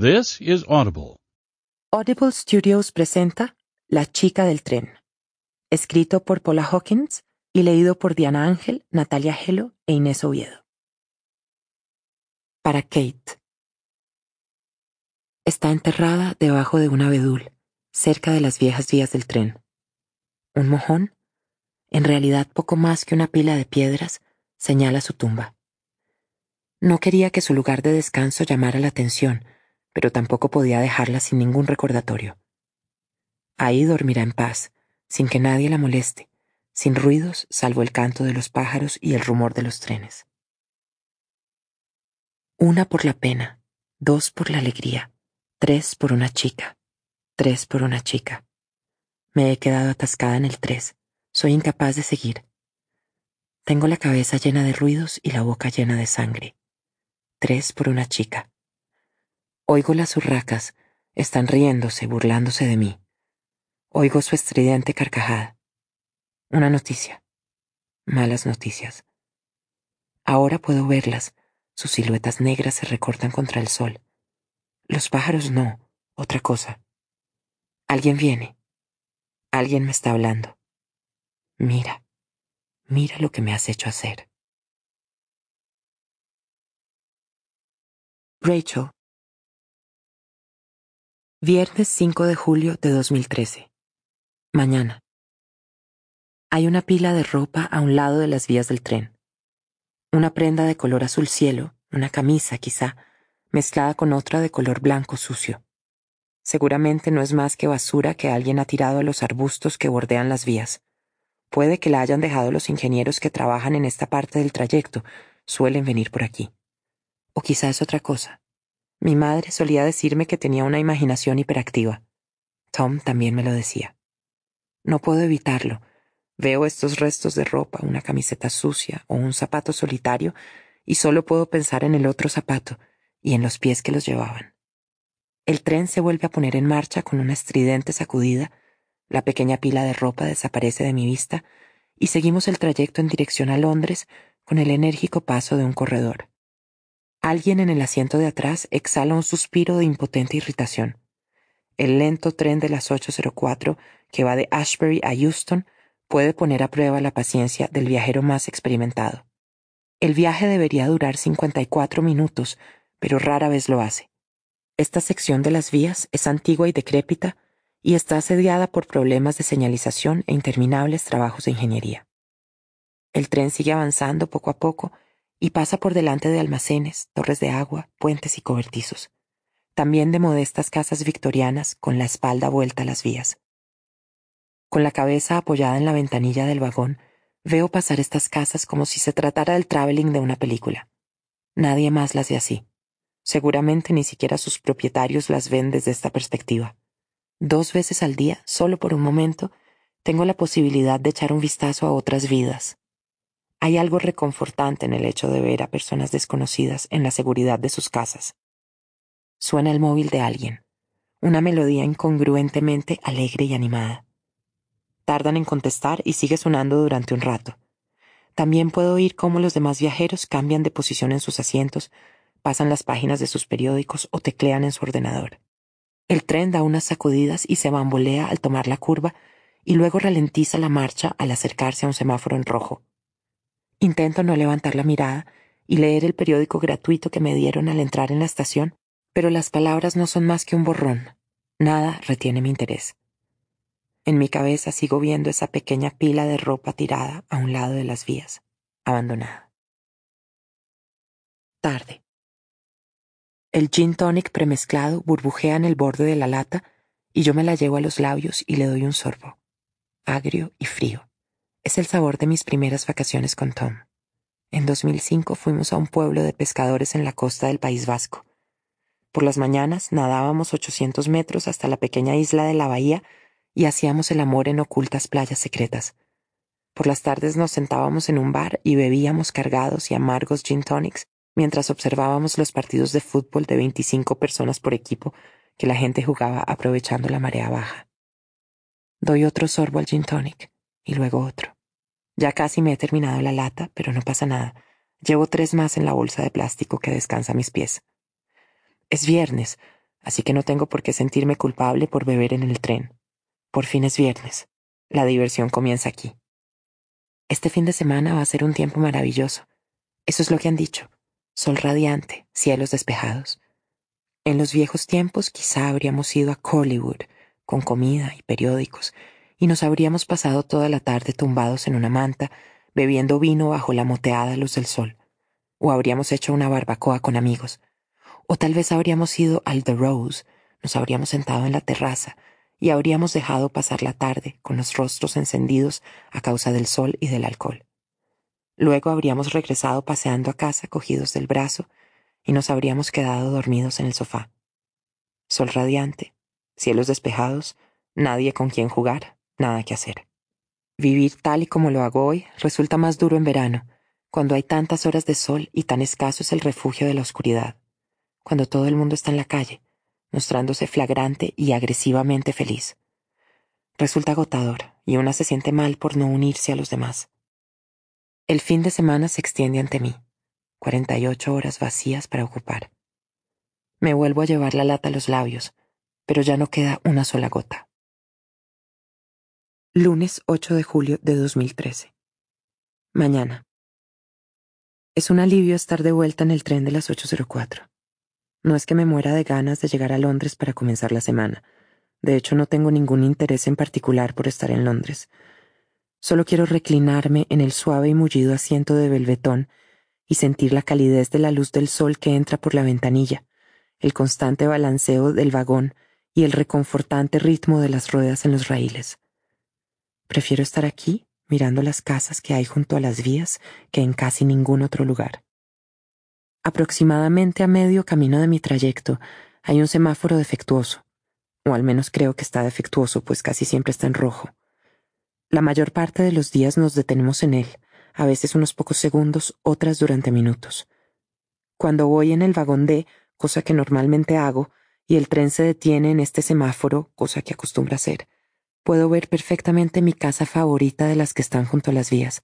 This is Audible. Audible Studios presenta La chica del tren, escrito por Paula Hawkins y leído por Diana Ángel, Natalia Gelo e Inés Oviedo. Para Kate. Está enterrada debajo de un abedul, cerca de las viejas vías del tren. Un mojón, en realidad poco más que una pila de piedras, señala su tumba. No quería que su lugar de descanso llamara la atención, pero tampoco podía dejarla sin ningún recordatorio. Ahí dormirá en paz, sin que nadie la moleste, sin ruidos salvo el canto de los pájaros y el rumor de los trenes. Una por la pena, dos por la alegría, tres por una chica, tres por una chica. Me he quedado atascada en el tres, soy incapaz de seguir. Tengo la cabeza llena de ruidos y la boca llena de sangre. Tres por una chica. Oigo las urracas, están riéndose, burlándose de mí. Oigo su estridente carcajada. Una noticia. Malas noticias. Ahora puedo verlas. Sus siluetas negras se recortan contra el sol. Los pájaros no, otra cosa. Alguien viene. Alguien me está hablando. Mira, mira lo que me has hecho hacer. Rachel. Viernes 5 de julio de 2013. Mañana. Hay una pila de ropa a un lado de las vías del tren. Una prenda de color azul cielo, una camisa quizá, mezclada con otra de color blanco sucio. Seguramente no es más que basura que alguien ha tirado a los arbustos que bordean las vías. Puede que la hayan dejado los ingenieros que trabajan en esta parte del trayecto, suelen venir por aquí. O quizá es otra cosa. Mi madre solía decirme que tenía una imaginación hiperactiva. Tom también me lo decía. No puedo evitarlo. Veo estos restos de ropa, una camiseta sucia o un zapato solitario, y solo puedo pensar en el otro zapato y en los pies que los llevaban. El tren se vuelve a poner en marcha con una estridente sacudida, la pequeña pila de ropa desaparece de mi vista y seguimos el trayecto en dirección a Londres con el enérgico paso de un corredor. Alguien en el asiento de atrás exhala un suspiro de impotente irritación. El lento tren de las 8.04 que va de Ashbury a Euston puede poner a prueba la paciencia del viajero más experimentado. El viaje debería durar 54 minutos, pero rara vez lo hace. Esta sección de las vías es antigua y decrépita y está asediada por problemas de señalización e interminables trabajos de ingeniería. El tren sigue avanzando poco a poco y pasa por delante de almacenes, torres de agua, puentes y cobertizos, también de modestas casas victorianas con la espalda vuelta a las vías. Con la cabeza apoyada en la ventanilla del vagón, veo pasar estas casas como si se tratara del traveling de una película. Nadie más las ve así. Seguramente ni siquiera sus propietarios las ven desde esta perspectiva. Dos veces al día, solo por un momento, tengo la posibilidad de echar un vistazo a otras vidas, hay algo reconfortante en el hecho de ver a personas desconocidas en la seguridad de sus casas. Suena el móvil de alguien, una melodía incongruentemente alegre y animada. Tardan en contestar y sigue sonando durante un rato. También puedo oír cómo los demás viajeros cambian de posición en sus asientos, pasan las páginas de sus periódicos o teclean en su ordenador. El tren da unas sacudidas y se bambolea al tomar la curva y luego ralentiza la marcha al acercarse a un semáforo en rojo. Intento no levantar la mirada y leer el periódico gratuito que me dieron al entrar en la estación, pero las palabras no son más que un borrón. Nada retiene mi interés. En mi cabeza sigo viendo esa pequeña pila de ropa tirada a un lado de las vías, abandonada. Tarde. El gin tonic premezclado burbujea en el borde de la lata y yo me la llevo a los labios y le doy un sorbo, agrio y frío. Es el sabor de mis primeras vacaciones con Tom. En 2005 fuimos a un pueblo de pescadores en la costa del País Vasco. Por las mañanas nadábamos 800 metros hasta la pequeña isla de la bahía y hacíamos el amor en ocultas playas secretas. Por las tardes nos sentábamos en un bar y bebíamos cargados y amargos gin tonics mientras observábamos los partidos de fútbol de 25 personas por equipo que la gente jugaba aprovechando la marea baja. Doy otro sorbo al gin tonic y luego otro. Ya casi me he terminado la lata, pero no pasa nada. Llevo tres más en la bolsa de plástico que descansa a mis pies. Es viernes, así que no tengo por qué sentirme culpable por beber en el tren. Por fin es viernes. La diversión comienza aquí. Este fin de semana va a ser un tiempo maravilloso. Eso es lo que han dicho. Sol radiante, cielos despejados. En los viejos tiempos quizá habríamos ido a Collywood, con comida y periódicos, y nos habríamos pasado toda la tarde tumbados en una manta, bebiendo vino bajo la moteada luz del sol. O habríamos hecho una barbacoa con amigos. O tal vez habríamos ido al The Rose, nos habríamos sentado en la terraza, y habríamos dejado pasar la tarde con los rostros encendidos a causa del sol y del alcohol. Luego habríamos regresado paseando a casa cogidos del brazo y nos habríamos quedado dormidos en el sofá. Sol radiante, cielos despejados, nadie con quien jugar, nada que hacer. Vivir tal y como lo hago hoy resulta más duro en verano, cuando hay tantas horas de sol y tan escaso es el refugio de la oscuridad, cuando todo el mundo está en la calle, mostrándose flagrante y agresivamente feliz. Resulta agotador y una se siente mal por no unirse a los demás. El fin de semana se extiende ante mí, 48 horas vacías para ocupar. Me vuelvo a llevar la lata a los labios, pero ya no queda una sola gota. Lunes 8 de julio de 2013. Mañana. Es un alivio estar de vuelta en el tren de las 8.04. No es que me muera de ganas de llegar a Londres para comenzar la semana. De hecho, no tengo ningún interés en particular por estar en Londres. Solo quiero reclinarme en el suave y mullido asiento de velvetón y sentir la calidez de la luz del sol que entra por la ventanilla, el constante balanceo del vagón y el reconfortante ritmo de las ruedas en los raíles. Prefiero estar aquí, mirando las casas que hay junto a las vías, que en casi ningún otro lugar. Aproximadamente a medio camino de mi trayecto hay un semáforo defectuoso, o al menos creo que está defectuoso, pues casi siempre está en rojo. La mayor parte de los días nos detenemos en él, a veces unos pocos segundos, otras durante minutos. Cuando voy en el vagón D, cosa que normalmente hago, y el tren se detiene en este semáforo, cosa que acostumbra hacer, puedo ver perfectamente mi casa favorita de las que están junto a las vías,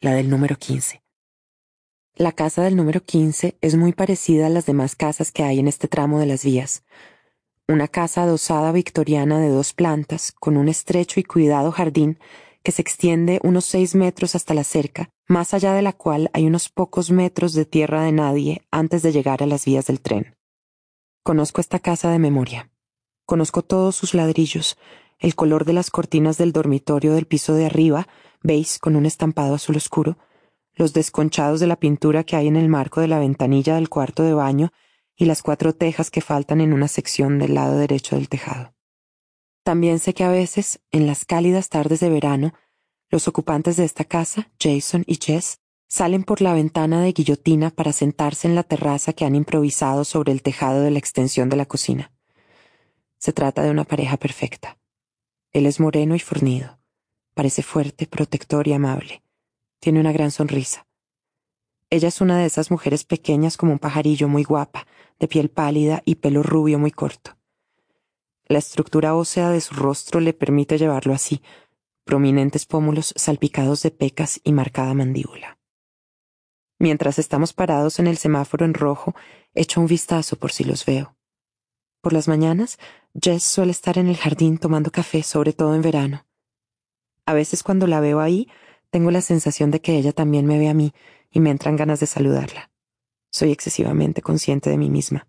la del número 15. La casa del número 15 es muy parecida a las demás casas que hay en este tramo de las vías. Una casa adosada victoriana de dos plantas, con un estrecho y cuidado jardín que se extiende unos seis metros hasta la cerca, más allá de la cual hay unos pocos metros de tierra de nadie antes de llegar a las vías del tren. Conozco esta casa de memoria. Conozco todos sus ladrillos, el color de las cortinas del dormitorio del piso de arriba, veis, con un estampado azul oscuro, los desconchados de la pintura que hay en el marco de la ventanilla del cuarto de baño y las cuatro tejas que faltan en una sección del lado derecho del tejado. También sé que a veces, en las cálidas tardes de verano, los ocupantes de esta casa, Jason y Jess, salen por la ventana de guillotina para sentarse en la terraza que han improvisado sobre el tejado de la extensión de la cocina. Se trata de una pareja perfecta. Él es moreno y fornido. Parece fuerte, protector y amable. Tiene una gran sonrisa. Ella es una de esas mujeres pequeñas como un pajarillo muy guapa, de piel pálida y pelo rubio muy corto. La estructura ósea de su rostro le permite llevarlo así, prominentes pómulos salpicados de pecas y marcada mandíbula. Mientras estamos parados en el semáforo en rojo, echo un vistazo por si los veo. Por las mañanas, Jess suele estar en el jardín tomando café, sobre todo en verano. A veces cuando la veo ahí, tengo la sensación de que ella también me ve a mí y me entran ganas de saludarla. Soy excesivamente consciente de mí misma.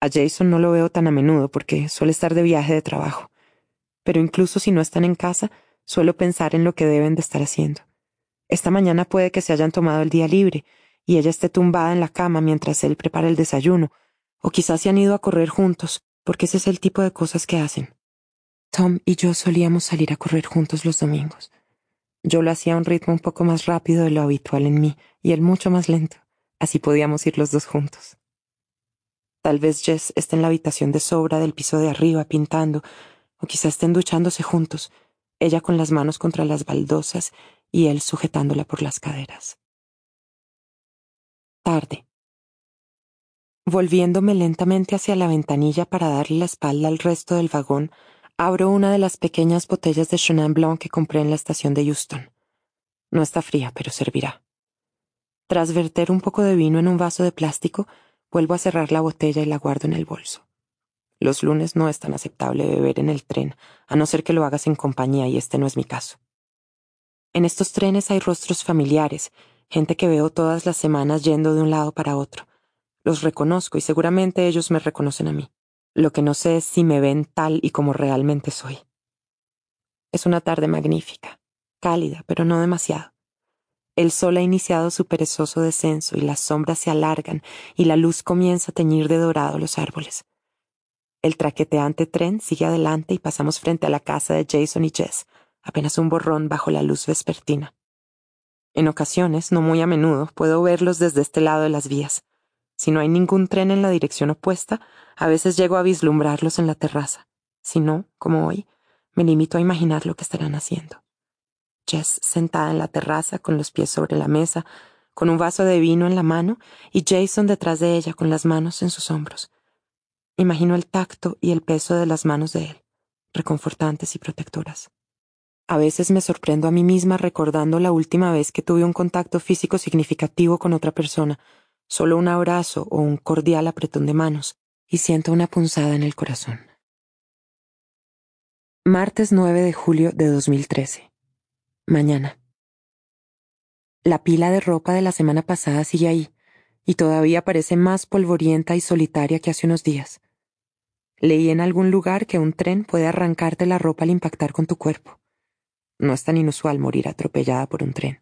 A Jason no lo veo tan a menudo porque suele estar de viaje de trabajo. Pero incluso si no están en casa, suelo pensar en lo que deben de estar haciendo. Esta mañana puede que se hayan tomado el día libre y ella esté tumbada en la cama mientras él prepara el desayuno, o quizás se han ido a correr juntos, porque ese es el tipo de cosas que hacen. Tom y yo solíamos salir a correr juntos los domingos. Yo lo hacía a un ritmo un poco más rápido de lo habitual en mí y él mucho más lento. Así podíamos ir los dos juntos. Tal vez Jess esté en la habitación de sobra del piso de arriba pintando, o quizá estén duchándose juntos, ella con las manos contra las baldosas y él sujetándola por las caderas. Tarde. Volviéndome lentamente hacia la ventanilla para darle la espalda al resto del vagón, Abro una de las pequeñas botellas de Chenin Blanc que compré en la estación de Euston. No está fría, pero servirá. Tras verter un poco de vino en un vaso de plástico, vuelvo a cerrar la botella y la guardo en el bolso. Los lunes no es tan aceptable beber en el tren, a no ser que lo hagas en compañía, y este no es mi caso. En estos trenes hay rostros familiares, gente que veo todas las semanas yendo de un lado para otro. Los reconozco y seguramente ellos me reconocen a mí. Lo que no sé es si me ven tal y como realmente soy. Es una tarde magnífica, cálida, pero no demasiado. El sol ha iniciado su perezoso descenso y las sombras se alargan y la luz comienza a teñir de dorado los árboles. El traqueteante tren sigue adelante y pasamos frente a la casa de Jason y Jess, apenas un borrón bajo la luz vespertina. En ocasiones, no muy a menudo, puedo verlos desde este lado de las vías. Si no hay ningún tren en la dirección opuesta, a veces llego a vislumbrarlos en la terraza. Si no, como hoy, me limito a imaginar lo que estarán haciendo. Jess sentada en la terraza con los pies sobre la mesa, con un vaso de vino en la mano y Jason detrás de ella con las manos en sus hombros. Imagino el tacto y el peso de las manos de él, reconfortantes y protectoras. A veces me sorprendo a mí misma recordando la última vez que tuve un contacto físico significativo con otra persona, solo un abrazo o un cordial apretón de manos, y siento una punzada en el corazón. Martes 9 de julio de 2013. Mañana. La pila de ropa de la semana pasada sigue ahí, y todavía parece más polvorienta y solitaria que hace unos días. Leí en algún lugar que un tren puede arrancarte la ropa al impactar con tu cuerpo. No es tan inusual morir atropellada por un tren.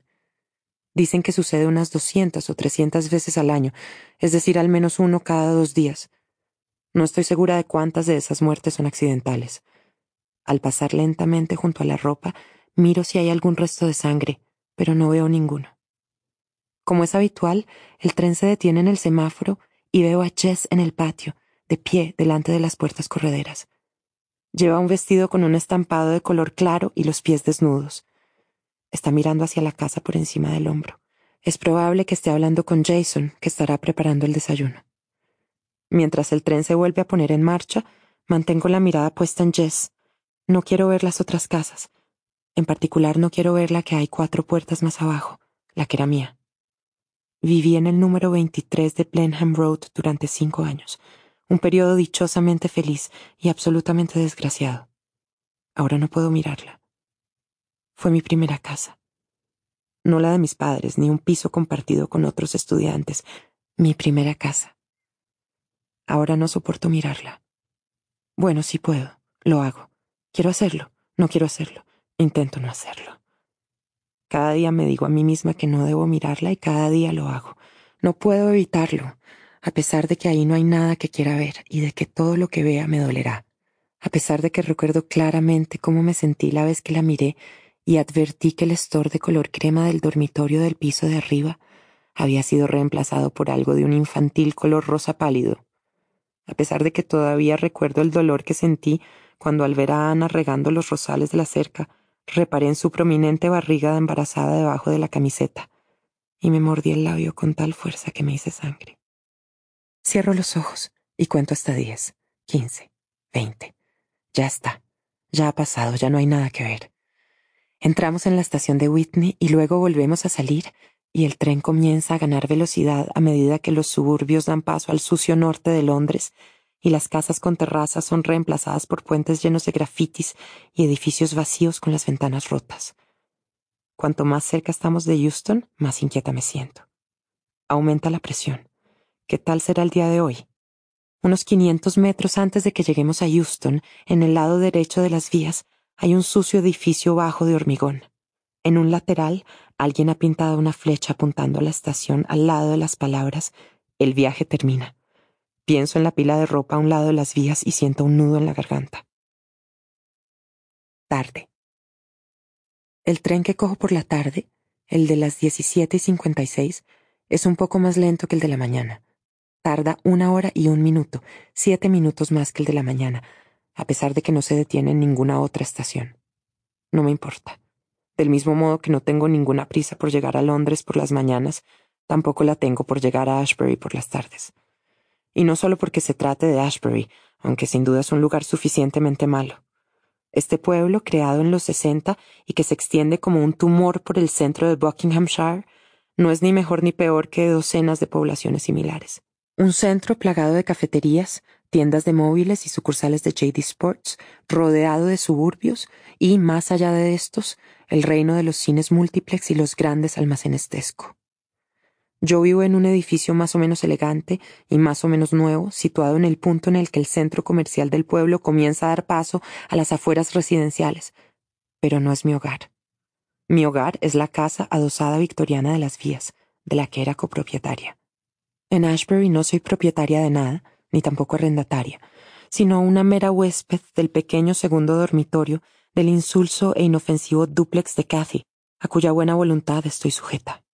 Dicen que sucede unas doscientas o trescientas veces al año, es decir, al menos uno cada dos días. No estoy segura de cuántas de esas muertes son accidentales. Al pasar lentamente junto a la ropa, miro si hay algún resto de sangre, pero no veo ninguno. Como es habitual, el tren se detiene en el semáforo y veo a Chess en el patio, de pie delante de las puertas correderas. Lleva un vestido con un estampado de color claro y los pies desnudos. Está mirando hacia la casa por encima del hombro. Es probable que esté hablando con Jason, que estará preparando el desayuno. Mientras el tren se vuelve a poner en marcha, mantengo la mirada puesta en Jess. No quiero ver las otras casas. En particular no quiero ver la que hay cuatro puertas más abajo, la que era mía. Viví en el número 23 de Blenheim Road durante cinco años, un periodo dichosamente feliz y absolutamente desgraciado. Ahora no puedo mirarla. Fue mi primera casa. No la de mis padres, ni un piso compartido con otros estudiantes, mi primera casa. Ahora no soporto mirarla. Bueno, sí puedo, lo hago. Quiero hacerlo, no quiero hacerlo, intento no hacerlo. Cada día me digo a mí misma que no debo mirarla y cada día lo hago. No puedo evitarlo, a pesar de que ahí no hay nada que quiera ver y de que todo lo que vea me dolerá, a pesar de que recuerdo claramente cómo me sentí la vez que la miré y advertí que el estor de color crema del dormitorio del piso de arriba había sido reemplazado por algo de un infantil color rosa pálido. A pesar de que todavía recuerdo el dolor que sentí cuando al ver a Ana regando los rosales de la cerca, reparé en su prominente barriga embarazada debajo de la camiseta, y me mordí el labio con tal fuerza que me hice sangre. Cierro los ojos y cuento hasta diez, quince, veinte. Ya está. Ya ha pasado, ya no hay nada que ver. Entramos en la estación de Whitney y luego volvemos a salir y el tren comienza a ganar velocidad a medida que los suburbios dan paso al sucio norte de Londres y las casas con terrazas son reemplazadas por puentes llenos de grafitis y edificios vacíos con las ventanas rotas. Cuanto más cerca estamos de Houston, más inquieta me siento. Aumenta la presión. ¿Qué tal será el día de hoy? Unos 500 metros antes de que lleguemos a Houston, en el lado derecho de las vías, hay un sucio edificio bajo de hormigón. En un lateral, alguien ha pintado una flecha apuntando a la estación al lado de las palabras El viaje termina. Pienso en la pila de ropa a un lado de las vías y siento un nudo en la garganta. Tarde. El tren que cojo por la tarde, el de las 17 y 56, es un poco más lento que el de la mañana. Tarda una hora y un minuto, siete minutos más que el de la mañana, a pesar de que no se detiene en ninguna otra estación. No me importa. Del mismo modo que no tengo ninguna prisa por llegar a Londres por las mañanas, tampoco la tengo por llegar a Ashbury por las tardes y no solo porque se trate de Ashbury, aunque sin duda es un lugar suficientemente malo. Este pueblo, creado en los sesenta y que se extiende como un tumor por el centro de Buckinghamshire, no es ni mejor ni peor que docenas de poblaciones similares. Un centro plagado de cafeterías, tiendas de móviles y sucursales de JD Sports, rodeado de suburbios y, más allá de estos, el reino de los cines múltiplex y los grandes almacenes Tesco. Yo vivo en un edificio más o menos elegante y más o menos nuevo, situado en el punto en el que el centro comercial del pueblo comienza a dar paso a las afueras residenciales, pero no es mi hogar. Mi hogar es la casa adosada victoriana de las vías, de la que era copropietaria. En Ashbury no soy propietaria de nada, ni tampoco arrendataria, sino una mera huésped del pequeño segundo dormitorio del insulso e inofensivo dúplex de Cathy, a cuya buena voluntad estoy sujeta.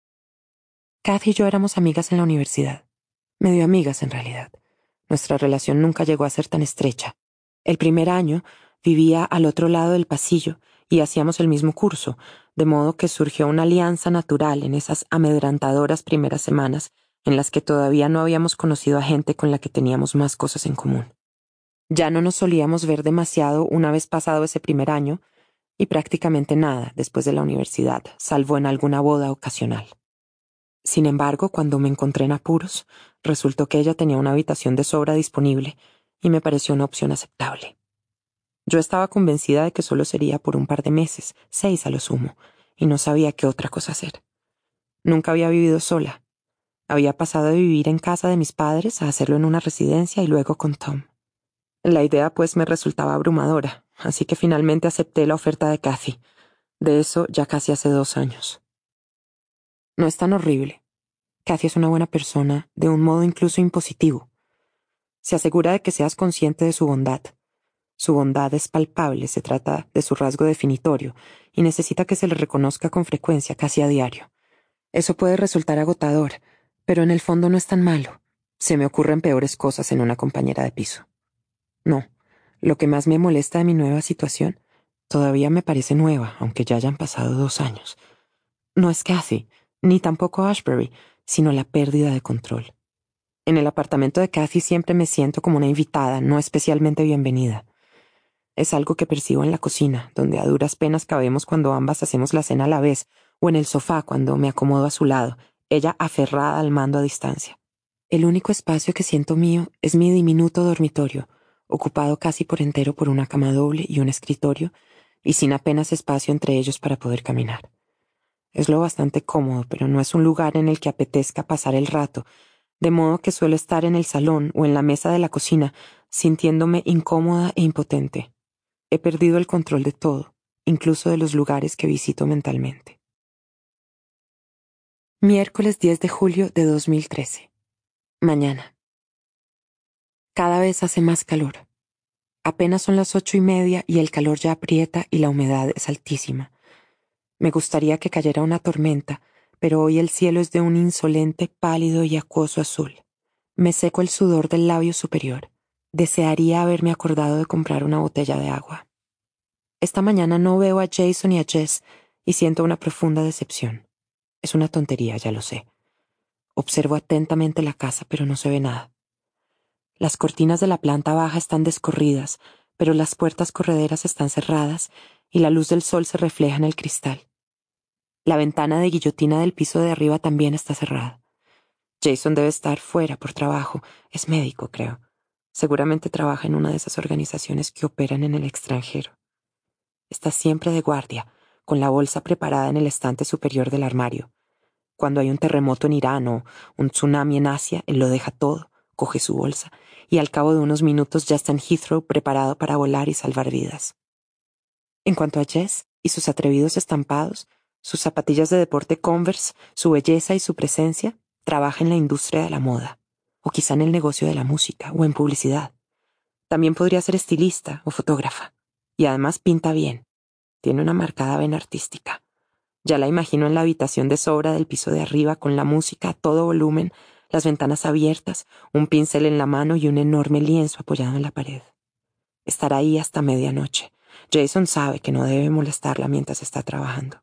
Cathy y yo éramos amigas en la universidad, medio amigas en realidad. Nuestra relación nunca llegó a ser tan estrecha. El primer año vivía al otro lado del pasillo y hacíamos el mismo curso, de modo que surgió una alianza natural en esas amedrantadoras primeras semanas en las que todavía no habíamos conocido a gente con la que teníamos más cosas en común. Ya no nos solíamos ver demasiado una vez pasado ese primer año, y prácticamente nada después de la universidad, salvo en alguna boda ocasional. Sin embargo, cuando me encontré en apuros, resultó que ella tenía una habitación de sobra disponible y me pareció una opción aceptable. Yo estaba convencida de que solo sería por un par de meses, seis a lo sumo, y no sabía qué otra cosa hacer. Nunca había vivido sola, había pasado de vivir en casa de mis padres a hacerlo en una residencia y luego con Tom. La idea pues me resultaba abrumadora, así que finalmente acepté la oferta de Kathy. De eso ya casi hace dos años. No es tan horrible. Kathy es una buena persona, de un modo incluso impositivo. Se asegura de que seas consciente de su bondad. Su bondad es palpable, se trata de su rasgo definitorio, y necesita que se le reconozca con frecuencia, casi a diario. Eso puede resultar agotador, pero en el fondo no es tan malo. Se me ocurren peores cosas en una compañera de piso. No, lo que más me molesta de mi nueva situación todavía me parece nueva, aunque ya hayan pasado dos años. No es Kathy, ni tampoco Ashbury, sino la pérdida de control. En el apartamento de Kathy siempre me siento como una invitada, no especialmente bienvenida. Es algo que percibo en la cocina, donde a duras penas cabemos cuando ambas hacemos la cena a la vez, o en el sofá cuando me acomodo a su lado, ella aferrada al mando a distancia. El único espacio que siento mío es mi diminuto dormitorio, ocupado casi por entero por una cama doble y un escritorio, y sin apenas espacio entre ellos para poder caminar. Es lo bastante cómodo, pero no es un lugar en el que apetezca pasar el rato, de modo que suelo estar en el salón o en la mesa de la cocina, sintiéndome incómoda e impotente. He perdido el control de todo, incluso de los lugares que visito mentalmente. Miércoles 10 de julio de 2013. Mañana. Cada vez hace más calor. Apenas son las ocho y media y el calor ya aprieta y la humedad es altísima. Me gustaría que cayera una tormenta, pero hoy el cielo es de un insolente pálido y acuoso azul. Me seco el sudor del labio superior. Desearía haberme acordado de comprar una botella de agua. Esta mañana no veo a Jason y a Jess y siento una profunda decepción. Es una tontería, ya lo sé. Observo atentamente la casa, pero no se ve nada. Las cortinas de la planta baja están descorridas, pero las puertas correderas están cerradas y la luz del sol se refleja en el cristal. La ventana de guillotina del piso de arriba también está cerrada. Jason debe estar fuera por trabajo. Es médico, creo. Seguramente trabaja en una de esas organizaciones que operan en el extranjero. Está siempre de guardia, con la bolsa preparada en el estante superior del armario. Cuando hay un terremoto en Irán o un tsunami en Asia, él lo deja todo, coge su bolsa, y al cabo de unos minutos ya está en Heathrow preparado para volar y salvar vidas. En cuanto a Jess y sus atrevidos estampados, sus zapatillas de deporte Converse, su belleza y su presencia, trabaja en la industria de la moda, o quizá en el negocio de la música, o en publicidad. También podría ser estilista o fotógrafa, y además pinta bien, tiene una marcada vena artística. Ya la imagino en la habitación de sobra del piso de arriba con la música a todo volumen, las ventanas abiertas, un pincel en la mano y un enorme lienzo apoyado en la pared. Estará ahí hasta medianoche. Jason sabe que no debe molestarla mientras está trabajando.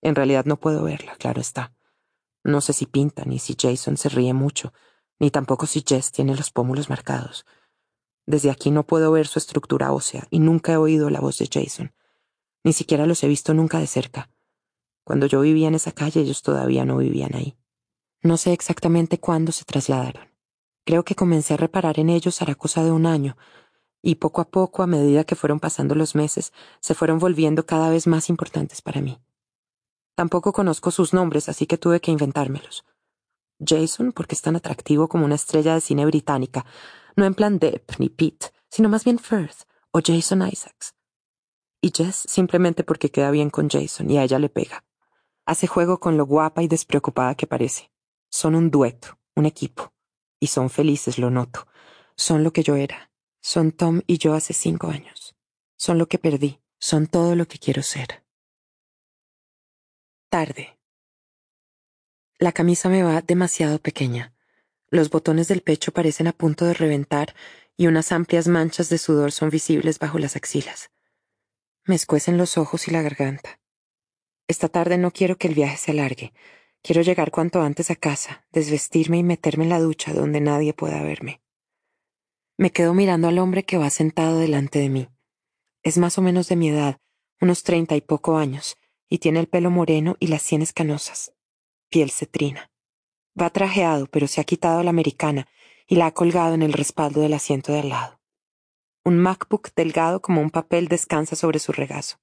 En realidad no puedo verla, claro está. No sé si pinta, ni si Jason se ríe mucho, ni tampoco si Jess tiene los pómulos marcados. Desde aquí no puedo ver su estructura ósea y nunca he oído la voz de Jason. Ni siquiera los he visto nunca de cerca. Cuando yo vivía en esa calle ellos todavía no vivían ahí. No sé exactamente cuándo se trasladaron. Creo que comencé a reparar en ellos hará cosa de un año, y poco a poco, a medida que fueron pasando los meses, se fueron volviendo cada vez más importantes para mí. Tampoco conozco sus nombres, así que tuve que inventármelos. Jason, porque es tan atractivo como una estrella de cine británica, no en plan Depp ni Pete, sino más bien Firth o Jason Isaacs. Y Jess simplemente porque queda bien con Jason y a ella le pega. Hace juego con lo guapa y despreocupada que parece. Son un dueto, un equipo. Y son felices, lo noto. Son lo que yo era. Son Tom y yo hace cinco años. Son lo que perdí. Son todo lo que quiero ser. Tarde. La camisa me va demasiado pequeña. Los botones del pecho parecen a punto de reventar y unas amplias manchas de sudor son visibles bajo las axilas. Me escuecen los ojos y la garganta. Esta tarde no quiero que el viaje se alargue. Quiero llegar cuanto antes a casa, desvestirme y meterme en la ducha donde nadie pueda verme. Me quedo mirando al hombre que va sentado delante de mí. Es más o menos de mi edad, unos treinta y poco años, y tiene el pelo moreno y las sienes canosas. Piel cetrina. Va trajeado, pero se ha quitado la americana y la ha colgado en el respaldo del asiento de al lado. Un MacBook delgado como un papel descansa sobre su regazo.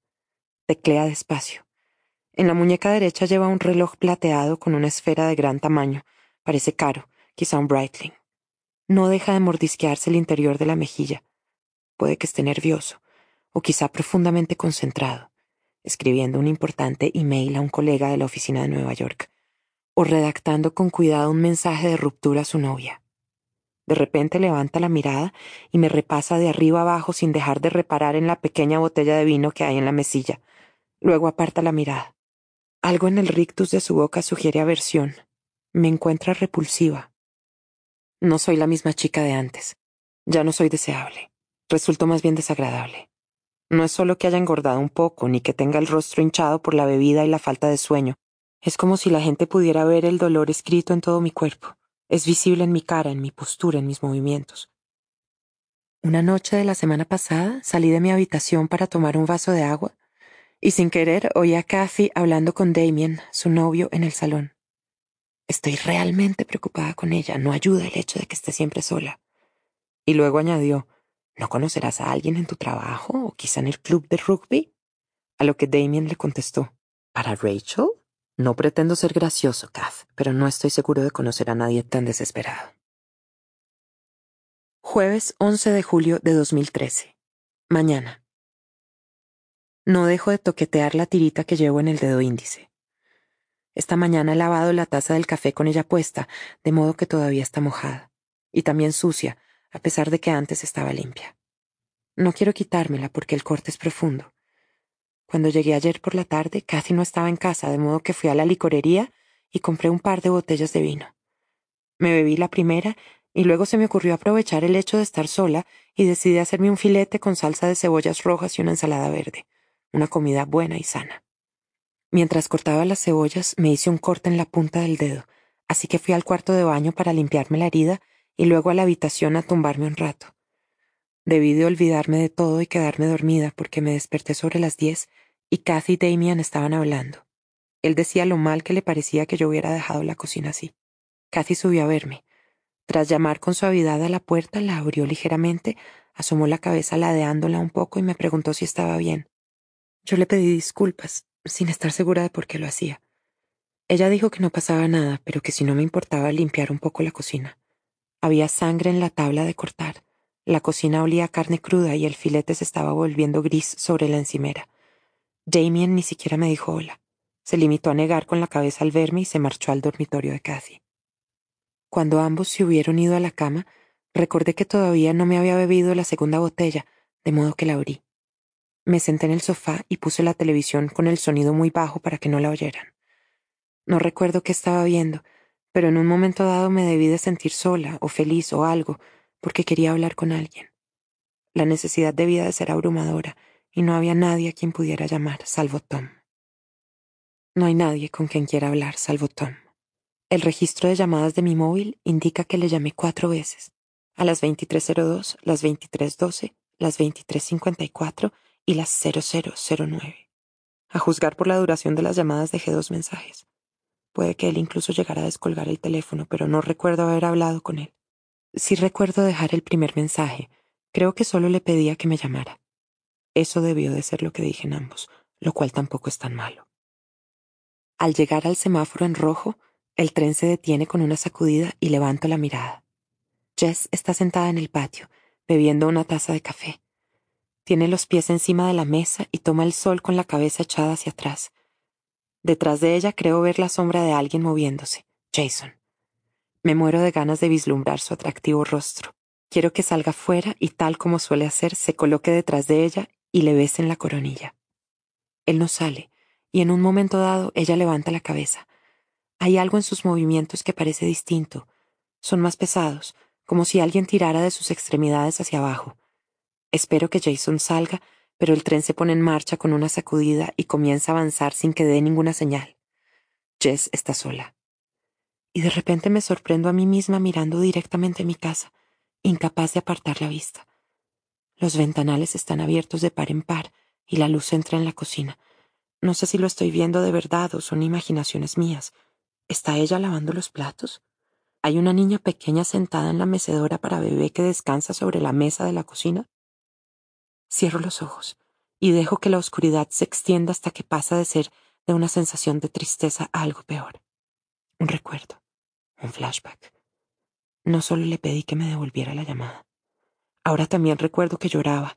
Teclea despacio. En la muñeca derecha lleva un reloj plateado con una esfera de gran tamaño. Parece caro, quizá un Breitling. No deja de mordisquearse el interior de la mejilla. Puede que esté nervioso, o quizá profundamente concentrado, escribiendo un importante email a un colega de la oficina de Nueva York, o redactando con cuidado un mensaje de ruptura a su novia. De repente levanta la mirada y me repasa de arriba abajo sin dejar de reparar en la pequeña botella de vino que hay en la mesilla. Luego aparta la mirada. Algo en el rictus de su boca sugiere aversión. Me encuentra repulsiva. No soy la misma chica de antes. Ya no soy deseable. Resulto más bien desagradable. No es solo que haya engordado un poco, ni que tenga el rostro hinchado por la bebida y la falta de sueño. Es como si la gente pudiera ver el dolor escrito en todo mi cuerpo. Es visible en mi cara, en mi postura, en mis movimientos. Una noche de la semana pasada salí de mi habitación para tomar un vaso de agua y sin querer oí a Kathy hablando con Damien, su novio, en el salón. Estoy realmente preocupada con ella, no ayuda el hecho de que esté siempre sola. Y luego añadió, ¿no conocerás a alguien en tu trabajo o quizá en el club de rugby? A lo que Damien le contestó, ¿para Rachel? No pretendo ser gracioso, Kath, pero no estoy seguro de conocer a nadie tan desesperado. Jueves 11 de julio de 2013. Mañana. No dejo de toquetear la tirita que llevo en el dedo índice. Esta mañana he lavado la taza del café con ella puesta, de modo que todavía está mojada, y también sucia, a pesar de que antes estaba limpia. No quiero quitármela porque el corte es profundo, cuando llegué ayer por la tarde, casi no estaba en casa, de modo que fui a la licorería y compré un par de botellas de vino. Me bebí la primera y luego se me ocurrió aprovechar el hecho de estar sola y decidí hacerme un filete con salsa de cebollas rojas y una ensalada verde, una comida buena y sana. Mientras cortaba las cebollas me hice un corte en la punta del dedo, así que fui al cuarto de baño para limpiarme la herida y luego a la habitación a tumbarme un rato. Debí de olvidarme de todo y quedarme dormida porque me desperté sobre las diez y Kathy y Damian estaban hablando. Él decía lo mal que le parecía que yo hubiera dejado la cocina así. Kathy subió a verme. Tras llamar con suavidad a la puerta, la abrió ligeramente, asomó la cabeza ladeándola un poco y me preguntó si estaba bien. Yo le pedí disculpas, sin estar segura de por qué lo hacía. Ella dijo que no pasaba nada, pero que si no me importaba limpiar un poco la cocina. Había sangre en la tabla de cortar. La cocina olía a carne cruda y el filete se estaba volviendo gris sobre la encimera. Damien ni siquiera me dijo hola. Se limitó a negar con la cabeza al verme y se marchó al dormitorio de Cathy. Cuando ambos se hubieron ido a la cama, recordé que todavía no me había bebido la segunda botella, de modo que la abrí. Me senté en el sofá y puse la televisión con el sonido muy bajo para que no la oyeran. No recuerdo qué estaba viendo, pero en un momento dado me debí de sentir sola o feliz o algo, porque quería hablar con alguien. La necesidad debía de ser abrumadora, y no había nadie a quien pudiera llamar, salvo Tom. No hay nadie con quien quiera hablar, salvo Tom. El registro de llamadas de mi móvil indica que le llamé cuatro veces, a las 23.02, las 23.12, las 23.54 y las 0009. A juzgar por la duración de las llamadas dejé dos mensajes. Puede que él incluso llegara a descolgar el teléfono, pero no recuerdo haber hablado con él. Sí recuerdo dejar el primer mensaje. Creo que solo le pedía que me llamara. Eso debió de ser lo que dije en ambos, lo cual tampoco es tan malo. Al llegar al semáforo en rojo, el tren se detiene con una sacudida y levanto la mirada. Jess está sentada en el patio, bebiendo una taza de café. Tiene los pies encima de la mesa y toma el sol con la cabeza echada hacia atrás. Detrás de ella creo ver la sombra de alguien moviéndose. Jason. Me muero de ganas de vislumbrar su atractivo rostro. Quiero que salga fuera y tal como suele hacer, se coloque detrás de ella y le bese en la coronilla. Él no sale, y en un momento dado ella levanta la cabeza. Hay algo en sus movimientos que parece distinto. Son más pesados, como si alguien tirara de sus extremidades hacia abajo. Espero que Jason salga, pero el tren se pone en marcha con una sacudida y comienza a avanzar sin que dé ninguna señal. Jess está sola. Y de repente me sorprendo a mí misma mirando directamente mi casa, incapaz de apartar la vista. Los ventanales están abiertos de par en par y la luz entra en la cocina. No sé si lo estoy viendo de verdad o son imaginaciones mías. ¿Está ella lavando los platos? ¿Hay una niña pequeña sentada en la mecedora para bebé que descansa sobre la mesa de la cocina? Cierro los ojos y dejo que la oscuridad se extienda hasta que pasa de ser de una sensación de tristeza a algo peor. Un recuerdo, un flashback. No solo le pedí que me devolviera la llamada. Ahora también recuerdo que lloraba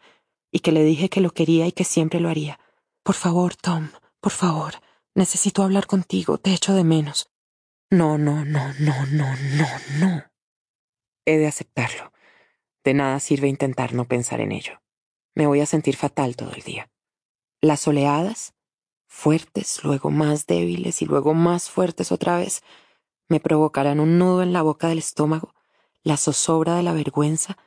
y que le dije que lo quería y que siempre lo haría. Por favor, Tom, por favor, necesito hablar contigo, te echo de menos. No, no, no, no, no, no, no. He de aceptarlo. De nada sirve intentar no pensar en ello. Me voy a sentir fatal todo el día. Las oleadas, fuertes, luego más débiles y luego más fuertes otra vez, me provocarán un nudo en la boca del estómago, la zozobra de la vergüenza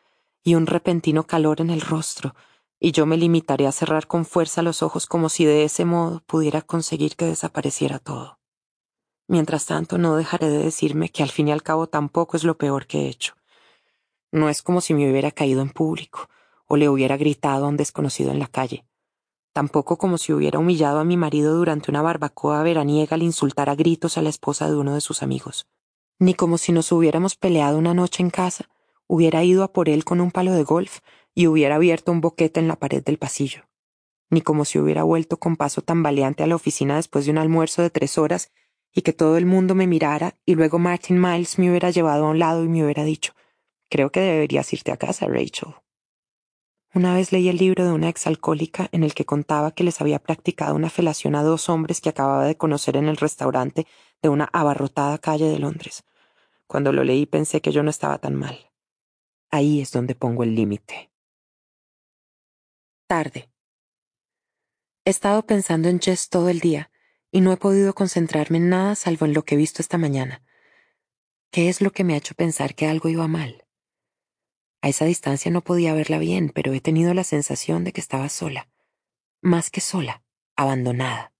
y un repentino calor en el rostro, y yo me limitaré a cerrar con fuerza los ojos como si de ese modo pudiera conseguir que desapareciera todo. Mientras tanto, no dejaré de decirme que al fin y al cabo tampoco es lo peor que he hecho. No es como si me hubiera caído en público o le hubiera gritado a un desconocido en la calle. Tampoco como si hubiera humillado a mi marido durante una barbacoa veraniega al insultar a gritos a la esposa de uno de sus amigos. Ni como si nos hubiéramos peleado una noche en casa, hubiera ido a por él con un palo de golf y hubiera abierto un boquete en la pared del pasillo. Ni como si hubiera vuelto con paso tambaleante a la oficina después de un almuerzo de tres horas y que todo el mundo me mirara y luego Martin Miles me hubiera llevado a un lado y me hubiera dicho, creo que deberías irte a casa, Rachel. Una vez leí el libro de una exalcohólica en el que contaba que les había practicado una felación a dos hombres que acababa de conocer en el restaurante de una abarrotada calle de Londres. Cuando lo leí pensé que yo no estaba tan mal. Ahí es donde pongo el límite. Tarde. He estado pensando en Jess todo el día y no he podido concentrarme en nada salvo en lo que he visto esta mañana. ¿Qué es lo que me ha hecho pensar que algo iba mal? A esa distancia no podía verla bien, pero he tenido la sensación de que estaba sola. Más que sola, abandonada.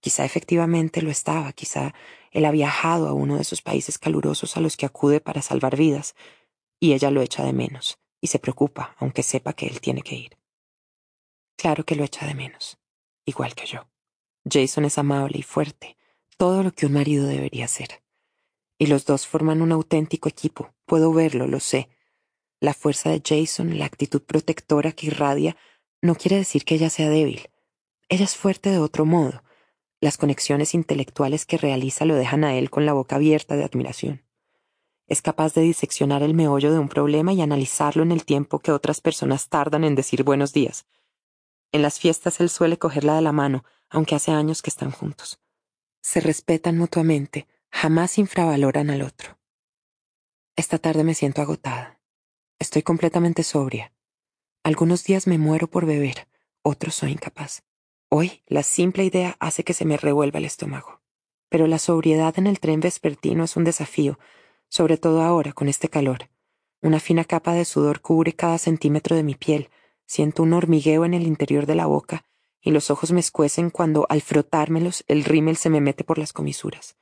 Quizá efectivamente lo estaba, quizá él ha viajado a uno de esos países calurosos a los que acude para salvar vidas, y ella lo echa de menos, y se preocupa, aunque sepa que él tiene que ir. Claro que lo echa de menos, igual que yo. Jason es amable y fuerte, todo lo que un marido debería ser. Y los dos forman un auténtico equipo, puedo verlo, lo sé. La fuerza de Jason, la actitud protectora que irradia, no quiere decir que ella sea débil. Ella es fuerte de otro modo. Las conexiones intelectuales que realiza lo dejan a él con la boca abierta de admiración. Es capaz de diseccionar el meollo de un problema y analizarlo en el tiempo que otras personas tardan en decir buenos días. En las fiestas él suele cogerla de la mano, aunque hace años que están juntos. Se respetan mutuamente, jamás infravaloran al otro. Esta tarde me siento agotada. Estoy completamente sobria. Algunos días me muero por beber, otros soy incapaz. Hoy la simple idea hace que se me revuelva el estómago. Pero la sobriedad en el tren vespertino es un desafío, sobre todo ahora con este calor. Una fina capa de sudor cubre cada centímetro de mi piel, siento un hormigueo en el interior de la boca y los ojos me escuecen cuando, al frotármelos, el rímel se me mete por las comisuras.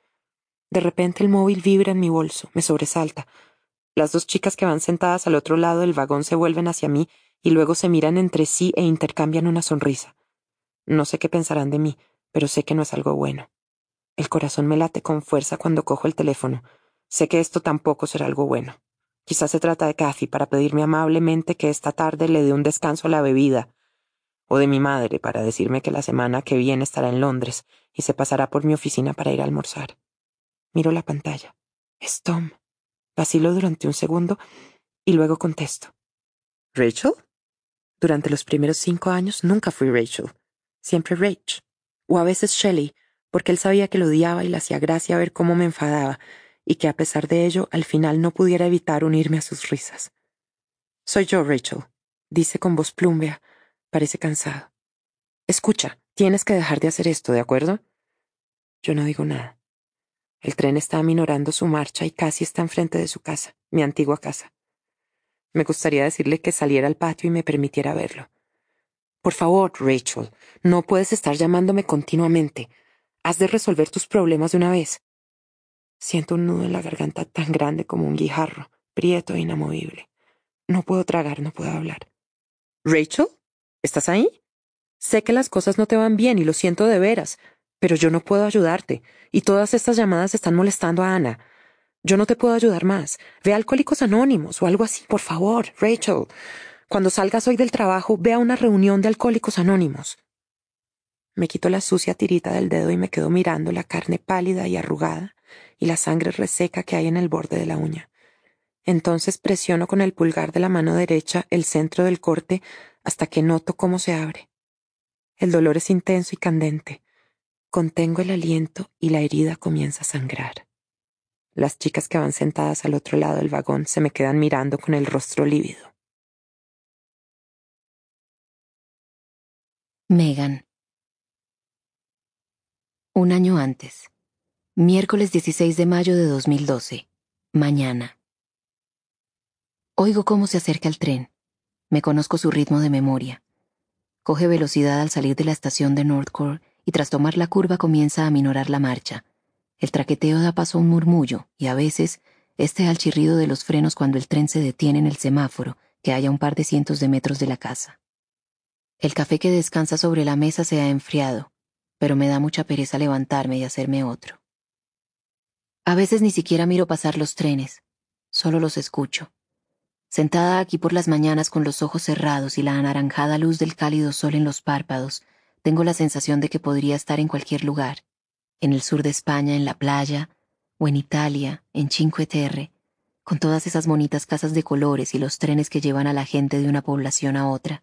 De repente el móvil vibra en mi bolso, me sobresalta. Las dos chicas que van sentadas al otro lado del vagón se vuelven hacia mí y luego se miran entre sí e intercambian una sonrisa. No sé qué pensarán de mí, pero sé que no es algo bueno. El corazón me late con fuerza cuando cojo el teléfono. Sé que esto tampoco será algo bueno. Quizás se trata de Kathy para pedirme amablemente que esta tarde le dé un descanso a la bebida, o de mi madre para decirme que la semana que viene estará en Londres y se pasará por mi oficina para ir a almorzar. Miro la pantalla. Es Tom. Vacilo durante un segundo y luego contesto. ¿Rachel? Durante los primeros cinco años nunca fui Rachel. Siempre Rach. O a veces Shelley, porque él sabía que lo odiaba y le hacía gracia ver cómo me enfadaba, y que a pesar de ello al final no pudiera evitar unirme a sus risas. Soy yo, Rachel, dice con voz plúmbea. Parece cansado. Escucha, tienes que dejar de hacer esto, ¿de acuerdo? Yo no digo nada. El tren está aminorando su marcha y casi está enfrente de su casa, mi antigua casa. Me gustaría decirle que saliera al patio y me permitiera verlo. Por favor, Rachel, no puedes estar llamándome continuamente. Has de resolver tus problemas de una vez. Siento un nudo en la garganta tan grande como un guijarro, prieto e inamovible. No puedo tragar, no puedo hablar. Rachel, ¿estás ahí? Sé que las cosas no te van bien y lo siento de veras, pero yo no puedo ayudarte, y todas estas llamadas están molestando a Ana. Yo no te puedo ayudar más. Ve a Alcohólicos Anónimos o algo así, por favor, Rachel. Cuando salgas hoy del trabajo, ve a una reunión de Alcohólicos Anónimos. Me quito la sucia tirita del dedo y me quedo mirando la carne pálida y arrugada y la sangre reseca que hay en el borde de la uña. Entonces presiono con el pulgar de la mano derecha el centro del corte hasta que noto cómo se abre. El dolor es intenso y candente. Contengo el aliento y la herida comienza a sangrar. Las chicas que van sentadas al otro lado del vagón se me quedan mirando con el rostro lívido. Megan. Un año antes. Miércoles 16 de mayo de 2012. Mañana. Oigo cómo se acerca el tren. Me conozco su ritmo de memoria. Coge velocidad al salir de la estación de Northcore y tras tomar la curva comienza a minorar la marcha. El traqueteo da paso a un murmullo y a veces este al chirrido de los frenos cuando el tren se detiene en el semáforo que hay a un par de cientos de metros de la casa. El café que descansa sobre la mesa se ha enfriado, pero me da mucha pereza levantarme y hacerme otro. A veces ni siquiera miro pasar los trenes, solo los escucho. Sentada aquí por las mañanas con los ojos cerrados y la anaranjada luz del cálido sol en los párpados, tengo la sensación de que podría estar en cualquier lugar, en el sur de España, en la playa, o en Italia, en Cinque Terre, con todas esas bonitas casas de colores y los trenes que llevan a la gente de una población a otra.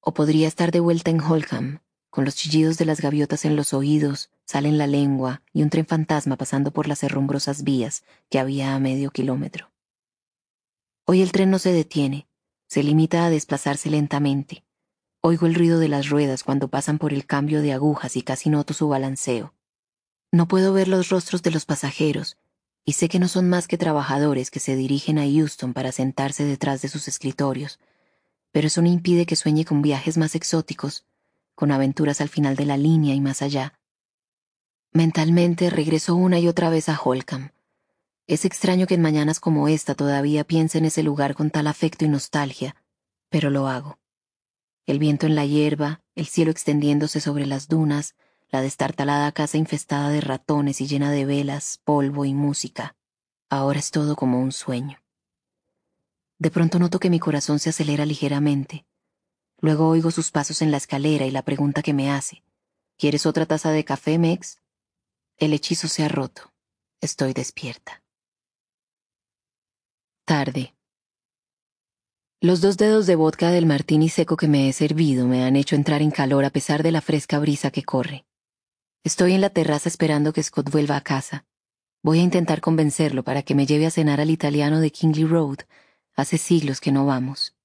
O podría estar de vuelta en Holkham, con los chillidos de las gaviotas en los oídos, sal en la lengua y un tren fantasma pasando por las herrumbrosas vías que había a medio kilómetro. Hoy el tren no se detiene, se limita a desplazarse lentamente. Oigo el ruido de las ruedas cuando pasan por el cambio de agujas y casi noto su balanceo. No puedo ver los rostros de los pasajeros, y sé que no son más que trabajadores que se dirigen a Houston para sentarse detrás de sus escritorios, pero eso no impide que sueñe con viajes más exóticos, con aventuras al final de la línea y más allá. Mentalmente regreso una y otra vez a Holcomb. Es extraño que en mañanas como esta todavía piense en ese lugar con tal afecto y nostalgia, pero lo hago. El viento en la hierba, el cielo extendiéndose sobre las dunas, la destartalada casa infestada de ratones y llena de velas, polvo y música. Ahora es todo como un sueño. De pronto noto que mi corazón se acelera ligeramente. Luego oigo sus pasos en la escalera y la pregunta que me hace. ¿Quieres otra taza de café, Mex? El hechizo se ha roto. Estoy despierta. Tarde. Los dos dedos de vodka del martini seco que me he servido me han hecho entrar en calor a pesar de la fresca brisa que corre. Estoy en la terraza esperando que Scott vuelva a casa. Voy a intentar convencerlo para que me lleve a cenar al italiano de Kingley Road. Hace siglos que no vamos.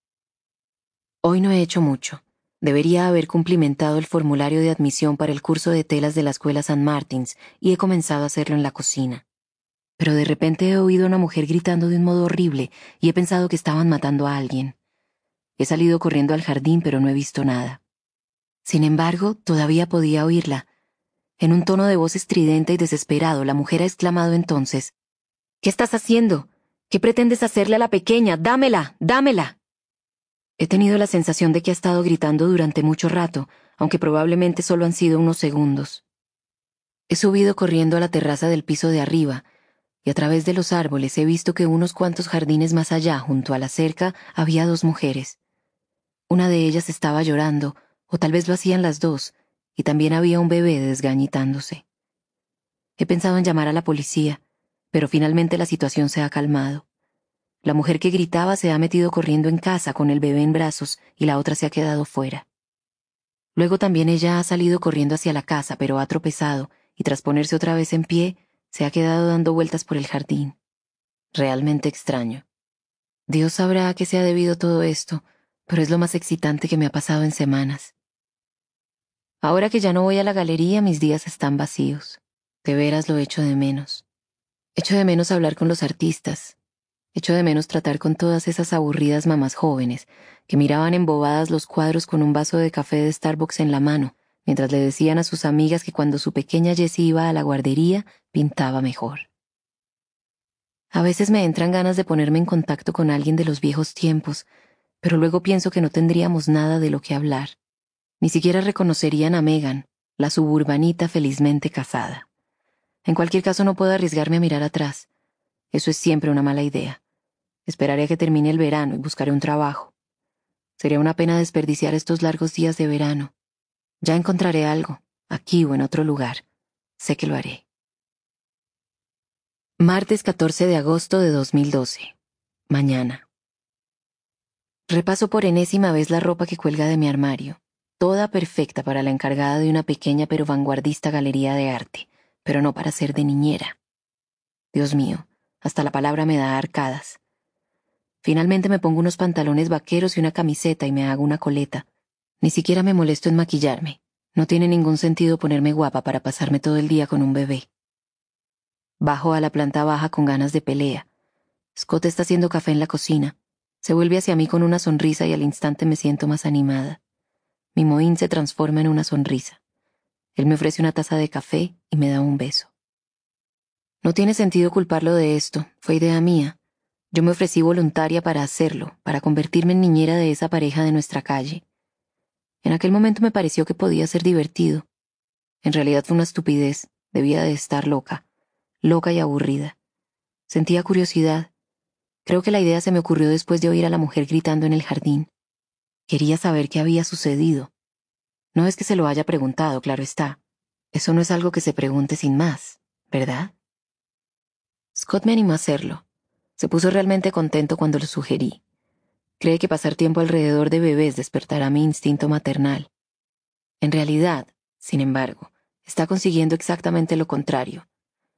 Hoy no he hecho mucho. Debería haber cumplimentado el formulario de admisión para el curso de telas de la escuela San Martins y he comenzado a hacerlo en la cocina. Pero de repente he oído a una mujer gritando de un modo horrible y he pensado que estaban matando a alguien. He salido corriendo al jardín pero no he visto nada. Sin embargo, todavía podía oírla. En un tono de voz estridente y desesperado, la mujer ha exclamado entonces, ¿Qué estás haciendo? ¿Qué pretendes hacerle a la pequeña? Dámela, dámela. He tenido la sensación de que ha estado gritando durante mucho rato, aunque probablemente solo han sido unos segundos. He subido corriendo a la terraza del piso de arriba. y a través de los árboles he visto que unos cuantos jardines más allá, junto a la cerca, había dos mujeres. Una de ellas estaba llorando, o tal vez lo hacían las dos, y también había un bebé desgañitándose. He pensado en llamar a la policía, pero finalmente la situación se ha calmado. La mujer que gritaba se ha metido corriendo en casa con el bebé en brazos y la otra se ha quedado fuera. Luego también ella ha salido corriendo hacia la casa, pero ha tropezado y tras ponerse otra vez en pie, se ha quedado dando vueltas por el jardín. Realmente extraño. Dios sabrá a qué se ha debido todo esto, pero es lo más excitante que me ha pasado en semanas. Ahora que ya no voy a la galería, mis días están vacíos. De veras lo echo de menos. Echo de menos hablar con los artistas. Echo de menos tratar con todas esas aburridas mamás jóvenes que miraban embobadas los cuadros con un vaso de café de Starbucks en la mano, mientras le decían a sus amigas que cuando su pequeña Jessie iba a la guardería, pintaba mejor. A veces me entran ganas de ponerme en contacto con alguien de los viejos tiempos, pero luego pienso que no tendríamos nada de lo que hablar. Ni siquiera reconocerían a Megan, la suburbanita felizmente casada. En cualquier caso no puedo arriesgarme a mirar atrás. Eso es siempre una mala idea. Esperaré a que termine el verano y buscaré un trabajo. Sería una pena desperdiciar estos largos días de verano. Ya encontraré algo, aquí o en otro lugar. Sé que lo haré. Martes 14 de agosto de 2012. Mañana. Repaso por enésima vez la ropa que cuelga de mi armario, toda perfecta para la encargada de una pequeña pero vanguardista galería de arte, pero no para ser de niñera. Dios mío, hasta la palabra me da arcadas. Finalmente me pongo unos pantalones vaqueros y una camiseta y me hago una coleta, ni siquiera me molesto en maquillarme. No tiene ningún sentido ponerme guapa para pasarme todo el día con un bebé. Bajo a la planta baja con ganas de pelea. Scott está haciendo café en la cocina. Se vuelve hacia mí con una sonrisa y al instante me siento más animada. Mi mohín se transforma en una sonrisa. Él me ofrece una taza de café y me da un beso. No tiene sentido culparlo de esto, fue idea mía. Yo me ofrecí voluntaria para hacerlo, para convertirme en niñera de esa pareja de nuestra calle. En aquel momento me pareció que podía ser divertido. En realidad fue una estupidez, debía de estar loca, loca y aburrida. Sentía curiosidad. Creo que la idea se me ocurrió después de oír a la mujer gritando en el jardín. Quería saber qué había sucedido. No es que se lo haya preguntado, claro está. Eso no es algo que se pregunte sin más, ¿verdad? Scott me animó a hacerlo. Se puso realmente contento cuando lo sugerí. Cree que pasar tiempo alrededor de bebés despertará mi instinto maternal. En realidad, sin embargo, está consiguiendo exactamente lo contrario.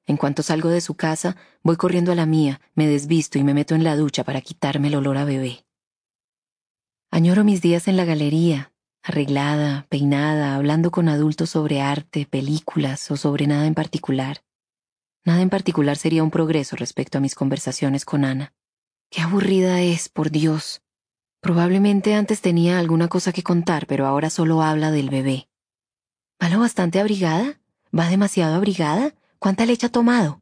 En cuanto salgo de su casa, voy corriendo a la mía, me desvisto y me meto en la ducha para quitarme el olor a bebé. Añoro mis días en la galería, arreglada, peinada, hablando con adultos sobre arte, películas o sobre nada en particular. Nada en particular sería un progreso respecto a mis conversaciones con Ana. Qué aburrida es, por Dios. Probablemente antes tenía alguna cosa que contar, pero ahora solo habla del bebé. ¿Va lo bastante abrigada? ¿Va demasiado abrigada? ¿Cuánta leche ha tomado?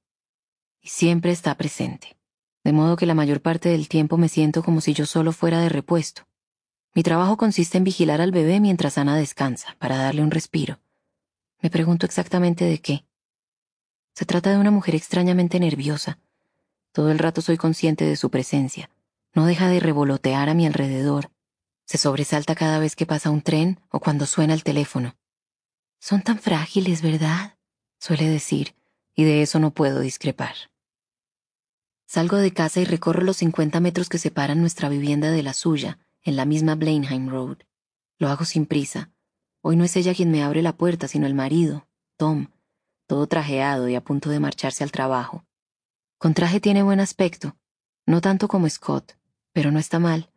Siempre está presente. De modo que la mayor parte del tiempo me siento como si yo solo fuera de repuesto. Mi trabajo consiste en vigilar al bebé mientras Ana descansa, para darle un respiro. Me pregunto exactamente de qué. Se trata de una mujer extrañamente nerviosa. Todo el rato soy consciente de su presencia no deja de revolotear a mi alrededor. Se sobresalta cada vez que pasa un tren o cuando suena el teléfono. Son tan frágiles, ¿verdad? suele decir, y de eso no puedo discrepar. Salgo de casa y recorro los 50 metros que separan nuestra vivienda de la suya, en la misma Blenheim Road. Lo hago sin prisa. Hoy no es ella quien me abre la puerta, sino el marido, Tom, todo trajeado y a punto de marcharse al trabajo. Con traje tiene buen aspecto, no tanto como Scott, pero no está mal.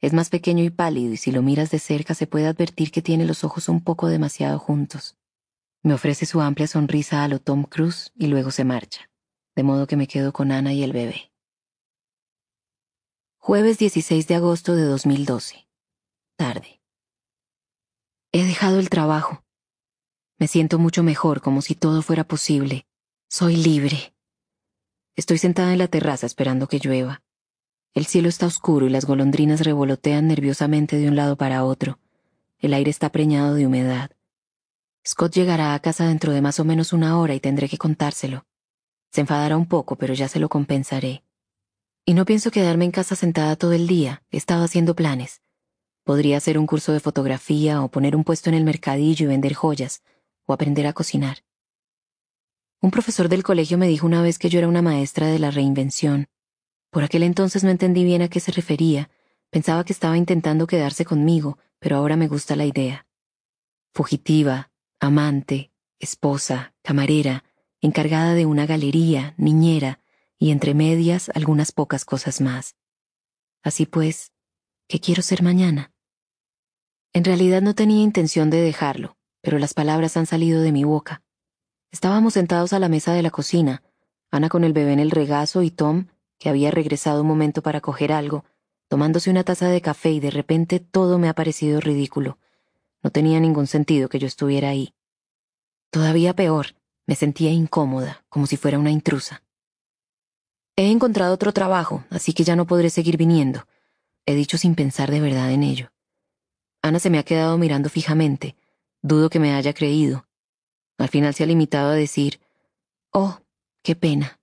Es más pequeño y pálido y si lo miras de cerca se puede advertir que tiene los ojos un poco demasiado juntos. Me ofrece su amplia sonrisa a lo Tom Cruise y luego se marcha, de modo que me quedo con Ana y el bebé. Jueves 16 de agosto de 2012. Tarde. He dejado el trabajo. Me siento mucho mejor, como si todo fuera posible. Soy libre. Estoy sentada en la terraza esperando que llueva. El cielo está oscuro y las golondrinas revolotean nerviosamente de un lado para otro. El aire está preñado de humedad. Scott llegará a casa dentro de más o menos una hora y tendré que contárselo. Se enfadará un poco, pero ya se lo compensaré. Y no pienso quedarme en casa sentada todo el día. He estado haciendo planes. Podría hacer un curso de fotografía o poner un puesto en el mercadillo y vender joyas, o aprender a cocinar. Un profesor del colegio me dijo una vez que yo era una maestra de la reinvención. Por aquel entonces no entendí bien a qué se refería. Pensaba que estaba intentando quedarse conmigo, pero ahora me gusta la idea. Fugitiva, amante, esposa, camarera, encargada de una galería, niñera, y entre medias algunas pocas cosas más. Así pues, ¿qué quiero ser mañana? En realidad no tenía intención de dejarlo, pero las palabras han salido de mi boca. Estábamos sentados a la mesa de la cocina, Ana con el bebé en el regazo y Tom, que había regresado un momento para coger algo, tomándose una taza de café y de repente todo me ha parecido ridículo. No tenía ningún sentido que yo estuviera ahí. Todavía peor, me sentía incómoda, como si fuera una intrusa. He encontrado otro trabajo, así que ya no podré seguir viniendo. He dicho sin pensar de verdad en ello. Ana se me ha quedado mirando fijamente. Dudo que me haya creído. Al final se ha limitado a decir, Oh, qué pena.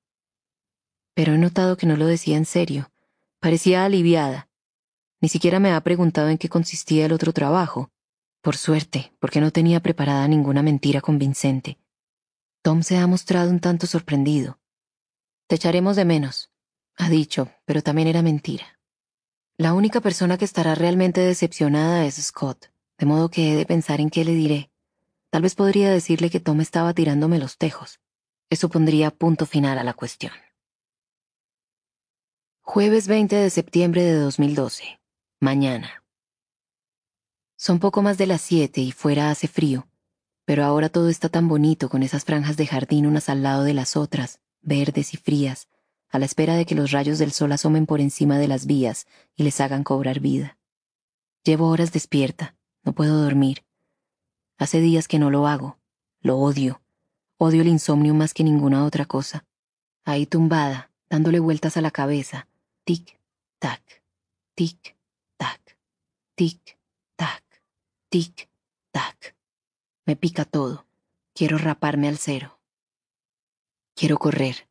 Pero he notado que no lo decía en serio. Parecía aliviada. Ni siquiera me ha preguntado en qué consistía el otro trabajo. Por suerte, porque no tenía preparada ninguna mentira convincente. Tom se ha mostrado un tanto sorprendido. Te echaremos de menos, ha dicho, pero también era mentira. La única persona que estará realmente decepcionada es Scott, de modo que he de pensar en qué le diré. Tal vez podría decirle que Tom estaba tirándome los tejos. Eso pondría punto final a la cuestión. Jueves 20 de septiembre de 2012. Mañana. Son poco más de las siete y fuera hace frío, pero ahora todo está tan bonito con esas franjas de jardín unas al lado de las otras, verdes y frías, a la espera de que los rayos del sol asomen por encima de las vías y les hagan cobrar vida. Llevo horas despierta, no puedo dormir. Hace días que no lo hago, lo odio, odio el insomnio más que ninguna otra cosa. Ahí tumbada, dándole vueltas a la cabeza, tic, tac, tic, tac, tic, tac, tic, tac. Me pica todo, quiero raparme al cero. Quiero correr.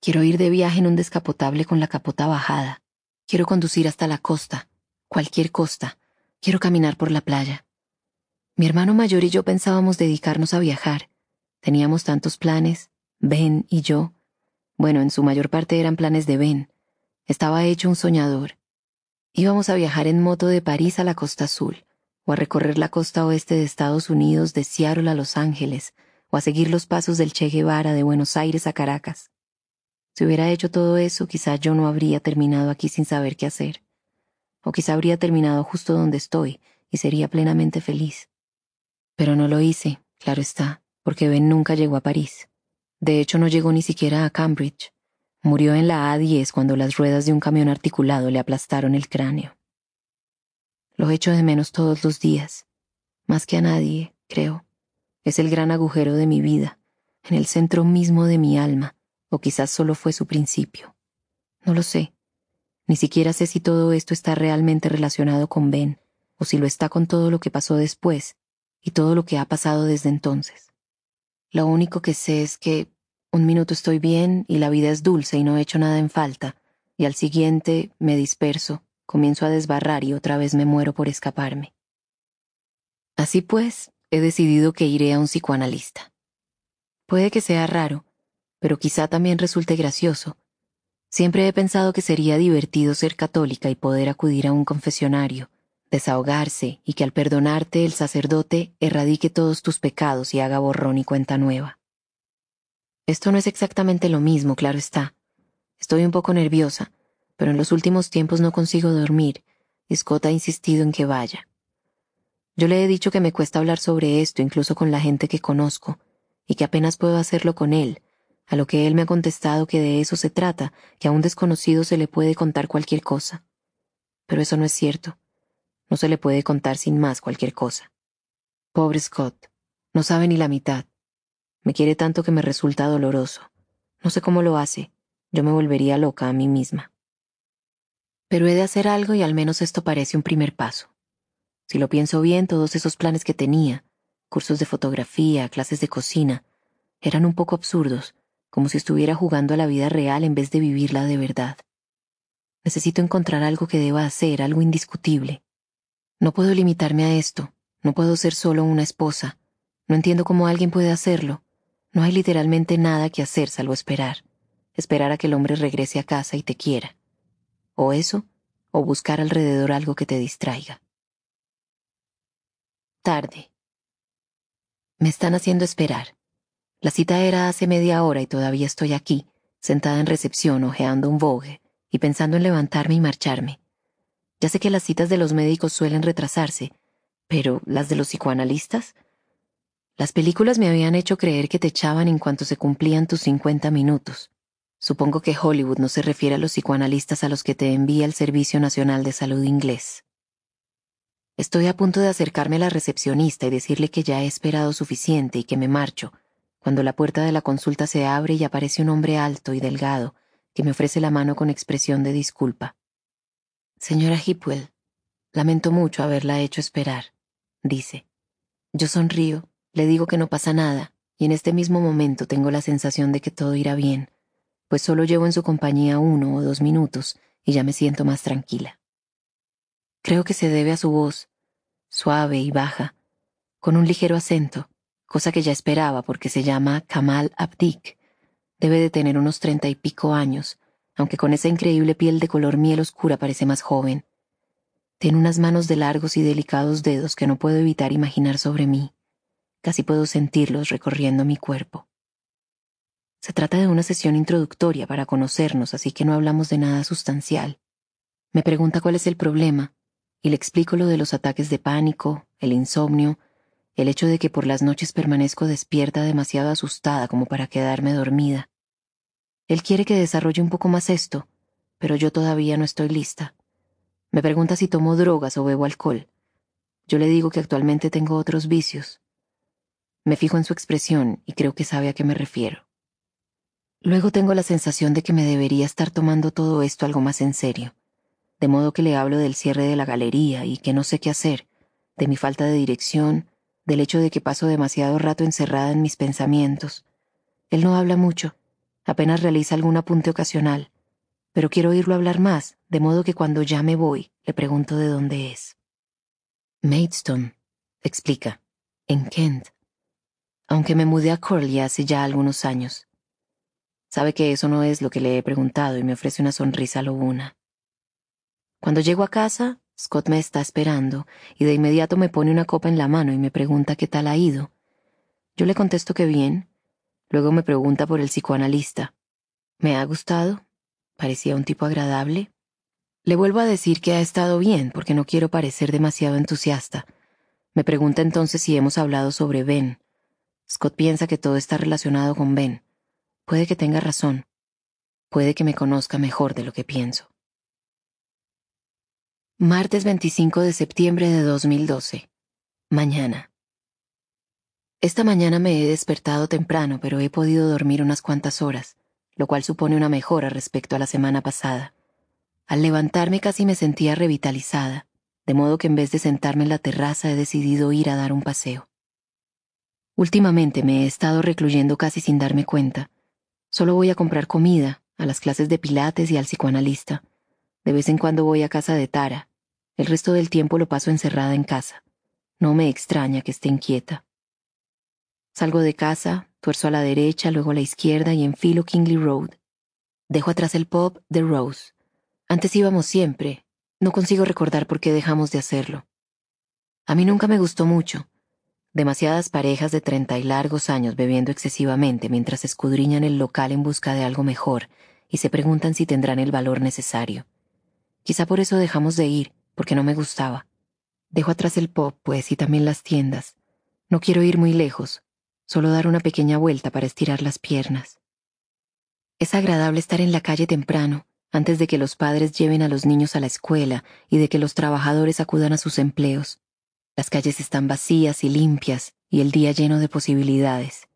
Quiero ir de viaje en un descapotable con la capota bajada. Quiero conducir hasta la costa, cualquier costa. Quiero caminar por la playa. Mi hermano mayor y yo pensábamos dedicarnos a viajar. Teníamos tantos planes, Ben y yo. Bueno, en su mayor parte eran planes de Ben. Estaba hecho un soñador. Íbamos a viajar en moto de París a la costa azul, o a recorrer la costa oeste de Estados Unidos de Seattle a Los Ángeles, o a seguir los pasos del Che Guevara de Buenos Aires a Caracas. Si hubiera hecho todo eso, quizá yo no habría terminado aquí sin saber qué hacer. O quizá habría terminado justo donde estoy y sería plenamente feliz. Pero no lo hice, claro está, porque Ben nunca llegó a París. De hecho, no llegó ni siquiera a Cambridge. Murió en la A10 cuando las ruedas de un camión articulado le aplastaron el cráneo. Lo echo de menos todos los días, más que a nadie, creo. Es el gran agujero de mi vida, en el centro mismo de mi alma, o quizás solo fue su principio. No lo sé. Ni siquiera sé si todo esto está realmente relacionado con Ben, o si lo está con todo lo que pasó después y todo lo que ha pasado desde entonces. Lo único que sé es que un minuto estoy bien y la vida es dulce y no he hecho nada en falta, y al siguiente me disperso, comienzo a desbarrar y otra vez me muero por escaparme. Así pues, he decidido que iré a un psicoanalista. Puede que sea raro, pero quizá también resulte gracioso. Siempre he pensado que sería divertido ser católica y poder acudir a un confesionario, desahogarse y que al perdonarte el sacerdote erradique todos tus pecados y haga borrón y cuenta nueva. Esto no es exactamente lo mismo, claro está. Estoy un poco nerviosa, pero en los últimos tiempos no consigo dormir y Scott ha insistido en que vaya. Yo le he dicho que me cuesta hablar sobre esto incluso con la gente que conozco, y que apenas puedo hacerlo con él, a lo que él me ha contestado que de eso se trata, que a un desconocido se le puede contar cualquier cosa. Pero eso no es cierto. No se le puede contar sin más cualquier cosa. Pobre Scott, no sabe ni la mitad. Me quiere tanto que me resulta doloroso. No sé cómo lo hace. Yo me volvería loca a mí misma. Pero he de hacer algo y al menos esto parece un primer paso. Si lo pienso bien, todos esos planes que tenía, cursos de fotografía, clases de cocina, eran un poco absurdos, como si estuviera jugando a la vida real en vez de vivirla de verdad. Necesito encontrar algo que deba hacer, algo indiscutible. No puedo limitarme a esto, no puedo ser solo una esposa. No entiendo cómo alguien puede hacerlo. No hay literalmente nada que hacer salvo esperar. Esperar a que el hombre regrese a casa y te quiera. O eso, o buscar alrededor algo que te distraiga. Tarde. Me están haciendo esperar. La cita era hace media hora y todavía estoy aquí, sentada en recepción, ojeando un Vogue y pensando en levantarme y marcharme. Ya sé que las citas de los médicos suelen retrasarse, pero ¿las de los psicoanalistas? Las películas me habían hecho creer que te echaban en cuanto se cumplían tus 50 minutos. Supongo que Hollywood no se refiere a los psicoanalistas a los que te envía el Servicio Nacional de Salud inglés. Estoy a punto de acercarme a la recepcionista y decirle que ya he esperado suficiente y que me marcho, cuando la puerta de la consulta se abre y aparece un hombre alto y delgado, que me ofrece la mano con expresión de disculpa. Señora Hipwell, lamento mucho haberla hecho esperar, dice. Yo sonrío, le digo que no pasa nada, y en este mismo momento tengo la sensación de que todo irá bien, pues solo llevo en su compañía uno o dos minutos y ya me siento más tranquila. Creo que se debe a su voz, suave y baja, con un ligero acento, cosa que ya esperaba porque se llama Kamal Abdik Debe de tener unos treinta y pico años, aunque con esa increíble piel de color miel oscura parece más joven. Tiene unas manos de largos y delicados dedos que no puedo evitar imaginar sobre mí. Casi puedo sentirlos recorriendo mi cuerpo. Se trata de una sesión introductoria para conocernos, así que no hablamos de nada sustancial. Me pregunta cuál es el problema, y le explico lo de los ataques de pánico, el insomnio, el hecho de que por las noches permanezco despierta demasiado asustada como para quedarme dormida. Él quiere que desarrolle un poco más esto, pero yo todavía no estoy lista. Me pregunta si tomo drogas o bebo alcohol. Yo le digo que actualmente tengo otros vicios. Me fijo en su expresión y creo que sabe a qué me refiero. Luego tengo la sensación de que me debería estar tomando todo esto algo más en serio, de modo que le hablo del cierre de la galería y que no sé qué hacer, de mi falta de dirección, del hecho de que paso demasiado rato encerrada en mis pensamientos. Él no habla mucho, apenas realiza algún apunte ocasional, pero quiero oírlo hablar más, de modo que cuando ya me voy, le pregunto de dónde es. Maidstone, explica, en Kent, aunque me mudé a Corley hace ya algunos años. Sabe que eso no es lo que le he preguntado y me ofrece una sonrisa lobuna. Cuando llego a casa, Scott me está esperando y de inmediato me pone una copa en la mano y me pregunta qué tal ha ido. Yo le contesto que bien. Luego me pregunta por el psicoanalista. ¿Me ha gustado? Parecía un tipo agradable. Le vuelvo a decir que ha estado bien porque no quiero parecer demasiado entusiasta. Me pregunta entonces si hemos hablado sobre Ben. Scott piensa que todo está relacionado con Ben. Puede que tenga razón. Puede que me conozca mejor de lo que pienso. Martes 25 de septiembre de 2012. Mañana. Esta mañana me he despertado temprano, pero he podido dormir unas cuantas horas, lo cual supone una mejora respecto a la semana pasada. Al levantarme casi me sentía revitalizada, de modo que en vez de sentarme en la terraza he decidido ir a dar un paseo. Últimamente me he estado recluyendo casi sin darme cuenta. Solo voy a comprar comida, a las clases de pilates y al psicoanalista de vez en cuando voy a casa de Tara. El resto del tiempo lo paso encerrada en casa. No me extraña que esté inquieta. Salgo de casa, tuerzo a la derecha, luego a la izquierda y enfilo Kingley Road. Dejo atrás el pub de Rose. Antes íbamos siempre. No consigo recordar por qué dejamos de hacerlo. A mí nunca me gustó mucho. Demasiadas parejas de treinta y largos años bebiendo excesivamente mientras escudriñan el local en busca de algo mejor y se preguntan si tendrán el valor necesario. Quizá por eso dejamos de ir, porque no me gustaba. Dejo atrás el pop, pues, y también las tiendas. No quiero ir muy lejos, solo dar una pequeña vuelta para estirar las piernas. Es agradable estar en la calle temprano, antes de que los padres lleven a los niños a la escuela y de que los trabajadores acudan a sus empleos. Las calles están vacías y limpias, y el día lleno de posibilidades.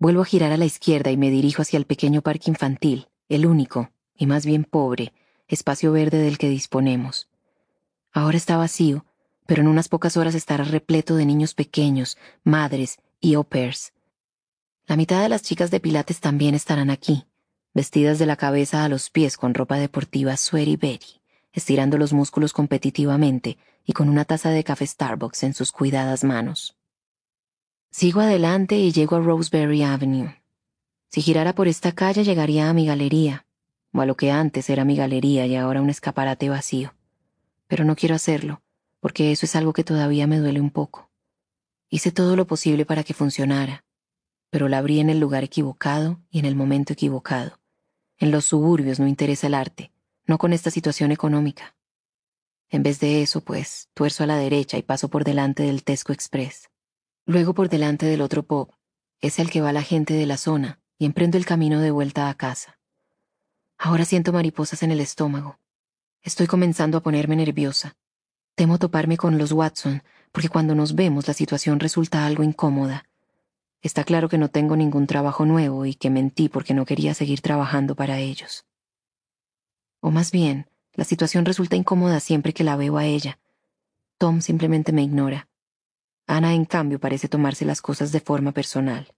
Vuelvo a girar a la izquierda y me dirijo hacia el pequeño parque infantil, el único, y más bien pobre, espacio verde del que disponemos. Ahora está vacío, pero en unas pocas horas estará repleto de niños pequeños, madres y au pairs. La mitad de las chicas de Pilates también estarán aquí, vestidas de la cabeza a los pies con ropa deportiva sweaty Betty, estirando los músculos competitivamente y con una taza de café Starbucks en sus cuidadas manos. Sigo adelante y llego a Roseberry Avenue. Si girara por esta calle llegaría a mi galería, o a lo que antes era mi galería y ahora un escaparate vacío. Pero no quiero hacerlo, porque eso es algo que todavía me duele un poco. Hice todo lo posible para que funcionara, pero la abrí en el lugar equivocado y en el momento equivocado. En los suburbios no interesa el arte, no con esta situación económica. En vez de eso, pues, tuerzo a la derecha y paso por delante del Tesco Express. Luego por delante del otro pub, es el que va la gente de la zona, y emprendo el camino de vuelta a casa. Ahora siento mariposas en el estómago. Estoy comenzando a ponerme nerviosa. Temo toparme con los Watson, porque cuando nos vemos la situación resulta algo incómoda. Está claro que no tengo ningún trabajo nuevo y que mentí porque no quería seguir trabajando para ellos. O más bien, la situación resulta incómoda siempre que la veo a ella. Tom simplemente me ignora. Ana, en cambio, parece tomarse las cosas de forma personal.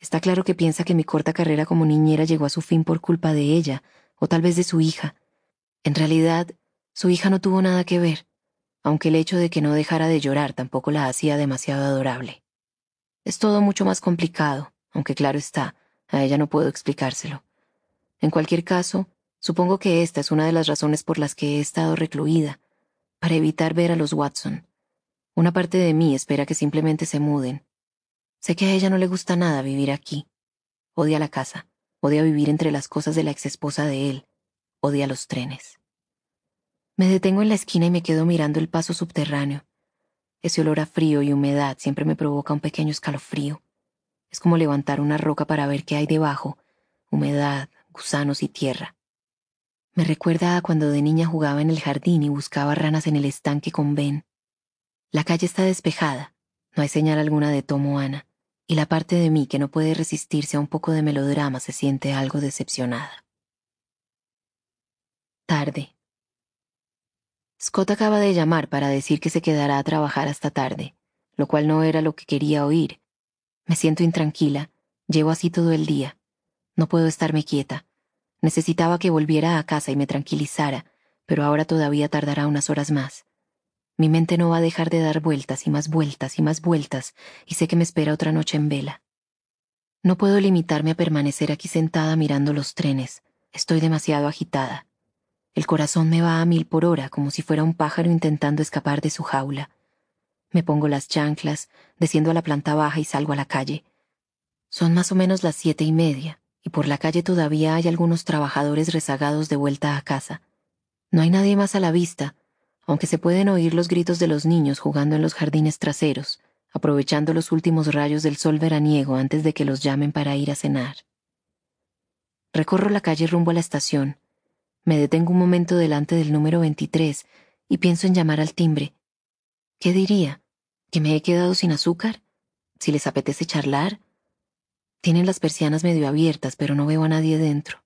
Está claro que piensa que mi corta carrera como niñera llegó a su fin por culpa de ella, o tal vez de su hija. En realidad, su hija no tuvo nada que ver, aunque el hecho de que no dejara de llorar tampoco la hacía demasiado adorable. Es todo mucho más complicado, aunque claro está, a ella no puedo explicárselo. En cualquier caso, supongo que esta es una de las razones por las que he estado recluida, para evitar ver a los Watson. Una parte de mí espera que simplemente se muden, Sé que a ella no le gusta nada vivir aquí. Odia la casa, odia vivir entre las cosas de la exesposa de él, odia los trenes. Me detengo en la esquina y me quedo mirando el paso subterráneo. Ese olor a frío y humedad siempre me provoca un pequeño escalofrío. Es como levantar una roca para ver qué hay debajo, humedad, gusanos y tierra. Me recuerda a cuando de niña jugaba en el jardín y buscaba ranas en el estanque con Ben. La calle está despejada, no hay señal alguna de Tomo Ana y la parte de mí que no puede resistirse a un poco de melodrama se siente algo decepcionada. Tarde. Scott acaba de llamar para decir que se quedará a trabajar hasta tarde, lo cual no era lo que quería oír. Me siento intranquila, llevo así todo el día. No puedo estarme quieta. Necesitaba que volviera a casa y me tranquilizara, pero ahora todavía tardará unas horas más. Mi mente no va a dejar de dar vueltas y más vueltas y más vueltas, y sé que me espera otra noche en vela. No puedo limitarme a permanecer aquí sentada mirando los trenes. Estoy demasiado agitada. El corazón me va a mil por hora, como si fuera un pájaro intentando escapar de su jaula. Me pongo las chanclas, desciendo a la planta baja y salgo a la calle. Son más o menos las siete y media, y por la calle todavía hay algunos trabajadores rezagados de vuelta a casa. No hay nadie más a la vista, aunque se pueden oír los gritos de los niños jugando en los jardines traseros, aprovechando los últimos rayos del sol veraniego antes de que los llamen para ir a cenar. Recorro la calle rumbo a la estación. Me detengo un momento delante del número 23 y pienso en llamar al timbre. ¿Qué diría? ¿Que me he quedado sin azúcar? ¿Si les apetece charlar? Tienen las persianas medio abiertas, pero no veo a nadie dentro.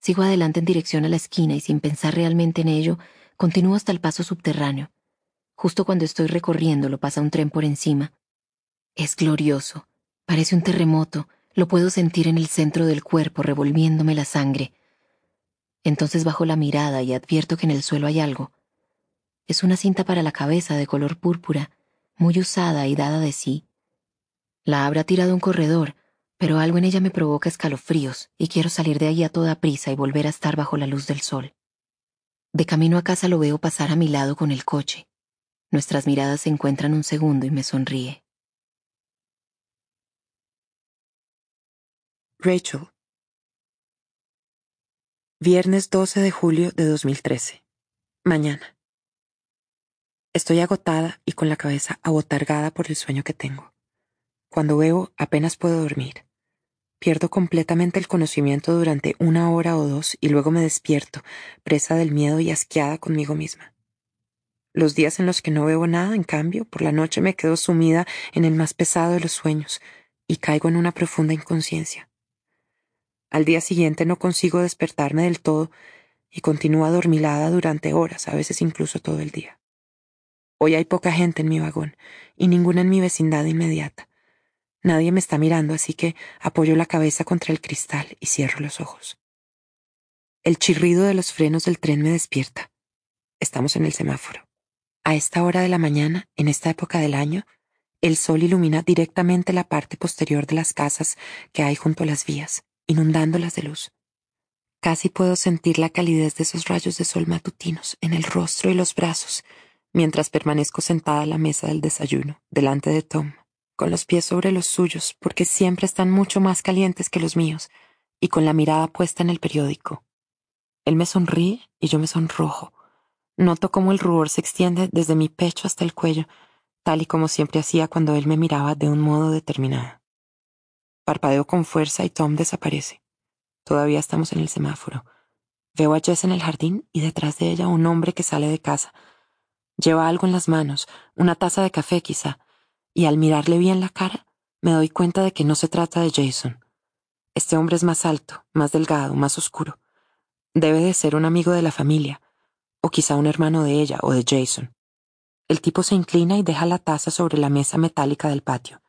Sigo adelante en dirección a la esquina y sin pensar realmente en ello, Continúo hasta el paso subterráneo. Justo cuando estoy recorriéndolo pasa un tren por encima. Es glorioso. Parece un terremoto. Lo puedo sentir en el centro del cuerpo revolviéndome la sangre. Entonces bajo la mirada y advierto que en el suelo hay algo. Es una cinta para la cabeza de color púrpura, muy usada y dada de sí. La habrá tirado un corredor, pero algo en ella me provoca escalofríos y quiero salir de ahí a toda prisa y volver a estar bajo la luz del sol. De camino a casa lo veo pasar a mi lado con el coche. Nuestras miradas se encuentran un segundo y me sonríe. Rachel. Viernes 12 de julio de 2013. Mañana. Estoy agotada y con la cabeza abotargada por el sueño que tengo. Cuando veo apenas puedo dormir. Pierdo completamente el conocimiento durante una hora o dos y luego me despierto, presa del miedo y asqueada conmigo misma. Los días en los que no veo nada, en cambio, por la noche me quedo sumida en el más pesado de los sueños y caigo en una profunda inconsciencia. Al día siguiente no consigo despertarme del todo y continúo adormilada durante horas, a veces incluso todo el día. Hoy hay poca gente en mi vagón y ninguna en mi vecindad inmediata. Nadie me está mirando, así que apoyo la cabeza contra el cristal y cierro los ojos. El chirrido de los frenos del tren me despierta. Estamos en el semáforo. A esta hora de la mañana, en esta época del año, el sol ilumina directamente la parte posterior de las casas que hay junto a las vías, inundándolas de luz. Casi puedo sentir la calidez de esos rayos de sol matutinos en el rostro y los brazos, mientras permanezco sentada a la mesa del desayuno, delante de Tom, con los pies sobre los suyos, porque siempre están mucho más calientes que los míos, y con la mirada puesta en el periódico. Él me sonríe y yo me sonrojo. Noto cómo el rubor se extiende desde mi pecho hasta el cuello, tal y como siempre hacía cuando él me miraba de un modo determinado. Parpadeo con fuerza y Tom desaparece. Todavía estamos en el semáforo. Veo a Jess en el jardín y detrás de ella un hombre que sale de casa. Lleva algo en las manos, una taza de café quizá, y al mirarle bien la cara, me doy cuenta de que no se trata de Jason. Este hombre es más alto, más delgado, más oscuro. Debe de ser un amigo de la familia, o quizá un hermano de ella o de Jason. El tipo se inclina y deja la taza sobre la mesa metálica del patio.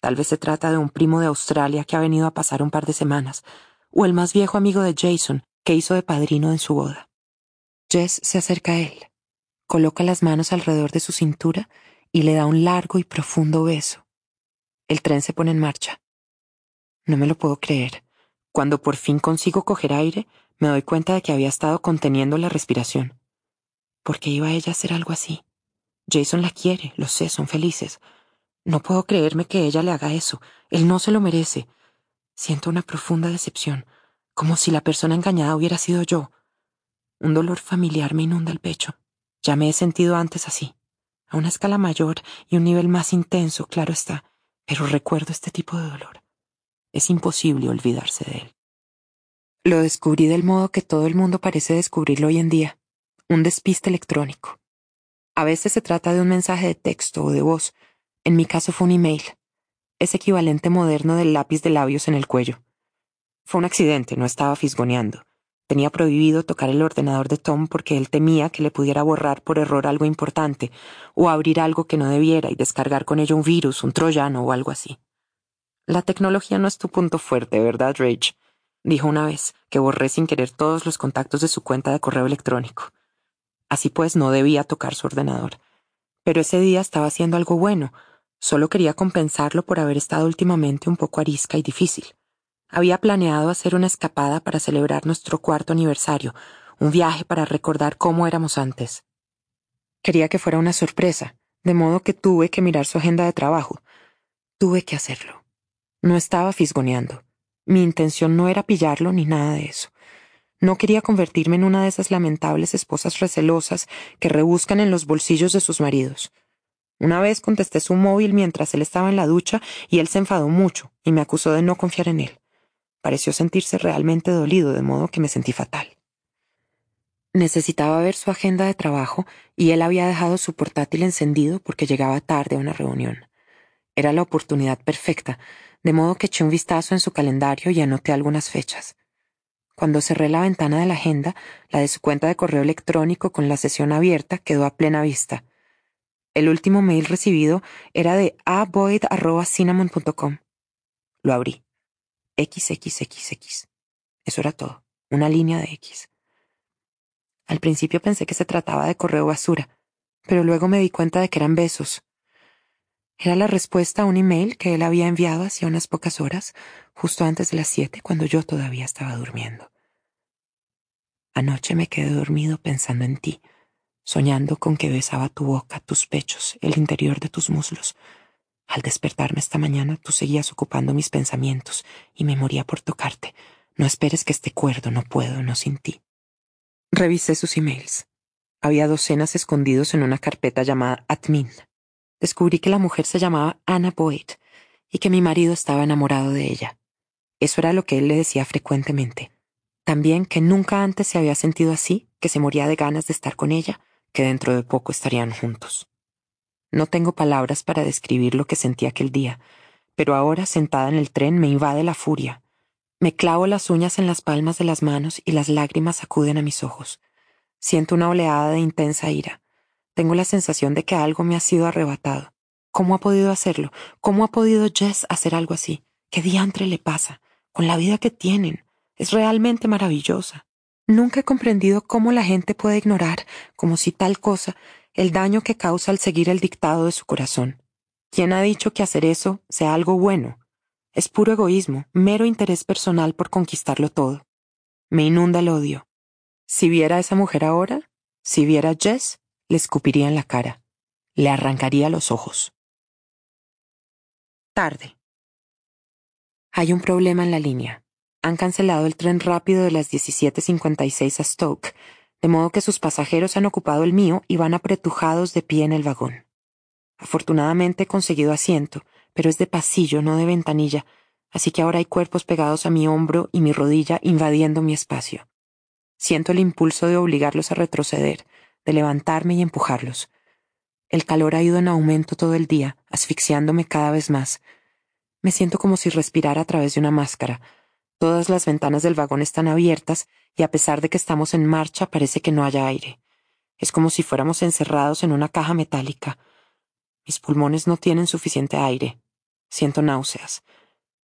Tal vez se trata de un primo de Australia que ha venido a pasar un par de semanas, o el más viejo amigo de Jason, que hizo de padrino en su boda. Jess se acerca a él, coloca las manos alrededor de su cintura y le da un largo y profundo beso. El tren se pone en marcha. No me lo puedo creer. Cuando por fin consigo coger aire, me doy cuenta de que había estado conteniendo la respiración. ¿Por qué iba ella a hacer algo así? Jason la quiere, lo sé, son felices. No puedo creerme que ella le haga eso. Él no se lo merece. Siento una profunda decepción, como si la persona engañada hubiera sido yo. Un dolor familiar me inunda el pecho. Ya me he sentido antes así, a una escala mayor y un nivel más intenso, claro está, pero recuerdo este tipo de dolor. Es imposible olvidarse de él. Lo descubrí del modo que todo el mundo parece descubrirlo hoy en día, un despiste electrónico. A veces se trata de un mensaje de texto o de voz, en mi caso fue un email ese equivalente moderno del lápiz de labios en el cuello. Fue un accidente, no estaba fisgoneando. Tenía prohibido tocar el ordenador de Tom porque él temía que le pudiera borrar por error algo importante, o abrir algo que no debiera y descargar con ello un virus, un troyano o algo así. La tecnología no es tu punto fuerte, ¿verdad, Rage? dijo una vez, que borré sin querer todos los contactos de su cuenta de correo electrónico. Así pues, no debía tocar su ordenador. Pero ese día estaba haciendo algo bueno, Solo quería compensarlo por haber estado últimamente un poco arisca y difícil. Había planeado hacer una escapada para celebrar nuestro cuarto aniversario, un viaje para recordar cómo éramos antes. Quería que fuera una sorpresa, de modo que tuve que mirar su agenda de trabajo. Tuve que hacerlo. No estaba fisgoneando. Mi intención no era pillarlo ni nada de eso. No quería convertirme en una de esas lamentables esposas recelosas que rebuscan en los bolsillos de sus maridos. Una vez contesté su móvil mientras él estaba en la ducha y él se enfadó mucho y me acusó de no confiar en él. Pareció sentirse realmente dolido, de modo que me sentí fatal. Necesitaba ver su agenda de trabajo y él había dejado su portátil encendido porque llegaba tarde a una reunión. Era la oportunidad perfecta, de modo que eché un vistazo en su calendario y anoté algunas fechas. Cuando cerré la ventana de la agenda, la de su cuenta de correo electrónico con la sesión abierta quedó a plena vista. El último mail recibido era de aboyd.cinnamon.com. Lo abrí. XXXX. Eso era todo. Una línea de X. Al principio pensé que se trataba de correo basura, pero luego me di cuenta de que eran besos. Era la respuesta a un email que él había enviado hacía unas pocas horas, justo antes de las siete, cuando yo todavía estaba durmiendo. Anoche me quedé dormido pensando en ti soñando con que besaba tu boca, tus pechos, el interior de tus muslos. Al despertarme esta mañana, tú seguías ocupando mis pensamientos y me moría por tocarte. No esperes que esté cuerdo, no puedo, no sin ti. Revisé sus emails. Había docenas escondidos en una carpeta llamada Admin. Descubrí que la mujer se llamaba Anna Boyd y que mi marido estaba enamorado de ella. Eso era lo que él le decía frecuentemente. También que nunca antes se había sentido así, que se moría de ganas de estar con ella que dentro de poco estarían juntos. No tengo palabras para describir lo que sentí aquel día, pero ahora sentada en el tren me invade la furia. Me clavo las uñas en las palmas de las manos y las lágrimas acuden a mis ojos. Siento una oleada de intensa ira. Tengo la sensación de que algo me ha sido arrebatado. ¿Cómo ha podido hacerlo? ¿Cómo ha podido Jess hacer algo así? ¿Qué diantre le pasa? Con la vida que tienen. Es realmente maravillosa. Nunca he comprendido cómo la gente puede ignorar, como si tal cosa, el daño que causa al seguir el dictado de su corazón. ¿Quién ha dicho que hacer eso sea algo bueno? Es puro egoísmo, mero interés personal por conquistarlo todo. Me inunda el odio. Si viera a esa mujer ahora, si viera a Jess, le escupiría en la cara, le arrancaría los ojos. Tarde. Hay un problema en la línea. Han cancelado el tren rápido de las 17.56 a Stoke, de modo que sus pasajeros han ocupado el mío y van apretujados de pie en el vagón. Afortunadamente he conseguido asiento, pero es de pasillo, no de ventanilla, así que ahora hay cuerpos pegados a mi hombro y mi rodilla invadiendo mi espacio. Siento el impulso de obligarlos a retroceder, de levantarme y empujarlos. El calor ha ido en aumento todo el día, asfixiándome cada vez más. Me siento como si respirara a través de una máscara. Todas las ventanas del vagón están abiertas y a pesar de que estamos en marcha parece que no haya aire. Es como si fuéramos encerrados en una caja metálica. Mis pulmones no tienen suficiente aire. Siento náuseas.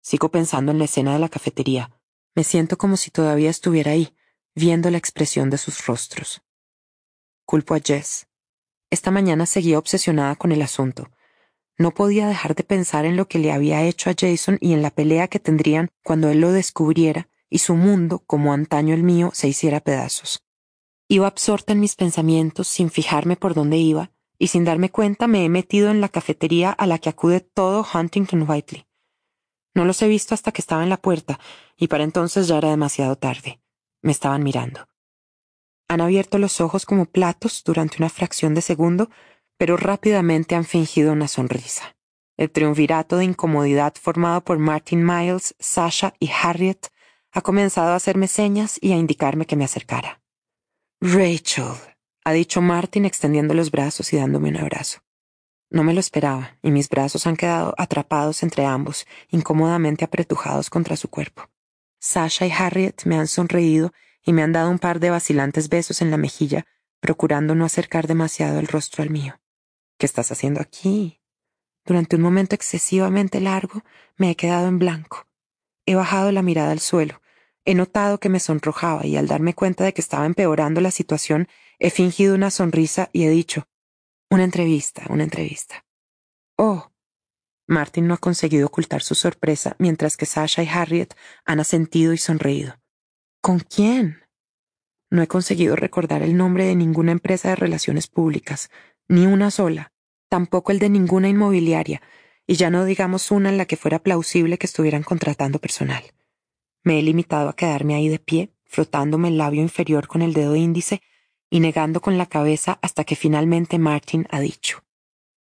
Sigo pensando en la escena de la cafetería. Me siento como si todavía estuviera ahí, viendo la expresión de sus rostros. Culpo a Jess. Esta mañana seguía obsesionada con el asunto. No podía dejar de pensar en lo que le había hecho a Jason y en la pelea que tendrían cuando él lo descubriera y su mundo, como antaño el mío, se hiciera pedazos. Iba absorta en mis pensamientos sin fijarme por dónde iba, y sin darme cuenta me he metido en la cafetería a la que acude todo Huntington Whiteley. No los he visto hasta que estaba en la puerta, y para entonces ya era demasiado tarde. Me estaban mirando. Han abierto los ojos como platos durante una fracción de segundo, pero rápidamente han fingido una sonrisa. El triunvirato de incomodidad formado por Martin Miles, Sasha y Harriet ha comenzado a hacerme señas y a indicarme que me acercara. Rachel, ha dicho Martin extendiendo los brazos y dándome un abrazo. No me lo esperaba, y mis brazos han quedado atrapados entre ambos, incómodamente apretujados contra su cuerpo. Sasha y Harriet me han sonreído y me han dado un par de vacilantes besos en la mejilla, procurando no acercar demasiado el rostro al mío. ¿Qué estás haciendo aquí? Durante un momento excesivamente largo me he quedado en blanco. He bajado la mirada al suelo. He notado que me sonrojaba y al darme cuenta de que estaba empeorando la situación, he fingido una sonrisa y he dicho, una entrevista, una entrevista. Oh. Martin no ha conseguido ocultar su sorpresa mientras que Sasha y Harriet han asentido y sonreído. ¿Con quién? No he conseguido recordar el nombre de ninguna empresa de relaciones públicas, ni una sola, tampoco el de ninguna inmobiliaria, y ya no digamos una en la que fuera plausible que estuvieran contratando personal. Me he limitado a quedarme ahí de pie, frotándome el labio inferior con el dedo índice y negando con la cabeza hasta que finalmente Martin ha dicho.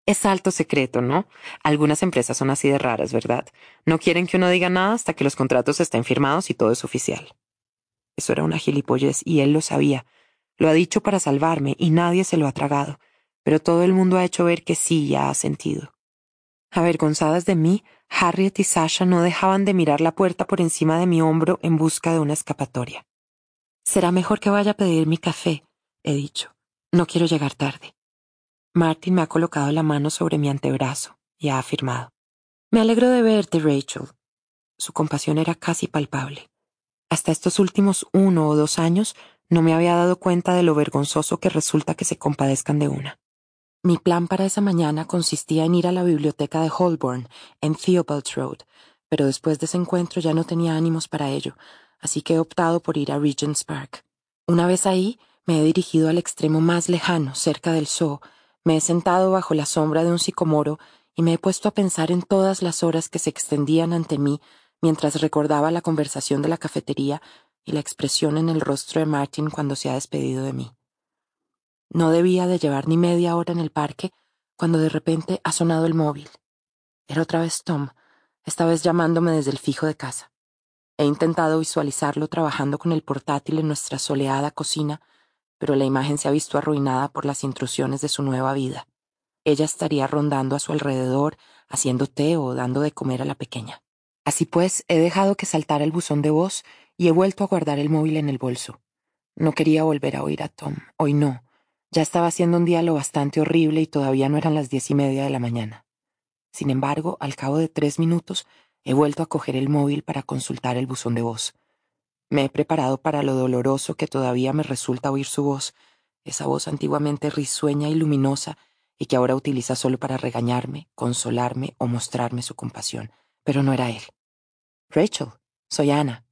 Es alto secreto, ¿no? Algunas empresas son así de raras, ¿verdad? No quieren que uno diga nada hasta que los contratos estén firmados y todo es oficial. Eso era una gilipollez y él lo sabía. Lo ha dicho para salvarme y nadie se lo ha tragado pero todo el mundo ha hecho ver que sí ya ha sentido. Avergonzadas de mí, Harriet y Sasha no dejaban de mirar la puerta por encima de mi hombro en busca de una escapatoria. Será mejor que vaya a pedir mi café, he dicho. No quiero llegar tarde. Martin me ha colocado la mano sobre mi antebrazo y ha afirmado. Me alegro de verte, Rachel. Su compasión era casi palpable. Hasta estos últimos uno o dos años no me había dado cuenta de lo vergonzoso que resulta que se compadezcan de una. Mi plan para esa mañana consistía en ir a la biblioteca de Holborn, en Theobald Road, pero después de ese encuentro ya no tenía ánimos para ello, así que he optado por ir a Regent's Park. Una vez ahí, me he dirigido al extremo más lejano, cerca del zoo, me he sentado bajo la sombra de un sicomoro y me he puesto a pensar en todas las horas que se extendían ante mí mientras recordaba la conversación de la cafetería y la expresión en el rostro de Martin cuando se ha despedido de mí. No debía de llevar ni media hora en el parque cuando de repente ha sonado el móvil. Era otra vez Tom, esta vez llamándome desde el fijo de casa. He intentado visualizarlo trabajando con el portátil en nuestra soleada cocina, pero la imagen se ha visto arruinada por las intrusiones de su nueva vida. Ella estaría rondando a su alrededor, haciendo té o dando de comer a la pequeña. Así pues, he dejado que saltara el buzón de voz y he vuelto a guardar el móvil en el bolso. No quería volver a oír a Tom, hoy no, ya estaba haciendo un día lo bastante horrible y todavía no eran las diez y media de la mañana. Sin embargo, al cabo de tres minutos, he vuelto a coger el móvil para consultar el buzón de voz. Me he preparado para lo doloroso que todavía me resulta oír su voz, esa voz antiguamente risueña y luminosa y que ahora utiliza solo para regañarme, consolarme o mostrarme su compasión. Pero no era él. Rachel, soy Ana.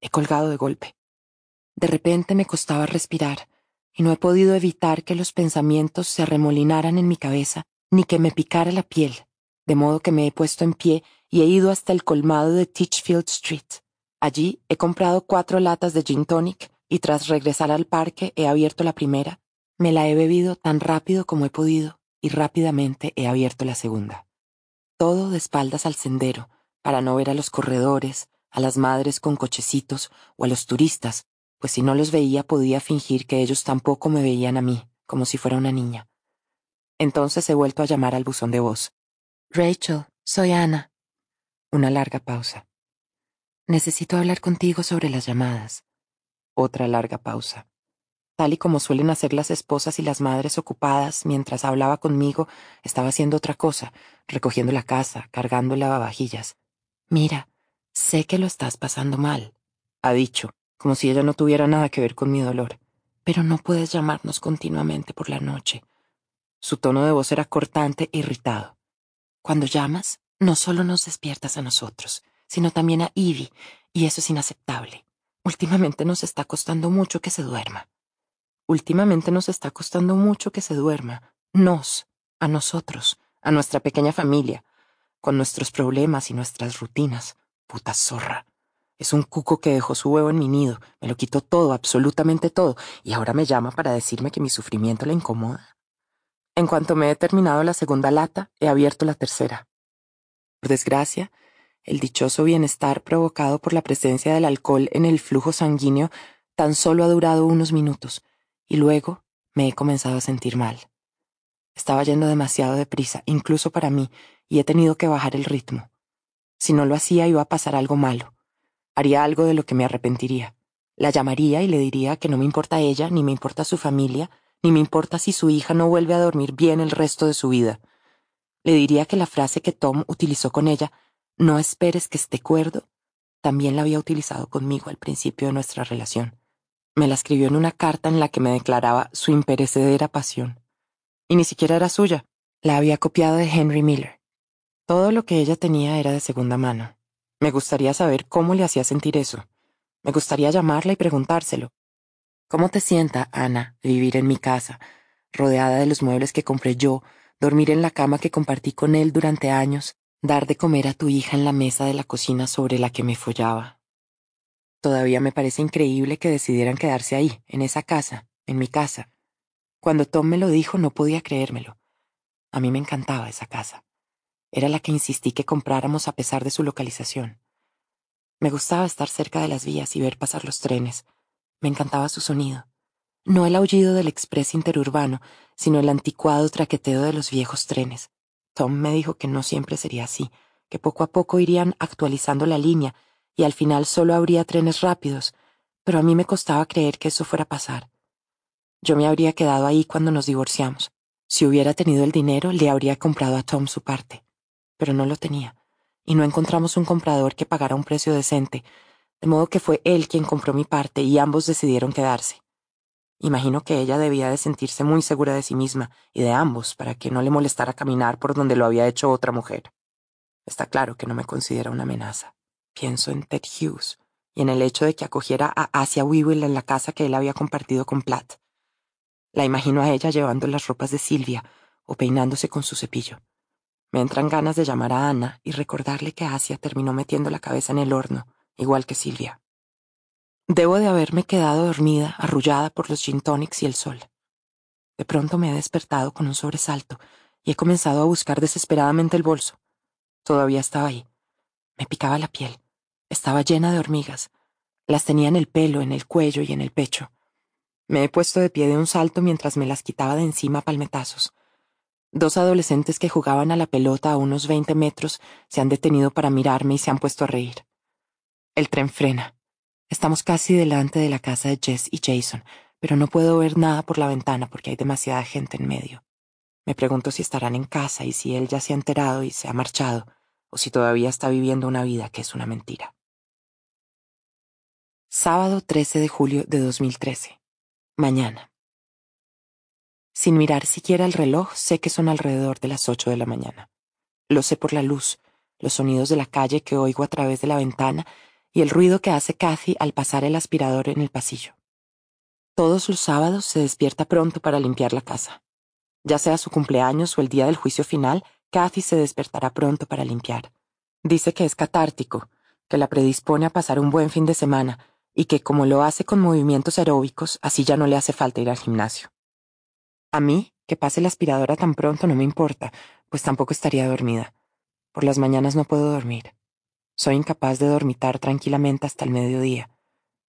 He colgado de golpe. De repente me costaba respirar y no he podido evitar que los pensamientos se arremolinaran en mi cabeza ni que me picara la piel de modo que me he puesto en pie y he ido hasta el colmado de Teachfield Street. Allí he comprado cuatro latas de gin tonic y tras regresar al parque he abierto la primera, me la he bebido tan rápido como he podido y rápidamente he abierto la segunda. Todo de espaldas al sendero, para no ver a los corredores, a las madres con cochecitos o a los turistas, pues si no los veía podía fingir que ellos tampoco me veían a mí, como si fuera una niña. Entonces he vuelto a llamar al buzón de voz. Rachel, soy Ana. Una larga pausa. Necesito hablar contigo sobre las llamadas. Otra larga pausa. Tal y como suelen hacer las esposas y las madres ocupadas, mientras hablaba conmigo, estaba haciendo otra cosa, recogiendo la casa, cargando lavavajillas. Mira, sé que lo estás pasando mal, ha dicho, como si ella no tuviera nada que ver con mi dolor. Pero no puedes llamarnos continuamente por la noche. Su tono de voz era cortante e irritado. Cuando llamas, no solo nos despiertas a nosotros, sino también a Ivy, y eso es inaceptable. Últimamente nos está costando mucho que se duerma. Últimamente nos está costando mucho que se duerma. Nos, a nosotros, a nuestra pequeña familia, con nuestros problemas y nuestras rutinas. Puta zorra. Es un cuco que dejó su huevo en mi nido, me lo quitó todo, absolutamente todo, y ahora me llama para decirme que mi sufrimiento le incomoda. En cuanto me he terminado la segunda lata, he abierto la tercera. Por desgracia, el dichoso bienestar provocado por la presencia del alcohol en el flujo sanguíneo tan solo ha durado unos minutos, y luego me he comenzado a sentir mal. Estaba yendo demasiado deprisa, incluso para mí, y he tenido que bajar el ritmo. Si no lo hacía iba a pasar algo malo. Haría algo de lo que me arrepentiría. La llamaría y le diría que no me importa ella, ni me importa su familia, ni me importa si su hija no vuelve a dormir bien el resto de su vida. Le diría que la frase que Tom utilizó con ella, no esperes que esté cuerdo, también la había utilizado conmigo al principio de nuestra relación. Me la escribió en una carta en la que me declaraba su imperecedera pasión. Y ni siquiera era suya, la había copiado de Henry Miller. Todo lo que ella tenía era de segunda mano. Me gustaría saber cómo le hacía sentir eso. Me gustaría llamarla y preguntárselo, ¿Cómo te sienta, Ana, vivir en mi casa, rodeada de los muebles que compré yo, dormir en la cama que compartí con él durante años, dar de comer a tu hija en la mesa de la cocina sobre la que me follaba? Todavía me parece increíble que decidieran quedarse ahí, en esa casa, en mi casa. Cuando Tom me lo dijo no podía creérmelo. A mí me encantaba esa casa. Era la que insistí que compráramos a pesar de su localización. Me gustaba estar cerca de las vías y ver pasar los trenes, me encantaba su sonido. No el aullido del express interurbano, sino el anticuado traqueteo de los viejos trenes. Tom me dijo que no siempre sería así, que poco a poco irían actualizando la línea y al final solo habría trenes rápidos, pero a mí me costaba creer que eso fuera a pasar. Yo me habría quedado ahí cuando nos divorciamos. Si hubiera tenido el dinero, le habría comprado a Tom su parte. Pero no lo tenía, y no encontramos un comprador que pagara un precio decente, de modo que fue él quien compró mi parte y ambos decidieron quedarse. Imagino que ella debía de sentirse muy segura de sí misma y de ambos para que no le molestara caminar por donde lo había hecho otra mujer. Está claro que no me considera una amenaza. Pienso en Ted Hughes y en el hecho de que acogiera a Asia Weevil en la casa que él había compartido con Platt. La imagino a ella llevando las ropas de Silvia o peinándose con su cepillo. Me entran ganas de llamar a Ana y recordarle que Asia terminó metiendo la cabeza en el horno igual que Silvia. Debo de haberme quedado dormida, arrullada por los gin tonics y el sol. De pronto me he despertado con un sobresalto y he comenzado a buscar desesperadamente el bolso. Todavía estaba ahí. Me picaba la piel. Estaba llena de hormigas. Las tenía en el pelo, en el cuello y en el pecho. Me he puesto de pie de un salto mientras me las quitaba de encima palmetazos. Dos adolescentes que jugaban a la pelota a unos veinte metros se han detenido para mirarme y se han puesto a reír. El tren frena. Estamos casi delante de la casa de Jess y Jason, pero no puedo ver nada por la ventana porque hay demasiada gente en medio. Me pregunto si estarán en casa y si él ya se ha enterado y se ha marchado, o si todavía está viviendo una vida que es una mentira. Sábado 13 de julio de 2013. Mañana. Sin mirar siquiera el reloj, sé que son alrededor de las ocho de la mañana. Lo sé por la luz, los sonidos de la calle que oigo a través de la ventana y el ruido que hace Kathy al pasar el aspirador en el pasillo. Todos los sábados se despierta pronto para limpiar la casa. Ya sea su cumpleaños o el día del juicio final, Kathy se despertará pronto para limpiar. Dice que es catártico, que la predispone a pasar un buen fin de semana y que como lo hace con movimientos aeróbicos, así ya no le hace falta ir al gimnasio. A mí, que pase la aspiradora tan pronto no me importa, pues tampoco estaría dormida. Por las mañanas no puedo dormir. Soy incapaz de dormitar tranquilamente hasta el mediodía.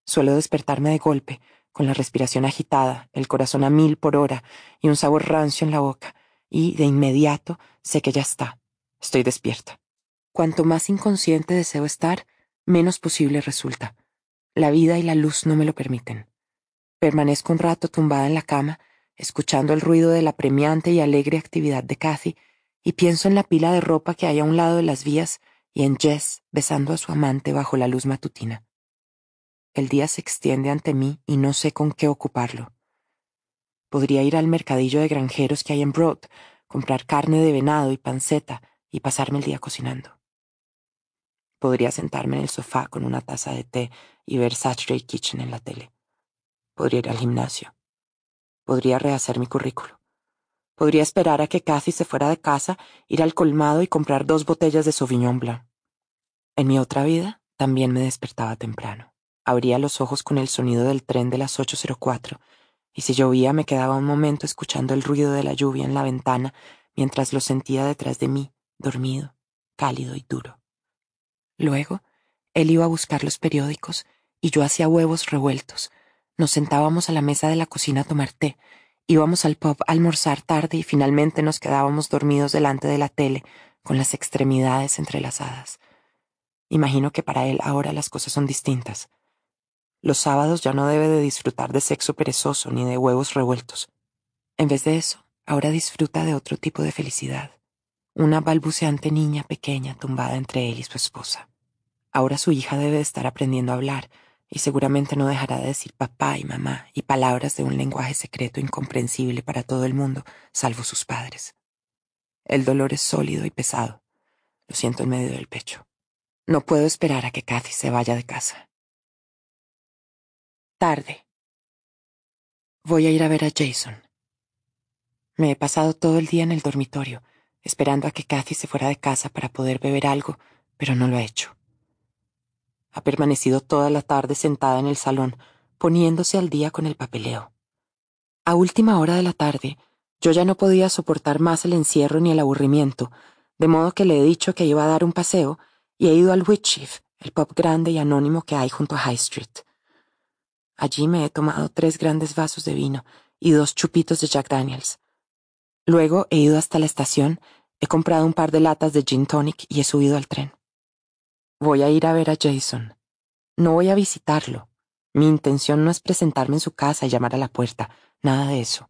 Suelo despertarme de golpe, con la respiración agitada, el corazón a mil por hora y un sabor rancio en la boca, y de inmediato sé que ya está. Estoy despierta. Cuanto más inconsciente deseo estar, menos posible resulta. La vida y la luz no me lo permiten. Permanezco un rato tumbada en la cama, escuchando el ruido de la premiante y alegre actividad de Cathy, y pienso en la pila de ropa que hay a un lado de las vías y en Jess besando a su amante bajo la luz matutina. El día se extiende ante mí y no sé con qué ocuparlo. Podría ir al mercadillo de granjeros que hay en Broad, comprar carne de venado y panceta y pasarme el día cocinando. Podría sentarme en el sofá con una taza de té y ver Saturday Kitchen en la tele. Podría ir al gimnasio. Podría rehacer mi currículo. Podría esperar a que Cathy se fuera de casa, ir al colmado y comprar dos botellas de Sauvignon Blanc. En mi otra vida también me despertaba temprano. Abría los ojos con el sonido del tren de las 8.04 y si llovía me quedaba un momento escuchando el ruido de la lluvia en la ventana mientras lo sentía detrás de mí, dormido, cálido y duro. Luego, él iba a buscar los periódicos y yo hacía huevos revueltos. Nos sentábamos a la mesa de la cocina a tomar té Íbamos al pub a almorzar tarde y finalmente nos quedábamos dormidos delante de la tele, con las extremidades entrelazadas. Imagino que para él ahora las cosas son distintas. Los sábados ya no debe de disfrutar de sexo perezoso ni de huevos revueltos. En vez de eso, ahora disfruta de otro tipo de felicidad. Una balbuceante niña pequeña tumbada entre él y su esposa. Ahora su hija debe de estar aprendiendo a hablar, y seguramente no dejará de decir papá y mamá y palabras de un lenguaje secreto incomprensible para todo el mundo, salvo sus padres. El dolor es sólido y pesado. Lo siento en medio del pecho. No puedo esperar a que Kathy se vaya de casa. Tarde. Voy a ir a ver a Jason. Me he pasado todo el día en el dormitorio, esperando a que Kathy se fuera de casa para poder beber algo, pero no lo ha hecho. Ha permanecido toda la tarde sentada en el salón, poniéndose al día con el papeleo. A última hora de la tarde, yo ya no podía soportar más el encierro ni el aburrimiento, de modo que le he dicho que iba a dar un paseo y he ido al Wheatsheaf, el pub grande y anónimo que hay junto a High Street. Allí me he tomado tres grandes vasos de vino y dos chupitos de Jack Daniels. Luego he ido hasta la estación, he comprado un par de latas de gin tonic y he subido al tren. Voy a ir a ver a Jason. No voy a visitarlo. Mi intención no es presentarme en su casa y llamar a la puerta, nada de eso.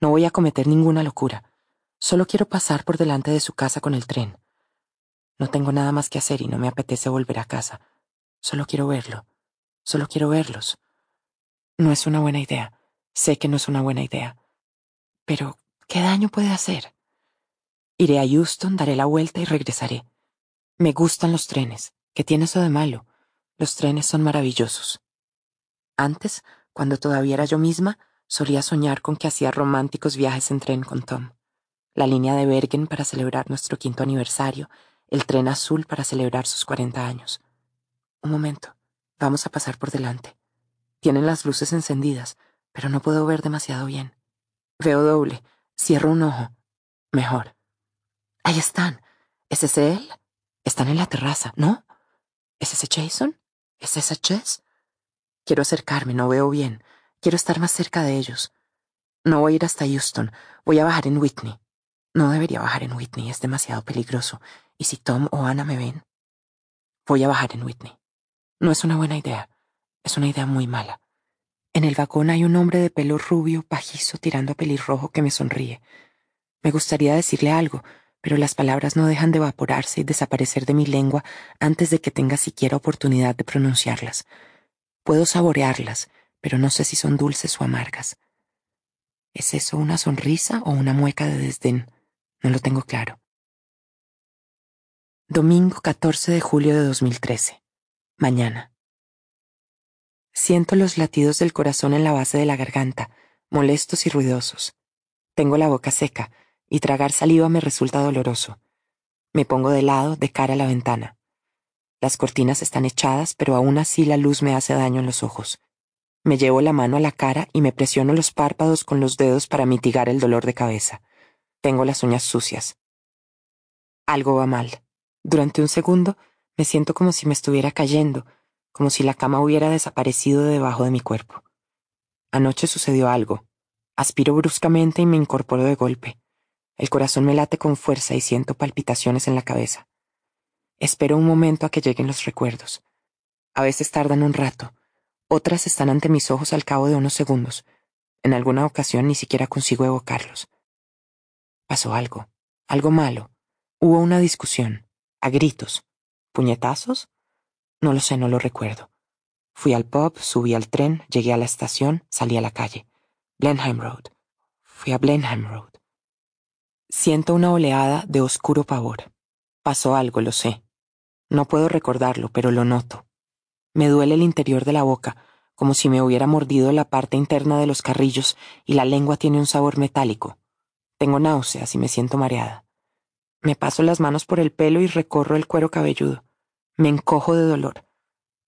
No voy a cometer ninguna locura. Solo quiero pasar por delante de su casa con el tren. No tengo nada más que hacer y no me apetece volver a casa. Solo quiero verlo. Solo quiero verlos. No es una buena idea. Sé que no es una buena idea. Pero, ¿qué daño puede hacer? Iré a Houston, daré la vuelta y regresaré. Me gustan los trenes. ¿Qué tiene eso de malo? Los trenes son maravillosos. Antes, cuando todavía era yo misma, solía soñar con que hacía románticos viajes en tren con Tom. La línea de Bergen para celebrar nuestro quinto aniversario, el tren azul para celebrar sus cuarenta años. Un momento, vamos a pasar por delante. Tienen las luces encendidas, pero no puedo ver demasiado bien. Veo doble. Cierro un ojo. Mejor. Ahí están. ¿Es ese él? Están en la terraza, ¿no? ¿Es ese Jason? ¿Es esa Jess? Quiero acercarme, no veo bien. Quiero estar más cerca de ellos. No voy a ir hasta Houston, voy a bajar en Whitney. No debería bajar en Whitney, es demasiado peligroso. ¿Y si Tom o Anna me ven? Voy a bajar en Whitney. No es una buena idea, es una idea muy mala. En el vagón hay un hombre de pelo rubio, pajizo, tirando a pelirrojo que me sonríe. Me gustaría decirle algo, pero las palabras no dejan de evaporarse y desaparecer de mi lengua antes de que tenga siquiera oportunidad de pronunciarlas. Puedo saborearlas, pero no sé si son dulces o amargas. ¿Es eso una sonrisa o una mueca de desdén? No lo tengo claro. Domingo 14 de julio de 2013. Mañana. Siento los latidos del corazón en la base de la garganta, molestos y ruidosos. Tengo la boca seca, y tragar saliva me resulta doloroso. Me pongo de lado, de cara a la ventana. Las cortinas están echadas, pero aún así la luz me hace daño en los ojos. Me llevo la mano a la cara y me presiono los párpados con los dedos para mitigar el dolor de cabeza. Tengo las uñas sucias. Algo va mal. Durante un segundo me siento como si me estuviera cayendo, como si la cama hubiera desaparecido debajo de mi cuerpo. Anoche sucedió algo. Aspiro bruscamente y me incorporo de golpe. El corazón me late con fuerza y siento palpitaciones en la cabeza. Espero un momento a que lleguen los recuerdos. A veces tardan un rato, otras están ante mis ojos al cabo de unos segundos. En alguna ocasión ni siquiera consigo evocarlos. Pasó algo, algo malo. Hubo una discusión, a gritos. ¿Puñetazos? No lo sé, no lo recuerdo. Fui al pub, subí al tren, llegué a la estación, salí a la calle. Blenheim Road. Fui a Blenheim Road. Siento una oleada de oscuro pavor. Pasó algo, lo sé. No puedo recordarlo, pero lo noto. Me duele el interior de la boca, como si me hubiera mordido la parte interna de los carrillos y la lengua tiene un sabor metálico. Tengo náuseas y me siento mareada. Me paso las manos por el pelo y recorro el cuero cabelludo. Me encojo de dolor.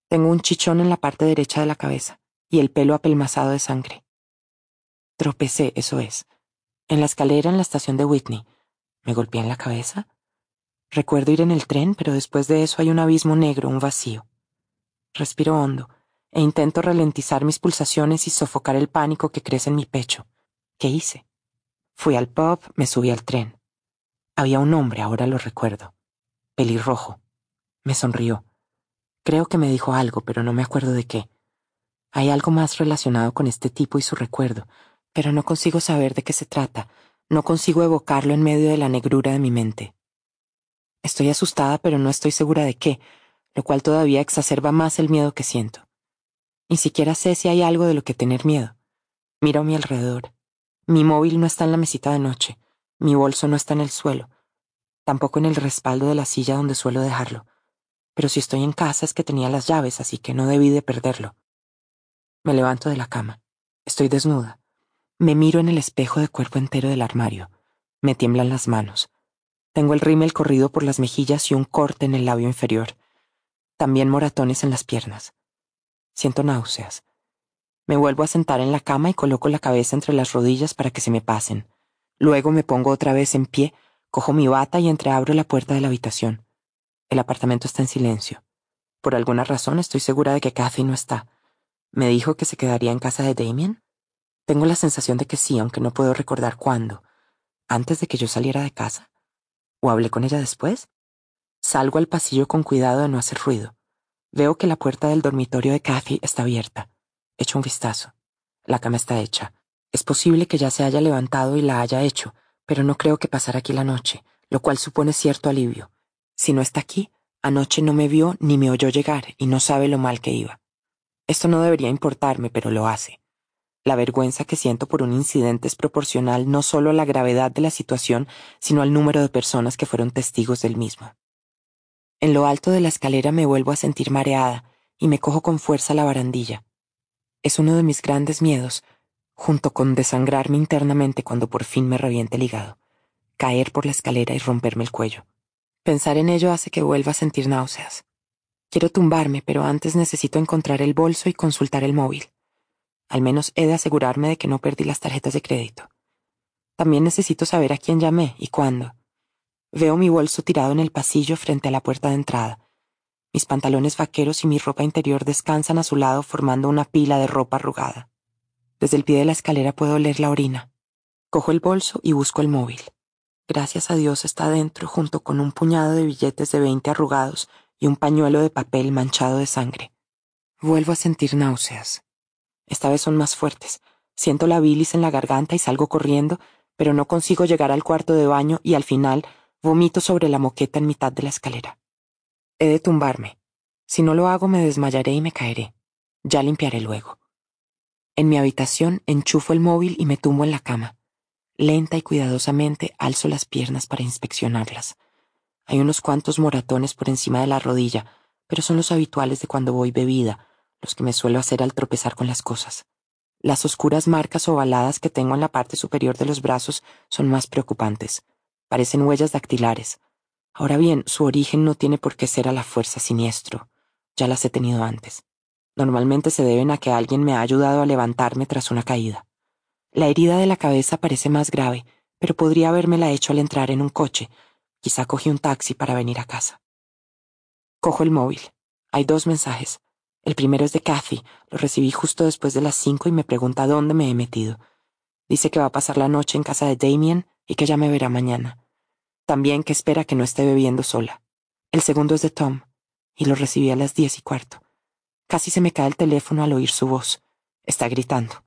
Tengo un chichón en la parte derecha de la cabeza y el pelo apelmazado de sangre. Tropecé, eso es en la escalera en la estación de Whitney. ¿Me golpeé en la cabeza? Recuerdo ir en el tren, pero después de eso hay un abismo negro, un vacío. Respiro hondo e intento ralentizar mis pulsaciones y sofocar el pánico que crece en mi pecho. ¿Qué hice? Fui al pub, me subí al tren. Había un hombre, ahora lo recuerdo. Pelirrojo. Me sonrió. Creo que me dijo algo, pero no me acuerdo de qué. Hay algo más relacionado con este tipo y su recuerdo, pero no consigo saber de qué se trata, no consigo evocarlo en medio de la negrura de mi mente. Estoy asustada, pero no estoy segura de qué, lo cual todavía exacerba más el miedo que siento. Ni siquiera sé si hay algo de lo que tener miedo. Miro a mi alrededor. Mi móvil no está en la mesita de noche, mi bolso no está en el suelo, tampoco en el respaldo de la silla donde suelo dejarlo. Pero si estoy en casa es que tenía las llaves, así que no debí de perderlo. Me levanto de la cama. Estoy desnuda. Me miro en el espejo de cuerpo entero del armario. Me tiemblan las manos. Tengo el rímel corrido por las mejillas y un corte en el labio inferior. También moratones en las piernas. Siento náuseas. Me vuelvo a sentar en la cama y coloco la cabeza entre las rodillas para que se me pasen. Luego me pongo otra vez en pie, cojo mi bata y entreabro la puerta de la habitación. El apartamento está en silencio. Por alguna razón estoy segura de que Kathy no está. ¿Me dijo que se quedaría en casa de Damien? Tengo la sensación de que sí, aunque no puedo recordar cuándo. ¿Antes de que yo saliera de casa? ¿O hablé con ella después? Salgo al pasillo con cuidado de no hacer ruido. Veo que la puerta del dormitorio de Kathy está abierta. Echo un vistazo. La cama está hecha. Es posible que ya se haya levantado y la haya hecho, pero no creo que pasara aquí la noche, lo cual supone cierto alivio. Si no está aquí, anoche no me vio ni me oyó llegar y no sabe lo mal que iba. Esto no debería importarme, pero lo hace. La vergüenza que siento por un incidente es proporcional no solo a la gravedad de la situación, sino al número de personas que fueron testigos del mismo. En lo alto de la escalera me vuelvo a sentir mareada y me cojo con fuerza la barandilla. Es uno de mis grandes miedos, junto con desangrarme internamente cuando por fin me reviente el hígado, caer por la escalera y romperme el cuello. Pensar en ello hace que vuelva a sentir náuseas. Quiero tumbarme, pero antes necesito encontrar el bolso y consultar el móvil. Al menos he de asegurarme de que no perdí las tarjetas de crédito. También necesito saber a quién llamé y cuándo. Veo mi bolso tirado en el pasillo frente a la puerta de entrada. Mis pantalones vaqueros y mi ropa interior descansan a su lado formando una pila de ropa arrugada. Desde el pie de la escalera puedo oler la orina. Cojo el bolso y busco el móvil. Gracias a Dios está dentro junto con un puñado de billetes de veinte arrugados y un pañuelo de papel manchado de sangre. Vuelvo a sentir náuseas. Esta vez son más fuertes. Siento la bilis en la garganta y salgo corriendo, pero no consigo llegar al cuarto de baño y al final vomito sobre la moqueta en mitad de la escalera. He de tumbarme. Si no lo hago me desmayaré y me caeré. Ya limpiaré luego. En mi habitación enchufo el móvil y me tumbo en la cama. Lenta y cuidadosamente alzo las piernas para inspeccionarlas. Hay unos cuantos moratones por encima de la rodilla, pero son los habituales de cuando voy bebida, los que me suelo hacer al tropezar con las cosas. Las oscuras marcas ovaladas que tengo en la parte superior de los brazos son más preocupantes. Parecen huellas dactilares. Ahora bien, su origen no tiene por qué ser a la fuerza siniestro. Ya las he tenido antes. Normalmente se deben a que alguien me ha ayudado a levantarme tras una caída. La herida de la cabeza parece más grave, pero podría habérmela hecho al entrar en un coche. Quizá cogí un taxi para venir a casa. Cojo el móvil. Hay dos mensajes. El primero es de Kathy. Lo recibí justo después de las cinco y me pregunta dónde me he metido. Dice que va a pasar la noche en casa de Damien y que ya me verá mañana. También que espera que no esté bebiendo sola. El segundo es de Tom, y lo recibí a las diez y cuarto. Casi se me cae el teléfono al oír su voz. Está gritando.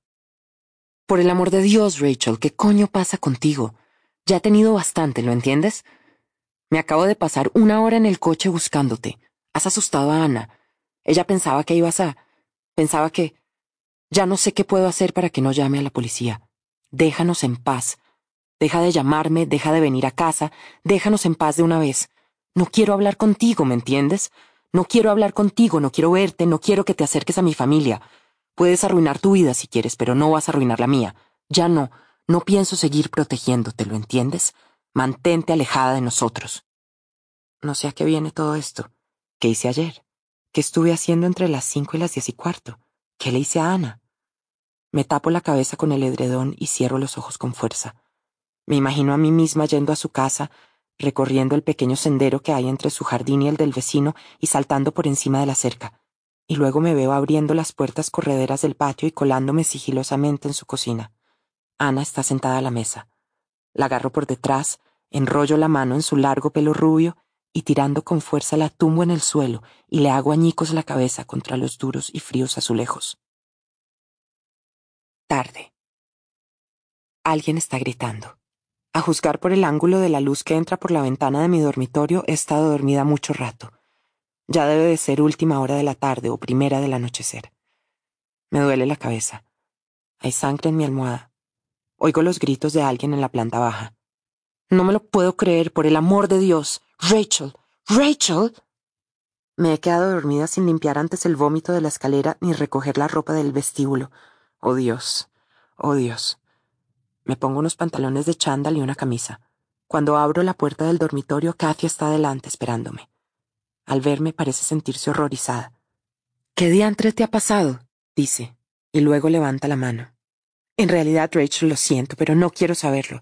Por el amor de Dios, Rachel, ¿qué coño pasa contigo? Ya he tenido bastante, ¿lo entiendes? Me acabo de pasar una hora en el coche buscándote. Has asustado a Ana. Ella pensaba que ibas a... Pensaba que... Ya no sé qué puedo hacer para que no llame a la policía. Déjanos en paz. Deja de llamarme, deja de venir a casa, déjanos en paz de una vez. No quiero hablar contigo, ¿me entiendes? No quiero hablar contigo, no quiero verte, no quiero que te acerques a mi familia. Puedes arruinar tu vida si quieres, pero no vas a arruinar la mía. Ya no, no pienso seguir protegiéndote, ¿lo entiendes? Mantente alejada de nosotros. No sé a qué viene todo esto. ¿Qué hice ayer? ¿Qué estuve haciendo entre las cinco y las diez y cuarto? ¿Qué le hice a Ana? Me tapo la cabeza con el edredón y cierro los ojos con fuerza. Me imagino a mí misma yendo a su casa, recorriendo el pequeño sendero que hay entre su jardín y el del vecino y saltando por encima de la cerca, y luego me veo abriendo las puertas correderas del patio y colándome sigilosamente en su cocina. Ana está sentada a la mesa. La agarro por detrás, enrollo la mano en su largo pelo rubio y tirando con fuerza la tumbo en el suelo y le hago añicos la cabeza contra los duros y fríos azulejos. Tarde. Alguien está gritando. A juzgar por el ángulo de la luz que entra por la ventana de mi dormitorio, he estado dormida mucho rato. Ya debe de ser última hora de la tarde o primera del anochecer. Me duele la cabeza. Hay sangre en mi almohada. Oigo los gritos de alguien en la planta baja. No me lo puedo creer, por el amor de Dios. Rachel. Rachel. Me he quedado dormida sin limpiar antes el vómito de la escalera ni recoger la ropa del vestíbulo. Oh Dios. Oh Dios. Me pongo unos pantalones de chándal y una camisa. Cuando abro la puerta del dormitorio, Kathy está delante esperándome. Al verme parece sentirse horrorizada. ¿Qué diantre te ha pasado? dice, y luego levanta la mano. En realidad, Rachel, lo siento, pero no quiero saberlo.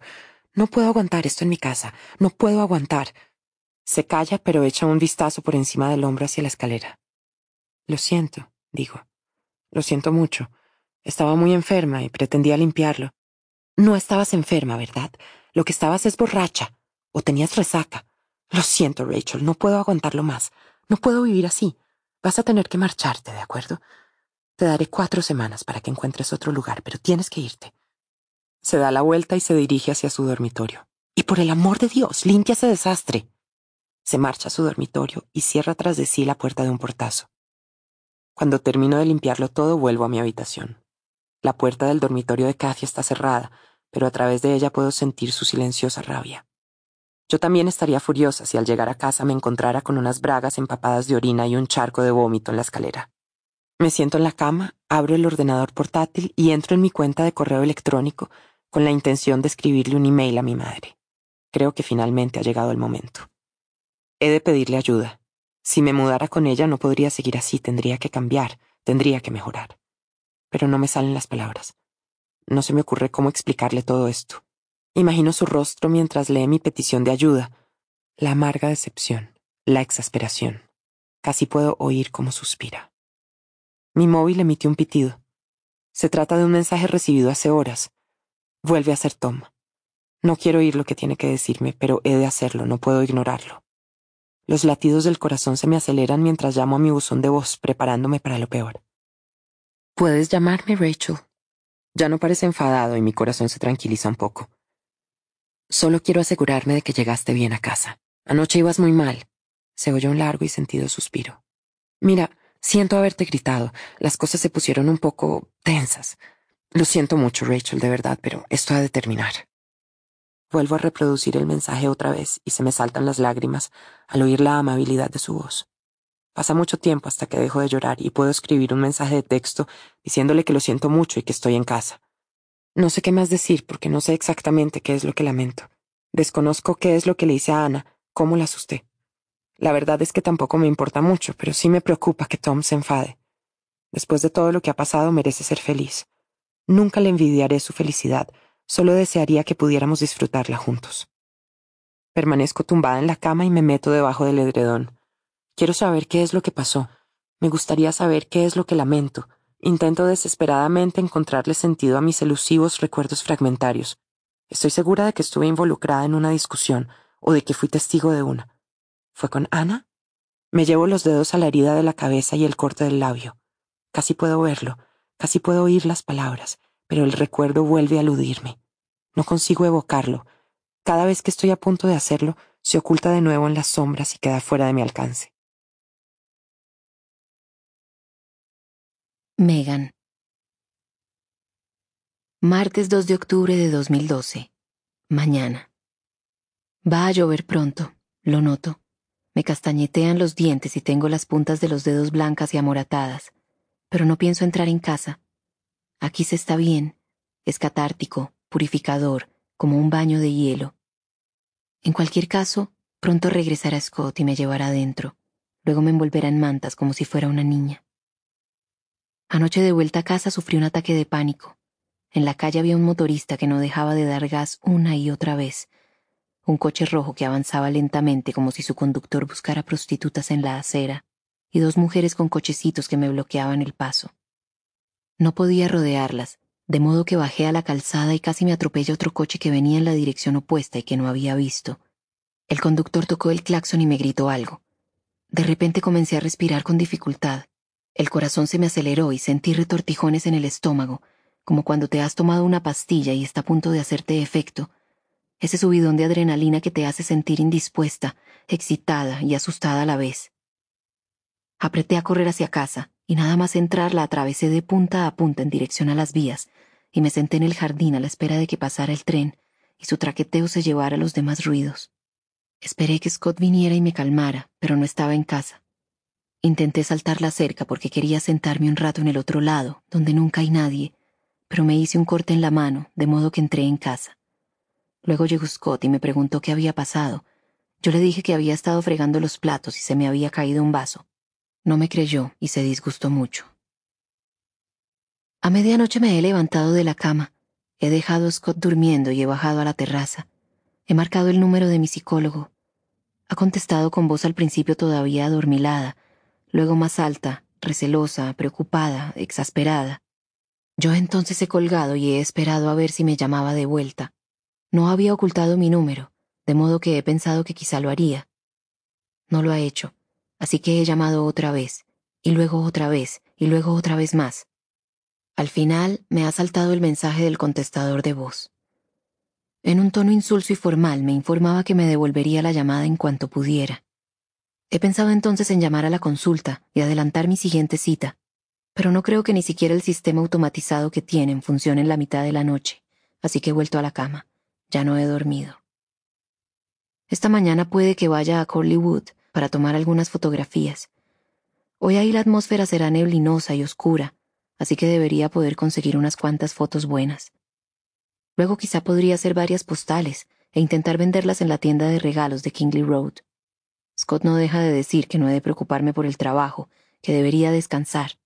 No puedo aguantar esto en mi casa. No puedo aguantar. Se calla, pero echa un vistazo por encima del hombro hacia la escalera. Lo siento, digo. Lo siento mucho. Estaba muy enferma y pretendía limpiarlo. No estabas enferma, ¿verdad? Lo que estabas es borracha. O tenías resaca. Lo siento, Rachel, no puedo aguantarlo más. No puedo vivir así. Vas a tener que marcharte, ¿de acuerdo? Te daré cuatro semanas para que encuentres otro lugar, pero tienes que irte. Se da la vuelta y se dirige hacia su dormitorio. Y por el amor de Dios, limpia ese desastre. Se marcha a su dormitorio y cierra tras de sí la puerta de un portazo. Cuando termino de limpiarlo todo, vuelvo a mi habitación. La puerta del dormitorio de Kathy está cerrada, pero a través de ella puedo sentir su silenciosa rabia. Yo también estaría furiosa si al llegar a casa me encontrara con unas bragas empapadas de orina y un charco de vómito en la escalera. Me siento en la cama, abro el ordenador portátil y entro en mi cuenta de correo electrónico con la intención de escribirle un email a mi madre. Creo que finalmente ha llegado el momento. He de pedirle ayuda. Si me mudara con ella no podría seguir así, tendría que cambiar, tendría que mejorar. Pero no me salen las palabras. No se me ocurre cómo explicarle todo esto. Imagino su rostro mientras lee mi petición de ayuda. La amarga decepción, la exasperación. Casi puedo oír cómo suspira. Mi móvil emitió un pitido. Se trata de un mensaje recibido hace horas. Vuelve a ser Tom. No quiero oír lo que tiene que decirme, pero he de hacerlo, no puedo ignorarlo. Los latidos del corazón se me aceleran mientras llamo a mi buzón de voz, preparándome para lo peor. Puedes llamarme, Rachel. Ya no parece enfadado y mi corazón se tranquiliza un poco. Solo quiero asegurarme de que llegaste bien a casa. Anoche ibas muy mal. Se oyó un largo y sentido suspiro. Mira, siento haberte gritado. Las cosas se pusieron un poco tensas. Lo siento mucho, Rachel, de verdad, pero esto ha de terminar. Vuelvo a reproducir el mensaje otra vez y se me saltan las lágrimas al oír la amabilidad de su voz. Pasa mucho tiempo hasta que dejo de llorar y puedo escribir un mensaje de texto diciéndole que lo siento mucho y que estoy en casa. No sé qué más decir porque no sé exactamente qué es lo que lamento. Desconozco qué es lo que le hice a Ana, cómo la asusté. La verdad es que tampoco me importa mucho, pero sí me preocupa que Tom se enfade. Después de todo lo que ha pasado merece ser feliz. Nunca le envidiaré su felicidad, solo desearía que pudiéramos disfrutarla juntos. Permanezco tumbada en la cama y me meto debajo del edredón. Quiero saber qué es lo que pasó. Me gustaría saber qué es lo que lamento. Intento desesperadamente encontrarle sentido a mis elusivos recuerdos fragmentarios. Estoy segura de que estuve involucrada en una discusión o de que fui testigo de una. ¿Fue con Ana? Me llevo los dedos a la herida de la cabeza y el corte del labio. Casi puedo verlo, casi puedo oír las palabras, pero el recuerdo vuelve a eludirme. No consigo evocarlo. Cada vez que estoy a punto de hacerlo, se oculta de nuevo en las sombras y queda fuera de mi alcance. Megan. Martes 2 de octubre de 2012. Mañana. Va a llover pronto, lo noto. Me castañetean los dientes y tengo las puntas de los dedos blancas y amoratadas, pero no pienso entrar en casa. Aquí se está bien, es catártico, purificador, como un baño de hielo. En cualquier caso, pronto regresará Scott y me llevará adentro. Luego me envolverá en mantas como si fuera una niña. Anoche de vuelta a casa sufrí un ataque de pánico. En la calle había un motorista que no dejaba de dar gas una y otra vez. Un coche rojo que avanzaba lentamente como si su conductor buscara prostitutas en la acera, y dos mujeres con cochecitos que me bloqueaban el paso. No podía rodearlas, de modo que bajé a la calzada y casi me atropella otro coche que venía en la dirección opuesta y que no había visto. El conductor tocó el claxon y me gritó algo. De repente comencé a respirar con dificultad. El corazón se me aceleró y sentí retortijones en el estómago, como cuando te has tomado una pastilla y está a punto de hacerte efecto. Ese subidón de adrenalina que te hace sentir indispuesta, excitada y asustada a la vez. Apreté a correr hacia casa, y nada más entrar la atravesé de punta a punta en dirección a las vías, y me senté en el jardín a la espera de que pasara el tren y su traqueteo se llevara los demás ruidos. Esperé que Scott viniera y me calmara, pero no estaba en casa. Intenté saltar la cerca porque quería sentarme un rato en el otro lado, donde nunca hay nadie, pero me hice un corte en la mano, de modo que entré en casa. Luego llegó Scott y me preguntó qué había pasado. Yo le dije que había estado fregando los platos y se me había caído un vaso. No me creyó y se disgustó mucho. A medianoche me he levantado de la cama, he dejado a Scott durmiendo y he bajado a la terraza. He marcado el número de mi psicólogo. Ha contestado con voz al principio todavía adormilada, luego más alta, recelosa, preocupada, exasperada. Yo entonces he colgado y he esperado a ver si me llamaba de vuelta. No había ocultado mi número, de modo que he pensado que quizá lo haría. No lo ha hecho, así que he llamado otra vez, y luego otra vez, y luego otra vez más. Al final me ha saltado el mensaje del contestador de voz. En un tono insulso y formal me informaba que me devolvería la llamada en cuanto pudiera. He pensado entonces en llamar a la consulta y adelantar mi siguiente cita, pero no creo que ni siquiera el sistema automatizado que tienen funcione en la mitad de la noche, así que he vuelto a la cama. Ya no he dormido. Esta mañana puede que vaya a Corleywood para tomar algunas fotografías. Hoy ahí la atmósfera será neblinosa y oscura, así que debería poder conseguir unas cuantas fotos buenas. Luego quizá podría hacer varias postales e intentar venderlas en la tienda de regalos de Kingley Road. Scott no deja de decir que no he de preocuparme por el trabajo, que debería descansar,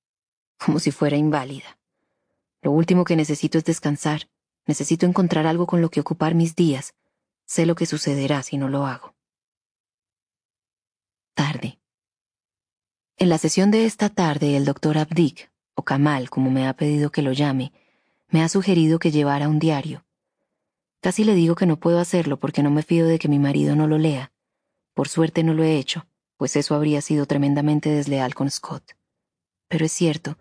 como si fuera inválida. Lo último que necesito es descansar. Necesito encontrar algo con lo que ocupar mis días. Sé lo que sucederá si no lo hago. Tarde. En la sesión de esta tarde, el doctor Abdik, o Kamal, como me ha pedido que lo llame, me ha sugerido que llevara un diario. Casi le digo que no puedo hacerlo porque no me fío de que mi marido no lo lea, por suerte no lo he hecho, pues eso habría sido tremendamente desleal con Scott. Pero es cierto,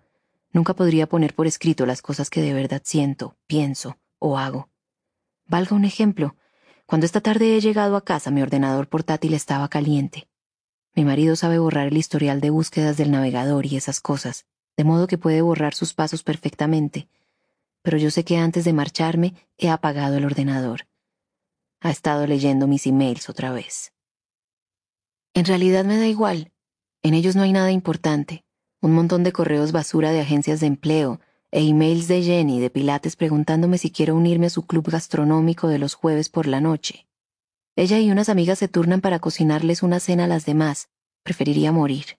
nunca podría poner por escrito las cosas que de verdad siento, pienso o hago. Valga un ejemplo, Cuando esta tarde he llegado a casa, mi ordenador portátil estaba caliente. Mi marido sabe borrar el historial de búsquedas del navegador y esas cosas, de modo que puede borrar sus pasos perfectamente. Pero yo sé que antes de marcharme he apagado el ordenador. Ha estado leyendo mis emails otra vez. En realidad me da igual. En ellos no hay nada importante. Un montón de correos basura de agencias de empleo e emails de Jenny de Pilates preguntándome si quiero unirme a su club gastronómico de los jueves por la noche. Ella y unas amigas se turnan para cocinarles una cena a las demás. Preferiría morir.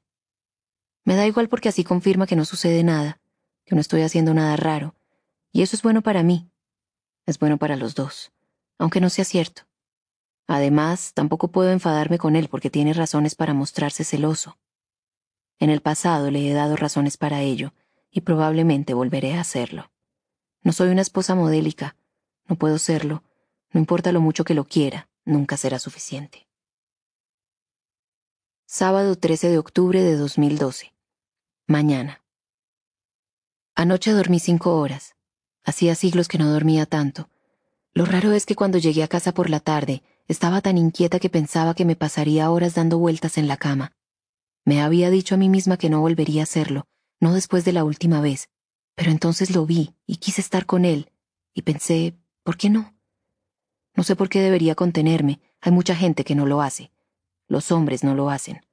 Me da igual porque así confirma que no sucede nada, que no estoy haciendo nada raro, y eso es bueno para mí. Es bueno para los dos, aunque no sea cierto. Además, tampoco puedo enfadarme con él porque tiene razones para mostrarse celoso. En el pasado le he dado razones para ello, y probablemente volveré a hacerlo. No soy una esposa modélica, no puedo serlo, no importa lo mucho que lo quiera, nunca será suficiente. Sábado 13 de octubre de 2012. Mañana. Anoche dormí cinco horas. Hacía siglos que no dormía tanto. Lo raro es que cuando llegué a casa por la tarde, estaba tan inquieta que pensaba que me pasaría horas dando vueltas en la cama. Me había dicho a mí misma que no volvería a hacerlo, no después de la última vez, pero entonces lo vi y quise estar con él, y pensé, ¿por qué no? No sé por qué debería contenerme, hay mucha gente que no lo hace. Los hombres no lo hacen.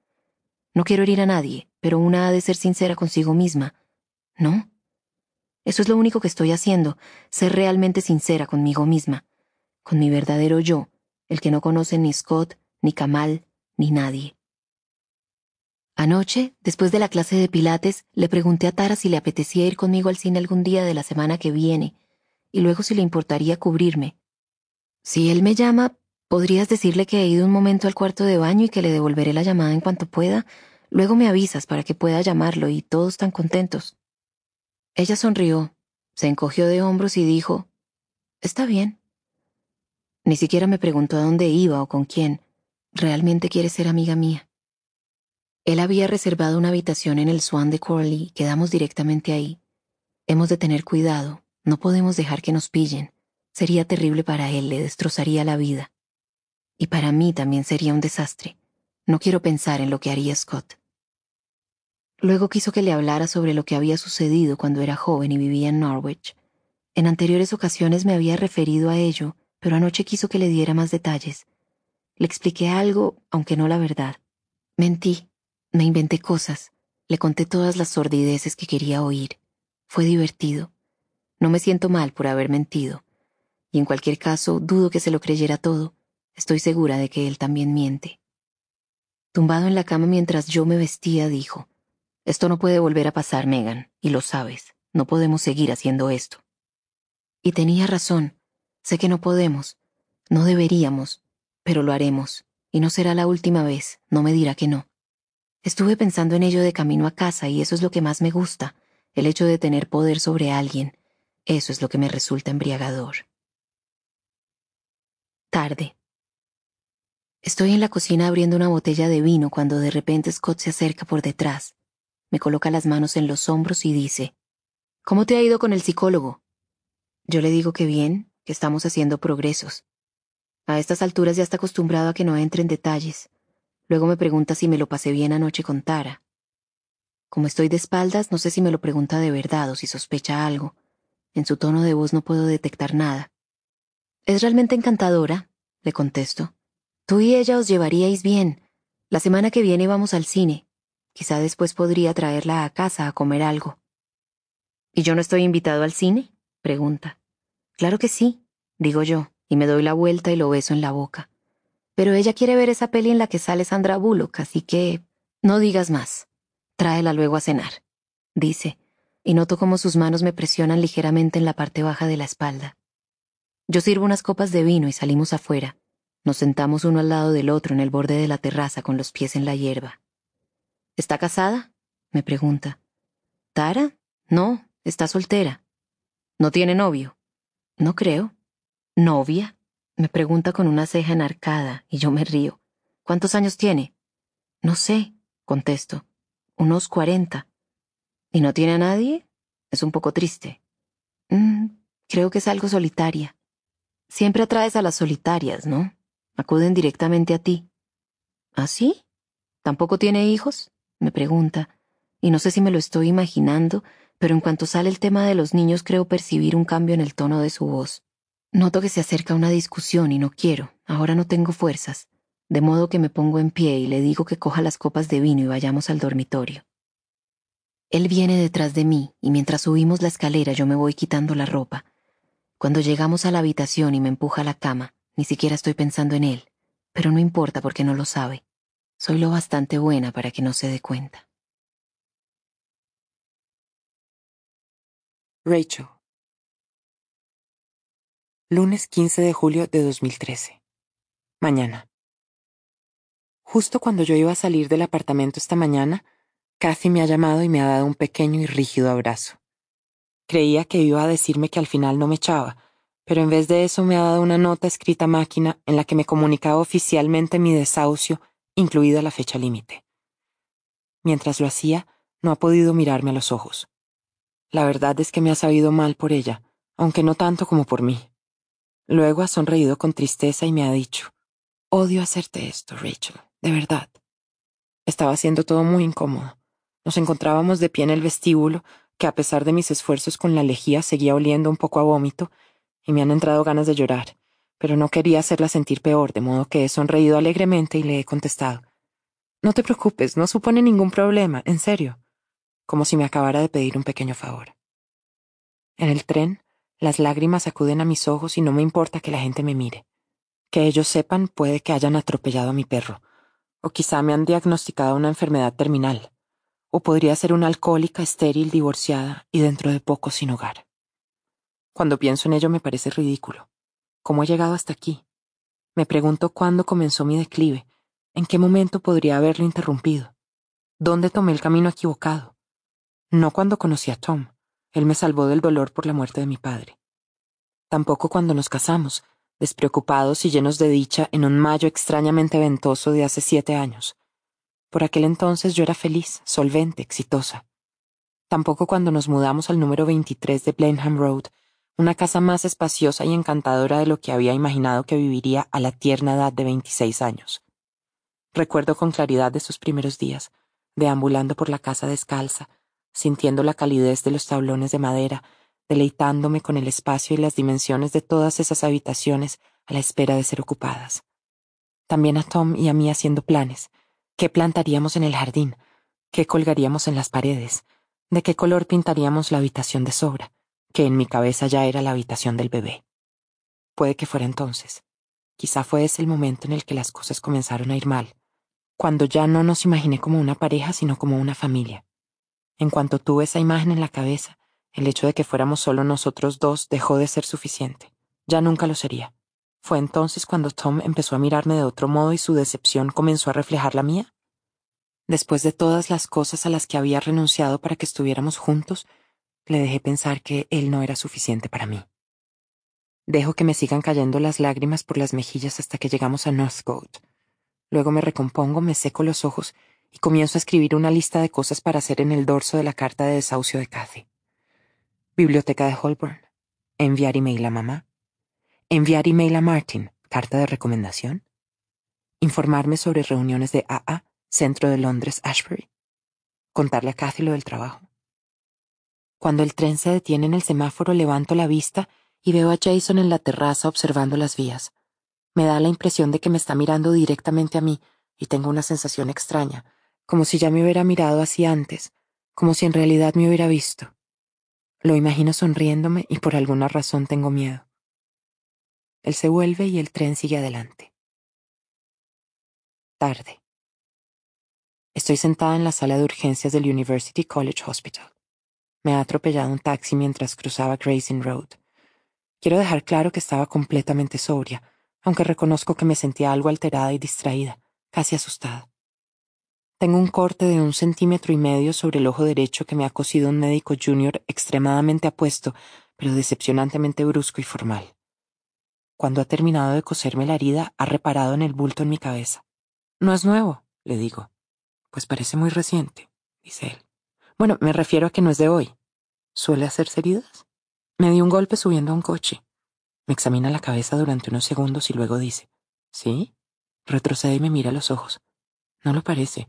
No quiero herir a nadie, pero una ha de ser sincera consigo misma, ¿no? Eso es lo único que estoy haciendo, ser realmente sincera conmigo misma, con mi verdadero yo, el que no conoce ni Scott, ni Kamal, ni nadie. Anoche, después de la clase de Pilates, le pregunté a Tara si le apetecía ir conmigo al cine algún día de la semana que viene, y luego si le importaría cubrirme, si él me llama, podrías decirle que he ido un momento al cuarto de baño y que le devolveré la llamada en cuanto pueda. Luego me avisas para que pueda llamarlo y todos están contentos. Ella sonrió, se encogió de hombros y dijo, Está bien. Ni siquiera me preguntó a dónde iba o con quién. Realmente quiere ser amiga mía. Él había reservado una habitación en el Swan de Corley quedamos directamente ahí. Hemos de tener cuidado, no podemos dejar que nos pillen. Sería terrible para él, le destrozaría la vida. Y para mí también sería un desastre. No quiero pensar en lo que haría Scott. Luego quiso que le hablara sobre lo que había sucedido cuando era joven y vivía en Norwich. En anteriores ocasiones me había referido a ello, pero anoche quiso que le diera más detalles. Le expliqué algo, aunque no la verdad. Mentí, me inventé cosas, le conté todas las sordideces que quería oír. Fue divertido. No me siento mal por haber mentido y en cualquier caso dudo que se lo creyera todo. Estoy segura de que él también miente. Tumbado en la cama mientras yo me vestía, dijo, Esto no puede volver a pasar, Megan, y lo sabes. No podemos seguir haciendo esto. Y tenía razón. Sé que no podemos. No deberíamos. Pero lo haremos. Y no será la última vez. No me dirá que no. Estuve pensando en ello de camino a casa y eso es lo que más me gusta, el hecho de tener poder sobre alguien. Eso es lo que me resulta embriagador. Tarde. Estoy en la cocina abriendo una botella de vino cuando de repente Scott se acerca por detrás. Me coloca las manos en los hombros y dice, ¿Cómo te ha ido con el psicólogo? Yo le digo que bien, que estamos haciendo progresos. A estas alturas ya está acostumbrado a que no entre en detalles. Luego me pregunta si me lo pasé bien anoche con Tara. Como estoy de espaldas, no sé si me lo pregunta de verdad o si sospecha algo. En su tono de voz no puedo detectar nada. Es realmente encantadora, le contesto. Tú y ella os llevaríais bien. La semana que viene vamos al cine. Quizá después podría traerla a casa a comer algo. ¿Y yo no estoy invitado al cine? pregunta. Claro que sí, digo yo, y me doy la vuelta y lo beso en la boca. Pero ella quiere ver esa peli en la que sale Sandra Bullock, así que... No digas más. Tráela luego a cenar, dice, y noto cómo sus manos me presionan ligeramente en la parte baja de la espalda. Yo sirvo unas copas de vino y salimos afuera. Nos sentamos uno al lado del otro en el borde de la terraza con los pies en la hierba. ¿Está casada? me pregunta. ¿Tara? No, está soltera. ¿No tiene novio? No creo. ¿Novia? me pregunta con una ceja enarcada y yo me río. ¿Cuántos años tiene? No sé, contesto. Unos cuarenta. ¿Y no tiene a nadie? Es un poco triste. Mm, creo que es algo solitaria. Siempre atraes a las solitarias, ¿no? Acuden directamente a ti. ¿Ah, sí? ¿Tampoco tiene hijos? me pregunta, y no sé si me lo estoy imaginando, pero en cuanto sale el tema de los niños creo percibir un cambio en el tono de su voz. Noto que se acerca una discusión y no quiero, ahora no tengo fuerzas, de modo que me pongo en pie y le digo que coja las copas de vino y vayamos al dormitorio. Él viene detrás de mí y mientras subimos la escalera yo me voy quitando la ropa. Cuando llegamos a la habitación y me empuja a la cama, ni siquiera estoy pensando en él, pero no importa porque no lo sabe. Soy lo bastante buena para que no se dé cuenta. Rachel. Lunes 15 de julio de 2013. Mañana. Justo cuando yo iba a salir del apartamento esta mañana, Kathy me ha llamado y me ha dado un pequeño y rígido abrazo. Creía que iba a decirme que al final no me echaba, pero en vez de eso me ha dado una nota escrita máquina en la que me comunicaba oficialmente mi desahucio, incluida la fecha límite. Mientras lo hacía, no ha podido mirarme a los ojos. La verdad es que me ha sabido mal por ella, aunque no tanto como por mí. Luego ha sonreído con tristeza y me ha dicho, odio hacerte esto, Rachel, de verdad. Estaba haciendo todo muy incómodo. Nos encontrábamos de pie en el vestíbulo, que a pesar de mis esfuerzos con la lejía seguía oliendo un poco a vómito, y me han entrado ganas de llorar, pero no quería hacerla sentir peor, de modo que he sonreído alegremente y le he contestado. No te preocupes, no supone ningún problema, en serio, como si me acabara de pedir un pequeño favor. En el tren, las lágrimas acuden a mis ojos y no me importa que la gente me mire. Que ellos sepan puede que hayan atropellado a mi perro, o quizá me han diagnosticado una enfermedad terminal, o podría ser una alcohólica estéril divorciada y dentro de poco sin hogar. Cuando pienso en ello me parece ridículo. ¿Cómo he llegado hasta aquí? Me pregunto cuándo comenzó mi declive, en qué momento podría haberlo interrumpido, dónde tomé el camino equivocado. No cuando conocí a Tom, él me salvó del dolor por la muerte de mi padre. Tampoco cuando nos casamos, despreocupados y llenos de dicha en un mayo extrañamente ventoso de hace siete años. Por aquel entonces yo era feliz, solvente, exitosa. Tampoco cuando nos mudamos al número 23 de Blenheim Road, una casa más espaciosa y encantadora de lo que había imaginado que viviría a la tierna edad de 26 años. Recuerdo con claridad de sus primeros días, deambulando por la casa descalza, sintiendo la calidez de los tablones de madera, deleitándome con el espacio y las dimensiones de todas esas habitaciones a la espera de ser ocupadas. También a Tom y a mí haciendo planes. ¿Qué plantaríamos en el jardín? ¿Qué colgaríamos en las paredes? ¿De qué color pintaríamos la habitación de sobra? Que en mi cabeza ya era la habitación del bebé. Puede que fuera entonces. Quizá fue ese el momento en el que las cosas comenzaron a ir mal, cuando ya no nos imaginé como una pareja, sino como una familia. En cuanto tuve esa imagen en la cabeza, el hecho de que fuéramos solo nosotros dos dejó de ser suficiente. Ya nunca lo sería. ¿Fue entonces cuando Tom empezó a mirarme de otro modo y su decepción comenzó a reflejar la mía? Después de todas las cosas a las que había renunciado para que estuviéramos juntos, le dejé pensar que él no era suficiente para mí. Dejo que me sigan cayendo las lágrimas por las mejillas hasta que llegamos a Northcote. Luego me recompongo, me seco los ojos y comienzo a escribir una lista de cosas para hacer en el dorso de la carta de desahucio de Cathy. Biblioteca de Holborn. Enviar email a mamá. Enviar email a Martin. Carta de recomendación. Informarme sobre reuniones de AA, Centro de Londres, Ashbury. Contarle a Cathy lo del trabajo. Cuando el tren se detiene en el semáforo, levanto la vista y veo a Jason en la terraza observando las vías. Me da la impresión de que me está mirando directamente a mí y tengo una sensación extraña, como si ya me hubiera mirado así antes, como si en realidad me hubiera visto. Lo imagino sonriéndome y por alguna razón tengo miedo. Él se vuelve y el tren sigue adelante. Tarde. Estoy sentada en la sala de urgencias del University College Hospital. Me ha atropellado un taxi mientras cruzaba Grayson Road. Quiero dejar claro que estaba completamente sobria, aunque reconozco que me sentía algo alterada y distraída, casi asustada. Tengo un corte de un centímetro y medio sobre el ojo derecho que me ha cosido un médico junior extremadamente apuesto, pero decepcionantemente brusco y formal. Cuando ha terminado de coserme la herida, ha reparado en el bulto en mi cabeza. No es nuevo, le digo. Pues parece muy reciente, dice él. Bueno, me refiero a que no es de hoy. ¿Suele hacerse heridas? Me dio un golpe subiendo a un coche. Me examina la cabeza durante unos segundos y luego dice, ¿Sí? Retrocede y me mira a los ojos. No lo parece.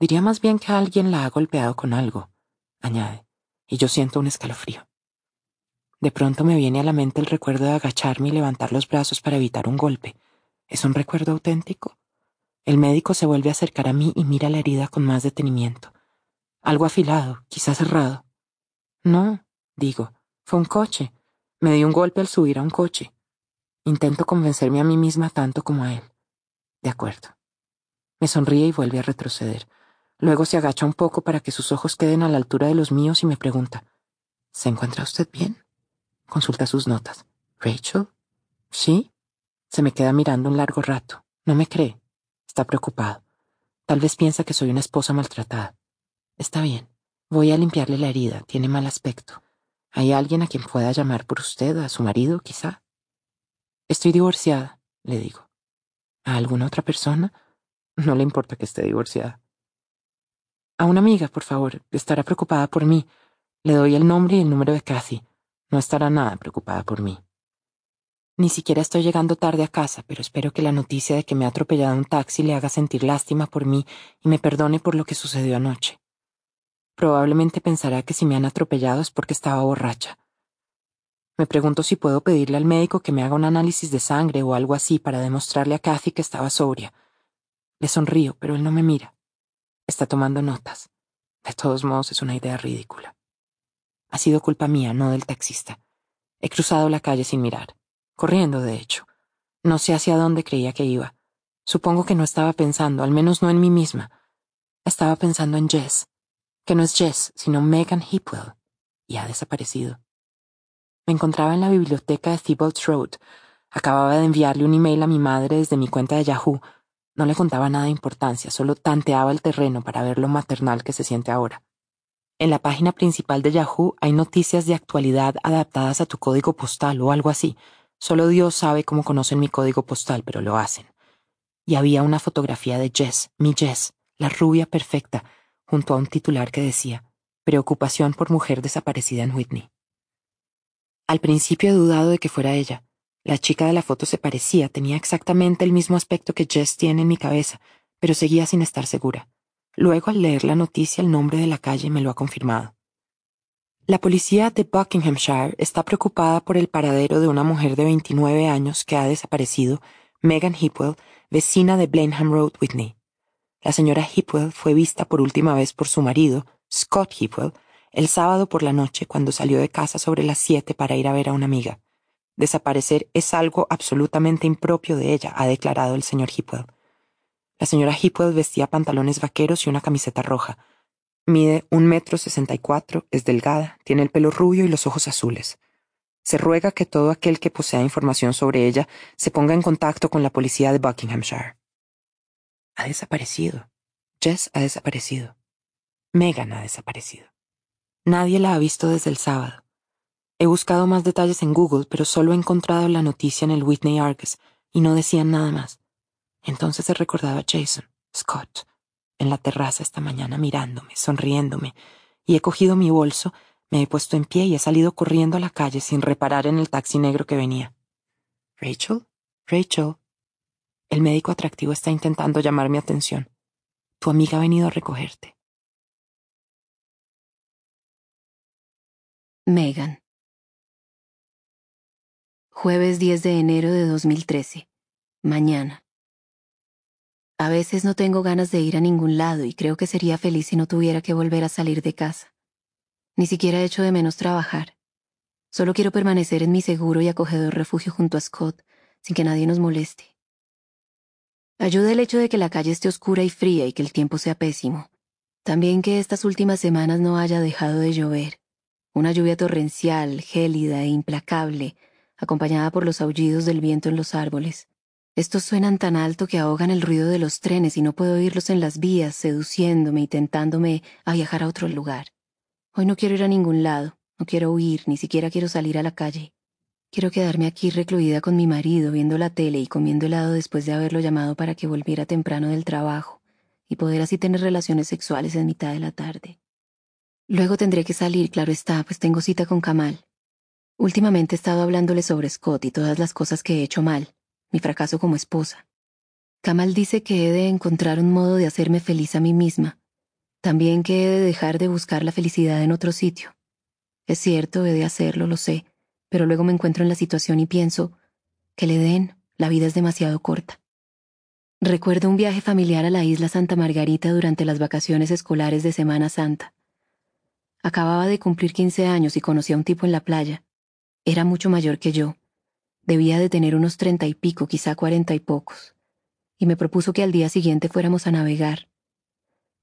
Diría más bien que alguien la ha golpeado con algo, añade, y yo siento un escalofrío. De pronto me viene a la mente el recuerdo de agacharme y levantar los brazos para evitar un golpe. ¿Es un recuerdo auténtico? El médico se vuelve a acercar a mí y mira la herida con más detenimiento. Algo afilado, quizás cerrado. No, digo, fue un coche. Me dio un golpe al subir a un coche. Intento convencerme a mí misma tanto como a él. De acuerdo. Me sonríe y vuelve a retroceder. Luego se agacha un poco para que sus ojos queden a la altura de los míos y me pregunta, ¿Se encuentra usted bien? Consulta sus notas. ¿Rachel? ¿Sí? Se me queda mirando un largo rato. No me cree. Está preocupado. Tal vez piensa que soy una esposa maltratada. Está bien. Voy a limpiarle la herida. Tiene mal aspecto. ¿Hay alguien a quien pueda llamar por usted? ¿A su marido, quizá? Estoy divorciada, le digo. ¿A alguna otra persona? No le importa que esté divorciada. A una amiga, por favor. Estará preocupada por mí. Le doy el nombre y el número de Cathy. No estará nada preocupada por mí. Ni siquiera estoy llegando tarde a casa, pero espero que la noticia de que me ha atropellado un taxi le haga sentir lástima por mí y me perdone por lo que sucedió anoche. Probablemente pensará que si me han atropellado es porque estaba borracha. Me pregunto si puedo pedirle al médico que me haga un análisis de sangre o algo así para demostrarle a Kathy que estaba sobria. Le sonrío, pero él no me mira. Está tomando notas. De todos modos, es una idea ridícula. Ha sido culpa mía, no del taxista. He cruzado la calle sin mirar, corriendo, de hecho. No sé hacia dónde creía que iba. Supongo que no estaba pensando, al menos no en mí misma. Estaba pensando en Jess, que no es Jess, sino Megan Hipwell, y ha desaparecido. Me encontraba en la biblioteca de Thibault Road. Acababa de enviarle un email a mi madre desde mi cuenta de Yahoo. No le contaba nada de importancia, solo tanteaba el terreno para ver lo maternal que se siente ahora. En la página principal de Yahoo hay noticias de actualidad adaptadas a tu código postal o algo así. Solo Dios sabe cómo conocen mi código postal, pero lo hacen. Y había una fotografía de Jess, mi Jess, la rubia perfecta, junto a un titular que decía, Preocupación por mujer desaparecida en Whitney. Al principio he dudado de que fuera ella. La chica de la foto se parecía, tenía exactamente el mismo aspecto que Jess tiene en mi cabeza, pero seguía sin estar segura. Luego, al leer la noticia, el nombre de la calle me lo ha confirmado. La policía de Buckinghamshire está preocupada por el paradero de una mujer de 29 años que ha desaparecido, Megan Hipwell, vecina de Blenheim Road, Whitney. La señora Hipwell fue vista por última vez por su marido, Scott Hipwell, el sábado por la noche cuando salió de casa sobre las siete para ir a ver a una amiga. Desaparecer es algo absolutamente impropio de ella, ha declarado el señor Hipwell. La señora Hipwell vestía pantalones vaqueros y una camiseta roja. Mide un metro sesenta y cuatro, es delgada, tiene el pelo rubio y los ojos azules. Se ruega que todo aquel que posea información sobre ella se ponga en contacto con la policía de Buckinghamshire. Ha desaparecido. Jess ha desaparecido. Megan ha desaparecido. Nadie la ha visto desde el sábado. He buscado más detalles en Google, pero solo he encontrado la noticia en el Whitney Argus y no decían nada más. Entonces he recordado a Jason, Scott, en la terraza esta mañana mirándome, sonriéndome, y he cogido mi bolso, me he puesto en pie y he salido corriendo a la calle sin reparar en el taxi negro que venía. Rachel, Rachel. El médico atractivo está intentando llamar mi atención. Tu amiga ha venido a recogerte. Megan. Jueves 10 de enero de 2013. Mañana. A veces no tengo ganas de ir a ningún lado y creo que sería feliz si no tuviera que volver a salir de casa. Ni siquiera echo de menos trabajar. Solo quiero permanecer en mi seguro y acogedor refugio junto a Scott, sin que nadie nos moleste. Ayuda el hecho de que la calle esté oscura y fría y que el tiempo sea pésimo. También que estas últimas semanas no haya dejado de llover. Una lluvia torrencial, gélida e implacable, acompañada por los aullidos del viento en los árboles. Estos suenan tan alto que ahogan el ruido de los trenes y no puedo oírlos en las vías, seduciéndome y tentándome a viajar a otro lugar. Hoy no quiero ir a ningún lado, no quiero huir, ni siquiera quiero salir a la calle. Quiero quedarme aquí recluida con mi marido, viendo la tele y comiendo helado después de haberlo llamado para que volviera temprano del trabajo, y poder así tener relaciones sexuales en mitad de la tarde. Luego tendré que salir, claro está, pues tengo cita con Kamal. Últimamente he estado hablándole sobre Scott y todas las cosas que he hecho mal, mi fracaso como esposa. Kamal dice que he de encontrar un modo de hacerme feliz a mí misma, también que he de dejar de buscar la felicidad en otro sitio. Es cierto, he de hacerlo, lo sé, pero luego me encuentro en la situación y pienso, que le den, la vida es demasiado corta. Recuerdo un viaje familiar a la isla Santa Margarita durante las vacaciones escolares de Semana Santa. Acababa de cumplir 15 años y conocí a un tipo en la playa. Era mucho mayor que yo. Debía de tener unos treinta y pico, quizá cuarenta y pocos. Y me propuso que al día siguiente fuéramos a navegar.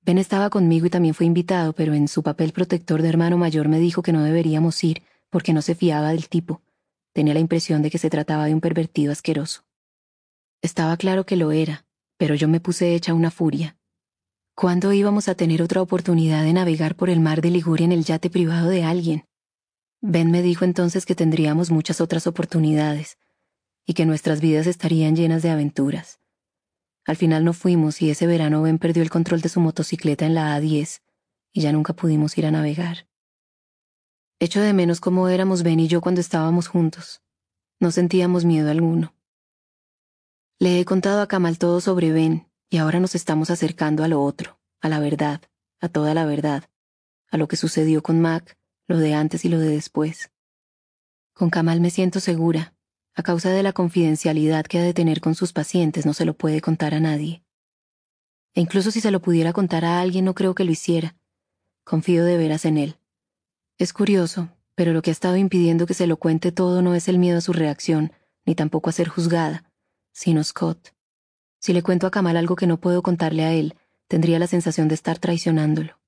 Ben estaba conmigo y también fue invitado, pero en su papel protector de hermano mayor me dijo que no deberíamos ir porque no se fiaba del tipo. Tenía la impresión de que se trataba de un pervertido asqueroso. Estaba claro que lo era, pero yo me puse hecha una furia. ¿Cuándo íbamos a tener otra oportunidad de navegar por el mar de Liguria en el yate privado de alguien? Ben me dijo entonces que tendríamos muchas otras oportunidades y que nuestras vidas estarían llenas de aventuras. Al final no fuimos y ese verano Ben perdió el control de su motocicleta en la A10 y ya nunca pudimos ir a navegar. Echo de menos cómo éramos Ben y yo cuando estábamos juntos. No sentíamos miedo alguno. Le he contado a Kamal todo sobre Ben y ahora nos estamos acercando a lo otro, a la verdad, a toda la verdad, a lo que sucedió con Mac, lo de antes y lo de después. Con Kamal me siento segura, a causa de la confidencialidad que ha de tener con sus pacientes, no se lo puede contar a nadie. E incluso si se lo pudiera contar a alguien, no creo que lo hiciera. Confío de veras en él. Es curioso, pero lo que ha estado impidiendo que se lo cuente todo no es el miedo a su reacción, ni tampoco a ser juzgada, sino Scott. Si le cuento a Kamal algo que no puedo contarle a él, tendría la sensación de estar traicionándolo.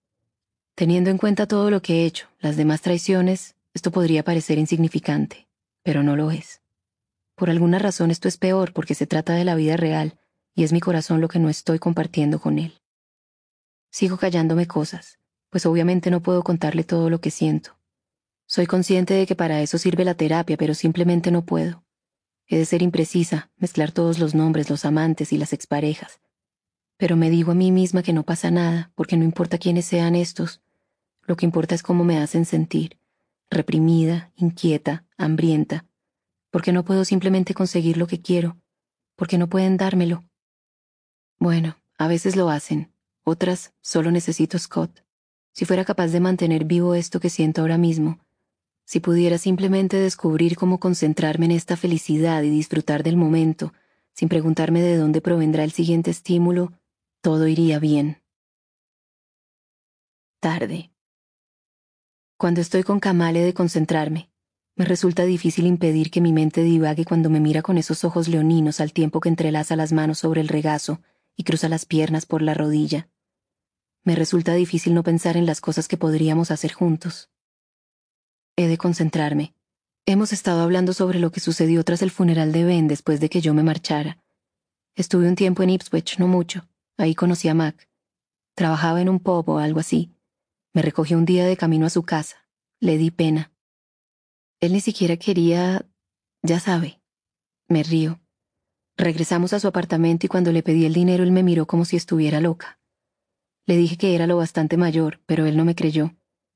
Teniendo en cuenta todo lo que he hecho, las demás traiciones, esto podría parecer insignificante, pero no lo es. Por alguna razón esto es peor porque se trata de la vida real y es mi corazón lo que no estoy compartiendo con él. Sigo callándome cosas, pues obviamente no puedo contarle todo lo que siento. Soy consciente de que para eso sirve la terapia, pero simplemente no puedo. He de ser imprecisa, mezclar todos los nombres, los amantes y las exparejas. Pero me digo a mí misma que no pasa nada, porque no importa quiénes sean estos. Lo que importa es cómo me hacen sentir, reprimida, inquieta, hambrienta, porque no puedo simplemente conseguir lo que quiero, porque no pueden dármelo. Bueno, a veces lo hacen, otras solo necesito Scott. Si fuera capaz de mantener vivo esto que siento ahora mismo, si pudiera simplemente descubrir cómo concentrarme en esta felicidad y disfrutar del momento, sin preguntarme de dónde provendrá el siguiente estímulo, todo iría bien. Tarde. Cuando estoy con Kamal he de concentrarme, me resulta difícil impedir que mi mente divague cuando me mira con esos ojos leoninos al tiempo que entrelaza las manos sobre el regazo y cruza las piernas por la rodilla. Me resulta difícil no pensar en las cosas que podríamos hacer juntos. He de concentrarme. Hemos estado hablando sobre lo que sucedió tras el funeral de Ben después de que yo me marchara. Estuve un tiempo en Ipswich, no mucho. Ahí conocí a Mac. Trabajaba en un pub o algo así. Me recogió un día de camino a su casa. Le di pena. Él ni siquiera quería... ya sabe. Me río. Regresamos a su apartamento y cuando le pedí el dinero él me miró como si estuviera loca. Le dije que era lo bastante mayor, pero él no me creyó,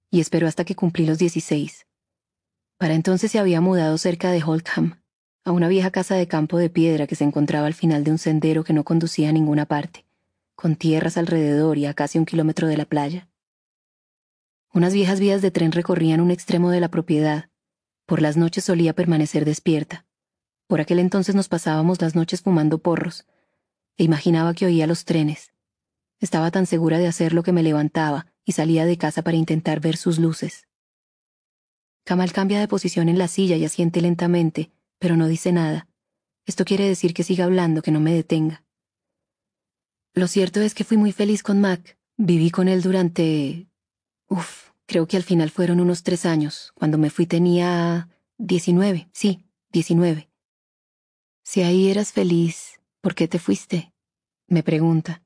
y esperó hasta que cumplí los 16. Para entonces se había mudado cerca de Holtham, a una vieja casa de campo de piedra que se encontraba al final de un sendero que no conducía a ninguna parte, con tierras alrededor y a casi un kilómetro de la playa. Unas viejas vías de tren recorrían un extremo de la propiedad, por las noches solía permanecer despierta. Por aquel entonces nos pasábamos las noches fumando porros, e imaginaba que oía los trenes. Estaba tan segura de hacerlo que me levantaba y salía de casa para intentar ver sus luces. Kamal cambia de posición en la silla y asiente lentamente, pero no dice nada. Esto quiere decir que siga hablando, que no me detenga. Lo cierto es que fui muy feliz con Mac. Viví con él durante... Uf, Creo que al final fueron unos tres años. Cuando me fui tenía diecinueve, sí, diecinueve. Si ahí eras feliz, ¿por qué te fuiste? Me pregunta.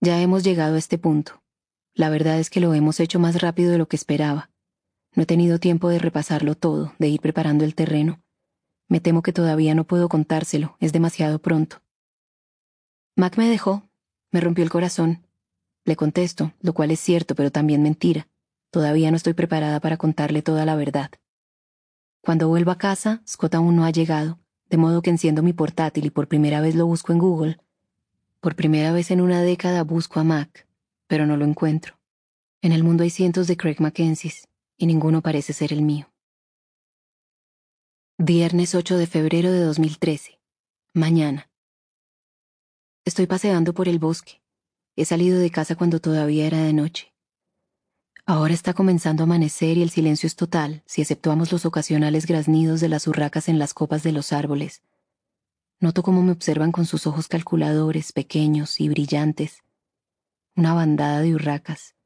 Ya hemos llegado a este punto. La verdad es que lo hemos hecho más rápido de lo que esperaba. No he tenido tiempo de repasarlo todo, de ir preparando el terreno. Me temo que todavía no puedo contárselo, es demasiado pronto. Mac me dejó, me rompió el corazón, le contesto, lo cual es cierto, pero también mentira. Todavía no estoy preparada para contarle toda la verdad. Cuando vuelvo a casa, Scott aún no ha llegado, de modo que enciendo mi portátil y por primera vez lo busco en Google. Por primera vez en una década busco a Mac, pero no lo encuentro. En el mundo hay cientos de Craig Mackenzies y ninguno parece ser el mío. Viernes 8 de febrero de 2013. Mañana. Estoy paseando por el bosque. He salido de casa cuando todavía era de noche. Ahora está comenzando a amanecer y el silencio es total, si exceptuamos los ocasionales graznidos de las urracas en las copas de los árboles. Noto cómo me observan con sus ojos calculadores, pequeños y brillantes. Una bandada de urracas.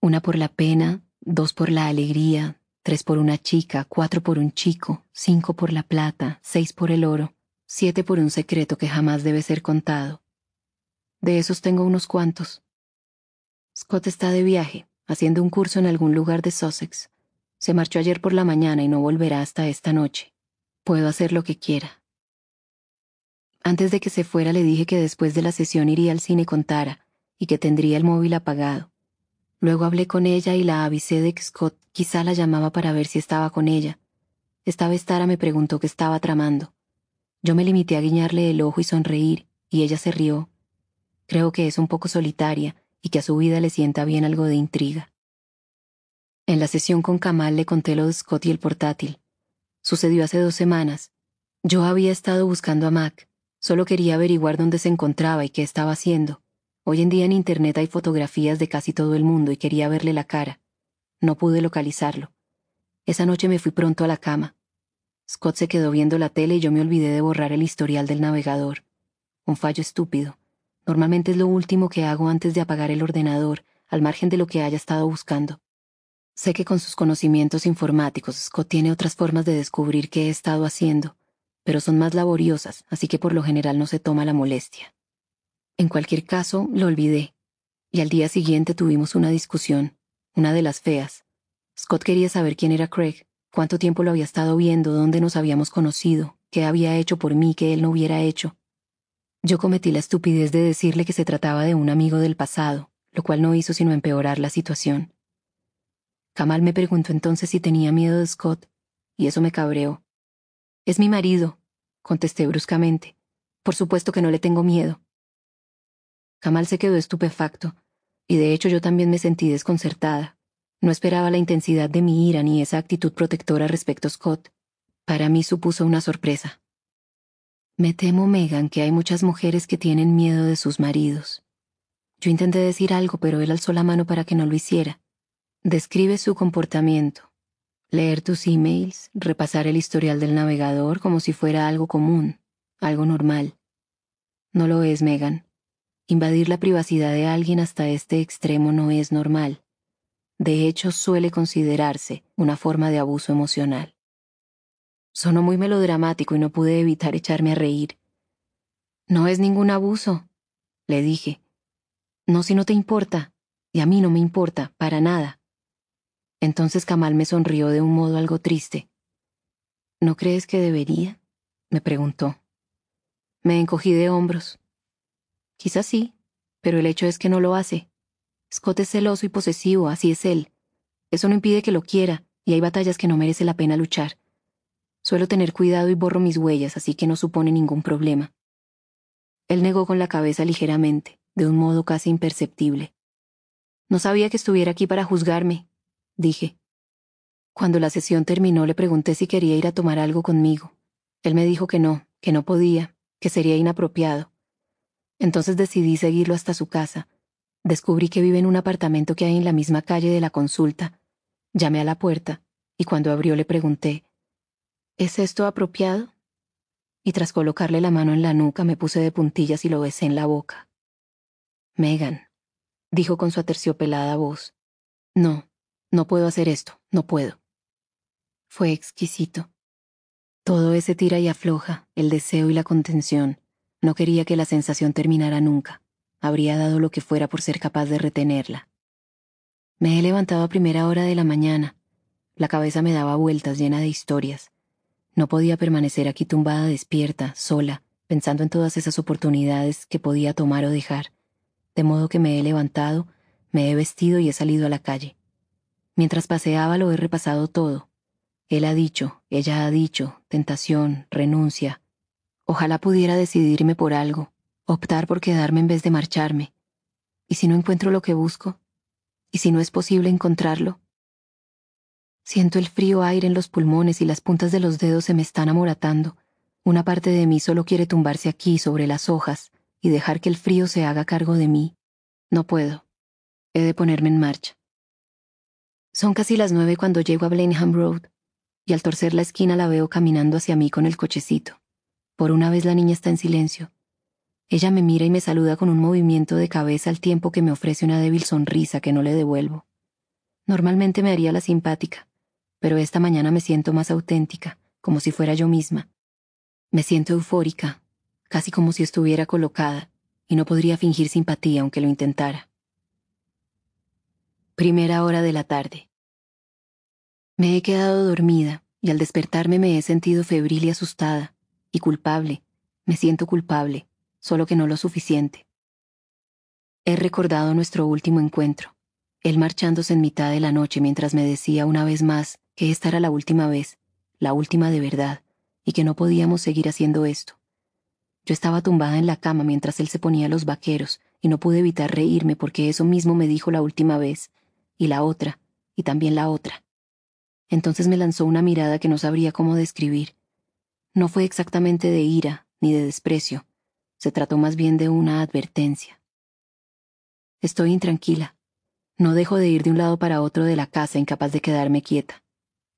Una por la pena, dos por la alegría, tres por una chica, cuatro por un chico, cinco por la plata, seis por el oro, siete por un secreto que jamás debe ser contado. De esos tengo unos cuantos. Scott está de viaje, haciendo un curso en algún lugar de Sussex. Se marchó ayer por la mañana y no volverá hasta esta noche. Puedo hacer lo que quiera. Antes de que se fuera le dije que después de la sesión iría al cine con Tara y que tendría el móvil apagado. Luego hablé con ella y la avisé de que Scott quizá la llamaba para ver si estaba con ella. Esta vez Tara me preguntó qué estaba tramando. Yo me limité a guiñarle el ojo y sonreír, y ella se rió. Creo que es un poco solitaria y que a su vida le sienta bien algo de intriga. En la sesión con Kamal le conté lo de Scott y el portátil. Sucedió hace dos semanas. Yo había estado buscando a Mac. Solo quería averiguar dónde se encontraba y qué estaba haciendo. Hoy en día en Internet hay fotografías de casi todo el mundo y quería verle la cara. No pude localizarlo. Esa noche me fui pronto a la cama. Scott se quedó viendo la tele y yo me olvidé de borrar el historial del navegador. Un fallo estúpido. Normalmente es lo último que hago antes de apagar el ordenador, al margen de lo que haya estado buscando. Sé que con sus conocimientos informáticos Scott tiene otras formas de descubrir qué he estado haciendo, pero son más laboriosas, así que por lo general no se toma la molestia. En cualquier caso, lo olvidé. Y al día siguiente tuvimos una discusión, una de las feas. Scott quería saber quién era Craig, cuánto tiempo lo había estado viendo, dónde nos habíamos conocido, qué había hecho por mí que él no hubiera hecho. Yo cometí la estupidez de decirle que se trataba de un amigo del pasado, lo cual no hizo sino empeorar la situación. Kamal me preguntó entonces si tenía miedo de Scott, y eso me cabreó. Es mi marido, contesté bruscamente. Por supuesto que no le tengo miedo. Kamal se quedó estupefacto, y de hecho yo también me sentí desconcertada. No esperaba la intensidad de mi ira ni esa actitud protectora respecto a Scott. Para mí supuso una sorpresa. Me temo, Megan, que hay muchas mujeres que tienen miedo de sus maridos. Yo intenté decir algo, pero él alzó la mano para que no lo hiciera. Describe su comportamiento. Leer tus emails, repasar el historial del navegador como si fuera algo común, algo normal. No lo es, Megan. Invadir la privacidad de alguien hasta este extremo no es normal. De hecho, suele considerarse una forma de abuso emocional. Sonó muy melodramático y no pude evitar echarme a reír. No es ningún abuso, le dije. No si no te importa, y a mí no me importa, para nada. Entonces Kamal me sonrió de un modo algo triste. ¿No crees que debería? me preguntó. Me encogí de hombros. Quizás sí, pero el hecho es que no lo hace. Scott es celoso y posesivo, así es él. Eso no impide que lo quiera, y hay batallas que no merece la pena luchar. Suelo tener cuidado y borro mis huellas, así que no supone ningún problema. Él negó con la cabeza ligeramente, de un modo casi imperceptible. No sabía que estuviera aquí para juzgarme, dije. Cuando la sesión terminó le pregunté si quería ir a tomar algo conmigo. Él me dijo que no, que no podía, que sería inapropiado. Entonces decidí seguirlo hasta su casa. Descubrí que vive en un apartamento que hay en la misma calle de la consulta. Llamé a la puerta y cuando abrió le pregunté, ¿Es esto apropiado? Y tras colocarle la mano en la nuca me puse de puntillas y lo besé en la boca. Megan, dijo con su aterciopelada voz. No, no puedo hacer esto, no puedo. Fue exquisito. Todo ese tira y afloja, el deseo y la contención, no quería que la sensación terminara nunca. Habría dado lo que fuera por ser capaz de retenerla. Me he levantado a primera hora de la mañana. La cabeza me daba vueltas llena de historias. No podía permanecer aquí tumbada despierta, sola, pensando en todas esas oportunidades que podía tomar o dejar. De modo que me he levantado, me he vestido y he salido a la calle. Mientras paseaba lo he repasado todo. Él ha dicho, ella ha dicho, tentación, renuncia. Ojalá pudiera decidirme por algo, optar por quedarme en vez de marcharme. ¿Y si no encuentro lo que busco? ¿Y si no es posible encontrarlo? Siento el frío aire en los pulmones y las puntas de los dedos se me están amoratando. Una parte de mí solo quiere tumbarse aquí sobre las hojas y dejar que el frío se haga cargo de mí. No puedo. He de ponerme en marcha. Son casi las nueve cuando llego a Blenheim Road, y al torcer la esquina la veo caminando hacia mí con el cochecito. Por una vez la niña está en silencio. Ella me mira y me saluda con un movimiento de cabeza al tiempo que me ofrece una débil sonrisa que no le devuelvo. Normalmente me haría la simpática, pero esta mañana me siento más auténtica, como si fuera yo misma. Me siento eufórica, casi como si estuviera colocada, y no podría fingir simpatía aunque lo intentara. Primera hora de la tarde. Me he quedado dormida y al despertarme me he sentido febril y asustada, y culpable. Me siento culpable, solo que no lo suficiente. He recordado nuestro último encuentro, él marchándose en mitad de la noche mientras me decía una vez más que esta era la última vez, la última de verdad, y que no podíamos seguir haciendo esto. Yo estaba tumbada en la cama mientras él se ponía los vaqueros, y no pude evitar reírme porque eso mismo me dijo la última vez, y la otra, y también la otra. Entonces me lanzó una mirada que no sabría cómo describir. No fue exactamente de ira ni de desprecio, se trató más bien de una advertencia. Estoy intranquila. No dejo de ir de un lado para otro de la casa incapaz de quedarme quieta.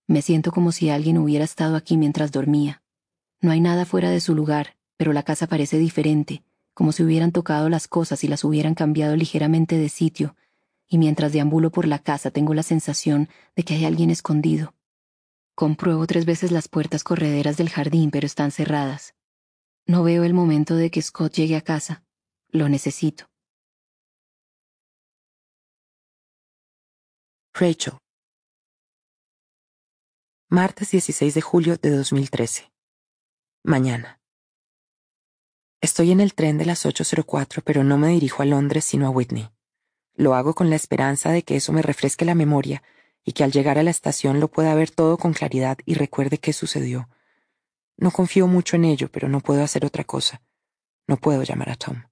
Me siento como si alguien hubiera estado aquí mientras dormía. No hay nada fuera de su lugar, pero la casa parece diferente, como si hubieran tocado las cosas y las hubieran cambiado ligeramente de sitio, y mientras deambulo por la casa tengo la sensación de que hay alguien escondido. Compruebo tres veces las puertas correderas del jardín, pero están cerradas. No veo el momento de que Scott llegue a casa. Lo necesito. Rachel. Martes 16 de julio de 2013. Mañana. Estoy en el tren de las 8.04, pero no me dirijo a Londres sino a Whitney. Lo hago con la esperanza de que eso me refresque la memoria y que al llegar a la estación lo pueda ver todo con claridad y recuerde qué sucedió. No confío mucho en ello, pero no puedo hacer otra cosa. No puedo llamar a Tom.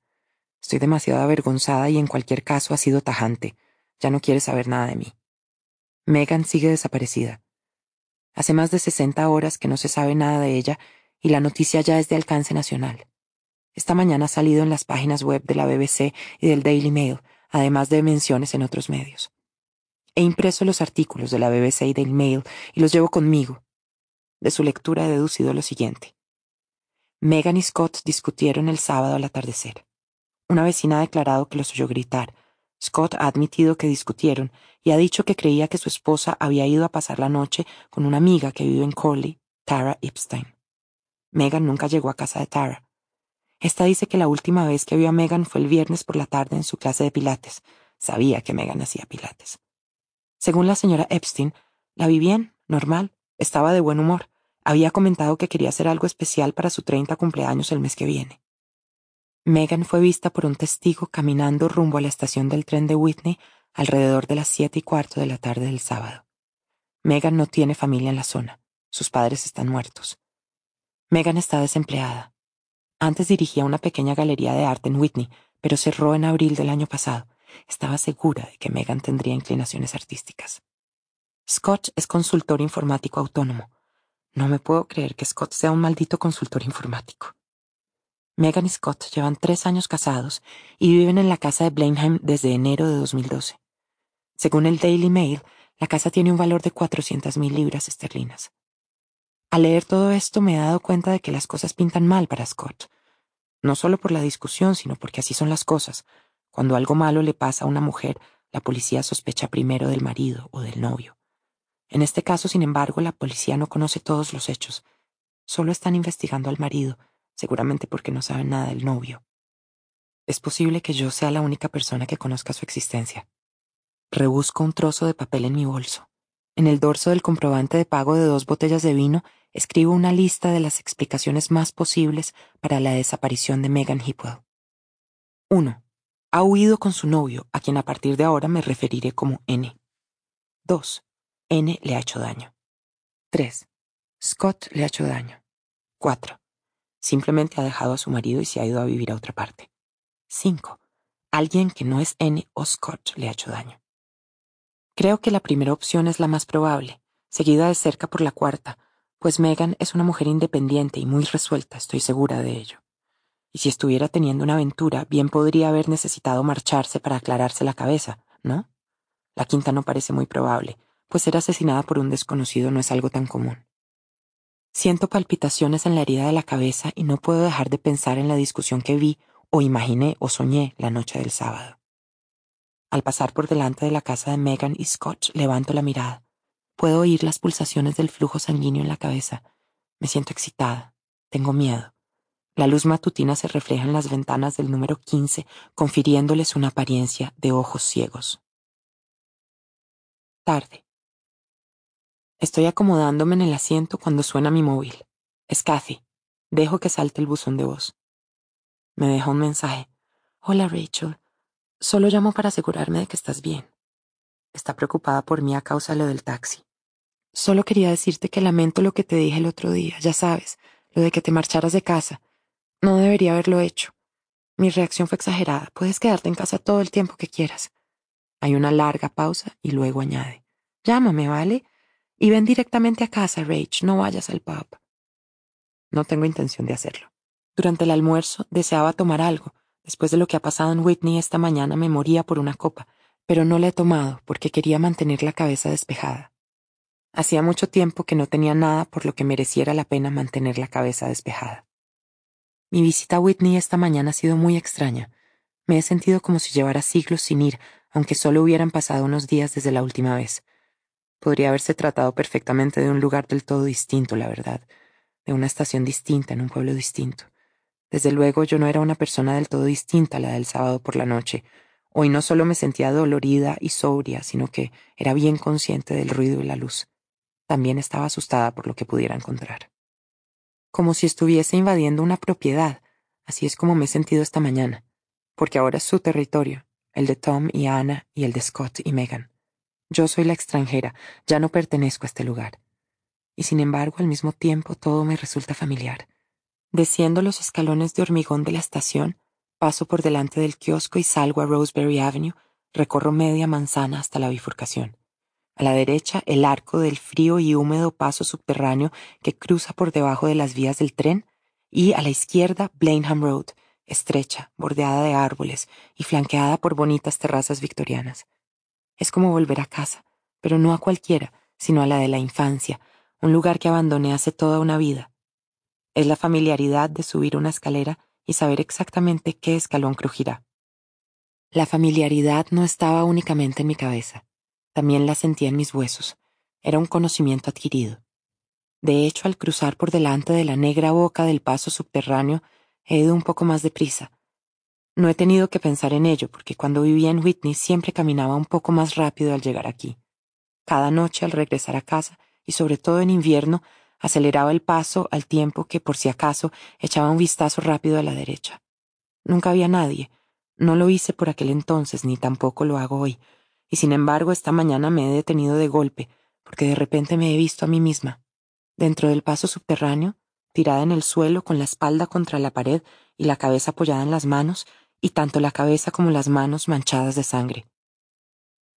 Estoy demasiado avergonzada y en cualquier caso ha sido tajante. Ya no quiere saber nada de mí. Megan sigue desaparecida. Hace más de sesenta horas que no se sabe nada de ella y la noticia ya es de alcance nacional. Esta mañana ha salido en las páginas web de la BBC y del Daily Mail, además de menciones en otros medios. He impreso los artículos de la BBC y del Mail y los llevo conmigo. De su lectura he deducido lo siguiente. Megan y Scott discutieron el sábado al atardecer. Una vecina ha declarado que los oyó gritar. Scott ha admitido que discutieron y ha dicho que creía que su esposa había ido a pasar la noche con una amiga que vive en Corley, Tara Epstein. Megan nunca llegó a casa de Tara. Esta dice que la última vez que vio a Megan fue el viernes por la tarde en su clase de pilates. Sabía que Megan hacía pilates. Según la señora Epstein, la vi bien, normal, estaba de buen humor. Había comentado que quería hacer algo especial para su treinta cumpleaños el mes que viene. Megan fue vista por un testigo caminando rumbo a la estación del tren de Whitney alrededor de las siete y cuarto de la tarde del sábado. Megan no tiene familia en la zona. Sus padres están muertos. Megan está desempleada. Antes dirigía una pequeña galería de arte en Whitney, pero cerró en abril del año pasado. Estaba segura de que Megan tendría inclinaciones artísticas. Scott es consultor informático autónomo. No me puedo creer que Scott sea un maldito consultor informático. Megan y Scott llevan tres años casados y viven en la casa de Blenheim desde enero de 2012. Según el Daily Mail, la casa tiene un valor de 400.000 libras esterlinas. Al leer todo esto me he dado cuenta de que las cosas pintan mal para Scott. No solo por la discusión, sino porque así son las cosas. Cuando algo malo le pasa a una mujer, la policía sospecha primero del marido o del novio. En este caso, sin embargo, la policía no conoce todos los hechos. Solo están investigando al marido, seguramente porque no saben nada del novio. Es posible que yo sea la única persona que conozca su existencia. Rebusco un trozo de papel en mi bolso. En el dorso del comprobante de pago de dos botellas de vino escribo una lista de las explicaciones más posibles para la desaparición de Megan Hipwell. 1. Ha huido con su novio, a quien a partir de ahora me referiré como N. 2. N le ha hecho daño. 3. Scott le ha hecho daño. 4. Simplemente ha dejado a su marido y se ha ido a vivir a otra parte. 5. Alguien que no es N o Scott le ha hecho daño. Creo que la primera opción es la más probable, seguida de cerca por la cuarta, pues Megan es una mujer independiente y muy resuelta, estoy segura de ello. Y si estuviera teniendo una aventura, bien podría haber necesitado marcharse para aclararse la cabeza, ¿no? La quinta no parece muy probable, pues ser asesinada por un desconocido no es algo tan común. Siento palpitaciones en la herida de la cabeza y no puedo dejar de pensar en la discusión que vi o imaginé o soñé la noche del sábado. Al pasar por delante de la casa de Megan y Scott, levanto la mirada. Puedo oír las pulsaciones del flujo sanguíneo en la cabeza. Me siento excitada. Tengo miedo. La luz matutina se refleja en las ventanas del número 15, confiriéndoles una apariencia de ojos ciegos. Tarde. Estoy acomodándome en el asiento cuando suena mi móvil. Es Kathy. Dejo que salte el buzón de voz. Me deja un mensaje. Hola Rachel. Solo llamo para asegurarme de que estás bien. Está preocupada por mí a causa de lo del taxi. Solo quería decirte que lamento lo que te dije el otro día, ya sabes, lo de que te marcharas de casa. No debería haberlo hecho. Mi reacción fue exagerada. Puedes quedarte en casa todo el tiempo que quieras. Hay una larga pausa y luego añade. Llámame, ¿vale? Y ven directamente a casa, Rach, no vayas al pub. No tengo intención de hacerlo. Durante el almuerzo deseaba tomar algo. Después de lo que ha pasado en Whitney esta mañana me moría por una copa, pero no la he tomado porque quería mantener la cabeza despejada. Hacía mucho tiempo que no tenía nada por lo que mereciera la pena mantener la cabeza despejada. Mi visita a Whitney esta mañana ha sido muy extraña. Me he sentido como si llevara siglos sin ir, aunque solo hubieran pasado unos días desde la última vez. Podría haberse tratado perfectamente de un lugar del todo distinto, la verdad, de una estación distinta en un pueblo distinto. Desde luego yo no era una persona del todo distinta a la del sábado por la noche. Hoy no solo me sentía dolorida y sobria, sino que era bien consciente del ruido y la luz. También estaba asustada por lo que pudiera encontrar. Como si estuviese invadiendo una propiedad, así es como me he sentido esta mañana, porque ahora es su territorio, el de Tom y Anna y el de Scott y Megan. Yo soy la extranjera, ya no pertenezco a este lugar. Y sin embargo, al mismo tiempo, todo me resulta familiar. Desciendo los escalones de hormigón de la estación, paso por delante del kiosco y salgo a Roseberry Avenue, recorro media manzana hasta la bifurcación. A la derecha, el arco del frío y húmedo paso subterráneo que cruza por debajo de las vías del tren, y a la izquierda, Blenheim Road, estrecha, bordeada de árboles y flanqueada por bonitas terrazas victorianas. Es como volver a casa, pero no a cualquiera, sino a la de la infancia, un lugar que abandoné hace toda una vida. Es la familiaridad de subir una escalera y saber exactamente qué escalón crujirá. La familiaridad no estaba únicamente en mi cabeza, también la sentía en mis huesos. Era un conocimiento adquirido. De hecho, al cruzar por delante de la negra boca del paso subterráneo, he ido un poco más deprisa, no he tenido que pensar en ello porque cuando vivía en Whitney siempre caminaba un poco más rápido al llegar aquí. Cada noche al regresar a casa, y sobre todo en invierno, aceleraba el paso al tiempo que por si acaso echaba un vistazo rápido a la derecha. Nunca había nadie. No lo hice por aquel entonces ni tampoco lo hago hoy. Y sin embargo esta mañana me he detenido de golpe, porque de repente me he visto a mí misma. Dentro del paso subterráneo, tirada en el suelo con la espalda contra la pared y la cabeza apoyada en las manos, y tanto la cabeza como las manos manchadas de sangre.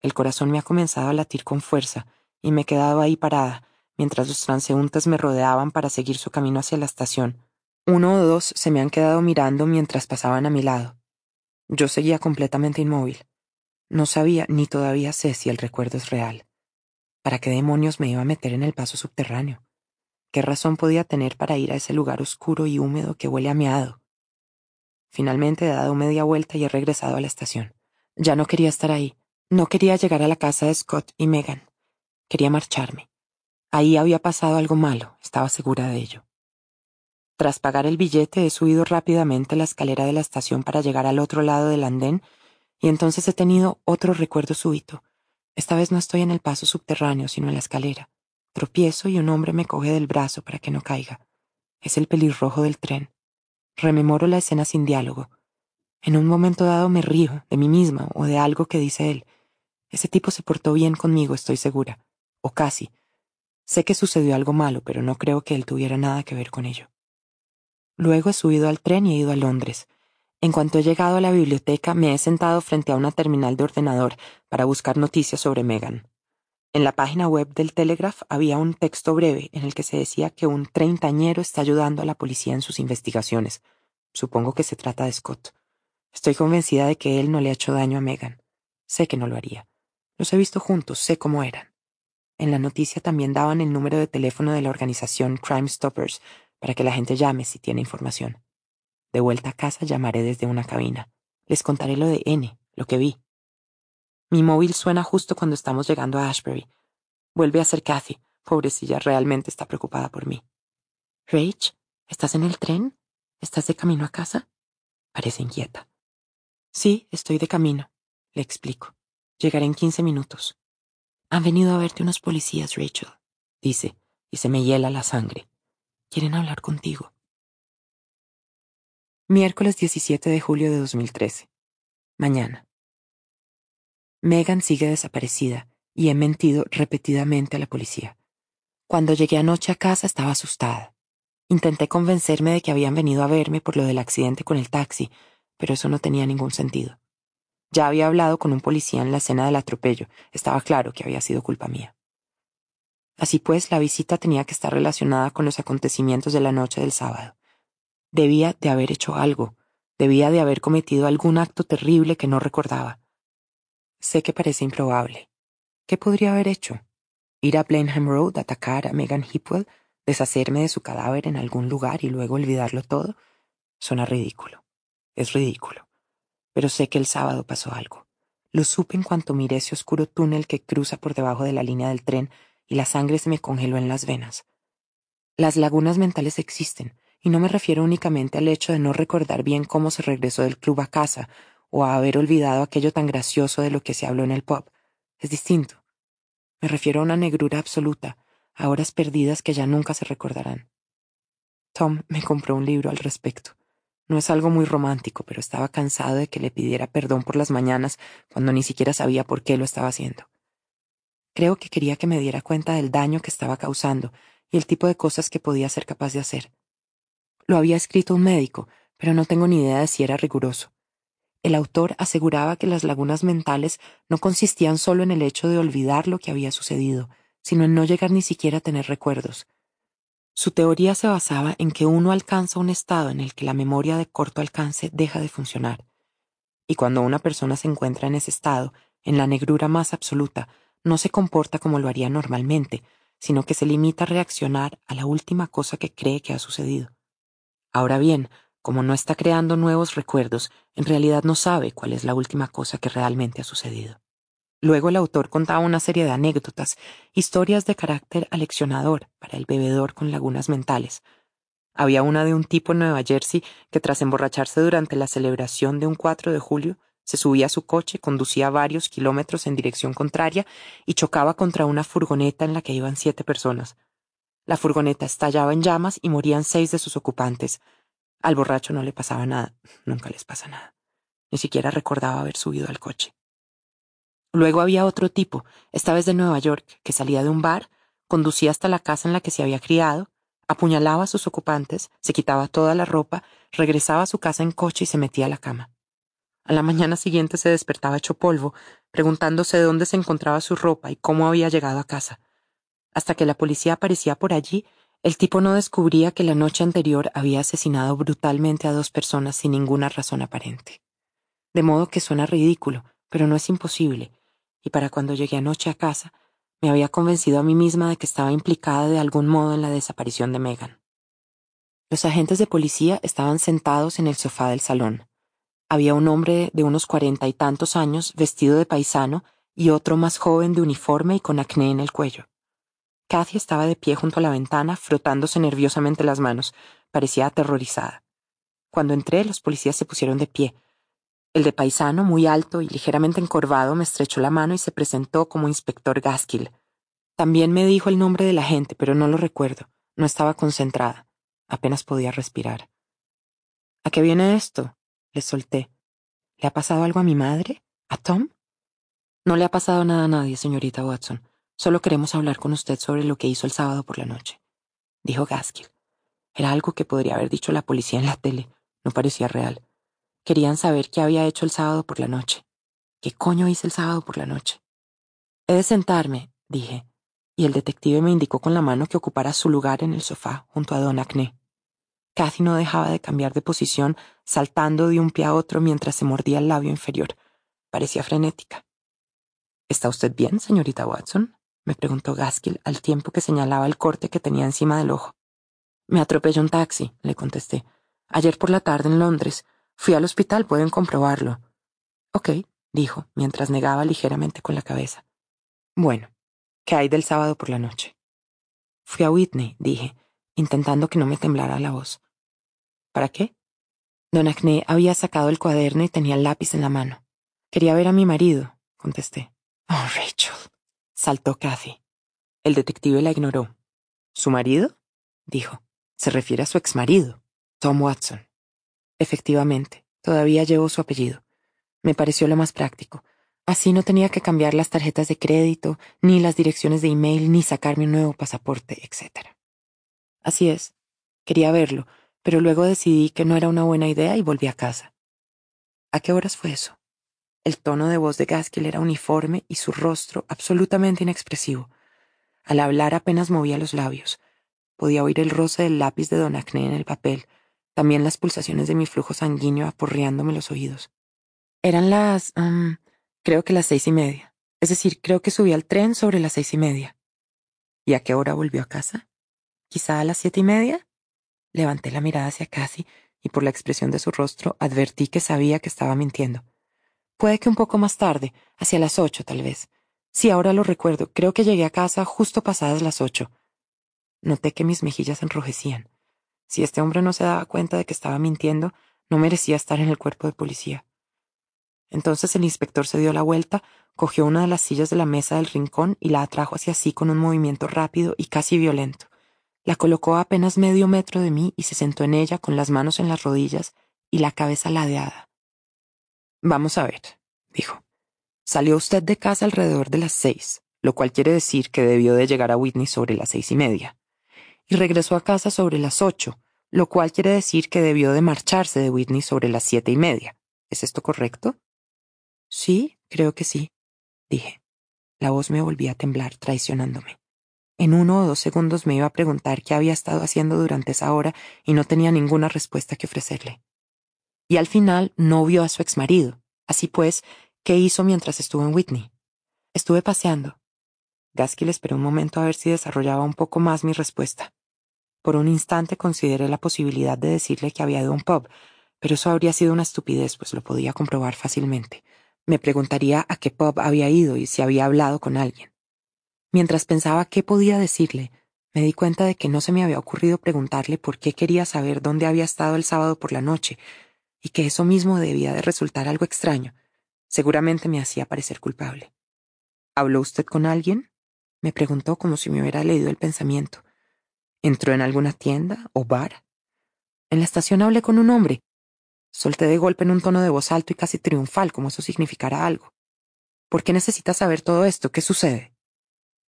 El corazón me ha comenzado a latir con fuerza, y me he quedado ahí parada, mientras los transeúntes me rodeaban para seguir su camino hacia la estación. Uno o dos se me han quedado mirando mientras pasaban a mi lado. Yo seguía completamente inmóvil. No sabía ni todavía sé si el recuerdo es real. ¿Para qué demonios me iba a meter en el paso subterráneo? ¿Qué razón podía tener para ir a ese lugar oscuro y húmedo que huele a meado? Finalmente he dado media vuelta y he regresado a la estación. Ya no quería estar ahí. No quería llegar a la casa de Scott y Megan. Quería marcharme. Ahí había pasado algo malo, estaba segura de ello. Tras pagar el billete he subido rápidamente la escalera de la estación para llegar al otro lado del andén y entonces he tenido otro recuerdo súbito. Esta vez no estoy en el paso subterráneo, sino en la escalera. Tropiezo y un hombre me coge del brazo para que no caiga. Es el pelirrojo del tren. Rememoro la escena sin diálogo. En un momento dado me río de mí misma o de algo que dice él. Ese tipo se portó bien conmigo, estoy segura. O casi. Sé que sucedió algo malo, pero no creo que él tuviera nada que ver con ello. Luego he subido al tren y he ido a Londres. En cuanto he llegado a la biblioteca, me he sentado frente a una terminal de ordenador para buscar noticias sobre Megan. En la página web del Telegraph había un texto breve en el que se decía que un treintañero está ayudando a la policía en sus investigaciones. Supongo que se trata de Scott. Estoy convencida de que él no le ha hecho daño a Megan. Sé que no lo haría. Los he visto juntos, sé cómo eran. En la noticia también daban el número de teléfono de la organización Crime Stoppers para que la gente llame si tiene información. De vuelta a casa llamaré desde una cabina. Les contaré lo de N, lo que vi. Mi móvil suena justo cuando estamos llegando a Ashbury. Vuelve a ser Kathy. Pobrecilla, realmente está preocupada por mí. Rach, ¿estás en el tren? ¿Estás de camino a casa? Parece inquieta. Sí, estoy de camino, le explico. Llegaré en quince minutos. Han venido a verte unos policías, Rachel, dice, y se me hiela la sangre. Quieren hablar contigo. Miércoles 17 de julio de 2013. Mañana. Megan sigue desaparecida y he mentido repetidamente a la policía. Cuando llegué anoche a casa estaba asustada. Intenté convencerme de que habían venido a verme por lo del accidente con el taxi, pero eso no tenía ningún sentido. Ya había hablado con un policía en la escena del atropello, estaba claro que había sido culpa mía. Así pues, la visita tenía que estar relacionada con los acontecimientos de la noche del sábado. Debía de haber hecho algo, debía de haber cometido algún acto terrible que no recordaba. Sé que parece improbable. ¿Qué podría haber hecho? ¿Ir a Blenheim Road, atacar a Megan Hipwell, deshacerme de su cadáver en algún lugar y luego olvidarlo todo? Suena ridículo. Es ridículo. Pero sé que el sábado pasó algo. Lo supe en cuanto miré ese oscuro túnel que cruza por debajo de la línea del tren y la sangre se me congeló en las venas. Las lagunas mentales existen, y no me refiero únicamente al hecho de no recordar bien cómo se regresó del club a casa o a haber olvidado aquello tan gracioso de lo que se habló en el pub. Es distinto. Me refiero a una negrura absoluta, a horas perdidas que ya nunca se recordarán. Tom me compró un libro al respecto. No es algo muy romántico, pero estaba cansado de que le pidiera perdón por las mañanas cuando ni siquiera sabía por qué lo estaba haciendo. Creo que quería que me diera cuenta del daño que estaba causando y el tipo de cosas que podía ser capaz de hacer. Lo había escrito un médico, pero no tengo ni idea de si era riguroso. El autor aseguraba que las lagunas mentales no consistían solo en el hecho de olvidar lo que había sucedido, sino en no llegar ni siquiera a tener recuerdos. Su teoría se basaba en que uno alcanza un estado en el que la memoria de corto alcance deja de funcionar. Y cuando una persona se encuentra en ese estado, en la negrura más absoluta, no se comporta como lo haría normalmente, sino que se limita a reaccionar a la última cosa que cree que ha sucedido. Ahora bien, como no está creando nuevos recuerdos, en realidad no sabe cuál es la última cosa que realmente ha sucedido. Luego el autor contaba una serie de anécdotas, historias de carácter aleccionador para el bebedor con lagunas mentales. Había una de un tipo en Nueva Jersey que tras emborracharse durante la celebración de un 4 de julio, se subía a su coche, conducía varios kilómetros en dirección contraria y chocaba contra una furgoneta en la que iban siete personas. La furgoneta estallaba en llamas y morían seis de sus ocupantes. Al borracho no le pasaba nada, nunca les pasa nada. Ni siquiera recordaba haber subido al coche. Luego había otro tipo, esta vez de Nueva York, que salía de un bar, conducía hasta la casa en la que se había criado, apuñalaba a sus ocupantes, se quitaba toda la ropa, regresaba a su casa en coche y se metía a la cama. A la mañana siguiente se despertaba hecho polvo, preguntándose dónde se encontraba su ropa y cómo había llegado a casa. Hasta que la policía aparecía por allí, el tipo no descubría que la noche anterior había asesinado brutalmente a dos personas sin ninguna razón aparente. De modo que suena ridículo, pero no es imposible, y para cuando llegué anoche a casa, me había convencido a mí misma de que estaba implicada de algún modo en la desaparición de Megan. Los agentes de policía estaban sentados en el sofá del salón. Había un hombre de unos cuarenta y tantos años vestido de paisano y otro más joven de uniforme y con acné en el cuello. Cathy estaba de pie junto a la ventana, frotándose nerviosamente las manos. Parecía aterrorizada. Cuando entré, los policías se pusieron de pie. El de paisano, muy alto y ligeramente encorvado, me estrechó la mano y se presentó como inspector Gaskill. También me dijo el nombre de la gente, pero no lo recuerdo. No estaba concentrada. Apenas podía respirar. ¿A qué viene esto? Le solté. ¿Le ha pasado algo a mi madre? ¿A Tom? No le ha pasado nada a nadie, señorita Watson. Solo queremos hablar con usted sobre lo que hizo el sábado por la noche, dijo Gaskill. Era algo que podría haber dicho la policía en la tele, no parecía real. Querían saber qué había hecho el sábado por la noche. ¿Qué coño hice el sábado por la noche? He de sentarme, dije, y el detective me indicó con la mano que ocupara su lugar en el sofá junto a Don Acné. Cathy no dejaba de cambiar de posición, saltando de un pie a otro mientras se mordía el labio inferior. Parecía frenética. ¿Está usted bien, señorita Watson? Me preguntó Gaskill al tiempo que señalaba el corte que tenía encima del ojo. Me atropelló un taxi, le contesté. Ayer por la tarde en Londres. Fui al hospital, pueden comprobarlo. Ok, dijo, mientras negaba ligeramente con la cabeza. Bueno, ¿qué hay del sábado por la noche? Fui a Whitney, dije, intentando que no me temblara la voz. ¿Para qué? Don Acné había sacado el cuaderno y tenía el lápiz en la mano. Quería ver a mi marido, contesté. Oh, Rachel, saltó Cathy. El detective la ignoró. ¿Su marido? dijo. Se refiere a su exmarido, Tom Watson. Efectivamente, todavía llevo su apellido. Me pareció lo más práctico. Así no tenía que cambiar las tarjetas de crédito, ni las direcciones de email, ni sacarme un nuevo pasaporte, etc. Así es. Quería verlo, pero luego decidí que no era una buena idea y volví a casa. ¿A qué horas fue eso? El tono de voz de Gaskill era uniforme y su rostro absolutamente inexpresivo. Al hablar apenas movía los labios. Podía oír el roce del lápiz de Don Acné en el papel, también las pulsaciones de mi flujo sanguíneo aporreándome los oídos. Eran las... creo que las seis y media. Es decir, creo que subí al tren sobre las seis y media. ¿Y a qué hora volvió a casa? ¿Quizá a las siete y media? Levanté la mirada hacia Cassie y por la expresión de su rostro advertí que sabía que estaba mintiendo. Puede que un poco más tarde, hacia las ocho tal vez. Sí, ahora lo recuerdo, creo que llegué a casa justo pasadas las ocho. Noté que mis mejillas enrojecían. Si este hombre no se daba cuenta de que estaba mintiendo, no merecía estar en el cuerpo de policía. Entonces el inspector se dio la vuelta, cogió una de las sillas de la mesa del rincón y la atrajo hacia sí con un movimiento rápido y casi violento. La colocó a apenas medio metro de mí y se sentó en ella con las manos en las rodillas y la cabeza ladeada. Vamos a ver, dijo. Salió usted de casa alrededor de las seis, lo cual quiere decir que debió de llegar a Whitney sobre las seis y media. Y regresó a casa sobre las ocho, lo cual quiere decir que debió de marcharse de Whitney sobre las siete y media. ¿Es esto correcto? Sí, creo que sí, dije. La voz me volvía a temblar, traicionándome. En uno o dos segundos me iba a preguntar qué había estado haciendo durante esa hora y no tenía ninguna respuesta que ofrecerle. Y al final no vio a su exmarido. Así pues, ¿qué hizo mientras estuvo en Whitney? Estuve paseando. Gaskill esperó un momento a ver si desarrollaba un poco más mi respuesta. Por un instante consideré la posibilidad de decirle que había ido a un pub, pero eso habría sido una estupidez, pues lo podía comprobar fácilmente. Me preguntaría a qué pub había ido y si había hablado con alguien. Mientras pensaba qué podía decirle, me di cuenta de que no se me había ocurrido preguntarle por qué quería saber dónde había estado el sábado por la noche, y que eso mismo debía de resultar algo extraño. Seguramente me hacía parecer culpable. ¿Habló usted con alguien? me preguntó como si me hubiera leído el pensamiento. ¿Entró en alguna tienda o bar? En la estación hablé con un hombre. Solté de golpe en un tono de voz alto y casi triunfal, como eso significara algo. ¿Por qué necesita saber todo esto? ¿Qué sucede?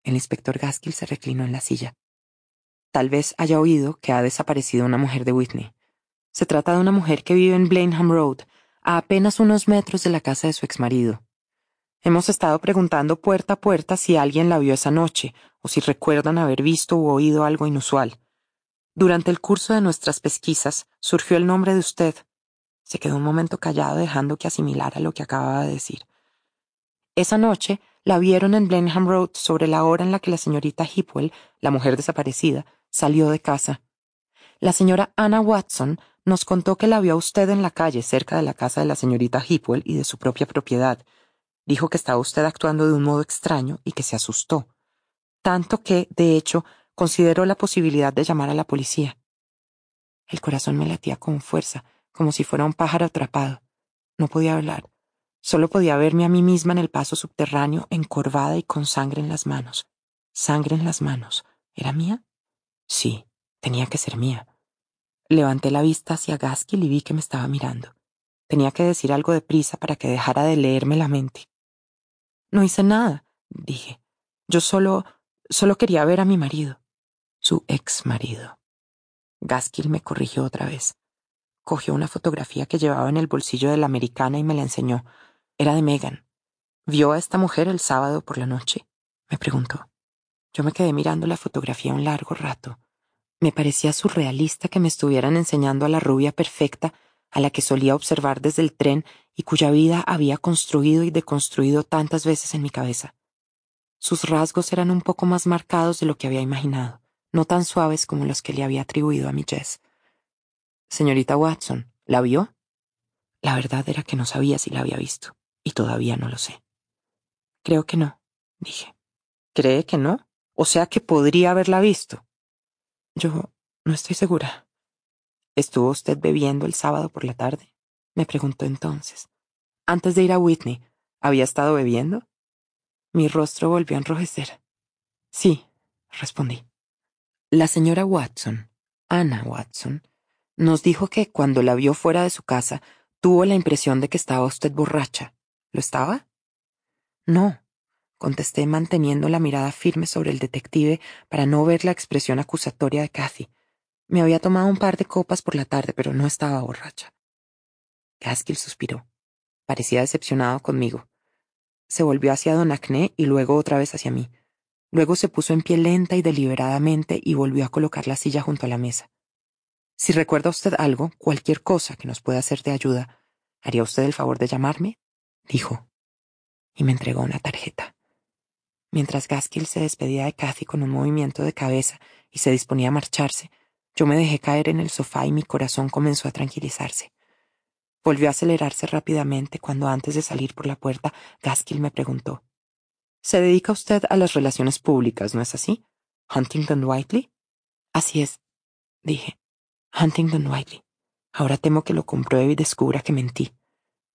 El inspector Gaskill se reclinó en la silla. Tal vez haya oído que ha desaparecido una mujer de Whitney. Se trata de una mujer que vive en Blenheim Road, a apenas unos metros de la casa de su exmarido. Hemos estado preguntando puerta a puerta si alguien la vio esa noche, o si recuerdan haber visto u oído algo inusual. Durante el curso de nuestras pesquisas surgió el nombre de usted. Se quedó un momento callado dejando que asimilara lo que acababa de decir. Esa noche la vieron en Blenheim Road sobre la hora en la que la señorita Hipwell, la mujer desaparecida, salió de casa. La señora Anna Watson nos contó que la vio a usted en la calle cerca de la casa de la señorita Hipwell y de su propia propiedad. Dijo que estaba usted actuando de un modo extraño y que se asustó. Tanto que, de hecho, consideró la posibilidad de llamar a la policía. El corazón me latía con fuerza, como si fuera un pájaro atrapado. No podía hablar. Solo podía verme a mí misma en el paso subterráneo, encorvada y con sangre en las manos. Sangre en las manos. ¿Era mía? Sí, tenía que ser mía. Levanté la vista hacia Gaskill y vi que me estaba mirando. Tenía que decir algo de prisa para que dejara de leerme la mente. No hice nada, dije. Yo solo, solo quería ver a mi marido, su ex marido. Gaskill me corrigió otra vez. Cogió una fotografía que llevaba en el bolsillo de la americana y me la enseñó. Era de Megan. ¿Vio a esta mujer el sábado por la noche? me preguntó. Yo me quedé mirando la fotografía un largo rato. Me parecía surrealista que me estuvieran enseñando a la rubia perfecta a la que solía observar desde el tren y cuya vida había construido y deconstruido tantas veces en mi cabeza. Sus rasgos eran un poco más marcados de lo que había imaginado, no tan suaves como los que le había atribuido a mi Jess. Señorita Watson, ¿la vio? La verdad era que no sabía si la había visto, y todavía no lo sé. Creo que no, dije. ¿Cree que no? O sea que podría haberla visto. Yo no estoy segura. ¿Estuvo usted bebiendo el sábado por la tarde? me preguntó entonces. Antes de ir a Whitney, ¿había estado bebiendo? Mi rostro volvió a enrojecer. Sí, respondí. La señora Watson, Anna Watson, nos dijo que cuando la vio fuera de su casa tuvo la impresión de que estaba usted borracha. ¿Lo estaba? No, contesté manteniendo la mirada firme sobre el detective para no ver la expresión acusatoria de Cathy. Me había tomado un par de copas por la tarde, pero no estaba borracha. Gaskill suspiró. Parecía decepcionado conmigo. Se volvió hacia don Acné y luego otra vez hacia mí. Luego se puso en pie lenta y deliberadamente y volvió a colocar la silla junto a la mesa. Si recuerda usted algo, cualquier cosa que nos pueda ser de ayuda, ¿haría usted el favor de llamarme? dijo. Y me entregó una tarjeta. Mientras Gaskill se despedía de Cathy con un movimiento de cabeza y se disponía a marcharse, yo me dejé caer en el sofá y mi corazón comenzó a tranquilizarse. Volvió a acelerarse rápidamente cuando antes de salir por la puerta, Gaskill me preguntó. ¿Se dedica usted a las relaciones públicas, no es así? ¿Huntington Whiteley? Así es, dije. Huntington Whiteley. Ahora temo que lo compruebe y descubra que mentí.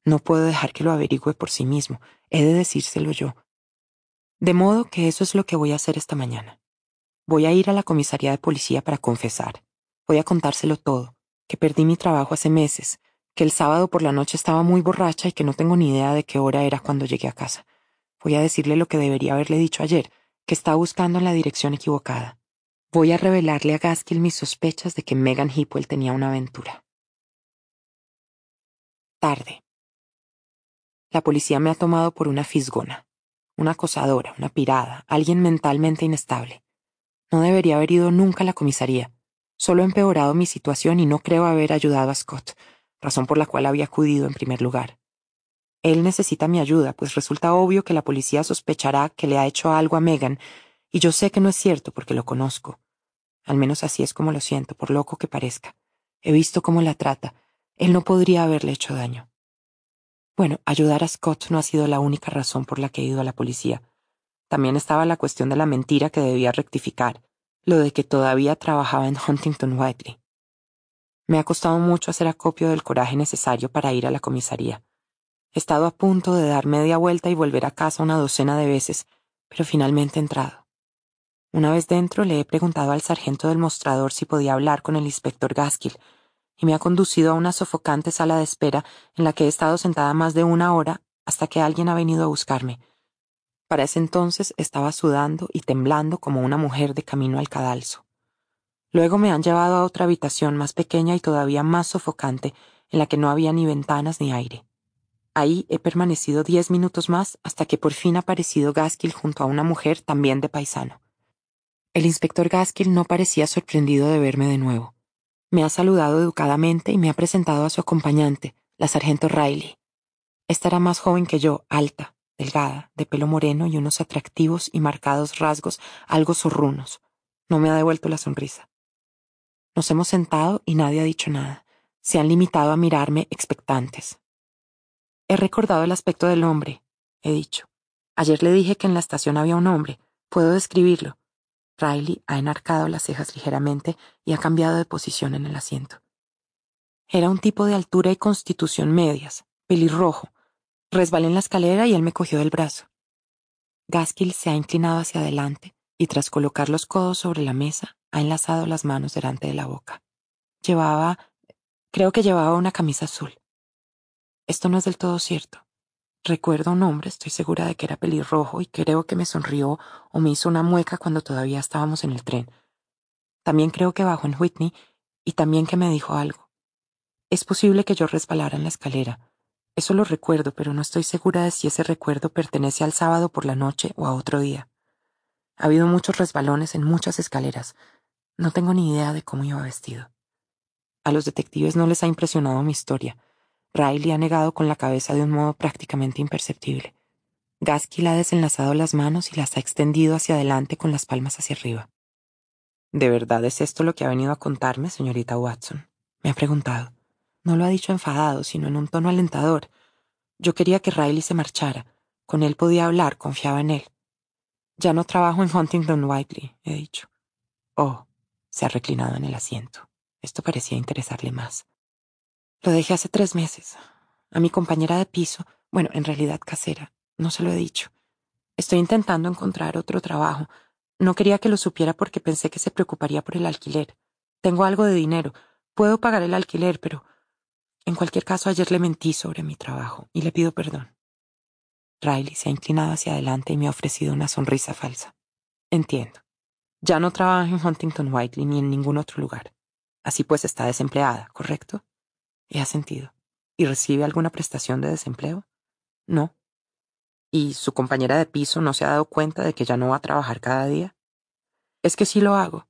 No puedo dejar que lo averigüe por sí mismo. He de decírselo yo. De modo que eso es lo que voy a hacer esta mañana. Voy a ir a la comisaría de policía para confesar. Voy a contárselo todo, que perdí mi trabajo hace meses, que el sábado por la noche estaba muy borracha y que no tengo ni idea de qué hora era cuando llegué a casa. Voy a decirle lo que debería haberle dicho ayer, que estaba buscando en la dirección equivocada. Voy a revelarle a Gaskill mis sospechas de que Megan Hipwell tenía una aventura. Tarde. La policía me ha tomado por una fisgona, una acosadora, una pirada, alguien mentalmente inestable. No debería haber ido nunca a la comisaría. Solo he empeorado mi situación y no creo haber ayudado a Scott, razón por la cual había acudido en primer lugar. Él necesita mi ayuda, pues resulta obvio que la policía sospechará que le ha hecho algo a Megan y yo sé que no es cierto porque lo conozco. Al menos así es como lo siento, por loco que parezca. He visto cómo la trata. Él no podría haberle hecho daño. Bueno, ayudar a Scott no ha sido la única razón por la que he ido a la policía. También estaba la cuestión de la mentira que debía rectificar, lo de que todavía trabajaba en Huntington Whiteley. Me ha costado mucho hacer acopio del coraje necesario para ir a la comisaría. He estado a punto de dar media vuelta y volver a casa una docena de veces, pero finalmente he entrado. Una vez dentro le he preguntado al sargento del mostrador si podía hablar con el inspector Gaskill, y me ha conducido a una sofocante sala de espera en la que he estado sentada más de una hora hasta que alguien ha venido a buscarme. Para ese entonces estaba sudando y temblando como una mujer de camino al cadalso. Luego me han llevado a otra habitación más pequeña y todavía más sofocante, en la que no había ni ventanas ni aire. Ahí he permanecido diez minutos más hasta que por fin ha aparecido Gaskill junto a una mujer también de paisano. El inspector Gaskill no parecía sorprendido de verme de nuevo. Me ha saludado educadamente y me ha presentado a su acompañante, la sargento Riley. Esta era más joven que yo, alta, delgada, de pelo moreno y unos atractivos y marcados rasgos algo zorrunos. No me ha devuelto la sonrisa. Nos hemos sentado y nadie ha dicho nada. Se han limitado a mirarme expectantes. He recordado el aspecto del hombre, he dicho. Ayer le dije que en la estación había un hombre. Puedo describirlo. Riley ha enarcado las cejas ligeramente y ha cambiado de posición en el asiento. Era un tipo de altura y constitución medias, pelirrojo. Resbalé en la escalera y él me cogió del brazo. Gaskill se ha inclinado hacia adelante y tras colocar los codos sobre la mesa, ha enlazado las manos delante de la boca. Llevaba, creo que llevaba una camisa azul. Esto no es del todo cierto. Recuerdo un hombre, estoy segura de que era pelirrojo y creo que me sonrió o me hizo una mueca cuando todavía estábamos en el tren. También creo que bajó en Whitney y también que me dijo algo. Es posible que yo resbalara en la escalera. Eso lo recuerdo, pero no estoy segura de si ese recuerdo pertenece al sábado por la noche o a otro día. Ha habido muchos resbalones en muchas escaleras. No tengo ni idea de cómo iba vestido. A los detectives no les ha impresionado mi historia. Riley ha negado con la cabeza de un modo prácticamente imperceptible. Gaskill ha desenlazado las manos y las ha extendido hacia adelante con las palmas hacia arriba. ¿De verdad es esto lo que ha venido a contarme, señorita Watson? Me ha preguntado. No lo ha dicho enfadado, sino en un tono alentador. Yo quería que Riley se marchara. Con él podía hablar, confiaba en él. Ya no trabajo en Huntington Whiteley, he dicho. Oh, se ha reclinado en el asiento. Esto parecía interesarle más. Lo dejé hace tres meses. A mi compañera de piso, bueno, en realidad casera, no se lo he dicho. Estoy intentando encontrar otro trabajo. No quería que lo supiera porque pensé que se preocuparía por el alquiler. Tengo algo de dinero. Puedo pagar el alquiler, pero... En cualquier caso, ayer le mentí sobre mi trabajo y le pido perdón. Riley se ha inclinado hacia adelante y me ha ofrecido una sonrisa falsa. Entiendo. Ya no trabaja en Huntington Whiteley ni en ningún otro lugar. Así pues está desempleada, ¿correcto? He sentido. ¿Y recibe alguna prestación de desempleo? No. ¿Y su compañera de piso no se ha dado cuenta de que ya no va a trabajar cada día? Es que sí lo hago.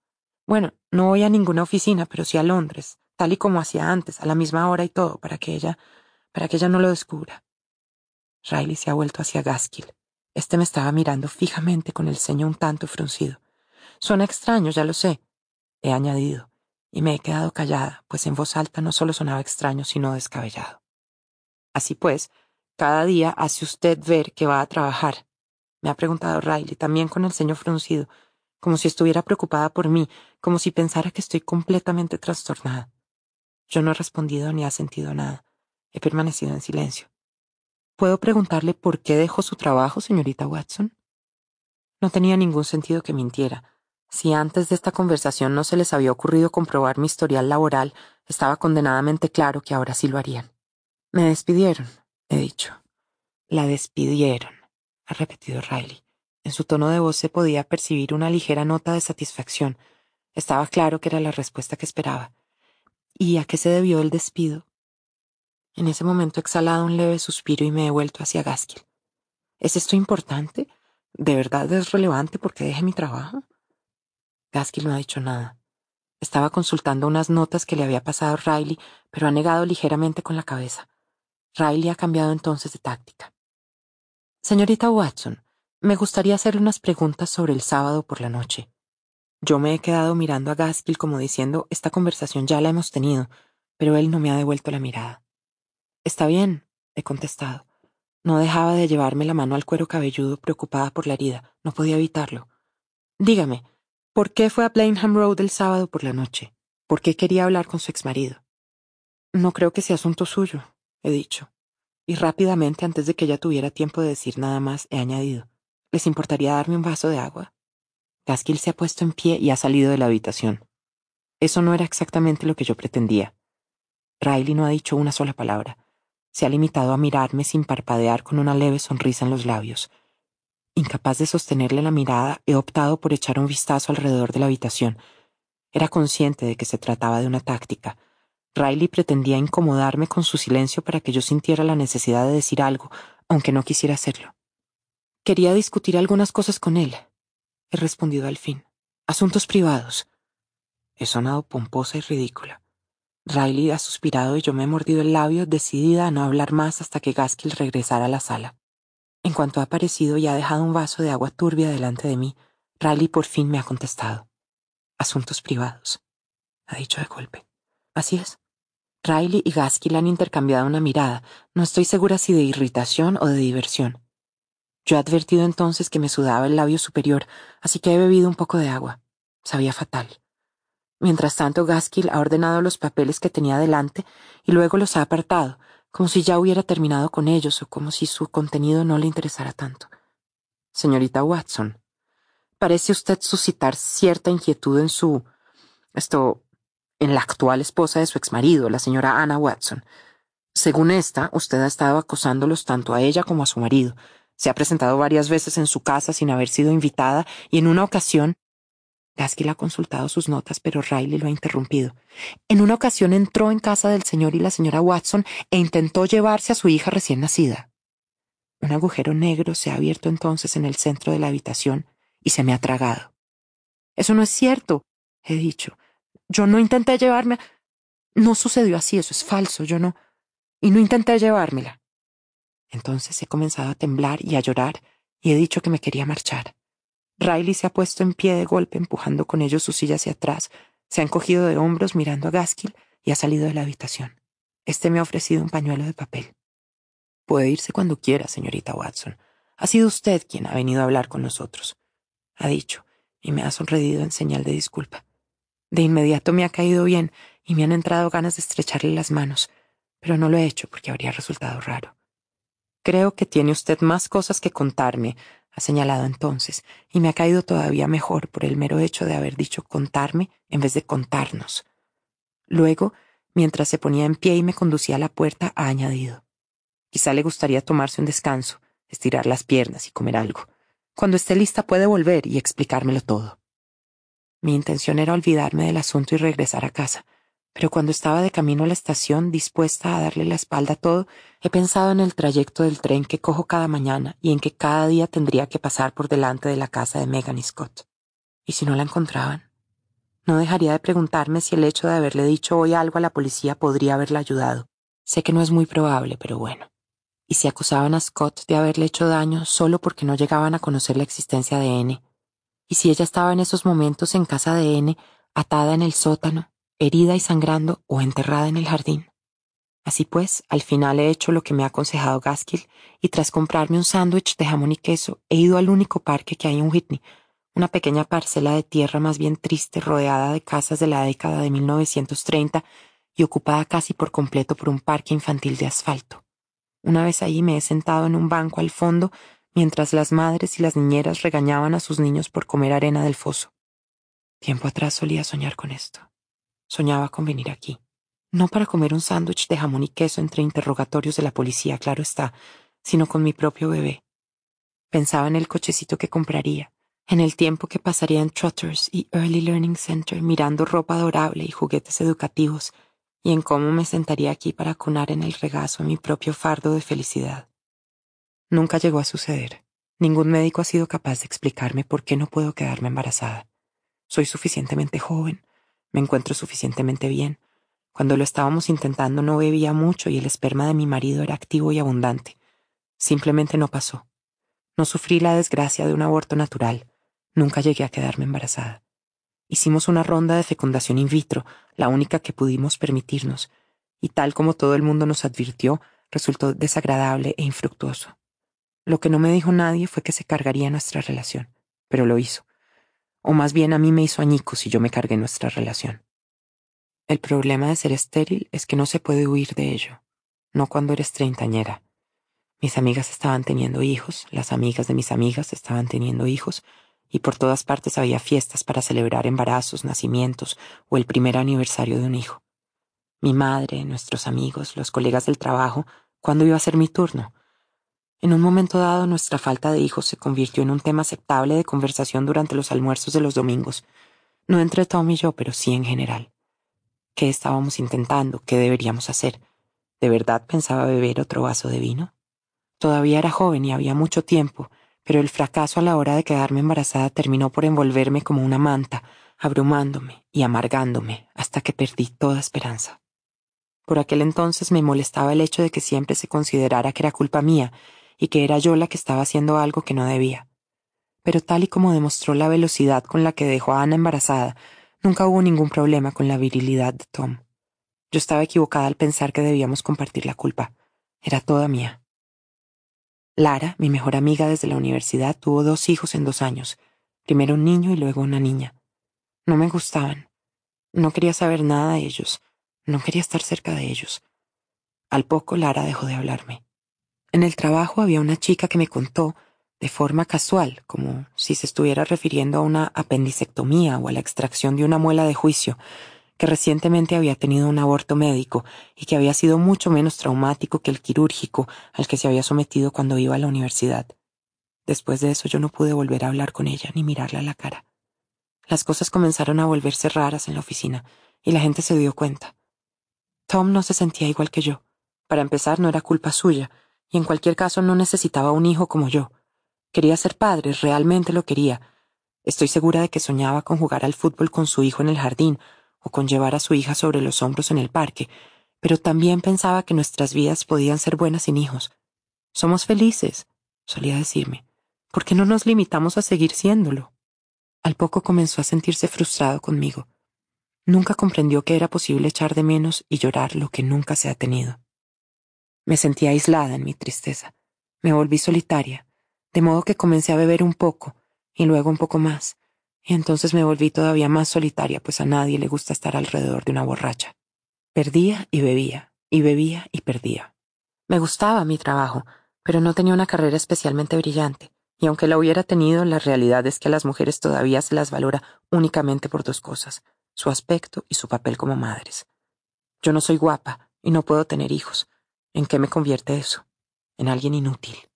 Bueno, no voy a ninguna oficina, pero sí a Londres, tal y como hacía antes, a la misma hora y todo, para que ella, para que ella no lo descubra. Riley se ha vuelto hacia Gaskill. Este me estaba mirando fijamente con el ceño un tanto fruncido. Suena extraño, ya lo sé, he añadido y me he quedado callada, pues en voz alta no solo sonaba extraño, sino descabellado. Así pues, cada día hace usted ver que va a trabajar, me ha preguntado Riley, también con el ceño fruncido, como si estuviera preocupada por mí, como si pensara que estoy completamente trastornada. Yo no he respondido ni he sentido nada. He permanecido en silencio. ¿Puedo preguntarle por qué dejó su trabajo, señorita Watson? No tenía ningún sentido que mintiera. Si antes de esta conversación no se les había ocurrido comprobar mi historial laboral, estaba condenadamente claro que ahora sí lo harían. Me despidieron, he dicho. La despidieron, ha repetido Riley. En su tono de voz se podía percibir una ligera nota de satisfacción. Estaba claro que era la respuesta que esperaba. ¿Y a qué se debió el despido? En ese momento he exhalado un leve suspiro y me he vuelto hacia Gaskill. ¿Es esto importante? ¿De verdad es relevante porque deje mi trabajo? Gaskill no ha dicho nada. Estaba consultando unas notas que le había pasado Riley, pero ha negado ligeramente con la cabeza. Riley ha cambiado entonces de táctica. Señorita Watson, me gustaría hacerle unas preguntas sobre el sábado por la noche. Yo me he quedado mirando a Gaskill como diciendo, esta conversación ya la hemos tenido, pero él no me ha devuelto la mirada. Está bien, he contestado. No dejaba de llevarme la mano al cuero cabelludo preocupada por la herida. No podía evitarlo. Dígame, ¿Por qué fue a Plainham Road el sábado por la noche? ¿Por qué quería hablar con su exmarido? No creo que sea asunto suyo, he dicho. Y rápidamente, antes de que ella tuviera tiempo de decir nada más, he añadido. ¿Les importaría darme un vaso de agua? Gaskill se ha puesto en pie y ha salido de la habitación. Eso no era exactamente lo que yo pretendía. Riley no ha dicho una sola palabra. Se ha limitado a mirarme sin parpadear con una leve sonrisa en los labios. Incapaz de sostenerle la mirada, he optado por echar un vistazo alrededor de la habitación. Era consciente de que se trataba de una táctica. Riley pretendía incomodarme con su silencio para que yo sintiera la necesidad de decir algo, aunque no quisiera hacerlo. Quería discutir algunas cosas con él. He respondido al fin. Asuntos privados. He sonado pomposa y ridícula. Riley ha suspirado y yo me he mordido el labio, decidida a no hablar más hasta que Gaskill regresara a la sala. En cuanto ha aparecido y ha dejado un vaso de agua turbia delante de mí, Riley por fin me ha contestado. Asuntos privados, ha dicho de golpe. Así es. Riley y Gaskill han intercambiado una mirada, no estoy segura si de irritación o de diversión. Yo he advertido entonces que me sudaba el labio superior, así que he bebido un poco de agua. Sabía fatal. Mientras tanto, Gaskill ha ordenado los papeles que tenía delante y luego los ha apartado, como si ya hubiera terminado con ellos o como si su contenido no le interesara tanto. Señorita Watson, parece usted suscitar cierta inquietud en su... esto... en la actual esposa de su exmarido, la señora Anna Watson. Según esta, usted ha estado acosándolos tanto a ella como a su marido. Se ha presentado varias veces en su casa sin haber sido invitada y en una ocasión Gaskill ha consultado sus notas, pero Riley lo ha interrumpido. En una ocasión entró en casa del señor y la señora Watson e intentó llevarse a su hija recién nacida. Un agujero negro se ha abierto entonces en el centro de la habitación y se me ha tragado. Eso no es cierto, he dicho. Yo no intenté llevarme. No sucedió así, eso es falso, yo no. Y no intenté llevármela. Entonces he comenzado a temblar y a llorar y he dicho que me quería marchar. Riley se ha puesto en pie de golpe empujando con ellos su silla hacia atrás, se ha encogido de hombros mirando a Gaskill y ha salido de la habitación. Este me ha ofrecido un pañuelo de papel. Puede irse cuando quiera, señorita Watson. Ha sido usted quien ha venido a hablar con nosotros, ha dicho, y me ha sonreído en señal de disculpa. De inmediato me ha caído bien y me han entrado ganas de estrecharle las manos, pero no lo he hecho porque habría resultado raro. Creo que tiene usted más cosas que contarme, ha señalado entonces, y me ha caído todavía mejor por el mero hecho de haber dicho contarme en vez de contarnos. Luego, mientras se ponía en pie y me conducía a la puerta, ha añadido Quizá le gustaría tomarse un descanso, estirar las piernas y comer algo. Cuando esté lista puede volver y explicármelo todo. Mi intención era olvidarme del asunto y regresar a casa, pero cuando estaba de camino a la estación, dispuesta a darle la espalda a todo, he pensado en el trayecto del tren que cojo cada mañana y en que cada día tendría que pasar por delante de la casa de Megan y Scott. ¿Y si no la encontraban? No dejaría de preguntarme si el hecho de haberle dicho hoy algo a la policía podría haberla ayudado. Sé que no es muy probable, pero bueno. ¿Y si acusaban a Scott de haberle hecho daño solo porque no llegaban a conocer la existencia de N? ¿Y si ella estaba en esos momentos en casa de N, atada en el sótano, herida y sangrando o enterrada en el jardín. Así pues, al final he hecho lo que me ha aconsejado Gaskill y tras comprarme un sándwich de jamón y queso he ido al único parque que hay en Whitney, una pequeña parcela de tierra más bien triste rodeada de casas de la década de 1930 y ocupada casi por completo por un parque infantil de asfalto. Una vez allí me he sentado en un banco al fondo mientras las madres y las niñeras regañaban a sus niños por comer arena del foso. Tiempo atrás solía soñar con esto. Soñaba con venir aquí. No para comer un sándwich de jamón y queso entre interrogatorios de la policía, claro está, sino con mi propio bebé. Pensaba en el cochecito que compraría, en el tiempo que pasaría en Trotters y Early Learning Center mirando ropa adorable y juguetes educativos, y en cómo me sentaría aquí para cunar en el regazo mi propio fardo de felicidad. Nunca llegó a suceder. Ningún médico ha sido capaz de explicarme por qué no puedo quedarme embarazada. Soy suficientemente joven, me encuentro suficientemente bien. Cuando lo estábamos intentando no bebía mucho y el esperma de mi marido era activo y abundante. Simplemente no pasó. No sufrí la desgracia de un aborto natural. Nunca llegué a quedarme embarazada. Hicimos una ronda de fecundación in vitro, la única que pudimos permitirnos, y tal como todo el mundo nos advirtió, resultó desagradable e infructuoso. Lo que no me dijo nadie fue que se cargaría nuestra relación, pero lo hizo o más bien a mí me hizo añicos y yo me cargué nuestra relación. El problema de ser estéril es que no se puede huir de ello, no cuando eres treintañera. Mis amigas estaban teniendo hijos, las amigas de mis amigas estaban teniendo hijos, y por todas partes había fiestas para celebrar embarazos, nacimientos o el primer aniversario de un hijo. Mi madre, nuestros amigos, los colegas del trabajo, ¿cuándo iba a ser mi turno? En un momento dado nuestra falta de hijos se convirtió en un tema aceptable de conversación durante los almuerzos de los domingos, no entre Tom y yo, pero sí en general. ¿Qué estábamos intentando? ¿Qué deberíamos hacer? ¿De verdad pensaba beber otro vaso de vino? Todavía era joven y había mucho tiempo, pero el fracaso a la hora de quedarme embarazada terminó por envolverme como una manta, abrumándome y amargándome hasta que perdí toda esperanza. Por aquel entonces me molestaba el hecho de que siempre se considerara que era culpa mía y que era yo la que estaba haciendo algo que no debía. Pero tal y como demostró la velocidad con la que dejó a Ana embarazada, nunca hubo ningún problema con la virilidad de Tom. Yo estaba equivocada al pensar que debíamos compartir la culpa. Era toda mía. Lara, mi mejor amiga desde la universidad, tuvo dos hijos en dos años, primero un niño y luego una niña. No me gustaban. No quería saber nada de ellos. No quería estar cerca de ellos. Al poco Lara dejó de hablarme. En el trabajo había una chica que me contó, de forma casual, como si se estuviera refiriendo a una apendicectomía o a la extracción de una muela de juicio, que recientemente había tenido un aborto médico y que había sido mucho menos traumático que el quirúrgico al que se había sometido cuando iba a la universidad. Después de eso yo no pude volver a hablar con ella ni mirarla a la cara. Las cosas comenzaron a volverse raras en la oficina y la gente se dio cuenta. Tom no se sentía igual que yo. Para empezar, no era culpa suya, y en cualquier caso no necesitaba un hijo como yo. Quería ser padre, realmente lo quería. Estoy segura de que soñaba con jugar al fútbol con su hijo en el jardín, o con llevar a su hija sobre los hombros en el parque, pero también pensaba que nuestras vidas podían ser buenas sin hijos. Somos felices, solía decirme. ¿Por qué no nos limitamos a seguir siéndolo? Al poco comenzó a sentirse frustrado conmigo. Nunca comprendió que era posible echar de menos y llorar lo que nunca se ha tenido. Me sentía aislada en mi tristeza. Me volví solitaria, de modo que comencé a beber un poco, y luego un poco más, y entonces me volví todavía más solitaria, pues a nadie le gusta estar alrededor de una borracha. Perdía y bebía, y bebía y perdía. Me gustaba mi trabajo, pero no tenía una carrera especialmente brillante, y aunque la hubiera tenido, la realidad es que a las mujeres todavía se las valora únicamente por dos cosas, su aspecto y su papel como madres. Yo no soy guapa y no puedo tener hijos. ¿En qué me convierte eso? En alguien inútil.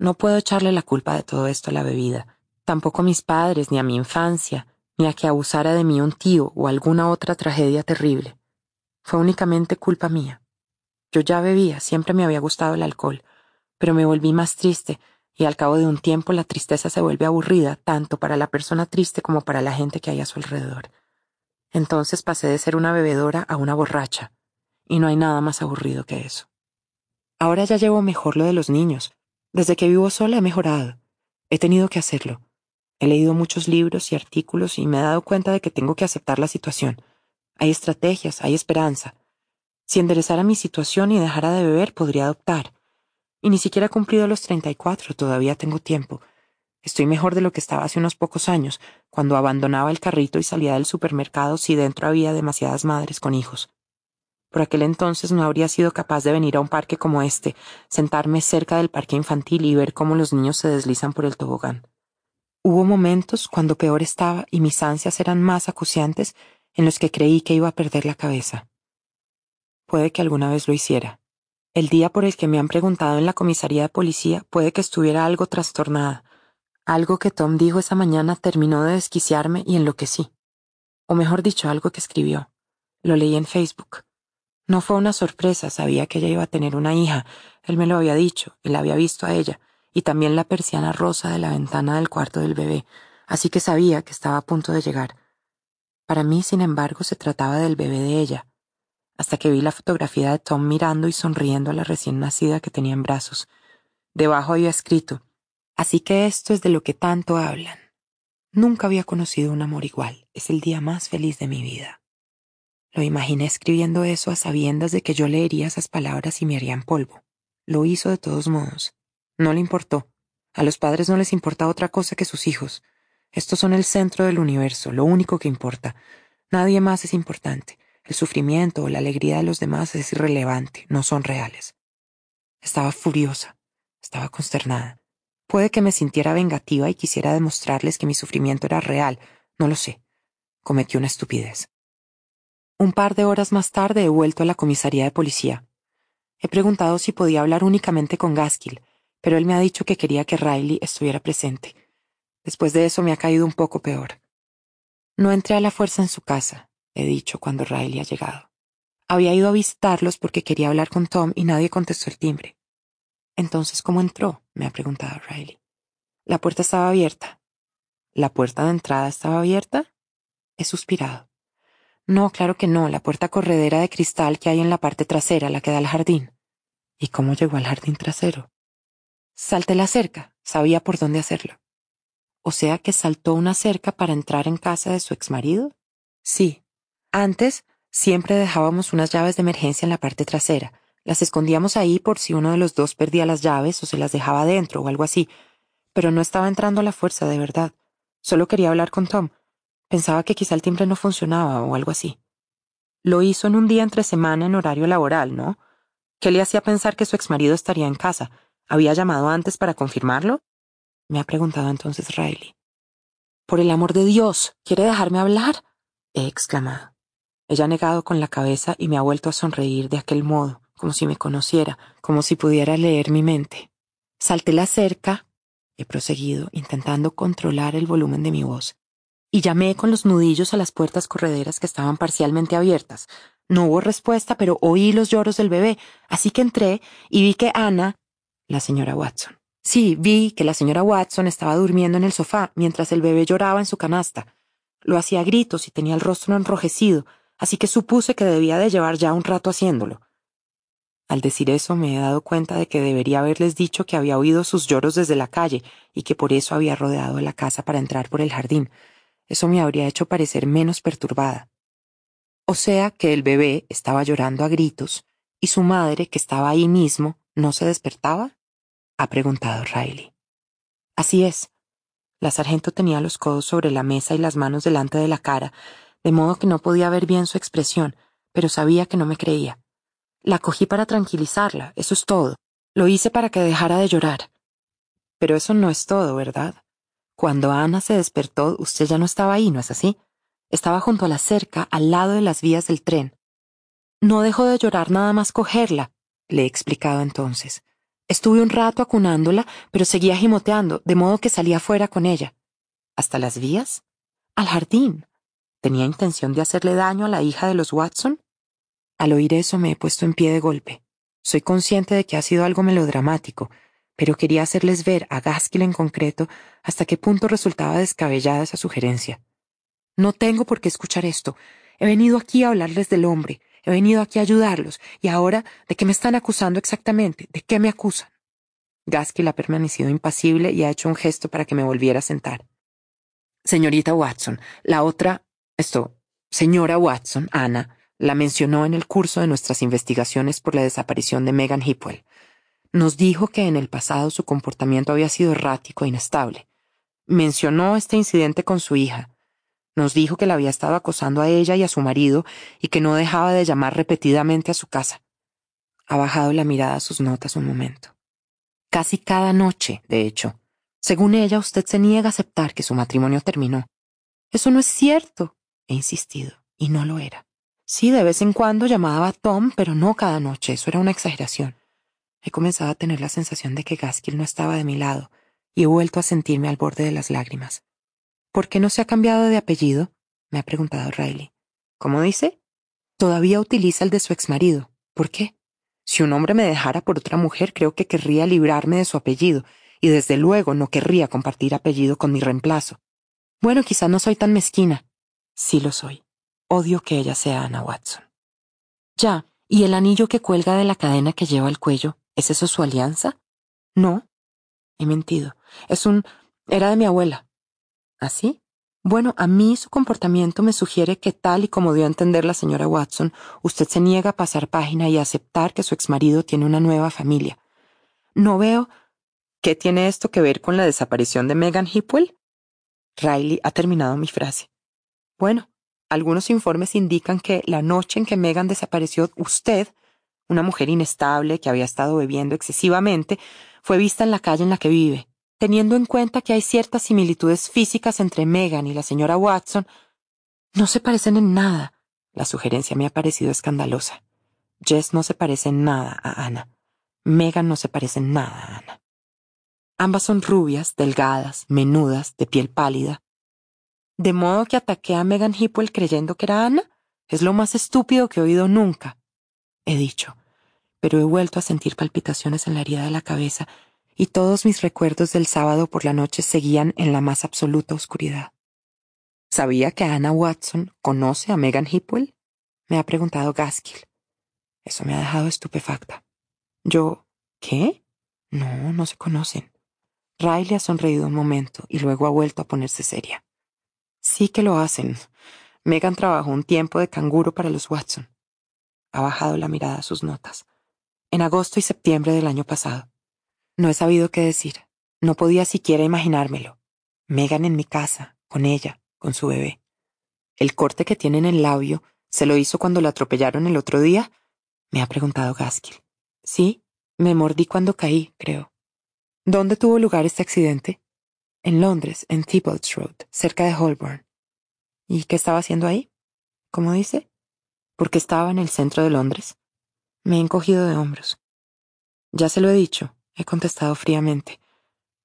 No puedo echarle la culpa de todo esto a la bebida, tampoco a mis padres, ni a mi infancia, ni a que abusara de mí un tío o alguna otra tragedia terrible. Fue únicamente culpa mía. Yo ya bebía, siempre me había gustado el alcohol, pero me volví más triste, y al cabo de un tiempo la tristeza se vuelve aburrida tanto para la persona triste como para la gente que hay a su alrededor. Entonces pasé de ser una bebedora a una borracha, y no hay nada más aburrido que eso. Ahora ya llevo mejor lo de los niños. Desde que vivo sola he mejorado. He tenido que hacerlo. He leído muchos libros y artículos y me he dado cuenta de que tengo que aceptar la situación. Hay estrategias, hay esperanza. Si enderezara mi situación y dejara de beber, podría adoptar. Y ni siquiera he cumplido los treinta y cuatro, todavía tengo tiempo. Estoy mejor de lo que estaba hace unos pocos años, cuando abandonaba el carrito y salía del supermercado si dentro había demasiadas madres con hijos. Por aquel entonces no habría sido capaz de venir a un parque como este, sentarme cerca del parque infantil y ver cómo los niños se deslizan por el tobogán. Hubo momentos cuando peor estaba y mis ansias eran más acuciantes en los que creí que iba a perder la cabeza. Puede que alguna vez lo hiciera. El día por el que me han preguntado en la comisaría de policía puede que estuviera algo trastornada. Algo que Tom dijo esa mañana terminó de desquiciarme y enloquecí. O mejor dicho, algo que escribió. Lo leí en Facebook. No fue una sorpresa, sabía que ella iba a tener una hija. Él me lo había dicho, la había visto a ella y también la persiana rosa de la ventana del cuarto del bebé, así que sabía que estaba a punto de llegar. Para mí, sin embargo, se trataba del bebé de ella, hasta que vi la fotografía de Tom mirando y sonriendo a la recién nacida que tenía en brazos. Debajo había escrito, Así que esto es de lo que tanto hablan. Nunca había conocido un amor igual. Es el día más feliz de mi vida. Lo imaginé escribiendo eso a sabiendas de que yo leería esas palabras y me harían polvo. Lo hizo de todos modos. No le importó. A los padres no les importa otra cosa que sus hijos. Estos son el centro del universo, lo único que importa. Nadie más es importante. El sufrimiento o la alegría de los demás es irrelevante, no son reales. Estaba furiosa, estaba consternada. Puede que me sintiera vengativa y quisiera demostrarles que mi sufrimiento era real, no lo sé. Cometí una estupidez. Un par de horas más tarde he vuelto a la comisaría de policía. He preguntado si podía hablar únicamente con Gaskill, pero él me ha dicho que quería que Riley estuviera presente. Después de eso me ha caído un poco peor. No entré a la fuerza en su casa, he dicho cuando Riley ha llegado. Había ido a visitarlos porque quería hablar con Tom y nadie contestó el timbre. Entonces, ¿cómo entró? me ha preguntado Riley. La puerta estaba abierta. ¿La puerta de entrada estaba abierta? He suspirado. No, claro que no, la puerta corredera de cristal que hay en la parte trasera, la que da al jardín. ¿Y cómo llegó al jardín trasero? Salté la cerca, sabía por dónde hacerlo. O sea que saltó una cerca para entrar en casa de su exmarido. Sí. Antes siempre dejábamos unas llaves de emergencia en la parte trasera. Las escondíamos ahí por si uno de los dos perdía las llaves o se las dejaba dentro o algo así. Pero no estaba entrando a la fuerza de verdad. Solo quería hablar con Tom. Pensaba que quizá el timbre no funcionaba o algo así. Lo hizo en un día entre semana en horario laboral, ¿no? ¿Qué le hacía pensar que su exmarido estaría en casa? ¿Había llamado antes para confirmarlo? Me ha preguntado entonces Riley. Por el amor de Dios, ¿quiere dejarme hablar? he exclamado. Ella ha negado con la cabeza y me ha vuelto a sonreír de aquel modo, como si me conociera, como si pudiera leer mi mente. Salté la cerca, he proseguido, intentando controlar el volumen de mi voz, y llamé con los nudillos a las puertas correderas que estaban parcialmente abiertas. No hubo respuesta, pero oí los lloros del bebé, así que entré y vi que Ana, la señora Watson. Sí, vi que la señora Watson estaba durmiendo en el sofá mientras el bebé lloraba en su canasta. Lo hacía a gritos y tenía el rostro enrojecido, así que supuse que debía de llevar ya un rato haciéndolo. Al decir eso me he dado cuenta de que debería haberles dicho que había oído sus lloros desde la calle y que por eso había rodeado la casa para entrar por el jardín. Eso me habría hecho parecer menos perturbada. O sea que el bebé estaba llorando a gritos y su madre, que estaba ahí mismo, no se despertaba? ha preguntado Riley. Así es. La sargento tenía los codos sobre la mesa y las manos delante de la cara, de modo que no podía ver bien su expresión, pero sabía que no me creía. La cogí para tranquilizarla, eso es todo. Lo hice para que dejara de llorar. Pero eso no es todo, ¿verdad? Cuando Ana se despertó, usted ya no estaba ahí, ¿no es así? Estaba junto a la cerca, al lado de las vías del tren. No dejó de llorar nada más cogerla, le he explicado entonces. Estuve un rato acunándola, pero seguía gimoteando, de modo que salía fuera con ella. ¿Hasta las vías? Al jardín. ¿Tenía intención de hacerle daño a la hija de los Watson? Al oír eso me he puesto en pie de golpe. Soy consciente de que ha sido algo melodramático, pero quería hacerles ver a Gaskill en concreto hasta qué punto resultaba descabellada esa sugerencia. No tengo por qué escuchar esto. He venido aquí a hablarles del hombre. He venido aquí a ayudarlos. Y ahora, ¿de qué me están acusando exactamente? ¿De qué me acusan? Gaskill ha permanecido impasible y ha hecho un gesto para que me volviera a sentar. Señorita Watson, la otra, esto, señora Watson, Ana, la mencionó en el curso de nuestras investigaciones por la desaparición de Megan Hipwell. Nos dijo que en el pasado su comportamiento había sido errático e inestable. Mencionó este incidente con su hija. Nos dijo que la había estado acosando a ella y a su marido y que no dejaba de llamar repetidamente a su casa. Ha bajado la mirada a sus notas un momento. Casi cada noche, de hecho. Según ella, usted se niega a aceptar que su matrimonio terminó. Eso no es cierto, he insistido, y no lo era. Sí, de vez en cuando llamaba a Tom, pero no cada noche, eso era una exageración. He comenzado a tener la sensación de que Gaskill no estaba de mi lado, y he vuelto a sentirme al borde de las lágrimas. ¿Por qué no se ha cambiado de apellido? me ha preguntado Riley. ¿Cómo dice? Todavía utiliza el de su exmarido. ¿Por qué? Si un hombre me dejara por otra mujer, creo que querría librarme de su apellido, y desde luego no querría compartir apellido con mi reemplazo. Bueno, quizá no soy tan mezquina. Sí lo soy. Odio que ella sea Anna Watson. Ya, ¿y el anillo que cuelga de la cadena que lleva al cuello? ¿Es eso su alianza? No. He mentido. Es un... era de mi abuela. ¿Así? Bueno, a mí su comportamiento me sugiere que tal y como dio a entender la señora Watson, usted se niega a pasar página y a aceptar que su exmarido tiene una nueva familia. No veo... ¿Qué tiene esto que ver con la desaparición de Megan Hipwell? Riley ha terminado mi frase. Bueno, algunos informes indican que la noche en que Megan desapareció, usted, una mujer inestable que había estado bebiendo excesivamente, fue vista en la calle en la que vive. Teniendo en cuenta que hay ciertas similitudes físicas entre Megan y la señora Watson, no se parecen en nada. La sugerencia me ha parecido escandalosa. Jess no se parece en nada a Ana. Megan no se parece en nada a Ana. Ambas son rubias, delgadas, menudas, de piel pálida, de modo que ataqué a Megan Hipwell creyendo que era Ana. Es lo más estúpido que he oído nunca. He dicho, pero he vuelto a sentir palpitaciones en la herida de la cabeza y todos mis recuerdos del sábado por la noche seguían en la más absoluta oscuridad. ¿Sabía que Ana Watson conoce a Megan Hipwell? Me ha preguntado Gaskill. Eso me ha dejado estupefacta. Yo, ¿qué? No, no se conocen. Riley ha sonreído un momento y luego ha vuelto a ponerse seria. Sí que lo hacen. Megan trabajó un tiempo de canguro para los Watson. Ha bajado la mirada a sus notas. En agosto y septiembre del año pasado. No he sabido qué decir. No podía siquiera imaginármelo. Megan en mi casa, con ella, con su bebé. ¿El corte que tiene en el labio se lo hizo cuando la atropellaron el otro día? Me ha preguntado Gaskill. Sí, me mordí cuando caí, creo. ¿Dónde tuvo lugar este accidente? en Londres, en Thibault Road, cerca de Holborn. ¿Y qué estaba haciendo ahí? ¿Cómo dice? porque estaba en el centro de Londres. Me he encogido de hombros. Ya se lo he dicho, he contestado fríamente.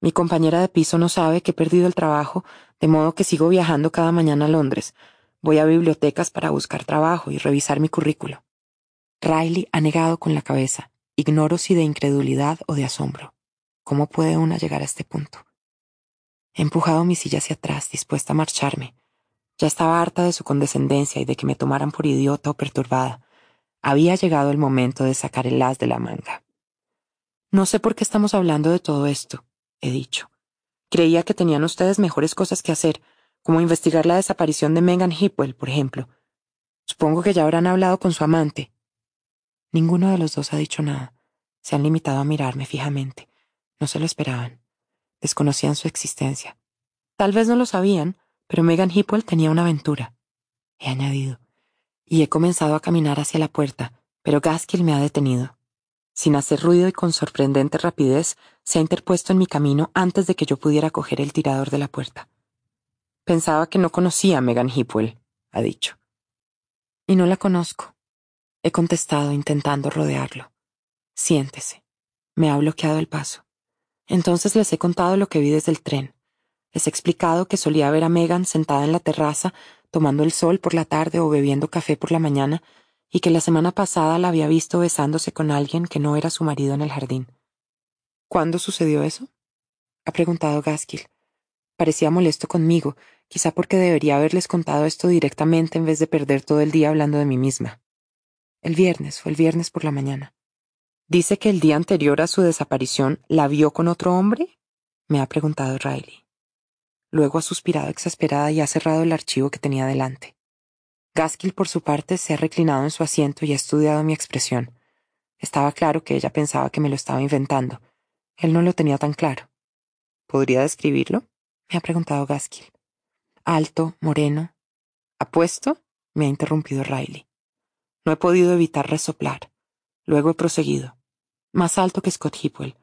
Mi compañera de piso no sabe que he perdido el trabajo, de modo que sigo viajando cada mañana a Londres. Voy a bibliotecas para buscar trabajo y revisar mi currículo. Riley ha negado con la cabeza. Ignoro si de incredulidad o de asombro. ¿Cómo puede una llegar a este punto? He empujado mi silla hacia atrás, dispuesta a marcharme. Ya estaba harta de su condescendencia y de que me tomaran por idiota o perturbada. Había llegado el momento de sacar el as de la manga. No sé por qué estamos hablando de todo esto, he dicho. Creía que tenían ustedes mejores cosas que hacer, como investigar la desaparición de Megan Hipwell, por ejemplo. Supongo que ya habrán hablado con su amante. Ninguno de los dos ha dicho nada. Se han limitado a mirarme fijamente. No se lo esperaban. Desconocían su existencia. Tal vez no lo sabían, pero Megan Hipwell tenía una aventura. He añadido. Y he comenzado a caminar hacia la puerta, pero Gaskill me ha detenido. Sin hacer ruido y con sorprendente rapidez, se ha interpuesto en mi camino antes de que yo pudiera coger el tirador de la puerta. Pensaba que no conocía a Megan Hipwell, ha dicho. Y no la conozco. He contestado intentando rodearlo. Siéntese. Me ha bloqueado el paso. Entonces les he contado lo que vi desde el tren. Les he explicado que solía ver a Megan sentada en la terraza, tomando el sol por la tarde o bebiendo café por la mañana, y que la semana pasada la había visto besándose con alguien que no era su marido en el jardín. ¿Cuándo sucedió eso? ha preguntado Gaskill. Parecía molesto conmigo, quizá porque debería haberles contado esto directamente en vez de perder todo el día hablando de mí misma. El viernes, fue el viernes por la mañana. ¿Dice que el día anterior a su desaparición la vio con otro hombre? me ha preguntado Riley. Luego ha suspirado exasperada y ha cerrado el archivo que tenía delante. Gaskill, por su parte, se ha reclinado en su asiento y ha estudiado mi expresión. Estaba claro que ella pensaba que me lo estaba inventando. Él no lo tenía tan claro. ¿Podría describirlo? me ha preguntado Gaskill. Alto, moreno. ¿Apuesto? me ha interrumpido Riley. No he podido evitar resoplar. Luego he proseguido. Más alto que Scott Hipwell.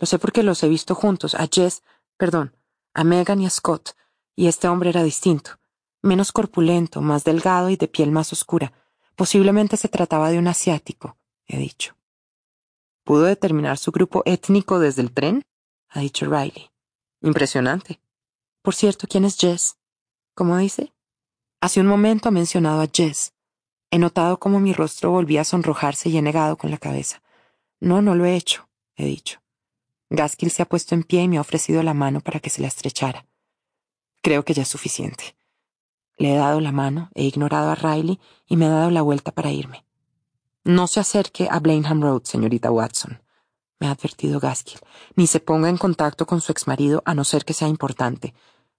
Lo sé porque los he visto juntos, a Jess, perdón, a Megan y a Scott, y este hombre era distinto, menos corpulento, más delgado y de piel más oscura. Posiblemente se trataba de un asiático, he dicho. ¿Pudo determinar su grupo étnico desde el tren? ha dicho Riley. Impresionante. Por cierto, ¿quién es Jess? ¿Cómo dice? Hace un momento ha mencionado a Jess. He notado cómo mi rostro volvía a sonrojarse y he negado con la cabeza. No, no lo he hecho, he dicho. Gaskill se ha puesto en pie y me ha ofrecido la mano para que se la estrechara. Creo que ya es suficiente. Le he dado la mano, he ignorado a Riley y me ha dado la vuelta para irme. No se acerque a Blenheim Road, señorita Watson, me ha advertido Gaskill, ni se ponga en contacto con su exmarido a no ser que sea importante.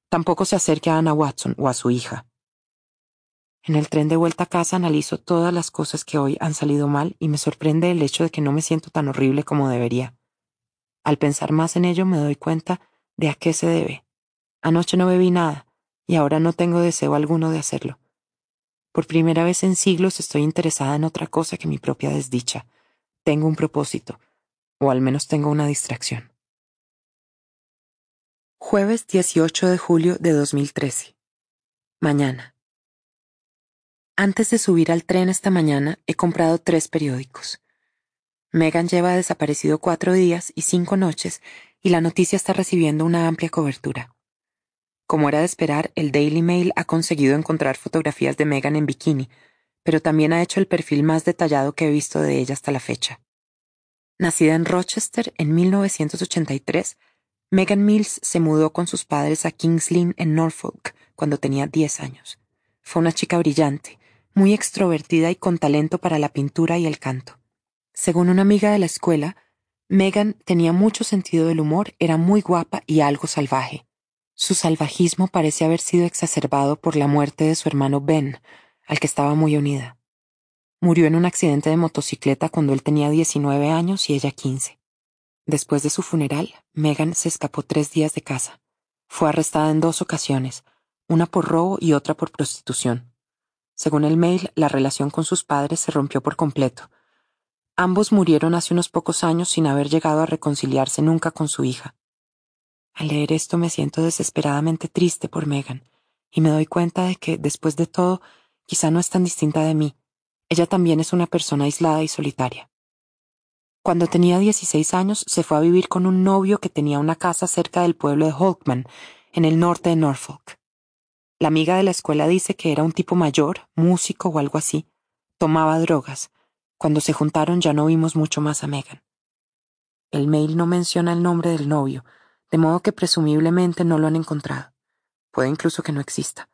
Tampoco se acerque a Anna Watson o a su hija. En el tren de vuelta a casa analizo todas las cosas que hoy han salido mal y me sorprende el hecho de que no me siento tan horrible como debería. Al pensar más en ello me doy cuenta de a qué se debe. Anoche no bebí nada y ahora no tengo deseo alguno de hacerlo. Por primera vez en siglos estoy interesada en otra cosa que mi propia desdicha. Tengo un propósito, o al menos tengo una distracción. Jueves 18 de julio de 2013. Mañana. Antes de subir al tren esta mañana he comprado tres periódicos. Megan lleva desaparecido cuatro días y cinco noches y la noticia está recibiendo una amplia cobertura. Como era de esperar, el Daily Mail ha conseguido encontrar fotografías de Megan en bikini, pero también ha hecho el perfil más detallado que he visto de ella hasta la fecha. Nacida en Rochester en 1983, Megan Mills se mudó con sus padres a Kings Lynn en Norfolk cuando tenía 10 años. Fue una chica brillante, muy extrovertida y con talento para la pintura y el canto. Según una amiga de la escuela, Megan tenía mucho sentido del humor, era muy guapa y algo salvaje. Su salvajismo parece haber sido exacerbado por la muerte de su hermano Ben, al que estaba muy unida. Murió en un accidente de motocicleta cuando él tenía 19 años y ella 15. Después de su funeral, Megan se escapó tres días de casa. Fue arrestada en dos ocasiones, una por robo y otra por prostitución. Según el mail, la relación con sus padres se rompió por completo, Ambos murieron hace unos pocos años sin haber llegado a reconciliarse nunca con su hija. Al leer esto me siento desesperadamente triste por Megan, y me doy cuenta de que, después de todo, quizá no es tan distinta de mí, Ella también es una persona aislada y solitaria. Cuando tenía 16 años se fue a vivir con un novio que tenía una casa cerca del pueblo de Holkman, en el norte de Norfolk. La amiga de la escuela dice que era un tipo mayor, músico o algo así. Tomaba drogas. Cuando se juntaron ya no vimos mucho más a Megan. El mail no menciona el nombre del novio, de modo que presumiblemente no lo han encontrado. Puede incluso que no exista.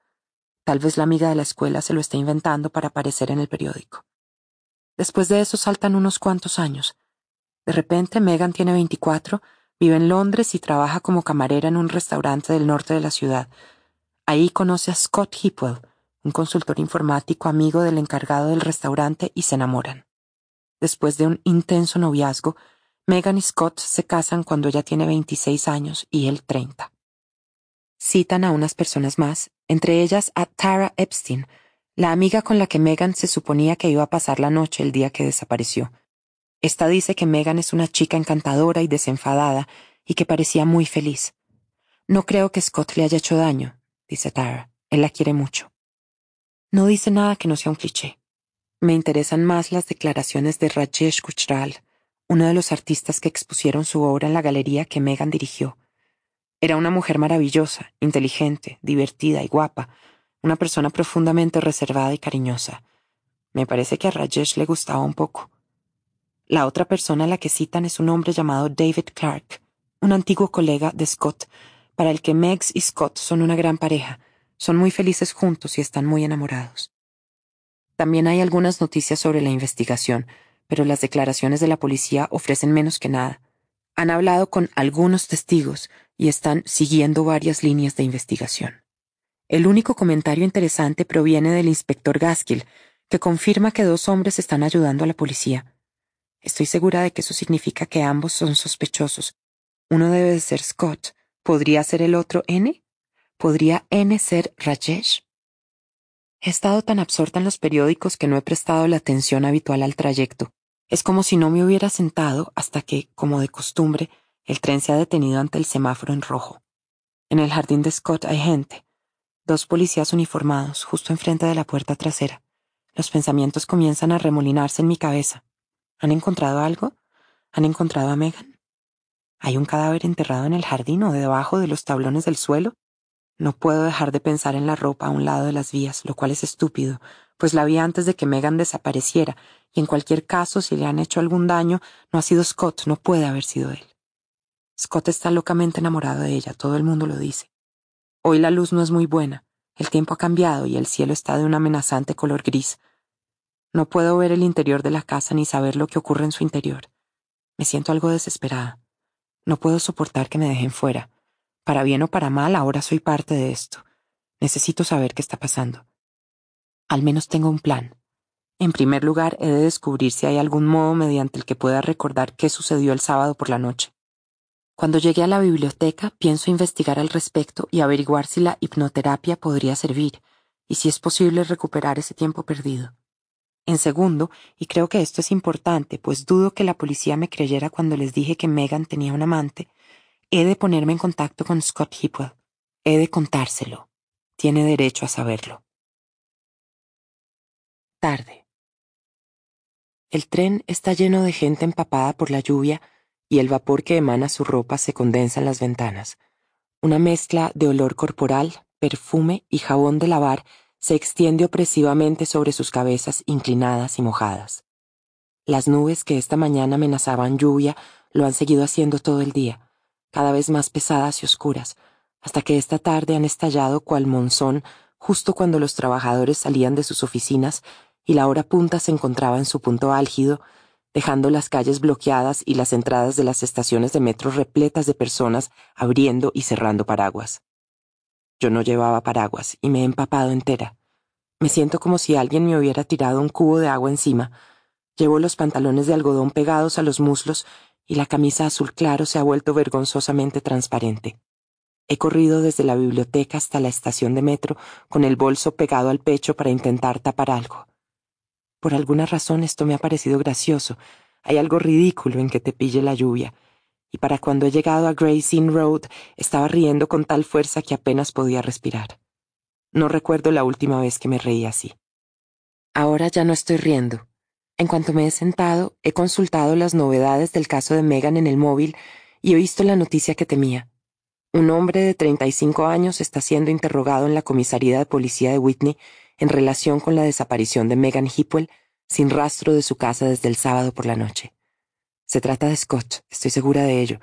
Tal vez la amiga de la escuela se lo esté inventando para aparecer en el periódico. Después de eso saltan unos cuantos años. De repente Megan tiene 24, vive en Londres y trabaja como camarera en un restaurante del norte de la ciudad. Ahí conoce a Scott Hipwell, un consultor informático amigo del encargado del restaurante, y se enamoran. Después de un intenso noviazgo, Megan y Scott se casan cuando ella tiene 26 años y él 30. Citan a unas personas más, entre ellas a Tara Epstein, la amiga con la que Megan se suponía que iba a pasar la noche el día que desapareció. Esta dice que Megan es una chica encantadora y desenfadada y que parecía muy feliz. No creo que Scott le haya hecho daño, dice Tara. Él la quiere mucho. No dice nada que no sea un cliché. Me interesan más las declaraciones de Rajesh Gujral, uno de los artistas que expusieron su obra en la galería que Megan dirigió. Era una mujer maravillosa, inteligente, divertida y guapa, una persona profundamente reservada y cariñosa. Me parece que a Rajesh le gustaba un poco. La otra persona a la que citan es un hombre llamado David Clark, un antiguo colega de Scott, para el que Megs y Scott son una gran pareja, son muy felices juntos y están muy enamorados. También hay algunas noticias sobre la investigación, pero las declaraciones de la policía ofrecen menos que nada. Han hablado con algunos testigos y están siguiendo varias líneas de investigación. El único comentario interesante proviene del inspector Gaskill, que confirma que dos hombres están ayudando a la policía. Estoy segura de que eso significa que ambos son sospechosos. Uno debe de ser Scott. ¿Podría ser el otro N? ¿Podría N ser Rajesh? He estado tan absorta en los periódicos que no he prestado la atención habitual al trayecto. Es como si no me hubiera sentado hasta que, como de costumbre, el tren se ha detenido ante el semáforo en rojo. En el jardín de Scott hay gente. Dos policías uniformados, justo enfrente de la puerta trasera. Los pensamientos comienzan a remolinarse en mi cabeza. ¿Han encontrado algo? ¿Han encontrado a Megan? ¿Hay un cadáver enterrado en el jardín o debajo de los tablones del suelo? No puedo dejar de pensar en la ropa a un lado de las vías, lo cual es estúpido, pues la vi antes de que Megan desapareciera, y en cualquier caso, si le han hecho algún daño, no ha sido Scott, no puede haber sido él. Scott está locamente enamorado de ella, todo el mundo lo dice. Hoy la luz no es muy buena, el tiempo ha cambiado y el cielo está de un amenazante color gris. No puedo ver el interior de la casa ni saber lo que ocurre en su interior. Me siento algo desesperada. No puedo soportar que me dejen fuera. Para bien o para mal, ahora soy parte de esto. Necesito saber qué está pasando. Al menos tengo un plan. En primer lugar, he de descubrir si hay algún modo mediante el que pueda recordar qué sucedió el sábado por la noche. Cuando llegué a la biblioteca, pienso investigar al respecto y averiguar si la hipnoterapia podría servir y si es posible recuperar ese tiempo perdido. En segundo, y creo que esto es importante, pues dudo que la policía me creyera cuando les dije que Megan tenía un amante, he de ponerme en contacto con Scott Hipwell. He de contárselo. Tiene derecho a saberlo. Tarde. El tren está lleno de gente empapada por la lluvia y el vapor que emana su ropa se condensa en las ventanas. Una mezcla de olor corporal, perfume y jabón de lavar se extiende opresivamente sobre sus cabezas inclinadas y mojadas. Las nubes que esta mañana amenazaban lluvia lo han seguido haciendo todo el día, cada vez más pesadas y oscuras, hasta que esta tarde han estallado cual monzón justo cuando los trabajadores salían de sus oficinas y la hora punta se encontraba en su punto álgido dejando las calles bloqueadas y las entradas de las estaciones de metro repletas de personas abriendo y cerrando paraguas. Yo no llevaba paraguas y me he empapado entera. Me siento como si alguien me hubiera tirado un cubo de agua encima. Llevo los pantalones de algodón pegados a los muslos y la camisa azul claro se ha vuelto vergonzosamente transparente. He corrido desde la biblioteca hasta la estación de metro con el bolso pegado al pecho para intentar tapar algo. Por alguna razón esto me ha parecido gracioso. Hay algo ridículo en que te pille la lluvia. Y para cuando he llegado a Gray's Inn Road estaba riendo con tal fuerza que apenas podía respirar. No recuerdo la última vez que me reí así. Ahora ya no estoy riendo. En cuanto me he sentado, he consultado las novedades del caso de Megan en el móvil y he visto la noticia que temía. Un hombre de 35 años está siendo interrogado en la comisaría de policía de Whitney en relación con la desaparición de Megan Hipwell sin rastro de su casa desde el sábado por la noche. Se trata de Scott, estoy segura de ello.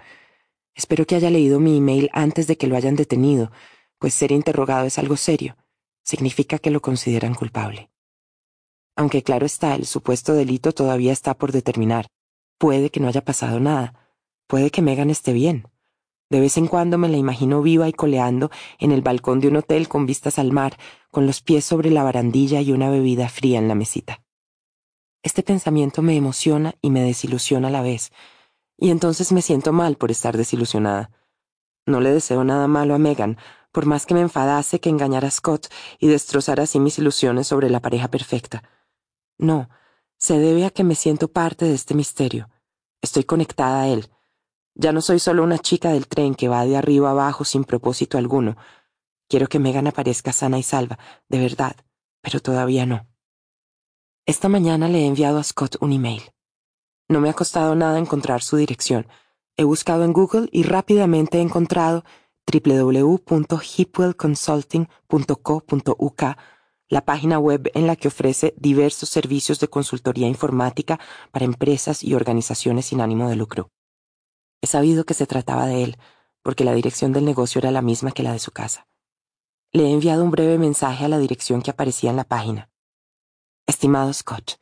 Espero que haya leído mi email antes de que lo hayan detenido, pues ser interrogado es algo serio. Significa que lo consideran culpable aunque claro está, el supuesto delito todavía está por determinar. Puede que no haya pasado nada. Puede que Megan esté bien. De vez en cuando me la imagino viva y coleando en el balcón de un hotel con vistas al mar, con los pies sobre la barandilla y una bebida fría en la mesita. Este pensamiento me emociona y me desilusiona a la vez, y entonces me siento mal por estar desilusionada. No le deseo nada malo a Megan, por más que me enfadase que engañara a Scott y destrozara así mis ilusiones sobre la pareja perfecta. No, se debe a que me siento parte de este misterio. Estoy conectada a él. Ya no soy solo una chica del tren que va de arriba abajo sin propósito alguno. Quiero que Megan aparezca sana y salva, de verdad, pero todavía no. Esta mañana le he enviado a Scott un email. No me ha costado nada encontrar su dirección. He buscado en Google y rápidamente he encontrado www.hipwellconsulting.co.uk la página web en la que ofrece diversos servicios de consultoría informática para empresas y organizaciones sin ánimo de lucro. He sabido que se trataba de él, porque la dirección del negocio era la misma que la de su casa. Le he enviado un breve mensaje a la dirección que aparecía en la página. Estimado Scott,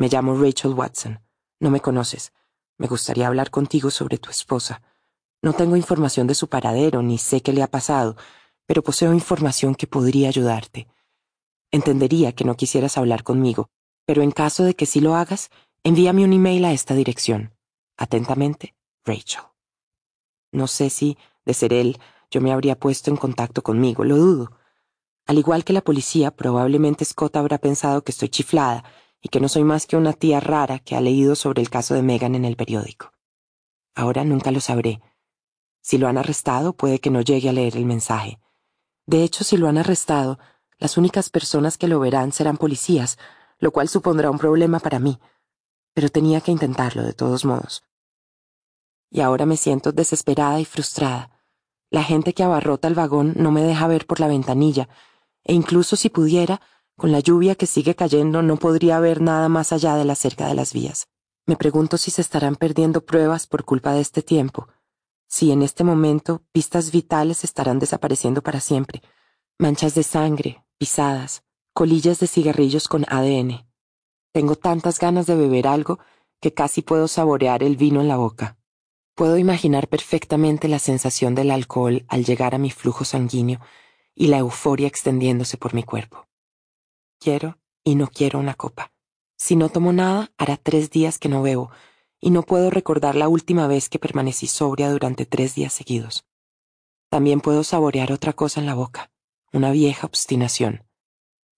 me llamo Rachel Watson. No me conoces. Me gustaría hablar contigo sobre tu esposa. No tengo información de su paradero ni sé qué le ha pasado, pero poseo información que podría ayudarte. Entendería que no quisieras hablar conmigo, pero en caso de que sí lo hagas, envíame un email a esta dirección. Atentamente, Rachel. No sé si, de ser él, yo me habría puesto en contacto conmigo, lo dudo. Al igual que la policía, probablemente Scott habrá pensado que estoy chiflada y que no soy más que una tía rara que ha leído sobre el caso de Megan en el periódico. Ahora nunca lo sabré. Si lo han arrestado, puede que no llegue a leer el mensaje. De hecho, si lo han arrestado, las únicas personas que lo verán serán policías, lo cual supondrá un problema para mí. Pero tenía que intentarlo de todos modos. Y ahora me siento desesperada y frustrada. La gente que abarrota el vagón no me deja ver por la ventanilla, e incluso si pudiera, con la lluvia que sigue cayendo no podría ver nada más allá de la cerca de las vías. Me pregunto si se estarán perdiendo pruebas por culpa de este tiempo, si en este momento pistas vitales estarán desapareciendo para siempre, manchas de sangre, pisadas, colillas de cigarrillos con ADN. Tengo tantas ganas de beber algo que casi puedo saborear el vino en la boca. Puedo imaginar perfectamente la sensación del alcohol al llegar a mi flujo sanguíneo y la euforia extendiéndose por mi cuerpo. Quiero y no quiero una copa. Si no tomo nada, hará tres días que no bebo, y no puedo recordar la última vez que permanecí sobria durante tres días seguidos. También puedo saborear otra cosa en la boca una vieja obstinación.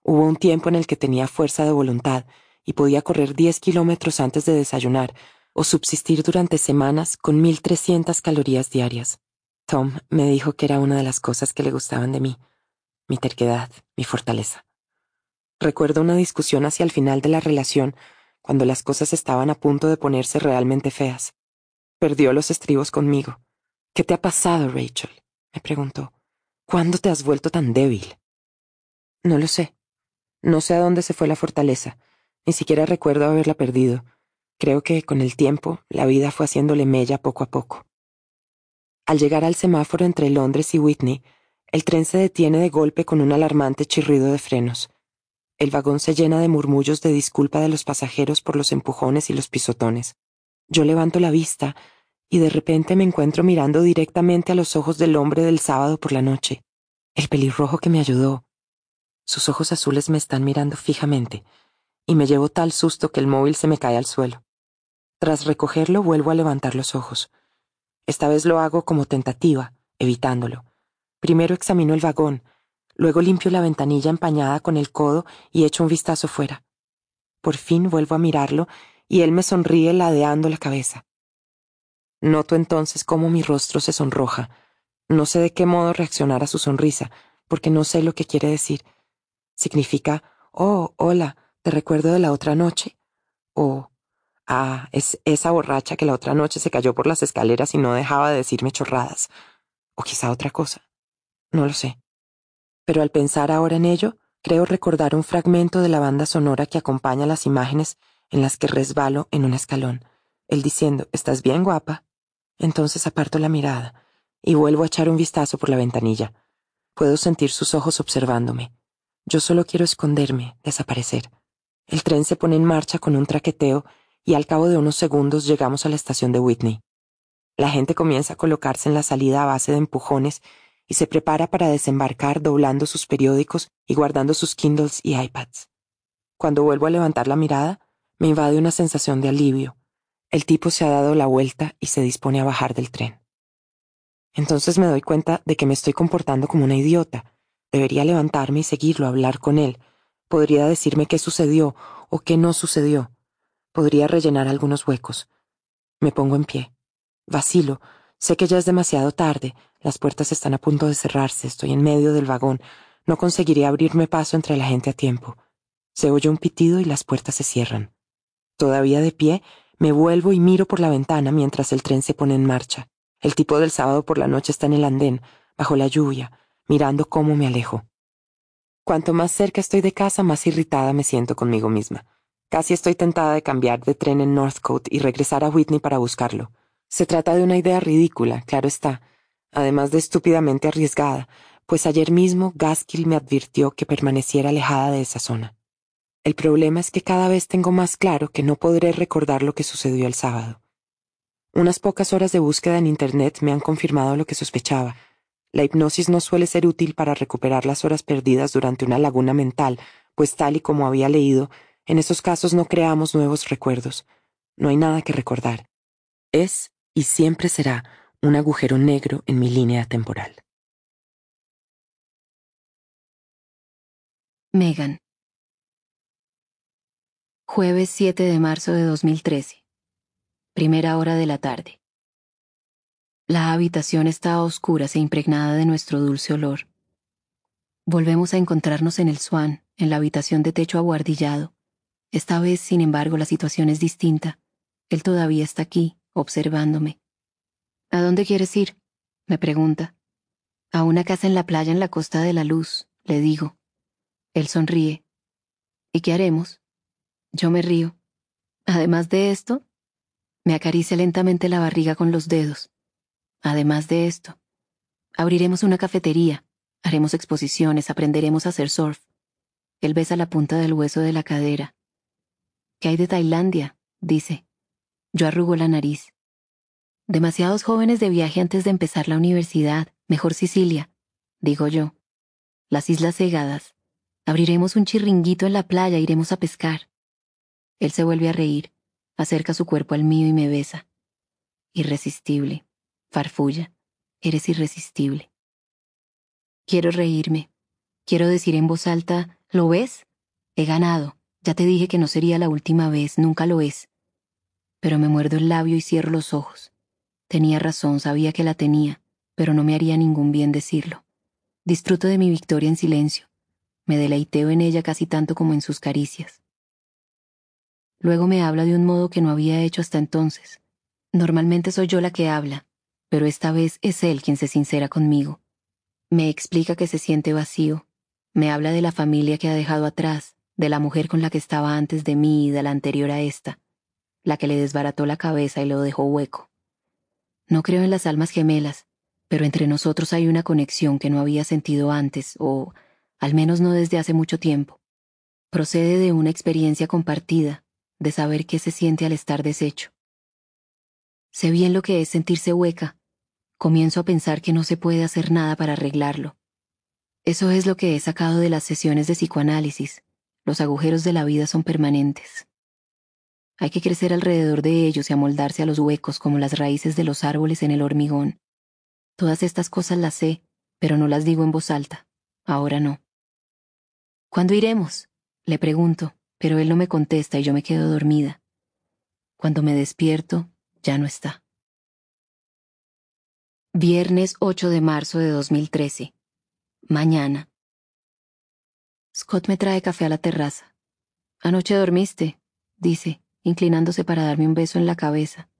Hubo un tiempo en el que tenía fuerza de voluntad y podía correr diez kilómetros antes de desayunar o subsistir durante semanas con mil trescientas calorías diarias. Tom me dijo que era una de las cosas que le gustaban de mí, mi terquedad, mi fortaleza. Recuerdo una discusión hacia el final de la relación, cuando las cosas estaban a punto de ponerse realmente feas. Perdió los estribos conmigo. ¿Qué te ha pasado, Rachel? me preguntó. ¿Cuándo te has vuelto tan débil? No lo sé. No sé a dónde se fue la fortaleza. Ni siquiera recuerdo haberla perdido. Creo que con el tiempo la vida fue haciéndole mella poco a poco. Al llegar al semáforo entre Londres y Whitney, el tren se detiene de golpe con un alarmante chirrido de frenos. El vagón se llena de murmullos de disculpa de los pasajeros por los empujones y los pisotones. Yo levanto la vista y de repente me encuentro mirando directamente a los ojos del hombre del sábado por la noche, el pelirrojo que me ayudó. Sus ojos azules me están mirando fijamente, y me llevo tal susto que el móvil se me cae al suelo. Tras recogerlo vuelvo a levantar los ojos. Esta vez lo hago como tentativa, evitándolo. Primero examino el vagón, luego limpio la ventanilla empañada con el codo y echo un vistazo fuera. Por fin vuelvo a mirarlo y él me sonríe ladeando la cabeza. Noto entonces cómo mi rostro se sonroja. No sé de qué modo reaccionar a su sonrisa, porque no sé lo que quiere decir. Significa, oh, hola, ¿Te recuerdo de la otra noche? O, ah, es esa borracha que la otra noche se cayó por las escaleras y no dejaba de decirme chorradas. O quizá otra cosa. No lo sé. Pero al pensar ahora en ello, creo recordar un fragmento de la banda sonora que acompaña las imágenes en las que resbalo en un escalón, él diciendo, ¿estás bien, guapa? Entonces aparto la mirada y vuelvo a echar un vistazo por la ventanilla. Puedo sentir sus ojos observándome. Yo solo quiero esconderme, desaparecer. El tren se pone en marcha con un traqueteo y al cabo de unos segundos llegamos a la estación de Whitney. La gente comienza a colocarse en la salida a base de empujones y se prepara para desembarcar doblando sus periódicos y guardando sus Kindles y iPads. Cuando vuelvo a levantar la mirada, me invade una sensación de alivio. El tipo se ha dado la vuelta y se dispone a bajar del tren. Entonces me doy cuenta de que me estoy comportando como una idiota. Debería levantarme y seguirlo, hablar con él. Podría decirme qué sucedió o qué no sucedió. Podría rellenar algunos huecos. Me pongo en pie. Vacilo. Sé que ya es demasiado tarde. Las puertas están a punto de cerrarse. Estoy en medio del vagón. No conseguiré abrirme paso entre la gente a tiempo. Se oye un pitido y las puertas se cierran. Todavía de pie, me vuelvo y miro por la ventana mientras el tren se pone en marcha. El tipo del sábado por la noche está en el andén, bajo la lluvia, mirando cómo me alejo. Cuanto más cerca estoy de casa, más irritada me siento conmigo misma. Casi estoy tentada de cambiar de tren en Northcote y regresar a Whitney para buscarlo. Se trata de una idea ridícula, claro está, además de estúpidamente arriesgada, pues ayer mismo Gaskill me advirtió que permaneciera alejada de esa zona. El problema es que cada vez tengo más claro que no podré recordar lo que sucedió el sábado. Unas pocas horas de búsqueda en Internet me han confirmado lo que sospechaba. La hipnosis no suele ser útil para recuperar las horas perdidas durante una laguna mental, pues tal y como había leído, en esos casos no creamos nuevos recuerdos. No hay nada que recordar. Es y siempre será un agujero negro en mi línea temporal. Megan. Jueves 7 de marzo de 2013. Primera hora de la tarde. La habitación está a oscuras e impregnada de nuestro dulce olor. Volvemos a encontrarnos en el Swan, en la habitación de techo aguardillado. Esta vez, sin embargo, la situación es distinta. Él todavía está aquí, observándome. ¿A dónde quieres ir? me pregunta. A una casa en la playa en la Costa de la Luz, le digo. Él sonríe. ¿Y qué haremos? Yo me río. Además de esto, me acaricia lentamente la barriga con los dedos. Además de esto, abriremos una cafetería, haremos exposiciones, aprenderemos a hacer surf. Él besa la punta del hueso de la cadera. ¿Qué hay de Tailandia? dice. Yo arrugo la nariz. Demasiados jóvenes de viaje antes de empezar la universidad, mejor Sicilia, digo yo. Las Islas Cegadas. Abriremos un chirringuito en la playa, iremos a pescar. Él se vuelve a reír, acerca su cuerpo al mío y me besa. Irresistible, farfulla, eres irresistible. Quiero reírme. Quiero decir en voz alta, ¿lo ves? He ganado. Ya te dije que no sería la última vez, nunca lo es. Pero me muerdo el labio y cierro los ojos. Tenía razón, sabía que la tenía, pero no me haría ningún bien decirlo. Disfruto de mi victoria en silencio. Me deleiteo en ella casi tanto como en sus caricias. Luego me habla de un modo que no había hecho hasta entonces. Normalmente soy yo la que habla, pero esta vez es él quien se sincera conmigo. Me explica que se siente vacío. Me habla de la familia que ha dejado atrás, de la mujer con la que estaba antes de mí y de la anterior a esta, la que le desbarató la cabeza y lo dejó hueco. No creo en las almas gemelas, pero entre nosotros hay una conexión que no había sentido antes, o al menos no desde hace mucho tiempo. Procede de una experiencia compartida, de saber qué se siente al estar deshecho. Sé bien lo que es sentirse hueca. Comienzo a pensar que no se puede hacer nada para arreglarlo. Eso es lo que he sacado de las sesiones de psicoanálisis. Los agujeros de la vida son permanentes. Hay que crecer alrededor de ellos y amoldarse a los huecos como las raíces de los árboles en el hormigón. Todas estas cosas las sé, pero no las digo en voz alta. Ahora no. ¿Cuándo iremos? Le pregunto pero él no me contesta y yo me quedo dormida. Cuando me despierto, ya no está. Viernes 8 de marzo de 2013. Mañana. Scott me trae café a la terraza. Anoche dormiste, dice, inclinándose para darme un beso en la cabeza.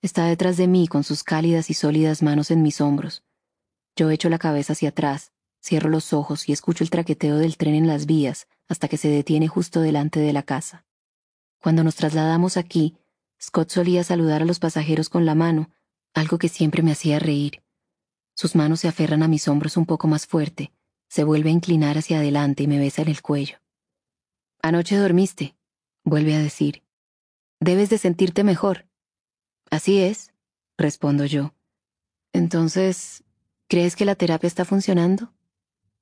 Está detrás de mí con sus cálidas y sólidas manos en mis hombros. Yo echo la cabeza hacia atrás, cierro los ojos y escucho el traqueteo del tren en las vías hasta que se detiene justo delante de la casa. Cuando nos trasladamos aquí, Scott solía saludar a los pasajeros con la mano, algo que siempre me hacía reír. Sus manos se aferran a mis hombros un poco más fuerte, se vuelve a inclinar hacia adelante y me besa en el cuello. Anoche dormiste, vuelve a decir. Debes de sentirte mejor. Así es, respondo yo. Entonces, ¿crees que la terapia está funcionando?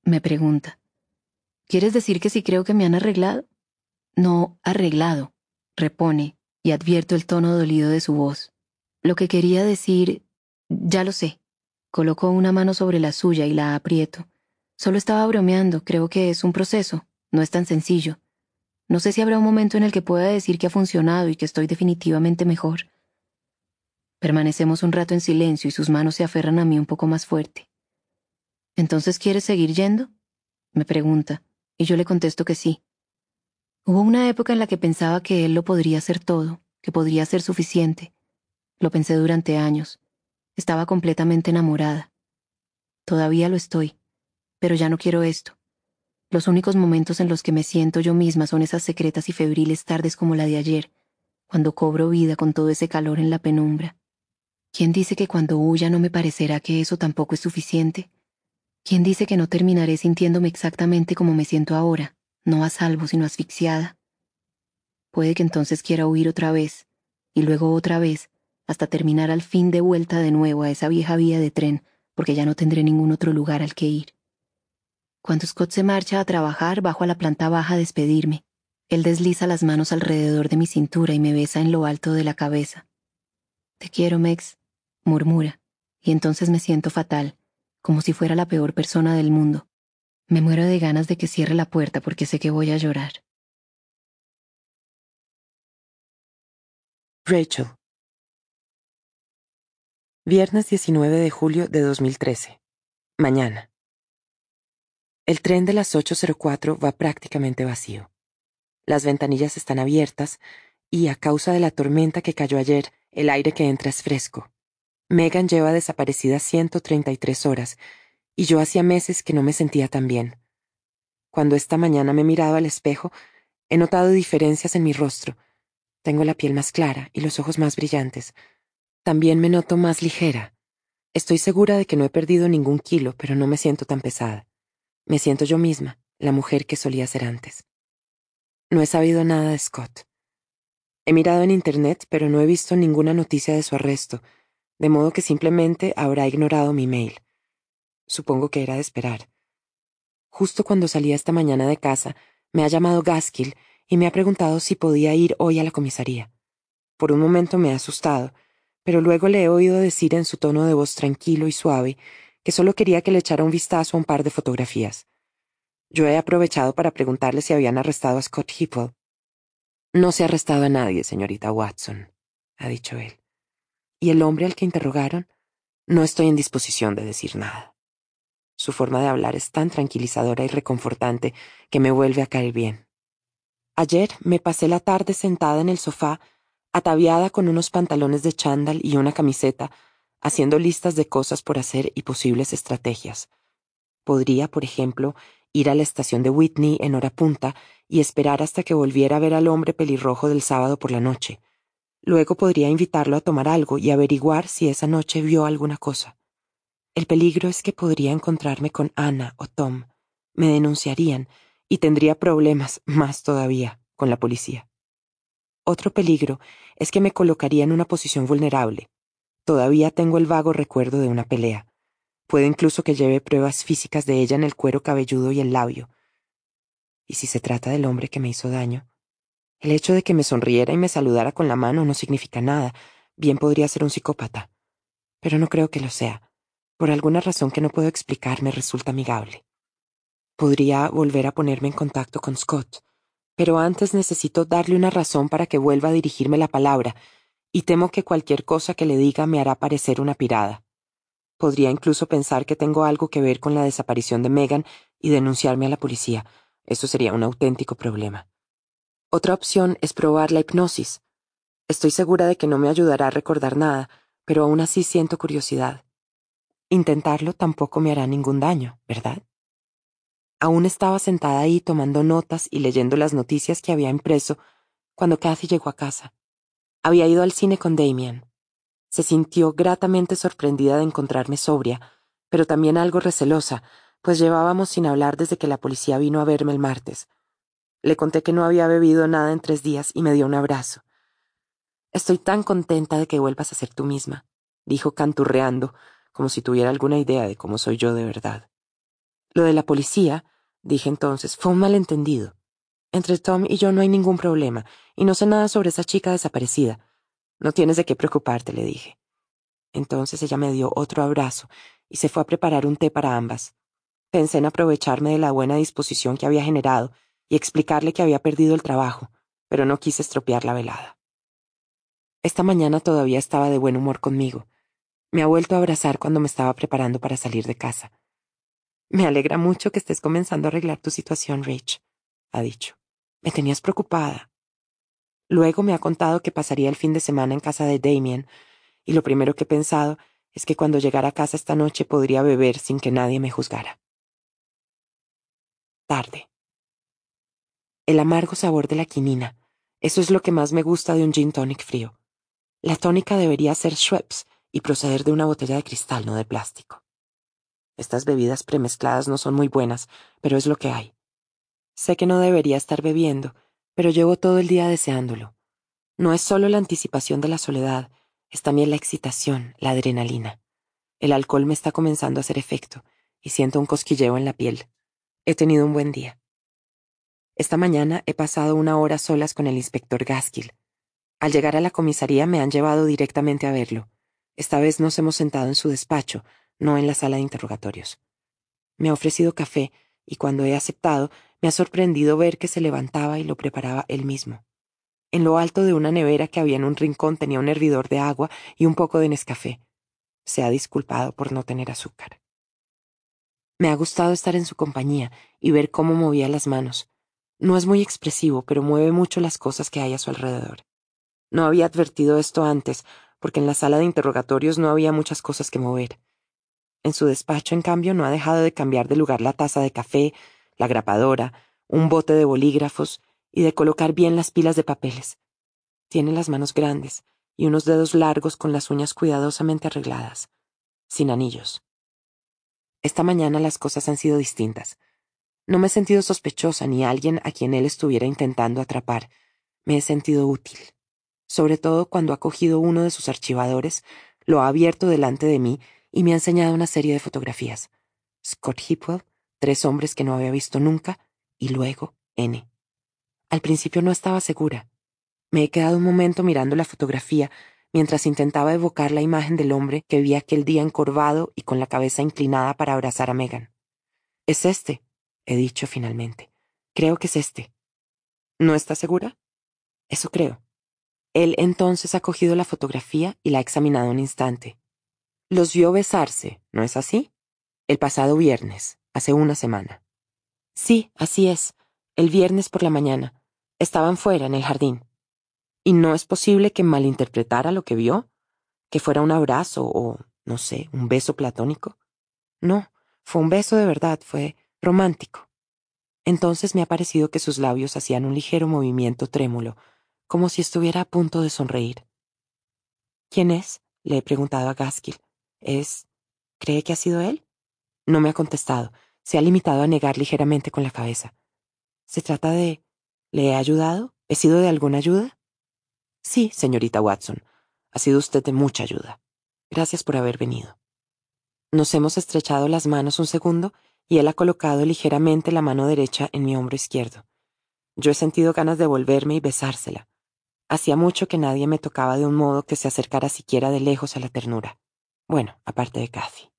Me pregunta. ¿Quieres decir que sí creo que me han arreglado? No, arreglado, repone, y advierto el tono dolido de su voz. Lo que quería decir, ya lo sé. Coloco una mano sobre la suya y la aprieto. Solo estaba bromeando, creo que es un proceso, no es tan sencillo. No sé si habrá un momento en el que pueda decir que ha funcionado y que estoy definitivamente mejor. Permanecemos un rato en silencio y sus manos se aferran a mí un poco más fuerte. ¿Entonces quieres seguir yendo? me pregunta, y yo le contesto que sí. Hubo una época en la que pensaba que él lo podría hacer todo, que podría ser suficiente. Lo pensé durante años. Estaba completamente enamorada. Todavía lo estoy, pero ya no quiero esto. Los únicos momentos en los que me siento yo misma son esas secretas y febriles tardes como la de ayer, cuando cobro vida con todo ese calor en la penumbra. ¿Quién dice que cuando huya no me parecerá que eso tampoco es suficiente? ¿Quién dice que no terminaré sintiéndome exactamente como me siento ahora, no a salvo sino asfixiada? Puede que entonces quiera huir otra vez, y luego otra vez, hasta terminar al fin de vuelta de nuevo a esa vieja vía de tren, porque ya no tendré ningún otro lugar al que ir. Cuando Scott se marcha a trabajar, bajo a la planta baja a despedirme. Él desliza las manos alrededor de mi cintura y me besa en lo alto de la cabeza. Te quiero, Mex, murmura, y entonces me siento fatal, como si fuera la peor persona del mundo. Me muero de ganas de que cierre la puerta porque sé que voy a llorar. Rachel. Viernes 19 de julio de 2013. Mañana. El tren de las 8.04 va prácticamente vacío. Las ventanillas están abiertas y, a causa de la tormenta que cayó ayer, el aire que entra es fresco. Megan lleva desaparecida 133 horas y yo hacía meses que no me sentía tan bien. Cuando esta mañana me he mirado al espejo, he notado diferencias en mi rostro. Tengo la piel más clara y los ojos más brillantes. También me noto más ligera. Estoy segura de que no he perdido ningún kilo, pero no me siento tan pesada. Me siento yo misma, la mujer que solía ser antes. No he sabido nada de Scott. He mirado en Internet, pero no he visto ninguna noticia de su arresto, de modo que simplemente habrá ignorado mi mail. Supongo que era de esperar. Justo cuando salía esta mañana de casa, me ha llamado Gaskill y me ha preguntado si podía ir hoy a la comisaría. Por un momento me ha asustado, pero luego le he oído decir en su tono de voz tranquilo y suave que solo quería que le echara un vistazo a un par de fotografías. Yo he aprovechado para preguntarle si habían arrestado a Scott Hipple. No se ha arrestado a nadie, señorita Watson, ha dicho él. ¿Y el hombre al que interrogaron? No estoy en disposición de decir nada. Su forma de hablar es tan tranquilizadora y reconfortante que me vuelve a caer bien. Ayer me pasé la tarde sentada en el sofá, ataviada con unos pantalones de chándal y una camiseta, haciendo listas de cosas por hacer y posibles estrategias. Podría, por ejemplo, ir a la estación de Whitney en hora punta y esperar hasta que volviera a ver al hombre pelirrojo del sábado por la noche. Luego podría invitarlo a tomar algo y averiguar si esa noche vio alguna cosa. El peligro es que podría encontrarme con Ana o Tom. Me denunciarían y tendría problemas más todavía con la policía. Otro peligro es que me colocaría en una posición vulnerable. Todavía tengo el vago recuerdo de una pelea. Puede incluso que lleve pruebas físicas de ella en el cuero cabelludo y el labio. ¿Y si se trata del hombre que me hizo daño? El hecho de que me sonriera y me saludara con la mano no significa nada. Bien podría ser un psicópata. Pero no creo que lo sea. Por alguna razón que no puedo explicar me resulta amigable. Podría volver a ponerme en contacto con Scott, pero antes necesito darle una razón para que vuelva a dirigirme la palabra, y temo que cualquier cosa que le diga me hará parecer una pirada. Podría incluso pensar que tengo algo que ver con la desaparición de Megan y denunciarme a la policía. Eso sería un auténtico problema. Otra opción es probar la hipnosis. Estoy segura de que no me ayudará a recordar nada, pero aún así siento curiosidad. Intentarlo tampoco me hará ningún daño, ¿verdad? Aún estaba sentada ahí tomando notas y leyendo las noticias que había impreso cuando Kathy llegó a casa. Había ido al cine con Damien. Se sintió gratamente sorprendida de encontrarme sobria, pero también algo recelosa, pues llevábamos sin hablar desde que la policía vino a verme el martes. Le conté que no había bebido nada en tres días y me dio un abrazo. Estoy tan contenta de que vuelvas a ser tú misma, dijo canturreando, como si tuviera alguna idea de cómo soy yo de verdad. Lo de la policía, dije entonces, fue un malentendido. Entre Tom y yo no hay ningún problema, y no sé nada sobre esa chica desaparecida. No tienes de qué preocuparte, le dije. Entonces ella me dio otro abrazo y se fue a preparar un té para ambas. Pensé en aprovecharme de la buena disposición que había generado y explicarle que había perdido el trabajo, pero no quise estropear la velada. Esta mañana todavía estaba de buen humor conmigo, me ha vuelto a abrazar cuando me estaba preparando para salir de casa. Me alegra mucho que estés comenzando a arreglar tu situación, Rich, ha dicho. Me tenías preocupada. Luego me ha contado que pasaría el fin de semana en casa de Damien, y lo primero que he pensado es que cuando llegara a casa esta noche podría beber sin que nadie me juzgara. Tarde. El amargo sabor de la quinina. Eso es lo que más me gusta de un gin tonic frío. La tónica debería ser Schweppes, y proceder de una botella de cristal, no de plástico. Estas bebidas premezcladas no son muy buenas, pero es lo que hay. Sé que no debería estar bebiendo, pero llevo todo el día deseándolo. No es solo la anticipación de la soledad, es también la excitación, la adrenalina. El alcohol me está comenzando a hacer efecto, y siento un cosquilleo en la piel. He tenido un buen día. Esta mañana he pasado una hora solas con el inspector Gaskill. Al llegar a la comisaría me han llevado directamente a verlo. Esta vez nos hemos sentado en su despacho, no en la sala de interrogatorios. Me ha ofrecido café, y cuando he aceptado, me ha sorprendido ver que se levantaba y lo preparaba él mismo. En lo alto de una nevera que había en un rincón tenía un hervidor de agua y un poco de Nescafé. Se ha disculpado por no tener azúcar. Me ha gustado estar en su compañía y ver cómo movía las manos. No es muy expresivo, pero mueve mucho las cosas que hay a su alrededor. No había advertido esto antes, porque en la sala de interrogatorios no había muchas cosas que mover. En su despacho, en cambio, no ha dejado de cambiar de lugar la taza de café, la grapadora, un bote de bolígrafos y de colocar bien las pilas de papeles. Tiene las manos grandes y unos dedos largos con las uñas cuidadosamente arregladas, sin anillos. Esta mañana las cosas han sido distintas. No me he sentido sospechosa ni alguien a quien él estuviera intentando atrapar. Me he sentido útil sobre todo cuando ha cogido uno de sus archivadores, lo ha abierto delante de mí y me ha enseñado una serie de fotografías. Scott Hipwell, tres hombres que no había visto nunca, y luego N. Al principio no estaba segura. Me he quedado un momento mirando la fotografía mientras intentaba evocar la imagen del hombre que vi aquel día encorvado y con la cabeza inclinada para abrazar a Megan. Es este, he dicho finalmente. Creo que es este. ¿No estás segura? Eso creo. Él entonces ha cogido la fotografía y la ha examinado un instante. Los vio besarse, ¿no es así? El pasado viernes, hace una semana. Sí, así es. El viernes por la mañana. Estaban fuera, en el jardín. ¿Y no es posible que malinterpretara lo que vio? ¿Que fuera un abrazo o, no sé, un beso platónico? No, fue un beso de verdad, fue romántico. Entonces me ha parecido que sus labios hacían un ligero movimiento trémulo, como si estuviera a punto de sonreír. ¿Quién es? le he preguntado a Gaskill. ¿Es... cree que ha sido él? No me ha contestado. Se ha limitado a negar ligeramente con la cabeza. ¿Se trata de... ¿Le he ayudado? ¿He sido de alguna ayuda? Sí, señorita Watson. Ha sido usted de mucha ayuda. Gracias por haber venido. Nos hemos estrechado las manos un segundo y él ha colocado ligeramente la mano derecha en mi hombro izquierdo. Yo he sentido ganas de volverme y besársela, Hacía mucho que nadie me tocaba de un modo que se acercara siquiera de lejos a la ternura. Bueno, aparte de Cathy.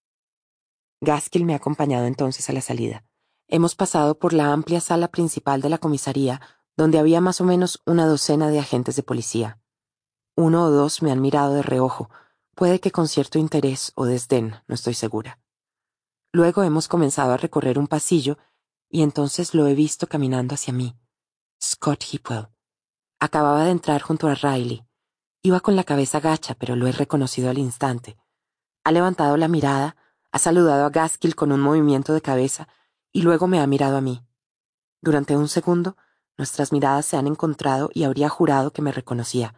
Gaskill me ha acompañado entonces a la salida. Hemos pasado por la amplia sala principal de la comisaría, donde había más o menos una docena de agentes de policía. Uno o dos me han mirado de reojo, puede que con cierto interés o desdén, no estoy segura. Luego hemos comenzado a recorrer un pasillo y entonces lo he visto caminando hacia mí. Scott Hipwell, Acababa de entrar junto a Riley. Iba con la cabeza gacha, pero lo he reconocido al instante. Ha levantado la mirada, ha saludado a Gaskill con un movimiento de cabeza y luego me ha mirado a mí. Durante un segundo, nuestras miradas se han encontrado y habría jurado que me reconocía.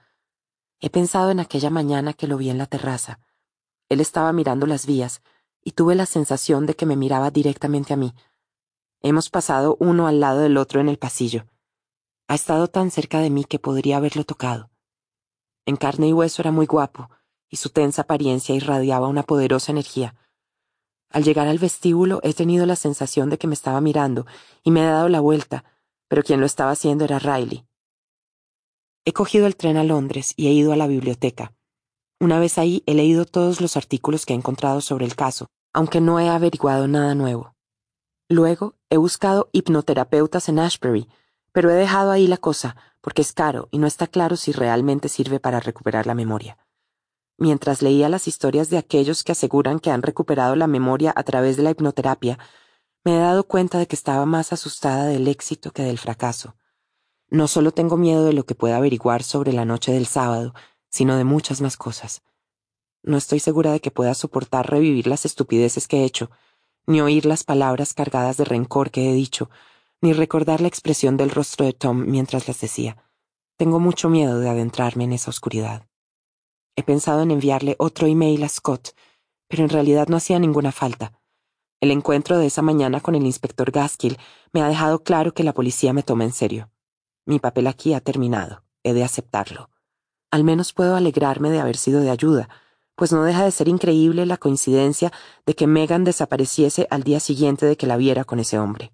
He pensado en aquella mañana que lo vi en la terraza. Él estaba mirando las vías y tuve la sensación de que me miraba directamente a mí. Hemos pasado uno al lado del otro en el pasillo. Ha estado tan cerca de mí que podría haberlo tocado. En carne y hueso era muy guapo, y su tensa apariencia irradiaba una poderosa energía. Al llegar al vestíbulo he tenido la sensación de que me estaba mirando, y me he dado la vuelta, pero quien lo estaba haciendo era Riley. He cogido el tren a Londres y he ido a la biblioteca. Una vez ahí he leído todos los artículos que he encontrado sobre el caso, aunque no he averiguado nada nuevo. Luego he buscado hipnoterapeutas en Ashbury, pero he dejado ahí la cosa, porque es caro y no está claro si realmente sirve para recuperar la memoria. Mientras leía las historias de aquellos que aseguran que han recuperado la memoria a través de la hipnoterapia, me he dado cuenta de que estaba más asustada del éxito que del fracaso. No solo tengo miedo de lo que pueda averiguar sobre la noche del sábado, sino de muchas más cosas. No estoy segura de que pueda soportar revivir las estupideces que he hecho, ni oír las palabras cargadas de rencor que he dicho, ni recordar la expresión del rostro de Tom mientras las decía. Tengo mucho miedo de adentrarme en esa oscuridad. He pensado en enviarle otro email a Scott, pero en realidad no hacía ninguna falta. El encuentro de esa mañana con el inspector Gaskill me ha dejado claro que la policía me toma en serio. Mi papel aquí ha terminado. He de aceptarlo. Al menos puedo alegrarme de haber sido de ayuda, pues no deja de ser increíble la coincidencia de que Megan desapareciese al día siguiente de que la viera con ese hombre.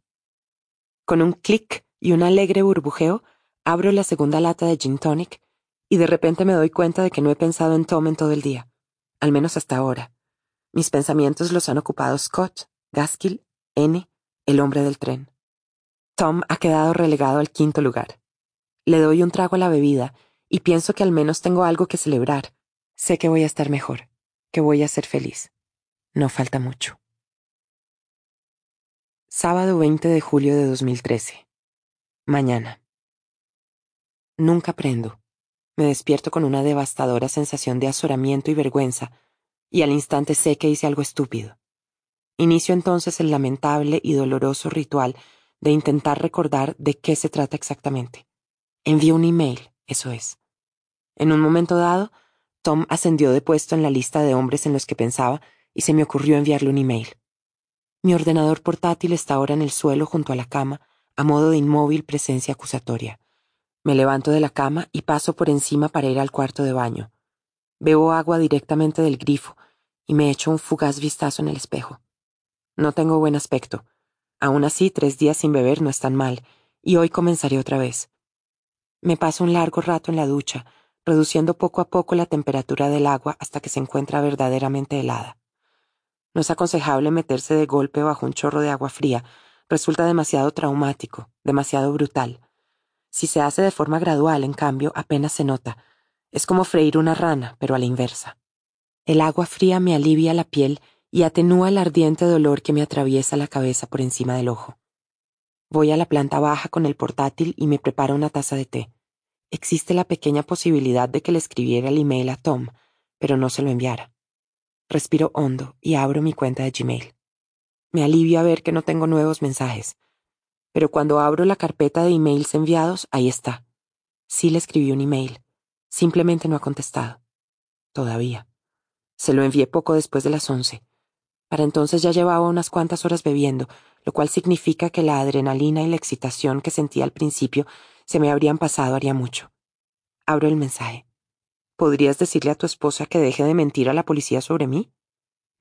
Con un clic y un alegre burbujeo, abro la segunda lata de gin tonic y de repente me doy cuenta de que no he pensado en Tom en todo el día, al menos hasta ahora. Mis pensamientos los han ocupado Scott, Gaskill, N, el hombre del tren. Tom ha quedado relegado al quinto lugar. Le doy un trago a la bebida y pienso que al menos tengo algo que celebrar. Sé que voy a estar mejor, que voy a ser feliz. No falta mucho. Sábado 20 de julio de 2013. Mañana. Nunca prendo. Me despierto con una devastadora sensación de azoramiento y vergüenza, y al instante sé que hice algo estúpido. Inicio entonces el lamentable y doloroso ritual de intentar recordar de qué se trata exactamente. Envío un email, eso es. En un momento dado, Tom ascendió de puesto en la lista de hombres en los que pensaba y se me ocurrió enviarle un email. Mi ordenador portátil está ahora en el suelo junto a la cama, a modo de inmóvil presencia acusatoria. Me levanto de la cama y paso por encima para ir al cuarto de baño. Bebo agua directamente del grifo y me echo un fugaz vistazo en el espejo. No tengo buen aspecto. Aún así, tres días sin beber no están mal, y hoy comenzaré otra vez. Me paso un largo rato en la ducha, reduciendo poco a poco la temperatura del agua hasta que se encuentra verdaderamente helada. No es aconsejable meterse de golpe bajo un chorro de agua fría, resulta demasiado traumático, demasiado brutal. Si se hace de forma gradual, en cambio, apenas se nota. Es como freír una rana, pero a la inversa. El agua fría me alivia la piel y atenúa el ardiente dolor que me atraviesa la cabeza por encima del ojo. Voy a la planta baja con el portátil y me preparo una taza de té. Existe la pequeña posibilidad de que le escribiera el email a Tom, pero no se lo enviara. Respiro hondo y abro mi cuenta de Gmail. Me alivio a ver que no tengo nuevos mensajes. Pero cuando abro la carpeta de emails enviados, ahí está. Sí le escribí un email. Simplemente no ha contestado. Todavía. Se lo envié poco después de las once. Para entonces ya llevaba unas cuantas horas bebiendo, lo cual significa que la adrenalina y la excitación que sentía al principio se me habrían pasado haría mucho. Abro el mensaje. ¿Podrías decirle a tu esposa que deje de mentir a la policía sobre mí?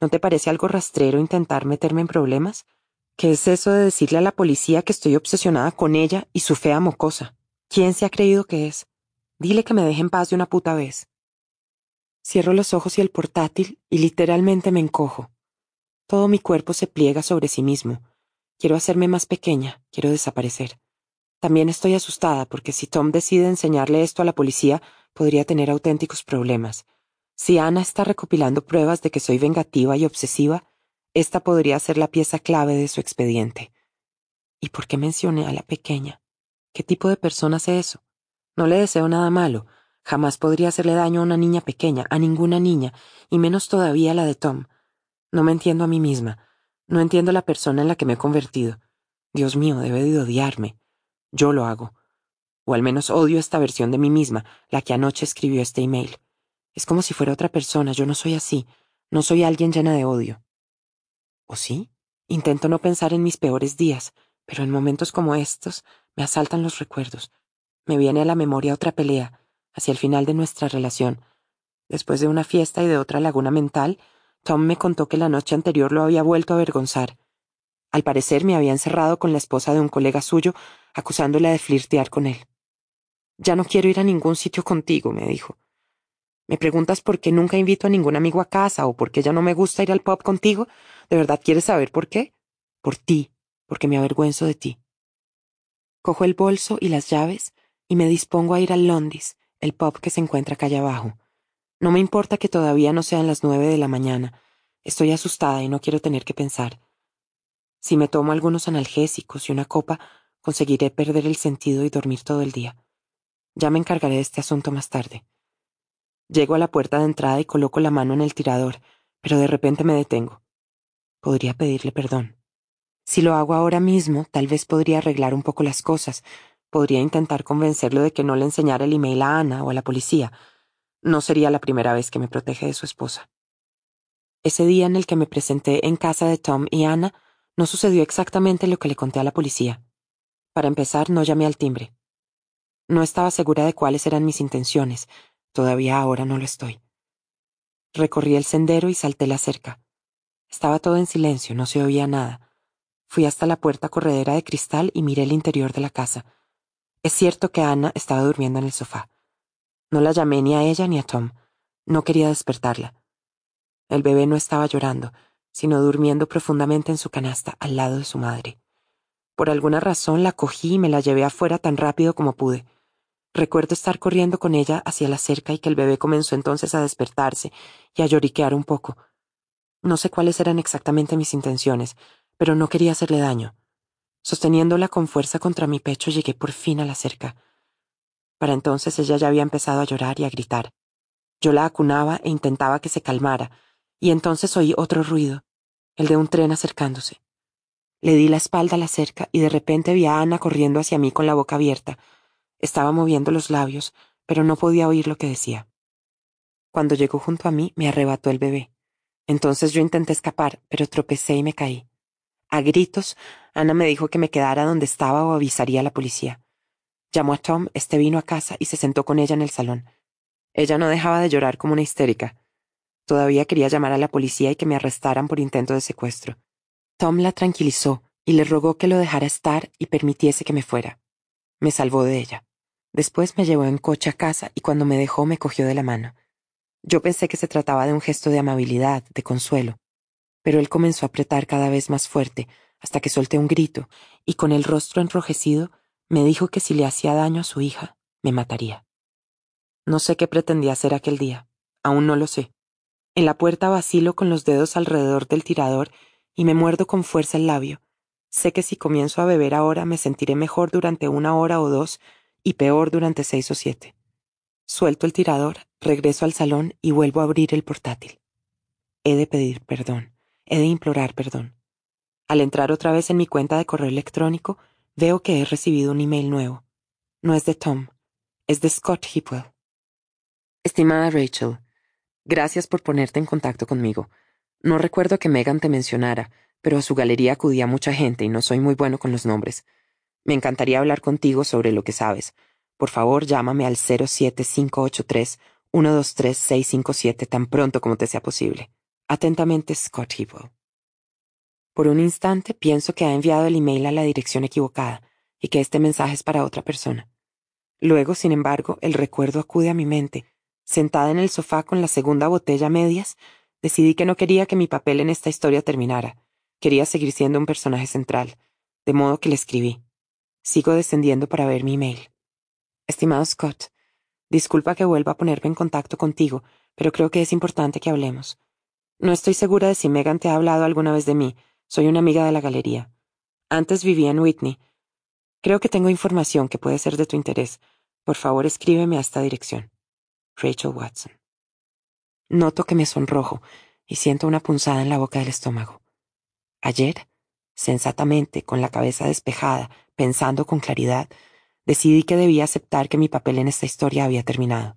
¿No te parece algo rastrero intentar meterme en problemas? ¿Qué es eso de decirle a la policía que estoy obsesionada con ella y su fea mocosa? ¿Quién se ha creído que es? Dile que me deje en paz de una puta vez. Cierro los ojos y el portátil y literalmente me encojo. Todo mi cuerpo se pliega sobre sí mismo. Quiero hacerme más pequeña, quiero desaparecer. También estoy asustada porque si Tom decide enseñarle esto a la policía, podría tener auténticos problemas. Si Ana está recopilando pruebas de que soy vengativa y obsesiva, esta podría ser la pieza clave de su expediente. ¿Y por qué mencioné a la pequeña? ¿Qué tipo de persona es eso? No le deseo nada malo. Jamás podría hacerle daño a una niña pequeña, a ninguna niña, y menos todavía a la de Tom. No me entiendo a mí misma. No entiendo la persona en la que me he convertido. Dios mío, debe de odiarme. Yo lo hago. O al menos odio esta versión de mí misma, la que anoche escribió este email. Es como si fuera otra persona, yo no soy así, no soy alguien llena de odio. ¿O sí? Intento no pensar en mis peores días, pero en momentos como estos me asaltan los recuerdos. Me viene a la memoria otra pelea, hacia el final de nuestra relación. Después de una fiesta y de otra laguna mental, Tom me contó que la noche anterior lo había vuelto a avergonzar. Al parecer me había encerrado con la esposa de un colega suyo, acusándola de flirtear con él. Ya no quiero ir a ningún sitio contigo, me dijo. ¿Me preguntas por qué nunca invito a ningún amigo a casa o por qué ya no me gusta ir al pub contigo? ¿De verdad quieres saber por qué? Por ti, porque me avergüenzo de ti. Cojo el bolso y las llaves y me dispongo a ir al Londis, el pub que se encuentra calle abajo. No me importa que todavía no sean las nueve de la mañana. Estoy asustada y no quiero tener que pensar. Si me tomo algunos analgésicos y una copa, conseguiré perder el sentido y dormir todo el día. Ya me encargaré de este asunto más tarde. Llego a la puerta de entrada y coloco la mano en el tirador, pero de repente me detengo. Podría pedirle perdón. Si lo hago ahora mismo, tal vez podría arreglar un poco las cosas. Podría intentar convencerlo de que no le enseñara el email a Ana o a la policía. No sería la primera vez que me protege de su esposa. Ese día en el que me presenté en casa de Tom y Ana, no sucedió exactamente lo que le conté a la policía. Para empezar, no llamé al timbre. No estaba segura de cuáles eran mis intenciones. Todavía ahora no lo estoy. Recorrí el sendero y salté la cerca. Estaba todo en silencio, no se oía nada. Fui hasta la puerta corredera de cristal y miré el interior de la casa. Es cierto que Ana estaba durmiendo en el sofá. No la llamé ni a ella ni a Tom. No quería despertarla. El bebé no estaba llorando, sino durmiendo profundamente en su canasta al lado de su madre. Por alguna razón la cogí y me la llevé afuera tan rápido como pude. Recuerdo estar corriendo con ella hacia la cerca y que el bebé comenzó entonces a despertarse y a lloriquear un poco. No sé cuáles eran exactamente mis intenciones, pero no quería hacerle daño. Sosteniéndola con fuerza contra mi pecho llegué por fin a la cerca. Para entonces ella ya había empezado a llorar y a gritar. Yo la acunaba e intentaba que se calmara, y entonces oí otro ruido, el de un tren acercándose. Le di la espalda a la cerca y de repente vi a Ana corriendo hacia mí con la boca abierta. Estaba moviendo los labios, pero no podía oír lo que decía. Cuando llegó junto a mí, me arrebató el bebé. Entonces yo intenté escapar, pero tropecé y me caí. A gritos, Ana me dijo que me quedara donde estaba o avisaría a la policía. Llamó a Tom, este vino a casa y se sentó con ella en el salón. Ella no dejaba de llorar como una histérica. Todavía quería llamar a la policía y que me arrestaran por intento de secuestro. Tom la tranquilizó y le rogó que lo dejara estar y permitiese que me fuera. Me salvó de ella. Después me llevó en coche a casa y cuando me dejó me cogió de la mano. Yo pensé que se trataba de un gesto de amabilidad, de consuelo, pero él comenzó a apretar cada vez más fuerte hasta que solté un grito y con el rostro enrojecido me dijo que si le hacía daño a su hija, me mataría. No sé qué pretendía hacer aquel día, aún no lo sé. En la puerta vacilo con los dedos alrededor del tirador y me muerdo con fuerza el labio. Sé que si comienzo a beber ahora me sentiré mejor durante una hora o dos y peor durante seis o siete. Suelto el tirador, regreso al salón y vuelvo a abrir el portátil. He de pedir perdón, he de implorar perdón. Al entrar otra vez en mi cuenta de correo electrónico, Veo que he recibido un email nuevo. No es de Tom, es de Scott Hipwell. Estimada Rachel, gracias por ponerte en contacto conmigo. No recuerdo que Megan te mencionara, pero a su galería acudía mucha gente y no soy muy bueno con los nombres. Me encantaría hablar contigo sobre lo que sabes. Por favor, llámame al 07583 123657 tan pronto como te sea posible. Atentamente, Scott Hipwell. Por un instante pienso que ha enviado el email a la dirección equivocada y que este mensaje es para otra persona. Luego, sin embargo, el recuerdo acude a mi mente. Sentada en el sofá con la segunda botella a medias, decidí que no quería que mi papel en esta historia terminara. Quería seguir siendo un personaje central, de modo que le escribí. Sigo descendiendo para ver mi email. Estimado Scott, disculpa que vuelva a ponerme en contacto contigo, pero creo que es importante que hablemos. No estoy segura de si Megan te ha hablado alguna vez de mí, soy una amiga de la galería. Antes vivía en Whitney. Creo que tengo información que puede ser de tu interés, Por favor, escríbeme a esta dirección. Rachel Watson. Noto que me sonrojo y siento una punzada en la boca del estómago. Ayer, sensatamente, con la cabeza despejada, pensando con claridad, decidí que debía aceptar que mi papel en esta historia había terminado.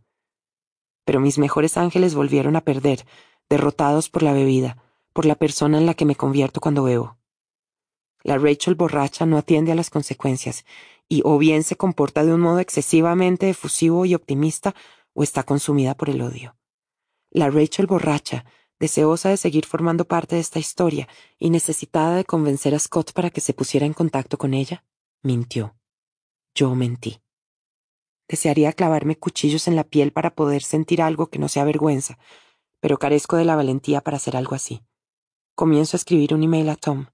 Pero mis mejores ángeles volvieron a perder, derrotados por la bebida, por la persona en la que me convierto cuando bebo. La Rachel borracha no atiende a las consecuencias y o bien se comporta de un modo excesivamente efusivo y optimista o está consumida por el odio. La Rachel borracha, deseosa de seguir formando parte de esta historia y necesitada de convencer a Scott para que se pusiera en contacto con ella, mintió. Yo mentí. Desearía clavarme cuchillos en la piel para poder sentir algo que no sea vergüenza, pero carezco de la valentía para hacer algo así. Comienzo a escribir un email a Tom.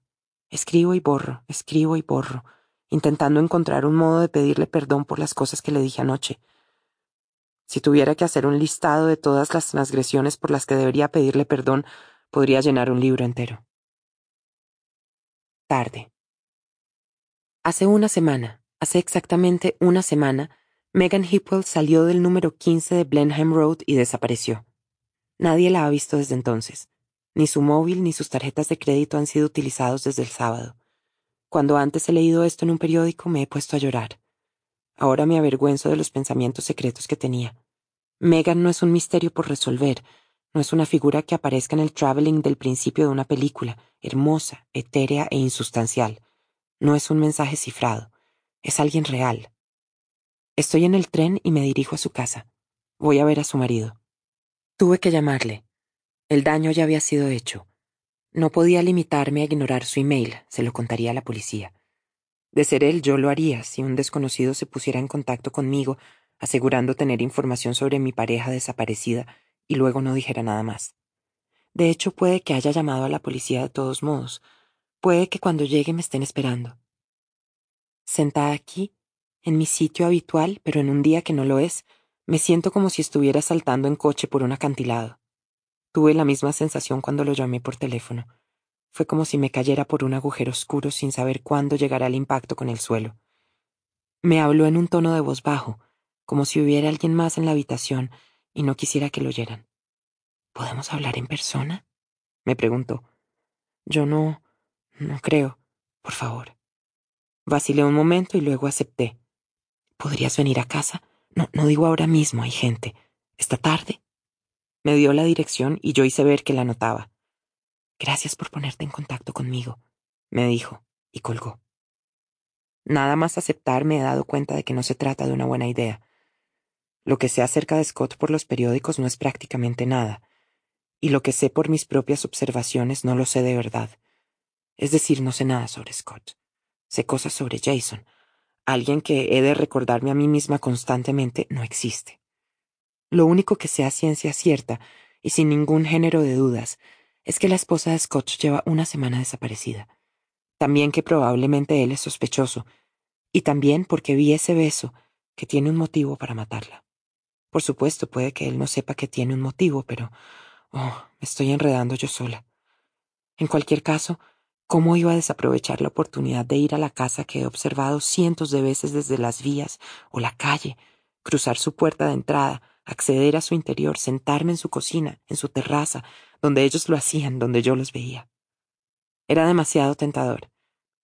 Escribo y borro, escribo y borro, intentando encontrar un modo de pedirle perdón por las cosas que le dije anoche. Si tuviera que hacer un listado de todas las transgresiones por las que debería pedirle perdón, podría llenar un libro entero. Tarde. Hace una semana, hace exactamente una semana, Megan Hipwell salió del número 15 de Blenheim Road y desapareció. Nadie la ha visto desde entonces. Ni su móvil ni sus tarjetas de crédito han sido utilizados desde el sábado. Cuando antes he leído esto en un periódico me he puesto a llorar. Ahora me avergüenzo de los pensamientos secretos que tenía. Megan no es un misterio por resolver, no es una figura que aparezca en el traveling del principio de una película, hermosa, etérea e insustancial. No es un mensaje cifrado, es alguien real. Estoy en el tren y me dirijo a su casa. Voy a ver a su marido. Tuve que llamarle. El daño ya había sido hecho. No podía limitarme a ignorar su email, se lo contaría a la policía. De ser él, yo lo haría si un desconocido se pusiera en contacto conmigo, asegurando tener información sobre mi pareja desaparecida, y luego no dijera nada más. De hecho, puede que haya llamado a la policía de todos modos. Puede que cuando llegue me estén esperando. Sentada aquí, en mi sitio habitual, pero en un día que no lo es, me siento como si estuviera saltando en coche por un acantilado. Tuve la misma sensación cuando lo llamé por teléfono. Fue como si me cayera por un agujero oscuro sin saber cuándo llegará el impacto con el suelo. Me habló en un tono de voz bajo, como si hubiera alguien más en la habitación y no quisiera que lo oyeran. ¿Podemos hablar en persona? me preguntó. Yo no. No creo. Por favor. Vacilé un momento y luego acepté. ¿Podrías venir a casa? No, no digo ahora mismo, hay gente. ¿Esta tarde? Me dio la dirección y yo hice ver que la notaba. Gracias por ponerte en contacto conmigo, me dijo, y colgó. Nada más aceptar me he dado cuenta de que no se trata de una buena idea. Lo que sé acerca de Scott por los periódicos no es prácticamente nada, y lo que sé por mis propias observaciones no lo sé de verdad. Es decir, no sé nada sobre Scott. Sé cosas sobre Jason. Alguien que he de recordarme a mí misma constantemente no existe. Lo único que sé a ciencia cierta, y sin ningún género de dudas, es que la esposa de Scott lleva una semana desaparecida. También que probablemente él es sospechoso, y también porque vi ese beso que tiene un motivo para matarla. Por supuesto, puede que él no sepa que tiene un motivo, pero... Oh, me estoy enredando yo sola. En cualquier caso, ¿cómo iba a desaprovechar la oportunidad de ir a la casa que he observado cientos de veces desde las vías o la calle, cruzar su puerta de entrada, acceder a su interior, sentarme en su cocina, en su terraza, donde ellos lo hacían, donde yo los veía. Era demasiado tentador.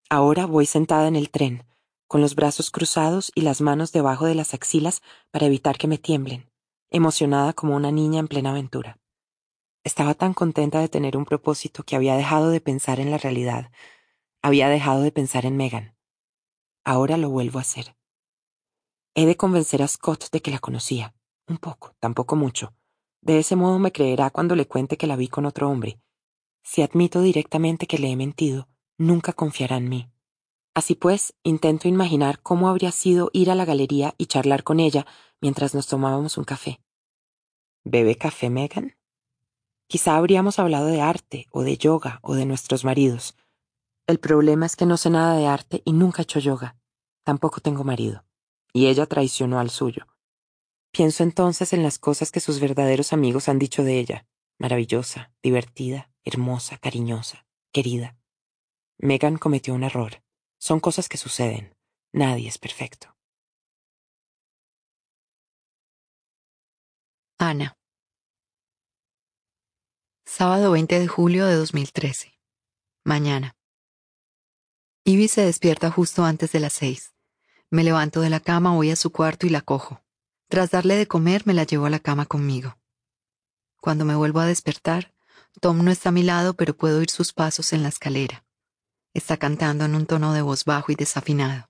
Ahora voy sentada en el tren, con los brazos cruzados y las manos debajo de las axilas para evitar que me tiemblen, emocionada como una niña en plena aventura. Estaba tan contenta de tener un propósito que había dejado de pensar en la realidad, había dejado de pensar en Megan. Ahora lo vuelvo a hacer. He de convencer a Scott de que la conocía. Un poco, tampoco mucho. De ese modo me creerá cuando le cuente que la vi con otro hombre. Si admito directamente que le he mentido, nunca confiará en mí. Así pues, intento imaginar cómo habría sido ir a la galería y charlar con ella mientras nos tomábamos un café. ¿Bebe café, Megan? Quizá habríamos hablado de arte, o de yoga, o de nuestros maridos. El problema es que no sé nada de arte y nunca he hecho yoga. Tampoco tengo marido. Y ella traicionó al suyo. Pienso entonces en las cosas que sus verdaderos amigos han dicho de ella. Maravillosa, divertida, hermosa, cariñosa, querida. Megan cometió un error. Son cosas que suceden. Nadie es perfecto. Ana. Sábado 20 de julio de 2013. Mañana. Ivy se despierta justo antes de las seis. Me levanto de la cama, voy a su cuarto y la cojo. Tras darle de comer, me la llevo a la cama conmigo. Cuando me vuelvo a despertar, Tom no está a mi lado, pero puedo oír sus pasos en la escalera. Está cantando en un tono de voz bajo y desafinado.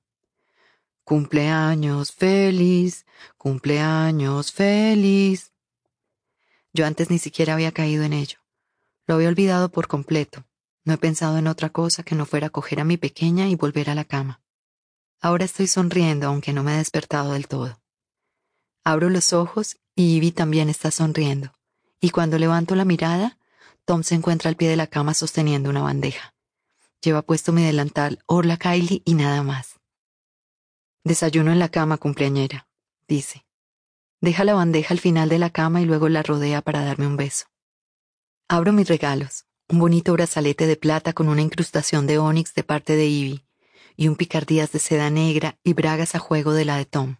Cumpleaños feliz, cumpleaños feliz. Yo antes ni siquiera había caído en ello. Lo había olvidado por completo. No he pensado en otra cosa que no fuera coger a mi pequeña y volver a la cama. Ahora estoy sonriendo, aunque no me he despertado del todo. Abro los ojos y Ivy también está sonriendo. Y cuando levanto la mirada, Tom se encuentra al pie de la cama sosteniendo una bandeja. Lleva puesto mi delantal Orla Kylie y nada más. Desayuno en la cama, cumpleañera, dice. Deja la bandeja al final de la cama y luego la rodea para darme un beso. Abro mis regalos, un bonito brazalete de plata con una incrustación de onix de parte de Ivy y un picardías de seda negra y bragas a juego de la de Tom.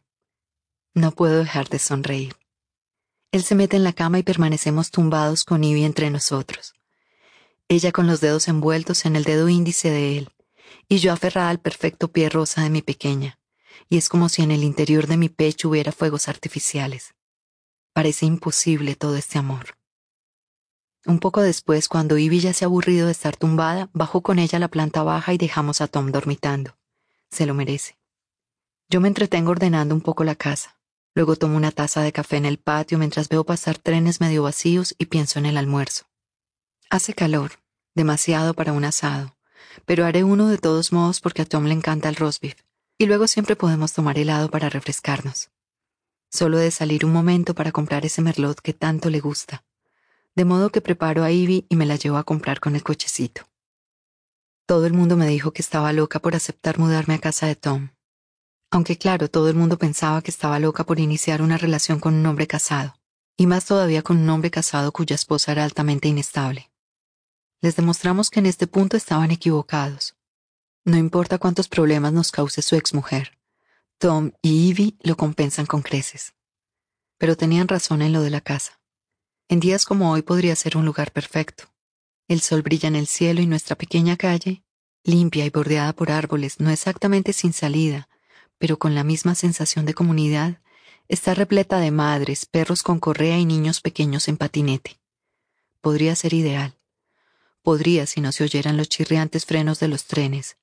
No puedo dejar de sonreír. Él se mete en la cama y permanecemos tumbados con Ivy entre nosotros. Ella con los dedos envueltos en el dedo índice de él, y yo aferrada al perfecto pie rosa de mi pequeña, y es como si en el interior de mi pecho hubiera fuegos artificiales. Parece imposible todo este amor. Un poco después, cuando Ivy ya se ha aburrido de estar tumbada, bajo con ella a la planta baja y dejamos a Tom dormitando. Se lo merece. Yo me entretengo ordenando un poco la casa. Luego tomo una taza de café en el patio mientras veo pasar trenes medio vacíos y pienso en el almuerzo. Hace calor, demasiado para un asado, pero haré uno de todos modos porque a Tom le encanta el roast beef, y luego siempre podemos tomar helado para refrescarnos. Solo de salir un momento para comprar ese merlot que tanto le gusta. De modo que preparo a Ivy y me la llevo a comprar con el cochecito. Todo el mundo me dijo que estaba loca por aceptar mudarme a casa de Tom, aunque claro, todo el mundo pensaba que estaba loca por iniciar una relación con un hombre casado, y más todavía con un hombre casado cuya esposa era altamente inestable. Les demostramos que en este punto estaban equivocados. No importa cuántos problemas nos cause su exmujer, Tom y Ivy lo compensan con creces. Pero tenían razón en lo de la casa. En días como hoy podría ser un lugar perfecto. El sol brilla en el cielo y nuestra pequeña calle, limpia y bordeada por árboles, no exactamente sin salida, pero con la misma sensación de comunidad, está repleta de madres, perros con correa y niños pequeños en patinete. Podría ser ideal. Podría si no se oyeran los chirriantes frenos de los trenes.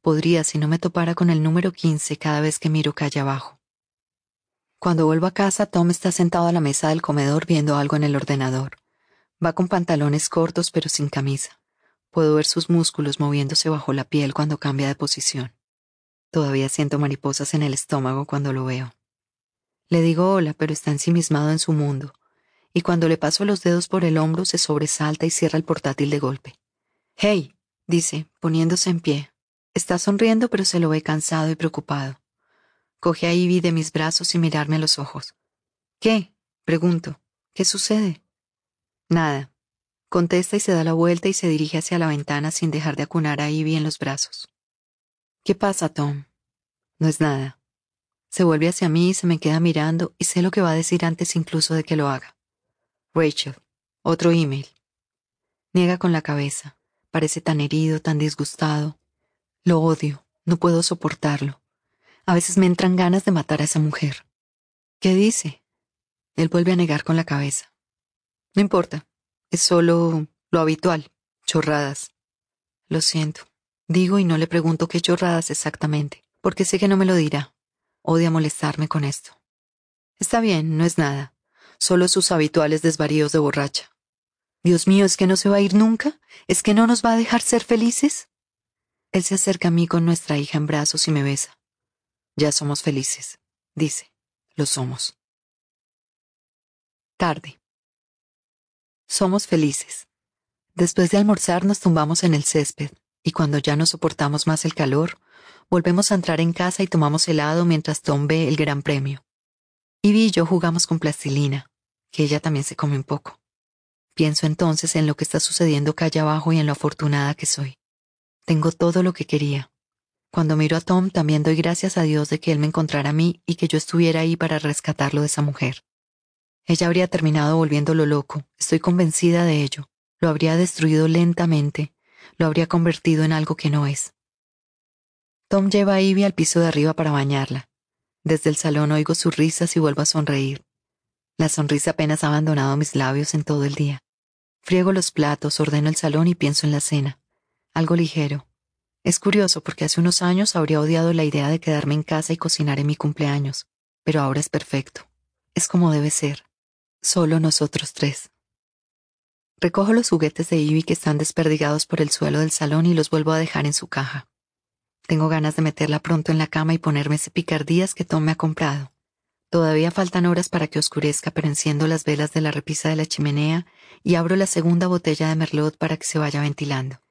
Podría si no me topara con el número 15 cada vez que miro calle abajo. Cuando vuelvo a casa, Tom está sentado a la mesa del comedor viendo algo en el ordenador. Va con pantalones cortos pero sin camisa. Puedo ver sus músculos moviéndose bajo la piel cuando cambia de posición. Todavía siento mariposas en el estómago cuando lo veo. Le digo hola, pero está ensimismado en su mundo, y cuando le paso los dedos por el hombro se sobresalta y cierra el portátil de golpe. Hey, dice, poniéndose en pie. Está sonriendo, pero se lo ve cansado y preocupado. Coge a Ivy de mis brazos y mirarme a los ojos. ¿Qué? pregunto. ¿Qué sucede? Nada. Contesta y se da la vuelta y se dirige hacia la ventana sin dejar de acunar a Ivy en los brazos. ¿Qué pasa, Tom? No es nada. Se vuelve hacia mí y se me queda mirando y sé lo que va a decir antes incluso de que lo haga. Rachel, otro email. Niega con la cabeza. Parece tan herido, tan disgustado. Lo odio. No puedo soportarlo. A veces me entran ganas de matar a esa mujer. ¿Qué dice? Él vuelve a negar con la cabeza. No importa. Es solo lo habitual. Chorradas. Lo siento. Digo y no le pregunto qué chorradas exactamente, porque sé que no me lo dirá. Odia molestarme con esto. Está bien, no es nada. Solo sus habituales desvaríos de borracha. Dios mío, ¿es que no se va a ir nunca? ¿Es que no nos va a dejar ser felices? Él se acerca a mí con nuestra hija en brazos y me besa. Ya somos felices, dice. Lo somos. Tarde. Somos felices. Después de almorzar nos tumbamos en el césped, y cuando ya no soportamos más el calor, volvemos a entrar en casa y tomamos helado mientras Tom ve el gran premio. Ivy y yo jugamos con plastilina, que ella también se come un poco. Pienso entonces en lo que está sucediendo calle abajo y en lo afortunada que soy. Tengo todo lo que quería. Cuando miro a Tom también doy gracias a Dios de que él me encontrara a mí y que yo estuviera ahí para rescatarlo de esa mujer. Ella habría terminado volviéndolo loco, estoy convencida de ello. Lo habría destruido lentamente, lo habría convertido en algo que no es. Tom lleva a Ivy al piso de arriba para bañarla. Desde el salón oigo sus risas y vuelvo a sonreír. La sonrisa apenas ha abandonado mis labios en todo el día. Friego los platos, ordeno el salón y pienso en la cena. Algo ligero. Es curioso porque hace unos años habría odiado la idea de quedarme en casa y cocinar en mi cumpleaños, pero ahora es perfecto. Es como debe ser. Solo nosotros tres. Recojo los juguetes de Ivy que están desperdigados por el suelo del salón y los vuelvo a dejar en su caja. Tengo ganas de meterla pronto en la cama y ponerme ese picardías que Tom me ha comprado. Todavía faltan horas para que oscurezca, pero enciendo las velas de la repisa de la chimenea y abro la segunda botella de merlot para que se vaya ventilando.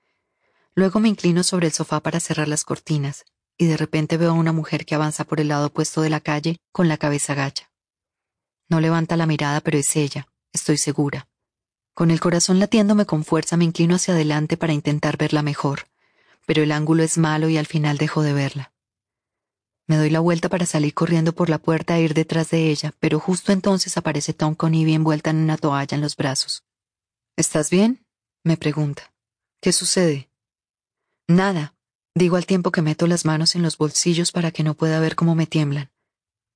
Luego me inclino sobre el sofá para cerrar las cortinas, y de repente veo a una mujer que avanza por el lado opuesto de la calle con la cabeza gacha. No levanta la mirada, pero es ella, estoy segura. Con el corazón latiéndome con fuerza me inclino hacia adelante para intentar verla mejor pero el ángulo es malo y al final dejo de verla. Me doy la vuelta para salir corriendo por la puerta e ir detrás de ella, pero justo entonces aparece Tom con Ivy envuelta en una toalla en los brazos. ¿Estás bien? me pregunta. ¿Qué sucede? Nada, digo al tiempo que meto las manos en los bolsillos para que no pueda ver cómo me tiemblan.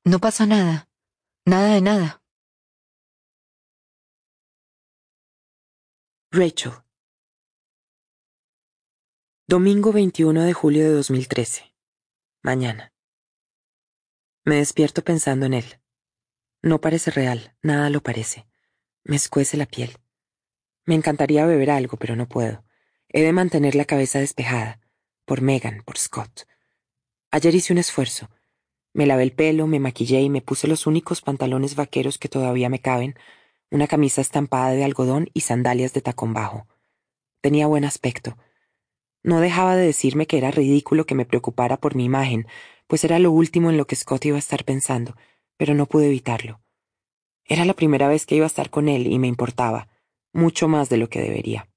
No pasa nada. Nada de nada. Rachel. Domingo 21 de julio de 2013. Mañana. Me despierto pensando en él. No parece real, nada lo parece. Me escuece la piel. Me encantaría beber algo, pero no puedo. He de mantener la cabeza despejada. Por Megan, por Scott. Ayer hice un esfuerzo. Me lavé el pelo, me maquillé y me puse los únicos pantalones vaqueros que todavía me caben, una camisa estampada de algodón y sandalias de tacón bajo. Tenía buen aspecto no dejaba de decirme que era ridículo que me preocupara por mi imagen, pues era lo último en lo que Scott iba a estar pensando, pero no pude evitarlo. Era la primera vez que iba a estar con él y me importaba, mucho más de lo que debería.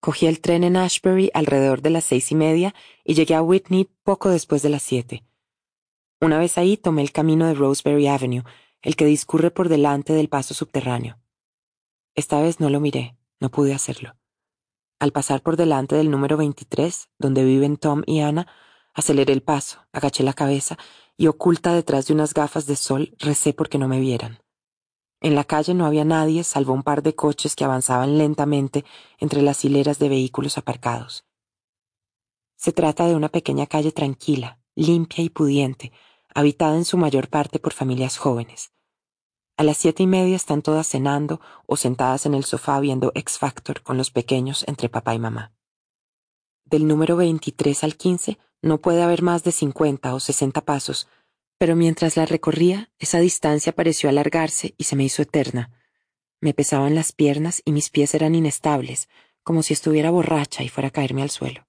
Cogí el tren en Ashbury alrededor de las seis y media y llegué a Whitney poco después de las siete. Una vez ahí tomé el camino de Roseberry Avenue, el que discurre por delante del paso subterráneo. Esta vez no lo miré, no pude hacerlo. Al pasar por delante del número 23, donde viven Tom y Anna, aceleré el paso, agaché la cabeza y oculta detrás de unas gafas de sol recé porque no me vieran. En la calle no había nadie salvo un par de coches que avanzaban lentamente entre las hileras de vehículos aparcados. Se trata de una pequeña calle tranquila, limpia y pudiente, habitada en su mayor parte por familias jóvenes. A las siete y media están todas cenando o sentadas en el sofá viendo X Factor con los pequeños entre papá y mamá. Del número 23 al 15 no puede haber más de 50 o 60 pasos, pero mientras la recorría, esa distancia pareció alargarse y se me hizo eterna. Me pesaban las piernas y mis pies eran inestables, como si estuviera borracha y fuera a caerme al suelo.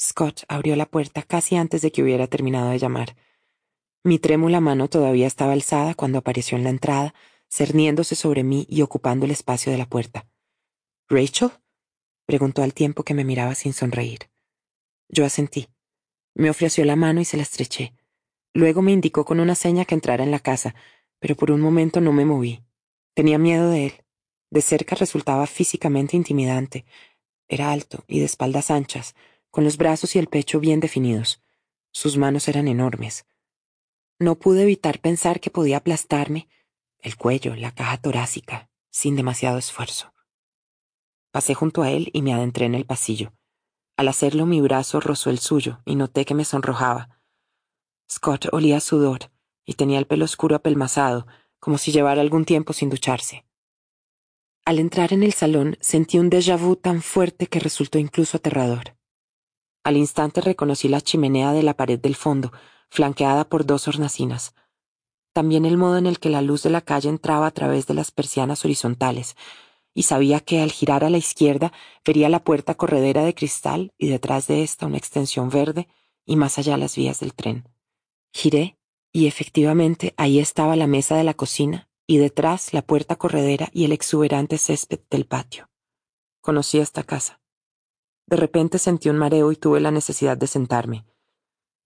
Scott abrió la puerta casi antes de que hubiera terminado de llamar. Mi trémula mano todavía estaba alzada cuando apareció en la entrada, cerniéndose sobre mí y ocupando el espacio de la puerta. ¿Rachel? preguntó al tiempo que me miraba sin sonreír. Yo asentí. Me ofreció la mano y se la estreché. Luego me indicó con una seña que entrara en la casa, pero por un momento no me moví. Tenía miedo de él. De cerca resultaba físicamente intimidante. Era alto y de espaldas anchas, con los brazos y el pecho bien definidos. Sus manos eran enormes. No pude evitar pensar que podía aplastarme el cuello, la caja torácica, sin demasiado esfuerzo. Pasé junto a él y me adentré en el pasillo. Al hacerlo mi brazo rozó el suyo y noté que me sonrojaba. Scott olía sudor y tenía el pelo oscuro apelmazado, como si llevara algún tiempo sin ducharse. Al entrar en el salón sentí un déjà vu tan fuerte que resultó incluso aterrador. Al instante reconocí la chimenea de la pared del fondo, flanqueada por dos hornacinas. También el modo en el que la luz de la calle entraba a través de las persianas horizontales, y sabía que al girar a la izquierda vería la puerta corredera de cristal y detrás de esta una extensión verde y más allá las vías del tren. Giré y efectivamente ahí estaba la mesa de la cocina y detrás la puerta corredera y el exuberante césped del patio. Conocí esta casa. De repente sentí un mareo y tuve la necesidad de sentarme.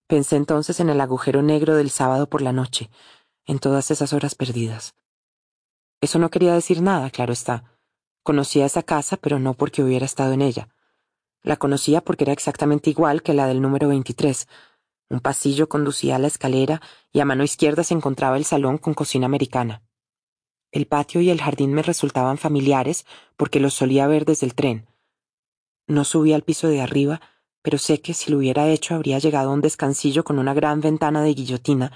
Pensé entonces en el agujero negro del sábado por la noche, en todas esas horas perdidas. Eso no quería decir nada, claro está. Conocía esa casa, pero no porque hubiera estado en ella. La conocía porque era exactamente igual que la del número 23. Un pasillo conducía a la escalera y a mano izquierda se encontraba el salón con cocina americana. El patio y el jardín me resultaban familiares porque los solía ver desde el tren. No subí al piso de arriba, pero sé que si lo hubiera hecho habría llegado a un descansillo con una gran ventana de guillotina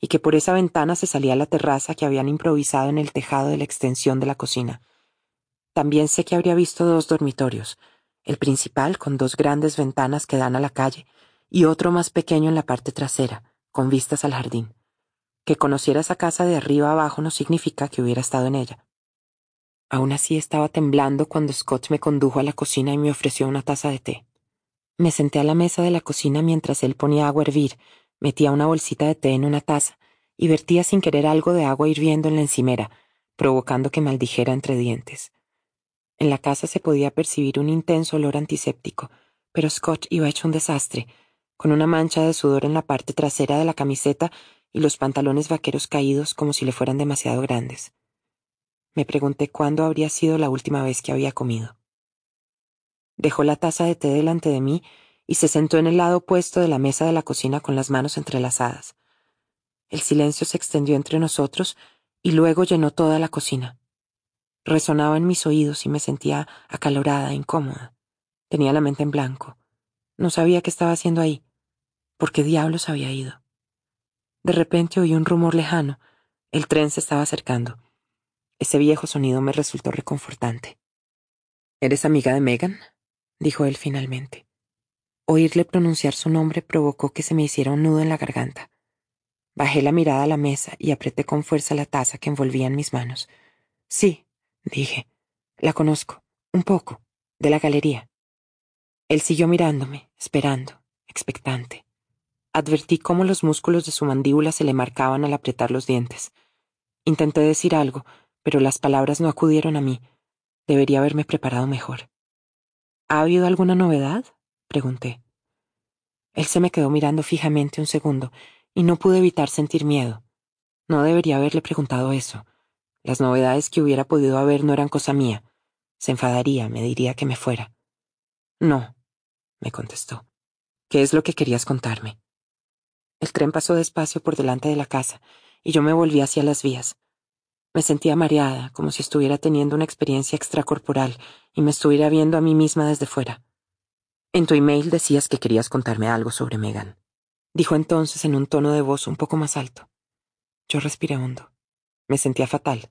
y que por esa ventana se salía la terraza que habían improvisado en el tejado de la extensión de la cocina. También sé que habría visto dos dormitorios, el principal con dos grandes ventanas que dan a la calle y otro más pequeño en la parte trasera, con vistas al jardín. Que conociera esa casa de arriba abajo no significa que hubiera estado en ella. Aún así estaba temblando cuando Scott me condujo a la cocina y me ofreció una taza de té. Me senté a la mesa de la cocina mientras él ponía agua a hervir, metía una bolsita de té en una taza y vertía sin querer algo de agua hirviendo en la encimera, provocando que maldijera entre dientes. En la casa se podía percibir un intenso olor antiséptico, pero Scott iba hecho un desastre, con una mancha de sudor en la parte trasera de la camiseta y los pantalones vaqueros caídos como si le fueran demasiado grandes. Me pregunté cuándo habría sido la última vez que había comido. Dejó la taza de té delante de mí y se sentó en el lado opuesto de la mesa de la cocina con las manos entrelazadas. El silencio se extendió entre nosotros y luego llenó toda la cocina. Resonaba en mis oídos y me sentía acalorada, incómoda. Tenía la mente en blanco. No sabía qué estaba haciendo ahí. ¿Por qué diablos había ido? De repente oí un rumor lejano. El tren se estaba acercando. Ese viejo sonido me resultó reconfortante. ¿Eres amiga de Megan? dijo él finalmente. Oírle pronunciar su nombre provocó que se me hiciera un nudo en la garganta. Bajé la mirada a la mesa y apreté con fuerza la taza que envolvía en mis manos. Sí, dije. La conozco, un poco, de la galería. Él siguió mirándome, esperando, expectante. Advertí cómo los músculos de su mandíbula se le marcaban al apretar los dientes. Intenté decir algo, pero las palabras no acudieron a mí. Debería haberme preparado mejor. ¿Ha habido alguna novedad? pregunté. Él se me quedó mirando fijamente un segundo, y no pude evitar sentir miedo. No debería haberle preguntado eso. Las novedades que hubiera podido haber no eran cosa mía. Se enfadaría, me diría que me fuera. No, me contestó. ¿Qué es lo que querías contarme? El tren pasó despacio por delante de la casa, y yo me volví hacia las vías. Me sentía mareada, como si estuviera teniendo una experiencia extracorporal y me estuviera viendo a mí misma desde fuera. En tu email decías que querías contarme algo sobre Megan, dijo entonces en un tono de voz un poco más alto. Yo respiré hondo. Me sentía fatal.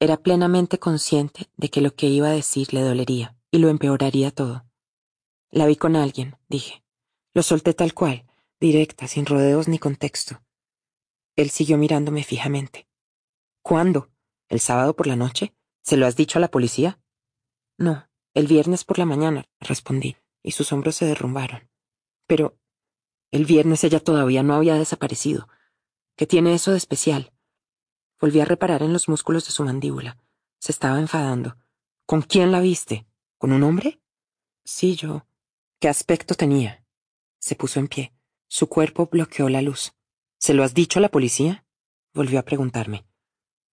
Era plenamente consciente de que lo que iba a decir le dolería y lo empeoraría todo. La vi con alguien, dije. Lo solté tal cual, directa, sin rodeos ni contexto. Él siguió mirándome fijamente. ¿Cuándo? ¿El sábado por la noche? ¿Se lo has dicho a la policía? No, el viernes por la mañana, respondí, y sus hombros se derrumbaron. Pero el viernes ella todavía no había desaparecido. ¿Qué tiene eso de especial? Volví a reparar en los músculos de su mandíbula. Se estaba enfadando. ¿Con quién la viste? ¿Con un hombre? Sí, yo. ¿Qué aspecto tenía? Se puso en pie. Su cuerpo bloqueó la luz. ¿Se lo has dicho a la policía? Volvió a preguntarme.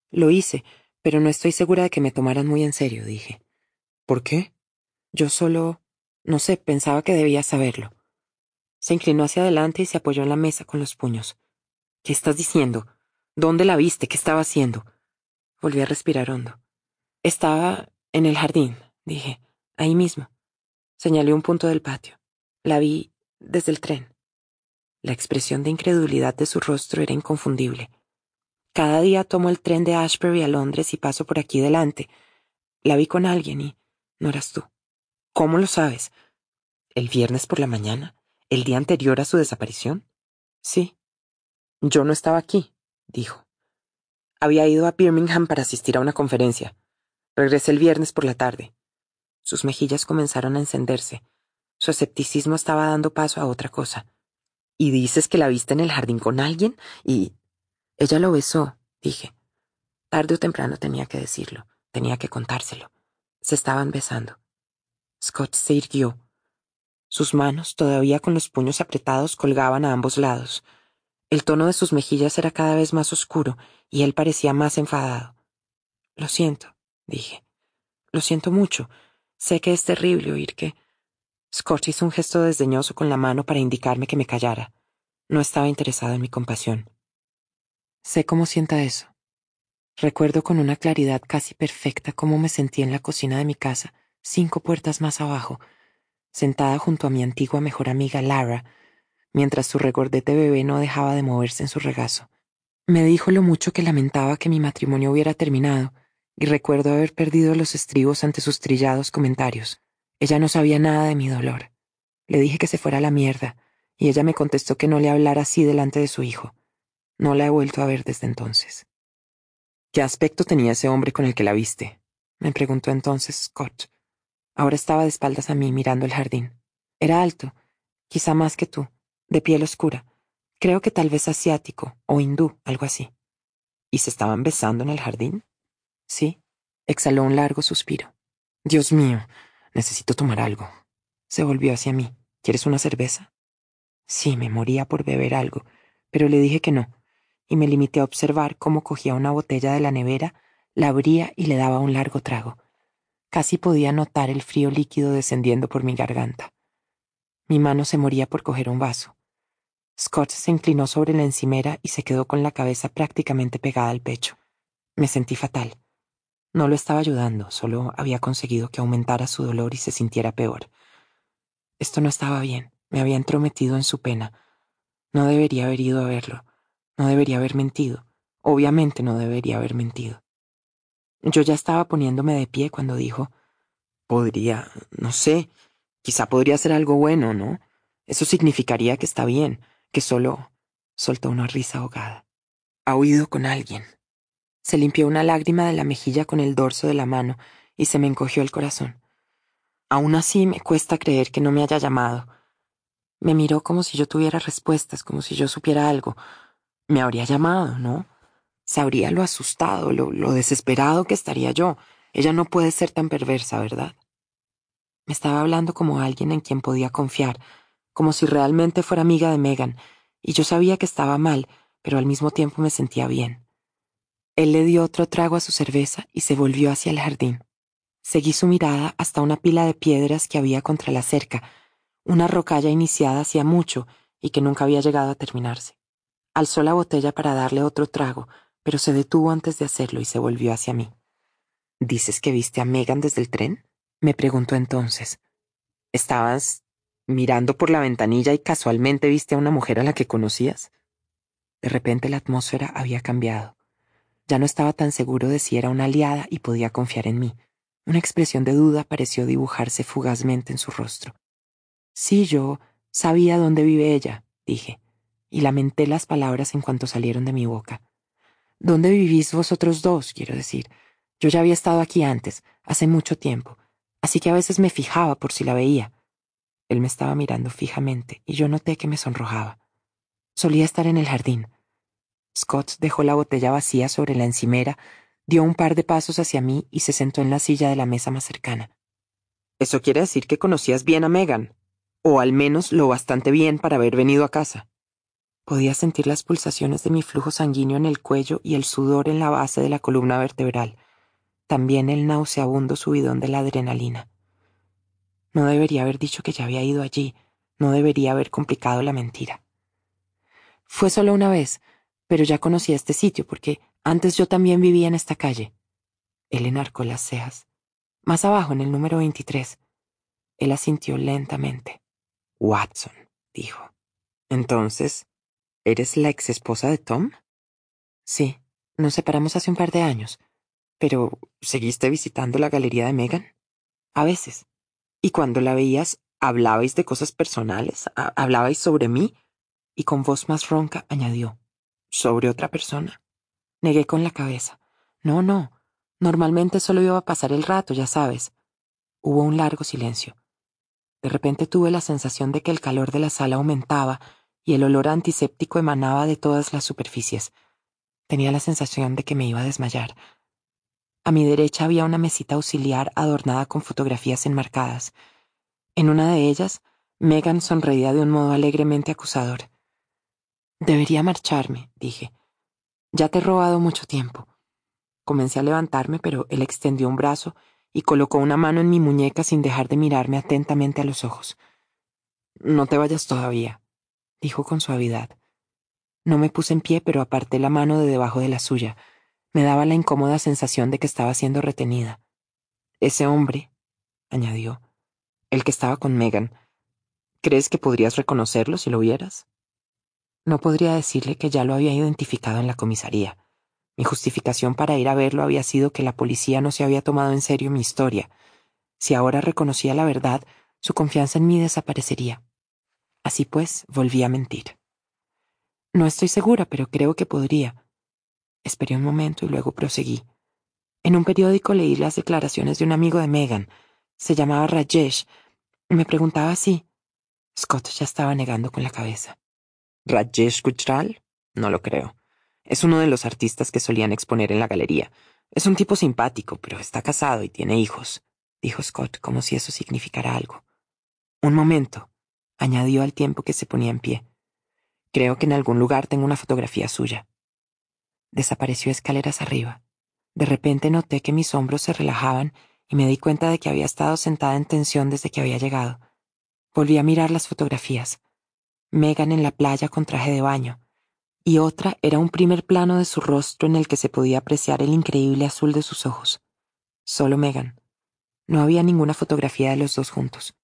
Lo hice, pero no estoy segura de que me tomaran muy en serio, dije. ¿Por qué? Yo solo... no sé, pensaba que debía saberlo. Se inclinó hacia adelante y se apoyó en la mesa con los puños. ¿Qué estás diciendo? ¿Dónde la viste? ¿Qué estaba haciendo? Volví a respirar hondo. Estaba en el jardín, dije, ahí mismo. Señalé un punto del patio. La vi desde el tren. La expresión de incredulidad de su rostro era inconfundible. Cada día tomo el tren de Ashbury a Londres y paso por aquí delante. La vi con alguien y no eras tú. ¿Cómo lo sabes? ¿El viernes por la mañana? ¿El día anterior a su desaparición? Sí. Yo no estaba aquí dijo. Había ido a Birmingham para asistir a una conferencia. Regresé el viernes por la tarde. Sus mejillas comenzaron a encenderse. Su escepticismo estaba dando paso a otra cosa. ¿Y dices que la viste en el jardín con alguien? Y... Ella lo besó, dije. Tarde o temprano tenía que decirlo, tenía que contárselo. Se estaban besando. Scott se irguió. Sus manos, todavía con los puños apretados, colgaban a ambos lados. El tono de sus mejillas era cada vez más oscuro y él parecía más enfadado. Lo siento, dije. Lo siento mucho. Sé que es terrible oír que... Scott hizo un gesto desdeñoso con la mano para indicarme que me callara. No estaba interesado en mi compasión. Sé cómo sienta eso. Recuerdo con una claridad casi perfecta cómo me sentí en la cocina de mi casa, cinco puertas más abajo, sentada junto a mi antigua mejor amiga Lara, mientras su regordete bebé no dejaba de moverse en su regazo. Me dijo lo mucho que lamentaba que mi matrimonio hubiera terminado, y recuerdo haber perdido los estribos ante sus trillados comentarios. Ella no sabía nada de mi dolor. Le dije que se fuera a la mierda, y ella me contestó que no le hablara así delante de su hijo. No la he vuelto a ver desde entonces. ¿Qué aspecto tenía ese hombre con el que la viste? me preguntó entonces Scott. Ahora estaba de espaldas a mí mirando el jardín. Era alto, quizá más que tú, de piel oscura. Creo que tal vez asiático o hindú, algo así. ¿Y se estaban besando en el jardín? Sí, exhaló un largo suspiro. Dios mío, necesito tomar algo. Se volvió hacia mí. ¿Quieres una cerveza? Sí, me moría por beber algo, pero le dije que no, y me limité a observar cómo cogía una botella de la nevera, la abría y le daba un largo trago. Casi podía notar el frío líquido descendiendo por mi garganta. Mi mano se moría por coger un vaso. Scott se inclinó sobre la encimera y se quedó con la cabeza prácticamente pegada al pecho. Me sentí fatal. No lo estaba ayudando, solo había conseguido que aumentara su dolor y se sintiera peor. Esto no estaba bien, me había entrometido en su pena. No debería haber ido a verlo, no debería haber mentido, obviamente no debería haber mentido. Yo ya estaba poniéndome de pie cuando dijo, podría, no sé, quizá podría ser algo bueno, ¿no? Eso significaría que está bien, que solo soltó una risa ahogada. Ha huido con alguien. Se limpió una lágrima de la mejilla con el dorso de la mano y se me encogió el corazón. Aún así me cuesta creer que no me haya llamado. Me miró como si yo tuviera respuestas, como si yo supiera algo. Me habría llamado, ¿no? Sabría lo asustado, lo, lo desesperado que estaría yo. Ella no puede ser tan perversa, ¿verdad? Me estaba hablando como alguien en quien podía confiar, como si realmente fuera amiga de Megan, y yo sabía que estaba mal, pero al mismo tiempo me sentía bien. Él le dio otro trago a su cerveza y se volvió hacia el jardín. Seguí su mirada hasta una pila de piedras que había contra la cerca, una rocalla iniciada hacía mucho y que nunca había llegado a terminarse. Alzó la botella para darle otro trago, pero se detuvo antes de hacerlo y se volvió hacia mí. ¿Dices que viste a Megan desde el tren? me preguntó entonces. ¿Estabas mirando por la ventanilla y casualmente viste a una mujer a la que conocías? De repente la atmósfera había cambiado. Ya no estaba tan seguro de si era una aliada y podía confiar en mí. Una expresión de duda pareció dibujarse fugazmente en su rostro. Sí, yo sabía dónde vive ella, dije, y lamenté las palabras en cuanto salieron de mi boca. ¿Dónde vivís vosotros dos? quiero decir. Yo ya había estado aquí antes, hace mucho tiempo, así que a veces me fijaba por si la veía. Él me estaba mirando fijamente y yo noté que me sonrojaba. Solía estar en el jardín. Scott dejó la botella vacía sobre la encimera, dio un par de pasos hacia mí y se sentó en la silla de la mesa más cercana. Eso quiere decir que conocías bien a Megan, o al menos lo bastante bien para haber venido a casa. Podía sentir las pulsaciones de mi flujo sanguíneo en el cuello y el sudor en la base de la columna vertebral, también el nauseabundo subidón de la adrenalina. No debería haber dicho que ya había ido allí, no debería haber complicado la mentira. Fue solo una vez, pero ya conocía este sitio porque antes yo también vivía en esta calle. Él enarcó las cejas. Más abajo, en el número 23. Él asintió lentamente. Watson, dijo. Entonces, ¿eres la ex esposa de Tom? Sí, nos separamos hace un par de años. Pero, ¿seguiste visitando la galería de Megan? A veces. Y cuando la veías, ¿hablabais de cosas personales? ¿Hablabais sobre mí? Y con voz más ronca añadió, ¿sobre otra persona? Negué con la cabeza. No, no. Normalmente solo iba a pasar el rato, ya sabes. Hubo un largo silencio. De repente tuve la sensación de que el calor de la sala aumentaba y el olor antiséptico emanaba de todas las superficies. Tenía la sensación de que me iba a desmayar. A mi derecha había una mesita auxiliar adornada con fotografías enmarcadas. En una de ellas, Megan sonreía de un modo alegremente acusador. Debería marcharme, dije. Ya te he robado mucho tiempo. Comencé a levantarme, pero él extendió un brazo y colocó una mano en mi muñeca sin dejar de mirarme atentamente a los ojos. No te vayas todavía, dijo con suavidad. No me puse en pie, pero aparté la mano de debajo de la suya. Me daba la incómoda sensación de que estaba siendo retenida. Ese hombre, añadió, el que estaba con Megan, ¿crees que podrías reconocerlo si lo vieras? No podría decirle que ya lo había identificado en la comisaría. Mi justificación para ir a verlo había sido que la policía no se había tomado en serio mi historia. Si ahora reconocía la verdad, su confianza en mí desaparecería. Así pues, volví a mentir. No estoy segura, pero creo que podría. Esperé un momento y luego proseguí. En un periódico leí las declaraciones de un amigo de Megan. Se llamaba Rajesh. Me preguntaba si... Scott ya estaba negando con la cabeza. ¿Rajesh Gujral? No lo creo. Es uno de los artistas que solían exponer en la galería. Es un tipo simpático, pero está casado y tiene hijos, dijo Scott como si eso significara algo. Un momento, añadió al tiempo que se ponía en pie. Creo que en algún lugar tengo una fotografía suya. Desapareció escaleras arriba. De repente noté que mis hombros se relajaban y me di cuenta de que había estado sentada en tensión desde que había llegado. Volví a mirar las fotografías. Megan en la playa con traje de baño, y otra era un primer plano de su rostro en el que se podía apreciar el increíble azul de sus ojos. Solo Megan. No había ninguna fotografía de los dos juntos.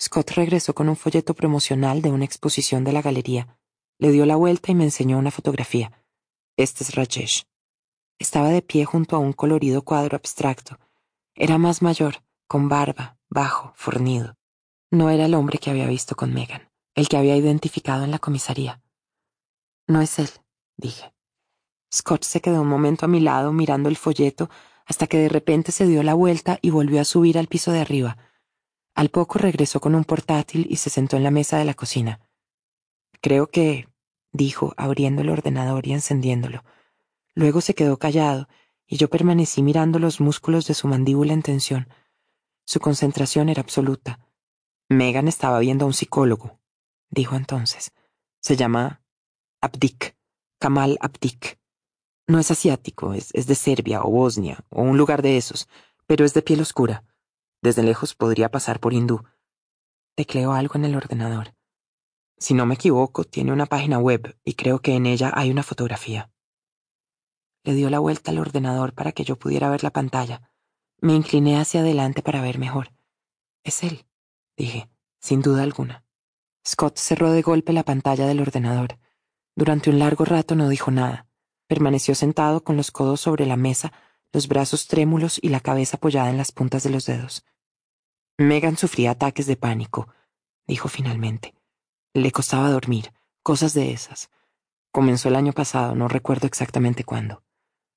Scott regresó con un folleto promocional de una exposición de la galería. Le dio la vuelta y me enseñó una fotografía. Este es Rajesh. Estaba de pie junto a un colorido cuadro abstracto. Era más mayor, con barba, bajo, fornido. No era el hombre que había visto con Megan, el que había identificado en la comisaría. No es él, dije. Scott se quedó un momento a mi lado mirando el folleto hasta que de repente se dio la vuelta y volvió a subir al piso de arriba. Al poco regresó con un portátil y se sentó en la mesa de la cocina. Creo que, dijo, abriendo el ordenador y encendiéndolo. Luego se quedó callado y yo permanecí mirando los músculos de su mandíbula en tensión. Su concentración era absoluta. Megan estaba viendo a un psicólogo, dijo entonces. Se llama Abdik, Kamal Abdik. No es asiático, es, es, de Serbia o Bosnia, o un lugar de esos, pero es de piel oscura. Desde lejos podría pasar por hindú. Tecleó algo en el ordenador. Si no me equivoco, tiene una página web y creo que en ella hay una fotografía. Le dio la vuelta al ordenador para que yo pudiera ver la pantalla. Me incliné hacia adelante para ver mejor. Es él, dije, sin duda alguna. Scott cerró de golpe la pantalla del ordenador. Durante un largo rato no dijo nada. Permaneció sentado con los codos sobre la mesa, los brazos trémulos y la cabeza apoyada en las puntas de los dedos. Megan sufría ataques de pánico, dijo finalmente. Le costaba dormir, cosas de esas. Comenzó el año pasado, no recuerdo exactamente cuándo.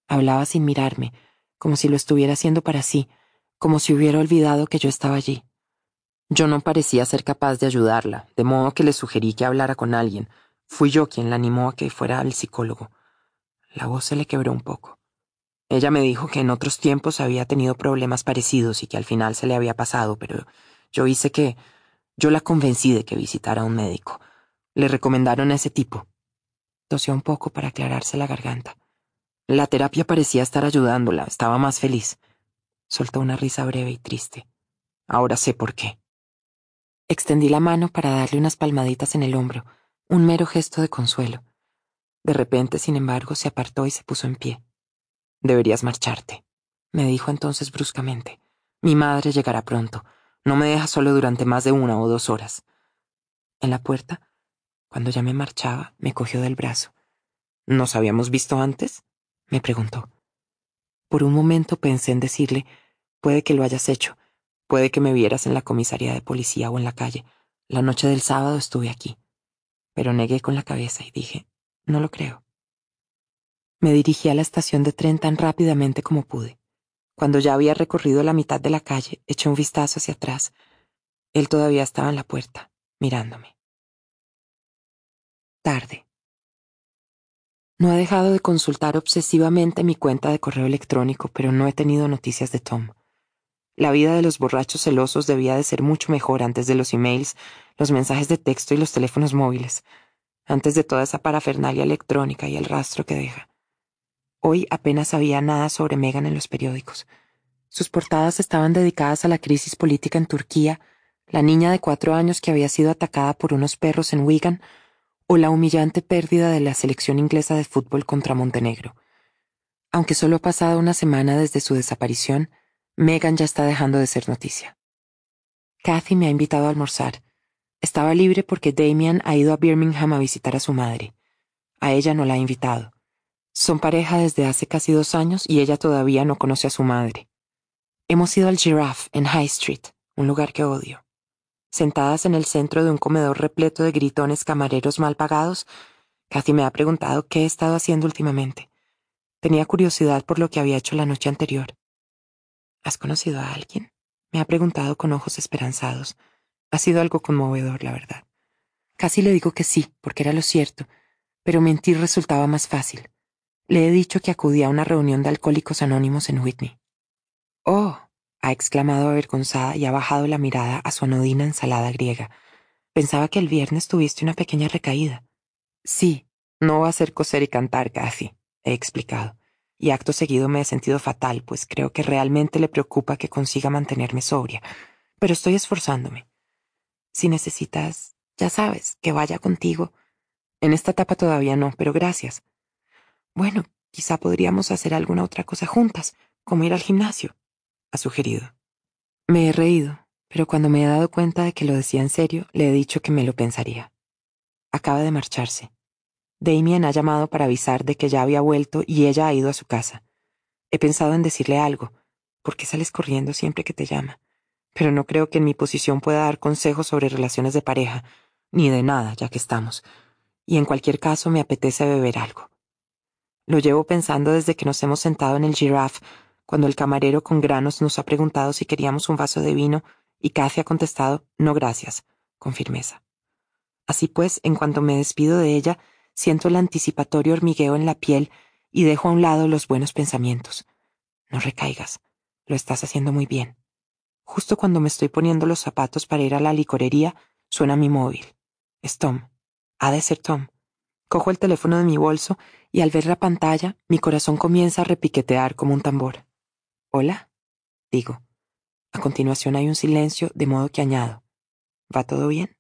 Hablaba sin mirarme, como si lo estuviera haciendo para sí, como si hubiera olvidado que yo estaba allí. Yo no parecía ser capaz de ayudarla, de modo que le sugerí que hablara con alguien, Fui yo quien la animó a que fuera al psicólogo. La voz se le quebró un poco. Ella me dijo que en otros tiempos había tenido problemas parecidos y que al final se le había pasado, pero yo hice que... Yo la convencí de que visitara a un médico. Le recomendaron a ese tipo. Tosió un poco para aclararse la garganta. La terapia parecía estar ayudándola, estaba más feliz. Soltó una risa breve y triste. Ahora sé por qué. Extendí la mano para darle unas palmaditas en el hombro un mero gesto de consuelo. De repente, sin embargo, se apartó y se puso en pie. Deberías marcharte, me dijo entonces bruscamente. Mi madre llegará pronto. No me deja solo durante más de una o dos horas. En la puerta, cuando ya me marchaba, me cogió del brazo. ¿Nos habíamos visto antes? me preguntó. Por un momento pensé en decirle, puede que lo hayas hecho, puede que me vieras en la comisaría de policía o en la calle. La noche del sábado estuve aquí pero negué con la cabeza y dije, no lo creo. Me dirigí a la estación de tren tan rápidamente como pude. Cuando ya había recorrido la mitad de la calle, eché un vistazo hacia atrás. Él todavía estaba en la puerta, mirándome. Tarde. No he dejado de consultar obsesivamente mi cuenta de correo electrónico, pero no he tenido noticias de Tom. La vida de los borrachos celosos debía de ser mucho mejor antes de los emails, los mensajes de texto y los teléfonos móviles, antes de toda esa parafernalia electrónica y el rastro que deja. Hoy apenas había nada sobre Megan en los periódicos. Sus portadas estaban dedicadas a la crisis política en Turquía, la niña de cuatro años que había sido atacada por unos perros en Wigan, o la humillante pérdida de la selección inglesa de fútbol contra Montenegro. Aunque solo ha pasado una semana desde su desaparición, Megan ya está dejando de ser noticia. Kathy me ha invitado a almorzar. Estaba libre porque Damian ha ido a Birmingham a visitar a su madre. A ella no la ha invitado. Son pareja desde hace casi dos años y ella todavía no conoce a su madre. Hemos ido al Giraffe en High Street, un lugar que odio. Sentadas en el centro de un comedor repleto de gritones camareros mal pagados, Kathy me ha preguntado qué he estado haciendo últimamente. Tenía curiosidad por lo que había hecho la noche anterior. ¿Has conocido a alguien? Me ha preguntado con ojos esperanzados. Ha sido algo conmovedor, la verdad. Casi le digo que sí, porque era lo cierto, pero mentir resultaba más fácil. Le he dicho que acudí a una reunión de alcohólicos anónimos en Whitney. Oh, ha exclamado avergonzada y ha bajado la mirada a su anodina ensalada griega. Pensaba que el viernes tuviste una pequeña recaída. Sí, no va a ser coser y cantar, Kathy, he explicado y acto seguido me he sentido fatal, pues creo que realmente le preocupa que consiga mantenerme sobria, pero estoy esforzándome. Si necesitas, ya sabes, que vaya contigo. En esta etapa todavía no, pero gracias. Bueno, quizá podríamos hacer alguna otra cosa juntas, como ir al gimnasio, ha sugerido. Me he reído, pero cuando me he dado cuenta de que lo decía en serio, le he dicho que me lo pensaría. Acaba de marcharse. Damien ha llamado para avisar de que ya había vuelto y ella ha ido a su casa. He pensado en decirle algo, porque sales corriendo siempre que te llama, pero no creo que en mi posición pueda dar consejos sobre relaciones de pareja, ni de nada, ya que estamos, y en cualquier caso me apetece beber algo. Lo llevo pensando desde que nos hemos sentado en el giraffe, cuando el camarero con granos nos ha preguntado si queríamos un vaso de vino, y Cathy ha contestado no gracias, con firmeza. Así pues, en cuanto me despido de ella, siento el anticipatorio hormigueo en la piel y dejo a un lado los buenos pensamientos. No recaigas, lo estás haciendo muy bien. Justo cuando me estoy poniendo los zapatos para ir a la licorería, suena mi móvil. Es Tom. Ha de ser Tom. Cojo el teléfono de mi bolso y al ver la pantalla, mi corazón comienza a repiquetear como un tambor. Hola, digo. A continuación hay un silencio, de modo que añado. ¿Va todo bien?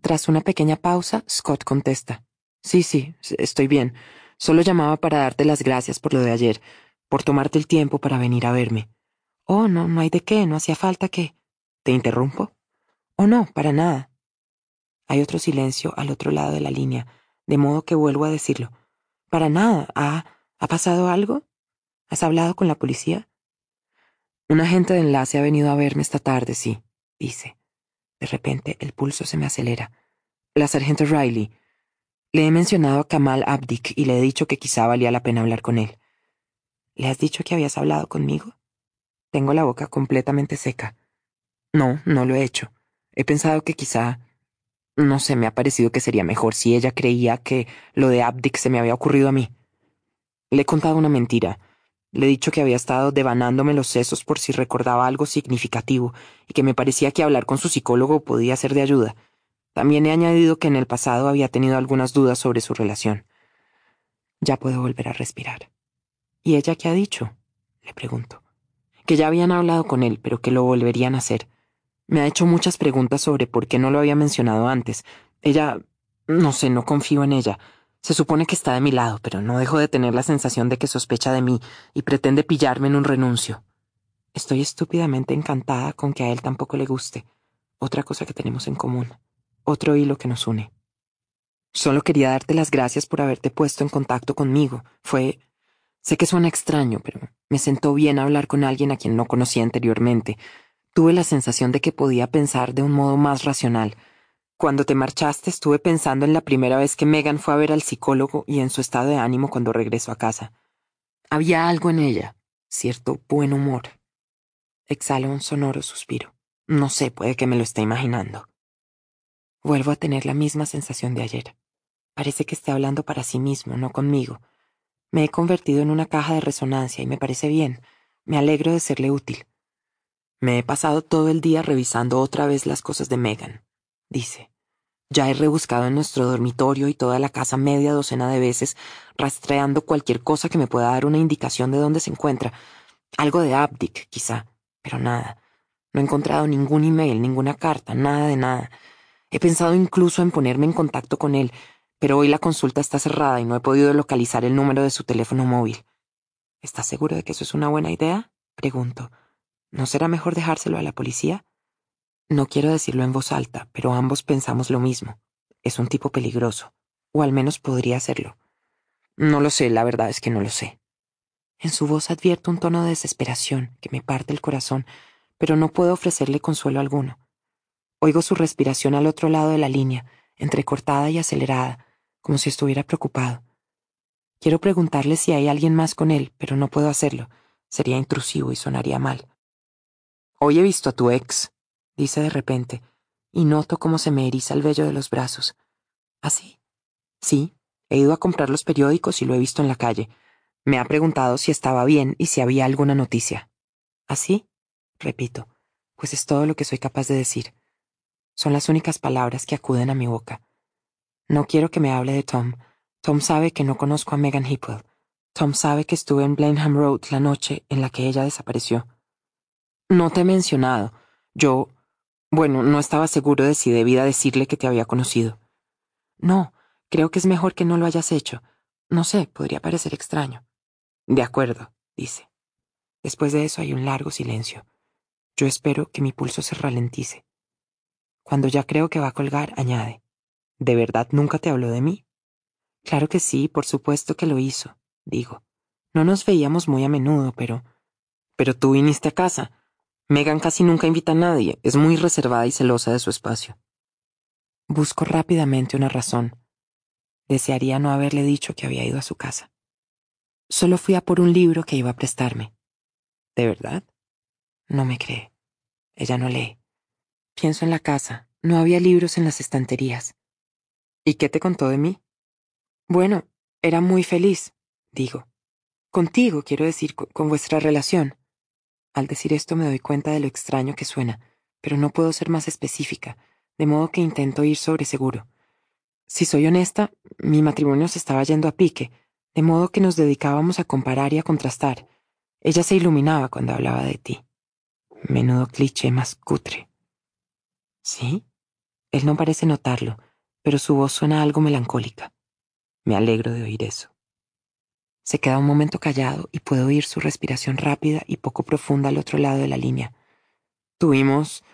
Tras una pequeña pausa, Scott contesta. Sí, sí, estoy bien. Solo llamaba para darte las gracias por lo de ayer, por tomarte el tiempo para venir a verme. Oh, no, no hay de qué, no hacía falta que... ¿Te interrumpo? Oh, no, para nada. Hay otro silencio al otro lado de la línea, de modo que vuelvo a decirlo. Para nada. ¿Ha, ¿ha pasado algo? ¿Has hablado con la policía? Un agente de enlace ha venido a verme esta tarde, sí, dice. De repente el pulso se me acelera. La sargento Riley, le he mencionado a Kamal Abdik y le he dicho que quizá valía la pena hablar con él. ¿Le has dicho que habías hablado conmigo? Tengo la boca completamente seca. No, no lo he hecho. He pensado que quizá... No sé, me ha parecido que sería mejor si ella creía que lo de Abdik se me había ocurrido a mí. Le he contado una mentira. Le he dicho que había estado devanándome los sesos por si recordaba algo significativo y que me parecía que hablar con su psicólogo podía ser de ayuda. También he añadido que en el pasado había tenido algunas dudas sobre su relación. Ya puedo volver a respirar. ¿Y ella qué ha dicho? Le pregunto. Que ya habían hablado con él, pero que lo volverían a hacer. Me ha hecho muchas preguntas sobre por qué no lo había mencionado antes. Ella... no sé, no confío en ella. Se supone que está de mi lado, pero no dejo de tener la sensación de que sospecha de mí y pretende pillarme en un renuncio. Estoy estúpidamente encantada con que a él tampoco le guste. Otra cosa que tenemos en común otro hilo que nos une. Solo quería darte las gracias por haberte puesto en contacto conmigo. Fue... Sé que suena extraño, pero me sentó bien hablar con alguien a quien no conocía anteriormente. Tuve la sensación de que podía pensar de un modo más racional. Cuando te marchaste estuve pensando en la primera vez que Megan fue a ver al psicólogo y en su estado de ánimo cuando regresó a casa. Había algo en ella, cierto buen humor. Exhala un sonoro suspiro. No sé, puede que me lo esté imaginando. Vuelvo a tener la misma sensación de ayer. Parece que esté hablando para sí mismo, no conmigo. Me he convertido en una caja de resonancia y me parece bien. Me alegro de serle útil. Me he pasado todo el día revisando otra vez las cosas de Megan, dice. Ya he rebuscado en nuestro dormitorio y toda la casa media docena de veces, rastreando cualquier cosa que me pueda dar una indicación de dónde se encuentra. Algo de Abdic, quizá, pero nada. No he encontrado ningún email, ninguna carta, nada de nada. He pensado incluso en ponerme en contacto con él, pero hoy la consulta está cerrada y no he podido localizar el número de su teléfono móvil. ¿Estás seguro de que eso es una buena idea? Pregunto. ¿No será mejor dejárselo a la policía? No quiero decirlo en voz alta, pero ambos pensamos lo mismo. Es un tipo peligroso, o al menos podría serlo. No lo sé, la verdad es que no lo sé. En su voz advierto un tono de desesperación que me parte el corazón, pero no puedo ofrecerle consuelo alguno. Oigo su respiración al otro lado de la línea, entrecortada y acelerada, como si estuviera preocupado. Quiero preguntarle si hay alguien más con él, pero no puedo hacerlo. Sería intrusivo y sonaría mal. Hoy he visto a tu ex, dice de repente, y noto cómo se me eriza el vello de los brazos. ¿Así? ¿Ah, sí, he ido a comprar los periódicos y lo he visto en la calle. Me ha preguntado si estaba bien y si había alguna noticia. ¿Así? ¿Ah, repito, pues es todo lo que soy capaz de decir. Son las únicas palabras que acuden a mi boca. No quiero que me hable de Tom. Tom sabe que no conozco a Megan Hipwell. Tom sabe que estuve en Blenheim Road la noche en la que ella desapareció. No te he mencionado. Yo bueno, no estaba seguro de si debía decirle que te había conocido. No, creo que es mejor que no lo hayas hecho. No sé, podría parecer extraño. De acuerdo, dice. Después de eso hay un largo silencio. Yo espero que mi pulso se ralentice. Cuando ya creo que va a colgar, añade. ¿De verdad nunca te habló de mí? Claro que sí, por supuesto que lo hizo, digo. No nos veíamos muy a menudo, pero... Pero tú viniste a casa. Megan casi nunca invita a nadie, es muy reservada y celosa de su espacio. Busco rápidamente una razón. Desearía no haberle dicho que había ido a su casa. Solo fui a por un libro que iba a prestarme. ¿De verdad? No me cree. Ella no lee. Pienso en la casa. No había libros en las estanterías. ¿Y qué te contó de mí? Bueno, era muy feliz, digo. Contigo, quiero decir, con vuestra relación. Al decir esto me doy cuenta de lo extraño que suena, pero no puedo ser más específica, de modo que intento ir sobre seguro. Si soy honesta, mi matrimonio se estaba yendo a pique, de modo que nos dedicábamos a comparar y a contrastar. Ella se iluminaba cuando hablaba de ti. Menudo cliché más cutre. ¿Sí? Él no parece notarlo, pero su voz suena algo melancólica. Me alegro de oír eso. Se queda un momento callado y puedo oír su respiración rápida y poco profunda al otro lado de la línea. Tuvimos...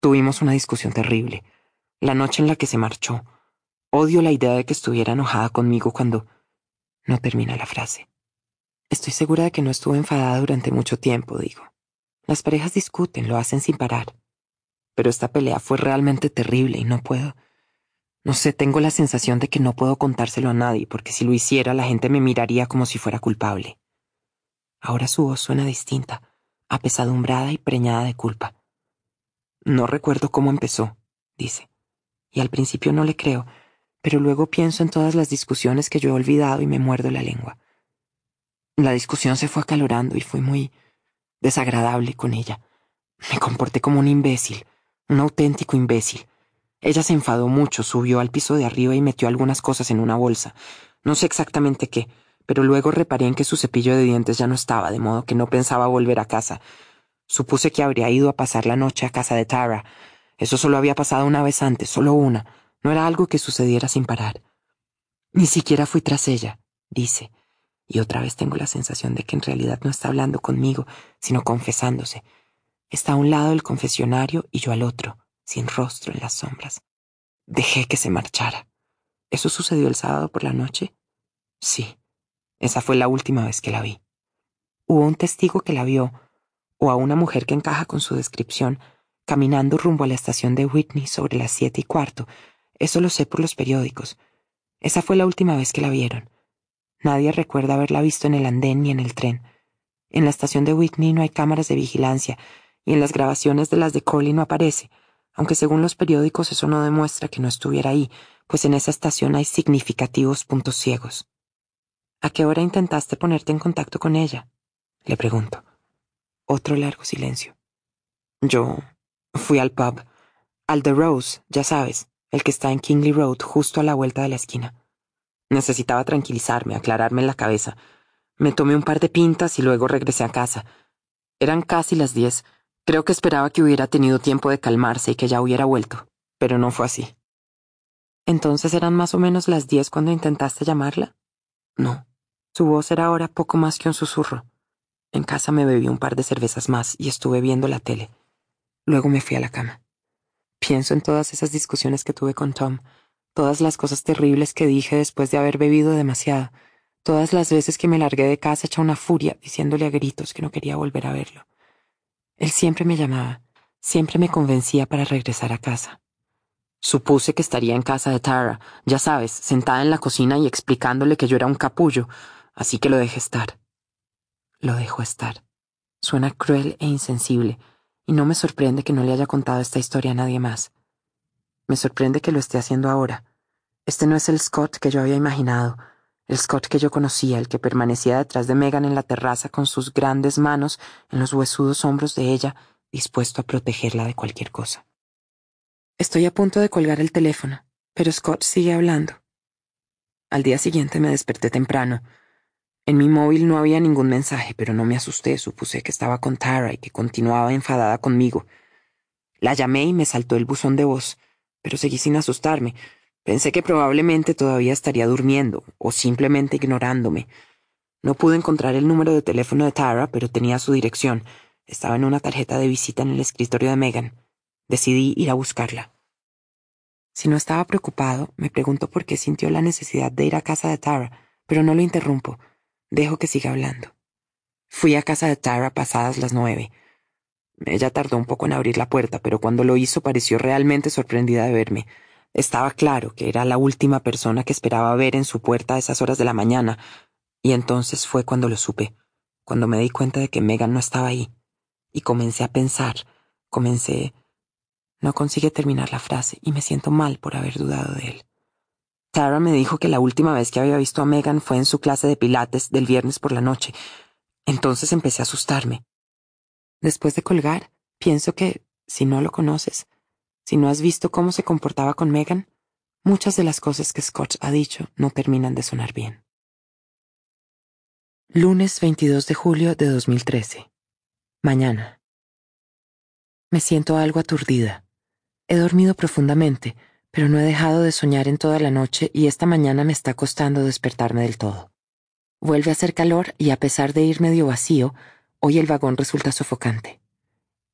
tuvimos una discusión terrible. La noche en la que se marchó. Odio la idea de que estuviera enojada conmigo cuando... No termina la frase. Estoy segura de que no estuve enfadada durante mucho tiempo, digo. Las parejas discuten, lo hacen sin parar. Pero esta pelea fue realmente terrible y no puedo... No sé, tengo la sensación de que no puedo contárselo a nadie, porque si lo hiciera la gente me miraría como si fuera culpable. Ahora su voz suena distinta, apesadumbrada y preñada de culpa. No recuerdo cómo empezó, dice, y al principio no le creo, pero luego pienso en todas las discusiones que yo he olvidado y me muerdo la lengua. La discusión se fue acalorando y fui muy desagradable con ella. Me comporté como un imbécil, un auténtico imbécil. Ella se enfadó mucho, subió al piso de arriba y metió algunas cosas en una bolsa. No sé exactamente qué, pero luego reparé en que su cepillo de dientes ya no estaba, de modo que no pensaba volver a casa. Supuse que habría ido a pasar la noche a casa de Tara. Eso solo había pasado una vez antes, solo una. No era algo que sucediera sin parar. Ni siquiera fui tras ella, dice, y otra vez tengo la sensación de que en realidad no está hablando conmigo, sino confesándose. Está a un lado del confesionario y yo al otro sin rostro en las sombras. Dejé que se marchara. ¿Eso sucedió el sábado por la noche? Sí, esa fue la última vez que la vi. Hubo un testigo que la vio, o a una mujer que encaja con su descripción, caminando rumbo a la estación de Whitney sobre las siete y cuarto. Eso lo sé por los periódicos. Esa fue la última vez que la vieron. Nadie recuerda haberla visto en el andén ni en el tren. En la estación de Whitney no hay cámaras de vigilancia, y en las grabaciones de las de Coley no aparece aunque según los periódicos eso no demuestra que no estuviera ahí, pues en esa estación hay significativos puntos ciegos. ¿A qué hora intentaste ponerte en contacto con ella? Le pregunto. Otro largo silencio. Yo fui al pub, al The Rose, ya sabes, el que está en Kingley Road, justo a la vuelta de la esquina. Necesitaba tranquilizarme, aclararme la cabeza. Me tomé un par de pintas y luego regresé a casa. Eran casi las diez. Creo que esperaba que hubiera tenido tiempo de calmarse y que ya hubiera vuelto, pero no fue así. Entonces eran más o menos las diez cuando intentaste llamarla. No. Su voz era ahora poco más que un susurro. En casa me bebí un par de cervezas más y estuve viendo la tele. Luego me fui a la cama. Pienso en todas esas discusiones que tuve con Tom, todas las cosas terribles que dije después de haber bebido demasiado, todas las veces que me largué de casa hecha una furia, diciéndole a gritos que no quería volver a verlo. Él siempre me llamaba, siempre me convencía para regresar a casa. Supuse que estaría en casa de Tara, ya sabes, sentada en la cocina y explicándole que yo era un capullo, así que lo dejé estar. Lo dejó estar. Suena cruel e insensible, y no me sorprende que no le haya contado esta historia a nadie más. Me sorprende que lo esté haciendo ahora. Este no es el Scott que yo había imaginado, el Scott que yo conocía, el que permanecía detrás de Megan en la terraza con sus grandes manos en los huesudos hombros de ella, dispuesto a protegerla de cualquier cosa. Estoy a punto de colgar el teléfono, pero Scott sigue hablando. Al día siguiente me desperté temprano. En mi móvil no había ningún mensaje, pero no me asusté, supuse que estaba con Tara y que continuaba enfadada conmigo. La llamé y me saltó el buzón de voz pero seguí sin asustarme. Pensé que probablemente todavía estaría durmiendo, o simplemente ignorándome. No pude encontrar el número de teléfono de Tara, pero tenía su dirección. Estaba en una tarjeta de visita en el escritorio de Megan. Decidí ir a buscarla. Si no estaba preocupado, me preguntó por qué sintió la necesidad de ir a casa de Tara, pero no lo interrumpo. Dejo que siga hablando. Fui a casa de Tara pasadas las nueve. Ella tardó un poco en abrir la puerta, pero cuando lo hizo pareció realmente sorprendida de verme. Estaba claro que era la última persona que esperaba ver en su puerta a esas horas de la mañana, y entonces fue cuando lo supe, cuando me di cuenta de que Megan no estaba ahí, y comencé a pensar, comencé... No consigue terminar la frase y me siento mal por haber dudado de él. Tara me dijo que la última vez que había visto a Megan fue en su clase de pilates del viernes por la noche. Entonces empecé a asustarme. Después de colgar, pienso que, si no lo conoces, si no has visto cómo se comportaba con Megan, muchas de las cosas que Scott ha dicho no terminan de sonar bien. Lunes 22 de julio de 2013. Mañana. Me siento algo aturdida. He dormido profundamente, pero no he dejado de soñar en toda la noche y esta mañana me está costando despertarme del todo. Vuelve a hacer calor y a pesar de ir medio vacío, Hoy el vagón resulta sofocante.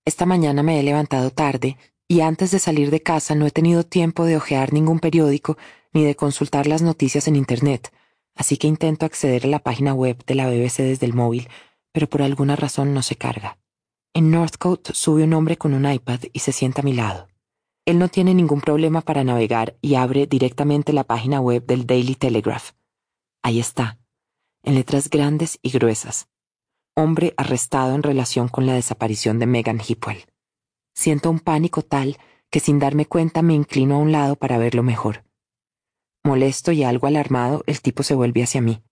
Esta mañana me he levantado tarde y antes de salir de casa no he tenido tiempo de hojear ningún periódico ni de consultar las noticias en Internet, así que intento acceder a la página web de la BBC desde el móvil, pero por alguna razón no se carga. En Northcote sube un hombre con un iPad y se sienta a mi lado. Él no tiene ningún problema para navegar y abre directamente la página web del Daily Telegraph. Ahí está, en letras grandes y gruesas hombre arrestado en relación con la desaparición de Megan Hipwell. Siento un pánico tal que sin darme cuenta me inclino a un lado para verlo mejor. Molesto y algo alarmado, el tipo se vuelve hacia mí.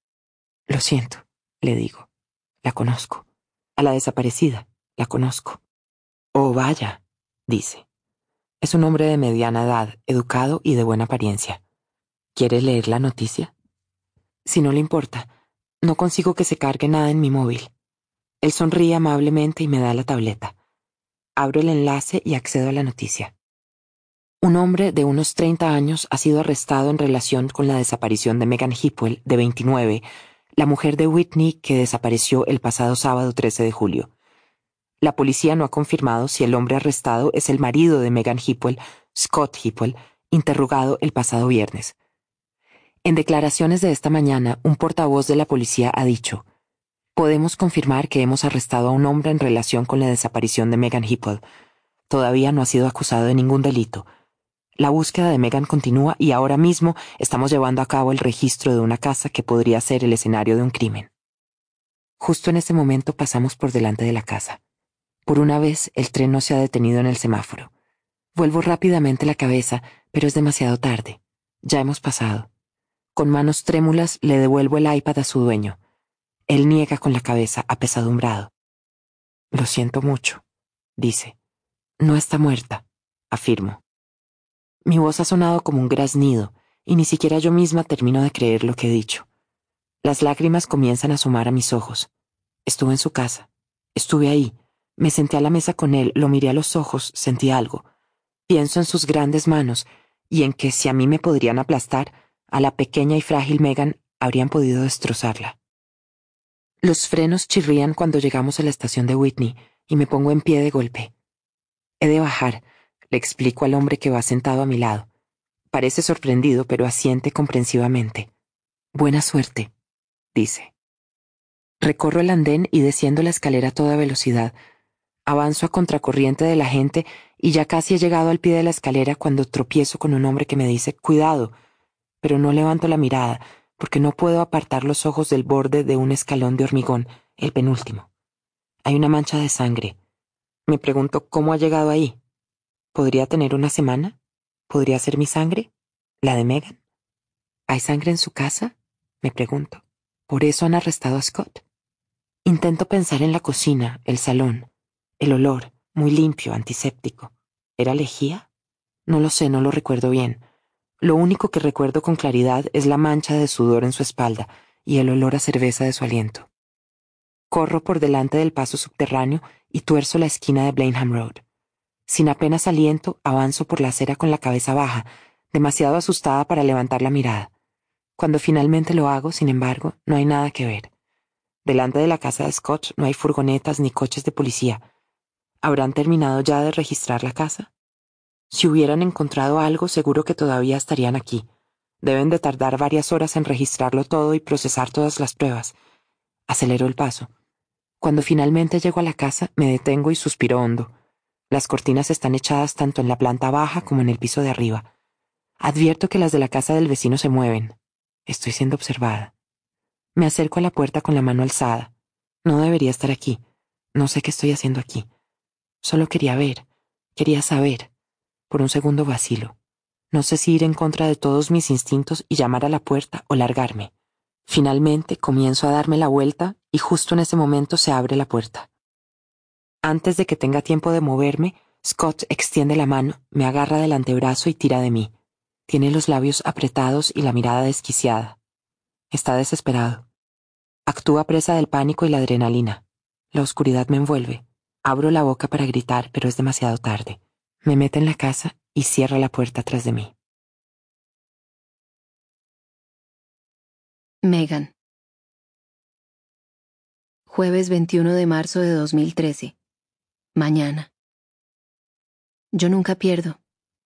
Lo siento, le digo. La conozco. A la desaparecida, la conozco. Oh, vaya, dice. Es un hombre de mediana edad, educado y de buena apariencia. ¿Quiere leer la noticia? Si no le importa, no consigo que se cargue nada en mi móvil. Él sonríe amablemente y me da la tableta. Abro el enlace y accedo a la noticia. Un hombre de unos 30 años ha sido arrestado en relación con la desaparición de Megan Hipwell, de 29, la mujer de Whitney que desapareció el pasado sábado 13 de julio. La policía no ha confirmado si el hombre arrestado es el marido de Megan Hipwell, Scott Hipwell, interrogado el pasado viernes. En declaraciones de esta mañana, un portavoz de la policía ha dicho, Podemos confirmar que hemos arrestado a un hombre en relación con la desaparición de Megan Hipple. Todavía no ha sido acusado de ningún delito. La búsqueda de Megan continúa y ahora mismo estamos llevando a cabo el registro de una casa que podría ser el escenario de un crimen. Justo en ese momento pasamos por delante de la casa. Por una vez el tren no se ha detenido en el semáforo. Vuelvo rápidamente la cabeza, pero es demasiado tarde. Ya hemos pasado. Con manos trémulas le devuelvo el iPad a su dueño. Él niega con la cabeza, apesadumbrado. Lo siento mucho, dice. No está muerta, afirmo. Mi voz ha sonado como un graznido, y ni siquiera yo misma termino de creer lo que he dicho. Las lágrimas comienzan a asomar a mis ojos. Estuve en su casa. Estuve ahí. Me senté a la mesa con él, lo miré a los ojos, sentí algo. Pienso en sus grandes manos y en que si a mí me podrían aplastar, a la pequeña y frágil Megan habrían podido destrozarla. Los frenos chirrían cuando llegamos a la estación de Whitney y me pongo en pie de golpe. He de bajar, le explico al hombre que va sentado a mi lado. Parece sorprendido, pero asiente comprensivamente. Buena suerte, dice. Recorro el andén y desciendo la escalera a toda velocidad. Avanzo a contracorriente de la gente y ya casi he llegado al pie de la escalera cuando tropiezo con un hombre que me dice Cuidado, pero no levanto la mirada porque no puedo apartar los ojos del borde de un escalón de hormigón, el penúltimo. Hay una mancha de sangre. Me pregunto cómo ha llegado ahí. ¿Podría tener una semana? ¿Podría ser mi sangre? ¿La de Megan? ¿Hay sangre en su casa? Me pregunto. ¿Por eso han arrestado a Scott? Intento pensar en la cocina, el salón, el olor, muy limpio, antiséptico. ¿Era lejía? No lo sé, no lo recuerdo bien. Lo único que recuerdo con claridad es la mancha de sudor en su espalda y el olor a cerveza de su aliento. Corro por delante del paso subterráneo y tuerzo la esquina de Blenheim Road. Sin apenas aliento, avanzo por la acera con la cabeza baja, demasiado asustada para levantar la mirada. Cuando finalmente lo hago, sin embargo, no hay nada que ver. Delante de la casa de Scott no hay furgonetas ni coches de policía. ¿Habrán terminado ya de registrar la casa? Si hubieran encontrado algo, seguro que todavía estarían aquí. Deben de tardar varias horas en registrarlo todo y procesar todas las pruebas. Acelero el paso. Cuando finalmente llego a la casa, me detengo y suspiro hondo. Las cortinas están echadas tanto en la planta baja como en el piso de arriba. Advierto que las de la casa del vecino se mueven. Estoy siendo observada. Me acerco a la puerta con la mano alzada. No debería estar aquí. No sé qué estoy haciendo aquí. Solo quería ver. Quería saber. Por un segundo vacilo. No sé si ir en contra de todos mis instintos y llamar a la puerta o largarme. Finalmente comienzo a darme la vuelta y justo en ese momento se abre la puerta. Antes de que tenga tiempo de moverme, Scott extiende la mano, me agarra del antebrazo y tira de mí. Tiene los labios apretados y la mirada desquiciada. Está desesperado. Actúa presa del pánico y la adrenalina. La oscuridad me envuelve. Abro la boca para gritar, pero es demasiado tarde. Me mete en la casa y cierra la puerta tras de mí. Megan. Jueves 21 de marzo de 2013. Mañana. Yo nunca pierdo.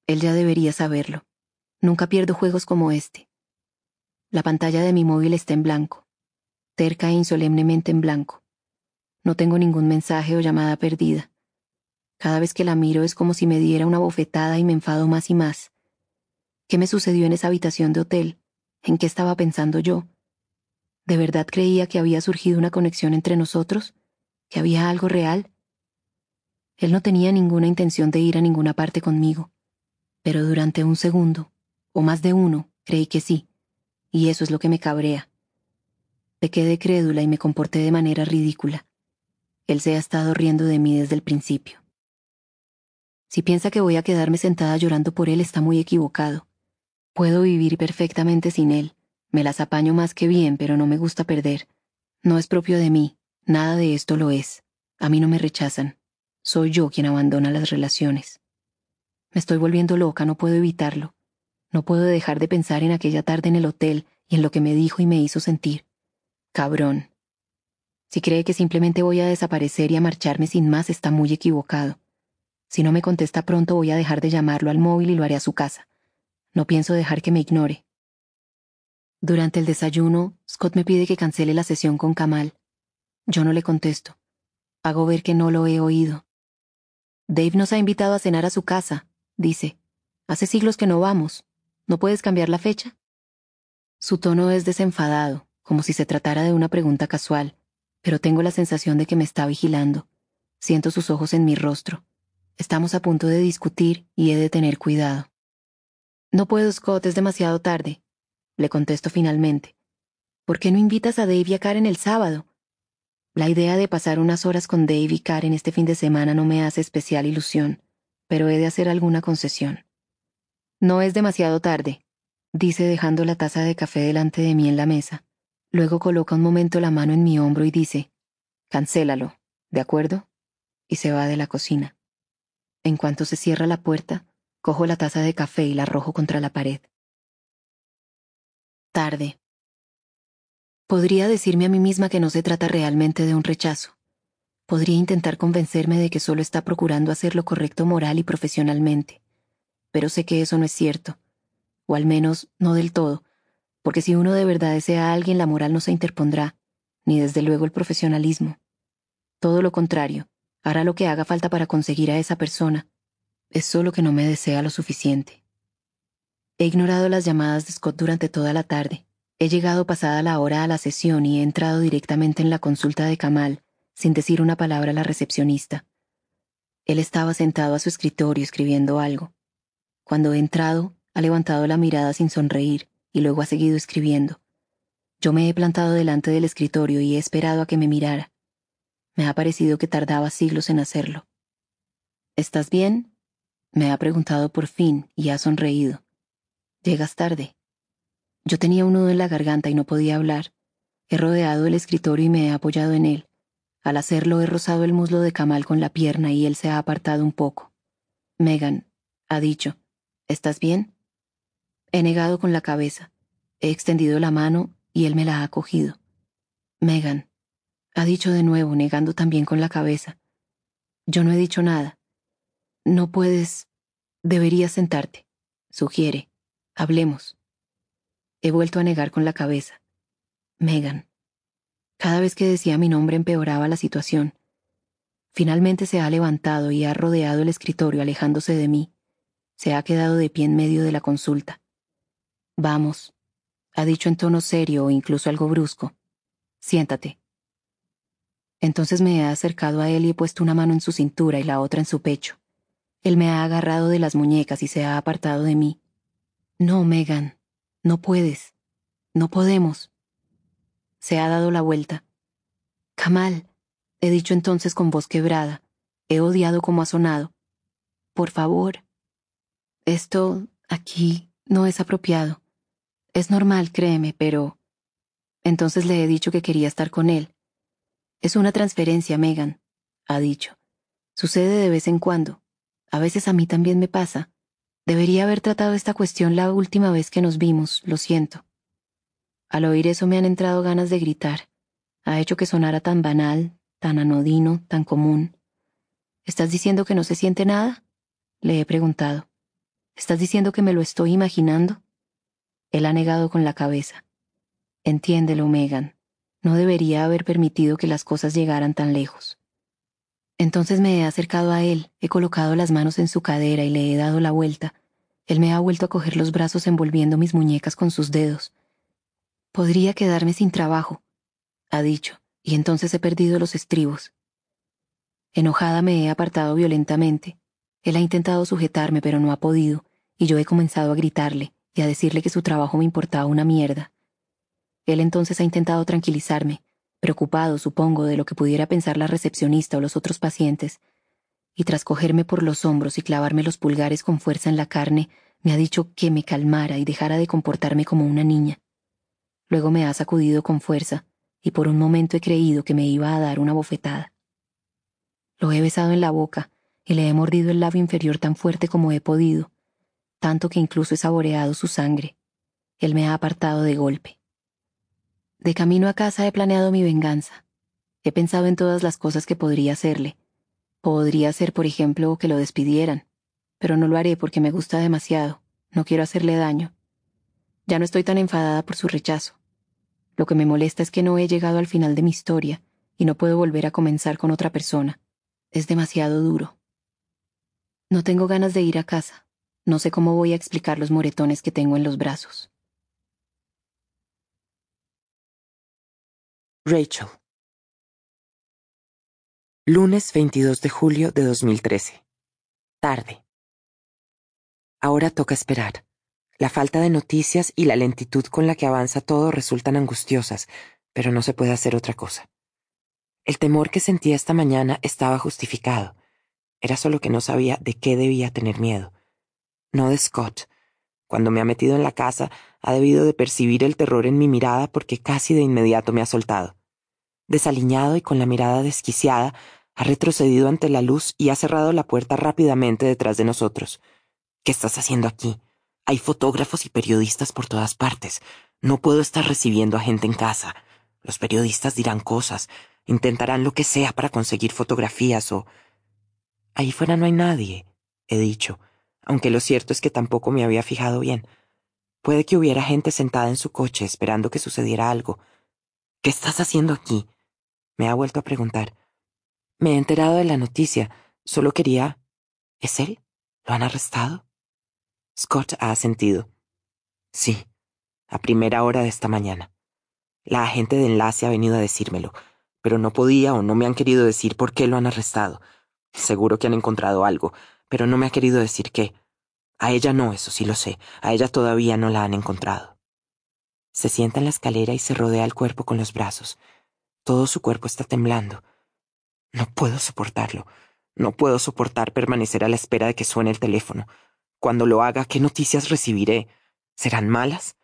Él ya debería saberlo. Nunca pierdo juegos como este. La pantalla de mi móvil está en blanco. Terca e insolemnemente en blanco. No tengo ningún mensaje o llamada perdida. Cada vez que la miro es como si me diera una bofetada y me enfado más y más. ¿Qué me sucedió en esa habitación de hotel? ¿En qué estaba pensando yo? ¿De verdad creía que había surgido una conexión entre nosotros? ¿Que había algo real? Él no tenía ninguna intención de ir a ninguna parte conmigo, pero durante un segundo, o más de uno, creí que sí, y eso es lo que me cabrea. Pequé de crédula y me comporté de manera ridícula. Él se ha estado riendo de mí desde el principio. Si piensa que voy a quedarme sentada llorando por él, está muy equivocado. Puedo vivir perfectamente sin él. Me las apaño más que bien, pero no me gusta perder. No es propio de mí. Nada de esto lo es. A mí no me rechazan. Soy yo quien abandona las relaciones. Me estoy volviendo loca, no puedo evitarlo. No puedo dejar de pensar en aquella tarde en el hotel y en lo que me dijo y me hizo sentir. Cabrón. Si cree que simplemente voy a desaparecer y a marcharme sin más, está muy equivocado. Si no me contesta pronto voy a dejar de llamarlo al móvil y lo haré a su casa. No pienso dejar que me ignore. Durante el desayuno, Scott me pide que cancele la sesión con Kamal. Yo no le contesto. Hago ver que no lo he oído. Dave nos ha invitado a cenar a su casa, dice. Hace siglos que no vamos. ¿No puedes cambiar la fecha? Su tono es desenfadado, como si se tratara de una pregunta casual, pero tengo la sensación de que me está vigilando. Siento sus ojos en mi rostro. Estamos a punto de discutir y he de tener cuidado. No puedo, Scott, es demasiado tarde. Le contesto finalmente. ¿Por qué no invitas a Dave y a Karen el sábado? La idea de pasar unas horas con Dave y Karen este fin de semana no me hace especial ilusión, pero he de hacer alguna concesión. No es demasiado tarde, dice dejando la taza de café delante de mí en la mesa. Luego coloca un momento la mano en mi hombro y dice, Cancélalo, ¿de acuerdo? Y se va de la cocina. En cuanto se cierra la puerta, cojo la taza de café y la arrojo contra la pared. Tarde. Podría decirme a mí misma que no se trata realmente de un rechazo. Podría intentar convencerme de que solo está procurando hacer lo correcto moral y profesionalmente. Pero sé que eso no es cierto. O al menos no del todo, porque si uno de verdad desea a alguien, la moral no se interpondrá, ni desde luego el profesionalismo. Todo lo contrario, hará lo que haga falta para conseguir a esa persona. Es solo que no me desea lo suficiente. He ignorado las llamadas de Scott durante toda la tarde. He llegado pasada la hora a la sesión y he entrado directamente en la consulta de Kamal, sin decir una palabra a la recepcionista. Él estaba sentado a su escritorio escribiendo algo. Cuando he entrado, ha levantado la mirada sin sonreír y luego ha seguido escribiendo. Yo me he plantado delante del escritorio y he esperado a que me mirara. Me ha parecido que tardaba siglos en hacerlo. ¿Estás bien? Me ha preguntado por fin y ha sonreído. Llegas tarde. Yo tenía un nudo en la garganta y no podía hablar. He rodeado el escritorio y me he apoyado en él. Al hacerlo he rozado el muslo de Kamal con la pierna y él se ha apartado un poco. Megan, ha dicho, ¿estás bien? He negado con la cabeza. He extendido la mano y él me la ha cogido. Megan, ha dicho de nuevo, negando también con la cabeza. Yo no he dicho nada. No puedes. Deberías sentarte. Sugiere. Hablemos. He vuelto a negar con la cabeza. Megan. Cada vez que decía mi nombre empeoraba la situación. Finalmente se ha levantado y ha rodeado el escritorio alejándose de mí. Se ha quedado de pie en medio de la consulta. Vamos, ha dicho en tono serio o incluso algo brusco. Siéntate. Entonces me he acercado a él y he puesto una mano en su cintura y la otra en su pecho. Él me ha agarrado de las muñecas y se ha apartado de mí. No, Megan, no puedes. No podemos. Se ha dado la vuelta. Kamal, he dicho entonces con voz quebrada. He odiado como ha sonado. Por favor. Esto aquí no es apropiado. Es normal, créeme, pero... Entonces le he dicho que quería estar con él. Es una transferencia, Megan, ha dicho. Sucede de vez en cuando. A veces a mí también me pasa. Debería haber tratado esta cuestión la última vez que nos vimos, lo siento. Al oír eso me han entrado ganas de gritar. Ha hecho que sonara tan banal, tan anodino, tan común. ¿Estás diciendo que no se siente nada? Le he preguntado. ¿Estás diciendo que me lo estoy imaginando? Él ha negado con la cabeza. Entiéndelo, Megan. No debería haber permitido que las cosas llegaran tan lejos. Entonces me he acercado a él, he colocado las manos en su cadera y le he dado la vuelta. Él me ha vuelto a coger los brazos envolviendo mis muñecas con sus dedos. Podría quedarme sin trabajo, ha dicho, y entonces he perdido los estribos. Enojada me he apartado violentamente. Él ha intentado sujetarme, pero no ha podido, y yo he comenzado a gritarle y a decirle que su trabajo me importaba una mierda. Él entonces ha intentado tranquilizarme, preocupado, supongo, de lo que pudiera pensar la recepcionista o los otros pacientes, y tras cogerme por los hombros y clavarme los pulgares con fuerza en la carne, me ha dicho que me calmara y dejara de comportarme como una niña. Luego me ha sacudido con fuerza, y por un momento he creído que me iba a dar una bofetada. Lo he besado en la boca, y le he mordido el labio inferior tan fuerte como he podido, tanto que incluso he saboreado su sangre. Él me ha apartado de golpe. De camino a casa he planeado mi venganza. He pensado en todas las cosas que podría hacerle. Podría ser, por ejemplo, que lo despidieran, pero no lo haré porque me gusta demasiado. No quiero hacerle daño. Ya no estoy tan enfadada por su rechazo. Lo que me molesta es que no he llegado al final de mi historia y no puedo volver a comenzar con otra persona. Es demasiado duro. No tengo ganas de ir a casa. No sé cómo voy a explicar los moretones que tengo en los brazos. Rachel. Lunes 22 de julio de 2013. Tarde. Ahora toca esperar. La falta de noticias y la lentitud con la que avanza todo resultan angustiosas, pero no se puede hacer otra cosa. El temor que sentía esta mañana estaba justificado. Era solo que no sabía de qué debía tener miedo no de Scott, Cuando me ha metido en la casa, ha debido de percibir el terror en mi mirada porque casi de inmediato me ha soltado. Desaliñado y con la mirada desquiciada, ha retrocedido ante la luz y ha cerrado la puerta rápidamente detrás de nosotros. ¿Qué estás haciendo aquí? Hay fotógrafos y periodistas por todas partes. No puedo estar recibiendo a gente en casa. Los periodistas dirán cosas, intentarán lo que sea para conseguir fotografías o... Ahí fuera no hay nadie, he dicho aunque lo cierto es que tampoco me había fijado bien. Puede que hubiera gente sentada en su coche esperando que sucediera algo. ¿Qué estás haciendo aquí? Me ha vuelto a preguntar. Me he enterado de la noticia. Solo quería... ¿Es él? ¿Lo han arrestado? Scott ha asentido. Sí, a primera hora de esta mañana. La agente de enlace ha venido a decírmelo, pero no podía o no me han querido decir por qué lo han arrestado. Seguro que han encontrado algo, pero no me ha querido decir qué. A ella no, eso sí lo sé. A ella todavía no la han encontrado. Se sienta en la escalera y se rodea el cuerpo con los brazos. Todo su cuerpo está temblando. No puedo soportarlo. No puedo soportar permanecer a la espera de que suene el teléfono. Cuando lo haga, ¿qué noticias recibiré? ¿Serán malas?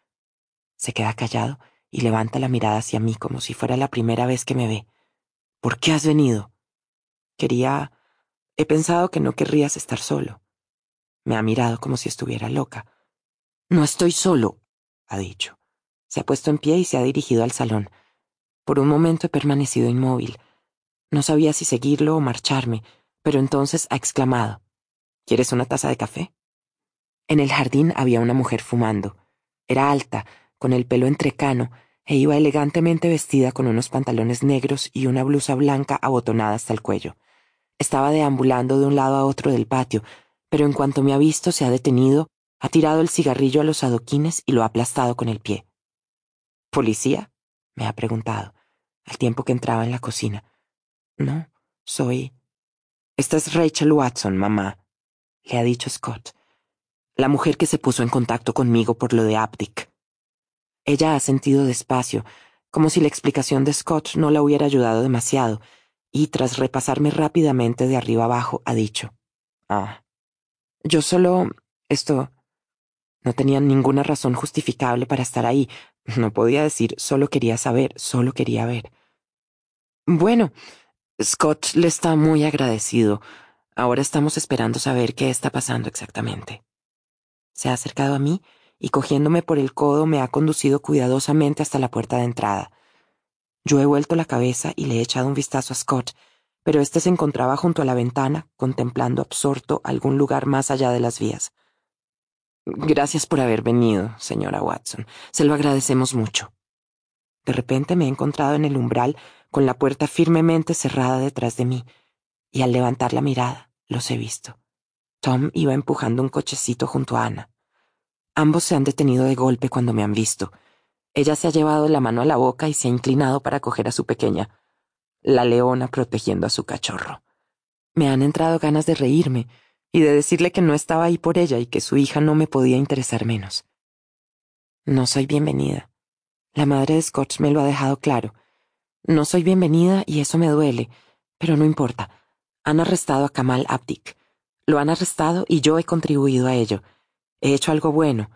Se queda callado y levanta la mirada hacia mí como si fuera la primera vez que me ve. ¿Por qué has venido? Quería He pensado que no querrías estar solo. Me ha mirado como si estuviera loca. No estoy solo, ha dicho. Se ha puesto en pie y se ha dirigido al salón. Por un momento he permanecido inmóvil. No sabía si seguirlo o marcharme, pero entonces ha exclamado ¿Quieres una taza de café? En el jardín había una mujer fumando. Era alta, con el pelo entrecano, e iba elegantemente vestida con unos pantalones negros y una blusa blanca abotonada hasta el cuello. Estaba deambulando de un lado a otro del patio, pero en cuanto me ha visto se ha detenido, ha tirado el cigarrillo a los adoquines y lo ha aplastado con el pie. ¿Policía? me ha preguntado, al tiempo que entraba en la cocina. No, soy. Esta es Rachel Watson, mamá, le ha dicho Scott, la mujer que se puso en contacto conmigo por lo de Abdick. Ella ha sentido despacio, como si la explicación de Scott no la hubiera ayudado demasiado, y tras repasarme rápidamente de arriba abajo ha dicho, Ah, yo solo... esto... No tenía ninguna razón justificable para estar ahí. No podía decir solo quería saber, solo quería ver. Bueno, Scott le está muy agradecido. Ahora estamos esperando saber qué está pasando exactamente. Se ha acercado a mí y cogiéndome por el codo me ha conducido cuidadosamente hasta la puerta de entrada. Yo he vuelto la cabeza y le he echado un vistazo a Scott, pero éste se encontraba junto a la ventana, contemplando absorto algún lugar más allá de las vías. Gracias por haber venido, señora Watson. Se lo agradecemos mucho. De repente me he encontrado en el umbral con la puerta firmemente cerrada detrás de mí, y al levantar la mirada los he visto. Tom iba empujando un cochecito junto a Ana. Ambos se han detenido de golpe cuando me han visto, ella se ha llevado la mano a la boca y se ha inclinado para coger a su pequeña, la leona protegiendo a su cachorro. Me han entrado ganas de reírme y de decirle que no estaba ahí por ella y que su hija no me podía interesar menos. No soy bienvenida. La madre de Scott me lo ha dejado claro. No soy bienvenida y eso me duele, pero no importa. Han arrestado a Kamal Abdik. Lo han arrestado y yo he contribuido a ello. He hecho algo bueno,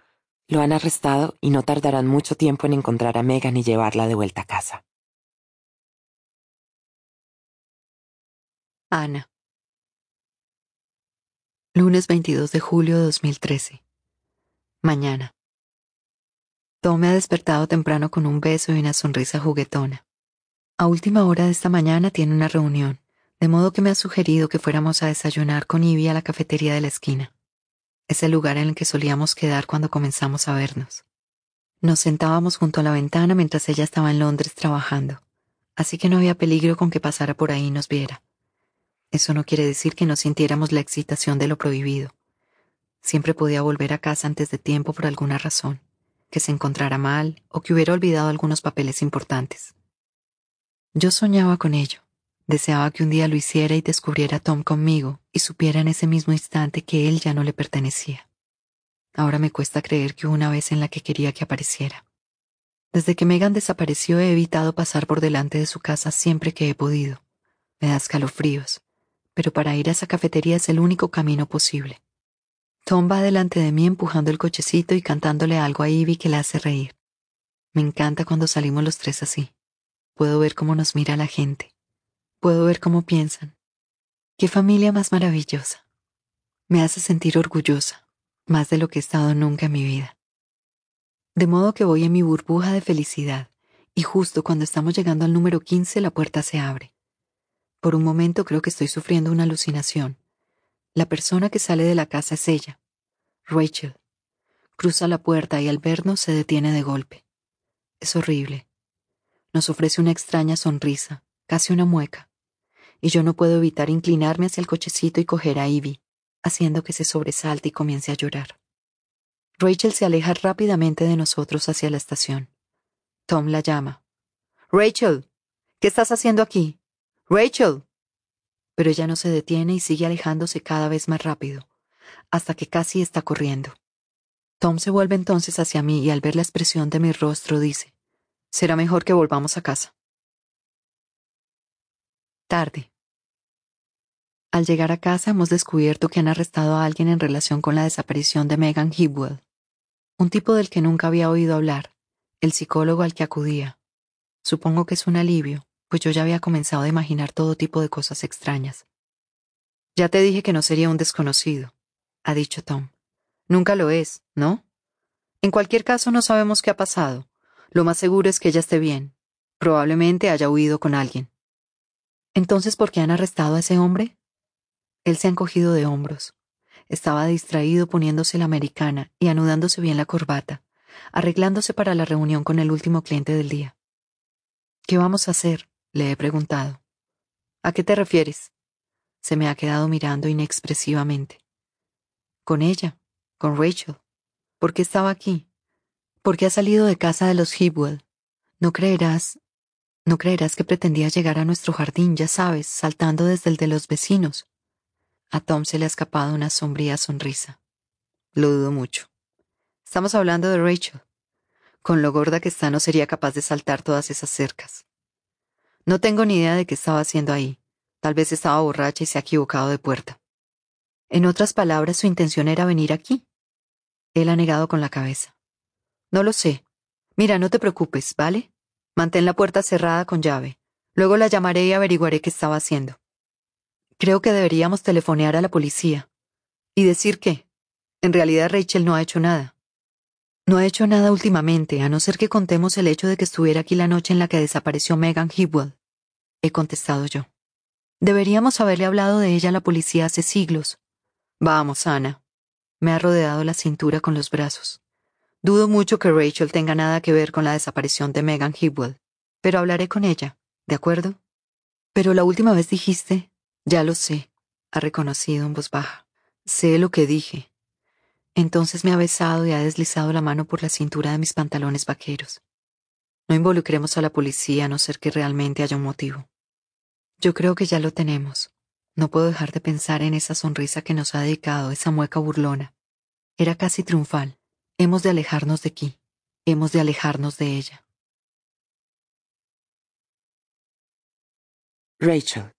lo han arrestado y no tardarán mucho tiempo en encontrar a Megan y llevarla de vuelta a casa. Ana. Lunes 22 de julio de 2013. Mañana. Tom me ha despertado temprano con un beso y una sonrisa juguetona. A última hora de esta mañana tiene una reunión, de modo que me ha sugerido que fuéramos a desayunar con Ivy a la cafetería de la esquina. Es el lugar en el que solíamos quedar cuando comenzamos a vernos. Nos sentábamos junto a la ventana mientras ella estaba en Londres trabajando, así que no había peligro con que pasara por ahí y nos viera. Eso no quiere decir que no sintiéramos la excitación de lo prohibido. Siempre podía volver a casa antes de tiempo por alguna razón, que se encontrara mal o que hubiera olvidado algunos papeles importantes. Yo soñaba con ello, Deseaba que un día lo hiciera y descubriera a Tom conmigo y supiera en ese mismo instante que él ya no le pertenecía. Ahora me cuesta creer que hubo una vez en la que quería que apareciera. Desde que Megan desapareció he evitado pasar por delante de su casa siempre que he podido. Me da escalofríos, pero para ir a esa cafetería es el único camino posible. Tom va delante de mí empujando el cochecito y cantándole algo a Ivy que la hace reír. Me encanta cuando salimos los tres así. Puedo ver cómo nos mira la gente. Puedo ver cómo piensan. Qué familia más maravillosa. Me hace sentir orgullosa, más de lo que he estado nunca en mi vida. De modo que voy en mi burbuja de felicidad, y justo cuando estamos llegando al número 15 la puerta se abre. Por un momento creo que estoy sufriendo una alucinación. La persona que sale de la casa es ella, Rachel. Cruza la puerta y al vernos se detiene de golpe. Es horrible. Nos ofrece una extraña sonrisa, casi una mueca, y yo no puedo evitar inclinarme hacia el cochecito y coger a Ivy, haciendo que se sobresalte y comience a llorar. Rachel se aleja rápidamente de nosotros hacia la estación. Tom la llama. Rachel, ¿qué estás haciendo aquí? Rachel. Pero ella no se detiene y sigue alejándose cada vez más rápido, hasta que casi está corriendo. Tom se vuelve entonces hacia mí y al ver la expresión de mi rostro dice, será mejor que volvamos a casa. Tarde. Al llegar a casa hemos descubierto que han arrestado a alguien en relación con la desaparición de Megan Hibwell, un tipo del que nunca había oído hablar, el psicólogo al que acudía. Supongo que es un alivio, pues yo ya había comenzado a imaginar todo tipo de cosas extrañas. Ya te dije que no sería un desconocido, ha dicho Tom. Nunca lo es, ¿no? En cualquier caso no sabemos qué ha pasado. Lo más seguro es que ella esté bien. Probablemente haya huido con alguien. Entonces, ¿por qué han arrestado a ese hombre? Él se ha encogido de hombros. Estaba distraído poniéndose la americana y anudándose bien la corbata, arreglándose para la reunión con el último cliente del día. ¿Qué vamos a hacer? le he preguntado. ¿A qué te refieres? Se me ha quedado mirando inexpresivamente. Con ella, con Rachel. ¿Por qué estaba aquí? ¿Por qué ha salido de casa de los Hibwell? No creerás, no creerás que pretendía llegar a nuestro jardín, ya sabes, saltando desde el de los vecinos. A Tom se le ha escapado una sombría sonrisa. Lo dudo mucho. Estamos hablando de Rachel. Con lo gorda que está no sería capaz de saltar todas esas cercas. No tengo ni idea de qué estaba haciendo ahí. Tal vez estaba borracha y se ha equivocado de puerta. En otras palabras, su intención era venir aquí. Él ha negado con la cabeza. No lo sé. Mira, no te preocupes, ¿vale? Mantén la puerta cerrada con llave. Luego la llamaré y averiguaré qué estaba haciendo. Creo que deberíamos telefonear a la policía. ¿Y decir qué? En realidad Rachel no ha hecho nada. No ha hecho nada últimamente, a no ser que contemos el hecho de que estuviera aquí la noche en la que desapareció Megan Hibwell. He contestado yo. Deberíamos haberle hablado de ella a la policía hace siglos. Vamos, Ana. Me ha rodeado la cintura con los brazos. Dudo mucho que Rachel tenga nada que ver con la desaparición de Megan Hibwell, pero hablaré con ella, ¿de acuerdo? Pero la última vez dijiste, ya lo sé, ha reconocido en voz baja. Sé lo que dije. Entonces me ha besado y ha deslizado la mano por la cintura de mis pantalones vaqueros. No involucremos a la policía a no ser que realmente haya un motivo. Yo creo que ya lo tenemos. No puedo dejar de pensar en esa sonrisa que nos ha dedicado esa mueca burlona. Era casi triunfal. Hemos de alejarnos de aquí. Hemos de alejarnos de ella. Rachel.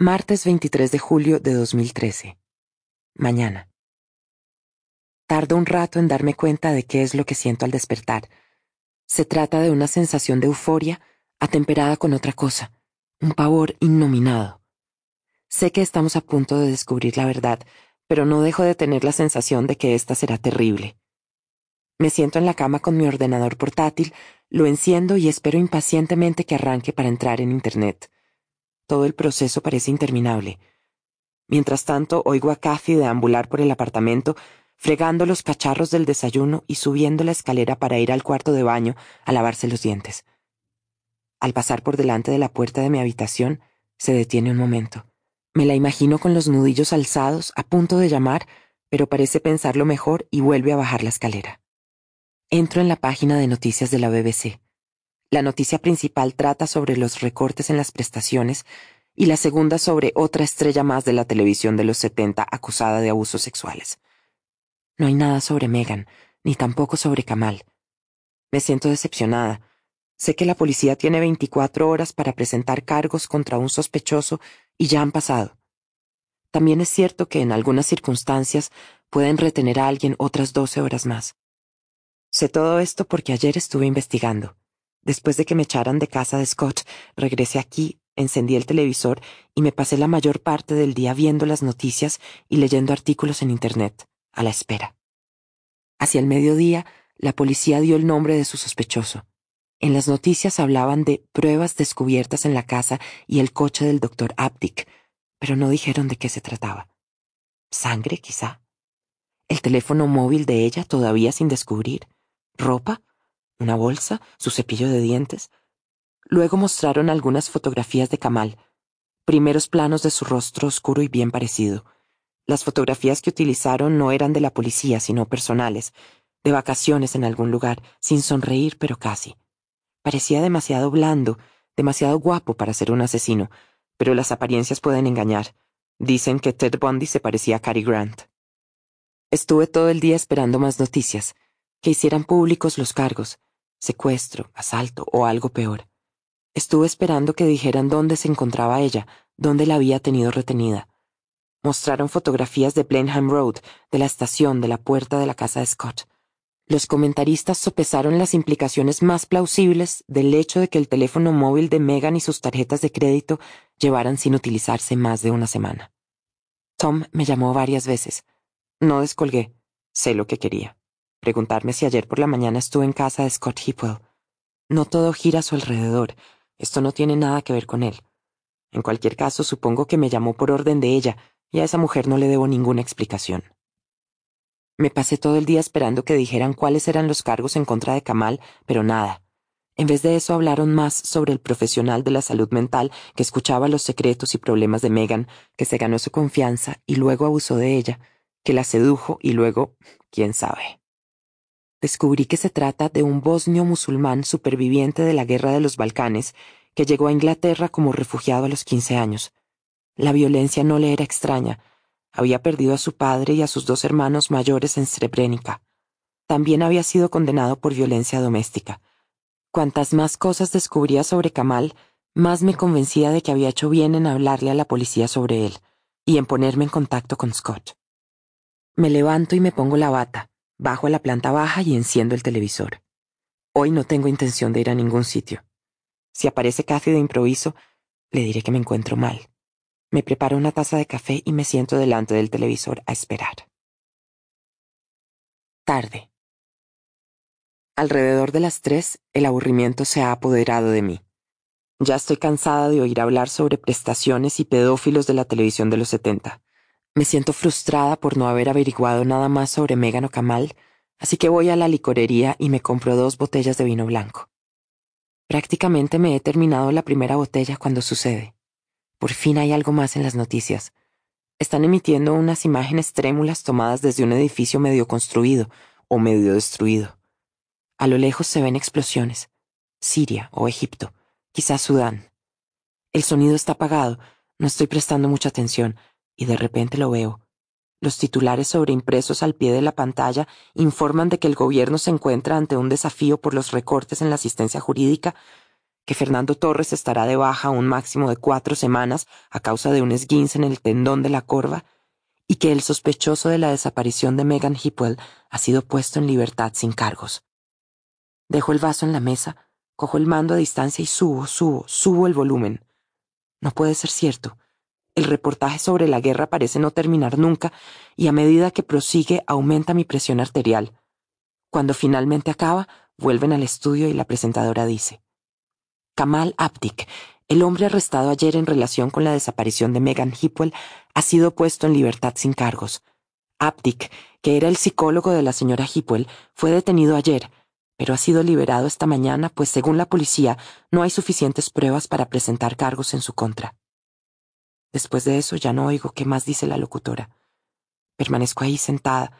Martes 23 de julio de 2013. Mañana. Tardo un rato en darme cuenta de qué es lo que siento al despertar. Se trata de una sensación de euforia atemperada con otra cosa, un pavor innominado. Sé que estamos a punto de descubrir la verdad, pero no dejo de tener la sensación de que esta será terrible. Me siento en la cama con mi ordenador portátil, lo enciendo y espero impacientemente que arranque para entrar en Internet. Todo el proceso parece interminable. Mientras tanto, oigo a Kathy deambular por el apartamento, fregando los cacharros del desayuno y subiendo la escalera para ir al cuarto de baño a lavarse los dientes. Al pasar por delante de la puerta de mi habitación, se detiene un momento. Me la imagino con los nudillos alzados, a punto de llamar, pero parece pensarlo mejor y vuelve a bajar la escalera. Entro en la página de noticias de la BBC. La noticia principal trata sobre los recortes en las prestaciones y la segunda sobre otra estrella más de la televisión de los 70 acusada de abusos sexuales. No hay nada sobre Megan, ni tampoco sobre Kamal. Me siento decepcionada. Sé que la policía tiene 24 horas para presentar cargos contra un sospechoso y ya han pasado. También es cierto que en algunas circunstancias pueden retener a alguien otras doce horas más. Sé todo esto porque ayer estuve investigando. Después de que me echaran de casa de Scott, regresé aquí, encendí el televisor y me pasé la mayor parte del día viendo las noticias y leyendo artículos en Internet, a la espera. Hacia el mediodía, la policía dio el nombre de su sospechoso. En las noticias hablaban de pruebas descubiertas en la casa y el coche del doctor Aptic, pero no dijeron de qué se trataba. ¿Sangre, quizá? ¿El teléfono móvil de ella todavía sin descubrir? ¿Ropa? ¿Una bolsa? ¿Su cepillo de dientes? Luego mostraron algunas fotografías de Kamal, primeros planos de su rostro oscuro y bien parecido. Las fotografías que utilizaron no eran de la policía, sino personales, de vacaciones en algún lugar, sin sonreír, pero casi. Parecía demasiado blando, demasiado guapo para ser un asesino, pero las apariencias pueden engañar. Dicen que Ted Bundy se parecía a Cary Grant. Estuve todo el día esperando más noticias, que hicieran públicos los cargos, secuestro, asalto o algo peor. Estuve esperando que dijeran dónde se encontraba ella, dónde la había tenido retenida. Mostraron fotografías de Blenheim Road, de la estación, de la puerta de la casa de Scott. Los comentaristas sopesaron las implicaciones más plausibles del hecho de que el teléfono móvil de Megan y sus tarjetas de crédito llevaran sin utilizarse más de una semana. Tom me llamó varias veces. No descolgué. Sé lo que quería. Preguntarme si ayer por la mañana estuve en casa de Scott Hipwell. No todo gira a su alrededor. Esto no tiene nada que ver con él. En cualquier caso, supongo que me llamó por orden de ella, y a esa mujer no le debo ninguna explicación. Me pasé todo el día esperando que dijeran cuáles eran los cargos en contra de Kamal, pero nada. En vez de eso hablaron más sobre el profesional de la salud mental que escuchaba los secretos y problemas de Megan, que se ganó su confianza y luego abusó de ella, que la sedujo y luego, quién sabe descubrí que se trata de un bosnio musulmán superviviente de la guerra de los Balcanes, que llegó a Inglaterra como refugiado a los quince años. La violencia no le era extraña. Había perdido a su padre y a sus dos hermanos mayores en Srebrenica. También había sido condenado por violencia doméstica. Cuantas más cosas descubría sobre Kamal, más me convencía de que había hecho bien en hablarle a la policía sobre él y en ponerme en contacto con Scott. Me levanto y me pongo la bata. Bajo a la planta baja y enciendo el televisor. Hoy no tengo intención de ir a ningún sitio. Si aparece Cathy de improviso, le diré que me encuentro mal. Me preparo una taza de café y me siento delante del televisor a esperar. Tarde. Alrededor de las tres, el aburrimiento se ha apoderado de mí. Ya estoy cansada de oír hablar sobre prestaciones y pedófilos de la televisión de los setenta. Me siento frustrada por no haber averiguado nada más sobre Megan o Kamal, así que voy a la licorería y me compro dos botellas de vino blanco. Prácticamente me he terminado la primera botella cuando sucede. Por fin hay algo más en las noticias. Están emitiendo unas imágenes trémulas tomadas desde un edificio medio construido o medio destruido. A lo lejos se ven explosiones. Siria o Egipto, quizás Sudán. El sonido está apagado, no estoy prestando mucha atención, y de repente lo veo. Los titulares sobreimpresos al pie de la pantalla informan de que el gobierno se encuentra ante un desafío por los recortes en la asistencia jurídica, que Fernando Torres estará de baja un máximo de cuatro semanas a causa de un esguince en el tendón de la corva, y que el sospechoso de la desaparición de Megan Hipwell ha sido puesto en libertad sin cargos. Dejo el vaso en la mesa, cojo el mando a distancia y subo, subo, subo el volumen. No puede ser cierto. El reportaje sobre la guerra parece no terminar nunca y a medida que prosigue aumenta mi presión arterial. Cuando finalmente acaba, vuelven al estudio y la presentadora dice, Kamal Abdik, el hombre arrestado ayer en relación con la desaparición de Megan Hipwell, ha sido puesto en libertad sin cargos. Abdik, que era el psicólogo de la señora Hipwell, fue detenido ayer, pero ha sido liberado esta mañana, pues según la policía no hay suficientes pruebas para presentar cargos en su contra. Después de eso ya no oigo qué más dice la locutora. Permanezco ahí sentada,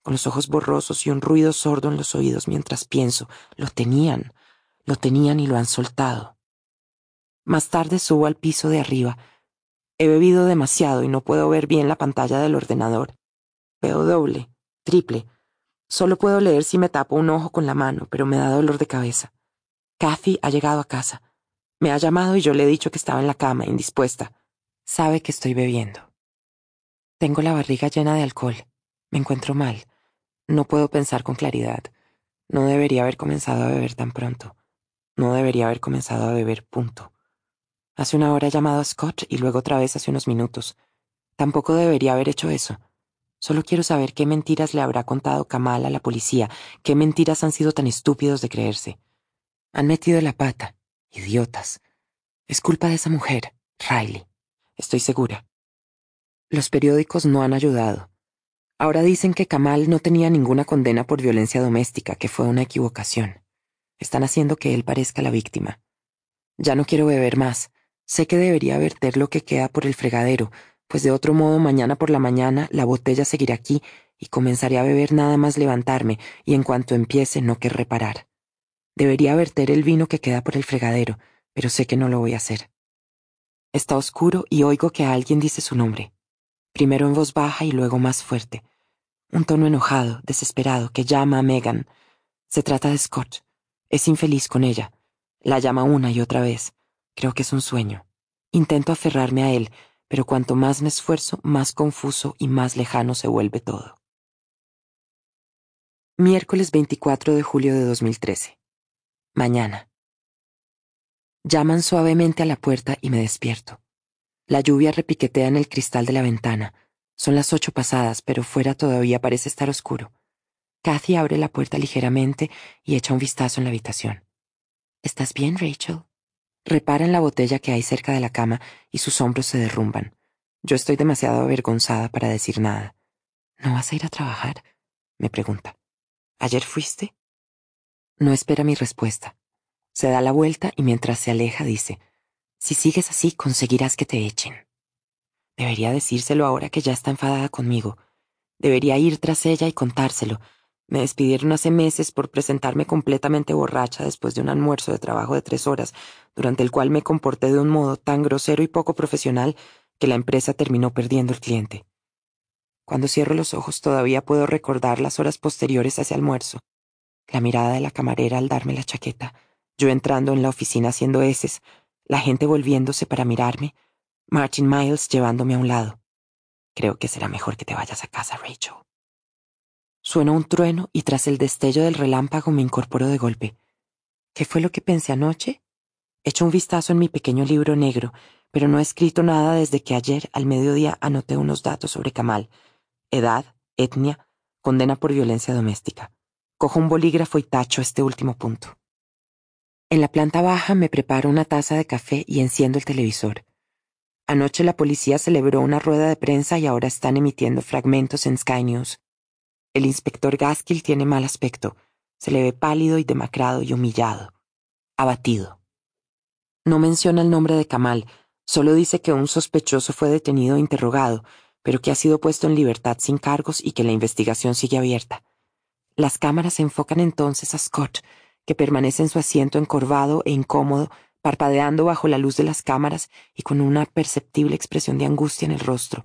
con los ojos borrosos y un ruido sordo en los oídos mientras pienso, lo tenían, lo tenían y lo han soltado. Más tarde subo al piso de arriba. He bebido demasiado y no puedo ver bien la pantalla del ordenador. Veo doble, triple. Solo puedo leer si me tapo un ojo con la mano, pero me da dolor de cabeza. Kathy ha llegado a casa. Me ha llamado y yo le he dicho que estaba en la cama, indispuesta. Sabe que estoy bebiendo. Tengo la barriga llena de alcohol. Me encuentro mal. No puedo pensar con claridad. No debería haber comenzado a beber tan pronto. No debería haber comenzado a beber, punto. Hace una hora he llamado a Scott y luego otra vez hace unos minutos. Tampoco debería haber hecho eso. Solo quiero saber qué mentiras le habrá contado Kamal a la policía, qué mentiras han sido tan estúpidos de creerse. Han metido la pata. Idiotas. Es culpa de esa mujer, Riley. Estoy segura. Los periódicos no han ayudado. Ahora dicen que Kamal no tenía ninguna condena por violencia doméstica, que fue una equivocación. Están haciendo que él parezca la víctima. Ya no quiero beber más. Sé que debería verter lo que queda por el fregadero, pues de otro modo mañana por la mañana la botella seguirá aquí y comenzaré a beber nada más levantarme, y en cuanto empiece no querré parar. Debería verter el vino que queda por el fregadero, pero sé que no lo voy a hacer. Está oscuro y oigo que alguien dice su nombre, primero en voz baja y luego más fuerte. Un tono enojado, desesperado, que llama a Megan. Se trata de Scott. Es infeliz con ella. La llama una y otra vez. Creo que es un sueño. Intento aferrarme a él, pero cuanto más me esfuerzo, más confuso y más lejano se vuelve todo. Miércoles 24 de julio de 2013. Mañana. Llaman suavemente a la puerta y me despierto. La lluvia repiquetea en el cristal de la ventana. Son las ocho pasadas, pero fuera todavía parece estar oscuro. Kathy abre la puerta ligeramente y echa un vistazo en la habitación. ¿Estás bien, Rachel? Repara en la botella que hay cerca de la cama y sus hombros se derrumban. Yo estoy demasiado avergonzada para decir nada. ¿No vas a ir a trabajar? me pregunta. ¿Ayer fuiste? No espera mi respuesta. Se da la vuelta y mientras se aleja dice, Si sigues así, conseguirás que te echen. Debería decírselo ahora que ya está enfadada conmigo. Debería ir tras ella y contárselo, me despidieron hace meses por presentarme completamente borracha después de un almuerzo de trabajo de tres horas, durante el cual me comporté de un modo tan grosero y poco profesional que la empresa terminó perdiendo el cliente. Cuando cierro los ojos todavía puedo recordar las horas posteriores a ese almuerzo. La mirada de la camarera al darme la chaqueta, yo entrando en la oficina haciendo heces, la gente volviéndose para mirarme, Martin Miles llevándome a un lado. Creo que será mejor que te vayas a casa, Rachel. Suena un trueno y tras el destello del relámpago me incorporo de golpe. ¿Qué fue lo que pensé anoche? Echo un vistazo en mi pequeño libro negro, pero no he escrito nada desde que ayer al mediodía anoté unos datos sobre Kamal. Edad, etnia, condena por violencia doméstica. Cojo un bolígrafo y tacho este último punto. En la planta baja me preparo una taza de café y enciendo el televisor. Anoche la policía celebró una rueda de prensa y ahora están emitiendo fragmentos en Sky News. El inspector Gaskill tiene mal aspecto. Se le ve pálido y demacrado y humillado. Abatido. No menciona el nombre de Kamal, solo dice que un sospechoso fue detenido e interrogado, pero que ha sido puesto en libertad sin cargos y que la investigación sigue abierta. Las cámaras enfocan entonces a Scott, que permanece en su asiento encorvado e incómodo, parpadeando bajo la luz de las cámaras y con una perceptible expresión de angustia en el rostro.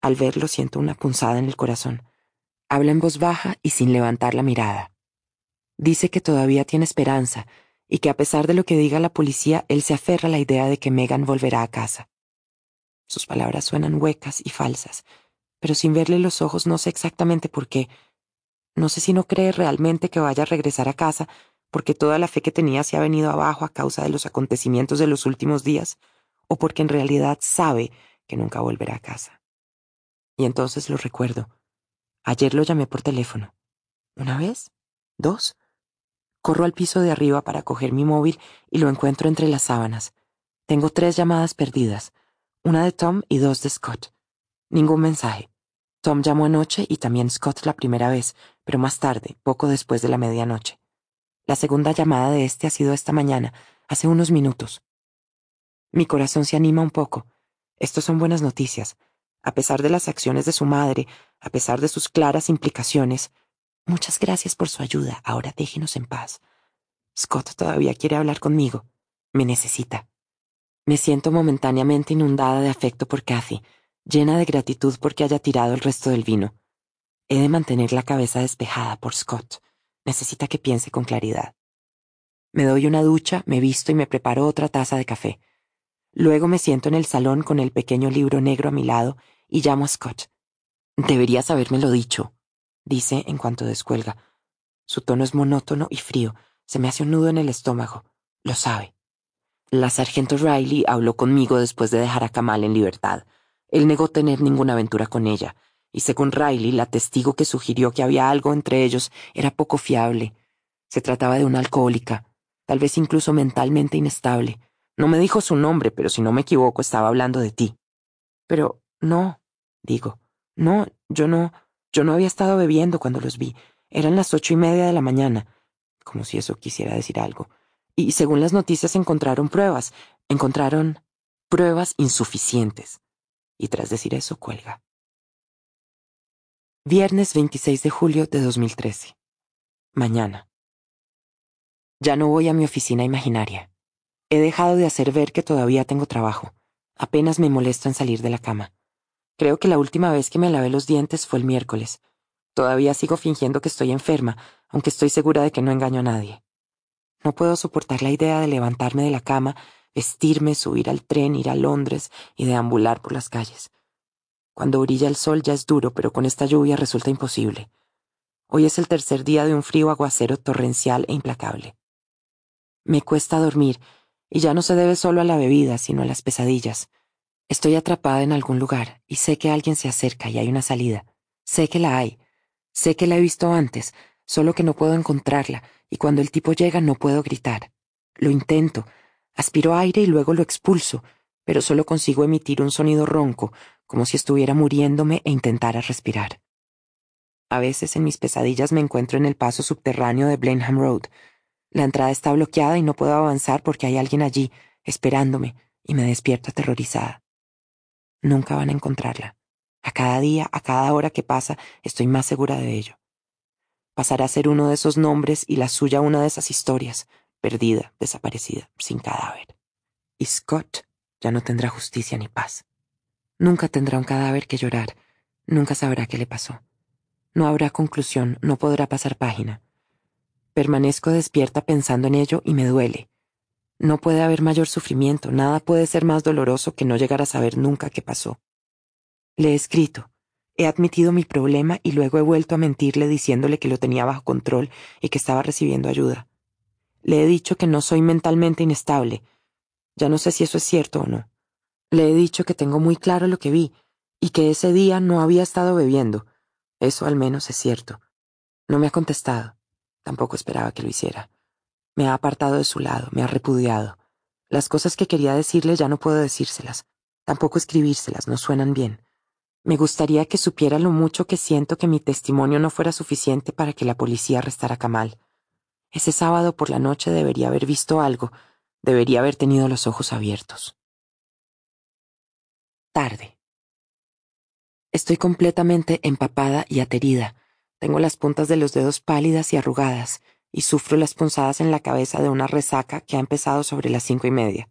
Al verlo siento una punzada en el corazón. Habla en voz baja y sin levantar la mirada. Dice que todavía tiene esperanza y que a pesar de lo que diga la policía, él se aferra a la idea de que Megan volverá a casa. Sus palabras suenan huecas y falsas, pero sin verle los ojos no sé exactamente por qué. No sé si no cree realmente que vaya a regresar a casa, porque toda la fe que tenía se ha venido abajo a causa de los acontecimientos de los últimos días, o porque en realidad sabe que nunca volverá a casa. Y entonces lo recuerdo. Ayer lo llamé por teléfono. ¿Una vez? ¿Dos? Corro al piso de arriba para coger mi móvil y lo encuentro entre las sábanas. Tengo tres llamadas perdidas, una de Tom y dos de Scott. Ningún mensaje. Tom llamó anoche y también Scott la primera vez, pero más tarde, poco después de la medianoche. La segunda llamada de este ha sido esta mañana, hace unos minutos. Mi corazón se anima un poco. Estos son buenas noticias. A pesar de las acciones de su madre, a pesar de sus claras implicaciones. Muchas gracias por su ayuda. Ahora déjenos en paz. Scott todavía quiere hablar conmigo. Me necesita. Me siento momentáneamente inundada de afecto por Kathy, llena de gratitud porque haya tirado el resto del vino. He de mantener la cabeza despejada por Scott. Necesita que piense con claridad. Me doy una ducha, me visto y me preparo otra taza de café. Luego me siento en el salón con el pequeño libro negro a mi lado y llamo a Scott. Deberías habérmelo dicho, dice en cuanto descuelga. Su tono es monótono y frío. Se me hace un nudo en el estómago. Lo sabe. La sargento Riley habló conmigo después de dejar a Kamal en libertad. Él negó tener ninguna aventura con ella, y según Riley, la testigo que sugirió que había algo entre ellos era poco fiable. Se trataba de una alcohólica, tal vez incluso mentalmente inestable. No me dijo su nombre, pero si no me equivoco estaba hablando de ti. Pero no, digo, no, yo no, yo no había estado bebiendo cuando los vi. Eran las ocho y media de la mañana, como si eso quisiera decir algo. Y según las noticias encontraron pruebas, encontraron pruebas insuficientes. Y tras decir eso, cuelga. Viernes 26 de julio de 2013. Mañana. Ya no voy a mi oficina imaginaria. He dejado de hacer ver que todavía tengo trabajo. Apenas me molesto en salir de la cama. Creo que la última vez que me lavé los dientes fue el miércoles. Todavía sigo fingiendo que estoy enferma, aunque estoy segura de que no engaño a nadie. No puedo soportar la idea de levantarme de la cama, vestirme, subir al tren, ir a Londres y deambular por las calles. Cuando brilla el sol ya es duro, pero con esta lluvia resulta imposible. Hoy es el tercer día de un frío aguacero torrencial e implacable. Me cuesta dormir, y ya no se debe solo a la bebida, sino a las pesadillas. Estoy atrapada en algún lugar, y sé que alguien se acerca y hay una salida. Sé que la hay, Sé que la he visto antes, solo que no puedo encontrarla, y cuando el tipo llega no puedo gritar. Lo intento, aspiro aire y luego lo expulso, pero solo consigo emitir un sonido ronco, como si estuviera muriéndome e intentara respirar. A veces en mis pesadillas me encuentro en el paso subterráneo de Blenheim Road. La entrada está bloqueada y no puedo avanzar porque hay alguien allí, esperándome, y me despierto aterrorizada. Nunca van a encontrarla. A cada día, a cada hora que pasa, estoy más segura de ello. Pasará a ser uno de esos nombres y la suya una de esas historias, perdida, desaparecida, sin cadáver. Y Scott ya no tendrá justicia ni paz. Nunca tendrá un cadáver que llorar, nunca sabrá qué le pasó. No habrá conclusión, no podrá pasar página. Permanezco despierta pensando en ello y me duele. No puede haber mayor sufrimiento, nada puede ser más doloroso que no llegar a saber nunca qué pasó. Le he escrito. He admitido mi problema y luego he vuelto a mentirle diciéndole que lo tenía bajo control y que estaba recibiendo ayuda. Le he dicho que no soy mentalmente inestable. Ya no sé si eso es cierto o no. Le he dicho que tengo muy claro lo que vi y que ese día no había estado bebiendo. Eso al menos es cierto. No me ha contestado. Tampoco esperaba que lo hiciera. Me ha apartado de su lado, me ha repudiado. Las cosas que quería decirle ya no puedo decírselas. Tampoco escribírselas, no suenan bien. Me gustaría que supiera lo mucho que siento que mi testimonio no fuera suficiente para que la policía arrestara a Kamal. Ese sábado por la noche debería haber visto algo, debería haber tenido los ojos abiertos. Tarde. Estoy completamente empapada y aterida. Tengo las puntas de los dedos pálidas y arrugadas, y sufro las punzadas en la cabeza de una resaca que ha empezado sobre las cinco y media.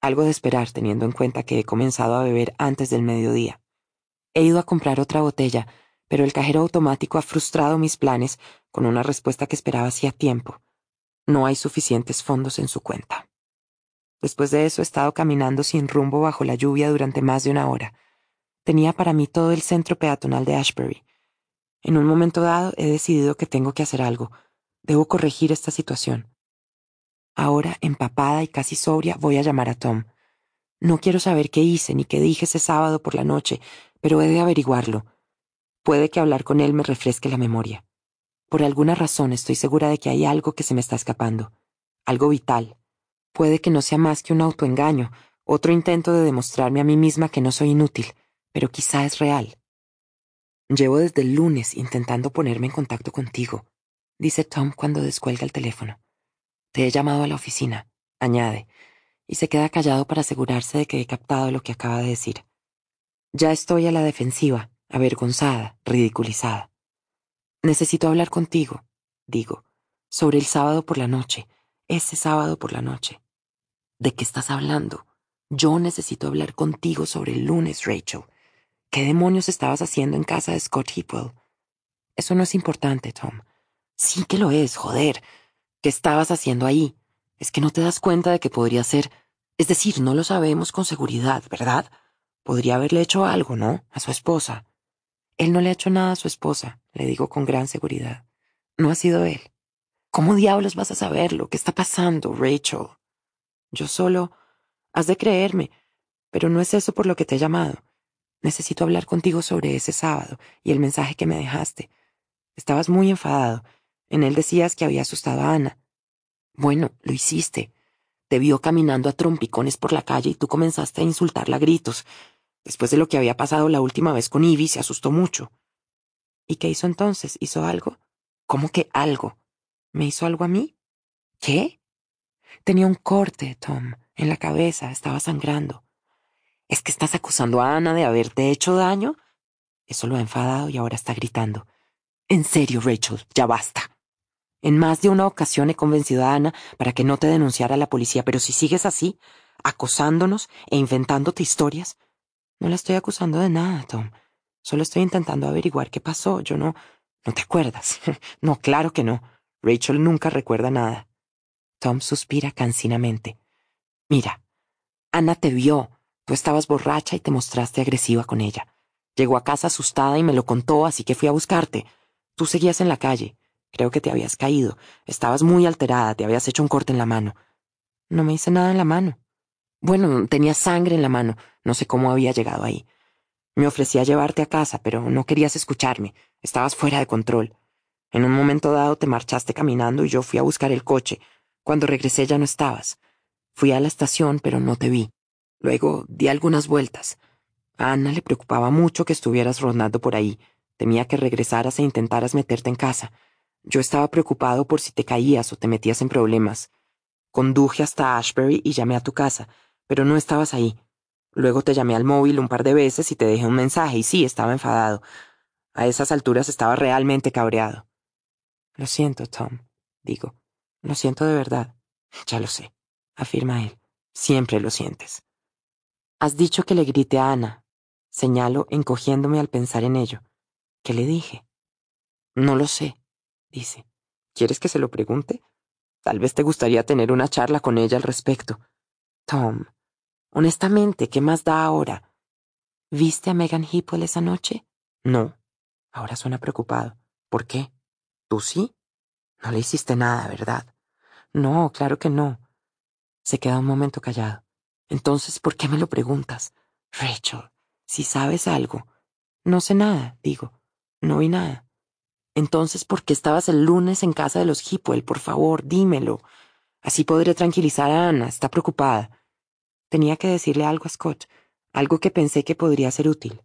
Algo de esperar teniendo en cuenta que he comenzado a beber antes del mediodía. He ido a comprar otra botella, pero el cajero automático ha frustrado mis planes con una respuesta que esperaba hacía tiempo. No hay suficientes fondos en su cuenta. Después de eso he estado caminando sin rumbo bajo la lluvia durante más de una hora. Tenía para mí todo el centro peatonal de Ashbury. En un momento dado he decidido que tengo que hacer algo. Debo corregir esta situación. Ahora, empapada y casi sobria, voy a llamar a Tom. No quiero saber qué hice ni qué dije ese sábado por la noche, pero he de averiguarlo. Puede que hablar con él me refresque la memoria. Por alguna razón estoy segura de que hay algo que se me está escapando, algo vital. Puede que no sea más que un autoengaño, otro intento de demostrarme a mí misma que no soy inútil, pero quizá es real. Llevo desde el lunes intentando ponerme en contacto contigo, dice Tom cuando descuelga el teléfono. Te he llamado a la oficina, añade, y se queda callado para asegurarse de que he captado lo que acaba de decir. Ya estoy a la defensiva, avergonzada, ridiculizada. Necesito hablar contigo, digo, sobre el sábado por la noche, ese sábado por la noche. ¿De qué estás hablando? Yo necesito hablar contigo sobre el lunes, Rachel. ¿Qué demonios estabas haciendo en casa de Scott Hipwell? Eso no es importante, Tom. Sí que lo es, joder. ¿Qué estabas haciendo ahí? Es que no te das cuenta de que podría ser... Es decir, no lo sabemos con seguridad, ¿verdad? Podría haberle hecho algo, ¿no? A su esposa. Él no le ha hecho nada a su esposa, le digo con gran seguridad. No ha sido él. ¿Cómo diablos vas a saber lo que está pasando, Rachel? Yo solo... Has de creerme, pero no es eso por lo que te he llamado. Necesito hablar contigo sobre ese sábado y el mensaje que me dejaste. Estabas muy enfadado. En él decías que había asustado a Ana. Bueno, lo hiciste. Te vio caminando a trompicones por la calle y tú comenzaste a insultarla a gritos. Después de lo que había pasado la última vez con Ivy, se asustó mucho. ¿Y qué hizo entonces? ¿Hizo algo? ¿Cómo que algo? ¿Me hizo algo a mí? ¿Qué? Tenía un corte, Tom, en la cabeza, estaba sangrando. ¿Es que estás acusando a Ana de haberte hecho daño? Eso lo ha enfadado y ahora está gritando. En serio, Rachel, ya basta. En más de una ocasión he convencido a Ana para que no te denunciara a la policía, pero si sigues así, acosándonos e inventándote historias, no la estoy acusando de nada, Tom. Solo estoy intentando averiguar qué pasó. Yo no... ¿No te acuerdas? no, claro que no. Rachel nunca recuerda nada. Tom suspira cansinamente. Mira, Ana te vio. Tú estabas borracha y te mostraste agresiva con ella. Llegó a casa asustada y me lo contó, así que fui a buscarte. Tú seguías en la calle. Creo que te habías caído. Estabas muy alterada, te habías hecho un corte en la mano. No me hice nada en la mano. Bueno, tenía sangre en la mano. No sé cómo había llegado ahí. Me ofrecí a llevarte a casa, pero no querías escucharme. Estabas fuera de control. En un momento dado te marchaste caminando y yo fui a buscar el coche. Cuando regresé ya no estabas. Fui a la estación, pero no te vi. Luego di algunas vueltas. A Ana le preocupaba mucho que estuvieras rondando por ahí. Temía que regresaras e intentaras meterte en casa. Yo estaba preocupado por si te caías o te metías en problemas. Conduje hasta Ashbury y llamé a tu casa pero no estabas ahí. Luego te llamé al móvil un par de veces y te dejé un mensaje, y sí, estaba enfadado. A esas alturas estaba realmente cabreado. Lo siento, Tom, digo. Lo siento de verdad. Ya lo sé, afirma él. Siempre lo sientes. Has dicho que le grité a Ana. Señalo, encogiéndome al pensar en ello. ¿Qué le dije? No lo sé, dice. ¿Quieres que se lo pregunte? Tal vez te gustaría tener una charla con ella al respecto. Tom, Honestamente, ¿qué más da ahora? ¿Viste a Megan Hipple esa noche? No. Ahora suena preocupado. ¿Por qué? ¿Tú sí? No le hiciste nada, ¿verdad? No, claro que no. Se queda un momento callado. Entonces, ¿por qué me lo preguntas? Rachel, si sabes algo. No sé nada, digo. No vi nada. Entonces, ¿por qué estabas el lunes en casa de los Hipple? Por favor, dímelo. Así podré tranquilizar a Ana. Está preocupada. Tenía que decirle algo a Scott, algo que pensé que podría ser útil.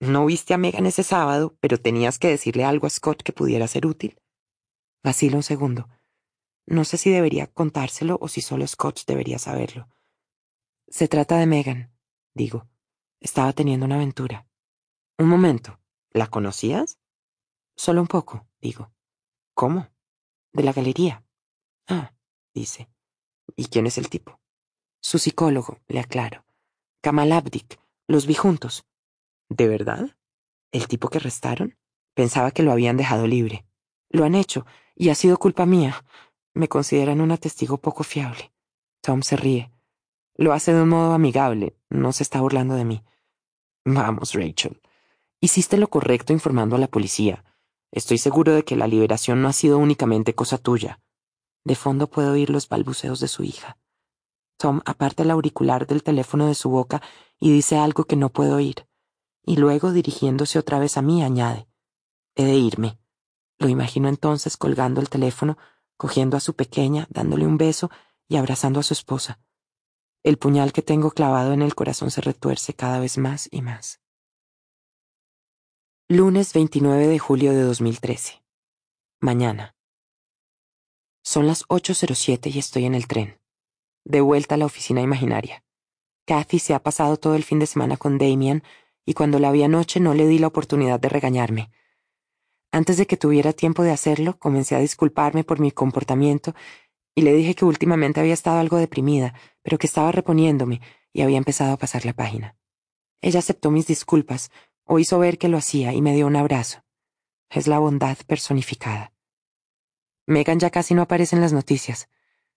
No viste a Megan ese sábado, pero tenías que decirle algo a Scott que pudiera ser útil. Vacilo un segundo. No sé si debería contárselo o si solo Scott debería saberlo. Se trata de Megan, digo. Estaba teniendo una aventura. Un momento. ¿La conocías? Solo un poco, digo. ¿Cómo? De la galería. Ah, dice. ¿Y quién es el tipo? Su psicólogo, le aclaro. Kamal Abdik. Los vi juntos. ¿De verdad? ¿El tipo que arrestaron? Pensaba que lo habían dejado libre. Lo han hecho, y ha sido culpa mía. Me consideran una testigo poco fiable. Tom se ríe. Lo hace de un modo amigable, no se está burlando de mí. Vamos, Rachel. Hiciste lo correcto informando a la policía. Estoy seguro de que la liberación no ha sido únicamente cosa tuya. De fondo puedo oír los balbuceos de su hija. Tom aparta el auricular del teléfono de su boca y dice algo que no puedo oír. Y luego, dirigiéndose otra vez a mí, añade, He de irme. Lo imagino entonces colgando el teléfono, cogiendo a su pequeña, dándole un beso y abrazando a su esposa. El puñal que tengo clavado en el corazón se retuerce cada vez más y más. Lunes 29 de julio de 2013. Mañana. Son las 8.07 y estoy en el tren de vuelta a la oficina imaginaria. Kathy se ha pasado todo el fin de semana con Damien y cuando la vi anoche no le di la oportunidad de regañarme. Antes de que tuviera tiempo de hacerlo, comencé a disculparme por mi comportamiento y le dije que últimamente había estado algo deprimida, pero que estaba reponiéndome y había empezado a pasar la página. Ella aceptó mis disculpas o hizo ver que lo hacía y me dio un abrazo. Es la bondad personificada. Megan ya casi no aparece en las noticias.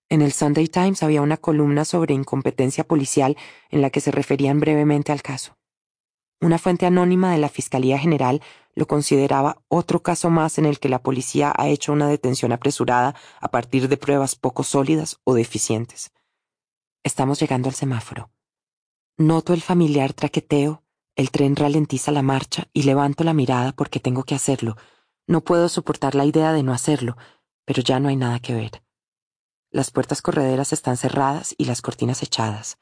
En el Sunday Times había una columna sobre incompetencia policial en la que se referían brevemente al caso. Una fuente anónima de la Fiscalía General lo consideraba otro caso más en el que la policía ha hecho una detención apresurada a partir de pruebas poco sólidas o deficientes. Estamos llegando al semáforo. Noto el familiar traqueteo, el tren ralentiza la marcha y levanto la mirada porque tengo que hacerlo. No puedo soportar la idea de no hacerlo, pero ya no hay nada que ver. Las puertas correderas están cerradas y las cortinas echadas.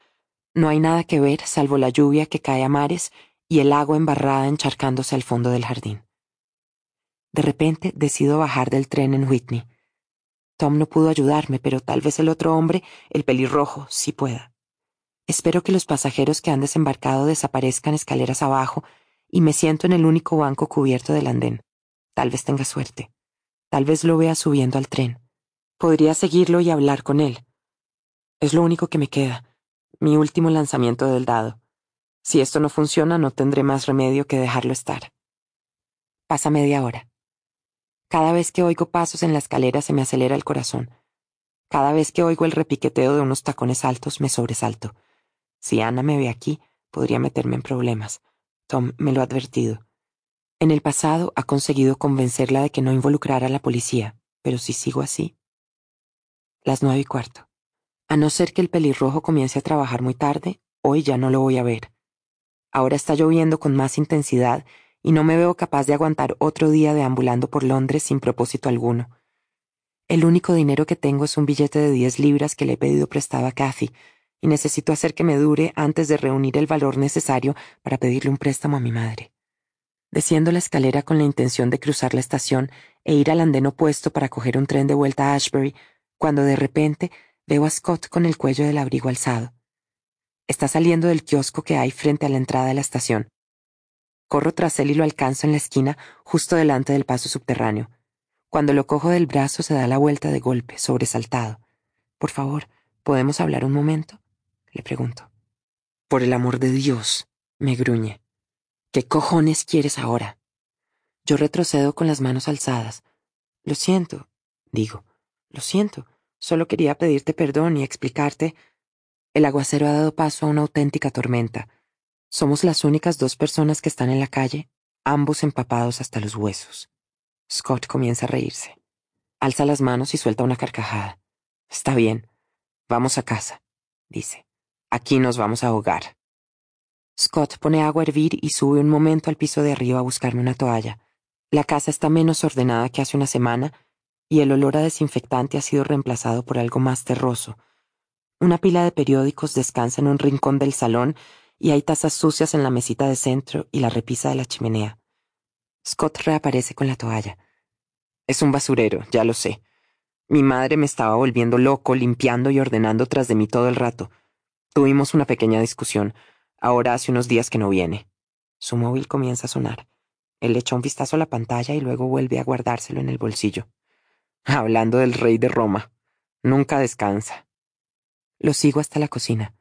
No hay nada que ver salvo la lluvia que cae a mares y el agua embarrada encharcándose al fondo del jardín. De repente decido bajar del tren en Whitney. Tom no pudo ayudarme, pero tal vez el otro hombre, el pelirrojo, sí pueda. Espero que los pasajeros que han desembarcado desaparezcan escaleras abajo y me siento en el único banco cubierto del andén. Tal vez tenga suerte. Tal vez lo vea subiendo al tren. Podría seguirlo y hablar con él. Es lo único que me queda, mi último lanzamiento del dado. Si esto no funciona, no tendré más remedio que dejarlo estar. Pasa media hora. Cada vez que oigo pasos en la escalera se me acelera el corazón. Cada vez que oigo el repiqueteo de unos tacones altos me sobresalto. Si Ana me ve aquí, podría meterme en problemas. Tom me lo ha advertido. En el pasado ha conseguido convencerla de que no involucrara a la policía, pero si sigo así. Las nueve y cuarto. A no ser que el pelirrojo comience a trabajar muy tarde, hoy ya no lo voy a ver. Ahora está lloviendo con más intensidad y no me veo capaz de aguantar otro día deambulando por Londres sin propósito alguno. El único dinero que tengo es un billete de diez libras que le he pedido prestado a Kathy, y necesito hacer que me dure antes de reunir el valor necesario para pedirle un préstamo a mi madre. Desciendo la escalera con la intención de cruzar la estación e ir al andén opuesto para coger un tren de vuelta a Ashbury, cuando de repente veo a Scott con el cuello del abrigo alzado. Está saliendo del kiosco que hay frente a la entrada de la estación. Corro tras él y lo alcanzo en la esquina, justo delante del paso subterráneo. Cuando lo cojo del brazo se da la vuelta de golpe, sobresaltado. Por favor, ¿podemos hablar un momento? Le pregunto. Por el amor de Dios, me gruñe. ¿Qué cojones quieres ahora? Yo retrocedo con las manos alzadas. Lo siento, digo. Lo siento. Solo quería pedirte perdón y explicarte el aguacero ha dado paso a una auténtica tormenta. Somos las únicas dos personas que están en la calle, ambos empapados hasta los huesos. Scott comienza a reírse. Alza las manos y suelta una carcajada. Está bien. Vamos a casa, dice. Aquí nos vamos a ahogar. Scott pone agua a hervir y sube un momento al piso de arriba a buscarme una toalla. La casa está menos ordenada que hace una semana y el olor a desinfectante ha sido reemplazado por algo más terroso, una pila de periódicos descansa en un rincón del salón y hay tazas sucias en la mesita de centro y la repisa de la chimenea. Scott reaparece con la toalla. Es un basurero, ya lo sé. Mi madre me estaba volviendo loco, limpiando y ordenando tras de mí todo el rato. Tuvimos una pequeña discusión. Ahora hace unos días que no viene. Su móvil comienza a sonar. Él echa un vistazo a la pantalla y luego vuelve a guardárselo en el bolsillo. Hablando del rey de Roma. Nunca descansa. Lo sigo hasta la cocina.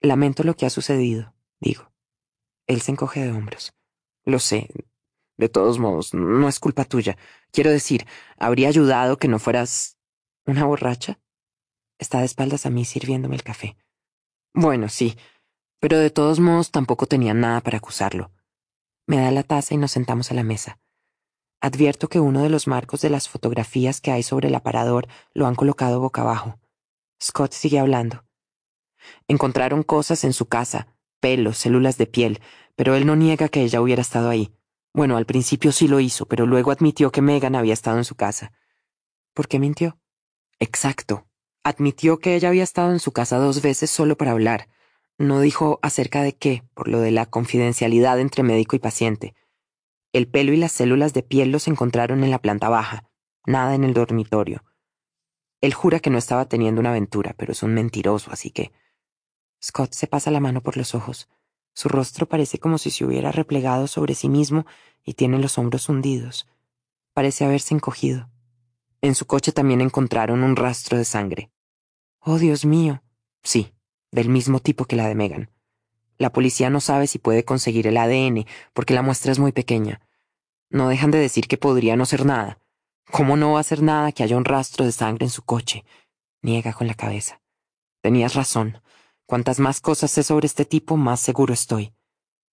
Lamento lo que ha sucedido, digo. Él se encoge de hombros. Lo sé. De todos modos, no es culpa tuya. Quiero decir, habría ayudado que no fueras... ¿Una borracha? Está de espaldas a mí sirviéndome el café. Bueno, sí, pero de todos modos tampoco tenía nada para acusarlo. Me da la taza y nos sentamos a la mesa. Advierto que uno de los marcos de las fotografías que hay sobre el aparador lo han colocado boca abajo. Scott sigue hablando. Encontraron cosas en su casa, pelos, células de piel, pero él no niega que ella hubiera estado ahí. Bueno, al principio sí lo hizo, pero luego admitió que Megan había estado en su casa. ¿Por qué mintió? Exacto. Admitió que ella había estado en su casa dos veces solo para hablar. No dijo acerca de qué, por lo de la confidencialidad entre médico y paciente. El pelo y las células de piel los encontraron en la planta baja, nada en el dormitorio. Él jura que no estaba teniendo una aventura, pero es un mentiroso, así que... Scott se pasa la mano por los ojos. Su rostro parece como si se hubiera replegado sobre sí mismo y tiene los hombros hundidos. Parece haberse encogido. En su coche también encontraron un rastro de sangre. Oh, Dios mío. Sí, del mismo tipo que la de Megan. La policía no sabe si puede conseguir el ADN, porque la muestra es muy pequeña. No dejan de decir que podría no ser nada, ¿Cómo no va a hacer nada que haya un rastro de sangre en su coche? Niega con la cabeza. Tenías razón. Cuantas más cosas sé sobre este tipo, más seguro estoy.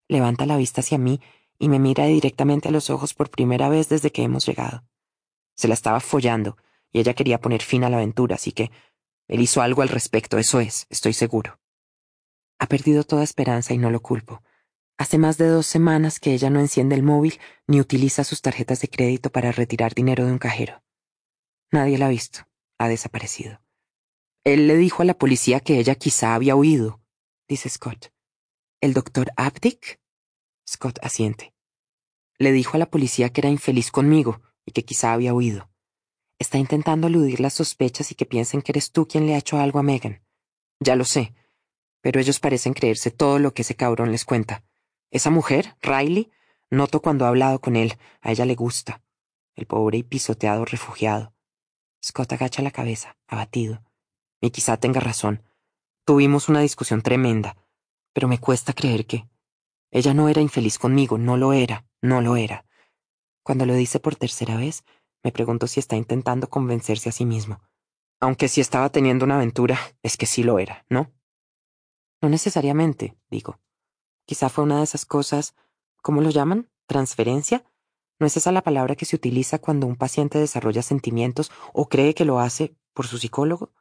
levanta la vista hacia mí y me mira directamente a los ojos por primera vez desde que hemos llegado. Se la estaba follando y ella quería poner fin a la aventura, así que él hizo algo al respecto, eso es, estoy seguro. Ha perdido toda esperanza y no lo culpo. Hace más de dos semanas que ella no enciende el móvil ni utiliza sus tarjetas de crédito para retirar dinero de un cajero. Nadie la ha visto, ha desaparecido. Él le dijo a la policía que ella quizá había huido, dice Scott. ¿El doctor Abdick? Scott asiente. Le dijo a la policía que era infeliz conmigo y que quizá había huido. Está intentando eludir las sospechas y que piensen que eres tú quien le ha hecho algo a Megan. Ya lo sé, pero ellos parecen creerse todo lo que ese cabrón les cuenta. Esa mujer, Riley, noto cuando ha hablado con él, a ella le gusta. El pobre y pisoteado refugiado. Scott agacha la cabeza, abatido. Y quizá tenga razón. Tuvimos una discusión tremenda, pero me cuesta creer que... Ella no era infeliz conmigo, no lo era, no lo era. Cuando lo dice por tercera vez, me pregunto si está intentando convencerse a sí mismo. Aunque si estaba teniendo una aventura, es que sí lo era, ¿no? No necesariamente, digo. Quizá fue una de esas cosas, ¿cómo lo llaman? ¿Transferencia? ¿No es esa la palabra que se utiliza cuando un paciente desarrolla sentimientos o cree que lo hace por su psicólogo?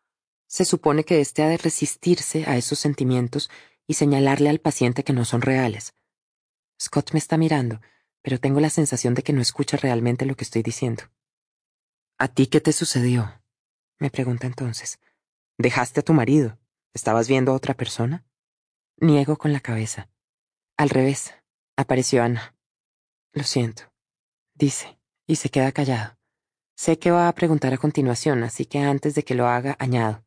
Se supone que éste ha de resistirse a esos sentimientos y señalarle al paciente que no son reales. Scott me está mirando, pero tengo la sensación de que no escucha realmente lo que estoy diciendo. ¿A ti qué te sucedió? me pregunta entonces. ¿Dejaste a tu marido? ¿Estabas viendo a otra persona? Niego con la cabeza. Al revés, apareció Ana. Lo siento, dice, y se queda callado. Sé que va a preguntar a continuación, así que antes de que lo haga, añado.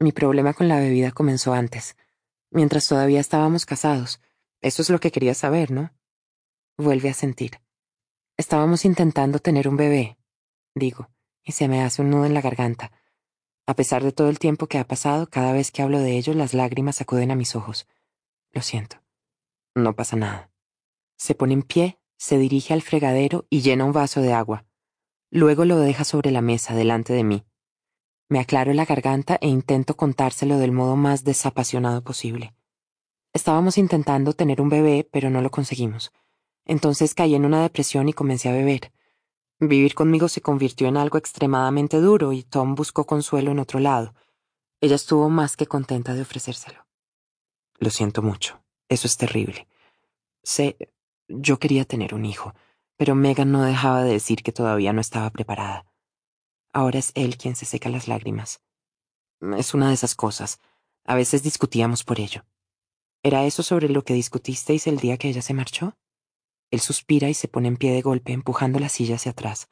Mi problema con la bebida comenzó antes, mientras todavía estábamos casados. Eso es lo que quería saber, ¿no? Vuelve a sentir. Estábamos intentando tener un bebé, digo, y se me hace un nudo en la garganta. A pesar de todo el tiempo que ha pasado, cada vez que hablo de ello, las lágrimas acuden a mis ojos. Lo siento. No pasa nada. Se pone en pie, se dirige al fregadero y llena un vaso de agua. Luego lo deja sobre la mesa delante de mí. Me aclaro la garganta e intento contárselo del modo más desapasionado posible. Estábamos intentando tener un bebé, pero no lo conseguimos. Entonces caí en una depresión y comencé a beber. Vivir conmigo se convirtió en algo extremadamente duro y Tom buscó consuelo en otro lado. Ella estuvo más que contenta de ofrecérselo. Lo siento mucho. Eso es terrible. Sé, yo quería tener un hijo, pero Megan no dejaba de decir que todavía no estaba preparada. Ahora es él quien se seca las lágrimas. Es una de esas cosas. A veces discutíamos por ello. ¿Era eso sobre lo que discutisteis el día que ella se marchó? Él suspira y se pone en pie de golpe, empujando la silla hacia atrás.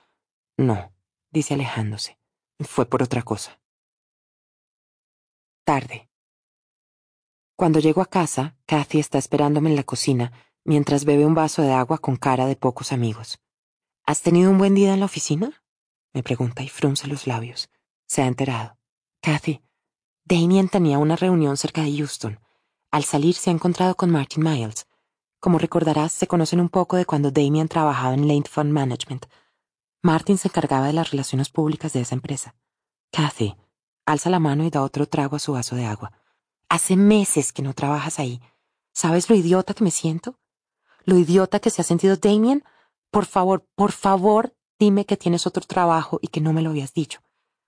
No, dice alejándose. Fue por otra cosa. Tarde. Cuando llego a casa, Kathy está esperándome en la cocina mientras bebe un vaso de agua con cara de pocos amigos. ¿Has tenido un buen día en la oficina? me pregunta y frunce los labios. Se ha enterado. Kathy, Damien tenía una reunión cerca de Houston. Al salir se ha encontrado con Martin Miles. Como recordarás, se conocen un poco de cuando Damien trabajaba en Lane Fund Management. Martin se encargaba de las relaciones públicas de esa empresa. Kathy, alza la mano y da otro trago a su vaso de agua. Hace meses que no trabajas ahí. ¿Sabes lo idiota que me siento? ¿Lo idiota que se ha sentido Damien? Por favor, por favor, dime que tienes otro trabajo y que no me lo habías dicho.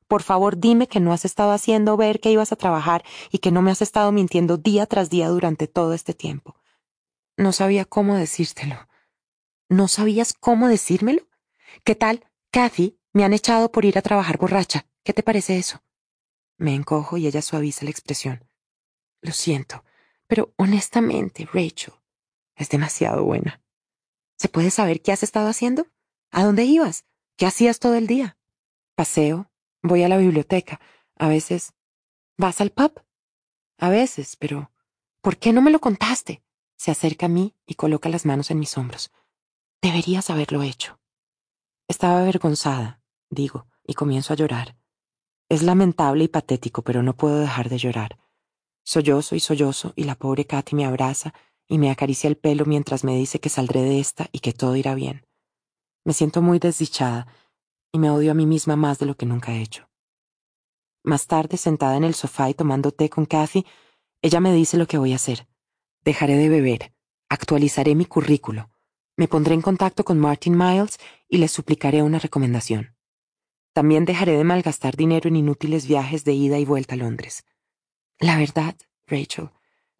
Por favor, dime que no has estado haciendo ver que ibas a trabajar y que no me has estado mintiendo día tras día durante todo este tiempo. No sabía cómo decírtelo. ¿No sabías cómo decírmelo? ¿Qué tal, Kathy? Me han echado por ir a trabajar borracha. ¿Qué te parece eso? Me encojo y ella suaviza la expresión. Lo siento, pero honestamente, Rachel, es demasiado buena. ¿Se puede saber qué has estado haciendo? ¿A dónde ibas? ¿Qué hacías todo el día? Paseo, voy a la biblioteca. A veces. ¿Vas al pub? A veces, pero. ¿Por qué no me lo contaste? Se acerca a mí y coloca las manos en mis hombros. Deberías haberlo hecho. Estaba avergonzada, digo, y comienzo a llorar. Es lamentable y patético, pero no puedo dejar de llorar. Sollozo y sollozo, y la pobre Katy me abraza y me acaricia el pelo mientras me dice que saldré de esta y que todo irá bien. Me siento muy desdichada y me odio a mí misma más de lo que nunca he hecho. Más tarde, sentada en el sofá y tomando té con Kathy, ella me dice lo que voy a hacer. Dejaré de beber. Actualizaré mi currículo. Me pondré en contacto con Martin Miles y le suplicaré una recomendación. También dejaré de malgastar dinero en inútiles viajes de ida y vuelta a Londres. La verdad, Rachel,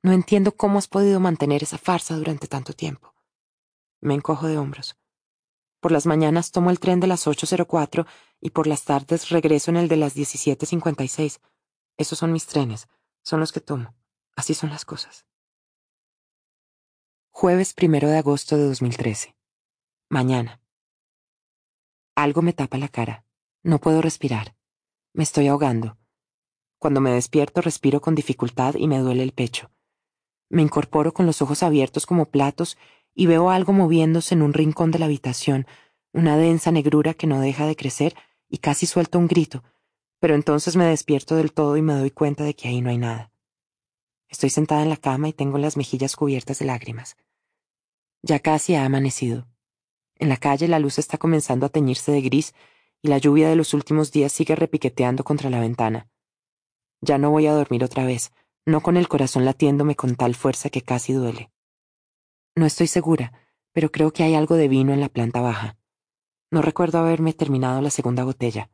no entiendo cómo has podido mantener esa farsa durante tanto tiempo. Me encojo de hombros. Por las mañanas tomo el tren de las 8.04 y por las tardes regreso en el de las 17.56. Esos son mis trenes, son los que tomo. Así son las cosas. Jueves primero de agosto de 2013. Mañana. Algo me tapa la cara. No puedo respirar. Me estoy ahogando. Cuando me despierto respiro con dificultad y me duele el pecho. Me incorporo con los ojos abiertos como platos y veo algo moviéndose en un rincón de la habitación, una densa negrura que no deja de crecer y casi suelto un grito, pero entonces me despierto del todo y me doy cuenta de que ahí no hay nada. Estoy sentada en la cama y tengo las mejillas cubiertas de lágrimas. Ya casi ha amanecido. En la calle la luz está comenzando a teñirse de gris y la lluvia de los últimos días sigue repiqueteando contra la ventana. Ya no voy a dormir otra vez, no con el corazón latiéndome con tal fuerza que casi duele. No estoy segura, pero creo que hay algo de vino en la planta baja. No recuerdo haberme terminado la segunda botella.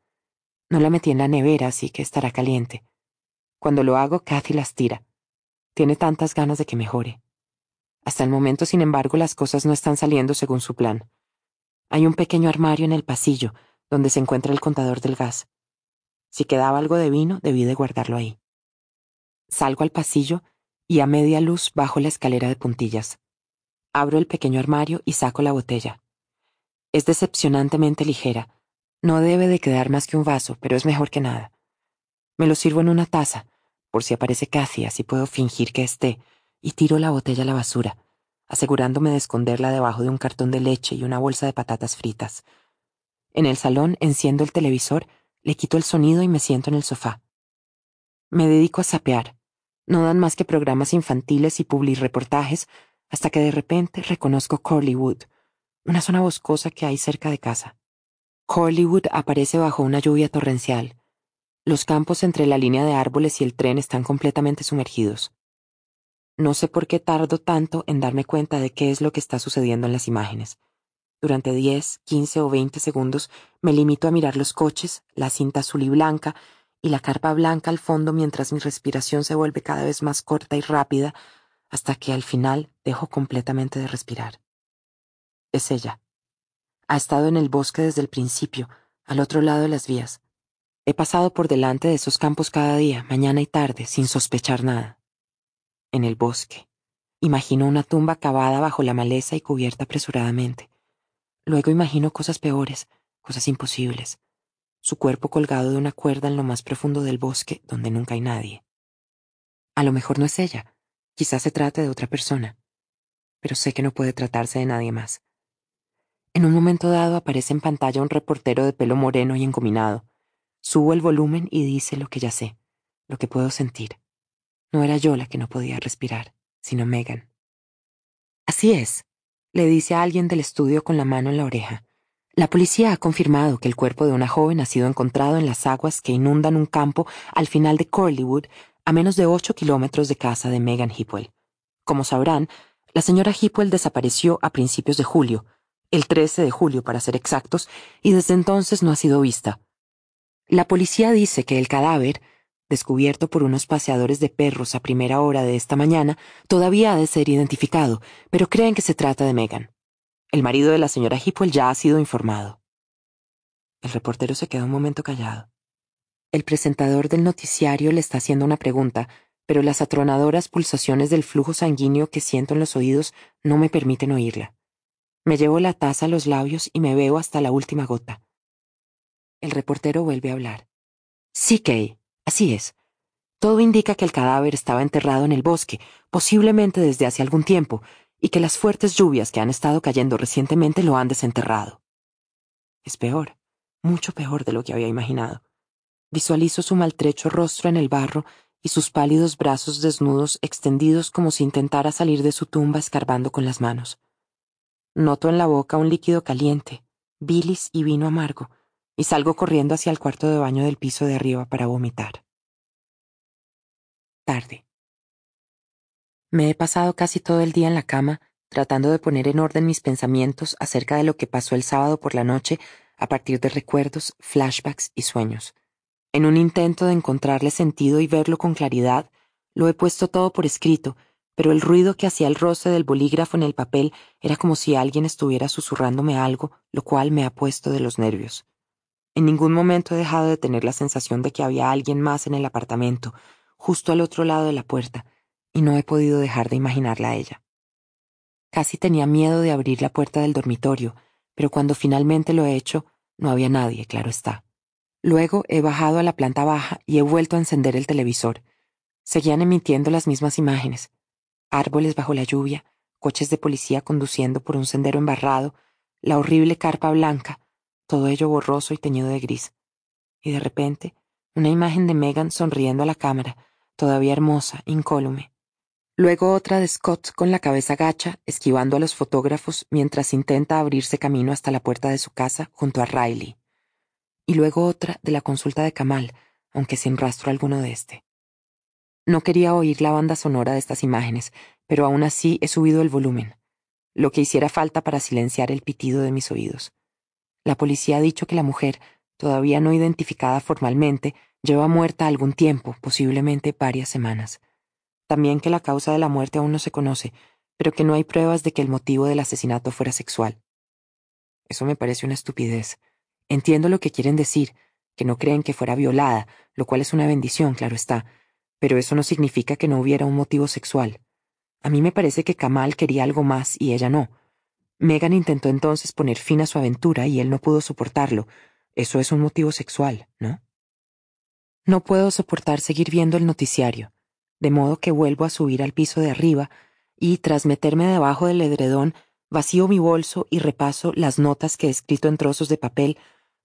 No la metí en la nevera, así que estará caliente. Cuando lo hago, Kathy las tira. Tiene tantas ganas de que mejore. Hasta el momento, sin embargo, las cosas no están saliendo según su plan. Hay un pequeño armario en el pasillo, donde se encuentra el contador del gas. Si quedaba algo de vino, debí de guardarlo ahí. Salgo al pasillo y a media luz bajo la escalera de puntillas. Abro el pequeño armario y saco la botella. Es decepcionantemente ligera. No debe de quedar más que un vaso, pero es mejor que nada. Me lo sirvo en una taza, por si aparece Cathy, así puedo fingir que esté, y tiro la botella a la basura, asegurándome de esconderla debajo de un cartón de leche y una bolsa de patatas fritas. En el salón enciendo el televisor, le quito el sonido y me siento en el sofá. Me dedico a sapear. No dan más que programas infantiles y reportajes hasta que de repente reconozco Corleywood, una zona boscosa que hay cerca de casa. Corleywood aparece bajo una lluvia torrencial. Los campos entre la línea de árboles y el tren están completamente sumergidos. No sé por qué tardo tanto en darme cuenta de qué es lo que está sucediendo en las imágenes. Durante 10, 15 o 20 segundos me limito a mirar los coches, la cinta azul y blanca y la carpa blanca al fondo mientras mi respiración se vuelve cada vez más corta y rápida hasta que al final dejo completamente de respirar. Es ella. Ha estado en el bosque desde el principio, al otro lado de las vías. He pasado por delante de esos campos cada día, mañana y tarde, sin sospechar nada. En el bosque. Imagino una tumba cavada bajo la maleza y cubierta apresuradamente. Luego imagino cosas peores, cosas imposibles. Su cuerpo colgado de una cuerda en lo más profundo del bosque, donde nunca hay nadie. A lo mejor no es ella, Quizás se trate de otra persona, pero sé que no puede tratarse de nadie más. En un momento dado aparece en pantalla un reportero de pelo moreno y encominado. Subo el volumen y dice lo que ya sé, lo que puedo sentir. No era yo la que no podía respirar, sino Megan. Así es, le dice a alguien del estudio con la mano en la oreja. La policía ha confirmado que el cuerpo de una joven ha sido encontrado en las aguas que inundan un campo al final de Corleywood a menos de ocho kilómetros de casa de Megan Hipwell. Como sabrán, la señora Hipwell desapareció a principios de julio, el 13 de julio para ser exactos, y desde entonces no ha sido vista. La policía dice que el cadáver, descubierto por unos paseadores de perros a primera hora de esta mañana, todavía ha de ser identificado, pero creen que se trata de Megan. El marido de la señora Hipwell ya ha sido informado. El reportero se queda un momento callado. El presentador del noticiario le está haciendo una pregunta, pero las atronadoras pulsaciones del flujo sanguíneo que siento en los oídos no me permiten oírla. Me llevo la taza a los labios y me veo hasta la última gota. El reportero vuelve a hablar. Sí, Kay, así es. Todo indica que el cadáver estaba enterrado en el bosque, posiblemente desde hace algún tiempo, y que las fuertes lluvias que han estado cayendo recientemente lo han desenterrado. Es peor, mucho peor de lo que había imaginado. Visualizo su maltrecho rostro en el barro y sus pálidos brazos desnudos extendidos como si intentara salir de su tumba escarbando con las manos. Noto en la boca un líquido caliente, bilis y vino amargo, y salgo corriendo hacia el cuarto de baño del piso de arriba para vomitar. Tarde. Me he pasado casi todo el día en la cama tratando de poner en orden mis pensamientos acerca de lo que pasó el sábado por la noche a partir de recuerdos, flashbacks y sueños. En un intento de encontrarle sentido y verlo con claridad, lo he puesto todo por escrito, pero el ruido que hacía el roce del bolígrafo en el papel era como si alguien estuviera susurrándome algo, lo cual me ha puesto de los nervios. En ningún momento he dejado de tener la sensación de que había alguien más en el apartamento, justo al otro lado de la puerta, y no he podido dejar de imaginarla a ella. Casi tenía miedo de abrir la puerta del dormitorio, pero cuando finalmente lo he hecho, no había nadie, claro está. Luego he bajado a la planta baja y he vuelto a encender el televisor. Seguían emitiendo las mismas imágenes. Árboles bajo la lluvia, coches de policía conduciendo por un sendero embarrado, la horrible carpa blanca, todo ello borroso y teñido de gris. Y de repente, una imagen de Megan sonriendo a la cámara, todavía hermosa, incólume. Luego otra de Scott con la cabeza gacha, esquivando a los fotógrafos mientras intenta abrirse camino hasta la puerta de su casa junto a Riley. Y luego otra de la consulta de Kamal, aunque sin rastro alguno de este. No quería oír la banda sonora de estas imágenes, pero aún así he subido el volumen, lo que hiciera falta para silenciar el pitido de mis oídos. La policía ha dicho que la mujer, todavía no identificada formalmente, lleva muerta algún tiempo, posiblemente varias semanas. También que la causa de la muerte aún no se conoce, pero que no hay pruebas de que el motivo del asesinato fuera sexual. Eso me parece una estupidez. Entiendo lo que quieren decir, que no creen que fuera violada, lo cual es una bendición, claro está, pero eso no significa que no hubiera un motivo sexual. A mí me parece que Kamal quería algo más y ella no. Megan intentó entonces poner fin a su aventura y él no pudo soportarlo. Eso es un motivo sexual, ¿no? No puedo soportar seguir viendo el noticiario de modo que vuelvo a subir al piso de arriba y, tras meterme debajo del edredón, vacío mi bolso y repaso las notas que he escrito en trozos de papel,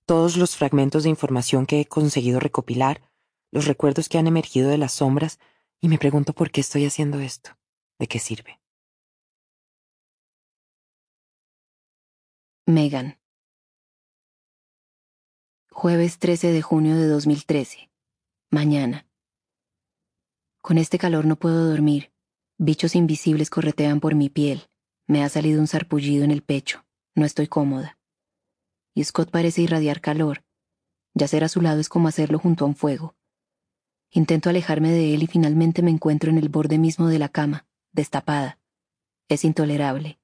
todos los fragmentos de información que he conseguido recopilar, los recuerdos que han emergido de las sombras, y me pregunto por qué estoy haciendo esto, de qué sirve. Megan. Jueves 13 de junio de 2013. Mañana. Con este calor no puedo dormir. Bichos invisibles corretean por mi piel. Me ha salido un sarpullido en el pecho. No estoy cómoda. Y Scott parece irradiar calor. Yacer a su lado es como hacerlo junto a un fuego. Intento alejarme de él y finalmente me encuentro en el borde mismo de la cama, destapada. Es intolerable.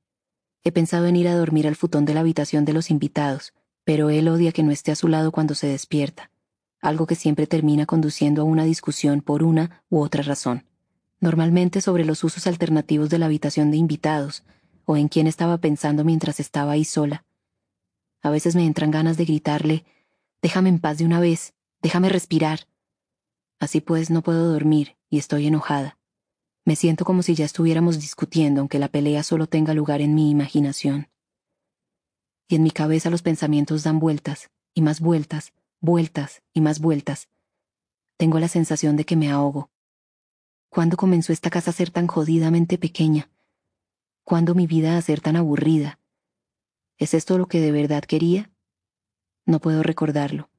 He pensado en ir a dormir al futón de la habitación de los invitados, pero él odia que no esté a su lado cuando se despierta algo que siempre termina conduciendo a una discusión por una u otra razón, normalmente sobre los usos alternativos de la habitación de invitados, o en quién estaba pensando mientras estaba ahí sola. A veces me entran ganas de gritarle, déjame en paz de una vez, déjame respirar. Así pues, no puedo dormir y estoy enojada. Me siento como si ya estuviéramos discutiendo, aunque la pelea solo tenga lugar en mi imaginación. Y en mi cabeza los pensamientos dan vueltas, y más vueltas, vueltas y más vueltas. Tengo la sensación de que me ahogo. ¿Cuándo comenzó esta casa a ser tan jodidamente pequeña? ¿Cuándo mi vida a ser tan aburrida? ¿Es esto lo que de verdad quería? No puedo recordarlo.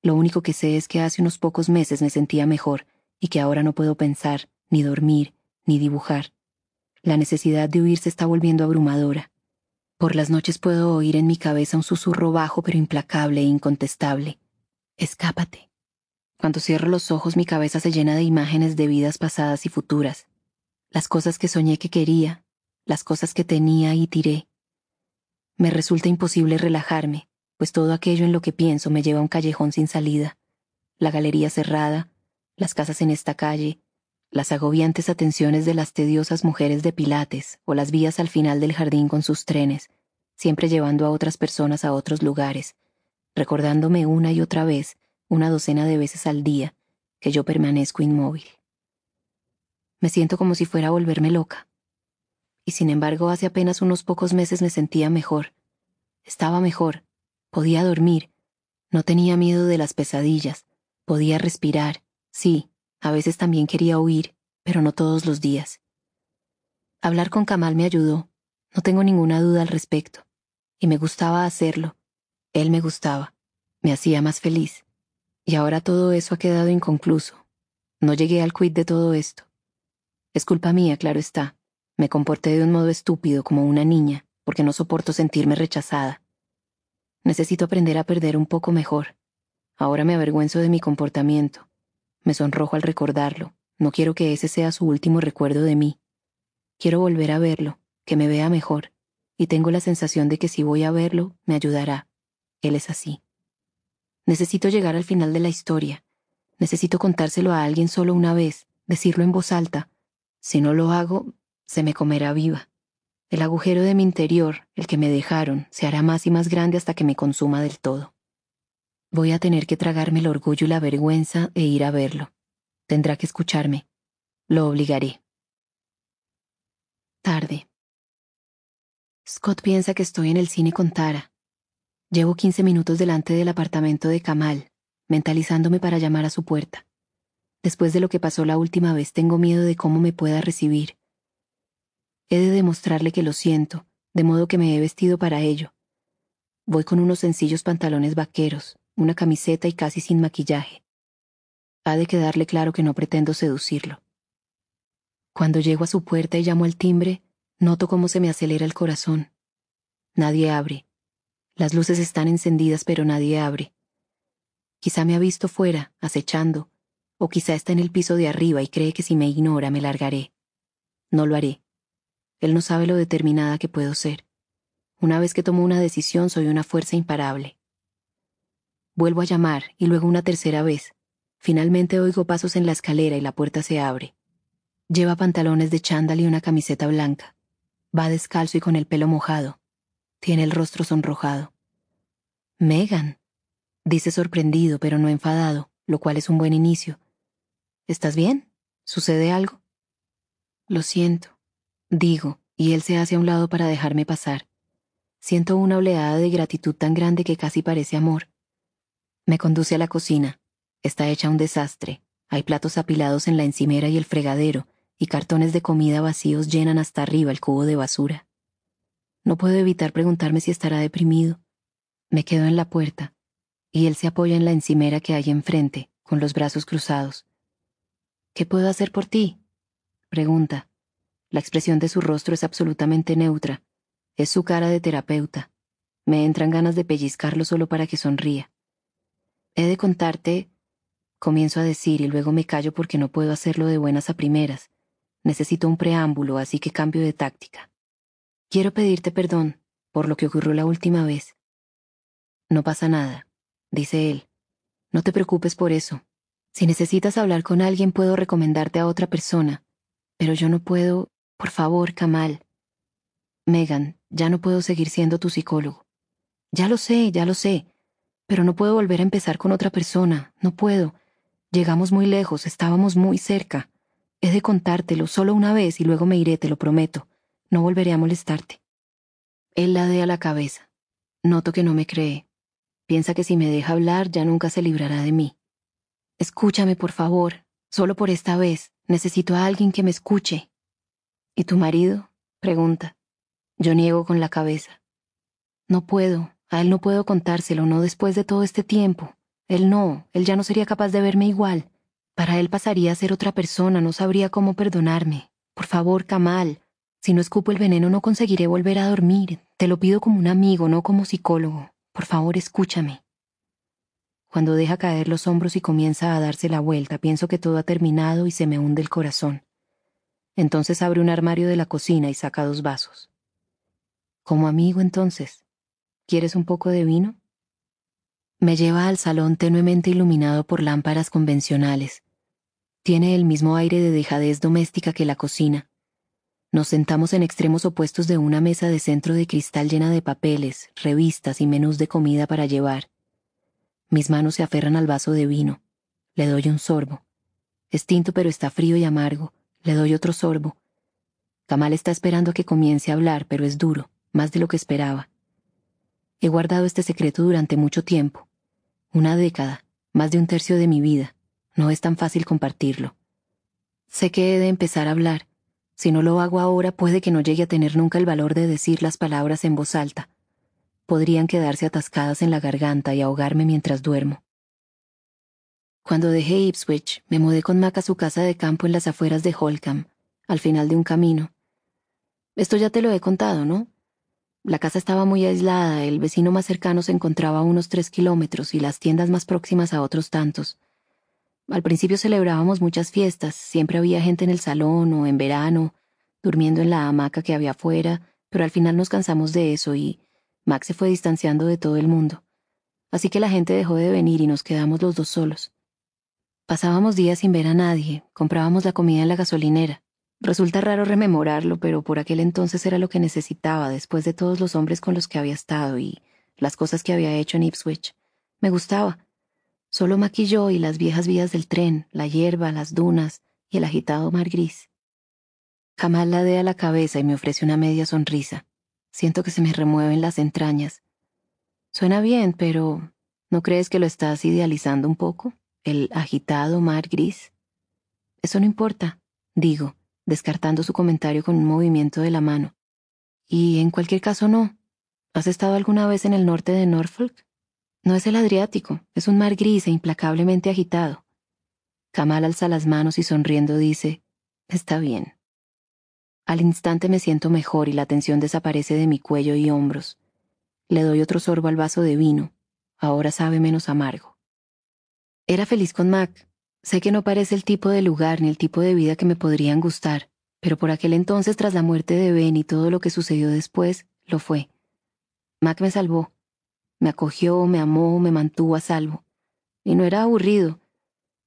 Lo único que sé es que hace unos pocos meses me sentía mejor y que ahora no puedo pensar, ni dormir, ni dibujar. La necesidad de huir se está volviendo abrumadora. Por las noches puedo oír en mi cabeza un susurro bajo pero implacable e incontestable. Escápate. Cuando cierro los ojos mi cabeza se llena de imágenes de vidas pasadas y futuras. Las cosas que soñé que quería, las cosas que tenía y tiré. Me resulta imposible relajarme, pues todo aquello en lo que pienso me lleva a un callejón sin salida. La galería cerrada, las casas en esta calle, las agobiantes atenciones de las tediosas mujeres de Pilates o las vías al final del jardín con sus trenes, siempre llevando a otras personas a otros lugares, recordándome una y otra vez, una docena de veces al día, que yo permanezco inmóvil. Me siento como si fuera a volverme loca. Y sin embargo, hace apenas unos pocos meses me sentía mejor. Estaba mejor, podía dormir, no tenía miedo de las pesadillas, podía respirar, sí, a veces también quería huir, pero no todos los días. Hablar con Kamal me ayudó, no tengo ninguna duda al respecto, y me gustaba hacerlo, él me gustaba, me hacía más feliz. Y ahora todo eso ha quedado inconcluso. No llegué al quid de todo esto. Es culpa mía, claro está. Me comporté de un modo estúpido como una niña, porque no soporto sentirme rechazada. Necesito aprender a perder un poco mejor. Ahora me avergüenzo de mi comportamiento. Me sonrojo al recordarlo. No quiero que ese sea su último recuerdo de mí. Quiero volver a verlo, que me vea mejor, y tengo la sensación de que si voy a verlo, me ayudará. Él es así. Necesito llegar al final de la historia. Necesito contárselo a alguien solo una vez, decirlo en voz alta. Si no lo hago, se me comerá viva. El agujero de mi interior, el que me dejaron, se hará más y más grande hasta que me consuma del todo. Voy a tener que tragarme el orgullo y la vergüenza e ir a verlo. Tendrá que escucharme. Lo obligaré. Tarde. Scott piensa que estoy en el cine con Tara. Llevo 15 minutos delante del apartamento de Kamal, mentalizándome para llamar a su puerta. Después de lo que pasó la última vez, tengo miedo de cómo me pueda recibir. He de demostrarle que lo siento, de modo que me he vestido para ello. Voy con unos sencillos pantalones vaqueros, una camiseta y casi sin maquillaje. Ha de quedarle claro que no pretendo seducirlo. Cuando llego a su puerta y llamo al timbre, noto cómo se me acelera el corazón. Nadie abre. Las luces están encendidas pero nadie abre. Quizá me ha visto fuera, acechando, o quizá está en el piso de arriba y cree que si me ignora me largaré. No lo haré. Él no sabe lo determinada que puedo ser. Una vez que tomo una decisión soy una fuerza imparable. Vuelvo a llamar y luego una tercera vez. Finalmente oigo pasos en la escalera y la puerta se abre. Lleva pantalones de chándal y una camiseta blanca. Va descalzo y con el pelo mojado. Tiene el rostro sonrojado. Megan, dice sorprendido pero no enfadado, lo cual es un buen inicio. ¿Estás bien? ¿Sucede algo? Lo siento, digo, y él se hace a un lado para dejarme pasar. Siento una oleada de gratitud tan grande que casi parece amor. Me conduce a la cocina. Está hecha un desastre. Hay platos apilados en la encimera y el fregadero, y cartones de comida vacíos llenan hasta arriba el cubo de basura. No puedo evitar preguntarme si estará deprimido. Me quedo en la puerta, y él se apoya en la encimera que hay enfrente, con los brazos cruzados. ¿Qué puedo hacer por ti? pregunta. La expresión de su rostro es absolutamente neutra. Es su cara de terapeuta. Me entran ganas de pellizcarlo solo para que sonría. He de contarte, comienzo a decir y luego me callo porque no puedo hacerlo de buenas a primeras. Necesito un preámbulo, así que cambio de táctica. Quiero pedirte perdón por lo que ocurrió la última vez. No pasa nada, dice él. No te preocupes por eso. Si necesitas hablar con alguien puedo recomendarte a otra persona, pero yo no puedo... Por favor, Kamal. Megan, ya no puedo seguir siendo tu psicólogo. Ya lo sé, ya lo sé, pero no puedo volver a empezar con otra persona, no puedo. Llegamos muy lejos, estábamos muy cerca. He de contártelo solo una vez y luego me iré, te lo prometo. No volveré a molestarte. Él ladea la cabeza. Noto que no me cree. Piensa que si me deja hablar ya nunca se librará de mí. Escúchame, por favor. Solo por esta vez. Necesito a alguien que me escuche. ¿Y tu marido? pregunta. Yo niego con la cabeza. No puedo. A él no puedo contárselo, no después de todo este tiempo. Él no, él ya no sería capaz de verme igual. Para él pasaría a ser otra persona, no sabría cómo perdonarme. Por favor, Kamal, si no escupo el veneno no conseguiré volver a dormir. Te lo pido como un amigo, no como psicólogo. Por favor, escúchame. Cuando deja caer los hombros y comienza a darse la vuelta, pienso que todo ha terminado y se me hunde el corazón. Entonces abre un armario de la cocina y saca dos vasos. Como amigo, entonces, ¿quieres un poco de vino? Me lleva al salón tenuemente iluminado por lámparas convencionales. Tiene el mismo aire de dejadez doméstica que la cocina nos sentamos en extremos opuestos de una mesa de centro de cristal llena de papeles, revistas y menús de comida para llevar. Mis manos se aferran al vaso de vino. Le doy un sorbo. Es tinto pero está frío y amargo. Le doy otro sorbo. Kamal está esperando a que comience a hablar, pero es duro, más de lo que esperaba. He guardado este secreto durante mucho tiempo. Una década, más de un tercio de mi vida. No es tan fácil compartirlo. Sé que he de empezar a hablar, si no lo hago ahora, puede que no llegue a tener nunca el valor de decir las palabras en voz alta. Podrían quedarse atascadas en la garganta y ahogarme mientras duermo. Cuando dejé Ipswich, me mudé con Mac a su casa de campo en las afueras de Holcomb, al final de un camino. Esto ya te lo he contado, ¿no? La casa estaba muy aislada, el vecino más cercano se encontraba a unos tres kilómetros y las tiendas más próximas a otros tantos. Al principio celebrábamos muchas fiestas, siempre había gente en el salón o en verano, durmiendo en la hamaca que había afuera, pero al final nos cansamos de eso y Max se fue distanciando de todo el mundo. Así que la gente dejó de venir y nos quedamos los dos solos. Pasábamos días sin ver a nadie, comprábamos la comida en la gasolinera. Resulta raro rememorarlo, pero por aquel entonces era lo que necesitaba después de todos los hombres con los que había estado y las cosas que había hecho en Ipswich. Me gustaba. Solo maquilló y las viejas vías del tren, la hierba, las dunas y el agitado mar gris. Jamal ladea la cabeza y me ofrece una media sonrisa. Siento que se me remueven las entrañas. Suena bien, pero ¿no crees que lo estás idealizando un poco? El agitado mar gris. Eso no importa, digo descartando su comentario con un movimiento de la mano. Y en cualquier caso no. ¿Has estado alguna vez en el norte de Norfolk? No es el Adriático, es un mar gris e implacablemente agitado. Kamal alza las manos y sonriendo dice, Está bien. Al instante me siento mejor y la tensión desaparece de mi cuello y hombros. Le doy otro sorbo al vaso de vino. Ahora sabe menos amargo. Era feliz con Mac, Sé que no parece el tipo de lugar ni el tipo de vida que me podrían gustar, pero por aquel entonces, tras la muerte de Ben y todo lo que sucedió después, lo fue. Mac me salvó. Me acogió, me amó, me mantuvo a salvo. Y no era aburrido.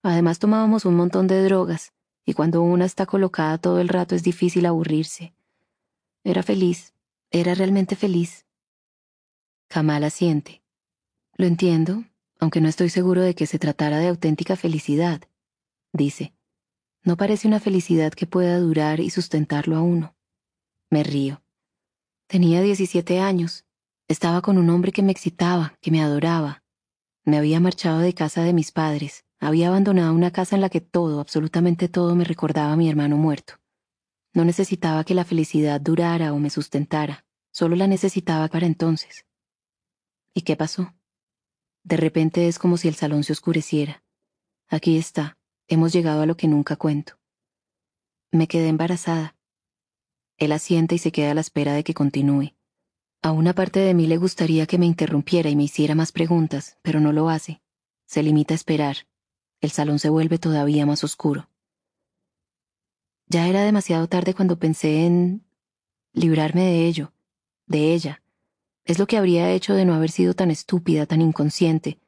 Además tomábamos un montón de drogas, y cuando una está colocada todo el rato es difícil aburrirse. Era feliz, era realmente feliz. Kamala siente. Lo entiendo, aunque no estoy seguro de que se tratara de auténtica felicidad, dice. No parece una felicidad que pueda durar y sustentarlo a uno. Me río. Tenía 17 años. Estaba con un hombre que me excitaba, que me adoraba. Me había marchado de casa de mis padres. Había abandonado una casa en la que todo, absolutamente todo, me recordaba a mi hermano muerto. No necesitaba que la felicidad durara o me sustentara. Solo la necesitaba para entonces. ¿Y qué pasó? De repente es como si el salón se oscureciera. Aquí está, hemos llegado a lo que nunca cuento. Me quedé embarazada. Él asiente y se queda a la espera de que continúe. A una parte de mí le gustaría que me interrumpiera y me hiciera más preguntas, pero no lo hace. Se limita a esperar. El salón se vuelve todavía más oscuro. Ya era demasiado tarde cuando pensé en librarme de ello, de ella, es lo que habría hecho de no haber sido tan estúpida, tan inconsciente.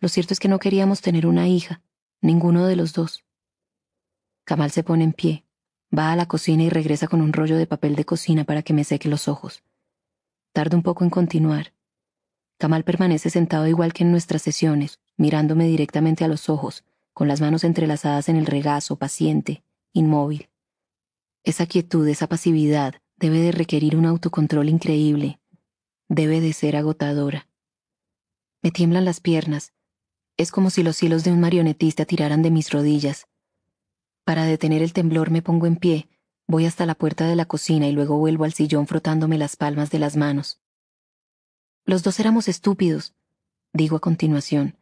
Lo cierto es que no queríamos tener una hija, ninguno de los dos. Kamal se pone en pie, va a la cocina y regresa con un rollo de papel de cocina para que me seque los ojos. Tarda un poco en continuar. Kamal permanece sentado igual que en nuestras sesiones, mirándome directamente a los ojos, con las manos entrelazadas en el regazo, paciente, inmóvil. Esa quietud, esa pasividad, debe de requerir un autocontrol increíble, debe de ser agotadora. Me tiemblan las piernas. Es como si los hilos de un marionetista tiraran de mis rodillas. Para detener el temblor me pongo en pie, voy hasta la puerta de la cocina y luego vuelvo al sillón frotándome las palmas de las manos. Los dos éramos estúpidos, digo a continuación.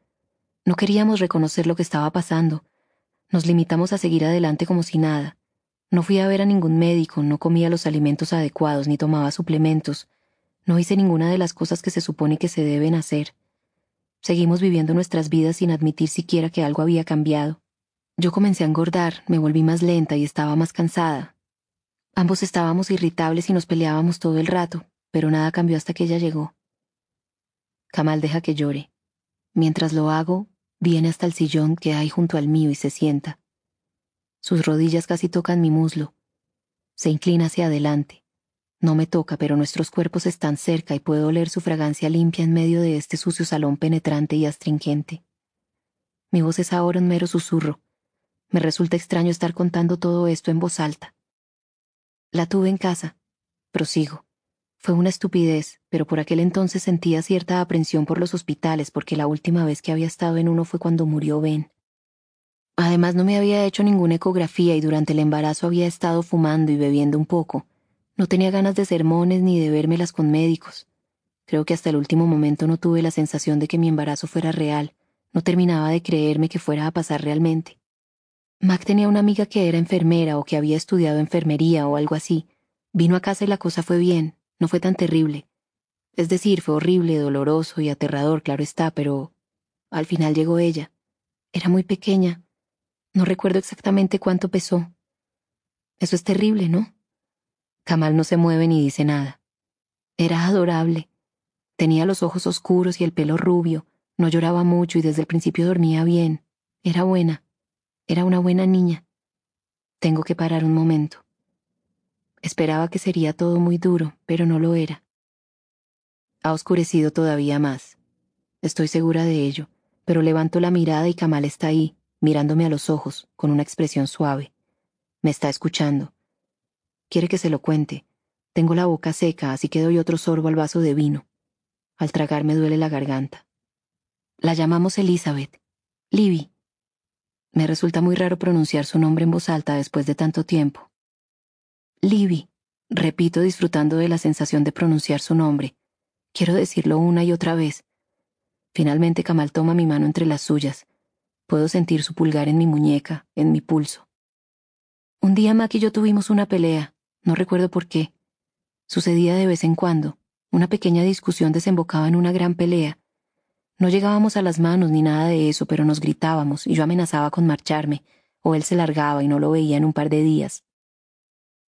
No queríamos reconocer lo que estaba pasando. Nos limitamos a seguir adelante como si nada. No fui a ver a ningún médico, no comía los alimentos adecuados ni tomaba suplementos. No hice ninguna de las cosas que se supone que se deben hacer. Seguimos viviendo nuestras vidas sin admitir siquiera que algo había cambiado. Yo comencé a engordar, me volví más lenta y estaba más cansada. Ambos estábamos irritables y nos peleábamos todo el rato, pero nada cambió hasta que ella llegó. Kamal deja que llore. Mientras lo hago, viene hasta el sillón que hay junto al mío y se sienta. Sus rodillas casi tocan mi muslo. Se inclina hacia adelante. No me toca, pero nuestros cuerpos están cerca y puedo oler su fragancia limpia en medio de este sucio salón penetrante y astringente. Mi voz es ahora un mero susurro. Me resulta extraño estar contando todo esto en voz alta. La tuve en casa. Prosigo. Fue una estupidez, pero por aquel entonces sentía cierta aprensión por los hospitales porque la última vez que había estado en uno fue cuando murió Ben. Además no me había hecho ninguna ecografía y durante el embarazo había estado fumando y bebiendo un poco, no tenía ganas de sermones ni de vérmelas con médicos. Creo que hasta el último momento no tuve la sensación de que mi embarazo fuera real. No terminaba de creerme que fuera a pasar realmente. Mac tenía una amiga que era enfermera o que había estudiado enfermería o algo así. Vino a casa y la cosa fue bien, no fue tan terrible. Es decir, fue horrible, doloroso y aterrador, claro está, pero al final llegó ella. Era muy pequeña. No recuerdo exactamente cuánto pesó. Eso es terrible, ¿no? Kamal no se mueve ni dice nada. Era adorable. Tenía los ojos oscuros y el pelo rubio, no lloraba mucho y desde el principio dormía bien. Era buena. Era una buena niña. Tengo que parar un momento. Esperaba que sería todo muy duro, pero no lo era. Ha oscurecido todavía más. Estoy segura de ello, pero levanto la mirada y Kamal está ahí, mirándome a los ojos, con una expresión suave. Me está escuchando. Quiere que se lo cuente. Tengo la boca seca, así que doy otro sorbo al vaso de vino. Al tragar me duele la garganta. La llamamos Elizabeth. Libby. Me resulta muy raro pronunciar su nombre en voz alta después de tanto tiempo. Libby, repito disfrutando de la sensación de pronunciar su nombre, Quiero decirlo una y otra vez. Finalmente Kamal toma mi mano entre las suyas. Puedo sentir su pulgar en mi muñeca, en mi pulso. Un día Mac y yo tuvimos una pelea, no recuerdo por qué. Sucedía de vez en cuando. Una pequeña discusión desembocaba en una gran pelea. No llegábamos a las manos ni nada de eso, pero nos gritábamos y yo amenazaba con marcharme, o él se largaba y no lo veía en un par de días.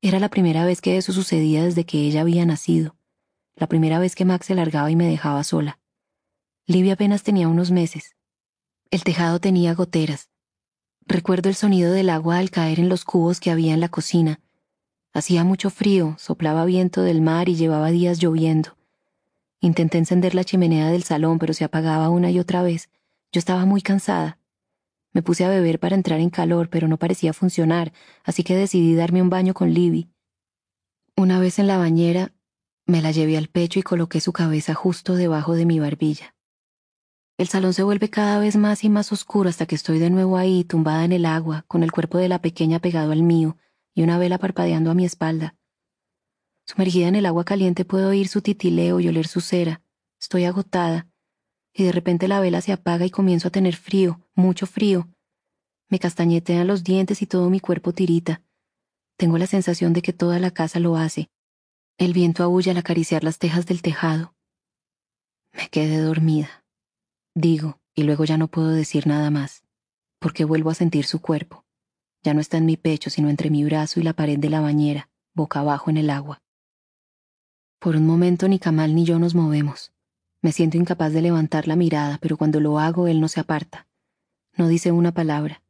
Era la primera vez que eso sucedía desde que ella había nacido la primera vez que Max se largaba y me dejaba sola. Livia apenas tenía unos meses. El tejado tenía goteras. Recuerdo el sonido del agua al caer en los cubos que había en la cocina. Hacía mucho frío, soplaba viento del mar y llevaba días lloviendo. Intenté encender la chimenea del salón, pero se apagaba una y otra vez. Yo estaba muy cansada. Me puse a beber para entrar en calor, pero no parecía funcionar, así que decidí darme un baño con Libby. Una vez en la bañera, me la llevé al pecho y coloqué su cabeza justo debajo de mi barbilla. El salón se vuelve cada vez más y más oscuro hasta que estoy de nuevo ahí, tumbada en el agua, con el cuerpo de la pequeña pegado al mío y una vela parpadeando a mi espalda. Sumergida en el agua caliente puedo oír su titileo y oler su cera. Estoy agotada. Y de repente la vela se apaga y comienzo a tener frío, mucho frío. Me castañetean los dientes y todo mi cuerpo tirita. Tengo la sensación de que toda la casa lo hace, el viento aúlla al acariciar las tejas del tejado. Me quedé dormida. Digo, y luego ya no puedo decir nada más, porque vuelvo a sentir su cuerpo. Ya no está en mi pecho, sino entre mi brazo y la pared de la bañera, boca abajo en el agua. Por un momento ni Kamal ni yo nos movemos. Me siento incapaz de levantar la mirada, pero cuando lo hago él no se aparta. No dice una palabra.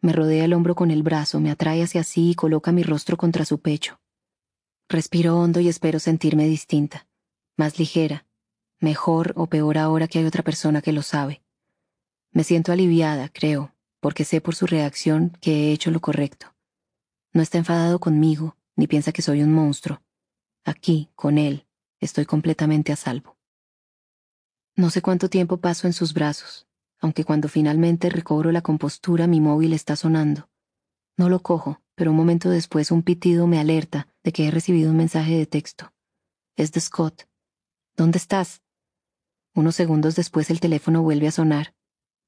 Me rodea el hombro con el brazo, me atrae hacia sí y coloca mi rostro contra su pecho. Respiro hondo y espero sentirme distinta, más ligera, mejor o peor ahora que hay otra persona que lo sabe. Me siento aliviada, creo, porque sé por su reacción que he hecho lo correcto. No está enfadado conmigo, ni piensa que soy un monstruo. Aquí, con él, estoy completamente a salvo. No sé cuánto tiempo paso en sus brazos, aunque cuando finalmente recobro la compostura mi móvil está sonando. No lo cojo, pero un momento después un pitido me alerta de que he recibido un mensaje de texto. Es de Scott. ¿Dónde estás? Unos segundos después el teléfono vuelve a sonar.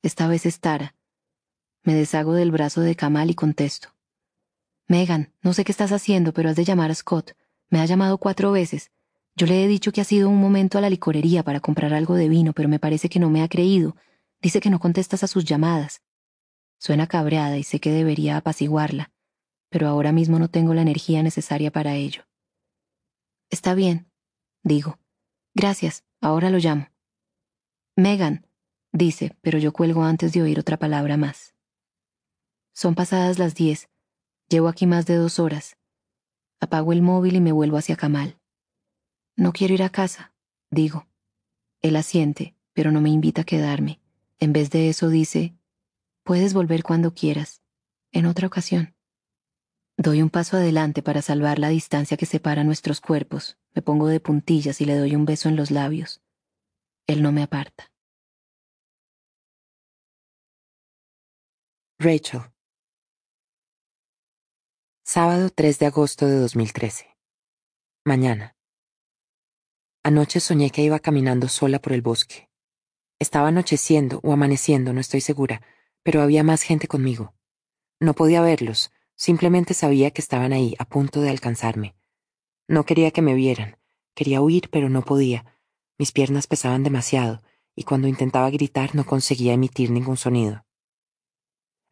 Esta vez es Tara. Me deshago del brazo de Kamal y contesto. Megan, no sé qué estás haciendo, pero has de llamar a Scott. Me ha llamado cuatro veces. Yo le he dicho que ha sido un momento a la licorería para comprar algo de vino, pero me parece que no me ha creído. Dice que no contestas a sus llamadas. Suena cabreada y sé que debería apaciguarla pero ahora mismo no tengo la energía necesaria para ello. Está bien, digo. Gracias, ahora lo llamo. Megan, dice, pero yo cuelgo antes de oír otra palabra más. Son pasadas las diez. Llevo aquí más de dos horas. Apago el móvil y me vuelvo hacia Kamal. No quiero ir a casa, digo. Él asiente, pero no me invita a quedarme. En vez de eso dice, puedes volver cuando quieras, en otra ocasión. Doy un paso adelante para salvar la distancia que separa nuestros cuerpos. Me pongo de puntillas y le doy un beso en los labios. Él no me aparta. Rachel. Sábado 3 de agosto de 2013. Mañana. Anoche soñé que iba caminando sola por el bosque. Estaba anocheciendo o amaneciendo, no estoy segura, pero había más gente conmigo. No podía verlos, Simplemente sabía que estaban ahí, a punto de alcanzarme. No quería que me vieran. Quería huir, pero no podía. Mis piernas pesaban demasiado, y cuando intentaba gritar no conseguía emitir ningún sonido.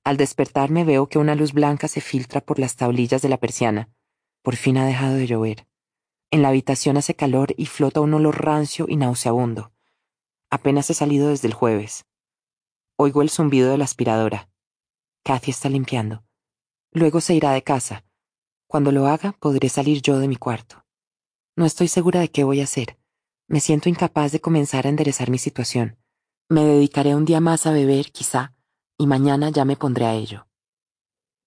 Al despertarme veo que una luz blanca se filtra por las tablillas de la persiana. Por fin ha dejado de llover. En la habitación hace calor y flota un olor rancio y nauseabundo. Apenas he salido desde el jueves. Oigo el zumbido de la aspiradora. Kathy está limpiando. Luego se irá de casa. Cuando lo haga, podré salir yo de mi cuarto. No estoy segura de qué voy a hacer. Me siento incapaz de comenzar a enderezar mi situación. Me dedicaré un día más a beber, quizá, y mañana ya me pondré a ello.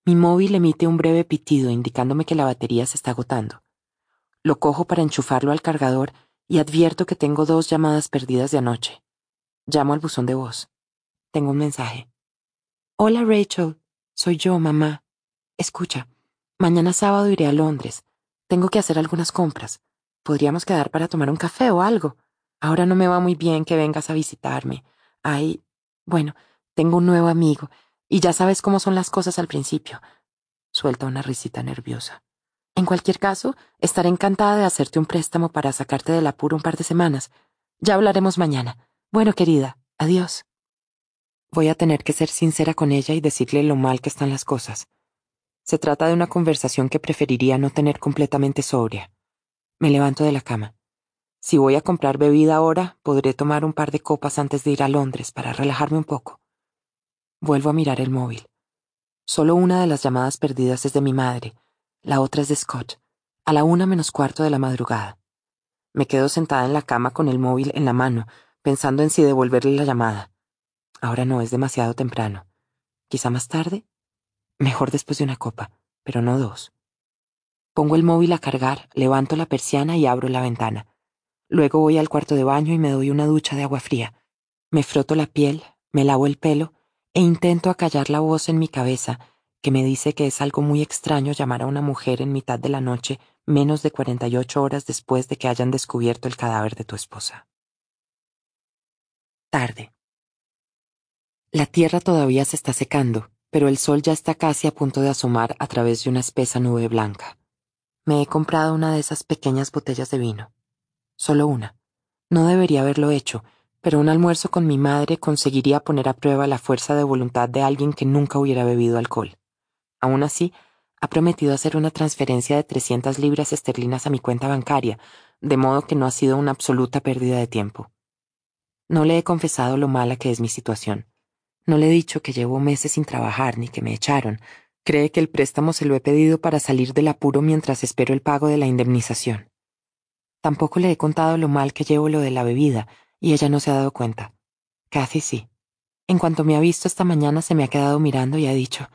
Mi móvil emite un breve pitido indicándome que la batería se está agotando. Lo cojo para enchufarlo al cargador y advierto que tengo dos llamadas perdidas de anoche. Llamo al buzón de voz. Tengo un mensaje. Hola Rachel, soy yo, mamá. Escucha, mañana sábado iré a Londres. Tengo que hacer algunas compras. Podríamos quedar para tomar un café o algo. Ahora no me va muy bien que vengas a visitarme. Ay, bueno, tengo un nuevo amigo, y ya sabes cómo son las cosas al principio. Suelta una risita nerviosa. En cualquier caso, estaré encantada de hacerte un préstamo para sacarte del apuro un par de semanas. Ya hablaremos mañana. Bueno, querida, adiós. Voy a tener que ser sincera con ella y decirle lo mal que están las cosas. Se trata de una conversación que preferiría no tener completamente sobria. Me levanto de la cama. Si voy a comprar bebida ahora, podré tomar un par de copas antes de ir a Londres para relajarme un poco. Vuelvo a mirar el móvil. Solo una de las llamadas perdidas es de mi madre, la otra es de Scott, a la una menos cuarto de la madrugada. Me quedo sentada en la cama con el móvil en la mano, pensando en si devolverle la llamada. Ahora no es demasiado temprano. Quizá más tarde. Mejor después de una copa, pero no dos. Pongo el móvil a cargar, levanto la persiana y abro la ventana. Luego voy al cuarto de baño y me doy una ducha de agua fría. Me froto la piel, me lavo el pelo e intento acallar la voz en mi cabeza que me dice que es algo muy extraño llamar a una mujer en mitad de la noche menos de 48 horas después de que hayan descubierto el cadáver de tu esposa. Tarde. La tierra todavía se está secando, pero el sol ya está casi a punto de asomar a través de una espesa nube blanca. Me he comprado una de esas pequeñas botellas de vino. Solo una. No debería haberlo hecho, pero un almuerzo con mi madre conseguiría poner a prueba la fuerza de voluntad de alguien que nunca hubiera bebido alcohol. Aún así, ha prometido hacer una transferencia de 300 libras esterlinas a mi cuenta bancaria, de modo que no ha sido una absoluta pérdida de tiempo. No le he confesado lo mala que es mi situación. No le he dicho que llevo meses sin trabajar ni que me echaron. Cree que el préstamo se lo he pedido para salir del apuro mientras espero el pago de la indemnización. Tampoco le he contado lo mal que llevo lo de la bebida, y ella no se ha dado cuenta. Casi sí. En cuanto me ha visto esta mañana se me ha quedado mirando y ha dicho,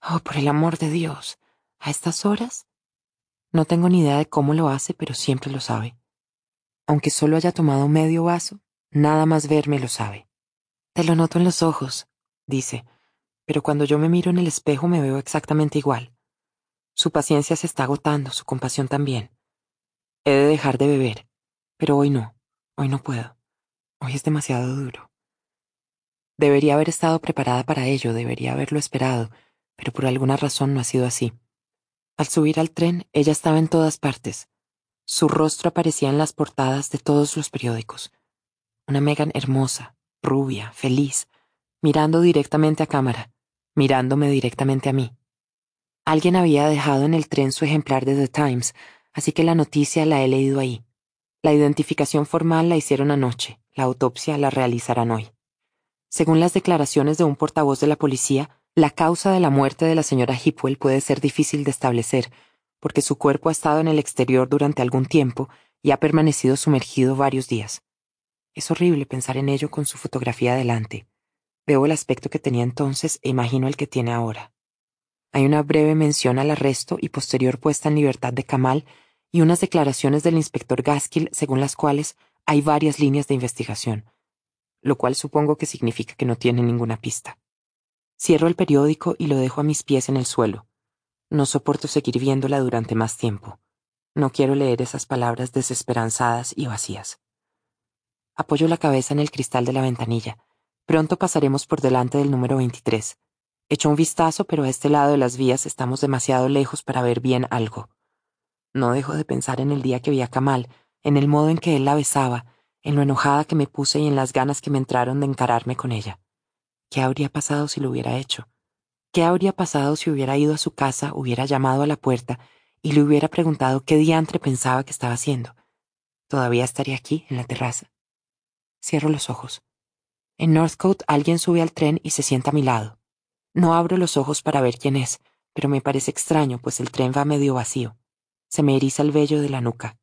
Oh, por el amor de Dios, ¿a estas horas? No tengo ni idea de cómo lo hace, pero siempre lo sabe. Aunque solo haya tomado medio vaso, nada más verme lo sabe. Te lo noto en los ojos, dice, pero cuando yo me miro en el espejo me veo exactamente igual. Su paciencia se está agotando, su compasión también. He de dejar de beber, pero hoy no, hoy no puedo. Hoy es demasiado duro. Debería haber estado preparada para ello, debería haberlo esperado, pero por alguna razón no ha sido así. Al subir al tren, ella estaba en todas partes. Su rostro aparecía en las portadas de todos los periódicos. Una Megan hermosa, rubia, feliz, mirando directamente a cámara, mirándome directamente a mí. Alguien había dejado en el tren su ejemplar de The Times, así que la noticia la he leído ahí. La identificación formal la hicieron anoche, la autopsia la realizarán hoy. Según las declaraciones de un portavoz de la policía, la causa de la muerte de la señora Hipwell puede ser difícil de establecer, porque su cuerpo ha estado en el exterior durante algún tiempo y ha permanecido sumergido varios días. Es horrible pensar en ello con su fotografía delante. Veo el aspecto que tenía entonces e imagino el que tiene ahora. Hay una breve mención al arresto y posterior puesta en libertad de Kamal y unas declaraciones del inspector Gaskill según las cuales hay varias líneas de investigación, lo cual supongo que significa que no tiene ninguna pista. Cierro el periódico y lo dejo a mis pies en el suelo. No soporto seguir viéndola durante más tiempo. No quiero leer esas palabras desesperanzadas y vacías. Apoyo la cabeza en el cristal de la ventanilla. Pronto pasaremos por delante del número 23. Echo un vistazo, pero a este lado de las vías estamos demasiado lejos para ver bien algo. No dejo de pensar en el día que vi a Kamal, en el modo en que él la besaba, en lo enojada que me puse y en las ganas que me entraron de encararme con ella. ¿Qué habría pasado si lo hubiera hecho? ¿Qué habría pasado si hubiera ido a su casa, hubiera llamado a la puerta y le hubiera preguntado qué diantre pensaba que estaba haciendo? Todavía estaría aquí, en la terraza. Cierro los ojos. En Northcote alguien sube al tren y se sienta a mi lado. No abro los ojos para ver quién es, pero me parece extraño, pues el tren va medio vacío. Se me eriza el vello de la nuca.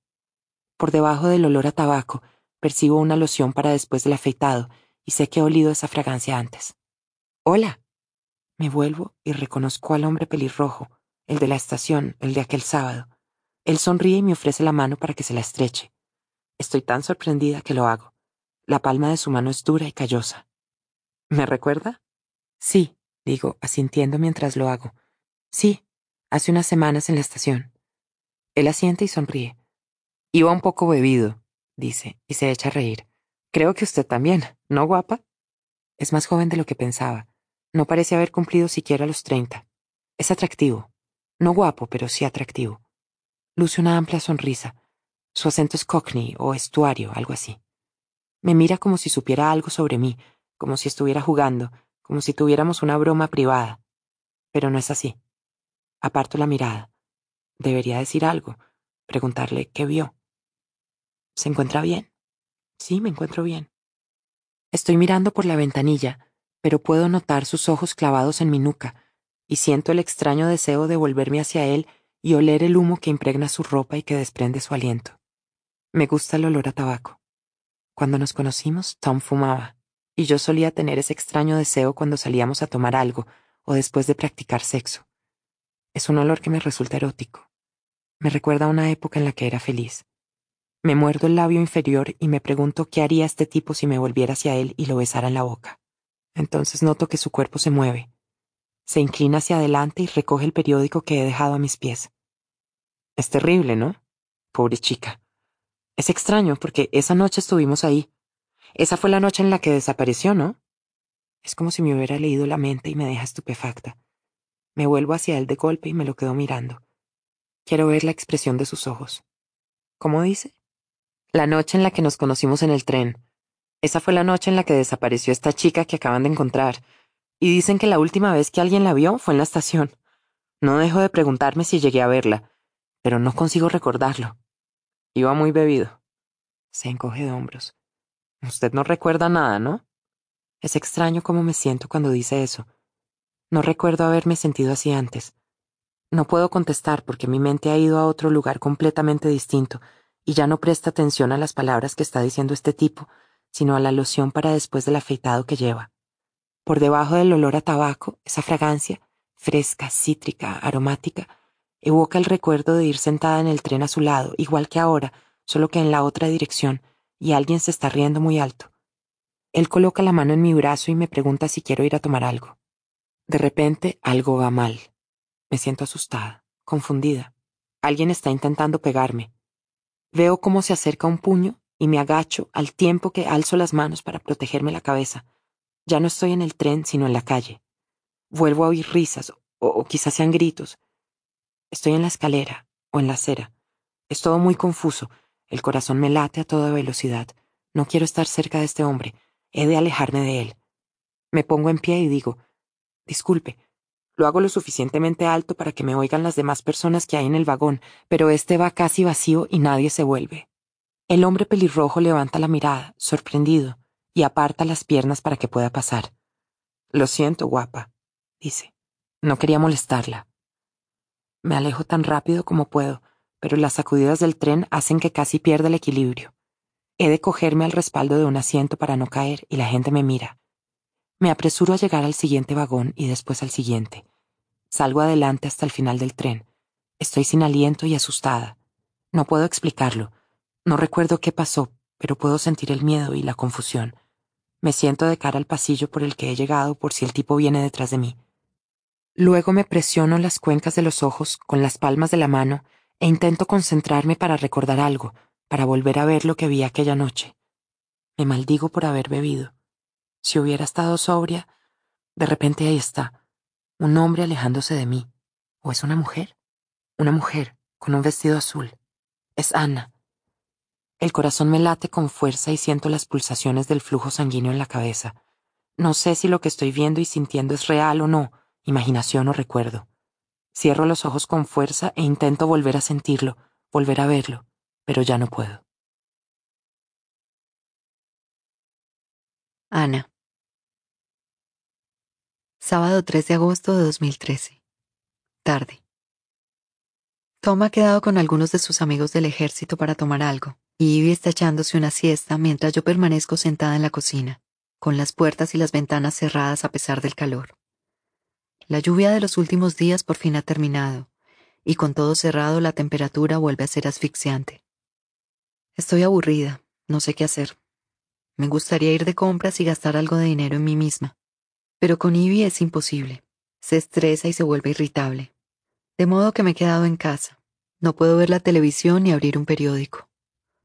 Por debajo del olor a tabaco, percibo una loción para después del afeitado y sé que he olido esa fragancia antes. Hola. Me vuelvo y reconozco al hombre pelirrojo, el de la estación, el de aquel sábado. Él sonríe y me ofrece la mano para que se la estreche. Estoy tan sorprendida que lo hago. La palma de su mano es dura y callosa. ¿Me recuerda? Sí, digo, asintiendo mientras lo hago. Sí, hace unas semanas en la estación. Él asiente y sonríe. Iba un poco bebido, dice, y se echa a reír. Creo que usted también, ¿no, guapa? Es más joven de lo que pensaba. No parece haber cumplido siquiera los treinta. Es atractivo. No guapo, pero sí atractivo. Luce una amplia sonrisa. Su acento es cockney o estuario, algo así. Me mira como si supiera algo sobre mí, como si estuviera jugando, como si tuviéramos una broma privada. Pero no es así. Aparto la mirada. Debería decir algo, preguntarle qué vio. ¿Se encuentra bien? Sí, me encuentro bien. Estoy mirando por la ventanilla, pero puedo notar sus ojos clavados en mi nuca, y siento el extraño deseo de volverme hacia él y oler el humo que impregna su ropa y que desprende su aliento. Me gusta el olor a tabaco. Cuando nos conocimos, Tom fumaba, y yo solía tener ese extraño deseo cuando salíamos a tomar algo o después de practicar sexo. Es un olor que me resulta erótico. Me recuerda a una época en la que era feliz. Me muerdo el labio inferior y me pregunto qué haría este tipo si me volviera hacia él y lo besara en la boca. Entonces noto que su cuerpo se mueve. Se inclina hacia adelante y recoge el periódico que he dejado a mis pies. Es terrible, ¿no? Pobre chica. Es extraño porque esa noche estuvimos ahí. Esa fue la noche en la que desapareció, ¿no? Es como si me hubiera leído la mente y me deja estupefacta. Me vuelvo hacia él de golpe y me lo quedo mirando. Quiero ver la expresión de sus ojos. ¿Cómo dice? La noche en la que nos conocimos en el tren. Esa fue la noche en la que desapareció esta chica que acaban de encontrar. Y dicen que la última vez que alguien la vio fue en la estación. No dejo de preguntarme si llegué a verla, pero no consigo recordarlo. Iba muy bebido. Se encoge de hombros. Usted no recuerda nada, ¿no? Es extraño cómo me siento cuando dice eso. No recuerdo haberme sentido así antes. No puedo contestar porque mi mente ha ido a otro lugar completamente distinto y ya no presta atención a las palabras que está diciendo este tipo, sino a la loción para después del afeitado que lleva. Por debajo del olor a tabaco, esa fragancia, fresca, cítrica, aromática, Evoca el recuerdo de ir sentada en el tren a su lado, igual que ahora, solo que en la otra dirección, y alguien se está riendo muy alto. Él coloca la mano en mi brazo y me pregunta si quiero ir a tomar algo. De repente, algo va mal. Me siento asustada, confundida. Alguien está intentando pegarme. Veo cómo se acerca un puño y me agacho al tiempo que alzo las manos para protegerme la cabeza. Ya no estoy en el tren, sino en la calle. Vuelvo a oír risas, o, quizás sean gritos, Estoy en la escalera o en la acera. Es todo muy confuso. El corazón me late a toda velocidad. No quiero estar cerca de este hombre. He de alejarme de él. Me pongo en pie y digo, disculpe, lo hago lo suficientemente alto para que me oigan las demás personas que hay en el vagón, pero este va casi vacío y nadie se vuelve. El hombre pelirrojo levanta la mirada, sorprendido, y aparta las piernas para que pueda pasar. Lo siento, guapa, dice. No quería molestarla. Me alejo tan rápido como puedo, pero las sacudidas del tren hacen que casi pierda el equilibrio. He de cogerme al respaldo de un asiento para no caer y la gente me mira. Me apresuro a llegar al siguiente vagón y después al siguiente. Salgo adelante hasta el final del tren. Estoy sin aliento y asustada. No puedo explicarlo. No recuerdo qué pasó, pero puedo sentir el miedo y la confusión. Me siento de cara al pasillo por el que he llegado por si el tipo viene detrás de mí. Luego me presiono las cuencas de los ojos con las palmas de la mano e intento concentrarme para recordar algo, para volver a ver lo que vi aquella noche. Me maldigo por haber bebido. Si hubiera estado sobria, de repente ahí está, un hombre alejándose de mí. ¿O es una mujer? Una mujer, con un vestido azul. Es Ana. El corazón me late con fuerza y siento las pulsaciones del flujo sanguíneo en la cabeza. No sé si lo que estoy viendo y sintiendo es real o no, imaginación o recuerdo. Cierro los ojos con fuerza e intento volver a sentirlo, volver a verlo, pero ya no puedo. Ana. Sábado 3 de agosto de 2013. Tarde. Tom ha quedado con algunos de sus amigos del ejército para tomar algo, y Ivy está echándose una siesta mientras yo permanezco sentada en la cocina, con las puertas y las ventanas cerradas a pesar del calor. La lluvia de los últimos días por fin ha terminado, y con todo cerrado la temperatura vuelve a ser asfixiante. Estoy aburrida, no sé qué hacer. Me gustaría ir de compras y gastar algo de dinero en mí misma, pero con Ivy es imposible. Se estresa y se vuelve irritable. De modo que me he quedado en casa. No puedo ver la televisión ni abrir un periódico.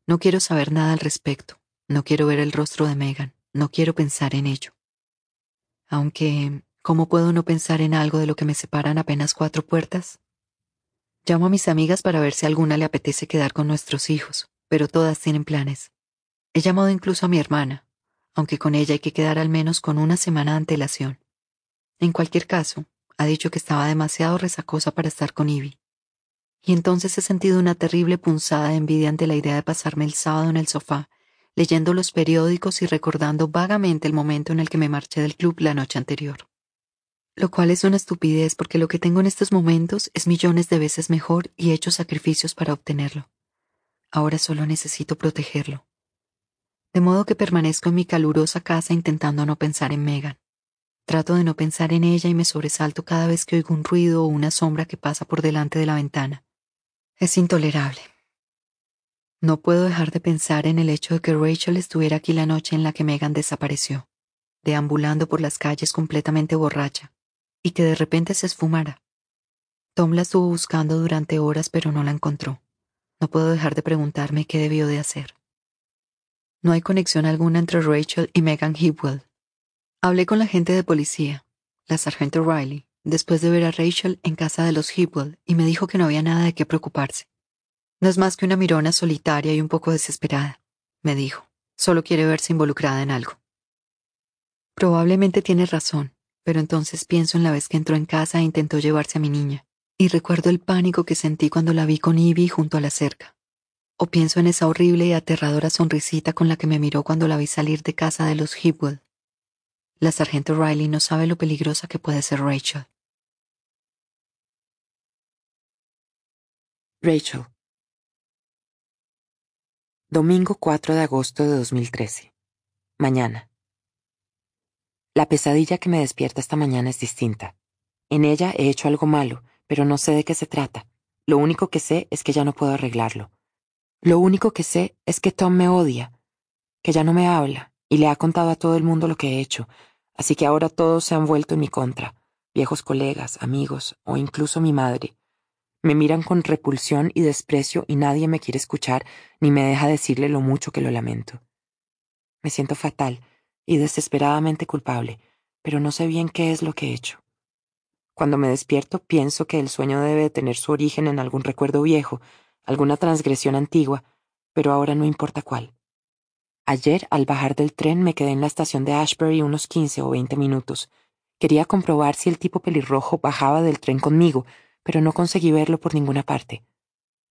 No quiero saber nada al respecto. No quiero ver el rostro de Megan. No quiero pensar en ello. Aunque ¿Cómo puedo no pensar en algo de lo que me separan apenas cuatro puertas? Llamo a mis amigas para ver si alguna le apetece quedar con nuestros hijos, pero todas tienen planes. He llamado incluso a mi hermana, aunque con ella hay que quedar al menos con una semana de antelación. En cualquier caso, ha dicho que estaba demasiado resacosa para estar con Ivy. Y entonces he sentido una terrible punzada de envidia ante la idea de pasarme el sábado en el sofá, leyendo los periódicos y recordando vagamente el momento en el que me marché del club la noche anterior lo cual es una estupidez porque lo que tengo en estos momentos es millones de veces mejor y he hecho sacrificios para obtenerlo. Ahora solo necesito protegerlo. De modo que permanezco en mi calurosa casa intentando no pensar en Megan. Trato de no pensar en ella y me sobresalto cada vez que oigo un ruido o una sombra que pasa por delante de la ventana. Es intolerable. No puedo dejar de pensar en el hecho de que Rachel estuviera aquí la noche en la que Megan desapareció, deambulando por las calles completamente borracha, y que de repente se esfumara. Tom la estuvo buscando durante horas pero no la encontró. No puedo dejar de preguntarme qué debió de hacer. No hay conexión alguna entre Rachel y Megan Hipwell. Hablé con la gente de policía, la sargento Riley, después de ver a Rachel en casa de los Hipwell y me dijo que no había nada de qué preocuparse. No es más que una mirona solitaria y un poco desesperada, me dijo. Solo quiere verse involucrada en algo. Probablemente tiene razón pero entonces pienso en la vez que entró en casa e intentó llevarse a mi niña, y recuerdo el pánico que sentí cuando la vi con Ivy junto a la cerca. O pienso en esa horrible y aterradora sonrisita con la que me miró cuando la vi salir de casa de los Hipwell. La sargento Riley no sabe lo peligrosa que puede ser Rachel. Rachel. Domingo 4 de agosto de 2013. Mañana. La pesadilla que me despierta esta mañana es distinta. En ella he hecho algo malo, pero no sé de qué se trata. Lo único que sé es que ya no puedo arreglarlo. Lo único que sé es que Tom me odia, que ya no me habla, y le ha contado a todo el mundo lo que he hecho, así que ahora todos se han vuelto en mi contra, viejos colegas, amigos o incluso mi madre. Me miran con repulsión y desprecio y nadie me quiere escuchar ni me deja decirle lo mucho que lo lamento. Me siento fatal y desesperadamente culpable, pero no sé bien qué es lo que he hecho. Cuando me despierto pienso que el sueño debe tener su origen en algún recuerdo viejo, alguna transgresión antigua, pero ahora no importa cuál. Ayer, al bajar del tren, me quedé en la estación de Ashbury unos quince o veinte minutos. Quería comprobar si el tipo pelirrojo bajaba del tren conmigo, pero no conseguí verlo por ninguna parte.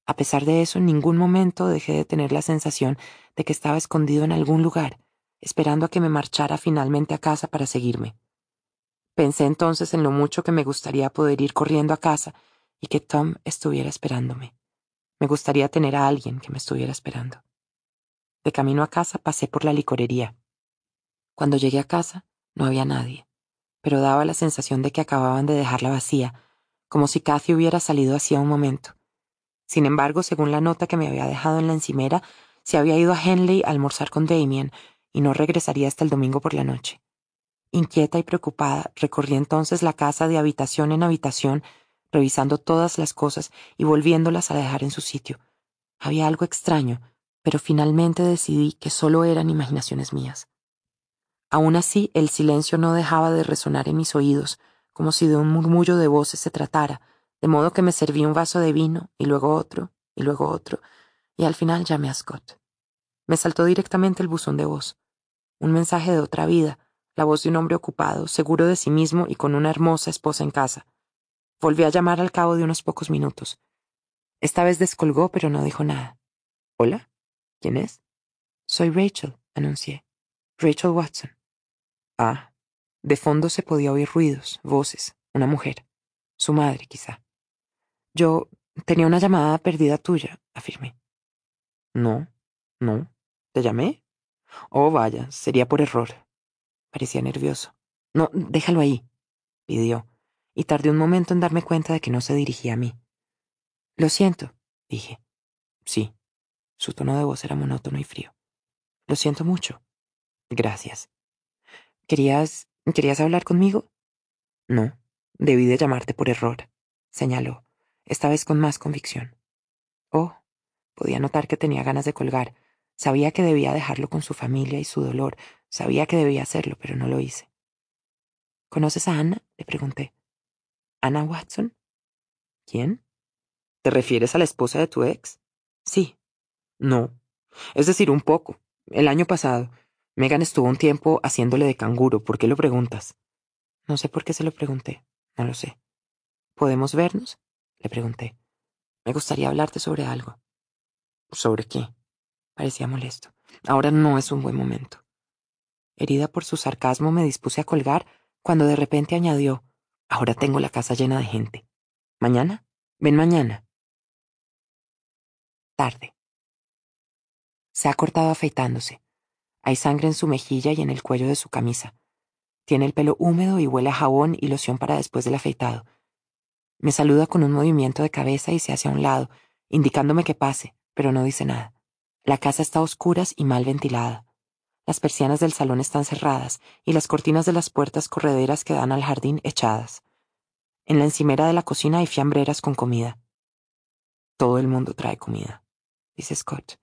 A pesar de eso, en ningún momento dejé de tener la sensación de que estaba escondido en algún lugar, esperando a que me marchara finalmente a casa para seguirme. Pensé entonces en lo mucho que me gustaría poder ir corriendo a casa y que Tom estuviera esperándome. Me gustaría tener a alguien que me estuviera esperando. De camino a casa pasé por la licorería. Cuando llegué a casa no había nadie, pero daba la sensación de que acababan de dejarla vacía, como si Cathy hubiera salido hacía un momento. Sin embargo, según la nota que me había dejado en la encimera, se había ido a Henley a almorzar con Damien, y no regresaría hasta el domingo por la noche. Inquieta y preocupada, recorrí entonces la casa de habitación en habitación, revisando todas las cosas y volviéndolas a dejar en su sitio. Había algo extraño, pero finalmente decidí que solo eran imaginaciones mías. Aún así, el silencio no dejaba de resonar en mis oídos, como si de un murmullo de voces se tratara, de modo que me serví un vaso de vino y luego otro y luego otro, y al final llamé a Scott. Me saltó directamente el buzón de voz. Un mensaje de otra vida, la voz de un hombre ocupado, seguro de sí mismo y con una hermosa esposa en casa. Volví a llamar al cabo de unos pocos minutos. Esta vez descolgó, pero no dijo nada. ¿Hola? ¿Quién es? Soy Rachel, anuncié. Rachel Watson. Ah. De fondo se podía oír ruidos, voces, una mujer. Su madre, quizá. Yo tenía una llamada perdida tuya, afirmé. No, no. ¿Te llamé? Oh, vaya, sería por error. Parecía nervioso. No, déjalo ahí, pidió, y tardé un momento en darme cuenta de que no se dirigía a mí. Lo siento, dije. Sí. Su tono de voz era monótono y frío. Lo siento mucho. Gracias. ¿Querías... ¿Querías hablar conmigo? No, debí de llamarte por error, señaló, esta vez con más convicción. Oh, podía notar que tenía ganas de colgar. Sabía que debía dejarlo con su familia y su dolor. Sabía que debía hacerlo, pero no lo hice. ¿Conoces a Ana? le pregunté. ¿Ana Watson? ¿Quién? ¿Te refieres a la esposa de tu ex? Sí. No. Es decir, un poco. El año pasado. Megan estuvo un tiempo haciéndole de canguro. ¿Por qué lo preguntas? No sé por qué se lo pregunté. No lo sé. ¿Podemos vernos? Le pregunté. Me gustaría hablarte sobre algo. ¿Sobre qué? Parecía molesto. Ahora no es un buen momento. Herida por su sarcasmo me dispuse a colgar cuando de repente añadió, Ahora tengo la casa llena de gente. ¿Mañana? Ven mañana. Tarde. Se ha cortado afeitándose. Hay sangre en su mejilla y en el cuello de su camisa. Tiene el pelo húmedo y huele a jabón y loción para después del afeitado. Me saluda con un movimiento de cabeza y se hace a un lado, indicándome que pase, pero no dice nada. La casa está a oscuras y mal ventilada. Las persianas del salón están cerradas y las cortinas de las puertas correderas que dan al jardín echadas. En la encimera de la cocina hay fiambreras con comida. Todo el mundo trae comida, dice Scott.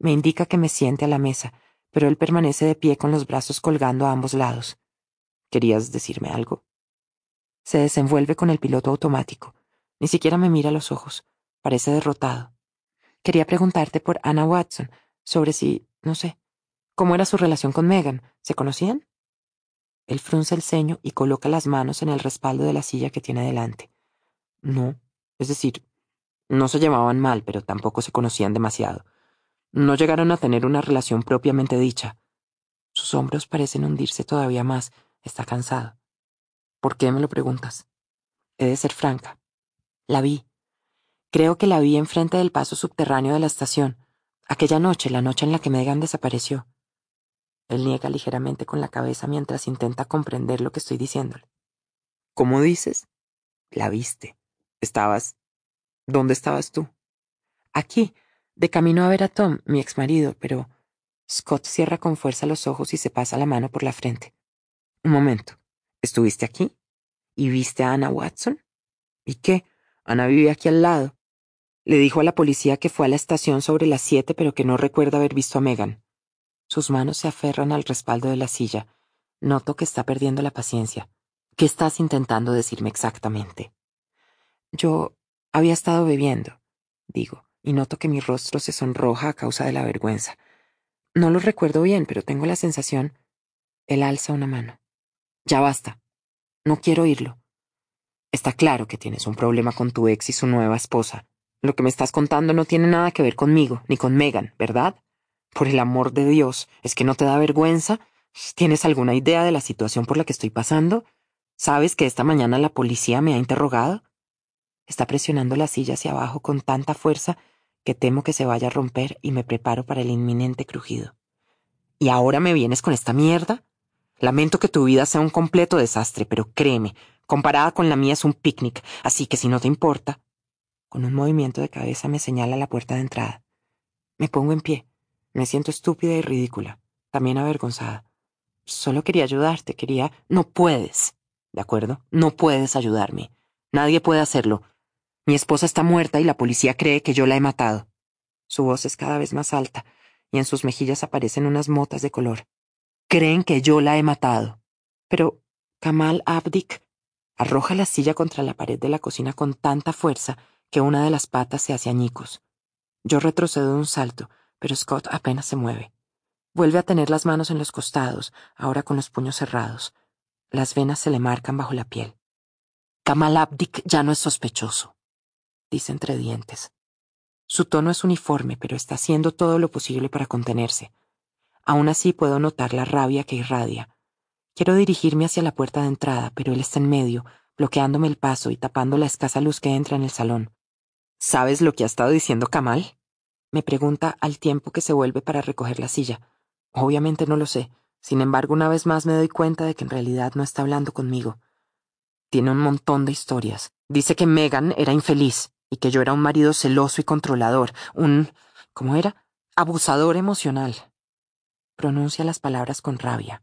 Me indica que me siente a la mesa, pero él permanece de pie con los brazos colgando a ambos lados. ¿Querías decirme algo? Se desenvuelve con el piloto automático. Ni siquiera me mira a los ojos. Parece derrotado. Quería preguntarte por Anna Watson, sobre si, no sé, cómo era su relación con Megan. ¿Se conocían? Él frunce el ceño y coloca las manos en el respaldo de la silla que tiene delante. No, es decir, no se llevaban mal, pero tampoco se conocían demasiado. No llegaron a tener una relación propiamente dicha. Sus hombros parecen hundirse todavía más. Está cansado. ¿Por qué me lo preguntas? He de ser franca. La vi. Creo que la vi enfrente del paso subterráneo de la estación, aquella noche, la noche en la que Megan desapareció. Él niega ligeramente con la cabeza mientras intenta comprender lo que estoy diciéndole. ¿Cómo dices? La viste. Estabas. ¿Dónde estabas tú? Aquí, de camino a ver a Tom, mi ex marido, pero Scott cierra con fuerza los ojos y se pasa la mano por la frente. Un momento. ¿Estuviste aquí? ¿Y viste a Ana Watson? ¿Y qué? Ana vive aquí al lado. Le dijo a la policía que fue a la estación sobre las siete, pero que no recuerda haber visto a Megan. Sus manos se aferran al respaldo de la silla. Noto que está perdiendo la paciencia. ¿Qué estás intentando decirme exactamente? Yo había estado bebiendo, digo y noto que mi rostro se sonroja a causa de la vergüenza. No lo recuerdo bien, pero tengo la sensación. Él alza una mano. Ya basta. No quiero oírlo. Está claro que tienes un problema con tu ex y su nueva esposa. Lo que me estás contando no tiene nada que ver conmigo, ni con Megan, ¿verdad? Por el amor de Dios, ¿es que no te da vergüenza? ¿Tienes alguna idea de la situación por la que estoy pasando? ¿Sabes que esta mañana la policía me ha interrogado? Está presionando la silla hacia abajo con tanta fuerza que temo que se vaya a romper y me preparo para el inminente crujido. ¿Y ahora me vienes con esta mierda? Lamento que tu vida sea un completo desastre, pero créeme, comparada con la mía es un picnic, así que si no te importa. Con un movimiento de cabeza me señala la puerta de entrada. Me pongo en pie. Me siento estúpida y ridícula, también avergonzada. Solo quería ayudarte, quería... No puedes. ¿De acuerdo? No puedes ayudarme. Nadie puede hacerlo. Mi esposa está muerta y la policía cree que yo la he matado. Su voz es cada vez más alta, y en sus mejillas aparecen unas motas de color. Creen que yo la he matado. Pero Kamal Abdik, Arroja la silla contra la pared de la cocina con tanta fuerza que una de las patas se hace añicos. Yo retrocedo un salto, pero Scott apenas se mueve. Vuelve a tener las manos en los costados, ahora con los puños cerrados. Las venas se le marcan bajo la piel. Kamal Abdik ya no es sospechoso, dice entre dientes. Su tono es uniforme, pero está haciendo todo lo posible para contenerse. Aún así puedo notar la rabia que irradia. Quiero dirigirme hacia la puerta de entrada, pero él está en medio, bloqueándome el paso y tapando la escasa luz que entra en el salón. ¿Sabes lo que ha estado diciendo Kamal? Me pregunta al tiempo que se vuelve para recoger la silla. Obviamente no lo sé. Sin embargo, una vez más me doy cuenta de que en realidad no está hablando conmigo. Tiene un montón de historias. Dice que Megan era infeliz y que yo era un marido celoso y controlador, un... ¿cómo era? Abusador emocional. Pronuncia las palabras con rabia.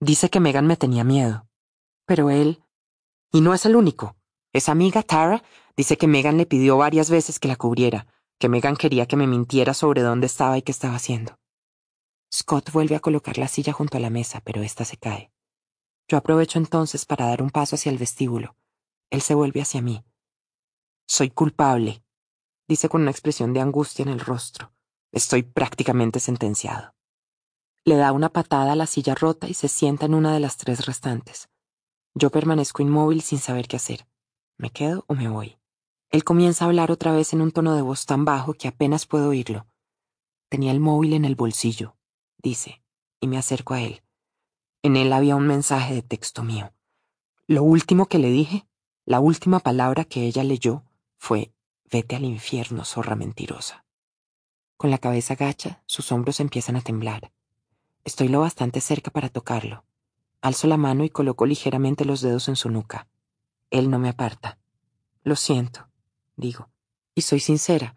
Dice que Megan me tenía miedo. Pero él... Y no es el único. Esa amiga, Tara, dice que Megan le pidió varias veces que la cubriera, que Megan quería que me mintiera sobre dónde estaba y qué estaba haciendo. Scott vuelve a colocar la silla junto a la mesa, pero ésta se cae. Yo aprovecho entonces para dar un paso hacia el vestíbulo. Él se vuelve hacia mí. Soy culpable, dice con una expresión de angustia en el rostro. Estoy prácticamente sentenciado. Le da una patada a la silla rota y se sienta en una de las tres restantes. Yo permanezco inmóvil sin saber qué hacer. ¿Me quedo o me voy? Él comienza a hablar otra vez en un tono de voz tan bajo que apenas puedo oírlo. Tenía el móvil en el bolsillo dice, y me acerco a él. En él había un mensaje de texto mío. Lo último que le dije, la última palabra que ella leyó, fue Vete al infierno, zorra mentirosa. Con la cabeza gacha, sus hombros empiezan a temblar. Estoy lo bastante cerca para tocarlo. Alzo la mano y coloco ligeramente los dedos en su nuca. Él no me aparta. Lo siento, digo, y soy sincera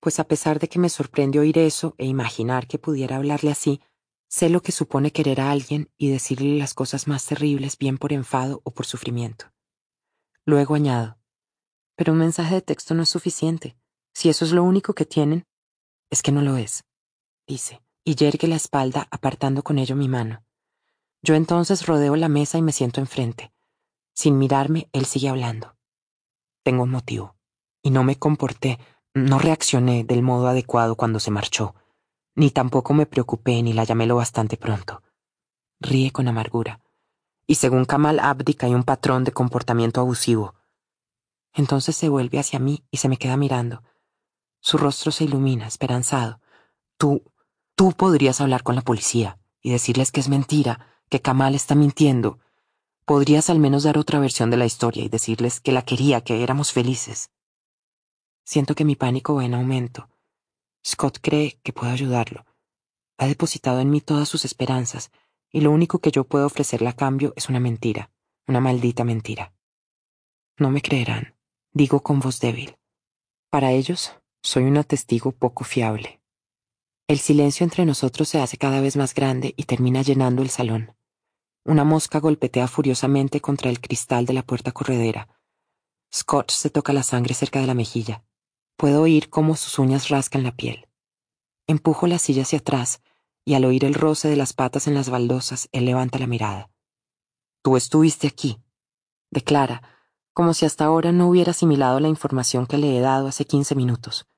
pues a pesar de que me sorprende oír eso e imaginar que pudiera hablarle así, sé lo que supone querer a alguien y decirle las cosas más terribles bien por enfado o por sufrimiento. Luego añado, pero un mensaje de texto no es suficiente. Si eso es lo único que tienen, es que no lo es, dice, y yergue la espalda apartando con ello mi mano. Yo entonces rodeo la mesa y me siento enfrente. Sin mirarme, él sigue hablando. Tengo un motivo, y no me comporté no reaccioné del modo adecuado cuando se marchó, ni tampoco me preocupé ni la llamé lo bastante pronto. Ríe con amargura. Y según Kamal Abdik hay un patrón de comportamiento abusivo. Entonces se vuelve hacia mí y se me queda mirando. Su rostro se ilumina, esperanzado. Tú, tú podrías hablar con la policía y decirles que es mentira, que Kamal está mintiendo. Podrías al menos dar otra versión de la historia y decirles que la quería, que éramos felices. Siento que mi pánico va en aumento. Scott cree que puedo ayudarlo. Ha depositado en mí todas sus esperanzas, y lo único que yo puedo ofrecerle a cambio es una mentira, una maldita mentira. No me creerán, digo con voz débil. Para ellos, soy una testigo poco fiable. El silencio entre nosotros se hace cada vez más grande y termina llenando el salón. Una mosca golpetea furiosamente contra el cristal de la puerta corredera. Scott se toca la sangre cerca de la mejilla. Puedo oír cómo sus uñas rascan la piel. Empujo la silla hacia atrás y al oír el roce de las patas en las baldosas, él levanta la mirada. Tú estuviste aquí, declara, como si hasta ahora no hubiera asimilado la información que le he dado hace quince minutos.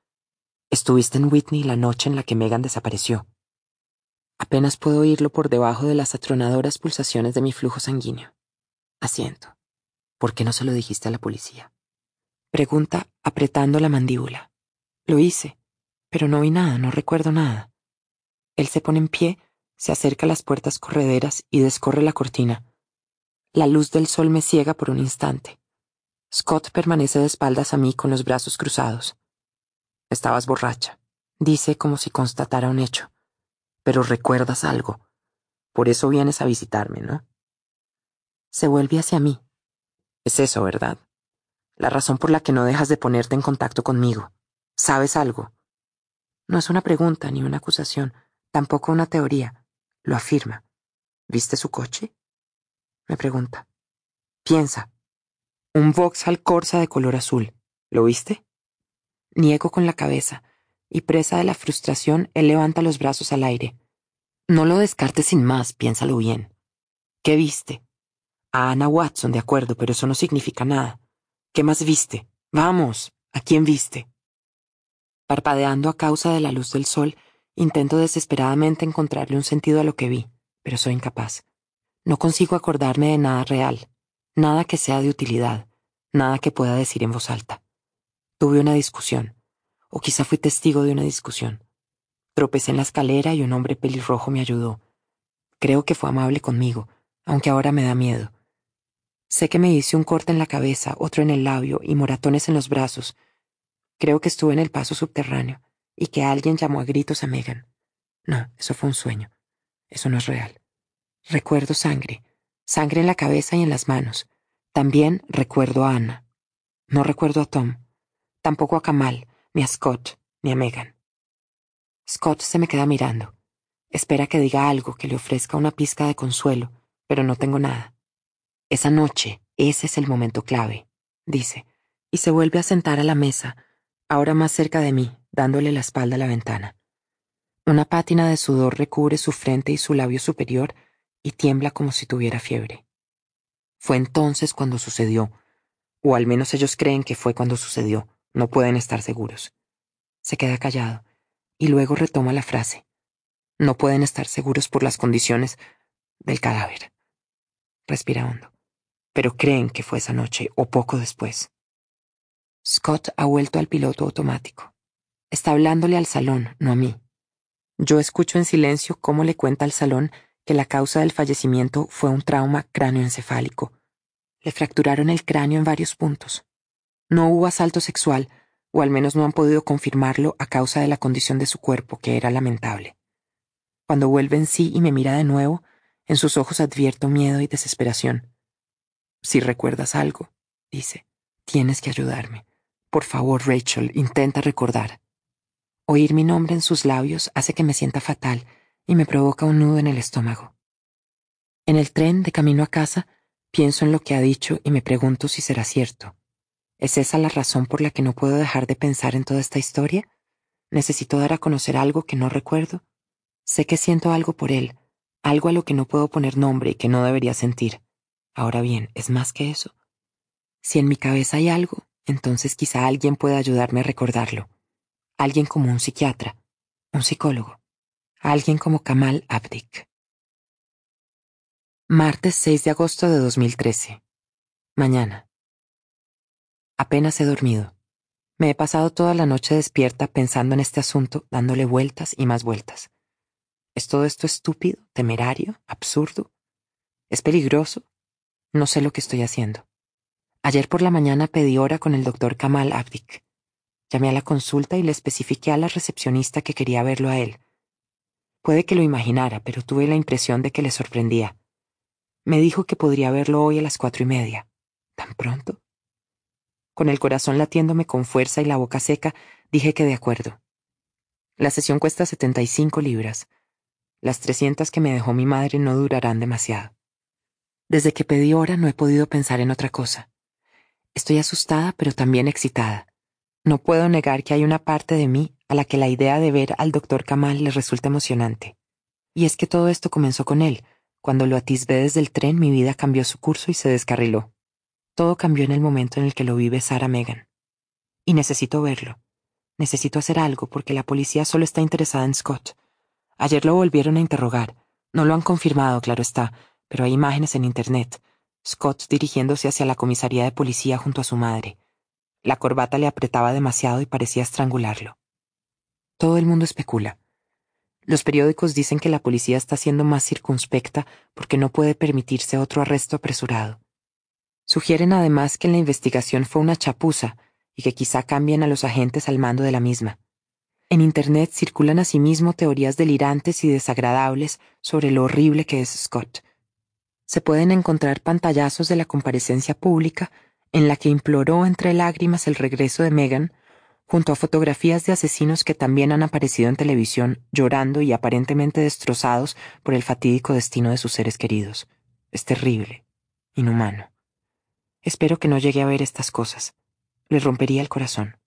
Estuviste en Whitney la noche en la que Megan desapareció. Apenas puedo oírlo por debajo de las atronadoras pulsaciones de mi flujo sanguíneo. Asiento. ¿Por qué no se lo dijiste a la policía? Pregunta apretando la mandíbula. Lo hice, pero no vi nada, no recuerdo nada. Él se pone en pie, se acerca a las puertas correderas y descorre la cortina. La luz del sol me ciega por un instante. Scott permanece de espaldas a mí con los brazos cruzados. Estabas borracha, dice como si constatara un hecho. Pero recuerdas algo. Por eso vienes a visitarme, ¿no? Se vuelve hacia mí. Es eso, ¿verdad? La razón por la que no dejas de ponerte en contacto conmigo. ¿Sabes algo? No es una pregunta ni una acusación, tampoco una teoría. Lo afirma. ¿Viste su coche? Me pregunta. Piensa. Un Vauxhall Corsa de color azul. ¿Lo viste? Niego con la cabeza, y presa de la frustración, él levanta los brazos al aire. No lo descartes sin más, piénsalo bien. ¿Qué viste? A Anna Watson, de acuerdo, pero eso no significa nada. ¿Qué más viste? Vamos, ¿a quién viste? Parpadeando a causa de la luz del sol, intento desesperadamente encontrarle un sentido a lo que vi, pero soy incapaz. No consigo acordarme de nada real, nada que sea de utilidad, nada que pueda decir en voz alta. Tuve una discusión, o quizá fui testigo de una discusión. Tropecé en la escalera y un hombre pelirrojo me ayudó. Creo que fue amable conmigo, aunque ahora me da miedo. Sé que me hice un corte en la cabeza, otro en el labio y moratones en los brazos. Creo que estuve en el paso subterráneo y que alguien llamó a gritos a Megan. No, eso fue un sueño. Eso no es real. Recuerdo sangre, sangre en la cabeza y en las manos. También recuerdo a Anna. No recuerdo a Tom, tampoco a Kamal, ni a Scott, ni a Megan. Scott se me queda mirando. Espera que diga algo que le ofrezca una pizca de consuelo, pero no tengo nada. Esa noche, ese es el momento clave, dice, y se vuelve a sentar a la mesa, ahora más cerca de mí, dándole la espalda a la ventana. Una pátina de sudor recubre su frente y su labio superior y tiembla como si tuviera fiebre. Fue entonces cuando sucedió, o al menos ellos creen que fue cuando sucedió, no pueden estar seguros. Se queda callado y luego retoma la frase. No pueden estar seguros por las condiciones del cadáver. Respira hondo pero creen que fue esa noche o poco después. Scott ha vuelto al piloto automático. Está hablándole al salón, no a mí. Yo escucho en silencio cómo le cuenta al salón que la causa del fallecimiento fue un trauma cráneoencefálico. Le fracturaron el cráneo en varios puntos. No hubo asalto sexual, o al menos no han podido confirmarlo a causa de la condición de su cuerpo, que era lamentable. Cuando vuelve en sí y me mira de nuevo, en sus ojos advierto miedo y desesperación. Si recuerdas algo, dice, tienes que ayudarme. Por favor, Rachel, intenta recordar. Oír mi nombre en sus labios hace que me sienta fatal y me provoca un nudo en el estómago. En el tren de camino a casa, pienso en lo que ha dicho y me pregunto si será cierto. ¿Es esa la razón por la que no puedo dejar de pensar en toda esta historia? ¿Necesito dar a conocer algo que no recuerdo? Sé que siento algo por él, algo a lo que no puedo poner nombre y que no debería sentir. Ahora bien, es más que eso. Si en mi cabeza hay algo, entonces quizá alguien pueda ayudarme a recordarlo. Alguien como un psiquiatra, un psicólogo, alguien como Kamal Abdik. Martes 6 de agosto de 2013. Mañana. Apenas he dormido. Me he pasado toda la noche despierta pensando en este asunto, dándole vueltas y más vueltas. ¿Es todo esto estúpido, temerario, absurdo? ¿Es peligroso? No sé lo que estoy haciendo. Ayer por la mañana pedí hora con el doctor Kamal Abdik. Llamé a la consulta y le especifiqué a la recepcionista que quería verlo a él. Puede que lo imaginara, pero tuve la impresión de que le sorprendía. Me dijo que podría verlo hoy a las cuatro y media. ¿Tan pronto? Con el corazón latiéndome con fuerza y la boca seca, dije que de acuerdo. La sesión cuesta setenta y cinco libras. Las trescientas que me dejó mi madre no durarán demasiado. Desde que pedí hora no he podido pensar en otra cosa. Estoy asustada pero también excitada. No puedo negar que hay una parte de mí a la que la idea de ver al doctor Kamal le resulta emocionante. Y es que todo esto comenzó con él. Cuando lo atisbé desde el tren, mi vida cambió su curso y se descarriló. Todo cambió en el momento en el que lo vi besar a Megan. Y necesito verlo. Necesito hacer algo porque la policía solo está interesada en Scott. Ayer lo volvieron a interrogar. No lo han confirmado, claro está, pero hay imágenes en Internet. Scott dirigiéndose hacia la comisaría de policía junto a su madre. La corbata le apretaba demasiado y parecía estrangularlo. Todo el mundo especula. Los periódicos dicen que la policía está siendo más circunspecta porque no puede permitirse otro arresto apresurado. Sugieren además que la investigación fue una chapuza y que quizá cambien a los agentes al mando de la misma. En Internet circulan asimismo teorías delirantes y desagradables sobre lo horrible que es Scott se pueden encontrar pantallazos de la comparecencia pública en la que imploró entre lágrimas el regreso de Megan, junto a fotografías de asesinos que también han aparecido en televisión llorando y aparentemente destrozados por el fatídico destino de sus seres queridos. Es terrible, inhumano. Espero que no llegue a ver estas cosas. Le rompería el corazón.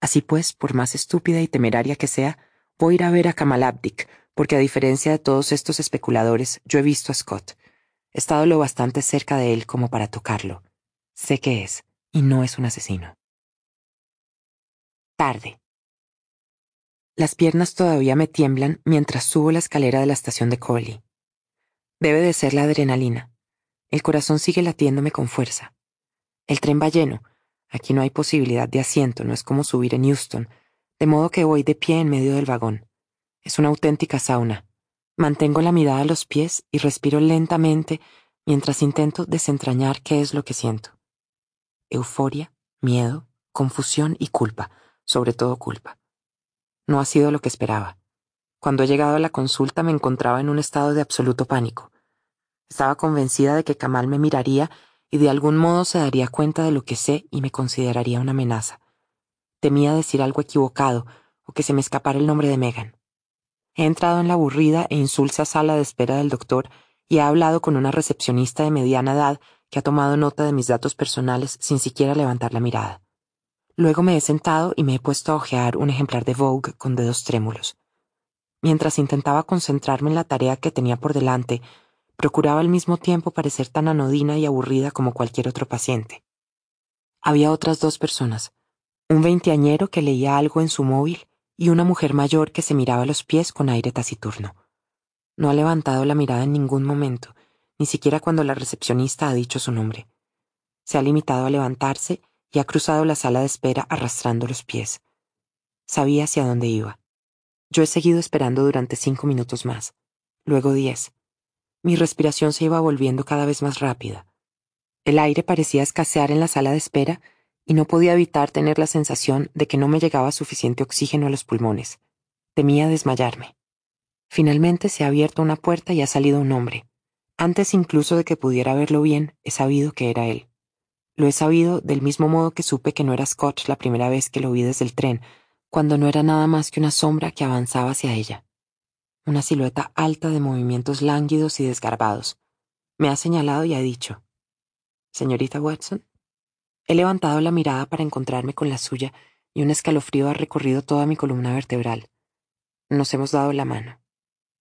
Así pues, por más estúpida y temeraria que sea, voy a ir a ver a Kamal Abdik, porque a diferencia de todos estos especuladores, yo he visto a Scott. He estado lo bastante cerca de él como para tocarlo. Sé que es, y no es un asesino. Tarde. Las piernas todavía me tiemblan mientras subo la escalera de la estación de Coley. Debe de ser la adrenalina. El corazón sigue latiéndome con fuerza. El tren va lleno. Aquí no hay posibilidad de asiento, no es como subir en Houston, de modo que voy de pie en medio del vagón. Es una auténtica sauna. Mantengo la mirada a los pies y respiro lentamente mientras intento desentrañar qué es lo que siento. Euforia, miedo, confusión y culpa, sobre todo culpa. No ha sido lo que esperaba. Cuando he llegado a la consulta me encontraba en un estado de absoluto pánico. Estaba convencida de que Kamal me miraría y de algún modo se daría cuenta de lo que sé y me consideraría una amenaza. Temía decir algo equivocado o que se me escapara el nombre de Megan. He entrado en la aburrida e insulsa sala de espera del doctor y he hablado con una recepcionista de mediana edad que ha tomado nota de mis datos personales sin siquiera levantar la mirada. Luego me he sentado y me he puesto a hojear un ejemplar de Vogue con dedos trémulos. Mientras intentaba concentrarme en la tarea que tenía por delante, procuraba al mismo tiempo parecer tan anodina y aburrida como cualquier otro paciente. Había otras dos personas, un veinteañero que leía algo en su móvil y una mujer mayor que se miraba los pies con aire taciturno. No ha levantado la mirada en ningún momento, ni siquiera cuando la recepcionista ha dicho su nombre. Se ha limitado a levantarse y ha cruzado la sala de espera arrastrando los pies. Sabía hacia dónde iba. Yo he seguido esperando durante cinco minutos más, luego diez, mi respiración se iba volviendo cada vez más rápida. El aire parecía escasear en la sala de espera y no podía evitar tener la sensación de que no me llegaba suficiente oxígeno a los pulmones. Temía desmayarme. Finalmente se ha abierto una puerta y ha salido un hombre. Antes incluso de que pudiera verlo bien, he sabido que era él. Lo he sabido del mismo modo que supe que no era Scott la primera vez que lo vi desde el tren, cuando no era nada más que una sombra que avanzaba hacia ella una silueta alta de movimientos lánguidos y desgarbados. Me ha señalado y ha dicho, Señorita Watson. He levantado la mirada para encontrarme con la suya y un escalofrío ha recorrido toda mi columna vertebral. Nos hemos dado la mano.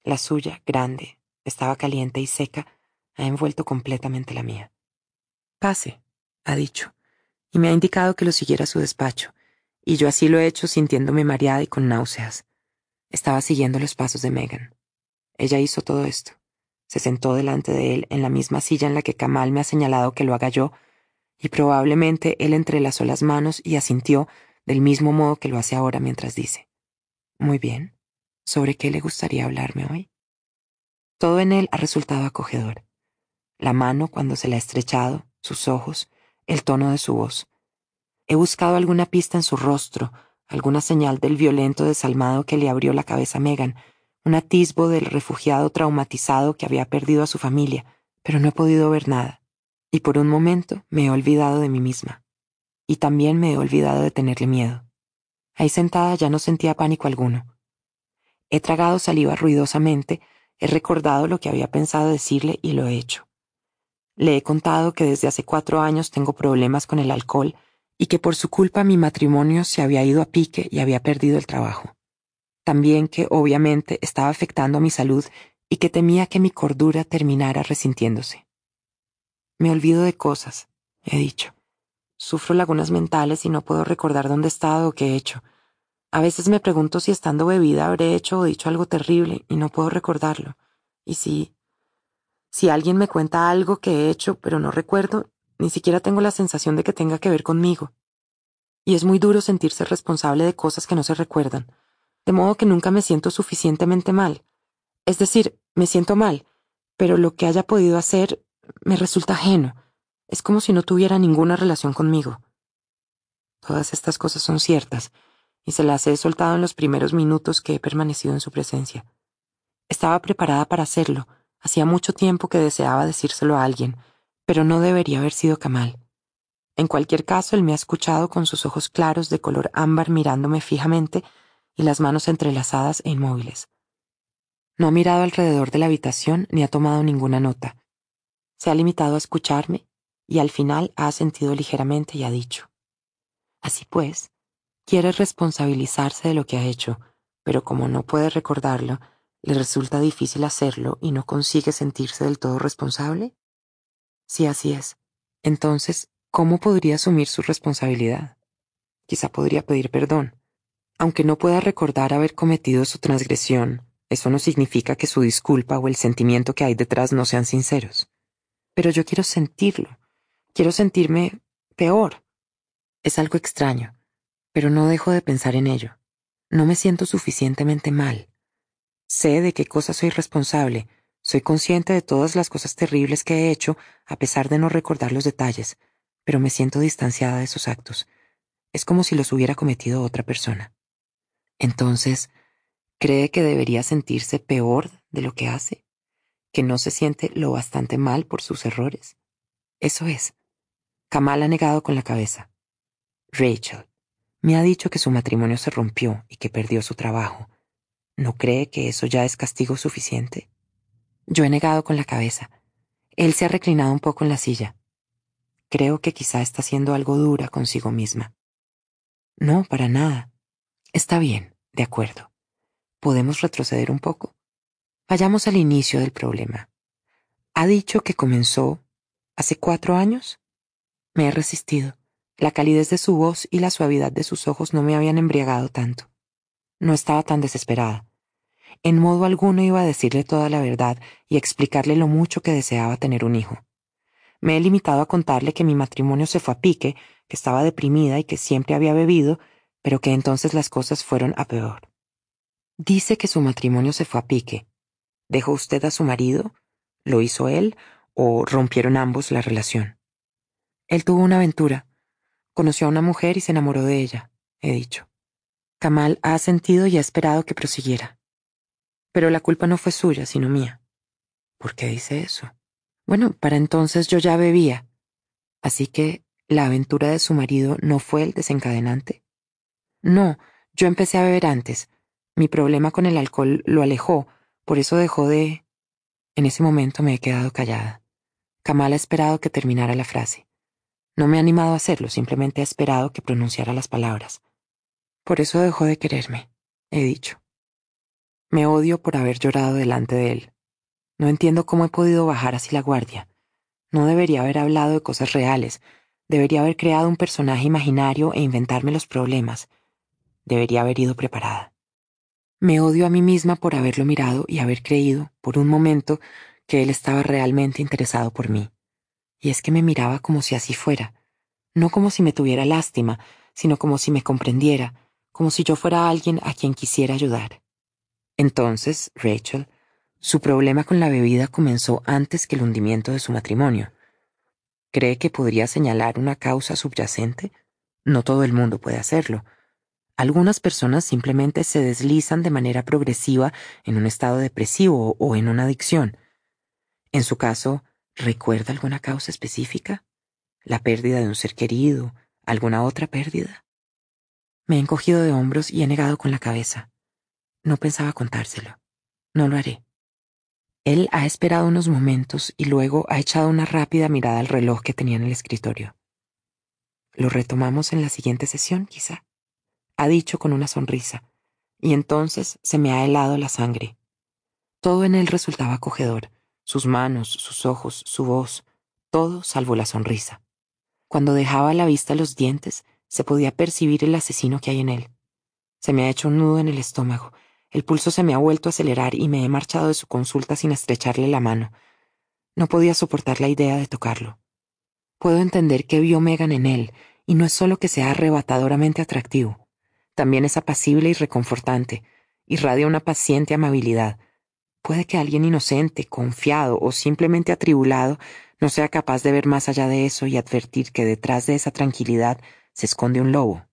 La suya, grande, estaba caliente y seca, ha envuelto completamente la mía. Pase, ha dicho, y me ha indicado que lo siguiera a su despacho, y yo así lo he hecho sintiéndome mareada y con náuseas. Estaba siguiendo los pasos de Megan. Ella hizo todo esto. Se sentó delante de él en la misma silla en la que Kamal me ha señalado que lo haga yo, y probablemente él entrelazó las manos y asintió del mismo modo que lo hace ahora mientras dice, Muy bien, ¿sobre qué le gustaría hablarme hoy? Todo en él ha resultado acogedor. La mano cuando se la ha estrechado, sus ojos, el tono de su voz. He buscado alguna pista en su rostro, alguna señal del violento desalmado que le abrió la cabeza a Megan, un atisbo del refugiado traumatizado que había perdido a su familia, pero no he podido ver nada. Y por un momento me he olvidado de mí misma. Y también me he olvidado de tenerle miedo. Ahí sentada ya no sentía pánico alguno. He tragado saliva ruidosamente, he recordado lo que había pensado decirle y lo he hecho. Le he contado que desde hace cuatro años tengo problemas con el alcohol y que por su culpa mi matrimonio se había ido a pique y había perdido el trabajo. También que obviamente estaba afectando a mi salud y que temía que mi cordura terminara resintiéndose. Me olvido de cosas, he dicho. Sufro lagunas mentales y no puedo recordar dónde he estado o qué he hecho. A veces me pregunto si estando bebida habré hecho o dicho algo terrible y no puedo recordarlo. Y si... Si alguien me cuenta algo que he hecho pero no recuerdo, ni siquiera tengo la sensación de que tenga que ver conmigo. Y es muy duro sentirse responsable de cosas que no se recuerdan, de modo que nunca me siento suficientemente mal. Es decir, me siento mal, pero lo que haya podido hacer me resulta ajeno. Es como si no tuviera ninguna relación conmigo. Todas estas cosas son ciertas, y se las he soltado en los primeros minutos que he permanecido en su presencia. Estaba preparada para hacerlo, hacía mucho tiempo que deseaba decírselo a alguien, pero no debería haber sido Kamal. En cualquier caso, él me ha escuchado con sus ojos claros de color ámbar mirándome fijamente y las manos entrelazadas e inmóviles. No ha mirado alrededor de la habitación ni ha tomado ninguna nota. Se ha limitado a escucharme y al final ha asentido ligeramente y ha dicho. Así pues, quiere responsabilizarse de lo que ha hecho, pero como no puede recordarlo, le resulta difícil hacerlo y no consigue sentirse del todo responsable. Si así es, entonces, ¿cómo podría asumir su responsabilidad? Quizá podría pedir perdón. Aunque no pueda recordar haber cometido su transgresión, eso no significa que su disculpa o el sentimiento que hay detrás no sean sinceros. Pero yo quiero sentirlo. Quiero sentirme peor. Es algo extraño, pero no dejo de pensar en ello. No me siento suficientemente mal. Sé de qué cosas soy responsable, soy consciente de todas las cosas terribles que he hecho, a pesar de no recordar los detalles, pero me siento distanciada de esos actos. Es como si los hubiera cometido otra persona. Entonces, ¿cree que debería sentirse peor de lo que hace? ¿Que no se siente lo bastante mal por sus errores? Eso es. Kamal ha negado con la cabeza. Rachel me ha dicho que su matrimonio se rompió y que perdió su trabajo. ¿No cree que eso ya es castigo suficiente? Yo he negado con la cabeza. Él se ha reclinado un poco en la silla. Creo que quizá está siendo algo dura consigo misma. No, para nada. Está bien, de acuerdo. ¿Podemos retroceder un poco? Vayamos al inicio del problema. ¿Ha dicho que comenzó hace cuatro años? Me he resistido. La calidez de su voz y la suavidad de sus ojos no me habían embriagado tanto. No estaba tan desesperada. En modo alguno iba a decirle toda la verdad y explicarle lo mucho que deseaba tener un hijo. Me he limitado a contarle que mi matrimonio se fue a pique, que estaba deprimida y que siempre había bebido, pero que entonces las cosas fueron a peor. Dice que su matrimonio se fue a pique. ¿Dejó usted a su marido? ¿Lo hizo él? ¿O rompieron ambos la relación? Él tuvo una aventura. Conoció a una mujer y se enamoró de ella, he dicho. Kamal ha sentido y ha esperado que prosiguiera. Pero la culpa no fue suya, sino mía. ¿Por qué dice eso? Bueno, para entonces yo ya bebía. Así que la aventura de su marido no fue el desencadenante. No, yo empecé a beber antes. Mi problema con el alcohol lo alejó, por eso dejó de... En ese momento me he quedado callada. Kamal ha esperado que terminara la frase. No me ha animado a hacerlo, simplemente ha esperado que pronunciara las palabras. Por eso dejó de quererme, he dicho. Me odio por haber llorado delante de él. No entiendo cómo he podido bajar así la guardia. No debería haber hablado de cosas reales. Debería haber creado un personaje imaginario e inventarme los problemas. Debería haber ido preparada. Me odio a mí misma por haberlo mirado y haber creído, por un momento, que él estaba realmente interesado por mí y es que me miraba como si así fuera, no como si me tuviera lástima, sino como si me comprendiera, como si yo fuera alguien a quien quisiera ayudar. Entonces, Rachel, su problema con la bebida comenzó antes que el hundimiento de su matrimonio. ¿Cree que podría señalar una causa subyacente? No todo el mundo puede hacerlo. Algunas personas simplemente se deslizan de manera progresiva en un estado depresivo o en una adicción. En su caso, ¿Recuerda alguna causa específica? ¿La pérdida de un ser querido? ¿Alguna otra pérdida? Me he encogido de hombros y he negado con la cabeza. No pensaba contárselo. No lo haré. Él ha esperado unos momentos y luego ha echado una rápida mirada al reloj que tenía en el escritorio. Lo retomamos en la siguiente sesión, quizá. Ha dicho con una sonrisa, y entonces se me ha helado la sangre. Todo en él resultaba acogedor, sus manos, sus ojos, su voz, todo salvo la sonrisa. Cuando dejaba a la vista los dientes, se podía percibir el asesino que hay en él. Se me ha hecho un nudo en el estómago, el pulso se me ha vuelto a acelerar y me he marchado de su consulta sin estrecharle la mano. No podía soportar la idea de tocarlo. Puedo entender que vio Megan en él, y no es solo que sea arrebatadoramente atractivo, también es apacible y reconfortante, irradia una paciente amabilidad, Puede que alguien inocente, confiado o simplemente atribulado no sea capaz de ver más allá de eso y advertir que detrás de esa tranquilidad se esconde un lobo.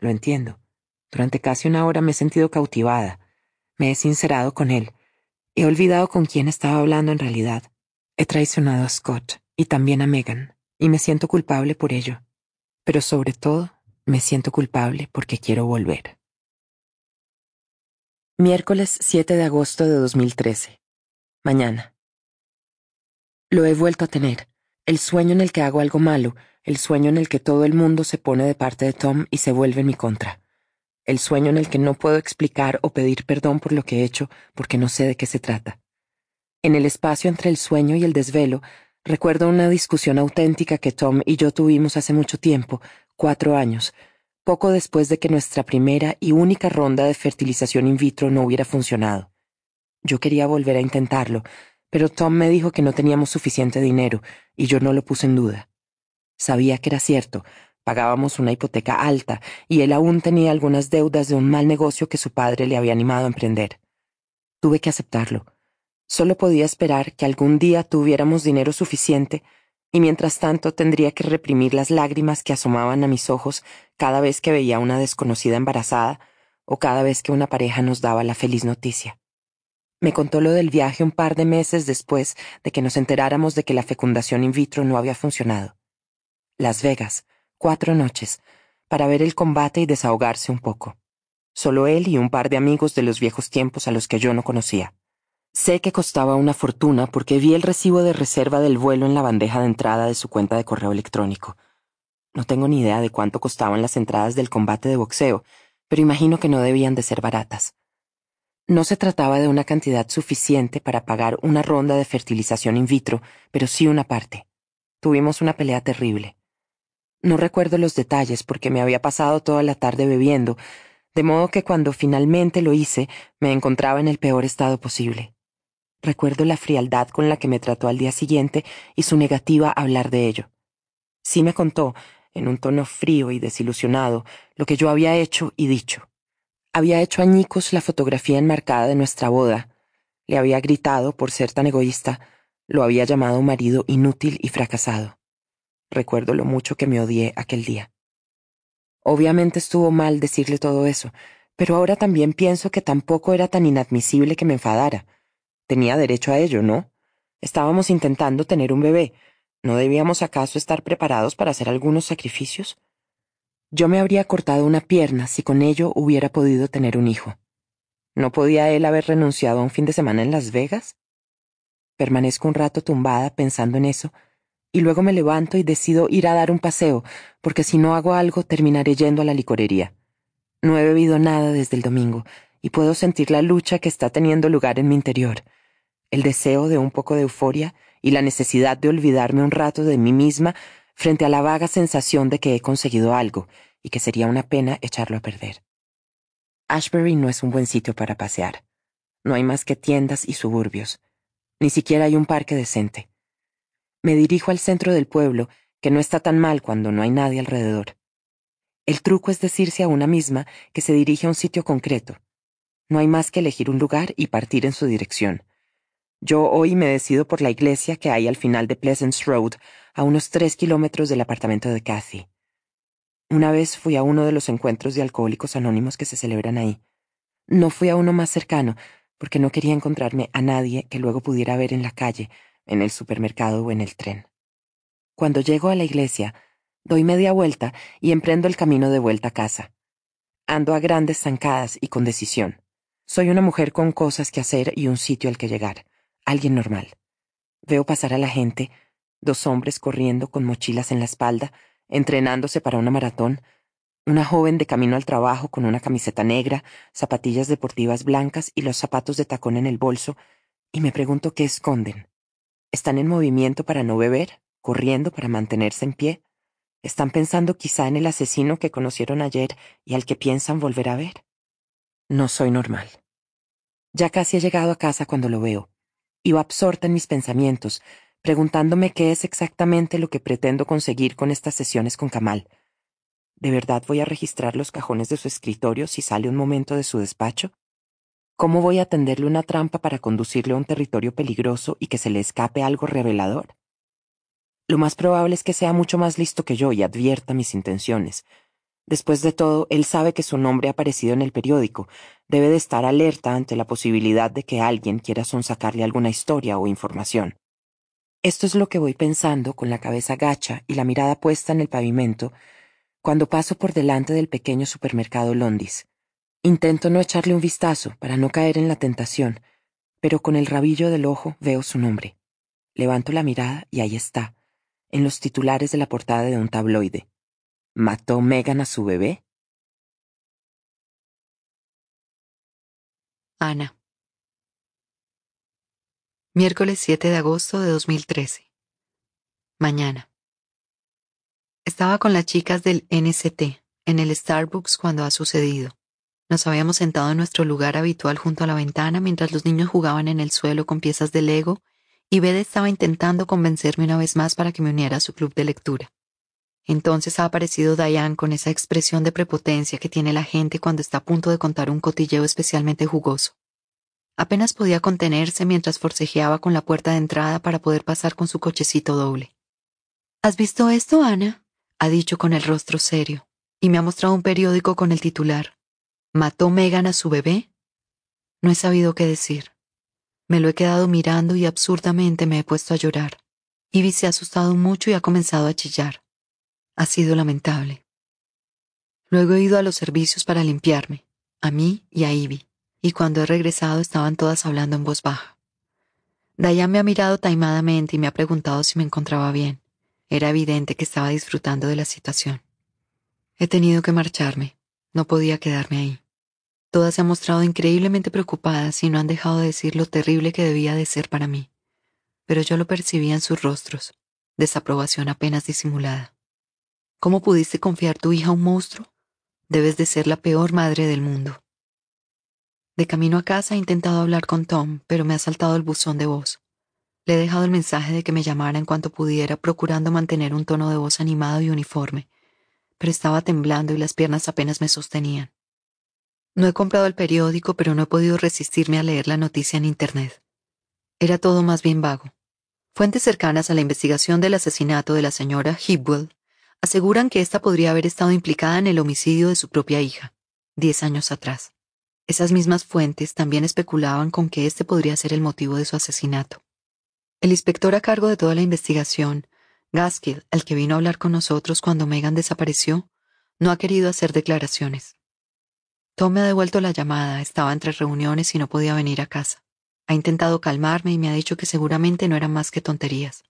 Lo entiendo. Durante casi una hora me he sentido cautivada. Me he sincerado con él. He olvidado con quién estaba hablando en realidad. He traicionado a Scott y también a Megan, y me siento culpable por ello. Pero sobre todo, me siento culpable porque quiero volver. Miércoles 7 de agosto de 2013. Mañana. Lo he vuelto a tener. El sueño en el que hago algo malo, el sueño en el que todo el mundo se pone de parte de Tom y se vuelve en mi contra. El sueño en el que no puedo explicar o pedir perdón por lo que he hecho porque no sé de qué se trata. En el espacio entre el sueño y el desvelo, Recuerdo una discusión auténtica que Tom y yo tuvimos hace mucho tiempo, cuatro años, poco después de que nuestra primera y única ronda de fertilización in vitro no hubiera funcionado. Yo quería volver a intentarlo, pero Tom me dijo que no teníamos suficiente dinero, y yo no lo puse en duda. Sabía que era cierto, pagábamos una hipoteca alta, y él aún tenía algunas deudas de un mal negocio que su padre le había animado a emprender. Tuve que aceptarlo. Solo podía esperar que algún día tuviéramos dinero suficiente y mientras tanto tendría que reprimir las lágrimas que asomaban a mis ojos cada vez que veía a una desconocida embarazada o cada vez que una pareja nos daba la feliz noticia. Me contó lo del viaje un par de meses después de que nos enteráramos de que la fecundación in vitro no había funcionado. Las Vegas, cuatro noches, para ver el combate y desahogarse un poco. Solo él y un par de amigos de los viejos tiempos a los que yo no conocía. Sé que costaba una fortuna porque vi el recibo de reserva del vuelo en la bandeja de entrada de su cuenta de correo electrónico. No tengo ni idea de cuánto costaban las entradas del combate de boxeo, pero imagino que no debían de ser baratas. No se trataba de una cantidad suficiente para pagar una ronda de fertilización in vitro, pero sí una parte. Tuvimos una pelea terrible. No recuerdo los detalles porque me había pasado toda la tarde bebiendo, de modo que cuando finalmente lo hice me encontraba en el peor estado posible. Recuerdo la frialdad con la que me trató al día siguiente y su negativa a hablar de ello. Sí me contó, en un tono frío y desilusionado, lo que yo había hecho y dicho. Había hecho añicos la fotografía enmarcada de nuestra boda. Le había gritado por ser tan egoísta. Lo había llamado marido inútil y fracasado. Recuerdo lo mucho que me odié aquel día. Obviamente estuvo mal decirle todo eso, pero ahora también pienso que tampoco era tan inadmisible que me enfadara. Tenía derecho a ello, ¿no? Estábamos intentando tener un bebé. ¿No debíamos acaso estar preparados para hacer algunos sacrificios? Yo me habría cortado una pierna si con ello hubiera podido tener un hijo. ¿No podía él haber renunciado a un fin de semana en Las Vegas? Permanezco un rato tumbada pensando en eso, y luego me levanto y decido ir a dar un paseo, porque si no hago algo terminaré yendo a la licorería. No he bebido nada desde el domingo, y puedo sentir la lucha que está teniendo lugar en mi interior el deseo de un poco de euforia y la necesidad de olvidarme un rato de mí misma frente a la vaga sensación de que he conseguido algo y que sería una pena echarlo a perder. Ashbury no es un buen sitio para pasear. No hay más que tiendas y suburbios. Ni siquiera hay un parque decente. Me dirijo al centro del pueblo, que no está tan mal cuando no hay nadie alrededor. El truco es decirse a una misma que se dirige a un sitio concreto. No hay más que elegir un lugar y partir en su dirección. Yo hoy me decido por la iglesia que hay al final de Pleasance Road, a unos tres kilómetros del apartamento de Cathy. Una vez fui a uno de los encuentros de alcohólicos anónimos que se celebran ahí. No fui a uno más cercano, porque no quería encontrarme a nadie que luego pudiera ver en la calle, en el supermercado o en el tren. Cuando llego a la iglesia, doy media vuelta y emprendo el camino de vuelta a casa. Ando a grandes zancadas y con decisión. Soy una mujer con cosas que hacer y un sitio al que llegar alguien normal. Veo pasar a la gente, dos hombres corriendo con mochilas en la espalda, entrenándose para una maratón, una joven de camino al trabajo con una camiseta negra, zapatillas deportivas blancas y los zapatos de tacón en el bolso, y me pregunto qué esconden. ¿Están en movimiento para no beber? ¿Corriendo para mantenerse en pie? ¿Están pensando quizá en el asesino que conocieron ayer y al que piensan volver a ver? No soy normal. Ya casi he llegado a casa cuando lo veo. Iba absorta en mis pensamientos, preguntándome qué es exactamente lo que pretendo conseguir con estas sesiones con Kamal. ¿De verdad voy a registrar los cajones de su escritorio si sale un momento de su despacho? ¿Cómo voy a tenderle una trampa para conducirle a un territorio peligroso y que se le escape algo revelador? Lo más probable es que sea mucho más listo que yo y advierta mis intenciones, Después de todo, él sabe que su nombre ha aparecido en el periódico. Debe de estar alerta ante la posibilidad de que alguien quiera sonsacarle alguna historia o información. Esto es lo que voy pensando con la cabeza gacha y la mirada puesta en el pavimento cuando paso por delante del pequeño supermercado Londis. Intento no echarle un vistazo para no caer en la tentación, pero con el rabillo del ojo veo su nombre. Levanto la mirada y ahí está, en los titulares de la portada de un tabloide. ¿Mató Megan a su bebé? Ana. Miércoles 7 de agosto de 2013. Mañana. Estaba con las chicas del NCT en el Starbucks cuando ha sucedido. Nos habíamos sentado en nuestro lugar habitual junto a la ventana mientras los niños jugaban en el suelo con piezas de Lego y Bede estaba intentando convencerme una vez más para que me uniera a su club de lectura. Entonces ha aparecido Diane con esa expresión de prepotencia que tiene la gente cuando está a punto de contar un cotilleo especialmente jugoso. Apenas podía contenerse mientras forcejeaba con la puerta de entrada para poder pasar con su cochecito doble. ¿Has visto esto, Ana? ha dicho con el rostro serio, y me ha mostrado un periódico con el titular. ¿Mató Megan a su bebé? No he sabido qué decir. Me lo he quedado mirando y absurdamente me he puesto a llorar. Ivy se ha asustado mucho y ha comenzado a chillar. Ha sido lamentable. Luego he ido a los servicios para limpiarme, a mí y a Ivy, y cuando he regresado estaban todas hablando en voz baja. Dayan me ha mirado taimadamente y me ha preguntado si me encontraba bien. Era evidente que estaba disfrutando de la situación. He tenido que marcharme. No podía quedarme ahí. Todas se han mostrado increíblemente preocupadas y no han dejado de decir lo terrible que debía de ser para mí. Pero yo lo percibía en sus rostros, desaprobación apenas disimulada. ¿Cómo pudiste confiar tu hija a un monstruo? Debes de ser la peor madre del mundo. De camino a casa he intentado hablar con Tom, pero me ha saltado el buzón de voz. Le he dejado el mensaje de que me llamara en cuanto pudiera, procurando mantener un tono de voz animado y uniforme, pero estaba temblando y las piernas apenas me sostenían. No he comprado el periódico, pero no he podido resistirme a leer la noticia en Internet. Era todo más bien vago. Fuentes cercanas a la investigación del asesinato de la señora Hipwell aseguran que ésta podría haber estado implicada en el homicidio de su propia hija, diez años atrás. Esas mismas fuentes también especulaban con que este podría ser el motivo de su asesinato. El inspector a cargo de toda la investigación, Gaskill, el que vino a hablar con nosotros cuando Megan desapareció, no ha querido hacer declaraciones. Tom me ha devuelto la llamada, estaba entre reuniones y no podía venir a casa. Ha intentado calmarme y me ha dicho que seguramente no eran más que tonterías.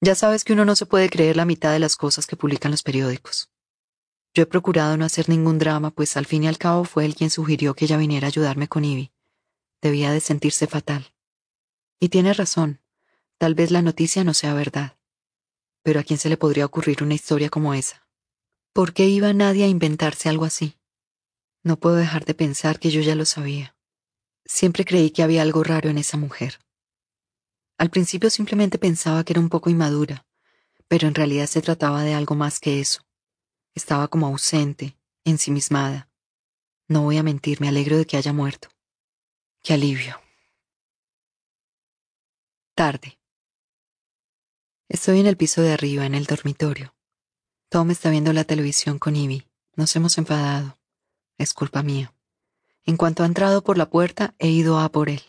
Ya sabes que uno no se puede creer la mitad de las cosas que publican los periódicos. Yo he procurado no hacer ningún drama, pues al fin y al cabo fue él quien sugirió que ella viniera a ayudarme con Ivy. Debía de sentirse fatal. Y tiene razón, tal vez la noticia no sea verdad. Pero ¿a quién se le podría ocurrir una historia como esa? ¿Por qué iba nadie a inventarse algo así? No puedo dejar de pensar que yo ya lo sabía. Siempre creí que había algo raro en esa mujer. Al principio simplemente pensaba que era un poco inmadura, pero en realidad se trataba de algo más que eso. Estaba como ausente, ensimismada. No voy a mentir, me alegro de que haya muerto. Qué alivio. Tarde. Estoy en el piso de arriba, en el dormitorio. Tom está viendo la televisión con Ivy. Nos hemos enfadado. Es culpa mía. En cuanto ha entrado por la puerta, he ido a por él.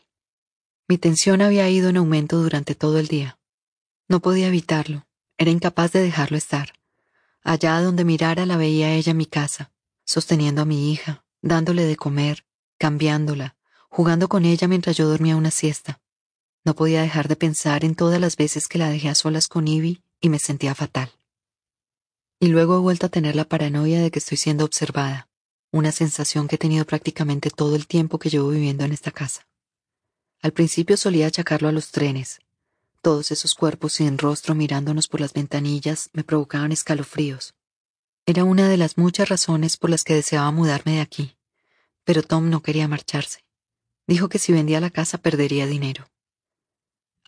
Mi tensión había ido en aumento durante todo el día. No podía evitarlo, era incapaz de dejarlo estar. Allá donde mirara la veía ella en mi casa, sosteniendo a mi hija, dándole de comer, cambiándola, jugando con ella mientras yo dormía una siesta. No podía dejar de pensar en todas las veces que la dejé a solas con Ivy y me sentía fatal. Y luego he vuelto a tener la paranoia de que estoy siendo observada, una sensación que he tenido prácticamente todo el tiempo que llevo viviendo en esta casa. Al principio solía achacarlo a los trenes. Todos esos cuerpos sin rostro mirándonos por las ventanillas me provocaban escalofríos. Era una de las muchas razones por las que deseaba mudarme de aquí. Pero Tom no quería marcharse. Dijo que si vendía la casa perdería dinero.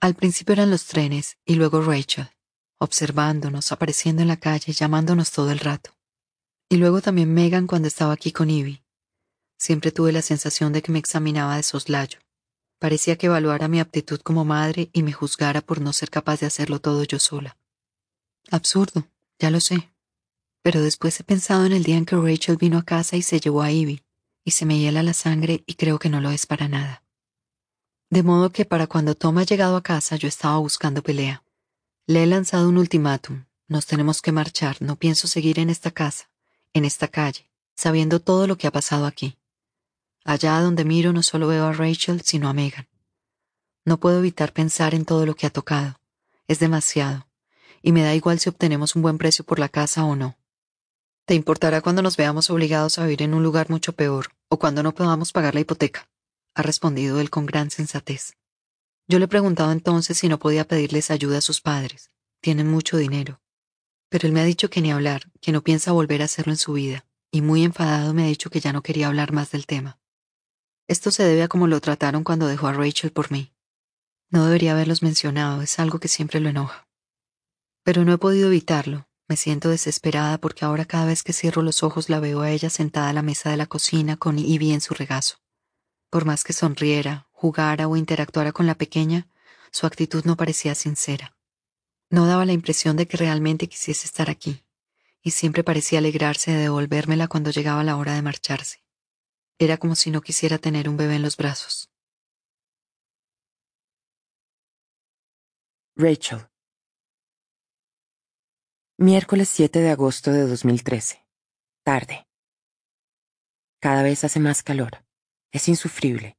Al principio eran los trenes y luego Rachel, observándonos, apareciendo en la calle, llamándonos todo el rato. Y luego también Megan cuando estaba aquí con Ivy. Siempre tuve la sensación de que me examinaba de soslayo. Parecía que evaluara mi aptitud como madre y me juzgara por no ser capaz de hacerlo todo yo sola. Absurdo, ya lo sé. Pero después he pensado en el día en que Rachel vino a casa y se llevó a Ivy, y se me hiela la sangre y creo que no lo es para nada. De modo que para cuando Tom ha llegado a casa yo estaba buscando pelea. Le he lanzado un ultimátum. Nos tenemos que marchar, no pienso seguir en esta casa, en esta calle, sabiendo todo lo que ha pasado aquí. Allá donde miro no solo veo a Rachel, sino a Megan. No puedo evitar pensar en todo lo que ha tocado. Es demasiado. Y me da igual si obtenemos un buen precio por la casa o no. ¿Te importará cuando nos veamos obligados a vivir en un lugar mucho peor o cuando no podamos pagar la hipoteca? ha respondido él con gran sensatez. Yo le he preguntado entonces si no podía pedirles ayuda a sus padres. tienen mucho dinero. Pero él me ha dicho que ni hablar, que no piensa volver a hacerlo en su vida, y muy enfadado me ha dicho que ya no quería hablar más del tema. Esto se debe a cómo lo trataron cuando dejó a Rachel por mí. No debería haberlos mencionado, es algo que siempre lo enoja. Pero no he podido evitarlo. Me siento desesperada porque ahora cada vez que cierro los ojos la veo a ella sentada a la mesa de la cocina con Ivy en su regazo. Por más que sonriera, jugara o interactuara con la pequeña, su actitud no parecía sincera. No daba la impresión de que realmente quisiese estar aquí, y siempre parecía alegrarse de devolvérmela cuando llegaba la hora de marcharse. Era como si no quisiera tener un bebé en los brazos. Rachel. Miércoles 7 de agosto de 2013. Tarde. Cada vez hace más calor. Es insufrible.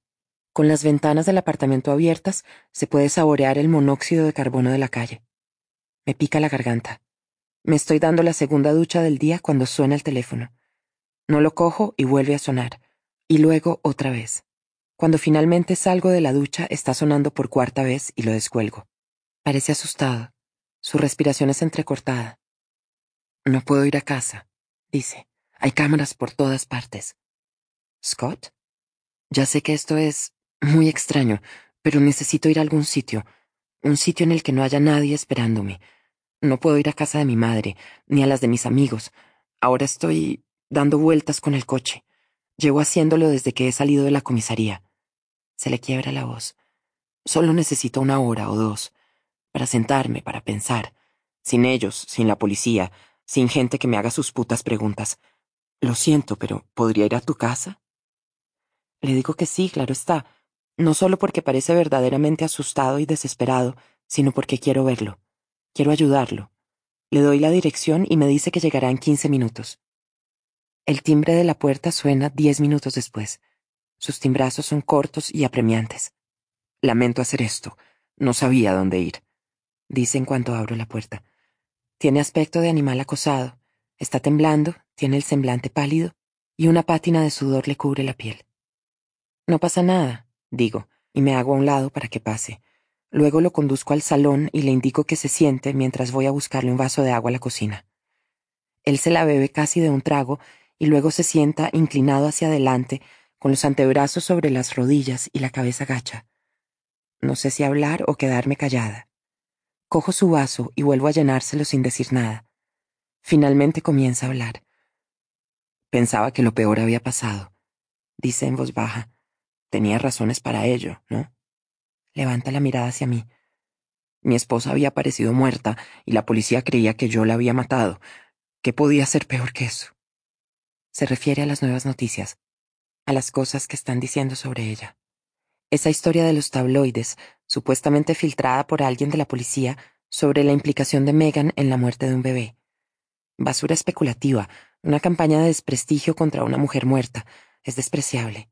Con las ventanas del apartamento abiertas se puede saborear el monóxido de carbono de la calle. Me pica la garganta. Me estoy dando la segunda ducha del día cuando suena el teléfono. No lo cojo y vuelve a sonar. Y luego otra vez. Cuando finalmente salgo de la ducha está sonando por cuarta vez y lo descuelgo. Parece asustado. Su respiración es entrecortada. No puedo ir a casa, dice. Hay cámaras por todas partes. Scott? Ya sé que esto es muy extraño, pero necesito ir a algún sitio, un sitio en el que no haya nadie esperándome. No puedo ir a casa de mi madre, ni a las de mis amigos. Ahora estoy dando vueltas con el coche. Llevo haciéndolo desde que he salido de la comisaría. Se le quiebra la voz. Solo necesito una hora o dos para sentarme, para pensar. Sin ellos, sin la policía, sin gente que me haga sus putas preguntas. Lo siento, pero ¿podría ir a tu casa? Le digo que sí, claro está, no solo porque parece verdaderamente asustado y desesperado, sino porque quiero verlo. Quiero ayudarlo. Le doy la dirección y me dice que llegará en quince minutos. El timbre de la puerta suena diez minutos después. Sus timbrazos son cortos y apremiantes. Lamento hacer esto. No sabía dónde ir. Dice en cuanto abro la puerta. Tiene aspecto de animal acosado. Está temblando, tiene el semblante pálido, y una pátina de sudor le cubre la piel. No pasa nada, digo, y me hago a un lado para que pase. Luego lo conduzco al salón y le indico que se siente mientras voy a buscarle un vaso de agua a la cocina. Él se la bebe casi de un trago y luego se sienta inclinado hacia adelante, con los antebrazos sobre las rodillas y la cabeza gacha. No sé si hablar o quedarme callada. Cojo su vaso y vuelvo a llenárselo sin decir nada. Finalmente comienza a hablar. Pensaba que lo peor había pasado, dice en voz baja, Tenía razones para ello, ¿no? Levanta la mirada hacia mí. Mi esposa había aparecido muerta y la policía creía que yo la había matado. ¿Qué podía ser peor que eso? Se refiere a las nuevas noticias, a las cosas que están diciendo sobre ella. Esa historia de los tabloides, supuestamente filtrada por alguien de la policía, sobre la implicación de Megan en la muerte de un bebé. Basura especulativa, una campaña de desprestigio contra una mujer muerta. Es despreciable.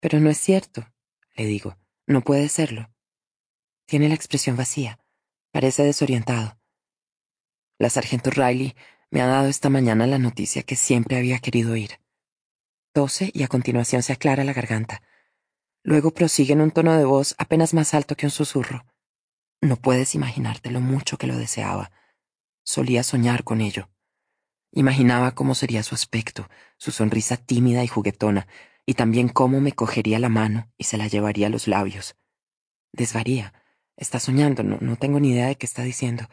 Pero no es cierto, le digo. No puede serlo. Tiene la expresión vacía. Parece desorientado. La sargento Riley me ha dado esta mañana la noticia que siempre había querido oír. Tose y a continuación se aclara la garganta. Luego prosigue en un tono de voz apenas más alto que un susurro. No puedes imaginarte lo mucho que lo deseaba. Solía soñar con ello. Imaginaba cómo sería su aspecto, su sonrisa tímida y juguetona, y también cómo me cogería la mano y se la llevaría a los labios. Desvaría. Está soñando, no, no tengo ni idea de qué está diciendo.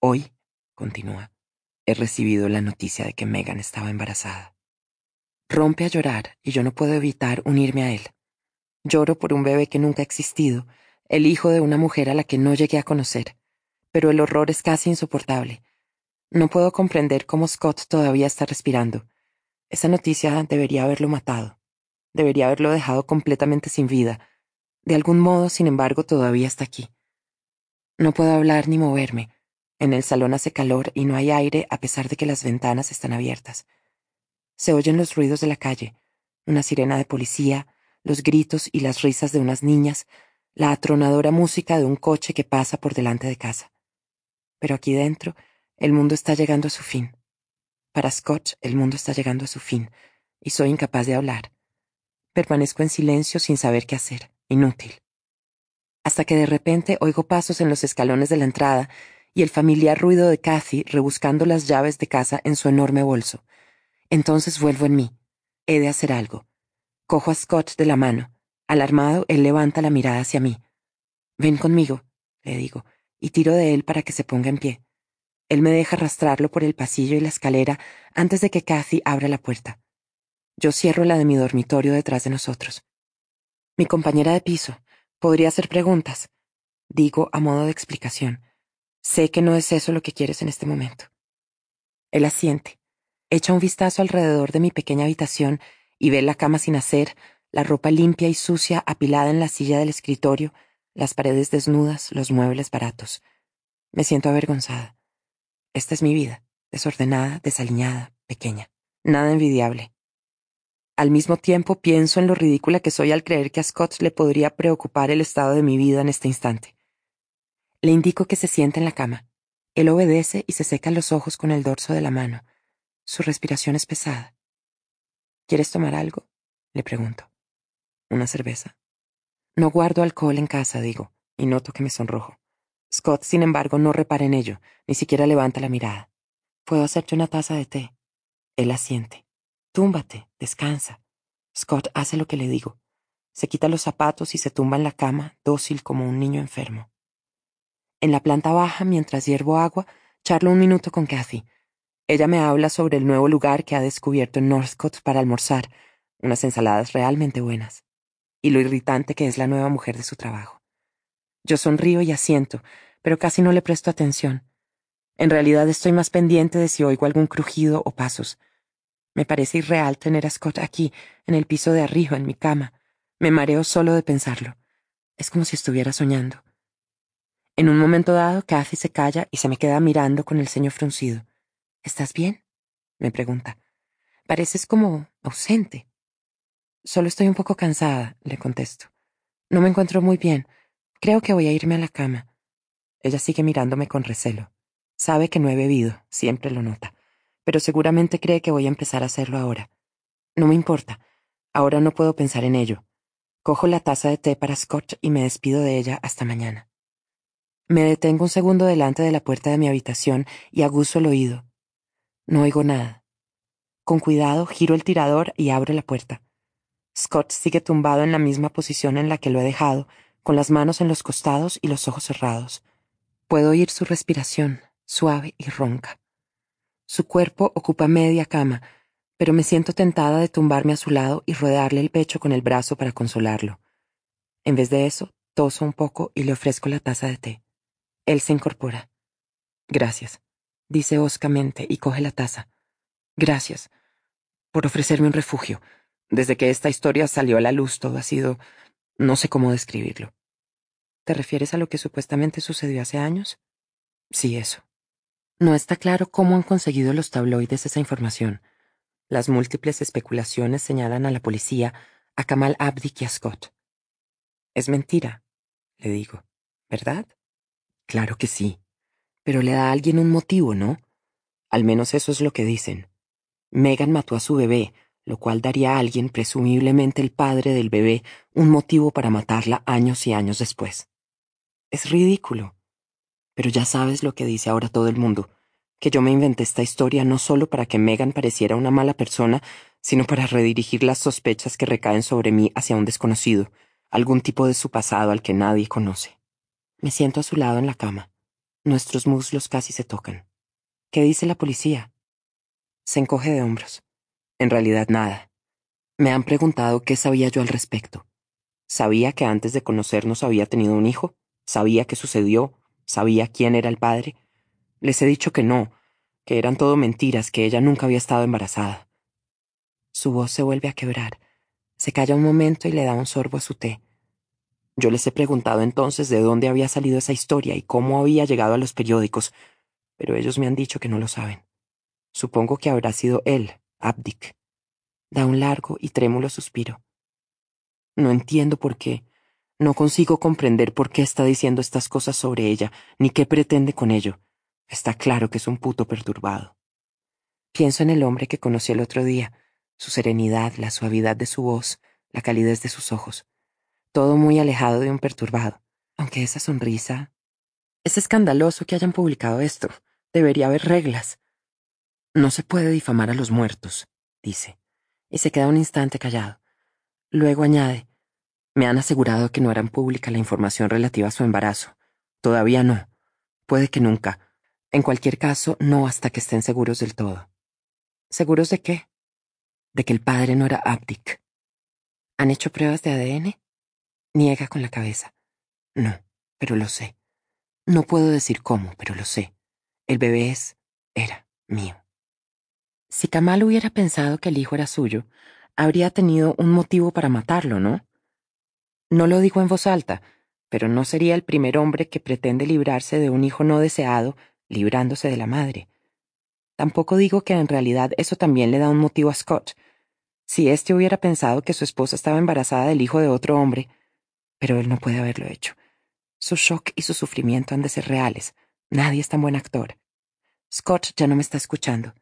Hoy, continúa, he recibido la noticia de que Megan estaba embarazada. Rompe a llorar y yo no puedo evitar unirme a él. Lloro por un bebé que nunca ha existido, el hijo de una mujer a la que no llegué a conocer, pero el horror es casi insoportable. No puedo comprender cómo Scott todavía está respirando. Esa noticia debería haberlo matado. Debería haberlo dejado completamente sin vida. De algún modo, sin embargo, todavía está aquí. No puedo hablar ni moverme. En el salón hace calor y no hay aire a pesar de que las ventanas están abiertas. Se oyen los ruidos de la calle, una sirena de policía, los gritos y las risas de unas niñas, la atronadora música de un coche que pasa por delante de casa. Pero aquí dentro, el mundo está llegando a su fin. Para Scott, el mundo está llegando a su fin, y soy incapaz de hablar. Permanezco en silencio sin saber qué hacer, inútil. Hasta que de repente oigo pasos en los escalones de la entrada y el familiar ruido de Kathy rebuscando las llaves de casa en su enorme bolso. Entonces vuelvo en mí. He de hacer algo. Cojo a Scott de la mano. Alarmado, él levanta la mirada hacia mí. Ven conmigo, le digo, y tiro de él para que se ponga en pie. Él me deja arrastrarlo por el pasillo y la escalera antes de que Kathy abra la puerta. Yo cierro la de mi dormitorio detrás de nosotros. Mi compañera de piso. Podría hacer preguntas. Digo a modo de explicación. Sé que no es eso lo que quieres en este momento. Él asiente. Echa un vistazo alrededor de mi pequeña habitación y ve la cama sin hacer, la ropa limpia y sucia apilada en la silla del escritorio, las paredes desnudas, los muebles baratos. Me siento avergonzada. Esta es mi vida, desordenada, desaliñada, pequeña. Nada envidiable. Al mismo tiempo pienso en lo ridícula que soy al creer que a Scott le podría preocupar el estado de mi vida en este instante. Le indico que se siente en la cama. Él obedece y se seca los ojos con el dorso de la mano. Su respiración es pesada. ¿Quieres tomar algo? Le pregunto. ¿Una cerveza? No guardo alcohol en casa, digo, y noto que me sonrojo. Scott, sin embargo, no repara en ello, ni siquiera levanta la mirada. Puedo hacerte una taza de té. Él asiente. Túmbate, descansa. Scott hace lo que le digo. Se quita los zapatos y se tumba en la cama, dócil como un niño enfermo. En la planta baja, mientras hiervo agua, charlo un minuto con Kathy. Ella me habla sobre el nuevo lugar que ha descubierto en Northcote para almorzar, unas ensaladas realmente buenas, y lo irritante que es la nueva mujer de su trabajo. Yo sonrío y asiento, pero casi no le presto atención. En realidad estoy más pendiente de si oigo algún crujido o pasos. Me parece irreal tener a Scott aquí, en el piso de arriba, en mi cama. Me mareo solo de pensarlo. Es como si estuviera soñando. En un momento dado, Kathy se calla y se me queda mirando con el ceño fruncido. ¿Estás bien? me pregunta. Pareces como ausente. Solo estoy un poco cansada, le contesto. No me encuentro muy bien. Creo que voy a irme a la cama. Ella sigue mirándome con recelo. Sabe que no he bebido, siempre lo nota pero seguramente cree que voy a empezar a hacerlo ahora. No me importa. Ahora no puedo pensar en ello. Cojo la taza de té para Scott y me despido de ella hasta mañana. Me detengo un segundo delante de la puerta de mi habitación y aguzo el oído. No oigo nada. Con cuidado giro el tirador y abro la puerta. Scott sigue tumbado en la misma posición en la que lo he dejado, con las manos en los costados y los ojos cerrados. Puedo oír su respiración, suave y ronca. Su cuerpo ocupa media cama, pero me siento tentada de tumbarme a su lado y rodearle el pecho con el brazo para consolarlo. En vez de eso, toso un poco y le ofrezco la taza de té. Él se incorpora. Gracias, dice hoscamente y coge la taza. Gracias por ofrecerme un refugio. Desde que esta historia salió a la luz todo ha sido... no sé cómo describirlo. ¿Te refieres a lo que supuestamente sucedió hace años? Sí, eso. No está claro cómo han conseguido los tabloides esa información. Las múltiples especulaciones señalan a la policía, a Kamal Abdik y a Scott. Es mentira, le digo, ¿verdad? Claro que sí. Pero le da a alguien un motivo, ¿no? Al menos eso es lo que dicen. Megan mató a su bebé, lo cual daría a alguien, presumiblemente el padre del bebé, un motivo para matarla años y años después. Es ridículo. Pero ya sabes lo que dice ahora todo el mundo, que yo me inventé esta historia no solo para que Megan pareciera una mala persona, sino para redirigir las sospechas que recaen sobre mí hacia un desconocido, algún tipo de su pasado al que nadie conoce. Me siento a su lado en la cama. Nuestros muslos casi se tocan. ¿Qué dice la policía? Se encoge de hombros. En realidad nada. Me han preguntado qué sabía yo al respecto. Sabía que antes de conocernos había tenido un hijo, sabía qué sucedió, ¿Sabía quién era el padre? Les he dicho que no, que eran todo mentiras, que ella nunca había estado embarazada. Su voz se vuelve a quebrar. Se calla un momento y le da un sorbo a su té. Yo les he preguntado entonces de dónde había salido esa historia y cómo había llegado a los periódicos, pero ellos me han dicho que no lo saben. Supongo que habrá sido él, Abdic. Da un largo y trémulo suspiro. No entiendo por qué. No consigo comprender por qué está diciendo estas cosas sobre ella, ni qué pretende con ello. Está claro que es un puto perturbado. Pienso en el hombre que conocí el otro día, su serenidad, la suavidad de su voz, la calidez de sus ojos. Todo muy alejado de un perturbado, aunque esa sonrisa... Es escandaloso que hayan publicado esto. Debería haber reglas. No se puede difamar a los muertos, dice, y se queda un instante callado. Luego añade, me han asegurado que no harán pública la información relativa a su embarazo. Todavía no. Puede que nunca. En cualquier caso, no hasta que estén seguros del todo. ¿Seguros de qué? De que el padre no era Abdic. ¿Han hecho pruebas de ADN? Niega con la cabeza. No, pero lo sé. No puedo decir cómo, pero lo sé. El bebé es, era, mío. Si Kamal hubiera pensado que el hijo era suyo, habría tenido un motivo para matarlo, ¿no? No lo dijo en voz alta, pero no sería el primer hombre que pretende librarse de un hijo no deseado, librándose de la madre. Tampoco digo que en realidad eso también le da un motivo a Scott. Si éste hubiera pensado que su esposa estaba embarazada del hijo de otro hombre, pero él no puede haberlo hecho. Su shock y su sufrimiento han de ser reales. Nadie es tan buen actor. Scott ya no me está escuchando.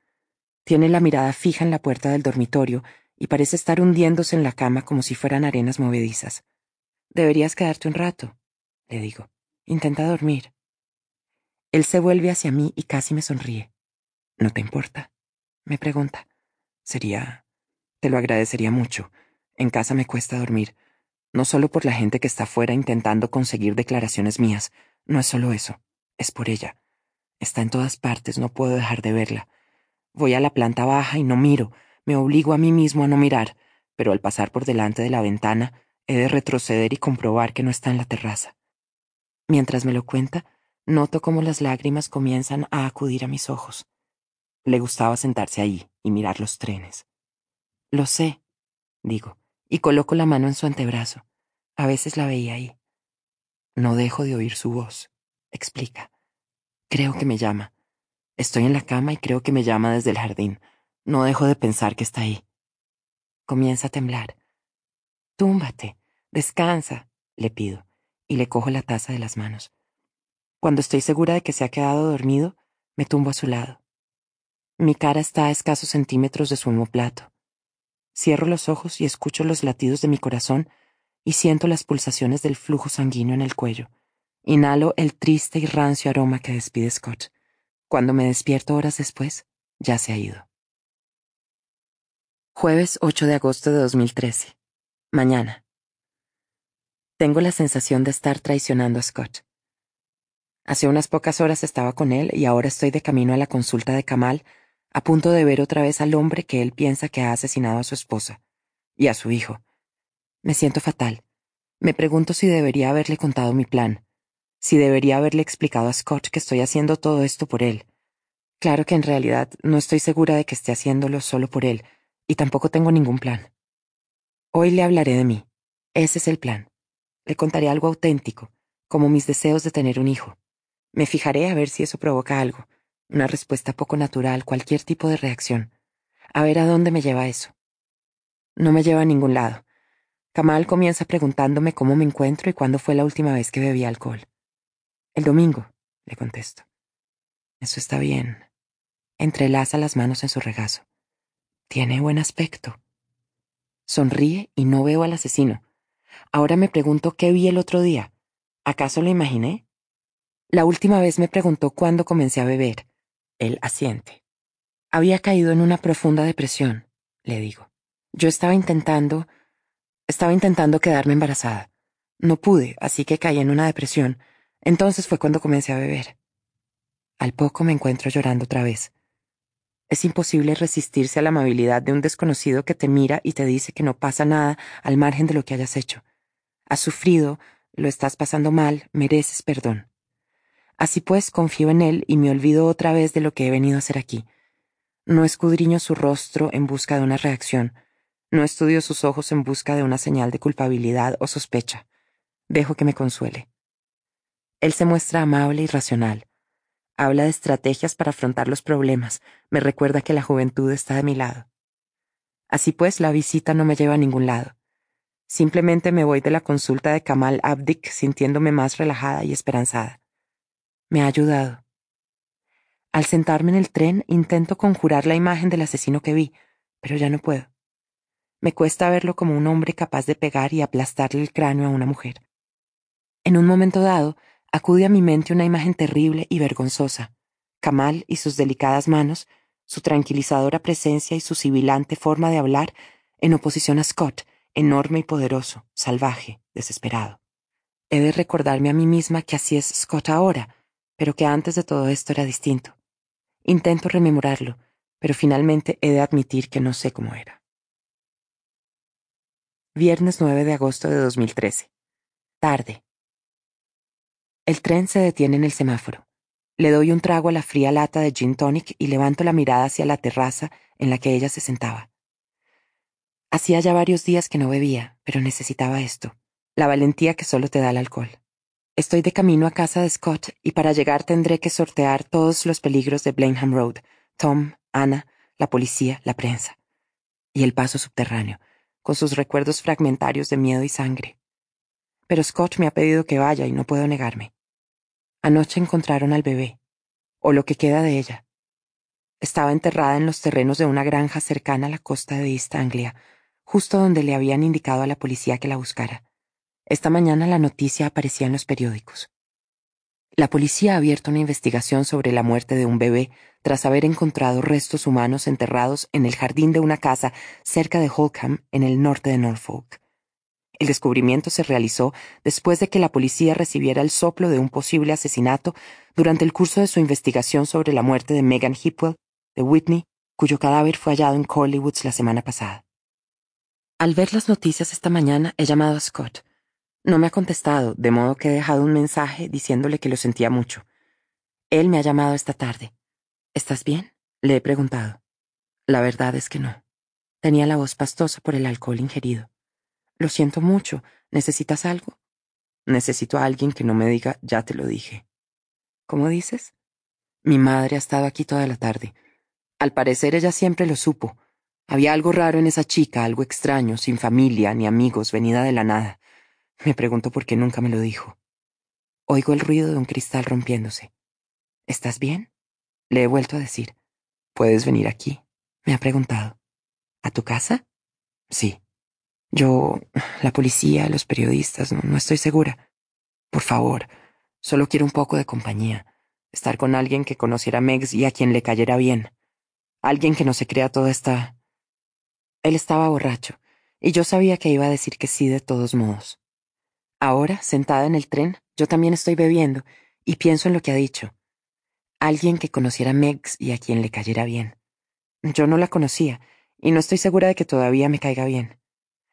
Tiene la mirada fija en la puerta del dormitorio y parece estar hundiéndose en la cama como si fueran arenas movedizas. Deberías quedarte un rato, le digo. Intenta dormir. Él se vuelve hacia mí y casi me sonríe. ¿No te importa? me pregunta. Sería... Te lo agradecería mucho. En casa me cuesta dormir. No solo por la gente que está afuera intentando conseguir declaraciones mías. No es solo eso. Es por ella. Está en todas partes, no puedo dejar de verla. Voy a la planta baja y no miro. Me obligo a mí mismo a no mirar, pero al pasar por delante de la ventana He de retroceder y comprobar que no está en la terraza. Mientras me lo cuenta, noto cómo las lágrimas comienzan a acudir a mis ojos. Le gustaba sentarse ahí y mirar los trenes. Lo sé, digo, y coloco la mano en su antebrazo. A veces la veía ahí. No dejo de oír su voz, explica. Creo que me llama. Estoy en la cama y creo que me llama desde el jardín. No dejo de pensar que está ahí. Comienza a temblar. Túmbate, descansa, le pido, y le cojo la taza de las manos. Cuando estoy segura de que se ha quedado dormido, me tumbo a su lado. Mi cara está a escasos centímetros de su homoplato. Cierro los ojos y escucho los latidos de mi corazón y siento las pulsaciones del flujo sanguíneo en el cuello. Inhalo el triste y rancio aroma que despide Scott. Cuando me despierto horas después, ya se ha ido. Jueves 8 de agosto de 2013. Mañana. Tengo la sensación de estar traicionando a Scott. Hace unas pocas horas estaba con él y ahora estoy de camino a la consulta de Kamal, a punto de ver otra vez al hombre que él piensa que ha asesinado a su esposa y a su hijo. Me siento fatal. Me pregunto si debería haberle contado mi plan, si debería haberle explicado a Scott que estoy haciendo todo esto por él. Claro que en realidad no estoy segura de que esté haciéndolo solo por él, y tampoco tengo ningún plan. Hoy le hablaré de mí. Ese es el plan. Le contaré algo auténtico, como mis deseos de tener un hijo. Me fijaré a ver si eso provoca algo, una respuesta poco natural, cualquier tipo de reacción. A ver a dónde me lleva eso. No me lleva a ningún lado. Kamal comienza preguntándome cómo me encuentro y cuándo fue la última vez que bebí alcohol. El domingo, le contesto. Eso está bien. Entrelaza las manos en su regazo. Tiene buen aspecto. Sonríe y no veo al asesino. Ahora me pregunto qué vi el otro día. ¿Acaso lo imaginé? La última vez me preguntó cuándo comencé a beber. Él asiente. Había caído en una profunda depresión, le digo. Yo estaba intentando... Estaba intentando quedarme embarazada. No pude, así que caí en una depresión. Entonces fue cuando comencé a beber. Al poco me encuentro llorando otra vez. Es imposible resistirse a la amabilidad de un desconocido que te mira y te dice que no pasa nada al margen de lo que hayas hecho. Has sufrido, lo estás pasando mal, mereces perdón. Así pues, confío en él y me olvido otra vez de lo que he venido a hacer aquí. No escudriño su rostro en busca de una reacción. No estudio sus ojos en busca de una señal de culpabilidad o sospecha. Dejo que me consuele. Él se muestra amable y racional. Habla de estrategias para afrontar los problemas. Me recuerda que la juventud está de mi lado. Así pues, la visita no me lleva a ningún lado. Simplemente me voy de la consulta de Kamal Abdik sintiéndome más relajada y esperanzada. Me ha ayudado. Al sentarme en el tren intento conjurar la imagen del asesino que vi, pero ya no puedo. Me cuesta verlo como un hombre capaz de pegar y aplastarle el cráneo a una mujer. En un momento dado, acude a mi mente una imagen terrible y vergonzosa. Kamal y sus delicadas manos, su tranquilizadora presencia y su sibilante forma de hablar, en oposición a Scott, enorme y poderoso, salvaje, desesperado. He de recordarme a mí misma que así es Scott ahora, pero que antes de todo esto era distinto. Intento rememorarlo, pero finalmente he de admitir que no sé cómo era. Viernes 9 de agosto de 2013. Tarde. El tren se detiene en el semáforo. Le doy un trago a la fría lata de gin tonic y levanto la mirada hacia la terraza en la que ella se sentaba. Hacía ya varios días que no bebía, pero necesitaba esto, la valentía que solo te da el alcohol. Estoy de camino a casa de Scott y para llegar tendré que sortear todos los peligros de Blenheim Road, Tom, Anna, la policía, la prensa. Y el paso subterráneo, con sus recuerdos fragmentarios de miedo y sangre. Pero Scott me ha pedido que vaya y no puedo negarme. Anoche encontraron al bebé, o lo que queda de ella. Estaba enterrada en los terrenos de una granja cercana a la costa de East Anglia, justo donde le habían indicado a la policía que la buscara. Esta mañana la noticia aparecía en los periódicos. La policía ha abierto una investigación sobre la muerte de un bebé tras haber encontrado restos humanos enterrados en el jardín de una casa cerca de Holkham, en el norte de Norfolk. El descubrimiento se realizó después de que la policía recibiera el soplo de un posible asesinato durante el curso de su investigación sobre la muerte de Megan Hipwell, de Whitney, cuyo cadáver fue hallado en Woods la semana pasada. Al ver las noticias esta mañana he llamado a Scott. No me ha contestado, de modo que he dejado un mensaje diciéndole que lo sentía mucho. Él me ha llamado esta tarde. ¿Estás bien? Le he preguntado. La verdad es que no. Tenía la voz pastosa por el alcohol ingerido. Lo siento mucho. ¿Necesitas algo? Necesito a alguien que no me diga ya te lo dije. ¿Cómo dices? Mi madre ha estado aquí toda la tarde. Al parecer ella siempre lo supo. Había algo raro en esa chica, algo extraño, sin familia ni amigos, venida de la nada. Me pregunto por qué nunca me lo dijo. Oigo el ruido de un cristal rompiéndose. ¿Estás bien? Le he vuelto a decir. ¿Puedes venir aquí? Me ha preguntado. ¿A tu casa? Sí. Yo, la policía, los periodistas, no, estoy segura. Por favor, solo quiero un poco de compañía. Estar con alguien que conociera a Megs y a quien le cayera bien. Alguien que no se crea toda esta... Él estaba borracho, y yo sabía que iba a decir que sí de todos modos. Ahora, sentada en el tren, yo también estoy bebiendo, y pienso en lo que ha dicho. Alguien que conociera a Megs y a quien le cayera bien. Yo no la conocía, y no estoy segura de que todavía me caiga bien.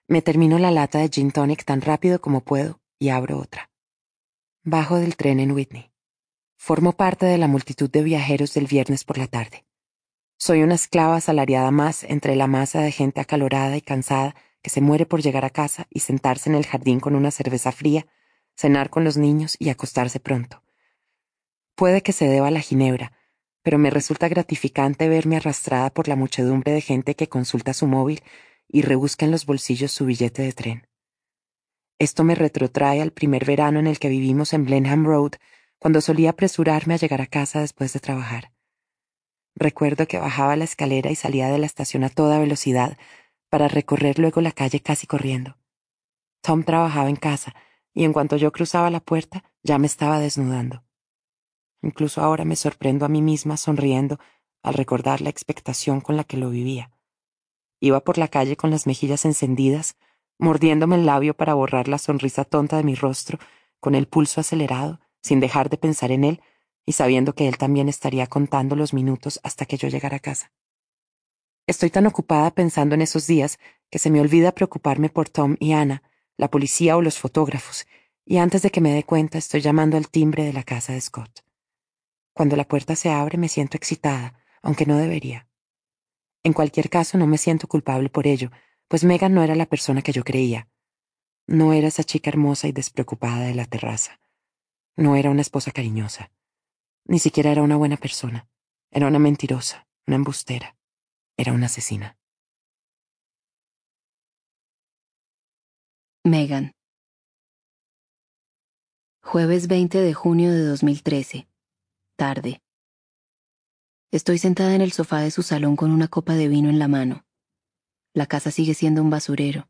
Me termino la lata de gin tonic tan rápido como puedo y abro otra. Bajo del tren en Whitney. Formo parte de la multitud de viajeros del viernes por la tarde. Soy una esclava asalariada más entre la masa de gente acalorada y cansada que se muere por llegar a casa y sentarse en el jardín con una cerveza fría, cenar con los niños y acostarse pronto. Puede que se deba a la ginebra, pero me resulta gratificante verme arrastrada por la muchedumbre de gente que consulta su móvil y rebusca en los bolsillos su billete de tren. Esto me retrotrae al primer verano en el que vivimos en Blenheim Road, cuando solía apresurarme a llegar a casa después de trabajar. Recuerdo que bajaba la escalera y salía de la estación a toda velocidad, para recorrer luego la calle casi corriendo. Tom trabajaba en casa, y en cuanto yo cruzaba la puerta, ya me estaba desnudando. Incluso ahora me sorprendo a mí misma sonriendo al recordar la expectación con la que lo vivía. Iba por la calle con las mejillas encendidas, mordiéndome el labio para borrar la sonrisa tonta de mi rostro, con el pulso acelerado, sin dejar de pensar en él y sabiendo que él también estaría contando los minutos hasta que yo llegara a casa. Estoy tan ocupada pensando en esos días que se me olvida preocuparme por Tom y Ana, la policía o los fotógrafos, y antes de que me dé cuenta estoy llamando al timbre de la casa de Scott. Cuando la puerta se abre me siento excitada, aunque no debería. En cualquier caso, no me siento culpable por ello, pues Megan no era la persona que yo creía. No era esa chica hermosa y despreocupada de la terraza. No era una esposa cariñosa. Ni siquiera era una buena persona. Era una mentirosa, una embustera. Era una asesina. Megan. Jueves 20 de junio de 2013. Tarde. Estoy sentada en el sofá de su salón con una copa de vino en la mano. La casa sigue siendo un basurero.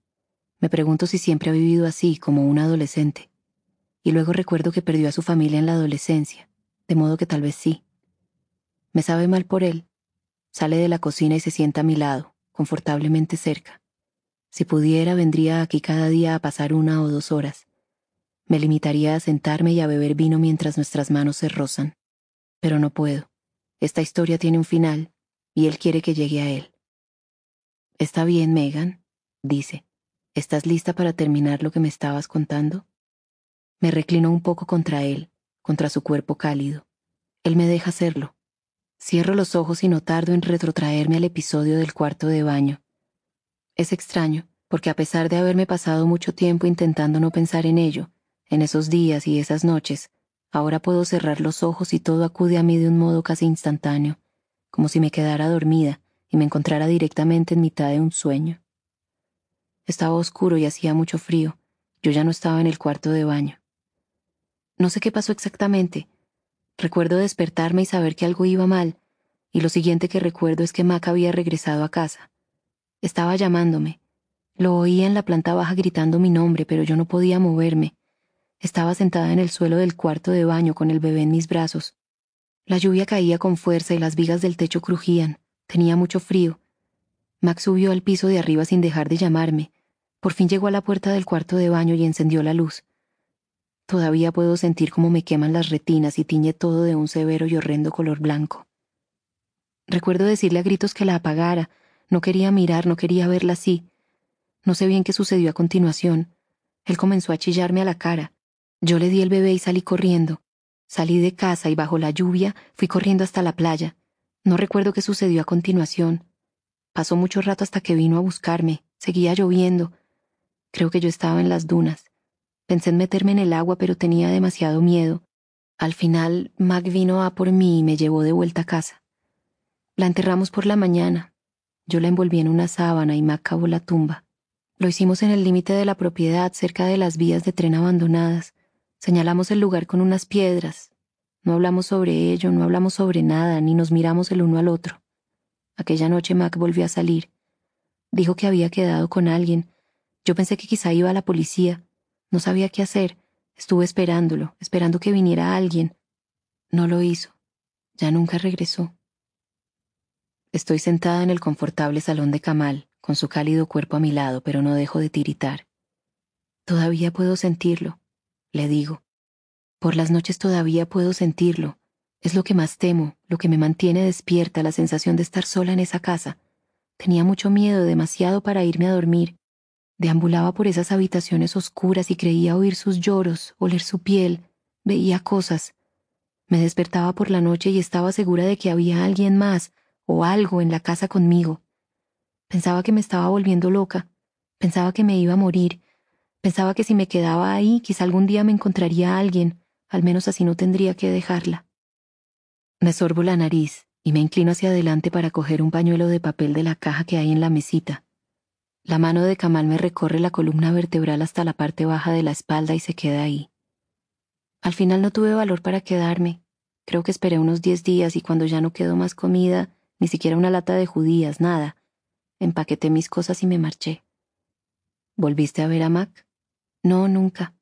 Me pregunto si siempre ha vivido así, como un adolescente. y luego recuerdo que perdió a su familia en la adolescencia, de modo que tal vez sí. Me sabe mal por él. Sale de la cocina y se sienta a mi lado, confortablemente cerca. Si pudiera, vendría aquí cada día a pasar una o dos horas. Me limitaría a sentarme y a beber vino mientras nuestras manos se rozan. Pero no puedo. Esta historia tiene un final, y él quiere que llegue a él. Está bien, Megan, dice. ¿Estás lista para terminar lo que me estabas contando? Me reclino un poco contra él, contra su cuerpo cálido. Él me deja hacerlo. Cierro los ojos y no tardo en retrotraerme al episodio del cuarto de baño. Es extraño, porque a pesar de haberme pasado mucho tiempo intentando no pensar en ello, en esos días y esas noches, ahora puedo cerrar los ojos y todo acude a mí de un modo casi instantáneo, como si me quedara dormida y me encontrara directamente en mitad de un sueño. Estaba oscuro y hacía mucho frío. Yo ya no estaba en el cuarto de baño. No sé qué pasó exactamente. Recuerdo despertarme y saber que algo iba mal, y lo siguiente que recuerdo es que Mac había regresado a casa. Estaba llamándome. Lo oía en la planta baja gritando mi nombre, pero yo no podía moverme. Estaba sentada en el suelo del cuarto de baño con el bebé en mis brazos. La lluvia caía con fuerza y las vigas del techo crujían. Tenía mucho frío. Mac subió al piso de arriba sin dejar de llamarme. Por fin llegó a la puerta del cuarto de baño y encendió la luz. Todavía puedo sentir cómo me queman las retinas y tiñe todo de un severo y horrendo color blanco. Recuerdo decirle a gritos que la apagara. No quería mirar, no quería verla así. No sé bien qué sucedió a continuación. Él comenzó a chillarme a la cara. Yo le di el bebé y salí corriendo. Salí de casa y bajo la lluvia fui corriendo hasta la playa. No recuerdo qué sucedió a continuación. Pasó mucho rato hasta que vino a buscarme. Seguía lloviendo. Creo que yo estaba en las dunas. Pensé en meterme en el agua, pero tenía demasiado miedo. Al final, Mac vino a por mí y me llevó de vuelta a casa. La enterramos por la mañana. Yo la envolví en una sábana y Mac cavó la tumba. Lo hicimos en el límite de la propiedad, cerca de las vías de tren abandonadas. Señalamos el lugar con unas piedras. No hablamos sobre ello, no hablamos sobre nada, ni nos miramos el uno al otro. Aquella noche Mac volvió a salir. Dijo que había quedado con alguien. Yo pensé que quizá iba a la policía. No sabía qué hacer. Estuve esperándolo, esperando que viniera alguien. No lo hizo. Ya nunca regresó. Estoy sentada en el confortable salón de Kamal, con su cálido cuerpo a mi lado, pero no dejo de tiritar. Todavía puedo sentirlo, le digo. Por las noches todavía puedo sentirlo. Es lo que más temo, lo que me mantiene despierta, la sensación de estar sola en esa casa. Tenía mucho miedo, demasiado para irme a dormir, Deambulaba por esas habitaciones oscuras y creía oír sus lloros, oler su piel, veía cosas. Me despertaba por la noche y estaba segura de que había alguien más o algo en la casa conmigo. Pensaba que me estaba volviendo loca, pensaba que me iba a morir, pensaba que si me quedaba ahí quizá algún día me encontraría a alguien, al menos así no tendría que dejarla. Me sorbo la nariz y me inclino hacia adelante para coger un pañuelo de papel de la caja que hay en la mesita. La mano de Kamal me recorre la columna vertebral hasta la parte baja de la espalda y se queda ahí. Al final no tuve valor para quedarme. Creo que esperé unos diez días y cuando ya no quedó más comida, ni siquiera una lata de judías, nada, empaqueté mis cosas y me marché. ¿Volviste a ver a Mac? No, nunca.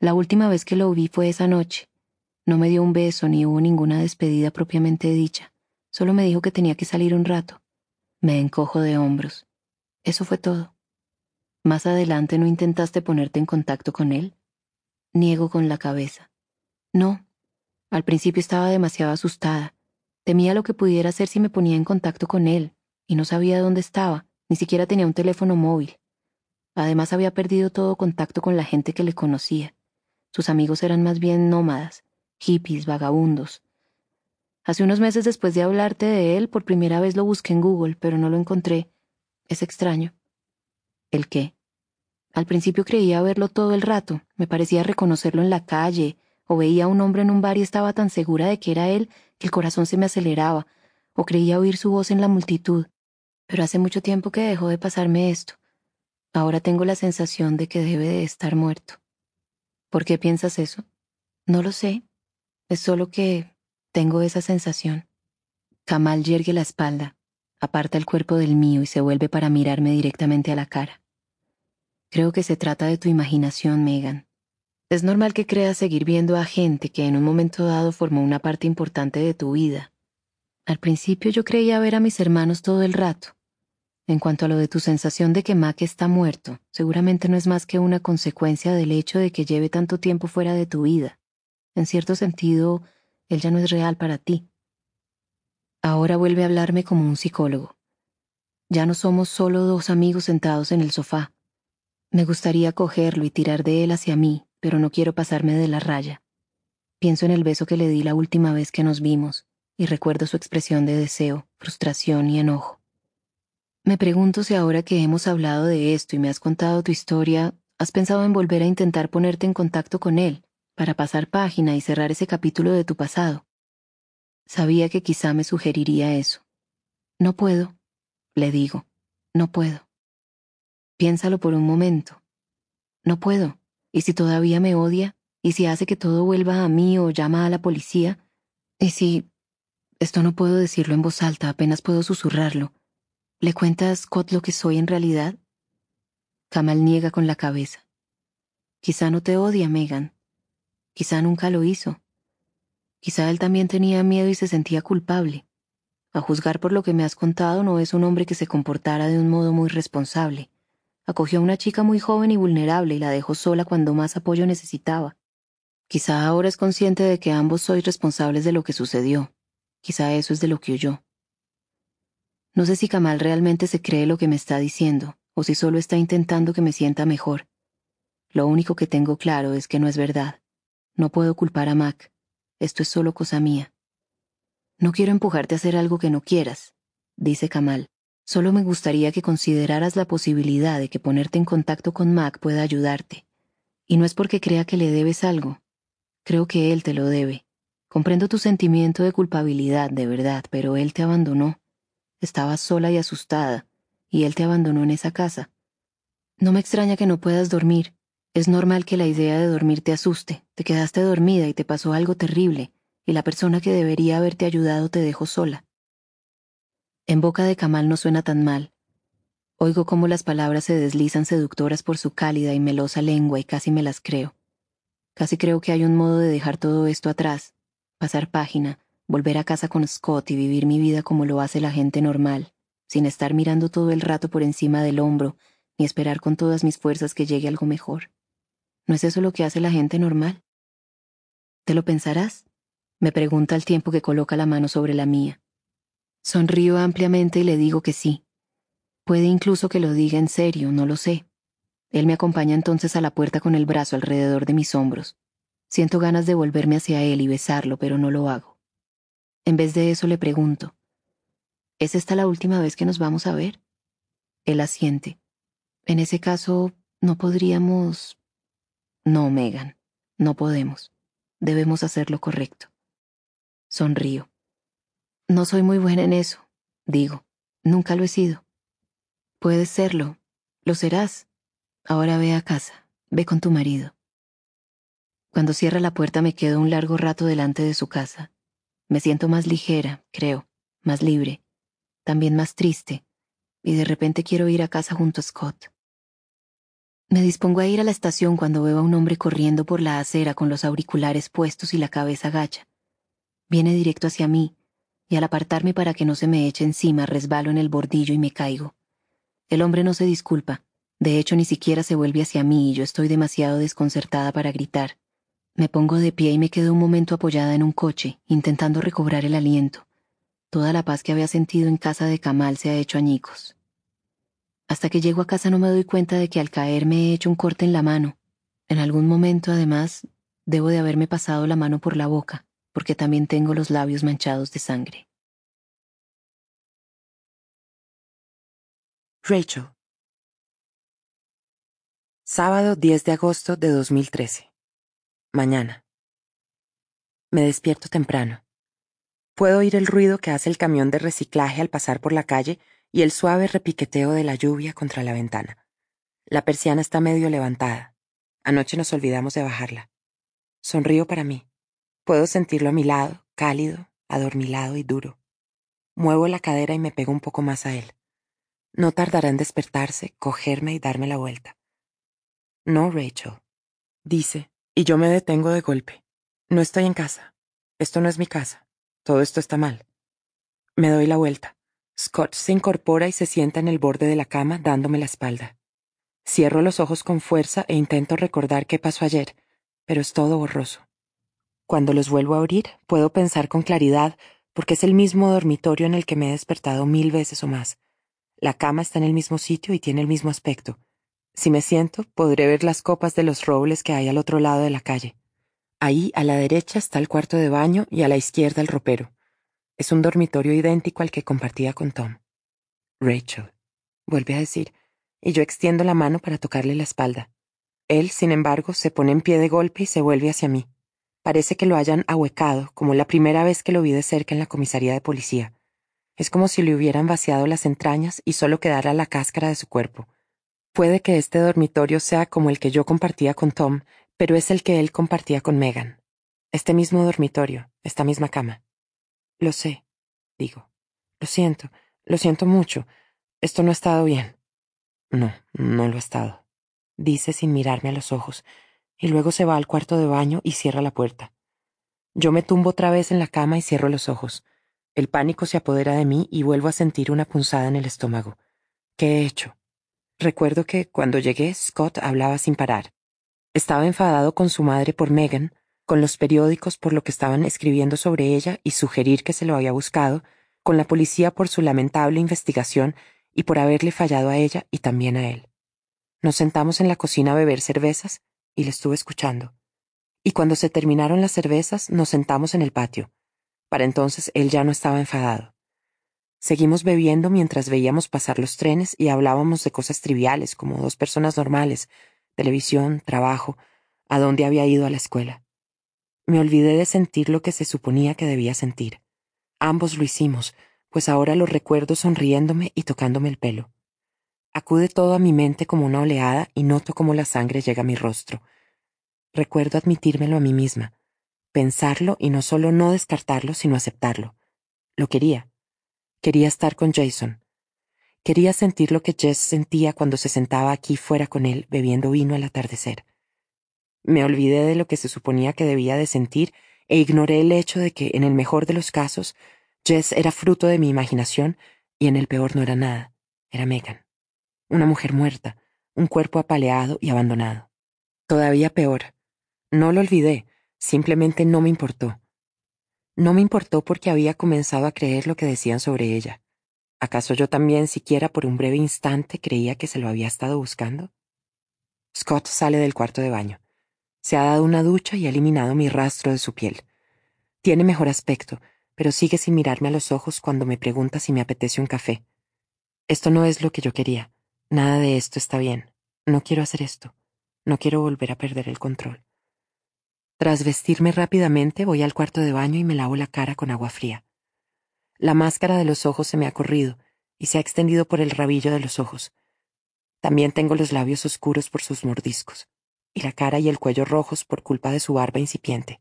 La última vez que lo vi fue esa noche. No me dio un beso ni hubo ninguna despedida propiamente dicha. Solo me dijo que tenía que salir un rato. Me encojo de hombros. Eso fue todo. Más adelante no intentaste ponerte en contacto con él. Niego con la cabeza. No. Al principio estaba demasiado asustada. Temía lo que pudiera hacer si me ponía en contacto con él, y no sabía dónde estaba, ni siquiera tenía un teléfono móvil. Además había perdido todo contacto con la gente que le conocía. Sus amigos eran más bien nómadas, hippies, vagabundos. Hace unos meses después de hablarte de él, por primera vez lo busqué en Google, pero no lo encontré, es extraño. ¿El qué? Al principio creía verlo todo el rato, me parecía reconocerlo en la calle, o veía a un hombre en un bar y estaba tan segura de que era él que el corazón se me aceleraba, o creía oír su voz en la multitud. Pero hace mucho tiempo que dejó de pasarme esto. Ahora tengo la sensación de que debe de estar muerto. ¿Por qué piensas eso? No lo sé. Es solo que tengo esa sensación. Kamal yergue la espalda, aparta el cuerpo del mío y se vuelve para mirarme directamente a la cara. Creo que se trata de tu imaginación, Megan. Es normal que creas seguir viendo a gente que en un momento dado formó una parte importante de tu vida. Al principio yo creía ver a mis hermanos todo el rato. En cuanto a lo de tu sensación de que Mac está muerto, seguramente no es más que una consecuencia del hecho de que lleve tanto tiempo fuera de tu vida. En cierto sentido, él ya no es real para ti. Ahora vuelve a hablarme como un psicólogo. Ya no somos solo dos amigos sentados en el sofá. Me gustaría cogerlo y tirar de él hacia mí, pero no quiero pasarme de la raya. Pienso en el beso que le di la última vez que nos vimos y recuerdo su expresión de deseo, frustración y enojo. Me pregunto si ahora que hemos hablado de esto y me has contado tu historia, has pensado en volver a intentar ponerte en contacto con él, para pasar página y cerrar ese capítulo de tu pasado. Sabía que quizá me sugeriría eso. No puedo, le digo, no puedo. Piénsalo por un momento. No puedo. ¿Y si todavía me odia? ¿Y si hace que todo vuelva a mí o llama a la policía? ¿Y si... Esto no puedo decirlo en voz alta, apenas puedo susurrarlo. ¿Le cuentas Scott lo que soy en realidad? Kamal niega con la cabeza. Quizá no te odia, Megan. Quizá nunca lo hizo. Quizá él también tenía miedo y se sentía culpable. A juzgar por lo que me has contado, no es un hombre que se comportara de un modo muy responsable. Acogió a una chica muy joven y vulnerable y la dejó sola cuando más apoyo necesitaba. Quizá ahora es consciente de que ambos sois responsables de lo que sucedió. Quizá eso es de lo que huyó. No sé si Kamal realmente se cree lo que me está diciendo, o si solo está intentando que me sienta mejor. Lo único que tengo claro es que no es verdad. No puedo culpar a Mac. Esto es solo cosa mía. No quiero empujarte a hacer algo que no quieras, dice Kamal. Solo me gustaría que consideraras la posibilidad de que ponerte en contacto con Mac pueda ayudarte. Y no es porque crea que le debes algo. Creo que él te lo debe. Comprendo tu sentimiento de culpabilidad, de verdad, pero él te abandonó. Estabas sola y asustada, y él te abandonó en esa casa. No me extraña que no puedas dormir. Es normal que la idea de dormir te asuste. Te quedaste dormida y te pasó algo terrible, y la persona que debería haberte ayudado te dejó sola. En boca de Kamal no suena tan mal. Oigo cómo las palabras se deslizan seductoras por su cálida y melosa lengua y casi me las creo. Casi creo que hay un modo de dejar todo esto atrás, pasar página, volver a casa con Scott y vivir mi vida como lo hace la gente normal, sin estar mirando todo el rato por encima del hombro, ni esperar con todas mis fuerzas que llegue algo mejor. ¿No es eso lo que hace la gente normal? ¿Te lo pensarás? Me pregunta al tiempo que coloca la mano sobre la mía. Sonrío ampliamente y le digo que sí. Puede incluso que lo diga en serio, no lo sé. Él me acompaña entonces a la puerta con el brazo alrededor de mis hombros. Siento ganas de volverme hacia él y besarlo, pero no lo hago. En vez de eso le pregunto, ¿es esta la última vez que nos vamos a ver? Él asiente. En ese caso, no podríamos... No, Megan, no podemos. Debemos hacer lo correcto. Sonrío. No soy muy buena en eso, digo. Nunca lo he sido. Puedes serlo. Lo serás. Ahora ve a casa. Ve con tu marido. Cuando cierra la puerta me quedo un largo rato delante de su casa. Me siento más ligera, creo, más libre, también más triste, y de repente quiero ir a casa junto a Scott. Me dispongo a ir a la estación cuando veo a un hombre corriendo por la acera con los auriculares puestos y la cabeza gacha. Viene directo hacia mí, y al apartarme para que no se me eche encima resbalo en el bordillo y me caigo. El hombre no se disculpa, de hecho ni siquiera se vuelve hacia mí y yo estoy demasiado desconcertada para gritar. Me pongo de pie y me quedo un momento apoyada en un coche, intentando recobrar el aliento. Toda la paz que había sentido en casa de Kamal se ha hecho añicos. Hasta que llego a casa no me doy cuenta de que al caer me he hecho un corte en la mano. En algún momento, además, debo de haberme pasado la mano por la boca porque también tengo los labios manchados de sangre. Rachel. Sábado 10 de agosto de 2013. Mañana. Me despierto temprano. Puedo oír el ruido que hace el camión de reciclaje al pasar por la calle y el suave repiqueteo de la lluvia contra la ventana. La persiana está medio levantada. Anoche nos olvidamos de bajarla. Sonrío para mí. Puedo sentirlo a mi lado, cálido, adormilado y duro. Muevo la cadera y me pego un poco más a él. No tardará en despertarse, cogerme y darme la vuelta. No, Rachel, dice, Y yo me detengo de golpe. No estoy en casa. Esto no es mi casa. Todo esto está mal. Me doy la vuelta. Scott se incorpora y se sienta en el borde de la cama dándome la espalda. Cierro los ojos con fuerza e intento recordar qué pasó ayer, pero es todo borroso. Cuando los vuelvo a abrir, puedo pensar con claridad, porque es el mismo dormitorio en el que me he despertado mil veces o más. La cama está en el mismo sitio y tiene el mismo aspecto. Si me siento, podré ver las copas de los robles que hay al otro lado de la calle. Ahí, a la derecha, está el cuarto de baño y a la izquierda el ropero. Es un dormitorio idéntico al que compartía con Tom. Rachel, vuelve a decir, y yo extiendo la mano para tocarle la espalda. Él, sin embargo, se pone en pie de golpe y se vuelve hacia mí. Parece que lo hayan ahuecado, como la primera vez que lo vi de cerca en la comisaría de policía. Es como si le hubieran vaciado las entrañas y solo quedara la cáscara de su cuerpo. Puede que este dormitorio sea como el que yo compartía con Tom, pero es el que él compartía con Megan. Este mismo dormitorio, esta misma cama. Lo sé, digo. Lo siento, lo siento mucho. Esto no ha estado bien. No, no lo ha estado, dice sin mirarme a los ojos, y luego se va al cuarto de baño y cierra la puerta. Yo me tumbo otra vez en la cama y cierro los ojos. El pánico se apodera de mí y vuelvo a sentir una punzada en el estómago. ¿Qué he hecho? Recuerdo que cuando llegué Scott hablaba sin parar. Estaba enfadado con su madre por Megan, con los periódicos por lo que estaban escribiendo sobre ella y sugerir que se lo había buscado, con la policía por su lamentable investigación y por haberle fallado a ella y también a él. Nos sentamos en la cocina a beber cervezas y le estuve escuchando. Y cuando se terminaron las cervezas nos sentamos en el patio. Para entonces él ya no estaba enfadado. Seguimos bebiendo mientras veíamos pasar los trenes y hablábamos de cosas triviales como dos personas normales, televisión, trabajo, a dónde había ido a la escuela. Me olvidé de sentir lo que se suponía que debía sentir. Ambos lo hicimos, pues ahora lo recuerdo sonriéndome y tocándome el pelo. Acude todo a mi mente como una oleada y noto cómo la sangre llega a mi rostro. Recuerdo admitírmelo a mí misma, pensarlo y no solo no descartarlo, sino aceptarlo. Lo quería. Quería estar con Jason. Quería sentir lo que Jess sentía cuando se sentaba aquí fuera con él bebiendo vino al atardecer. Me olvidé de lo que se suponía que debía de sentir e ignoré el hecho de que, en el mejor de los casos, Jess era fruto de mi imaginación y en el peor no era nada, era Megan. Una mujer muerta, un cuerpo apaleado y abandonado. Todavía peor. No lo olvidé, simplemente no me importó. No me importó porque había comenzado a creer lo que decían sobre ella. ¿Acaso yo también siquiera por un breve instante creía que se lo había estado buscando? Scott sale del cuarto de baño. Se ha dado una ducha y ha eliminado mi rastro de su piel. Tiene mejor aspecto, pero sigue sin mirarme a los ojos cuando me pregunta si me apetece un café. Esto no es lo que yo quería. Nada de esto está bien. No quiero hacer esto. No quiero volver a perder el control. Tras vestirme rápidamente, voy al cuarto de baño y me lavo la cara con agua fría. La máscara de los ojos se me ha corrido y se ha extendido por el rabillo de los ojos. También tengo los labios oscuros por sus mordiscos y la cara y el cuello rojos por culpa de su barba incipiente.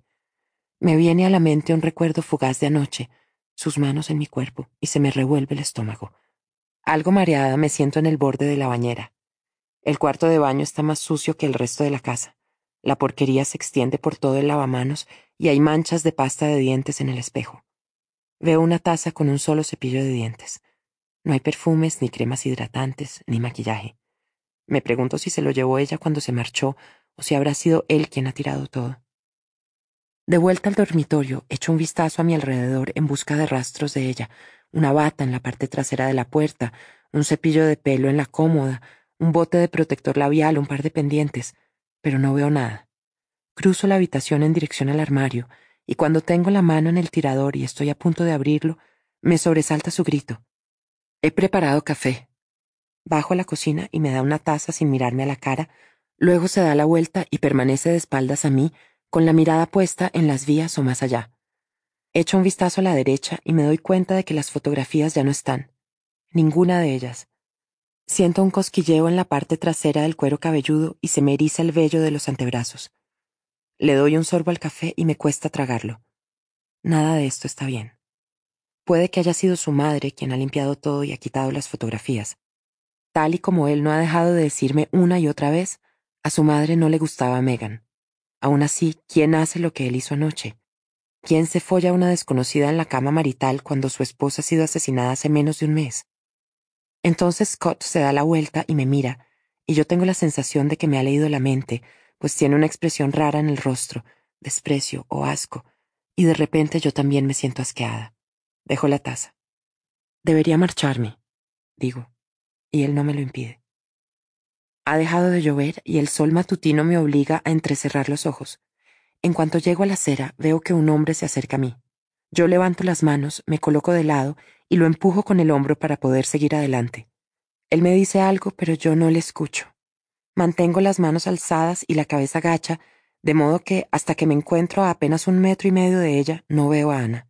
Me viene a la mente un recuerdo fugaz de anoche, sus manos en mi cuerpo, y se me revuelve el estómago. Algo mareada me siento en el borde de la bañera. El cuarto de baño está más sucio que el resto de la casa. La porquería se extiende por todo el lavamanos y hay manchas de pasta de dientes en el espejo. Veo una taza con un solo cepillo de dientes. No hay perfumes, ni cremas hidratantes, ni maquillaje. Me pregunto si se lo llevó ella cuando se marchó o si habrá sido él quien ha tirado todo. De vuelta al dormitorio, echo un vistazo a mi alrededor en busca de rastros de ella, una bata en la parte trasera de la puerta, un cepillo de pelo en la cómoda, un bote de protector labial, un par de pendientes, pero no veo nada. Cruzo la habitación en dirección al armario, y cuando tengo la mano en el tirador y estoy a punto de abrirlo, me sobresalta su grito. He preparado café. Bajo a la cocina y me da una taza sin mirarme a la cara, Luego se da la vuelta y permanece de espaldas a mí, con la mirada puesta en las vías o más allá. Echo un vistazo a la derecha y me doy cuenta de que las fotografías ya no están. Ninguna de ellas. Siento un cosquilleo en la parte trasera del cuero cabelludo y se me eriza el vello de los antebrazos. Le doy un sorbo al café y me cuesta tragarlo. Nada de esto está bien. Puede que haya sido su madre quien ha limpiado todo y ha quitado las fotografías. Tal y como él no ha dejado de decirme una y otra vez, a su madre no le gustaba Megan. Aún así, ¿quién hace lo que él hizo anoche? ¿Quién se folla a una desconocida en la cama marital cuando su esposa ha sido asesinada hace menos de un mes? Entonces Scott se da la vuelta y me mira, y yo tengo la sensación de que me ha leído la mente, pues tiene una expresión rara en el rostro, desprecio o asco, y de repente yo también me siento asqueada. Dejo la taza. Debería marcharme, digo, y él no me lo impide. Ha dejado de llover y el sol matutino me obliga a entrecerrar los ojos. En cuanto llego a la acera, veo que un hombre se acerca a mí. Yo levanto las manos, me coloco de lado y lo empujo con el hombro para poder seguir adelante. Él me dice algo, pero yo no le escucho. Mantengo las manos alzadas y la cabeza gacha, de modo que, hasta que me encuentro a apenas un metro y medio de ella, no veo a Ana.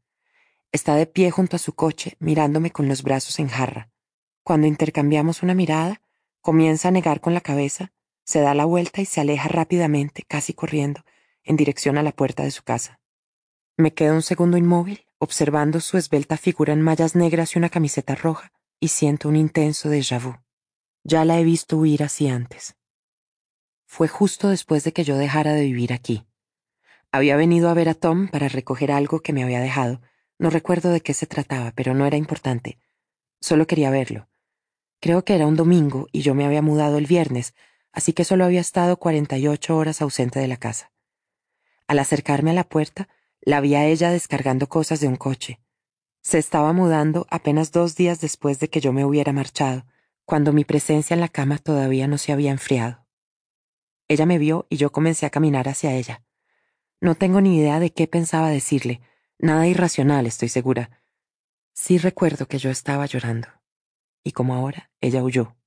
Está de pie junto a su coche, mirándome con los brazos en jarra. Cuando intercambiamos una mirada, comienza a negar con la cabeza, se da la vuelta y se aleja rápidamente, casi corriendo, en dirección a la puerta de su casa. Me quedo un segundo inmóvil, observando su esbelta figura en mallas negras y una camiseta roja, y siento un intenso déjà vu. Ya la he visto huir así antes. Fue justo después de que yo dejara de vivir aquí. Había venido a ver a Tom para recoger algo que me había dejado, no recuerdo de qué se trataba, pero no era importante. Solo quería verlo. Creo que era un domingo y yo me había mudado el viernes, así que solo había estado cuarenta y ocho horas ausente de la casa. Al acercarme a la puerta, la vi a ella descargando cosas de un coche. Se estaba mudando apenas dos días después de que yo me hubiera marchado, cuando mi presencia en la cama todavía no se había enfriado. Ella me vio y yo comencé a caminar hacia ella. No tengo ni idea de qué pensaba decirle, Nada irracional, estoy segura. Sí recuerdo que yo estaba llorando. Y como ahora, ella huyó.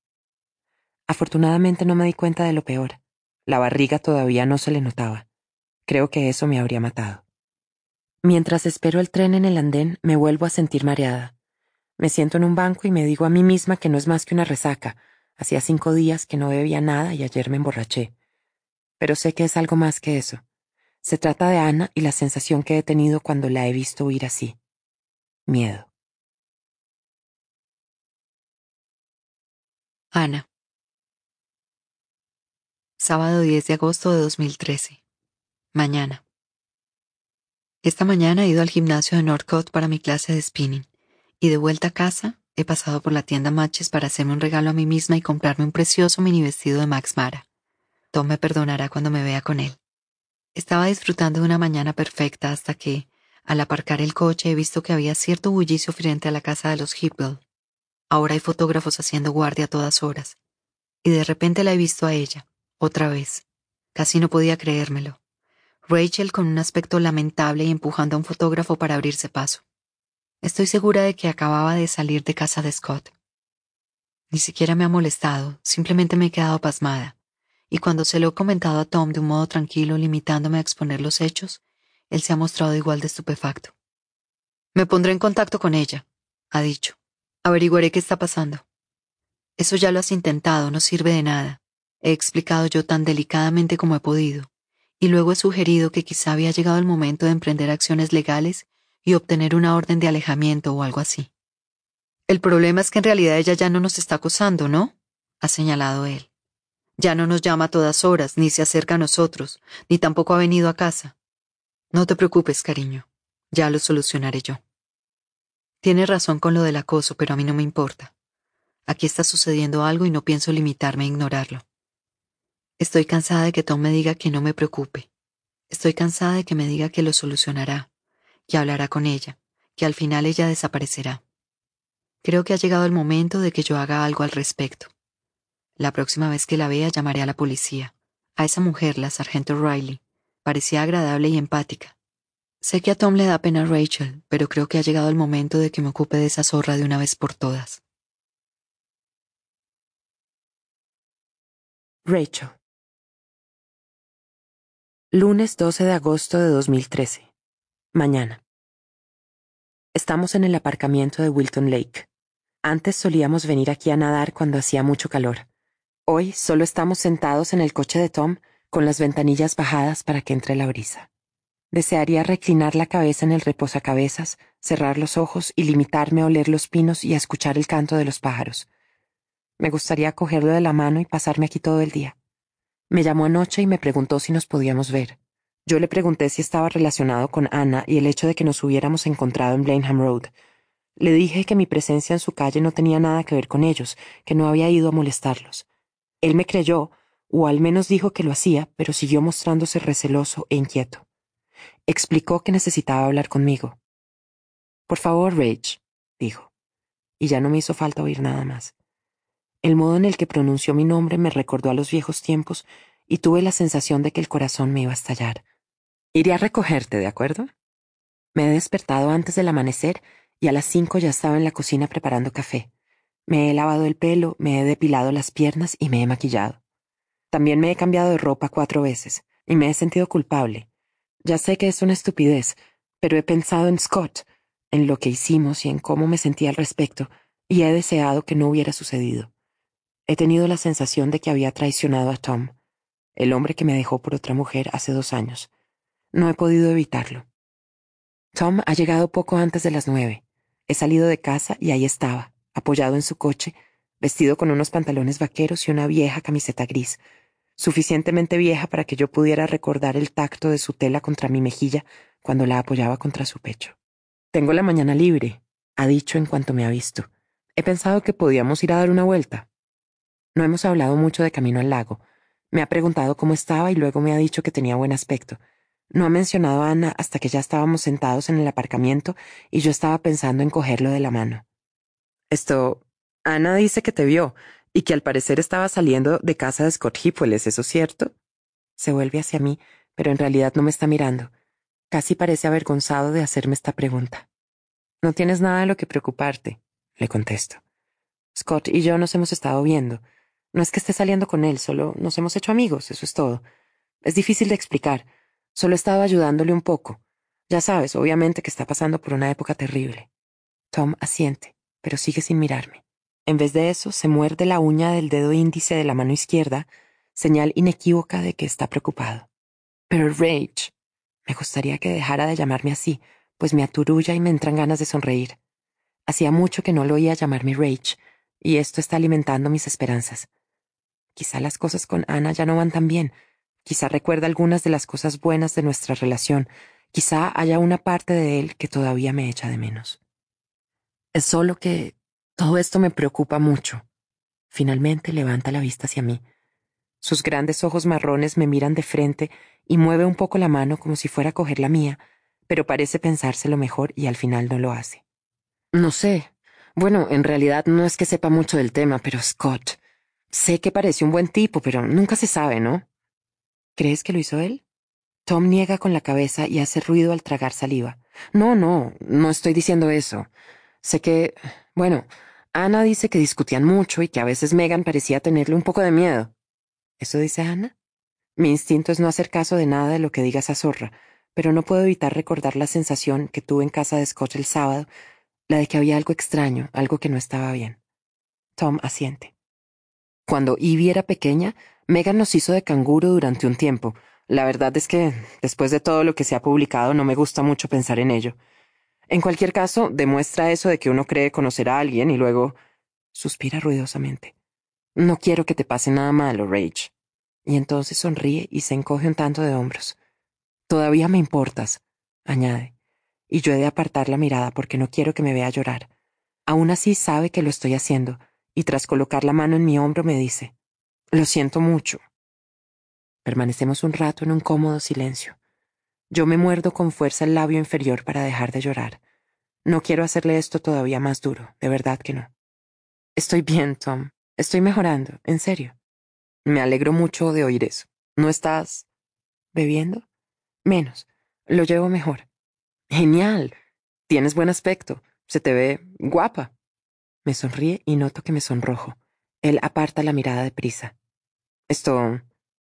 Afortunadamente no me di cuenta de lo peor. La barriga todavía no se le notaba. Creo que eso me habría matado. Mientras espero el tren en el andén, me vuelvo a sentir mareada. Me siento en un banco y me digo a mí misma que no es más que una resaca. Hacía cinco días que no bebía nada y ayer me emborraché. Pero sé que es algo más que eso. Se trata de Ana y la sensación que he tenido cuando la he visto huir así. Miedo. Ana. Sábado 10 de agosto de 2013. Mañana. Esta mañana he ido al gimnasio de Northcote para mi clase de spinning y de vuelta a casa he pasado por la tienda Matches para hacerme un regalo a mí misma y comprarme un precioso mini vestido de Max Mara. Tom me perdonará cuando me vea con él. Estaba disfrutando de una mañana perfecta hasta que, al aparcar el coche, he visto que había cierto bullicio frente a la casa de los Hipwell. Ahora hay fotógrafos haciendo guardia a todas horas. Y de repente la he visto a ella, otra vez. Casi no podía creérmelo. Rachel con un aspecto lamentable y empujando a un fotógrafo para abrirse paso. Estoy segura de que acababa de salir de casa de Scott. Ni siquiera me ha molestado, simplemente me he quedado pasmada y cuando se lo he comentado a Tom de un modo tranquilo, limitándome a exponer los hechos, él se ha mostrado igual de estupefacto. Me pondré en contacto con ella, ha dicho. Averiguaré qué está pasando. Eso ya lo has intentado, no sirve de nada. He explicado yo tan delicadamente como he podido, y luego he sugerido que quizá había llegado el momento de emprender acciones legales y obtener una orden de alejamiento o algo así. El problema es que en realidad ella ya no nos está acosando, ¿no? ha señalado él. Ya no nos llama a todas horas, ni se acerca a nosotros, ni tampoco ha venido a casa. No te preocupes, cariño. Ya lo solucionaré yo. Tienes razón con lo del acoso, pero a mí no me importa. Aquí está sucediendo algo y no pienso limitarme a ignorarlo. Estoy cansada de que Tom me diga que no me preocupe. Estoy cansada de que me diga que lo solucionará, que hablará con ella, que al final ella desaparecerá. Creo que ha llegado el momento de que yo haga algo al respecto. La próxima vez que la vea llamaré a la policía. A esa mujer, la sargento Riley. Parecía agradable y empática. Sé que a Tom le da pena a Rachel, pero creo que ha llegado el momento de que me ocupe de esa zorra de una vez por todas. Rachel. Lunes 12 de agosto de 2013. Mañana. Estamos en el aparcamiento de Wilton Lake. Antes solíamos venir aquí a nadar cuando hacía mucho calor. Hoy solo estamos sentados en el coche de Tom con las ventanillas bajadas para que entre la brisa. Desearía reclinar la cabeza en el reposacabezas, cerrar los ojos y limitarme a oler los pinos y a escuchar el canto de los pájaros. Me gustaría cogerlo de la mano y pasarme aquí todo el día. Me llamó anoche y me preguntó si nos podíamos ver. Yo le pregunté si estaba relacionado con Ana y el hecho de que nos hubiéramos encontrado en Blenheim Road. Le dije que mi presencia en su calle no tenía nada que ver con ellos, que no había ido a molestarlos. Él me creyó, o al menos dijo que lo hacía, pero siguió mostrándose receloso e inquieto. Explicó que necesitaba hablar conmigo. Por favor, Rage, dijo, y ya no me hizo falta oír nada más. El modo en el que pronunció mi nombre me recordó a los viejos tiempos y tuve la sensación de que el corazón me iba a estallar. Iré a recogerte, ¿de acuerdo? Me he despertado antes del amanecer y a las cinco ya estaba en la cocina preparando café. Me he lavado el pelo, me he depilado las piernas y me he maquillado. También me he cambiado de ropa cuatro veces y me he sentido culpable. Ya sé que es una estupidez, pero he pensado en Scott, en lo que hicimos y en cómo me sentía al respecto, y he deseado que no hubiera sucedido. He tenido la sensación de que había traicionado a Tom, el hombre que me dejó por otra mujer hace dos años. No he podido evitarlo. Tom ha llegado poco antes de las nueve. He salido de casa y ahí estaba, apoyado en su coche, vestido con unos pantalones vaqueros y una vieja camiseta gris, suficientemente vieja para que yo pudiera recordar el tacto de su tela contra mi mejilla cuando la apoyaba contra su pecho. Tengo la mañana libre, ha dicho en cuanto me ha visto. He pensado que podíamos ir a dar una vuelta. No hemos hablado mucho de camino al lago. Me ha preguntado cómo estaba y luego me ha dicho que tenía buen aspecto. No ha mencionado a Ana hasta que ya estábamos sentados en el aparcamiento y yo estaba pensando en cogerlo de la mano. Esto. Ana dice que te vio y que al parecer estaba saliendo de casa de Scott Hipwell, ¿es eso cierto? Se vuelve hacia mí, pero en realidad no me está mirando. Casi parece avergonzado de hacerme esta pregunta. No tienes nada de lo que preocuparte, le contesto. Scott y yo nos hemos estado viendo. No es que esté saliendo con él, solo nos hemos hecho amigos, eso es todo. Es difícil de explicar. Solo he estado ayudándole un poco. Ya sabes, obviamente que está pasando por una época terrible. Tom asiente, pero sigue sin mirarme. En vez de eso, se muerde la uña del dedo índice de la mano izquierda, señal inequívoca de que está preocupado. Pero Rage, me gustaría que dejara de llamarme así, pues me aturulla y me entran ganas de sonreír. Hacía mucho que no lo oía llamarme Rage, y esto está alimentando mis esperanzas. Quizá las cosas con Ana ya no van tan bien. Quizá recuerda algunas de las cosas buenas de nuestra relación. Quizá haya una parte de él que todavía me echa de menos. Es solo que todo esto me preocupa mucho. Finalmente levanta la vista hacia mí. Sus grandes ojos marrones me miran de frente y mueve un poco la mano como si fuera a coger la mía, pero parece pensárselo mejor y al final no lo hace. No sé. Bueno, en realidad no es que sepa mucho del tema, pero Scott. Sé que parece un buen tipo, pero nunca se sabe, ¿no? ¿Crees que lo hizo él? Tom niega con la cabeza y hace ruido al tragar saliva. No, no, no estoy diciendo eso. Sé que, bueno, Ana dice que discutían mucho y que a veces Megan parecía tenerle un poco de miedo. ¿Eso dice Ana? Mi instinto es no hacer caso de nada de lo que diga esa zorra, pero no puedo evitar recordar la sensación que tuve en casa de Scott el sábado, la de que había algo extraño, algo que no estaba bien. Tom asiente. Cuando Ivy era pequeña, Megan nos hizo de canguro durante un tiempo. La verdad es que, después de todo lo que se ha publicado, no me gusta mucho pensar en ello. En cualquier caso, demuestra eso de que uno cree conocer a alguien y luego suspira ruidosamente. No quiero que te pase nada malo, Rage. Y entonces sonríe y se encoge un tanto de hombros. Todavía me importas, añade, y yo he de apartar la mirada porque no quiero que me vea llorar. Aún así sabe que lo estoy haciendo, y tras colocar la mano en mi hombro me dice, Lo siento mucho. Permanecemos un rato en un cómodo silencio. Yo me muerdo con fuerza el labio inferior para dejar de llorar. No quiero hacerle esto todavía más duro, de verdad que no. Estoy bien, Tom. Estoy mejorando, en serio. Me alegro mucho de oír eso. ¿No estás bebiendo? Menos. Lo llevo mejor. Genial. Tienes buen aspecto. Se te ve guapa. Me sonríe y noto que me sonrojo. Él aparta la mirada de prisa. Esto.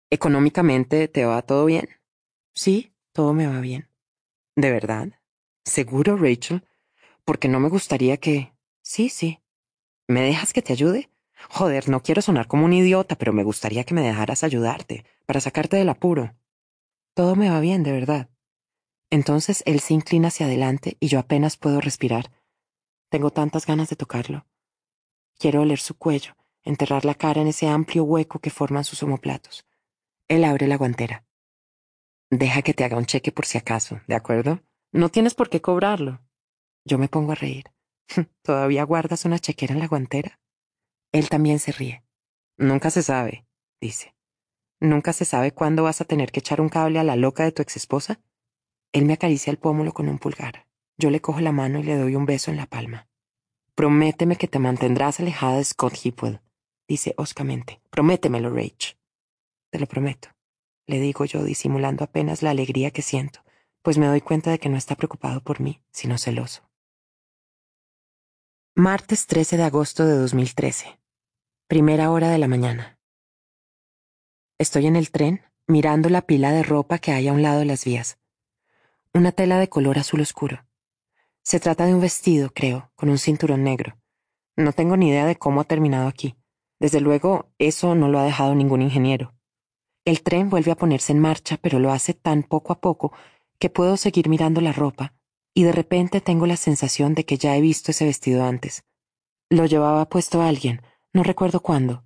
¿Económicamente te va todo bien? Sí, todo me va bien. ¿De verdad? ¿Seguro, Rachel? Porque no me gustaría que. Sí, sí. ¿Me dejas que te ayude? Joder, no quiero sonar como un idiota, pero me gustaría que me dejaras ayudarte, para sacarte del apuro. Todo me va bien, de verdad. Entonces él se inclina hacia adelante y yo apenas puedo respirar. Tengo tantas ganas de tocarlo. Quiero oler su cuello, enterrar la cara en ese amplio hueco que forman sus omoplatos. Él abre la guantera. Deja que te haga un cheque por si acaso, ¿de acuerdo? No tienes por qué cobrarlo. Yo me pongo a reír. ¿Todavía guardas una chequera en la guantera? Él también se ríe. Nunca se sabe, dice. ¿Nunca se sabe cuándo vas a tener que echar un cable a la loca de tu exesposa? Él me acaricia el pómulo con un pulgar. Yo le cojo la mano y le doy un beso en la palma. Prométeme que te mantendrás alejada de Scott Hipwell, dice hoscamente. Prométemelo, Rach. Te lo prometo, le digo yo, disimulando apenas la alegría que siento, pues me doy cuenta de que no está preocupado por mí, sino celoso. Martes 13 de agosto de 2013. Primera hora de la mañana. Estoy en el tren, mirando la pila de ropa que hay a un lado de las vías. Una tela de color azul oscuro. Se trata de un vestido, creo, con un cinturón negro. No tengo ni idea de cómo ha terminado aquí. Desde luego, eso no lo ha dejado ningún ingeniero. El tren vuelve a ponerse en marcha, pero lo hace tan poco a poco que puedo seguir mirando la ropa, y de repente tengo la sensación de que ya he visto ese vestido antes. Lo llevaba puesto alguien, no recuerdo cuándo.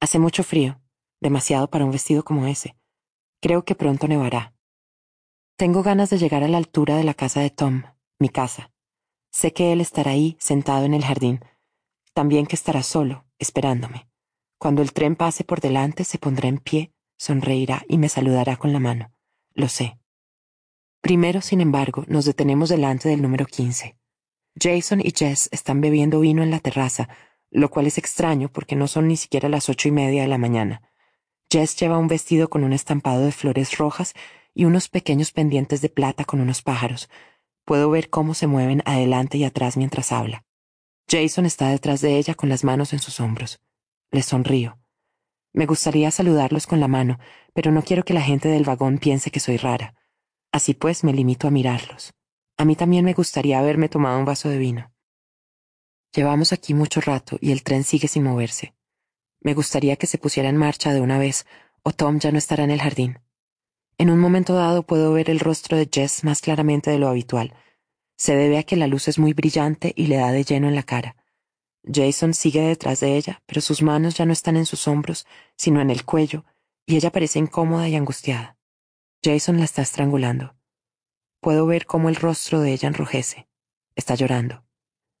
Hace mucho frío, demasiado para un vestido como ese. Creo que pronto nevará. Tengo ganas de llegar a la altura de la casa de Tom, mi casa. Sé que él estará ahí, sentado en el jardín. También que estará solo, esperándome. Cuando el tren pase por delante, se pondrá en pie, sonreirá y me saludará con la mano. Lo sé. Primero, sin embargo, nos detenemos delante del número 15. Jason y Jess están bebiendo vino en la terraza, lo cual es extraño porque no son ni siquiera las ocho y media de la mañana. Jess lleva un vestido con un estampado de flores rojas y unos pequeños pendientes de plata con unos pájaros, Puedo ver cómo se mueven adelante y atrás mientras habla. Jason está detrás de ella con las manos en sus hombros. Le sonrío. Me gustaría saludarlos con la mano, pero no quiero que la gente del vagón piense que soy rara. Así pues me limito a mirarlos. A mí también me gustaría haberme tomado un vaso de vino. Llevamos aquí mucho rato y el tren sigue sin moverse. Me gustaría que se pusiera en marcha de una vez, o Tom ya no estará en el jardín. En un momento dado puedo ver el rostro de Jess más claramente de lo habitual. Se debe a que la luz es muy brillante y le da de lleno en la cara. Jason sigue detrás de ella, pero sus manos ya no están en sus hombros, sino en el cuello, y ella parece incómoda y angustiada. Jason la está estrangulando. Puedo ver cómo el rostro de ella enrojece. Está llorando.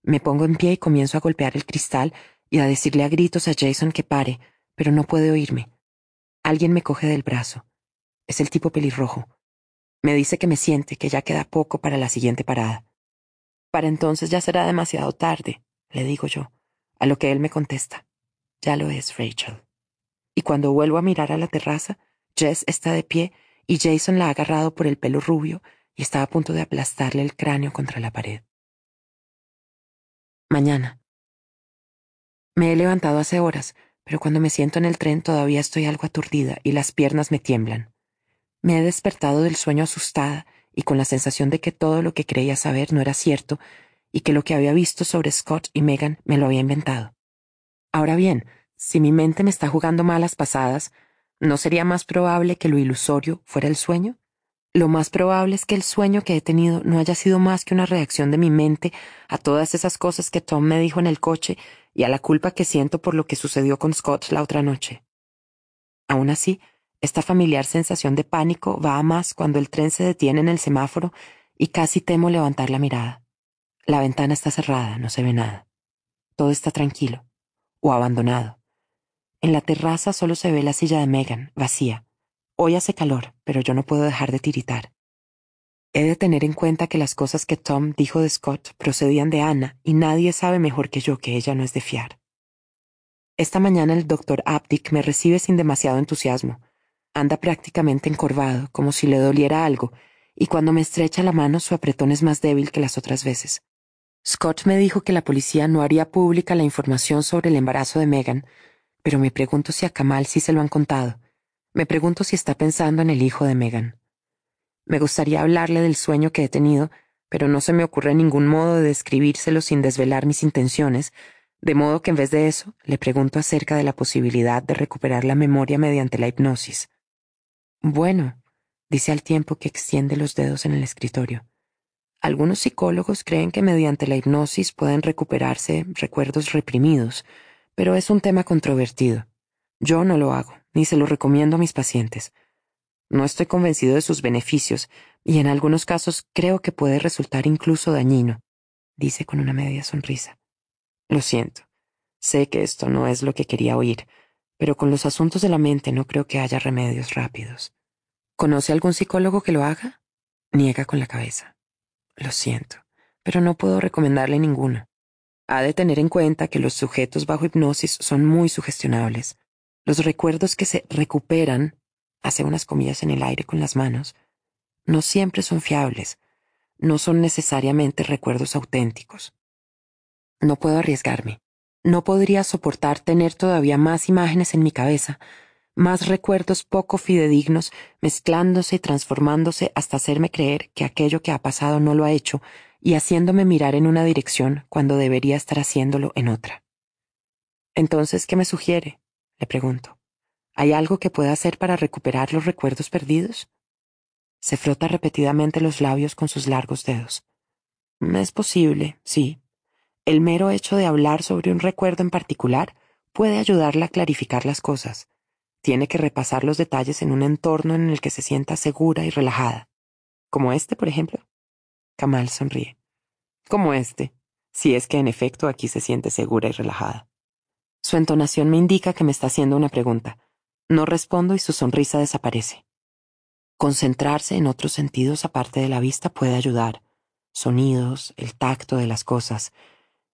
Me pongo en pie y comienzo a golpear el cristal y a decirle a gritos a Jason que pare, pero no puede oírme. Alguien me coge del brazo. Es el tipo pelirrojo. Me dice que me siente, que ya queda poco para la siguiente parada. Para entonces ya será demasiado tarde, le digo yo, a lo que él me contesta. Ya lo es, Rachel. Y cuando vuelvo a mirar a la terraza, Jess está de pie y Jason la ha agarrado por el pelo rubio y está a punto de aplastarle el cráneo contra la pared. Mañana. Me he levantado hace horas, pero cuando me siento en el tren todavía estoy algo aturdida y las piernas me tiemblan. Me he despertado del sueño asustada y con la sensación de que todo lo que creía saber no era cierto y que lo que había visto sobre Scott y Megan me lo había inventado. Ahora bien, si mi mente me está jugando malas pasadas, ¿no sería más probable que lo ilusorio fuera el sueño? Lo más probable es que el sueño que he tenido no haya sido más que una reacción de mi mente a todas esas cosas que Tom me dijo en el coche y a la culpa que siento por lo que sucedió con Scott la otra noche. Aún así, esta familiar sensación de pánico va a más cuando el tren se detiene en el semáforo y casi temo levantar la mirada. La ventana está cerrada, no se ve nada. Todo está tranquilo o abandonado. En la terraza solo se ve la silla de Megan, vacía. Hoy hace calor, pero yo no puedo dejar de tiritar. He de tener en cuenta que las cosas que Tom dijo de Scott procedían de Anna y nadie sabe mejor que yo que ella no es de fiar. Esta mañana el doctor Aptic me recibe sin demasiado entusiasmo. Anda prácticamente encorvado, como si le doliera algo, y cuando me estrecha la mano su apretón es más débil que las otras veces. Scott me dijo que la policía no haría pública la información sobre el embarazo de Megan, pero me pregunto si a Kamal sí se lo han contado. Me pregunto si está pensando en el hijo de Megan. Me gustaría hablarle del sueño que he tenido, pero no se me ocurre ningún modo de describírselo sin desvelar mis intenciones, de modo que en vez de eso le pregunto acerca de la posibilidad de recuperar la memoria mediante la hipnosis. Bueno, dice al tiempo que extiende los dedos en el escritorio. Algunos psicólogos creen que mediante la hipnosis pueden recuperarse recuerdos reprimidos, pero es un tema controvertido. Yo no lo hago, ni se lo recomiendo a mis pacientes. No estoy convencido de sus beneficios, y en algunos casos creo que puede resultar incluso dañino, dice con una media sonrisa. Lo siento. Sé que esto no es lo que quería oír, pero con los asuntos de la mente no creo que haya remedios rápidos. ¿Conoce algún psicólogo que lo haga? Niega con la cabeza. Lo siento, pero no puedo recomendarle ninguno. Ha de tener en cuenta que los sujetos bajo hipnosis son muy sugestionables. Los recuerdos que se recuperan hace unas comillas en el aire con las manos, no siempre son fiables, no son necesariamente recuerdos auténticos. No puedo arriesgarme. No podría soportar tener todavía más imágenes en mi cabeza, más recuerdos poco fidedignos, mezclándose y transformándose hasta hacerme creer que aquello que ha pasado no lo ha hecho y haciéndome mirar en una dirección cuando debería estar haciéndolo en otra. Entonces, ¿qué me sugiere? le pregunto. ¿Hay algo que pueda hacer para recuperar los recuerdos perdidos? Se frota repetidamente los labios con sus largos dedos. Es posible, sí. El mero hecho de hablar sobre un recuerdo en particular puede ayudarla a clarificar las cosas. Tiene que repasar los detalles en un entorno en el que se sienta segura y relajada. Como este, por ejemplo. Kamal sonríe. Como este, si es que en efecto aquí se siente segura y relajada. Su entonación me indica que me está haciendo una pregunta. No respondo y su sonrisa desaparece. Concentrarse en otros sentidos aparte de la vista puede ayudar. Sonidos, el tacto de las cosas.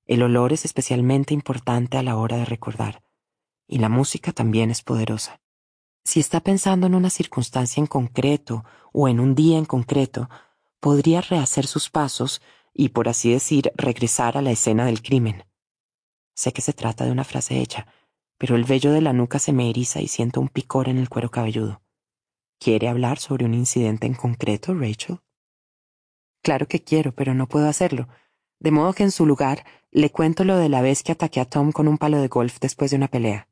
El olor es especialmente importante a la hora de recordar. Y la música también es poderosa. Si está pensando en una circunstancia en concreto o en un día en concreto, podría rehacer sus pasos y, por así decir, regresar a la escena del crimen. Sé que se trata de una frase hecha, pero el vello de la nuca se me eriza y siento un picor en el cuero cabelludo. ¿Quiere hablar sobre un incidente en concreto, Rachel? Claro que quiero, pero no puedo hacerlo. De modo que en su lugar le cuento lo de la vez que ataqué a Tom con un palo de golf después de una pelea.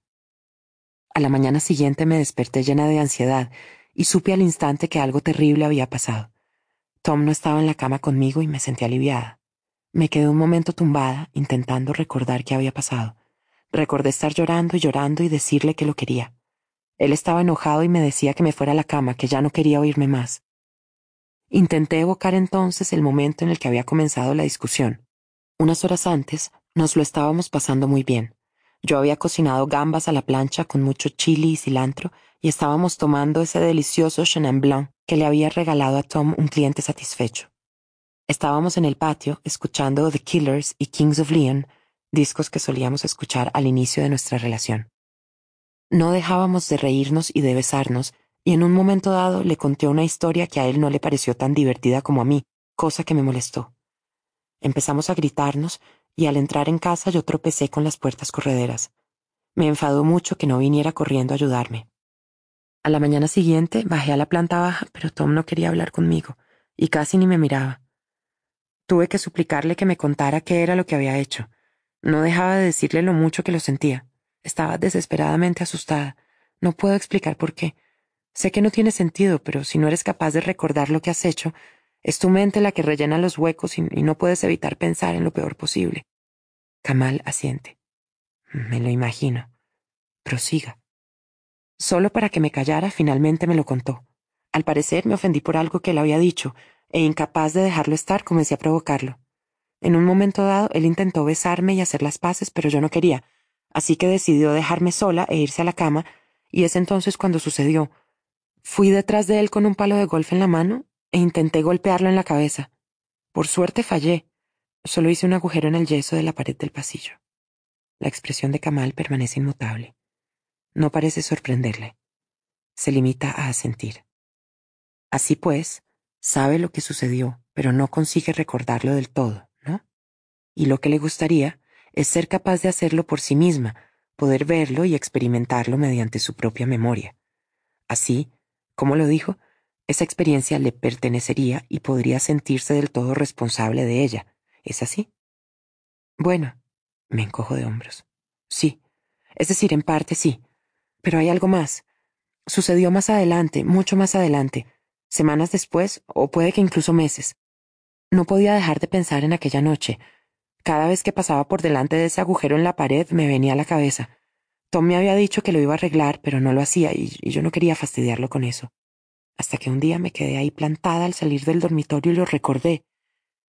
A la mañana siguiente me desperté llena de ansiedad y supe al instante que algo terrible había pasado. Tom no estaba en la cama conmigo y me sentí aliviada. Me quedé un momento tumbada, intentando recordar qué había pasado. Recordé estar llorando y llorando y decirle que lo quería. Él estaba enojado y me decía que me fuera a la cama, que ya no quería oírme más. Intenté evocar entonces el momento en el que había comenzado la discusión. Unas horas antes nos lo estábamos pasando muy bien. Yo había cocinado gambas a la plancha con mucho chili y cilantro y estábamos tomando ese delicioso Chenin Blanc que le había regalado a Tom un cliente satisfecho. Estábamos en el patio escuchando The Killers y Kings of Leon discos que solíamos escuchar al inicio de nuestra relación. No dejábamos de reírnos y de besarnos, y en un momento dado le conté una historia que a él no le pareció tan divertida como a mí, cosa que me molestó. Empezamos a gritarnos, y al entrar en casa yo tropecé con las puertas correderas. Me enfadó mucho que no viniera corriendo a ayudarme. A la mañana siguiente bajé a la planta baja, pero Tom no quería hablar conmigo, y casi ni me miraba. Tuve que suplicarle que me contara qué era lo que había hecho. No dejaba de decirle lo mucho que lo sentía. Estaba desesperadamente asustada. No puedo explicar por qué. Sé que no tiene sentido, pero si no eres capaz de recordar lo que has hecho, es tu mente la que rellena los huecos y, no puedes evitar pensar en lo peor posible. Kamal asiente. Me lo imagino. Prosiga. Solo para que me callara, finalmente me lo contó. Al parecer me ofendí por algo que él había dicho, e incapaz de dejarlo estar, comencé a provocarlo. En un momento dado, él intentó besarme y hacer las paces, pero yo no quería, así que decidió dejarme sola e irse a la cama, y es entonces cuando sucedió. Fui detrás de él con un palo de golf en la mano e intenté golpearlo en la cabeza. Por suerte fallé. Solo hice un agujero en el yeso de la pared del pasillo. La expresión de Kamal permanece inmutable. No parece sorprenderle. Se limita a asentir. Así pues, sabe lo que sucedió, pero no consigue recordarlo del todo y lo que le gustaría es ser capaz de hacerlo por sí misma, poder verlo y experimentarlo mediante su propia memoria. Así, como lo dijo, esa experiencia le pertenecería y podría sentirse del todo responsable de ella. ¿Es así? Bueno, me encojo de hombros. Sí, es decir, en parte sí. Pero hay algo más. Sucedió más adelante, mucho más adelante, semanas después, o puede que incluso meses. No podía dejar de pensar en aquella noche, cada vez que pasaba por delante de ese agujero en la pared me venía a la cabeza. Tom me había dicho que lo iba a arreglar, pero no lo hacía y, yo no quería fastidiarlo con eso. Hasta que un día me quedé ahí plantada al salir del dormitorio y lo recordé.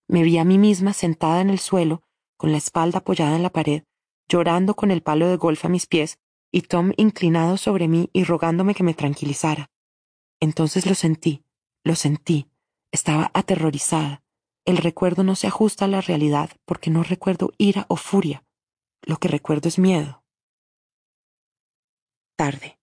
Me vi a mí misma sentada en el suelo, con la espalda apoyada en la pared, llorando con el palo de golf a mis pies, y Tom inclinado sobre mí y rogándome que me tranquilizara. Entonces lo sentí, lo sentí. Estaba aterrorizada. El recuerdo no se ajusta a la realidad porque no recuerdo ira o furia. Lo que recuerdo es miedo. Tarde.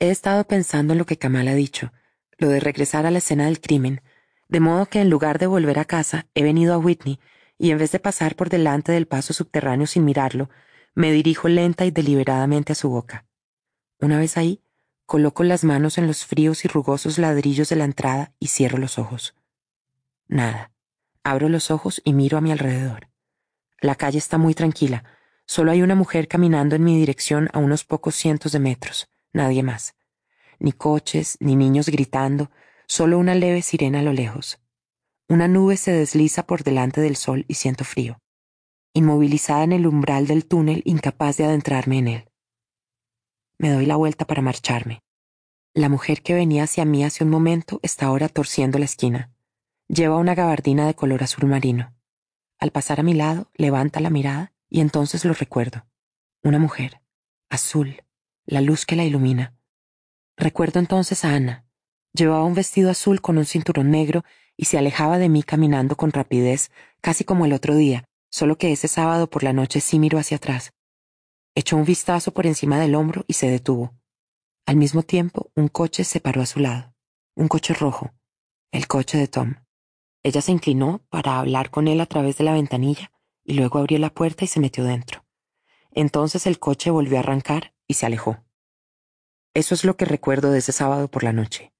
He estado pensando en lo que Kamal ha dicho, lo de regresar a la escena del crimen, de modo que en lugar de volver a casa he venido a Whitney y en vez de pasar por delante del paso subterráneo sin mirarlo, me dirijo lenta y deliberadamente a su boca. Una vez ahí, coloco las manos en los fríos y rugosos ladrillos de la entrada y cierro los ojos. Nada. Abro los ojos y miro a mi alrededor. La calle está muy tranquila. Solo hay una mujer caminando en mi dirección a unos pocos cientos de metros. Nadie más. Ni coches, ni niños gritando, solo una leve sirena a lo lejos. Una nube se desliza por delante del sol y siento frío, inmovilizada en el umbral del túnel, incapaz de adentrarme en él. Me doy la vuelta para marcharme. La mujer que venía hacia mí hace un momento está ahora torciendo la esquina. Lleva una gabardina de color azul marino. Al pasar a mi lado, levanta la mirada y entonces lo recuerdo. Una mujer, azul, la luz que la ilumina. Recuerdo entonces a Ana. Llevaba un vestido azul con un cinturón negro y se alejaba de mí caminando con rapidez, casi como el otro día, solo que ese sábado por la noche sí miró hacia atrás. Echó un vistazo por encima del hombro y se detuvo. Al mismo tiempo, un coche se paró a su lado. Un coche rojo. El coche de Tom. Ella se inclinó para hablar con él a través de la ventanilla y luego abrió la puerta y se metió dentro. Entonces el coche volvió a arrancar y se alejó. Eso es lo que recuerdo de ese sábado por la noche.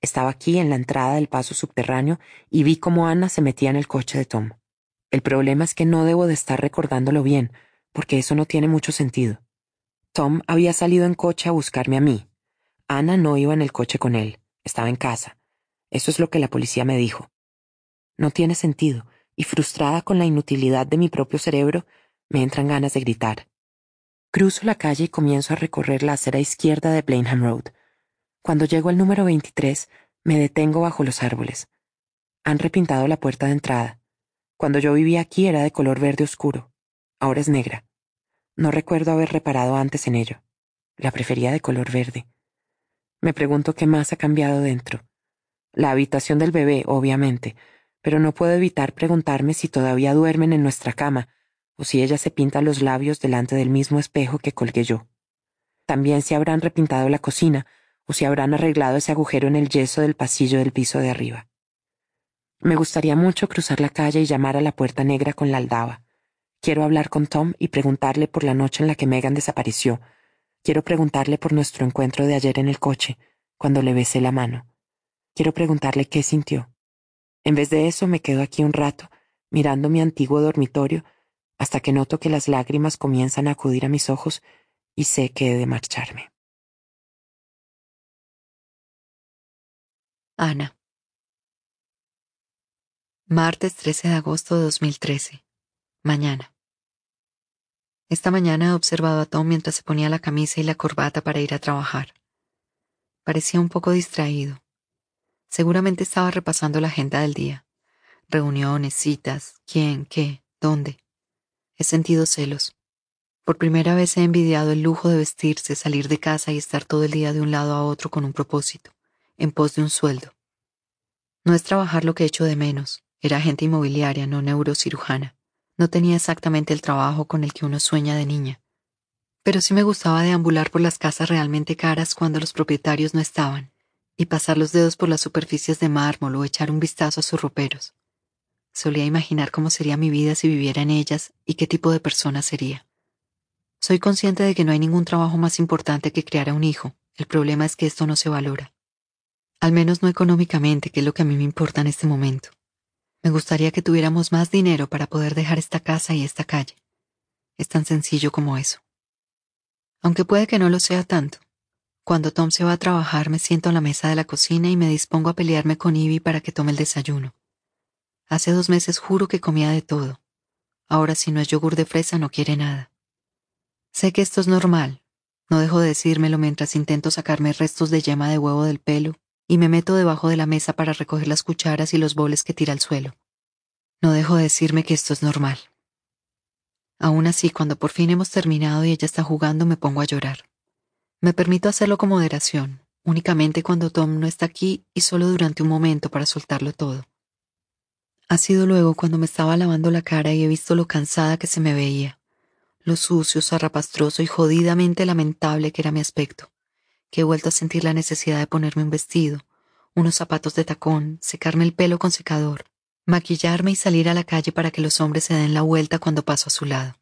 Estaba aquí en la entrada del paso subterráneo y vi cómo Ana se metía en el coche de Tom. El problema es que no debo de estar recordándolo bien, porque eso no tiene mucho sentido. Tom había salido en coche a buscarme a mí. Ana no iba en el coche con él, estaba en casa. Eso es lo que la policía me dijo. No tiene sentido, y frustrada con la inutilidad de mi propio cerebro, me entran ganas de gritar. Cruzo la calle y comienzo a recorrer la acera izquierda de Blenheim Road. Cuando llego al número 23, me detengo bajo los árboles. Han repintado la puerta de entrada. Cuando yo vivía aquí era de color verde oscuro. Ahora es negra. No recuerdo haber reparado antes en ello. La prefería de color verde. Me pregunto qué más ha cambiado dentro. La habitación del bebé, obviamente, pero no puedo evitar preguntarme si todavía duermen en nuestra cama o si ella se pinta los labios delante del mismo espejo que colgué yo. También si habrán repintado la cocina o si habrán arreglado ese agujero en el yeso del pasillo del piso de arriba. Me gustaría mucho cruzar la calle y llamar a la puerta negra con la aldaba. Quiero hablar con Tom y preguntarle por la noche en la que Megan desapareció. Quiero preguntarle por nuestro encuentro de ayer en el coche, cuando le besé la mano. Quiero preguntarle qué sintió. En vez de eso me quedo aquí un rato, mirando mi antiguo dormitorio, hasta que noto que las lágrimas comienzan a acudir a mis ojos y sé que he de marcharme. Ana. Martes 13 de agosto de 2013. Mañana. Esta mañana he observado a Tom mientras se ponía la camisa y la corbata para ir a trabajar. Parecía un poco distraído. Seguramente estaba repasando la agenda del día. Reuniones, citas, quién, qué, dónde. He sentido celos. Por primera vez he envidiado el lujo de vestirse, salir de casa y estar todo el día de un lado a otro con un propósito en pos de un sueldo. No es trabajar lo que echo de menos. Era agente inmobiliaria, no neurocirujana. No tenía exactamente el trabajo con el que uno sueña de niña. Pero sí me gustaba deambular por las casas realmente caras cuando los propietarios no estaban, y pasar los dedos por las superficies de mármol o echar un vistazo a sus roperos. Solía imaginar cómo sería mi vida si viviera en ellas y qué tipo de persona sería. Soy consciente de que no hay ningún trabajo más importante que criar a un hijo. El problema es que esto no se valora. Al menos no económicamente, que es lo que a mí me importa en este momento. Me gustaría que tuviéramos más dinero para poder dejar esta casa y esta calle. Es tan sencillo como eso. Aunque puede que no lo sea tanto. Cuando Tom se va a trabajar me siento en la mesa de la cocina y me dispongo a pelearme con Ivy para que tome el desayuno. Hace dos meses juro que comía de todo. Ahora si no es yogur de fresa no quiere nada. Sé que esto es normal, No dejo de decírmelo mientras intento sacarme restos de yema de huevo del pelo y me meto debajo de la mesa para recoger las cucharas y los boles que tira al suelo. No dejo de decirme que esto es normal. Aún así, cuando por fin hemos terminado y ella está jugando, me pongo a llorar. Me permito hacerlo con moderación, únicamente cuando Tom no está aquí y solo durante un momento para soltarlo todo. Ha sido luego cuando me estaba lavando la cara y he visto lo cansada que se me veía, lo sucio, zarrapastroso y jodidamente lamentable que era mi aspecto, que he vuelto a sentir la necesidad de ponerme un vestido, unos zapatos de tacón, secarme el pelo con secador, maquillarme y salir a la calle para que los hombres se den la vuelta cuando paso a su lado.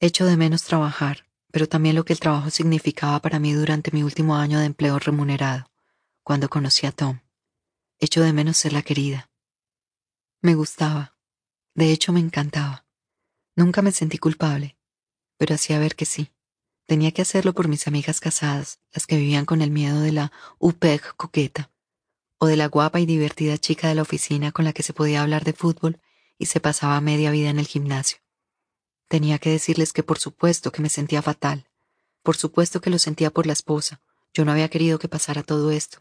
Echo de menos trabajar, pero también lo que el trabajo significaba para mí durante mi último año de empleo remunerado, cuando conocí a Tom. Echo de menos ser la querida. Me gustaba. De hecho, me encantaba. Nunca me sentí culpable, pero hacía ver que sí. Tenía que hacerlo por mis amigas casadas, las que vivían con el miedo de la UPEG coqueta, o de la guapa y divertida chica de la oficina con la que se podía hablar de fútbol y se pasaba media vida en el gimnasio. Tenía que decirles que por supuesto que me sentía fatal, por supuesto que lo sentía por la esposa, yo no había querido que pasara todo esto,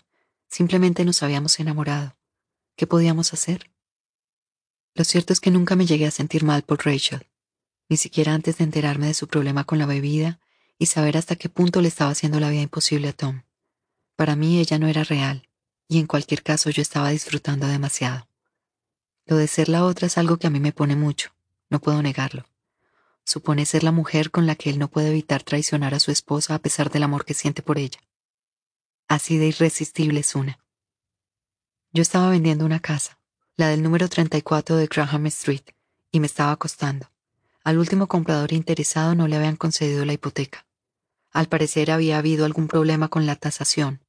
simplemente nos habíamos enamorado. ¿Qué podíamos hacer? Lo cierto es que nunca me llegué a sentir mal por Rachel ni siquiera antes de enterarme de su problema con la bebida y saber hasta qué punto le estaba haciendo la vida imposible a Tom. Para mí ella no era real, y en cualquier caso yo estaba disfrutando demasiado. Lo de ser la otra es algo que a mí me pone mucho, no puedo negarlo. Supone ser la mujer con la que él no puede evitar traicionar a su esposa a pesar del amor que siente por ella. Así de irresistible es una. Yo estaba vendiendo una casa, la del número 34 de Graham Street, y me estaba acostando. Al último comprador interesado no le habían concedido la hipoteca. Al parecer había habido algún problema con la tasación,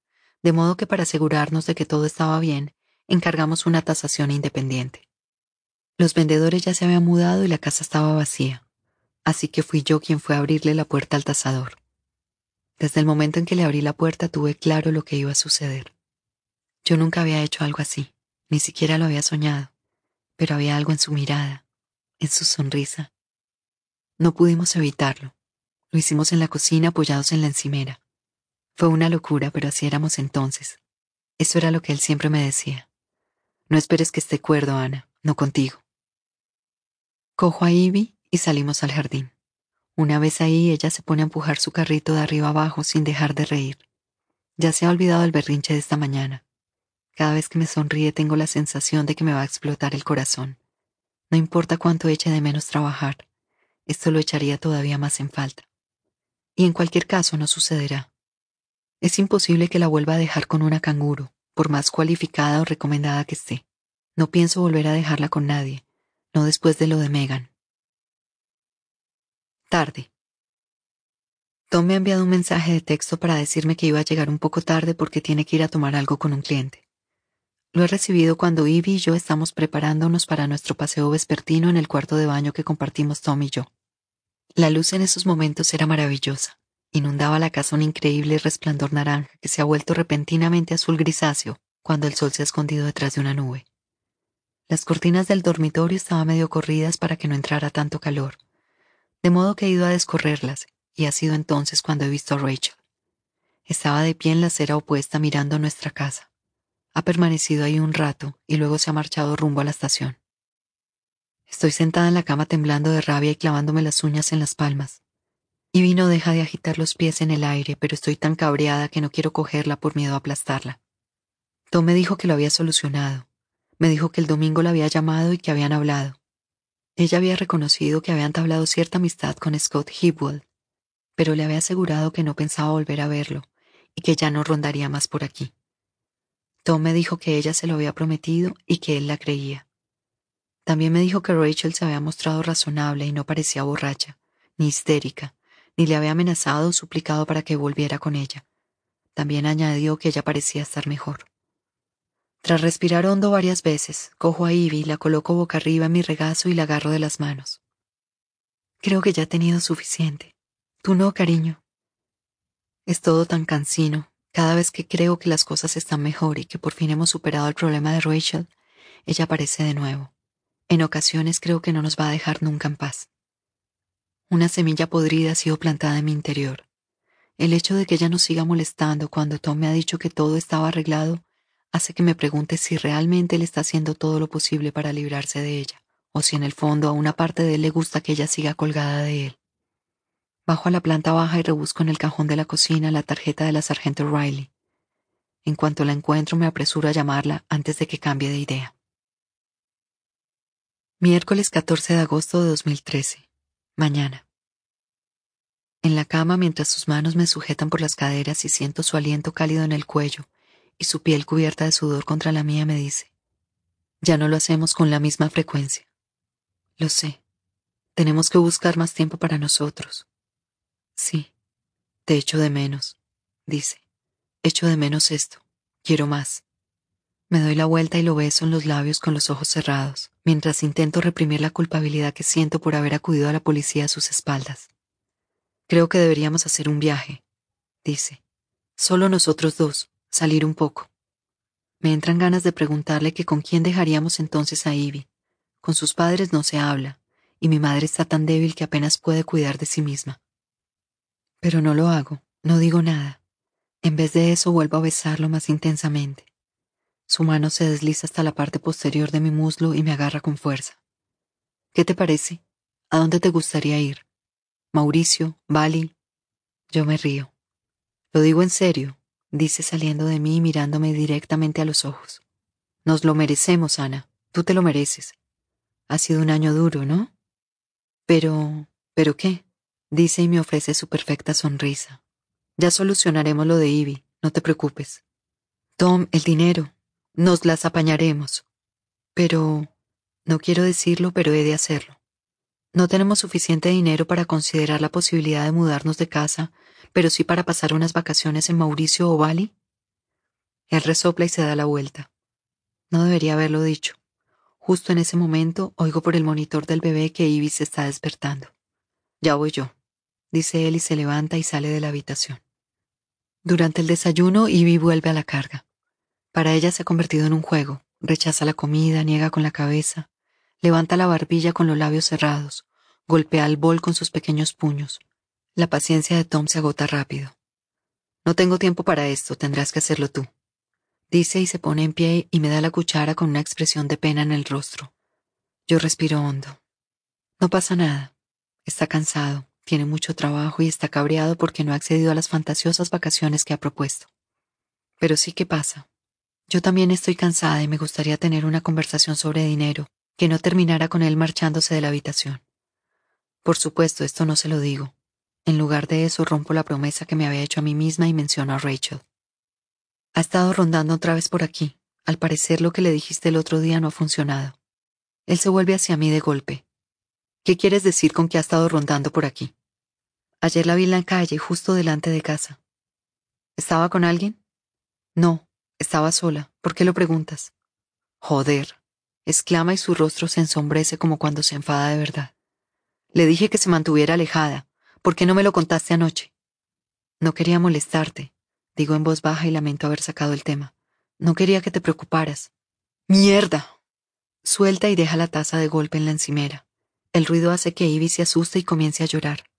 de modo que para asegurarnos de que todo estaba bien, encargamos una tasación independiente. Los vendedores ya se habían mudado y la casa estaba vacía, así que fui yo quien fue a abrirle la puerta al tasador. Desde el momento en que le abrí la puerta tuve claro lo que iba a suceder. Yo nunca había hecho algo así, ni siquiera lo había soñado, pero había algo en su mirada, en su sonrisa, no pudimos evitarlo. Lo hicimos en la cocina apoyados en la encimera. Fue una locura, pero así éramos entonces. Eso era lo que él siempre me decía. No esperes que esté cuerdo, Ana, no contigo. Cojo a Ivy y salimos al jardín. Una vez ahí, ella se pone a empujar su carrito de arriba abajo sin dejar de reír. Ya se ha olvidado el berrinche de esta mañana. Cada vez que me sonríe tengo la sensación de que me va a explotar el corazón. No importa cuánto eche de menos trabajar esto lo echaría todavía más en falta. Y en cualquier caso no sucederá. Es imposible que la vuelva a dejar con una canguro, por más cualificada o recomendada que esté. No pienso volver a dejarla con nadie, no después de lo de Megan. Tarde. Tom me ha enviado un mensaje de texto para decirme que iba a llegar un poco tarde porque tiene que ir a tomar algo con un cliente. Lo he recibido cuando Ivy y yo estamos preparándonos para nuestro paseo vespertino en el cuarto de baño que compartimos Tom y yo. La luz en esos momentos era maravillosa. Inundaba la casa un increíble resplandor naranja que se ha vuelto repentinamente azul grisáceo cuando el sol se ha escondido detrás de una nube. Las cortinas del dormitorio estaban medio corridas para que no entrara tanto calor, de modo que he ido a descorrerlas, y ha sido entonces cuando he visto a Rachel. Estaba de pie en la acera opuesta mirando nuestra casa. Ha permanecido ahí un rato y luego se ha marchado rumbo a la estación. Estoy sentada en la cama temblando de rabia y clavándome las uñas en las palmas. Y no deja de agitar los pies en el aire, pero estoy tan cabreada que no quiero cogerla por miedo a aplastarla. Tom me dijo que lo había solucionado. Me dijo que el domingo la había llamado y que habían hablado. Ella había reconocido que había entablado cierta amistad con Scott Hipwell, pero le había asegurado que no pensaba volver a verlo y que ya no rondaría más por aquí. Tom me dijo que ella se lo había prometido y que él la creía. También me dijo que Rachel se había mostrado razonable y no parecía borracha, ni histérica, ni le había amenazado o suplicado para que volviera con ella. También añadió que ella parecía estar mejor. Tras respirar hondo varias veces, cojo a Ivy, la coloco boca arriba en mi regazo y la agarro de las manos. Creo que ya he tenido suficiente. Tú no, cariño. Es todo tan cansino. Cada vez que creo que las cosas están mejor y que por fin hemos superado el problema de Rachel, ella aparece de nuevo. En ocasiones creo que no nos va a dejar nunca en paz. Una semilla podrida ha sido plantada en mi interior. El hecho de que ella nos siga molestando cuando Tom me ha dicho que todo estaba arreglado hace que me pregunte si realmente él está haciendo todo lo posible para librarse de ella, o si en el fondo a una parte de él le gusta que ella siga colgada de él. Bajo a la planta baja y rebusco en el cajón de la cocina la tarjeta de la sargento Riley. En cuanto la encuentro me apresuro a llamarla antes de que cambie de idea. Miércoles 14 de agosto de 2013. Mañana. En la cama mientras sus manos me sujetan por las caderas y siento su aliento cálido en el cuello y su piel cubierta de sudor contra la mía me dice, ya no lo hacemos con la misma frecuencia. Lo sé. Tenemos que buscar más tiempo para nosotros. Sí. Te echo de menos, dice. Echo de menos esto. Quiero más. Me doy la vuelta y lo beso en los labios con los ojos cerrados, mientras intento reprimir la culpabilidad que siento por haber acudido a la policía a sus espaldas. Creo que deberíamos hacer un viaje, dice. Solo nosotros dos, salir un poco. Me entran ganas de preguntarle que con quién dejaríamos entonces a Ivy. Con sus padres no se habla, y mi madre está tan débil que apenas puede cuidar de sí misma. Pero no lo hago, no digo nada. En vez de eso vuelvo a besarlo más intensamente. Su mano se desliza hasta la parte posterior de mi muslo y me agarra con fuerza. ¿Qué te parece? ¿A dónde te gustaría ir? Mauricio, Bali. Yo me río. Lo digo en serio, dice saliendo de mí y mirándome directamente a los ojos. Nos lo merecemos, Ana. Tú te lo mereces. Ha sido un año duro, ¿no? Pero... ¿pero qué? Dice y me ofrece su perfecta sonrisa. Ya solucionaremos lo de Ivy, no te preocupes. Tom, el dinero. Nos las apañaremos. Pero... no quiero decirlo, pero he de hacerlo. No tenemos suficiente dinero para considerar la posibilidad de mudarnos de casa, pero sí para pasar unas vacaciones en Mauricio o Bali. Él resopla y se da la vuelta. No debería haberlo dicho. Justo en ese momento oigo por el monitor del bebé que Ivy se está despertando. Ya voy yo, dice él y se levanta y sale de la habitación. Durante el desayuno, Ivy vuelve a la carga. Para ella se ha convertido en un juego. Rechaza la comida, niega con la cabeza, Levanta la barbilla con los labios cerrados, golpea el bol con sus pequeños puños. La paciencia de Tom se agota rápido. No tengo tiempo para esto, tendrás que hacerlo tú. Dice y se pone en pie y me da la cuchara con una expresión de pena en el rostro. Yo respiro hondo. No pasa nada. Está cansado, tiene mucho trabajo y está cabreado porque no ha accedido a las fantasiosas vacaciones que ha propuesto. Pero sí que pasa. Yo también estoy cansada y me gustaría tener una conversación sobre dinero, que no terminara con él marchándose de la habitación. Por supuesto, esto no se lo digo. En lugar de eso, rompo la promesa que me había hecho a mí misma y menciono a Rachel. Ha estado rondando otra vez por aquí. Al parecer lo que le dijiste el otro día no ha funcionado. Él se vuelve hacia mí de golpe. ¿Qué quieres decir con que ha estado rondando por aquí? Ayer la vi en la calle, justo delante de casa. ¿Estaba con alguien? No, estaba sola. ¿Por qué lo preguntas? Joder exclama y su rostro se ensombrece como cuando se enfada de verdad. Le dije que se mantuviera alejada. ¿Por qué no me lo contaste anoche? No quería molestarte, digo en voz baja y lamento haber sacado el tema. No quería que te preocuparas. ¡Mierda! Suelta y deja la taza de golpe en la encimera. El ruido hace que Ivy se asuste y comience a llorar.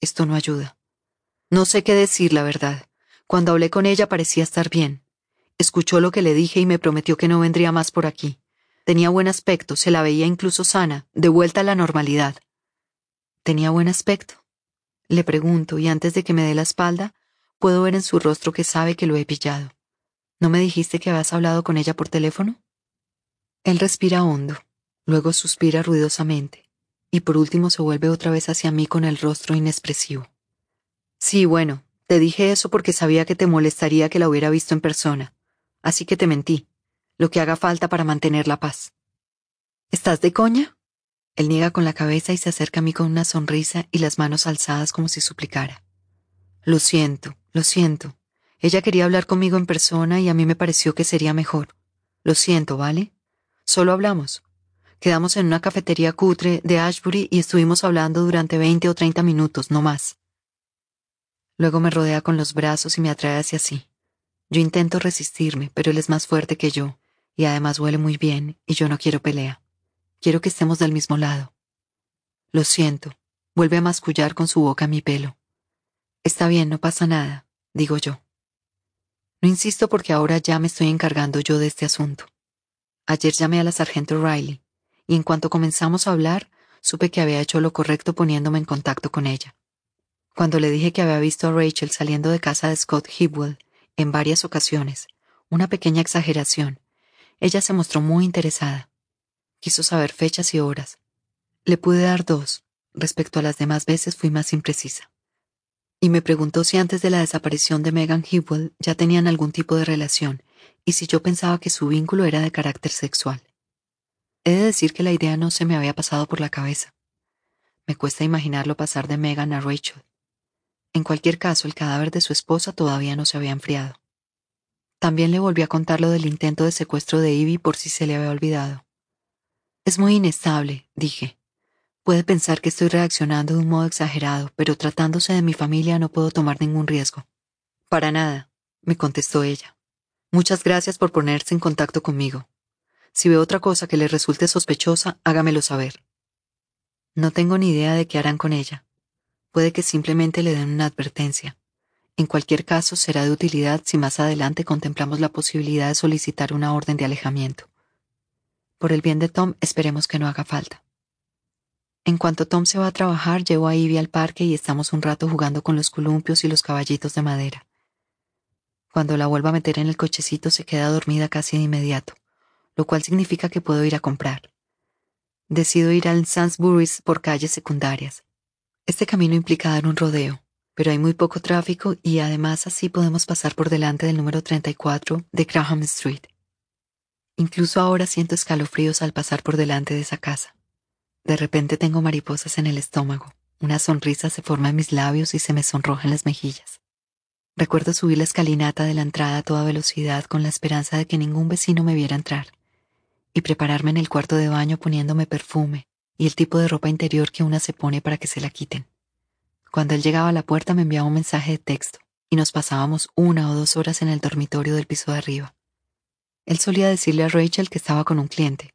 Esto no ayuda. No sé qué decir, la verdad. Cuando hablé con ella parecía estar bien. Escuchó lo que le dije y me prometió que no vendría más por aquí. Tenía buen aspecto, se la veía incluso sana, de vuelta a la normalidad. ¿Tenía buen aspecto? Le pregunto, y antes de que me dé la espalda, puedo ver en su rostro que sabe que lo he pillado. ¿No me dijiste que habías hablado con ella por teléfono? Él respira hondo, luego suspira ruidosamente, y por último se vuelve otra vez hacia mí con el rostro inexpresivo. Sí, bueno, te dije eso porque sabía que te molestaría que la hubiera visto en persona, así que te mentí lo que haga falta para mantener la paz. ¿Estás de coña? Él niega con la cabeza y se acerca a mí con una sonrisa y las manos alzadas como si suplicara. Lo siento, lo siento. Ella quería hablar conmigo en persona y a mí me pareció que sería mejor. Lo siento, ¿vale? Solo hablamos. Quedamos en una cafetería cutre de Ashbury y estuvimos hablando durante veinte o treinta minutos, no más. Luego me rodea con los brazos y me atrae hacia sí. Yo intento resistirme, pero él es más fuerte que yo, y además huele muy bien, y yo no quiero pelea. Quiero que estemos del mismo lado. Lo siento. Vuelve a mascullar con su boca mi pelo. Está bien, no pasa nada, digo yo. No insisto porque ahora ya me estoy encargando yo de este asunto. Ayer llamé a la sargento Riley, y en cuanto comenzamos a hablar, supe que había hecho lo correcto poniéndome en contacto con ella. Cuando le dije que había visto a Rachel saliendo de casa de Scott Hibwell en varias ocasiones, una pequeña exageración, ella se mostró muy interesada. Quiso saber fechas y horas. Le pude dar dos, respecto a las demás veces fui más imprecisa y me preguntó si antes de la desaparición de Megan Hewell ya tenían algún tipo de relación y si yo pensaba que su vínculo era de carácter sexual. He de decir que la idea no se me había pasado por la cabeza. Me cuesta imaginarlo pasar de Megan a Rachel. En cualquier caso, el cadáver de su esposa todavía no se había enfriado. También le volví a contar lo del intento de secuestro de Ivy por si se le había olvidado. Es muy inestable, dije. Puede pensar que estoy reaccionando de un modo exagerado, pero tratándose de mi familia no puedo tomar ningún riesgo. Para nada, me contestó ella. Muchas gracias por ponerse en contacto conmigo. Si ve otra cosa que le resulte sospechosa, hágamelo saber. No tengo ni idea de qué harán con ella. Puede que simplemente le den una advertencia. En cualquier caso, será de utilidad si más adelante contemplamos la posibilidad de solicitar una orden de alejamiento. Por el bien de Tom, esperemos que no haga falta. En cuanto Tom se va a trabajar, llevo a Ivy al parque y estamos un rato jugando con los columpios y los caballitos de madera. Cuando la vuelvo a meter en el cochecito se queda dormida casi de inmediato, lo cual significa que puedo ir a comprar. Decido ir al Sainsbury's por calles secundarias. Este camino implica dar un rodeo, pero hay muy poco tráfico y además así podemos pasar por delante del número 34 de Graham Street. Incluso ahora siento escalofríos al pasar por delante de esa casa. De repente tengo mariposas en el estómago, una sonrisa se forma en mis labios y se me sonrojan las mejillas. Recuerdo subir la escalinata de la entrada a toda velocidad con la esperanza de que ningún vecino me viera entrar, y prepararme en el cuarto de baño poniéndome perfume y el tipo de ropa interior que una se pone para que se la quiten. Cuando él llegaba a la puerta me enviaba un mensaje de texto, y nos pasábamos una o dos horas en el dormitorio del piso de arriba. Él solía decirle a Rachel que estaba con un cliente,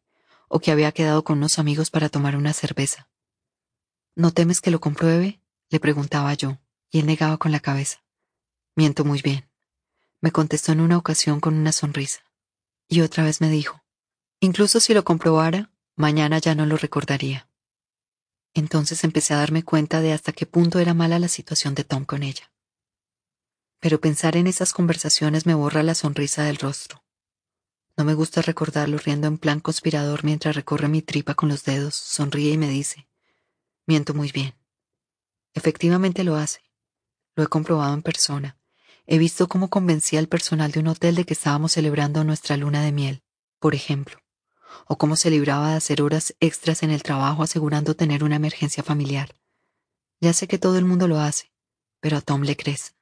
o que había quedado con unos amigos para tomar una cerveza. ¿No temes que lo compruebe? le preguntaba yo, y él negaba con la cabeza. Miento muy bien. Me contestó en una ocasión con una sonrisa. Y otra vez me dijo, incluso si lo comprobara, mañana ya no lo recordaría. Entonces empecé a darme cuenta de hasta qué punto era mala la situación de Tom con ella. Pero pensar en esas conversaciones me borra la sonrisa del rostro. No me gusta recordarlo riendo en plan conspirador mientras recorre mi tripa con los dedos, sonríe y me dice, miento muy bien. Efectivamente lo hace. Lo he comprobado en persona. He visto cómo convencía al personal de un hotel de que estábamos celebrando nuestra luna de miel, por ejemplo, o cómo se libraba de hacer horas extras en el trabajo asegurando tener una emergencia familiar. Ya sé que todo el mundo lo hace, pero a Tom le crees.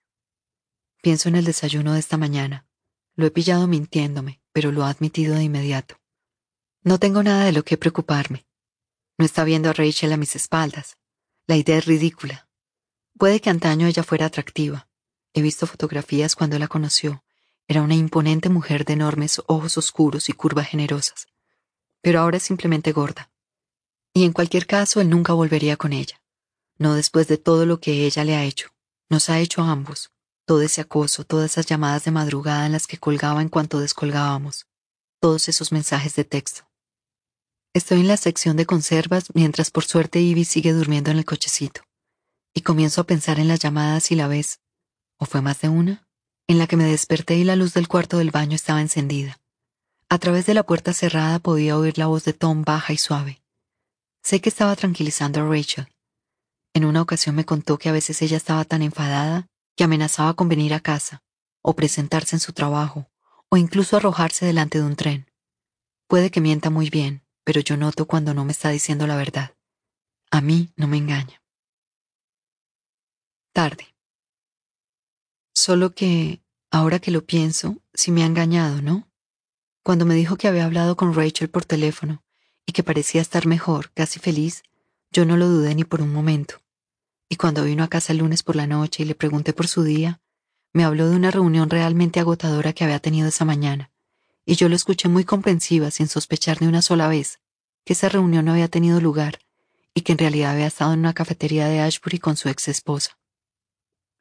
Pienso en el desayuno de esta mañana. Lo he pillado mintiéndome, pero lo ha admitido de inmediato. No tengo nada de lo que preocuparme. No está viendo a Rachel a mis espaldas. La idea es ridícula. Puede que antaño ella fuera atractiva. He visto fotografías cuando la conoció. Era una imponente mujer de enormes ojos oscuros y curvas generosas. Pero ahora es simplemente gorda. Y en cualquier caso, él nunca volvería con ella. No después de todo lo que ella le ha hecho. Nos ha hecho a ambos todo ese acoso, todas esas llamadas de madrugada en las que colgaba en cuanto descolgábamos, todos esos mensajes de texto. Estoy en la sección de conservas mientras por suerte Ivy sigue durmiendo en el cochecito, y comienzo a pensar en las llamadas y la vez, o fue más de una, en la que me desperté y la luz del cuarto del baño estaba encendida. A través de la puerta cerrada podía oír la voz de Tom baja y suave. Sé que estaba tranquilizando a Rachel. En una ocasión me contó que a veces ella estaba tan enfadada que amenazaba con venir a casa, o presentarse en su trabajo, o incluso arrojarse delante de un tren. Puede que mienta muy bien, pero yo noto cuando no me está diciendo la verdad. A mí no me engaña. Tarde. Solo que, ahora que lo pienso, sí me ha engañado, ¿no? Cuando me dijo que había hablado con Rachel por teléfono y que parecía estar mejor, casi feliz, yo no lo dudé ni por un momento y cuando vino a casa el lunes por la noche y le pregunté por su día, me habló de una reunión realmente agotadora que había tenido esa mañana, y yo lo escuché muy comprensiva sin sospechar ni una sola vez que esa reunión no había tenido lugar y que en realidad había estado en una cafetería de Ashbury con su ex esposa.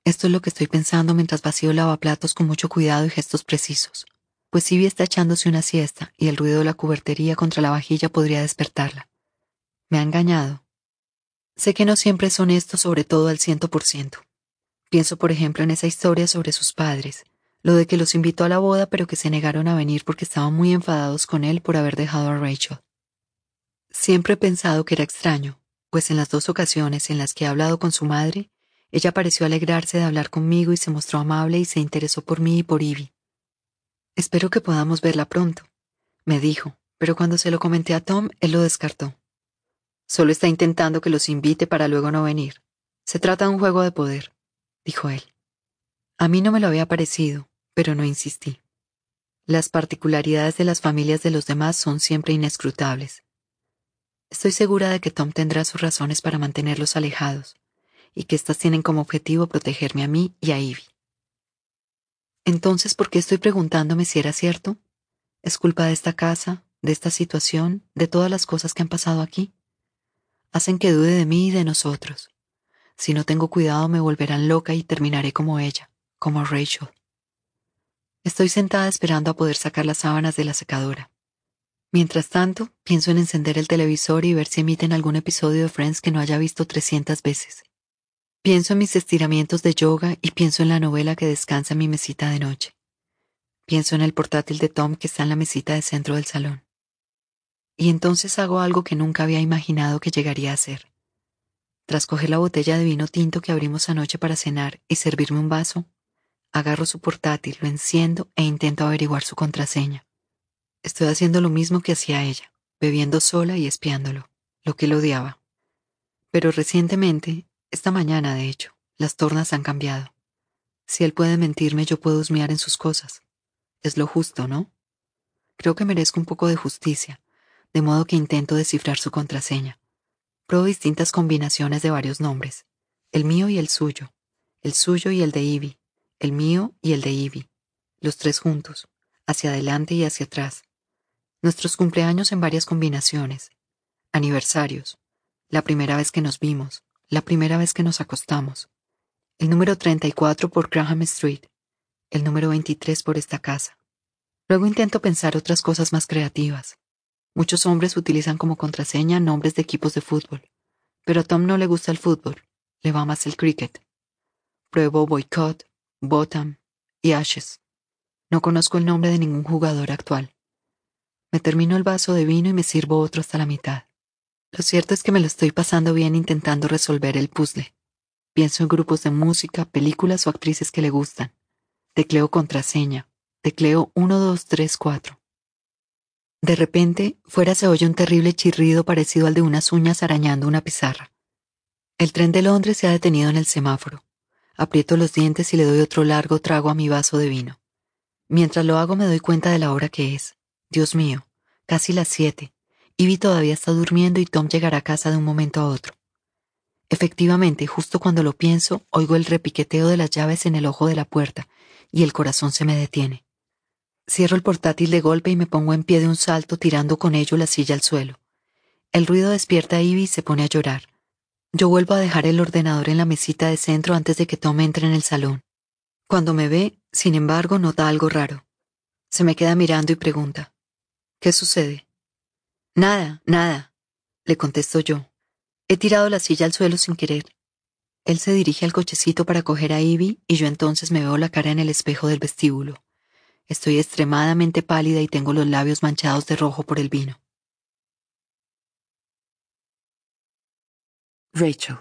Esto es lo que estoy pensando mientras vacío lavaplatos con mucho cuidado y gestos precisos, pues Ivy está echándose una siesta y el ruido de la cubertería contra la vajilla podría despertarla. Me ha engañado. Sé que no siempre es honesto sobre todo al ciento por ciento. Pienso, por ejemplo, en esa historia sobre sus padres, lo de que los invitó a la boda pero que se negaron a venir porque estaban muy enfadados con él por haber dejado a Rachel. Siempre he pensado que era extraño, pues en las dos ocasiones en las que he hablado con su madre, ella pareció alegrarse de hablar conmigo y se mostró amable y se interesó por mí y por Ivy. Espero que podamos verla pronto, me dijo, pero cuando se lo comenté a Tom, él lo descartó. Solo está intentando que los invite para luego no venir. Se trata de un juego de poder, dijo él. A mí no me lo había parecido, pero no insistí. Las particularidades de las familias de los demás son siempre inescrutables. Estoy segura de que Tom tendrá sus razones para mantenerlos alejados, y que éstas tienen como objetivo protegerme a mí y a Ivy. Entonces, ¿por qué estoy preguntándome si era cierto? ¿Es culpa de esta casa, de esta situación, de todas las cosas que han pasado aquí? Hacen que dude de mí y de nosotros. Si no tengo cuidado me volverán loca y terminaré como ella, como Rachel. Estoy sentada esperando a poder sacar las sábanas de la secadora. Mientras tanto, pienso en encender el televisor y ver si emiten algún episodio de Friends que no haya visto 300 veces. Pienso en mis estiramientos de yoga y pienso en la novela que descansa en mi mesita de noche. Pienso en el portátil de Tom que está en la mesita de centro del salón. Y entonces hago algo que nunca había imaginado que llegaría a hacer. Tras coger la botella de vino tinto que abrimos anoche para cenar y servirme un vaso, agarro su portátil, lo enciendo e intento averiguar su contraseña. Estoy haciendo lo mismo que hacía ella, bebiendo sola y espiándolo, lo que él odiaba. Pero recientemente, esta mañana de hecho, las tornas han cambiado. Si él puede mentirme, yo puedo husmear en sus cosas. Es lo justo, ¿no? Creo que merezco un poco de justicia, de modo que intento descifrar su contraseña. Pruebo distintas combinaciones de varios nombres, el mío y el suyo, el suyo y el de Ivy, el mío y el de Ivy, los tres juntos, hacia adelante y hacia atrás, Nuestros cumpleaños en varias combinaciones. Aniversarios. La primera vez que nos vimos. La primera vez que nos acostamos. El número 34 por Graham Street. El número 23 por esta casa. Luego intento pensar otras cosas más creativas. Muchos hombres utilizan como contraseña nombres de equipos de fútbol. Pero a Tom no le gusta el fútbol. Le va más el cricket. Pruebo boycott, bottom y ashes. No conozco el nombre de ningún jugador actual. Me termino el vaso de vino y me sirvo otro hasta la mitad. Lo cierto es que me lo estoy pasando bien intentando resolver el puzzle. Pienso en grupos de música, películas o actrices que le gustan. Tecleo contraseña. Tecleo 1, 2, 3, 4. De repente, fuera se oye un terrible chirrido parecido al de unas uñas arañando una pizarra. El tren de Londres se ha detenido en el semáforo. Aprieto los dientes y le doy otro largo trago a mi vaso de vino. Mientras lo hago me doy cuenta de la hora que es. Dios mío, casi las siete. Ivy todavía está durmiendo y Tom llegará a casa de un momento a otro. Efectivamente, justo cuando lo pienso, oigo el repiqueteo de las llaves en el ojo de la puerta y el corazón se me detiene. Cierro el portátil de golpe y me pongo en pie de un salto tirando con ello la silla al suelo. El ruido despierta a Ivy y se pone a llorar. Yo vuelvo a dejar el ordenador en la mesita de centro antes de que Tom entre en el salón. Cuando me ve, sin embargo, nota algo raro. Se me queda mirando y pregunta, ¿Qué sucede? Nada, nada, le contesto yo. He tirado la silla al suelo sin querer. Él se dirige al cochecito para coger a Ivy y yo entonces me veo la cara en el espejo del vestíbulo. Estoy extremadamente pálida y tengo los labios manchados de rojo por el vino. Rachel.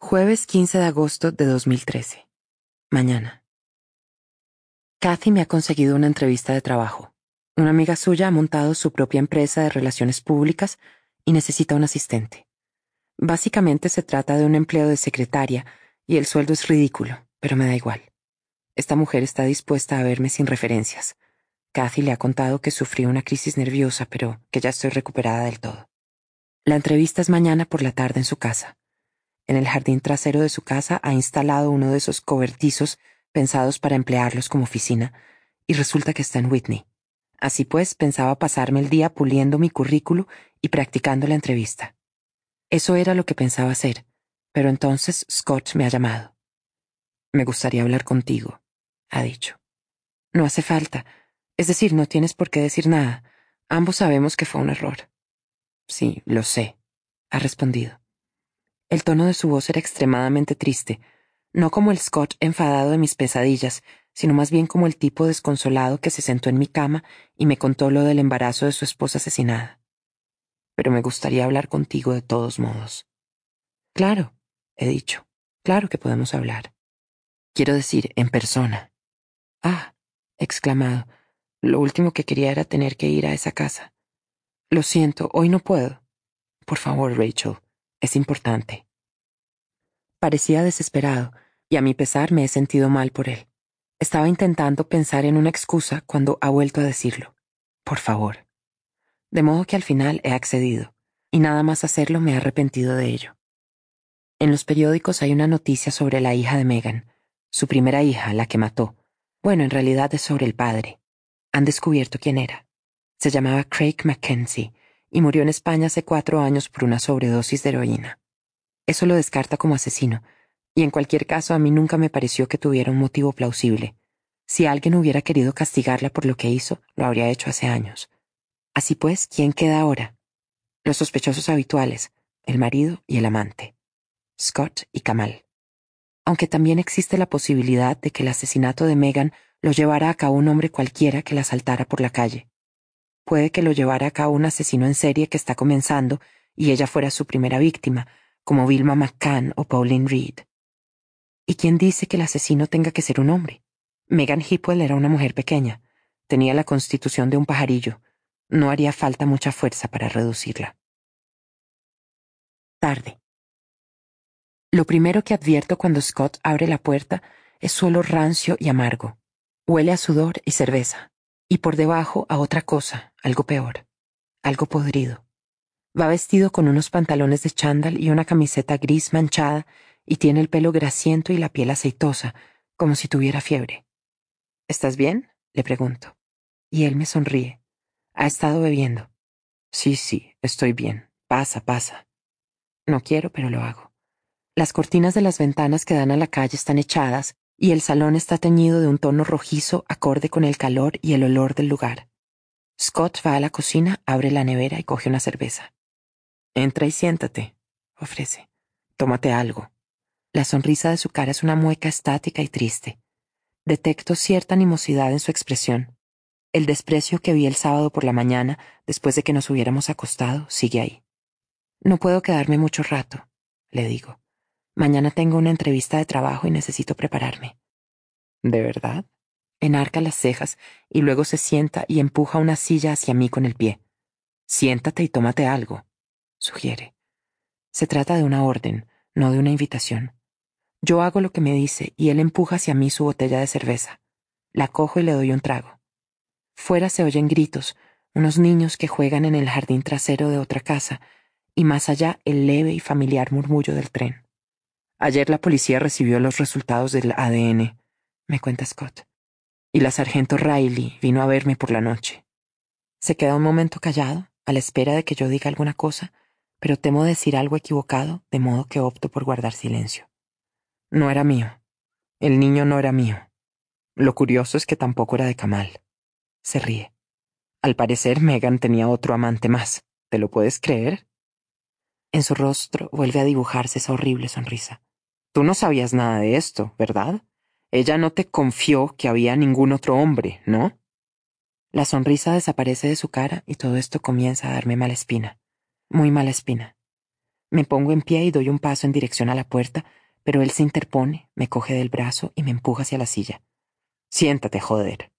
Jueves 15 de agosto de 2013. Mañana. Kathy me ha conseguido una entrevista de trabajo. Una amiga suya ha montado su propia empresa de relaciones públicas y necesita un asistente. Básicamente se trata de un empleo de secretaria y el sueldo es ridículo, pero me da igual. Esta mujer está dispuesta a verme sin referencias. Kathy le ha contado que sufrí una crisis nerviosa, pero que ya estoy recuperada del todo. La entrevista es mañana por la tarde en su casa. En el jardín trasero de su casa ha instalado uno de esos cobertizos pensados para emplearlos como oficina, y resulta que está en Whitney. Así pues, pensaba pasarme el día puliendo mi currículo y practicando la entrevista. Eso era lo que pensaba hacer, Pero entonces Scott me ha llamado. Me gustaría hablar contigo, ha dicho. No hace falta. Es decir, no tienes por qué decir nada. Ambos sabemos que fue un error. Sí, lo sé, ha respondido. El tono de su voz era extremadamente triste, no como el Scott enfadado de mis pesadillas, sino más bien como el tipo desconsolado que se sentó en mi cama y me contó lo del embarazo de su esposa asesinada. Pero me gustaría hablar contigo de todos modos. Claro, he dicho, claro que podemos hablar. Quiero decir, en persona. Ah, exclamado, lo último que quería era tener que ir a esa casa. Lo siento, hoy no puedo. Por favor, Rachel, es importante. Parecía desesperado, y a mi pesar me he sentido mal por él. Estaba intentando pensar en una excusa cuando ha vuelto a decirlo. Por favor. De modo que al final he accedido, y nada más hacerlo me he arrepentido de ello. En los periódicos hay una noticia sobre la hija de Megan, su primera hija, la que mató. Bueno, en realidad es sobre el padre. Han descubierto quién era. Se llamaba Craig Mackenzie y murió en España hace cuatro años por una sobredosis de heroína. Eso lo descarta como asesino, y en cualquier caso a mí nunca me pareció que tuviera un motivo plausible. Si alguien hubiera querido castigarla por lo que hizo, lo habría hecho hace años. Así pues, ¿quién queda ahora? Los sospechosos habituales, el marido y el amante. Scott y Kamal. Aunque también existe la posibilidad de que el asesinato de Megan lo llevara a cabo un hombre cualquiera que la asaltara por la calle. Puede que lo llevara a cabo un asesino en serie que está comenzando y ella fuera su primera víctima, como Vilma McCann o Pauline Reed. ¿Y quién dice que el asesino tenga que ser un hombre? Megan Hipwell era una mujer pequeña, tenía la constitución de un pajarillo, no haría falta mucha fuerza para reducirla. Tarde. Lo primero que advierto cuando Scott abre la puerta es suelo rancio y amargo. Huele a sudor y cerveza, y por debajo a otra cosa, algo peor, algo podrido. Va vestido con unos pantalones de chándal y una camiseta gris manchada y tiene el pelo grasiento y la piel aceitosa, como si tuviera fiebre. ¿Estás bien? le pregunto. Y él me sonríe. Ha estado bebiendo. Sí, sí, estoy bien. Pasa, pasa. No quiero, pero lo hago. Las cortinas de las ventanas que dan a la calle están echadas y el salón está teñido de un tono rojizo acorde con el calor y el olor del lugar. Scott va a la cocina, abre la nevera y coge una cerveza. Entra y siéntate, ofrece. Tómate algo. La sonrisa de su cara es una mueca estática y triste. Detecto cierta animosidad en su expresión. El desprecio que vi el sábado por la mañana, después de que nos hubiéramos acostado, sigue ahí. No puedo quedarme mucho rato, le digo. Mañana tengo una entrevista de trabajo y necesito prepararme. ¿De verdad? Enarca las cejas y luego se sienta y empuja una silla hacia mí con el pie. Siéntate y tómate algo, sugiere. Se trata de una orden, no de una invitación. Yo hago lo que me dice y él empuja hacia mí su botella de cerveza. La cojo y le doy un trago. Fuera se oyen gritos, unos niños que juegan en el jardín trasero de otra casa, y más allá el leve y familiar murmullo del tren. Ayer la policía recibió los resultados del ADN, me cuenta Scott, y la sargento Riley vino a verme por la noche. Se queda un momento callado, a la espera de que yo diga alguna cosa, pero temo decir algo equivocado, de modo que opto por guardar silencio. No era mío. El niño no era mío. Lo curioso es que tampoco era de Kamal. Se ríe. Al parecer, Megan tenía otro amante más. ¿Te lo puedes creer? En su rostro vuelve a dibujarse esa horrible sonrisa. Tú no sabías nada de esto, ¿verdad? Ella no te confió que había ningún otro hombre, ¿no? La sonrisa desaparece de su cara y todo esto comienza a darme mala espina. Muy mala espina. Me pongo en pie y doy un paso en dirección a la puerta, pero él se interpone, me coge del brazo y me empuja hacia la silla. Siéntate, joder.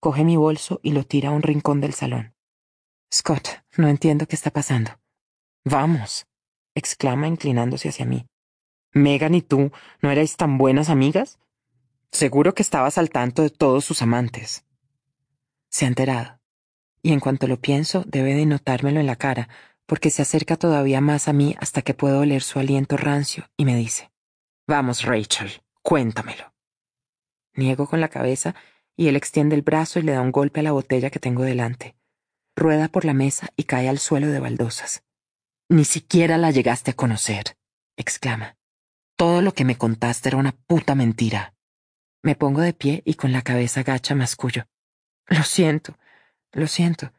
Coge mi bolso y lo tira a un rincón del salón. Scott, no entiendo qué está pasando. Vamos, exclama inclinándose hacia mí. Megan y tú no erais tan buenas amigas? Seguro que estabas al tanto de todos sus amantes. Se ha enterado. Y en cuanto lo pienso, debe de notármelo en la cara, porque se acerca todavía más a mí hasta que puedo oler su aliento rancio y me dice, Vamos, Rachel, cuéntamelo. Niego con la cabeza y él extiende el brazo y le da un golpe a la botella que tengo delante. Rueda por la mesa y cae al suelo de baldosas. Ni siquiera la llegaste a conocer. exclama. Todo lo que me contaste era una puta mentira. Me pongo de pie y con la cabeza gacha mascullo. Lo siento, lo siento.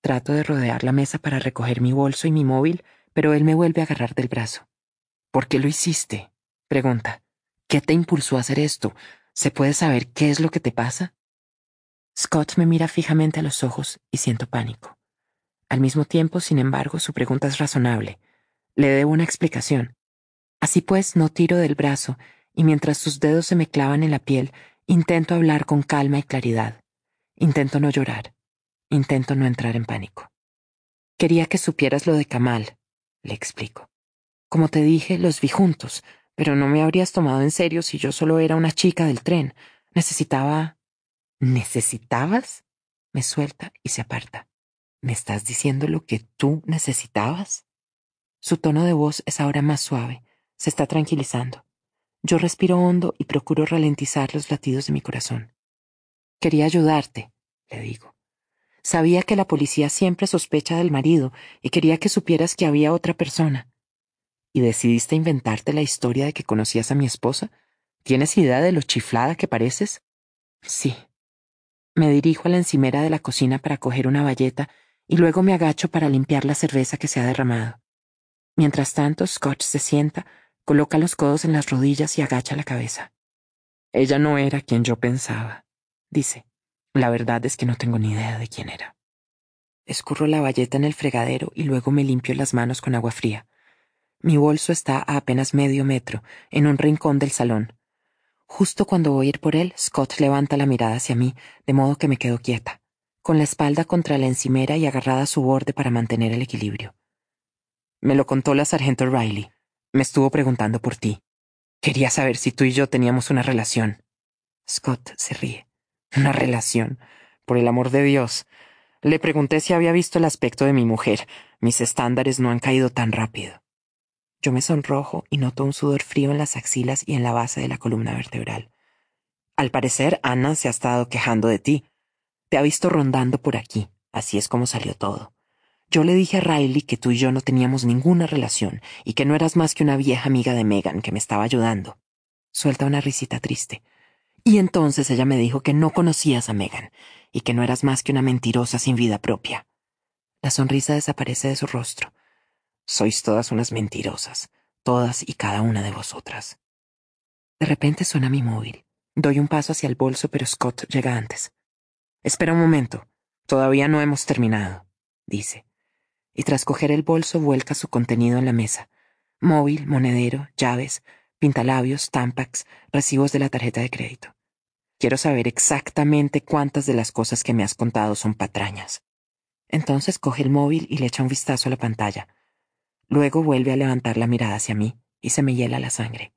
Trato de rodear la mesa para recoger mi bolso y mi móvil, pero él me vuelve a agarrar del brazo. ¿Por qué lo hiciste? Pregunta. ¿Qué te impulsó a hacer esto? ¿Se puede saber qué es lo que te pasa? Scott me mira fijamente a los ojos y siento pánico. Al mismo tiempo, sin embargo, su pregunta es razonable. Le debo una explicación. Así pues, no tiro del brazo, y mientras sus dedos se me clavan en la piel, intento hablar con calma y claridad. Intento no llorar. Intento no entrar en pánico. Quería que supieras lo de Kamal, le explico. Como te dije, los vi juntos, pero no me habrías tomado en serio si yo solo era una chica del tren. Necesitaba... ¿Necesitabas? Me suelta y se aparta. ¿Me estás diciendo lo que tú necesitabas? Su tono de voz es ahora más suave, se está tranquilizando. Yo respiro hondo y procuro ralentizar los latidos de mi corazón. Quería ayudarte, le digo. Sabía que la policía siempre sospecha del marido y quería que supieras que había otra persona. ¿Y decidiste inventarte la historia de que conocías a mi esposa? ¿Tienes idea de lo chiflada que pareces? Sí. Me dirijo a la encimera de la cocina para coger una bayeta y luego me agacho para limpiar la cerveza que se ha derramado. Mientras tanto, Scott se sienta, coloca los codos en las rodillas y agacha la cabeza. Ella no era quien yo pensaba, dice. La verdad es que no tengo ni idea de quién era. Escurro la bayeta en el fregadero y luego me limpio las manos con agua fría. Mi bolso está a apenas medio metro, en un rincón del salón. Justo cuando voy a ir por él, Scott levanta la mirada hacia mí, de modo que me quedo quieta con la espalda contra la encimera y agarrada a su borde para mantener el equilibrio. Me lo contó la sargento Riley. Me estuvo preguntando por ti. Quería saber si tú y yo teníamos una relación. Scott se ríe. Una relación. Por el amor de Dios. Le pregunté si había visto el aspecto de mi mujer. Mis estándares no han caído tan rápido. Yo me sonrojo y noto un sudor frío en las axilas y en la base de la columna vertebral. Al parecer, Ana se ha estado quejando de ti. Te ha visto rondando por aquí. Así es como salió todo. Yo le dije a Riley que tú y yo no teníamos ninguna relación y que no eras más que una vieja amiga de Megan que me estaba ayudando. Suelta una risita triste. Y entonces ella me dijo que no conocías a Megan y que no eras más que una mentirosa sin vida propia. La sonrisa desaparece de su rostro. Sois todas unas mentirosas, todas y cada una de vosotras. De repente suena mi móvil. Doy un paso hacia el bolso, pero Scott llega antes. Espera un momento. Todavía no hemos terminado, dice. Y tras coger el bolso vuelca su contenido en la mesa. Móvil, monedero, llaves, pintalabios, tampax, recibos de la tarjeta de crédito. Quiero saber exactamente cuántas de las cosas que me has contado son patrañas. Entonces coge el móvil y le echa un vistazo a la pantalla. Luego vuelve a levantar la mirada hacia mí y se me hiela la sangre.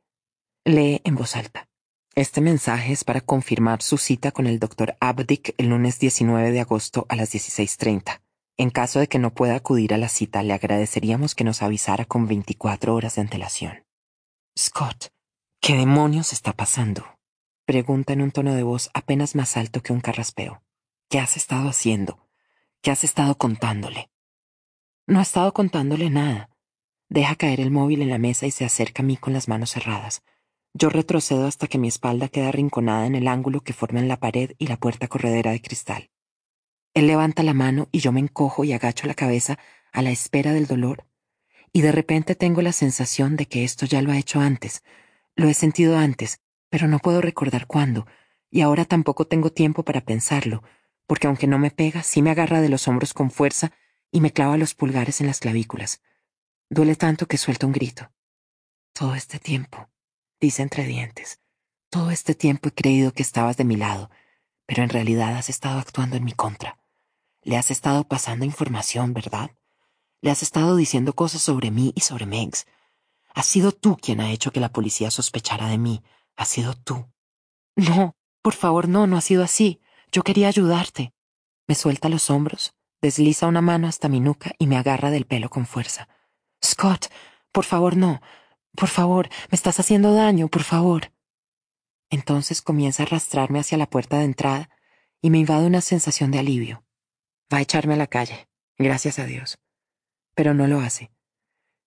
Lee en voz alta. Este mensaje es para confirmar su cita con el doctor Abdick el lunes 19 de agosto a las 16.30. En caso de que no pueda acudir a la cita, le agradeceríamos que nos avisara con 24 horas de antelación. Scott, ¿qué demonios está pasando? Pregunta en un tono de voz apenas más alto que un carraspeo. ¿Qué has estado haciendo? ¿Qué has estado contándole? No ha estado contándole nada. Deja caer el móvil en la mesa y se acerca a mí con las manos cerradas. Yo retrocedo hasta que mi espalda queda arrinconada en el ángulo que forman la pared y la puerta corredera de cristal. Él levanta la mano y yo me encojo y agacho la cabeza a la espera del dolor. Y de repente tengo la sensación de que esto ya lo ha hecho antes. Lo he sentido antes, pero no puedo recordar cuándo, y ahora tampoco tengo tiempo para pensarlo, porque aunque no me pega, sí me agarra de los hombros con fuerza y me clava los pulgares en las clavículas. Duele tanto que suelto un grito. Todo este tiempo dice entre dientes. Todo este tiempo he creído que estabas de mi lado, pero en realidad has estado actuando en mi contra. Le has estado pasando información, ¿verdad? Le has estado diciendo cosas sobre mí y sobre Megs. Has sido tú quien ha hecho que la policía sospechara de mí. Has sido tú. No, por favor, no, no ha sido así. Yo quería ayudarte. Me suelta los hombros, desliza una mano hasta mi nuca y me agarra del pelo con fuerza. Scott, por favor, no. Por favor, me estás haciendo daño, por favor. Entonces comienza a arrastrarme hacia la puerta de entrada y me invade una sensación de alivio. Va a echarme a la calle, gracias a Dios. Pero no lo hace.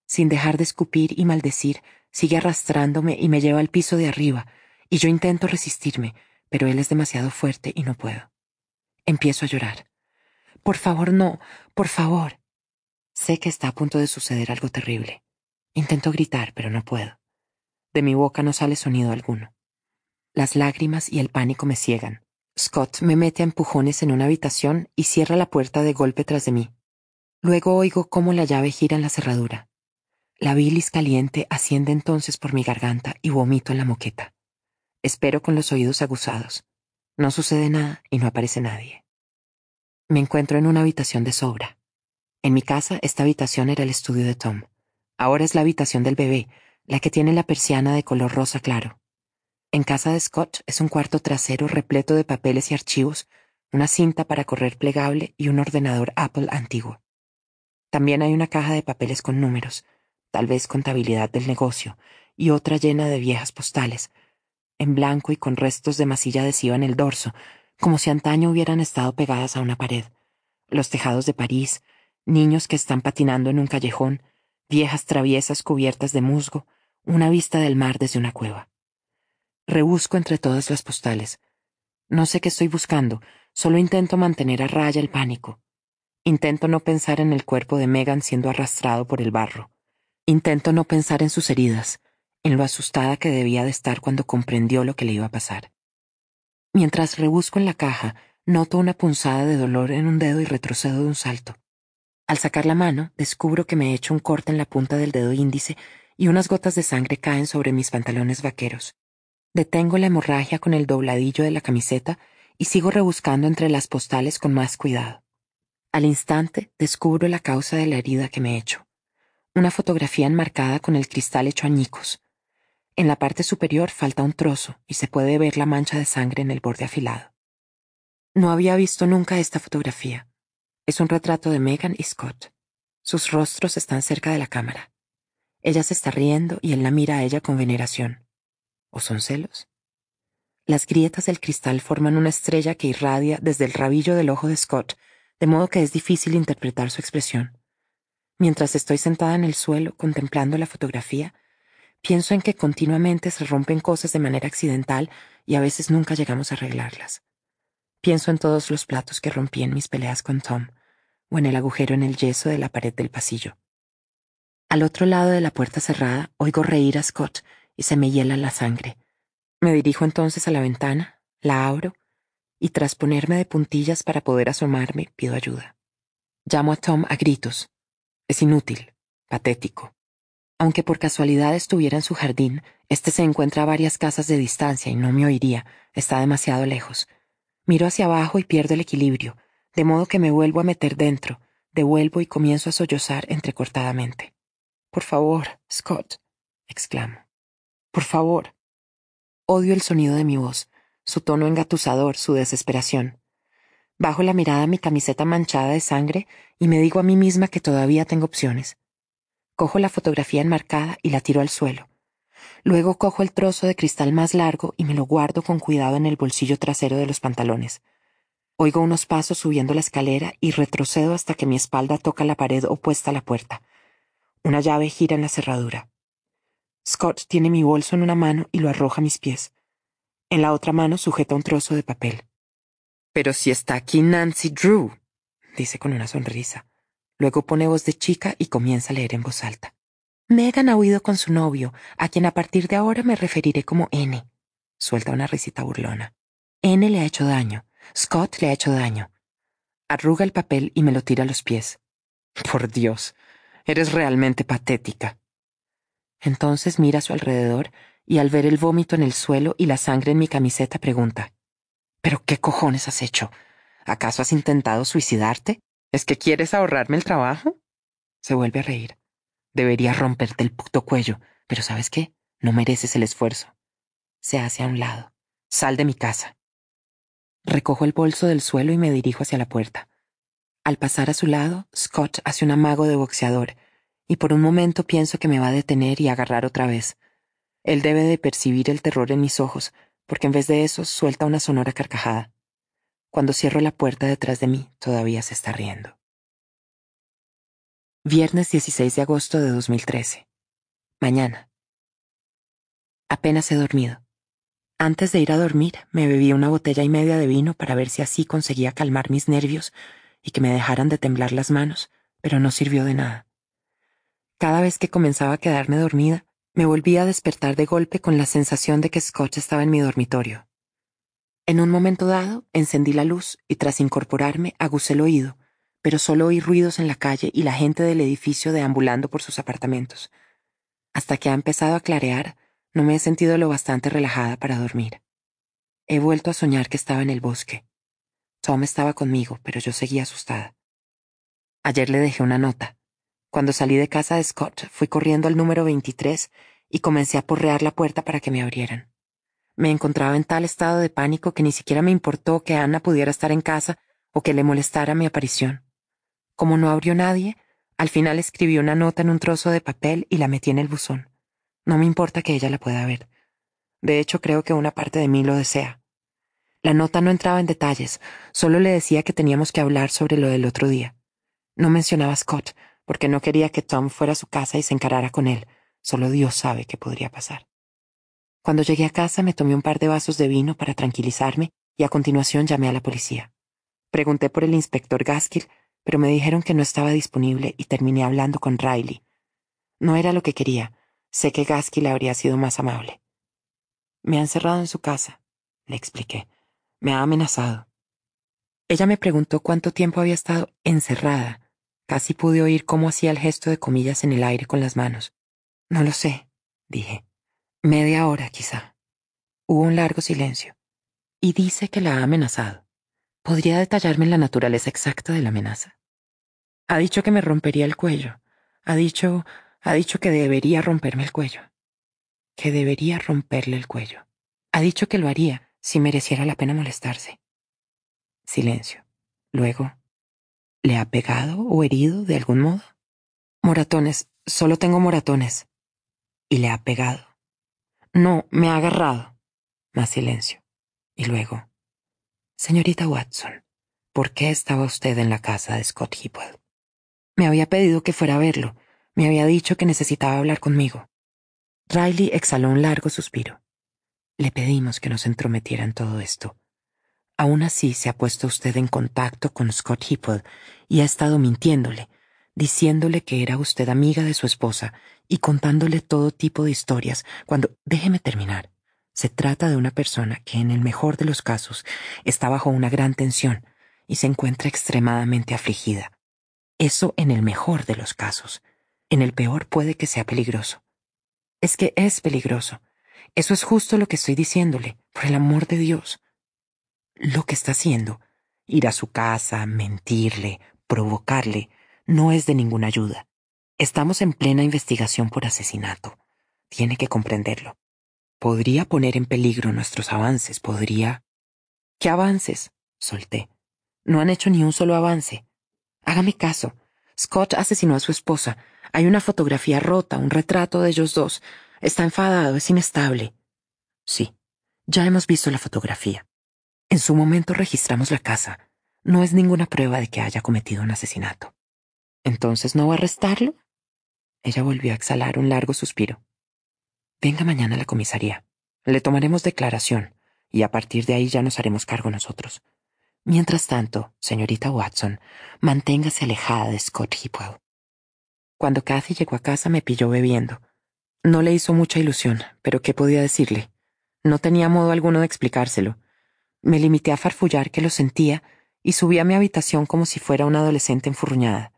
Sin dejar de escupir y maldecir, sigue arrastrándome y me lleva al piso de arriba, y yo intento resistirme, pero él es demasiado fuerte y no puedo. Empiezo a llorar. Por favor, no, por favor. Sé que está a punto de suceder algo terrible. Intento gritar, pero no puedo. De mi boca no sale sonido alguno. Las lágrimas y el pánico me ciegan. Scott me mete a empujones en una habitación y cierra la puerta de golpe tras de mí. Luego oigo cómo la llave gira en la cerradura. La bilis caliente asciende entonces por mi garganta y vomito en la moqueta. Espero con los oídos aguzados. No sucede nada y no aparece nadie. Me encuentro en una habitación de sobra. En mi casa esta habitación era el estudio de Tom. Ahora es la habitación del bebé, la que tiene la persiana de color rosa claro. En casa de Scott es un cuarto trasero repleto de papeles y archivos, una cinta para correr plegable y un ordenador Apple antiguo. También hay una caja de papeles con números, tal vez contabilidad del negocio, y otra llena de viejas postales, en blanco y con restos de masilla adhesiva en el dorso, como si antaño hubieran estado pegadas a una pared. Los tejados de París, niños que están patinando en un callejón, viejas traviesas cubiertas de musgo, una vista del mar desde una cueva. Rebusco entre todas las postales. No sé qué estoy buscando, solo intento mantener a raya el pánico. Intento no pensar en el cuerpo de Megan siendo arrastrado por el barro. Intento no pensar en sus heridas, en lo asustada que debía de estar cuando comprendió lo que le iba a pasar. Mientras rebusco en la caja, noto una punzada de dolor en un dedo y retrocedo de un salto. Al sacar la mano, descubro que me he hecho un corte en la punta del dedo índice y unas gotas de sangre caen sobre mis pantalones vaqueros. Detengo la hemorragia con el dobladillo de la camiseta y sigo rebuscando entre las postales con más cuidado. Al instante descubro la causa de la herida que me he hecho. Una fotografía enmarcada con el cristal hecho añicos. En la parte superior falta un trozo y se puede ver la mancha de sangre en el borde afilado. No había visto nunca esta fotografía. Es un retrato de Megan y Scott. Sus rostros están cerca de la cámara. Ella se está riendo y él la mira a ella con veneración. ¿O son celos? Las grietas del cristal forman una estrella que irradia desde el rabillo del ojo de Scott, de modo que es difícil interpretar su expresión. Mientras estoy sentada en el suelo contemplando la fotografía, pienso en que continuamente se rompen cosas de manera accidental y a veces nunca llegamos a arreglarlas. Pienso en todos los platos que rompí en mis peleas con Tom, o en el agujero en el yeso de la pared del pasillo. Al otro lado de la puerta cerrada oigo reír a Scott y se me hiela la sangre. Me dirijo entonces a la ventana, la abro, y tras ponerme de puntillas para poder asomarme, pido ayuda. Llamo a Tom a gritos. Es inútil, patético. Aunque por casualidad estuviera en su jardín, este se encuentra a varias casas de distancia y no me oiría, está demasiado lejos. Miro hacia abajo y pierdo el equilibrio, de modo que me vuelvo a meter dentro, devuelvo y comienzo a sollozar entrecortadamente. Por favor, Scott, exclamo. Por favor. Odio el sonido de mi voz, su tono engatusador, su desesperación. Bajo la mirada a mi camiseta manchada de sangre y me digo a mí misma que todavía tengo opciones. Cojo la fotografía enmarcada y la tiro al suelo. Luego cojo el trozo de cristal más largo y me lo guardo con cuidado en el bolsillo trasero de los pantalones. Oigo unos pasos subiendo la escalera y retrocedo hasta que mi espalda toca la pared opuesta a la puerta. Una llave gira en la cerradura. Scott tiene mi bolso en una mano y lo arroja a mis pies. En la otra mano sujeta un trozo de papel. Pero si está aquí Nancy Drew, dice con una sonrisa. Luego pone voz de chica y comienza a leer en voz alta. Megan ha huido con su novio, a quien a partir de ahora me referiré como N. Suelta una risita burlona. N le ha hecho daño. Scott le ha hecho daño. Arruga el papel y me lo tira a los pies. Por Dios, eres realmente patética. Entonces mira a su alrededor y al ver el vómito en el suelo y la sangre en mi camiseta pregunta, ¿Pero qué cojones has hecho? ¿Acaso has intentado suicidarte? ¿Es que quieres ahorrarme el trabajo? Se vuelve a reír. Deberías romperte el puto cuello, pero ¿sabes qué? No mereces el esfuerzo. Se hace a un lado. Sal de mi casa. Recojo el bolso del suelo y me dirijo hacia la puerta. Al pasar a su lado, Scott hace un amago de boxeador y por un momento pienso que me va a detener y agarrar otra vez. Él debe de percibir el terror en mis ojos, porque en vez de eso suelta una sonora carcajada. Cuando cierro la puerta detrás de mí, todavía se está riendo. Viernes 16 de agosto de 2013. Mañana. Apenas he dormido. Antes de ir a dormir, me bebí una botella y media de vino para ver si así conseguía calmar mis nervios y que me dejaran de temblar las manos, pero no sirvió de nada. Cada vez que comenzaba a quedarme dormida, me volvía a despertar de golpe con la sensación de que Scott estaba en mi dormitorio. En un momento dado, encendí la luz y tras incorporarme, aguzé el oído pero solo oí ruidos en la calle y la gente del edificio deambulando por sus apartamentos. Hasta que ha empezado a clarear, no me he sentido lo bastante relajada para dormir. He vuelto a soñar que estaba en el bosque. Tom estaba conmigo, pero yo seguía asustada. Ayer le dejé una nota. Cuando salí de casa de Scott, fui corriendo al número 23 y comencé a porrear la puerta para que me abrieran. Me encontraba en tal estado de pánico que ni siquiera me importó que Ana pudiera estar en casa o que le molestara mi aparición. Como no abrió nadie, al final escribí una nota en un trozo de papel y la metí en el buzón. No me importa que ella la pueda ver. De hecho, creo que una parte de mí lo desea. La nota no entraba en detalles, solo le decía que teníamos que hablar sobre lo del otro día. No mencionaba a Scott, porque no quería que Tom fuera a su casa y se encarara con él. Solo Dios sabe qué podría pasar. Cuando llegué a casa me tomé un par de vasos de vino para tranquilizarme y a continuación llamé a la policía. Pregunté por el inspector Gaskill, pero me dijeron que no estaba disponible y terminé hablando con Riley. No era lo que quería. Sé que Gaskill habría sido más amable. Me ha encerrado en su casa, le expliqué. Me ha amenazado. Ella me preguntó cuánto tiempo había estado encerrada. Casi pude oír cómo hacía el gesto de comillas en el aire con las manos. No lo sé, dije. Media hora, quizá. Hubo un largo silencio. Y dice que la ha amenazado. ¿Podría detallarme la naturaleza exacta de la amenaza? Ha dicho que me rompería el cuello. Ha dicho, ha dicho que debería romperme el cuello. Que debería romperle el cuello. Ha dicho que lo haría si mereciera la pena molestarse. Silencio. Luego, ¿le ha pegado o herido de algún modo? Moratones, solo tengo moratones. ¿Y le ha pegado? No, me ha agarrado. Más silencio. Y luego, Señorita Watson, ¿por qué estaba usted en la casa de Scott Hipwell? Me había pedido que fuera a verlo. Me había dicho que necesitaba hablar conmigo. Riley exhaló un largo suspiro. Le pedimos que nos entrometiera en todo esto. Aún así se ha puesto usted en contacto con Scott Hipwell y ha estado mintiéndole, diciéndole que era usted amiga de su esposa y contándole todo tipo de historias cuando... Déjeme terminar. Se trata de una persona que en el mejor de los casos está bajo una gran tensión y se encuentra extremadamente afligida. Eso en el mejor de los casos. En el peor puede que sea peligroso. Es que es peligroso. Eso es justo lo que estoy diciéndole, por el amor de Dios. Lo que está haciendo, ir a su casa, mentirle, provocarle, no es de ninguna ayuda. Estamos en plena investigación por asesinato. Tiene que comprenderlo. Podría poner en peligro nuestros avances, podría... ¿Qué avances? solté. No han hecho ni un solo avance. Hágame caso. Scott asesinó a su esposa. Hay una fotografía rota, un retrato de ellos dos. Está enfadado, es inestable. Sí, ya hemos visto la fotografía. En su momento registramos la casa. No es ninguna prueba de que haya cometido un asesinato. ¿Entonces no va a arrestarlo? Ella volvió a exhalar un largo suspiro. Venga mañana a la comisaría. Le tomaremos declaración, y a partir de ahí ya nos haremos cargo nosotros. Mientras tanto, señorita Watson, manténgase alejada de Scott Hipwell. Cuando Cathy llegó a casa me pilló bebiendo. No le hizo mucha ilusión, pero ¿qué podía decirle? No tenía modo alguno de explicárselo. Me limité a farfullar que lo sentía y subí a mi habitación como si fuera una adolescente enfurruñada.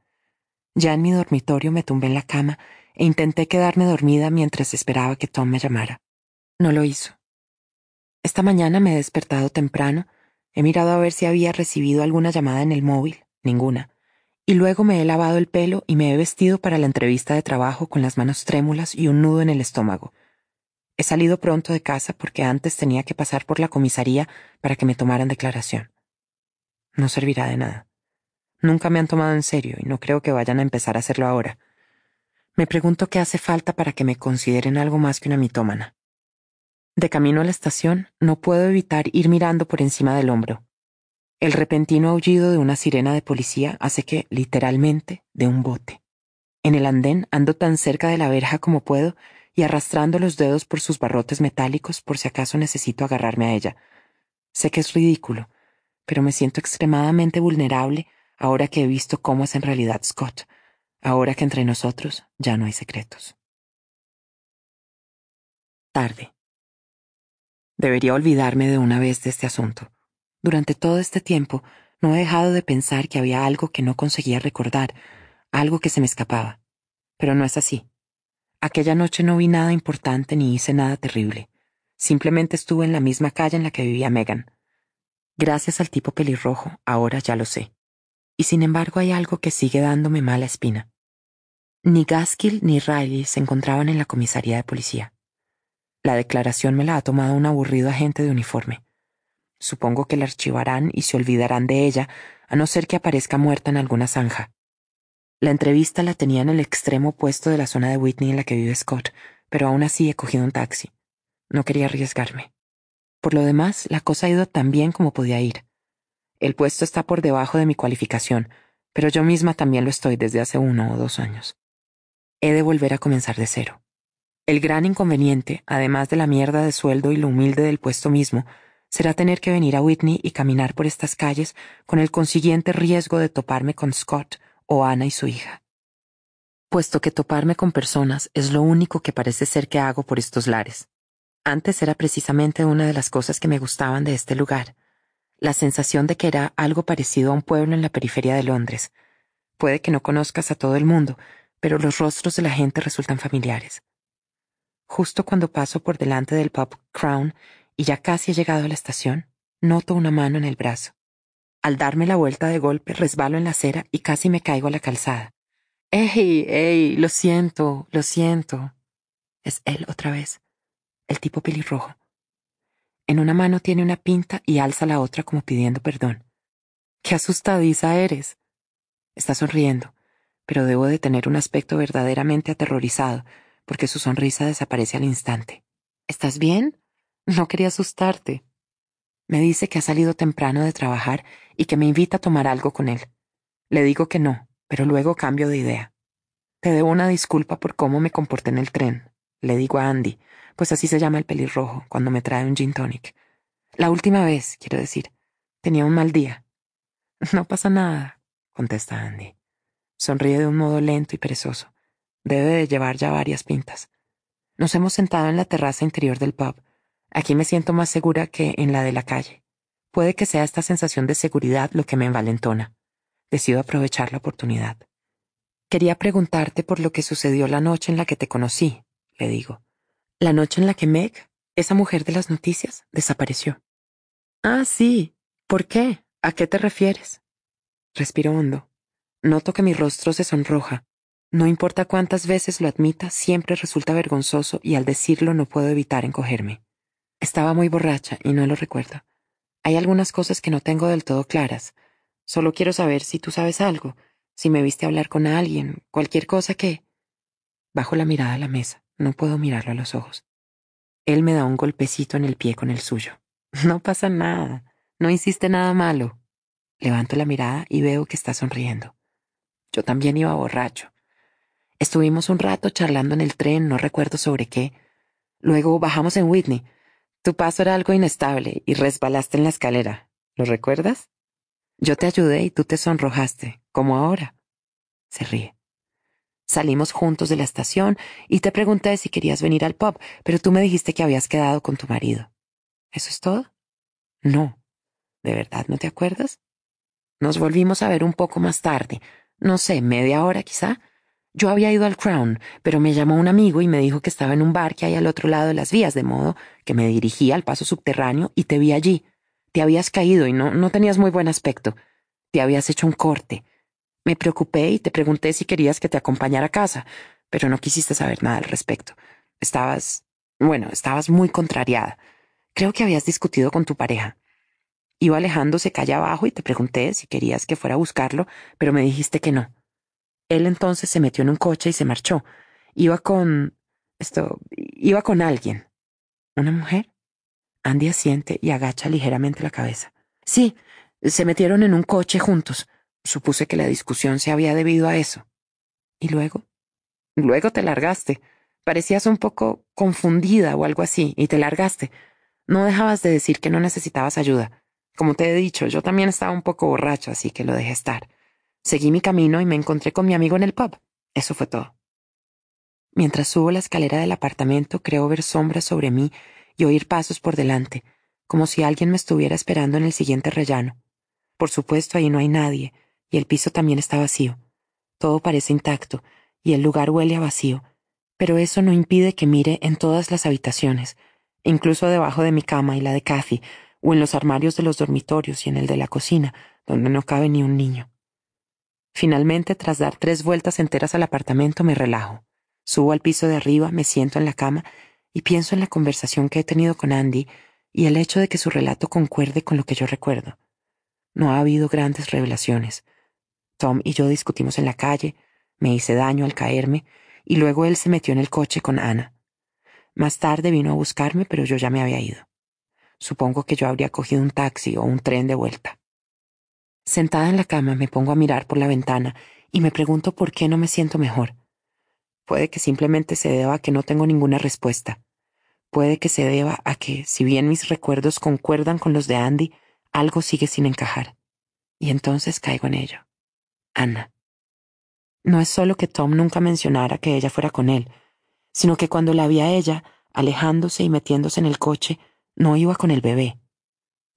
Ya en mi dormitorio me tumbé en la cama e intenté quedarme dormida mientras esperaba que Tom me llamara. No lo hizo. Esta mañana me he despertado temprano He mirado a ver si había recibido alguna llamada en el móvil, ninguna. Y luego me he lavado el pelo y me he vestido para la entrevista de trabajo con las manos trémulas y un nudo en el estómago. He salido pronto de casa porque antes tenía que pasar por la comisaría para que me tomaran declaración. No servirá de nada. Nunca me han tomado en serio y no creo que vayan a empezar a hacerlo ahora. Me pregunto qué hace falta para que me consideren algo más que una mitómana. De camino a la estación, no puedo evitar ir mirando por encima del hombro. El repentino aullido de una sirena de policía hace que, literalmente, de un bote. En el andén ando tan cerca de la verja como puedo y arrastrando los dedos por sus barrotes metálicos por si acaso necesito agarrarme a ella. Sé que es ridículo, pero me siento extremadamente vulnerable ahora que he visto cómo es en realidad Scott, ahora que entre nosotros ya no hay secretos. Tarde. Debería olvidarme de una vez de este asunto. Durante todo este tiempo no he dejado de pensar que había algo que no conseguía recordar, algo que se me escapaba. Pero no es así. Aquella noche no vi nada importante ni hice nada terrible. Simplemente estuve en la misma calle en la que vivía Megan. Gracias al tipo pelirrojo, ahora ya lo sé. Y sin embargo hay algo que sigue dándome mala espina. Ni Gaskill ni Riley se encontraban en la comisaría de policía. La declaración me la ha tomado un aburrido agente de uniforme. Supongo que la archivarán y se olvidarán de ella, a no ser que aparezca muerta en alguna zanja. La entrevista la tenía en el extremo opuesto de la zona de Whitney en la que vive Scott, pero aún así he cogido un taxi. No quería arriesgarme. Por lo demás, la cosa ha ido tan bien como podía ir. El puesto está por debajo de mi cualificación, pero yo misma también lo estoy desde hace uno o dos años. He de volver a comenzar de cero. El gran inconveniente, además de la mierda de sueldo y lo humilde del puesto mismo, será tener que venir a Whitney y caminar por estas calles con el consiguiente riesgo de toparme con Scott o Ana y su hija. Puesto que toparme con personas es lo único que parece ser que hago por estos lares. Antes era precisamente una de las cosas que me gustaban de este lugar, la sensación de que era algo parecido a un pueblo en la periferia de Londres. Puede que no conozcas a todo el mundo, pero los rostros de la gente resultan familiares. Justo cuando paso por delante del pub Crown y ya casi he llegado a la estación, noto una mano en el brazo. Al darme la vuelta de golpe, resbalo en la acera y casi me caigo a la calzada. ¡Ey, ey! Lo siento, lo siento. Es él otra vez, el tipo pelirrojo. En una mano tiene una pinta y alza la otra como pidiendo perdón. ¡Qué asustadiza eres! Está sonriendo, pero debo de tener un aspecto verdaderamente aterrorizado, porque su sonrisa desaparece al instante. ¿Estás bien? No quería asustarte. Me dice que ha salido temprano de trabajar y que me invita a tomar algo con él. Le digo que no, pero luego cambio de idea. Te debo una disculpa por cómo me comporté en el tren, le digo a Andy, pues así se llama el pelirrojo cuando me trae un gin tonic. La última vez, quiero decir, tenía un mal día. No pasa nada, contesta Andy. Sonríe de un modo lento y perezoso. Debe de llevar ya varias pintas. Nos hemos sentado en la terraza interior del pub Aquí me siento más segura que en la de la calle. Puede que sea esta sensación de seguridad lo que me envalentona. Decido aprovechar la oportunidad. Quería preguntarte por lo que sucedió la noche en la que te conocí, le digo. La noche en la que Meg, esa mujer de las noticias, desapareció. Ah, sí. ¿Por qué? ¿A qué te refieres? Respiro hondo. Noto que mi rostro se sonroja. No importa cuántas veces lo admita, siempre resulta vergonzoso y al decirlo no puedo evitar encogerme. Estaba muy borracha y no lo recuerdo. Hay algunas cosas que no tengo del todo claras. Solo quiero saber si tú sabes algo, si me viste hablar con alguien, cualquier cosa que... Bajo la mirada a la mesa. No puedo mirarlo a los ojos. Él me da un golpecito en el pie con el suyo. No pasa nada. No hiciste nada malo. Levanto la mirada y veo que está sonriendo. Yo también iba borracho. Estuvimos un rato charlando en el tren, no recuerdo sobre qué. Luego bajamos en Whitney. Tu paso era algo inestable y resbalaste en la escalera. ¿Lo recuerdas? Yo te ayudé y tú te sonrojaste, como ahora. Se ríe. Salimos juntos de la estación y te pregunté si querías venir al pub, pero tú me dijiste que habías quedado con tu marido. ¿Eso es todo? No. ¿De verdad no te acuerdas? Nos volvimos a ver un poco más tarde, no sé, media hora quizá, yo había ido al Crown, pero me llamó un amigo y me dijo que estaba en un bar que hay al otro lado de las vías, de modo que me dirigí al paso subterráneo y te vi allí. Te habías caído y no, no tenías muy buen aspecto. Te habías hecho un corte. Me preocupé y te pregunté si querías que te acompañara a casa, pero no quisiste saber nada al respecto. Estabas, bueno, estabas muy contrariada. Creo que habías discutido con tu pareja. Iba alejándose calle abajo y te pregunté si querías que fuera a buscarlo, pero me dijiste que no. Él entonces se metió en un coche y se marchó. Iba con... esto... iba con alguien. ¿Una mujer? Andy asiente y agacha ligeramente la cabeza. Sí, se metieron en un coche juntos. Supuse que la discusión se había debido a eso. ¿Y luego? Luego te largaste. Parecías un poco confundida o algo así, y te largaste. No dejabas de decir que no necesitabas ayuda. Como te he dicho, yo también estaba un poco borracho, así que lo dejé estar. Seguí mi camino y me encontré con mi amigo en el pub. Eso fue todo. Mientras subo la escalera del apartamento, creo ver sombras sobre mí y oír pasos por delante, como si alguien me estuviera esperando en el siguiente rellano. Por supuesto, ahí no hay nadie, y el piso también está vacío. Todo parece intacto, y el lugar huele a vacío, pero eso no impide que mire en todas las habitaciones, incluso debajo de mi cama y la de Kathy, o en los armarios de los dormitorios y en el de la cocina, donde no cabe ni un niño. Finalmente, tras dar tres vueltas enteras al apartamento, me relajo. Subo al piso de arriba, me siento en la cama y pienso en la conversación que he tenido con Andy y el hecho de que su relato concuerde con lo que yo recuerdo. No ha habido grandes revelaciones. Tom y yo discutimos en la calle, me hice daño al caerme, y luego él se metió en el coche con Ana. Más tarde vino a buscarme, pero yo ya me había ido. Supongo que yo habría cogido un taxi o un tren de vuelta. Sentada en la cama me pongo a mirar por la ventana y me pregunto por qué no me siento mejor. Puede que simplemente se deba a que no tengo ninguna respuesta. Puede que se deba a que, si bien mis recuerdos concuerdan con los de Andy, algo sigue sin encajar. Y entonces caigo en ello. Ana. No es solo que Tom nunca mencionara que ella fuera con él, sino que cuando la vi a ella, alejándose y metiéndose en el coche, no iba con el bebé.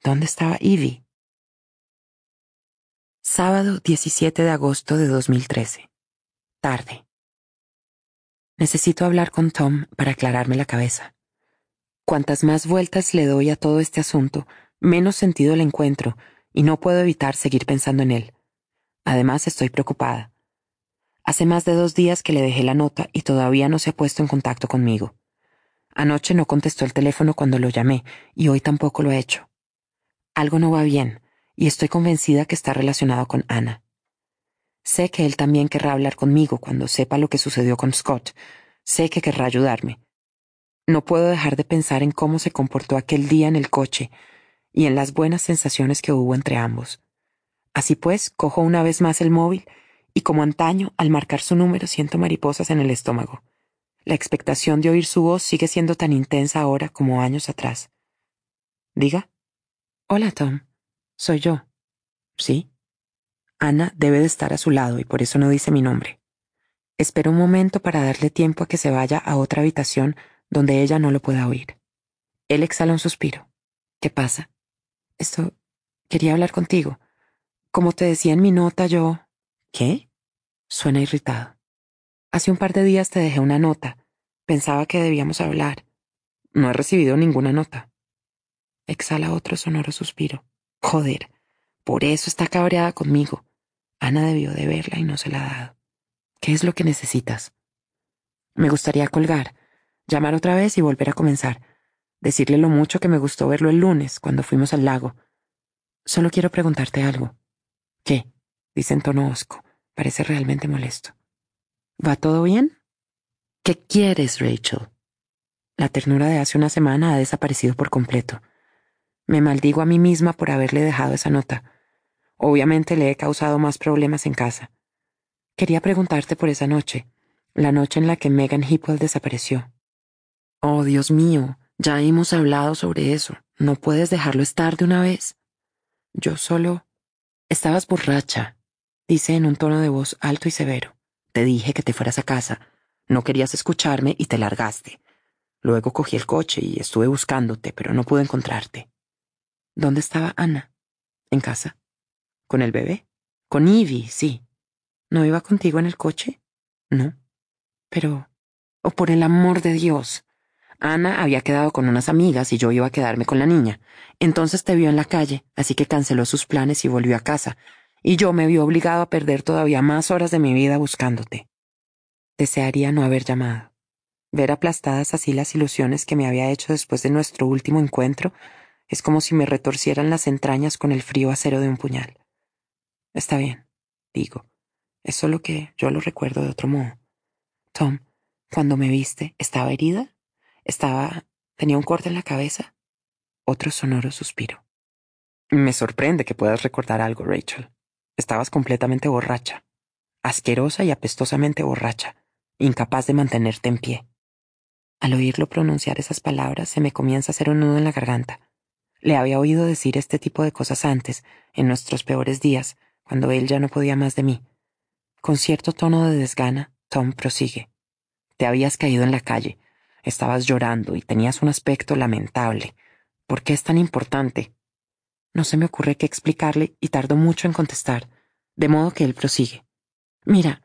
¿Dónde estaba Evie? Sábado 17 de agosto de 2013. Tarde. Necesito hablar con Tom para aclararme la cabeza. Cuantas más vueltas le doy a todo este asunto, menos sentido le encuentro, y no puedo evitar seguir pensando en él. Además, estoy preocupada. Hace más de dos días que le dejé la nota y todavía no se ha puesto en contacto conmigo. Anoche no contestó el teléfono cuando lo llamé, y hoy tampoco lo ha hecho. Algo no va bien, y estoy convencida que está relacionado con Ana. Sé que él también querrá hablar conmigo cuando sepa lo que sucedió con Scott. Sé que querrá ayudarme. No puedo dejar de pensar en cómo se comportó aquel día en el coche y en las buenas sensaciones que hubo entre ambos. Así pues, cojo una vez más el móvil y como antaño, al marcar su número siento mariposas en el estómago. La expectación de oír su voz sigue siendo tan intensa ahora como años atrás. Diga. Hola, Tom. Soy yo. ¿Sí? Ana debe de estar a su lado y por eso no dice mi nombre. Espero un momento para darle tiempo a que se vaya a otra habitación donde ella no lo pueda oír. Él exhala un suspiro. ¿Qué pasa? Esto... Quería hablar contigo. Como te decía en mi nota, yo... ¿Qué? Suena irritado. Hace un par de días te dejé una nota. Pensaba que debíamos hablar. No he recibido ninguna nota. Exhala otro sonoro suspiro. Joder, por eso está cabreada conmigo. Ana debió de verla y no se la ha dado. ¿Qué es lo que necesitas? Me gustaría colgar, llamar otra vez y volver a comenzar. Decirle lo mucho que me gustó verlo el lunes, cuando fuimos al lago. Solo quiero preguntarte algo. ¿Qué? dice en tono hosco. Parece realmente molesto. ¿Va todo bien? ¿Qué quieres, Rachel? La ternura de hace una semana ha desaparecido por completo. Me maldigo a mí misma por haberle dejado esa nota. Obviamente le he causado más problemas en casa. Quería preguntarte por esa noche, la noche en la que Megan Hipwell desapareció. Oh, Dios mío, ya hemos hablado sobre eso. ¿No puedes dejarlo estar de una vez? Yo solo... Estabas borracha, dice en un tono de voz alto y severo. Te dije que te fueras a casa. No querías escucharme y te largaste. Luego cogí el coche y estuve buscándote, pero no pude encontrarte. ¿Dónde estaba Ana? En casa. ¿Con el bebé? Con Ivy, sí. ¿No iba contigo en el coche? No. Pero... Oh, por el amor de Dios. Ana había quedado con unas amigas y yo iba a quedarme con la niña. Entonces te vio en la calle, así que canceló sus planes y volvió a casa. Y yo me vi obligado a perder todavía más horas de mi vida buscándote. Desearía no haber llamado. Ver aplastadas así las ilusiones que me había hecho después de nuestro último encuentro es como si me retorcieran las entrañas con el frío acero de un puñal. Está bien, digo. Es solo que yo lo recuerdo de otro modo. Tom, cuando me viste, ¿estaba herida? ¿Estaba... tenía un corte en la cabeza? Otro sonoro suspiro. Me sorprende que puedas recordar algo, Rachel. Estabas completamente borracha. Asquerosa y apestosamente borracha. incapaz de mantenerte en pie. Al oírlo pronunciar esas palabras se me comienza a hacer un nudo en la garganta. Le había oído decir este tipo de cosas antes, en nuestros peores días, cuando él ya no podía más de mí. Con cierto tono de desgana, Tom prosigue. Te habías caído en la calle, estabas llorando y tenías un aspecto lamentable. ¿Por qué es tan importante? No se me ocurre qué explicarle y tardo mucho en contestar, de modo que él prosigue. Mira,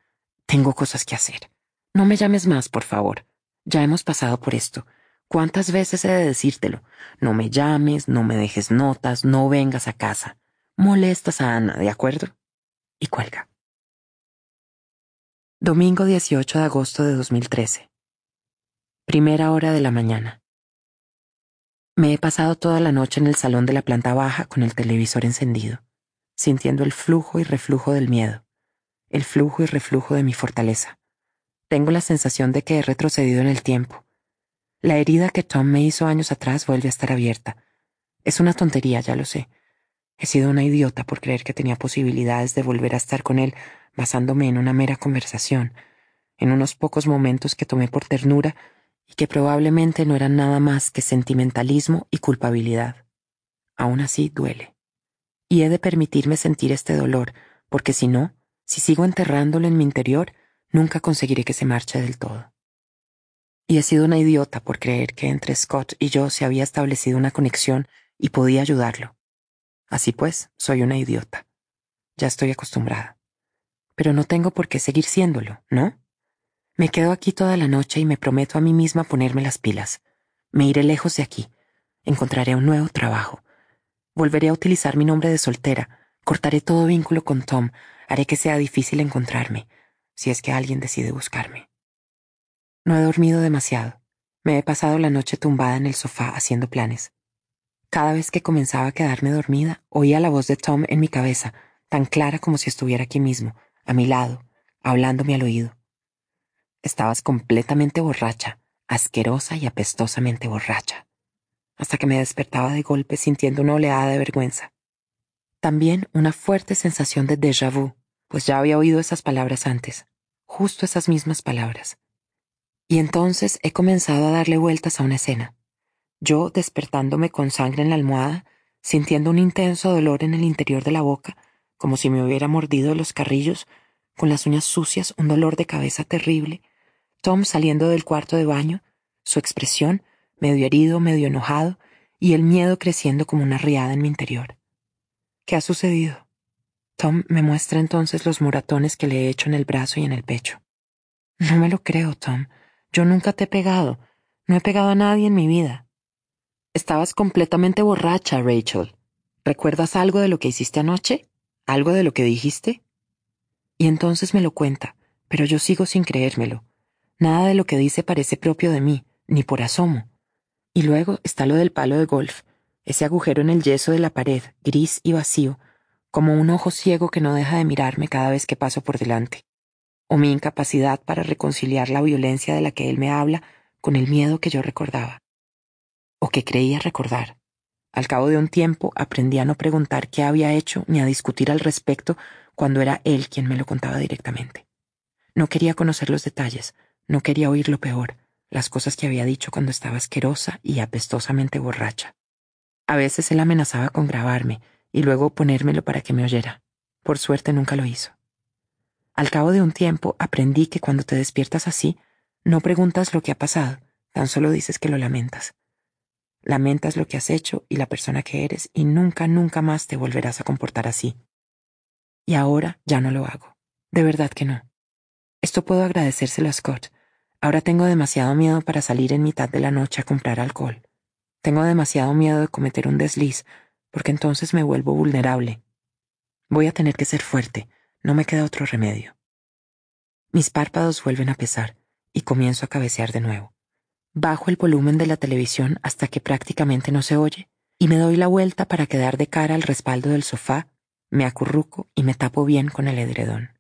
tengo cosas que hacer. No me llames más, por favor. Ya hemos pasado por esto. ¿Cuántas veces he de decírtelo? No me llames, no me dejes notas, no vengas a casa. Molestas a Ana, ¿de acuerdo? Y cuelga. Domingo 18 de agosto de 2013. Primera hora de la mañana. Me he pasado toda la noche en el salón de la planta baja con el televisor encendido, sintiendo el flujo y reflujo del miedo, el flujo y reflujo de mi fortaleza. Tengo la sensación de que he retrocedido en el tiempo. La herida que Tom me hizo años atrás vuelve a estar abierta. Es una tontería, ya lo sé. He sido una idiota por creer que tenía posibilidades de volver a estar con él basándome en una mera conversación, en unos pocos momentos que tomé por ternura y que probablemente no eran nada más que sentimentalismo y culpabilidad. Aún así duele. Y he de permitirme sentir este dolor, porque si no, si sigo enterrándolo en mi interior, nunca conseguiré que se marche del todo. Y he sido una idiota por creer que entre Scott y yo se había establecido una conexión y podía ayudarlo. Así pues, soy una idiota. Ya estoy acostumbrada. Pero no tengo por qué seguir siéndolo, ¿no? Me quedo aquí toda la noche y me prometo a mí misma ponerme las pilas. Me iré lejos de aquí. Encontraré un nuevo trabajo. Volveré a utilizar mi nombre de soltera. Cortaré todo vínculo con Tom. Haré que sea difícil encontrarme, si es que alguien decide buscarme. No he dormido demasiado. Me he pasado la noche tumbada en el sofá haciendo planes. Cada vez que comenzaba a quedarme dormida, oía la voz de Tom en mi cabeza, tan clara como si estuviera aquí mismo, a mi lado, hablándome al oído. Estabas completamente borracha, asquerosa y apestosamente borracha, hasta que me despertaba de golpe sintiendo una oleada de vergüenza. También una fuerte sensación de déjà vu, pues ya había oído esas palabras antes, justo esas mismas palabras. Y entonces he comenzado a darle vueltas a una escena. Yo despertándome con sangre en la almohada, sintiendo un intenso dolor en el interior de la boca, como si me hubiera mordido los carrillos, con las uñas sucias, un dolor de cabeza terrible, Tom saliendo del cuarto de baño, su expresión, medio herido, medio enojado, y el miedo creciendo como una riada en mi interior. ¿Qué ha sucedido? Tom me muestra entonces los moratones que le he hecho en el brazo y en el pecho. No me lo creo, Tom. Yo nunca te he pegado. No he pegado a nadie en mi vida. Estabas completamente borracha, Rachel. ¿Recuerdas algo de lo que hiciste anoche? ¿Algo de lo que dijiste? Y entonces me lo cuenta, pero yo sigo sin creérmelo. Nada de lo que dice parece propio de mí, ni por asomo. Y luego está lo del palo de golf, ese agujero en el yeso de la pared, gris y vacío, como un ojo ciego que no deja de mirarme cada vez que paso por delante, o mi incapacidad para reconciliar la violencia de la que él me habla con el miedo que yo recordaba, o que creía recordar. Al cabo de un tiempo aprendí a no preguntar qué había hecho ni a discutir al respecto cuando era él quien me lo contaba directamente. No quería conocer los detalles, no quería oír lo peor, las cosas que había dicho cuando estaba asquerosa y apestosamente borracha. A veces él amenazaba con grabarme y luego ponérmelo para que me oyera. Por suerte nunca lo hizo. Al cabo de un tiempo aprendí que cuando te despiertas así, no preguntas lo que ha pasado, tan solo dices que lo lamentas. Lamentas lo que has hecho y la persona que eres y nunca, nunca más te volverás a comportar así. Y ahora ya no lo hago. De verdad que no. Esto puedo agradecérselo a Scott, Ahora tengo demasiado miedo para salir en mitad de la noche a comprar alcohol. Tengo demasiado miedo de cometer un desliz, porque entonces me vuelvo vulnerable. Voy a tener que ser fuerte, no me queda otro remedio. Mis párpados vuelven a pesar y comienzo a cabecear de nuevo. Bajo el volumen de la televisión hasta que prácticamente no se oye y me doy la vuelta para quedar de cara al respaldo del sofá, me acurruco y me tapo bien con el edredón.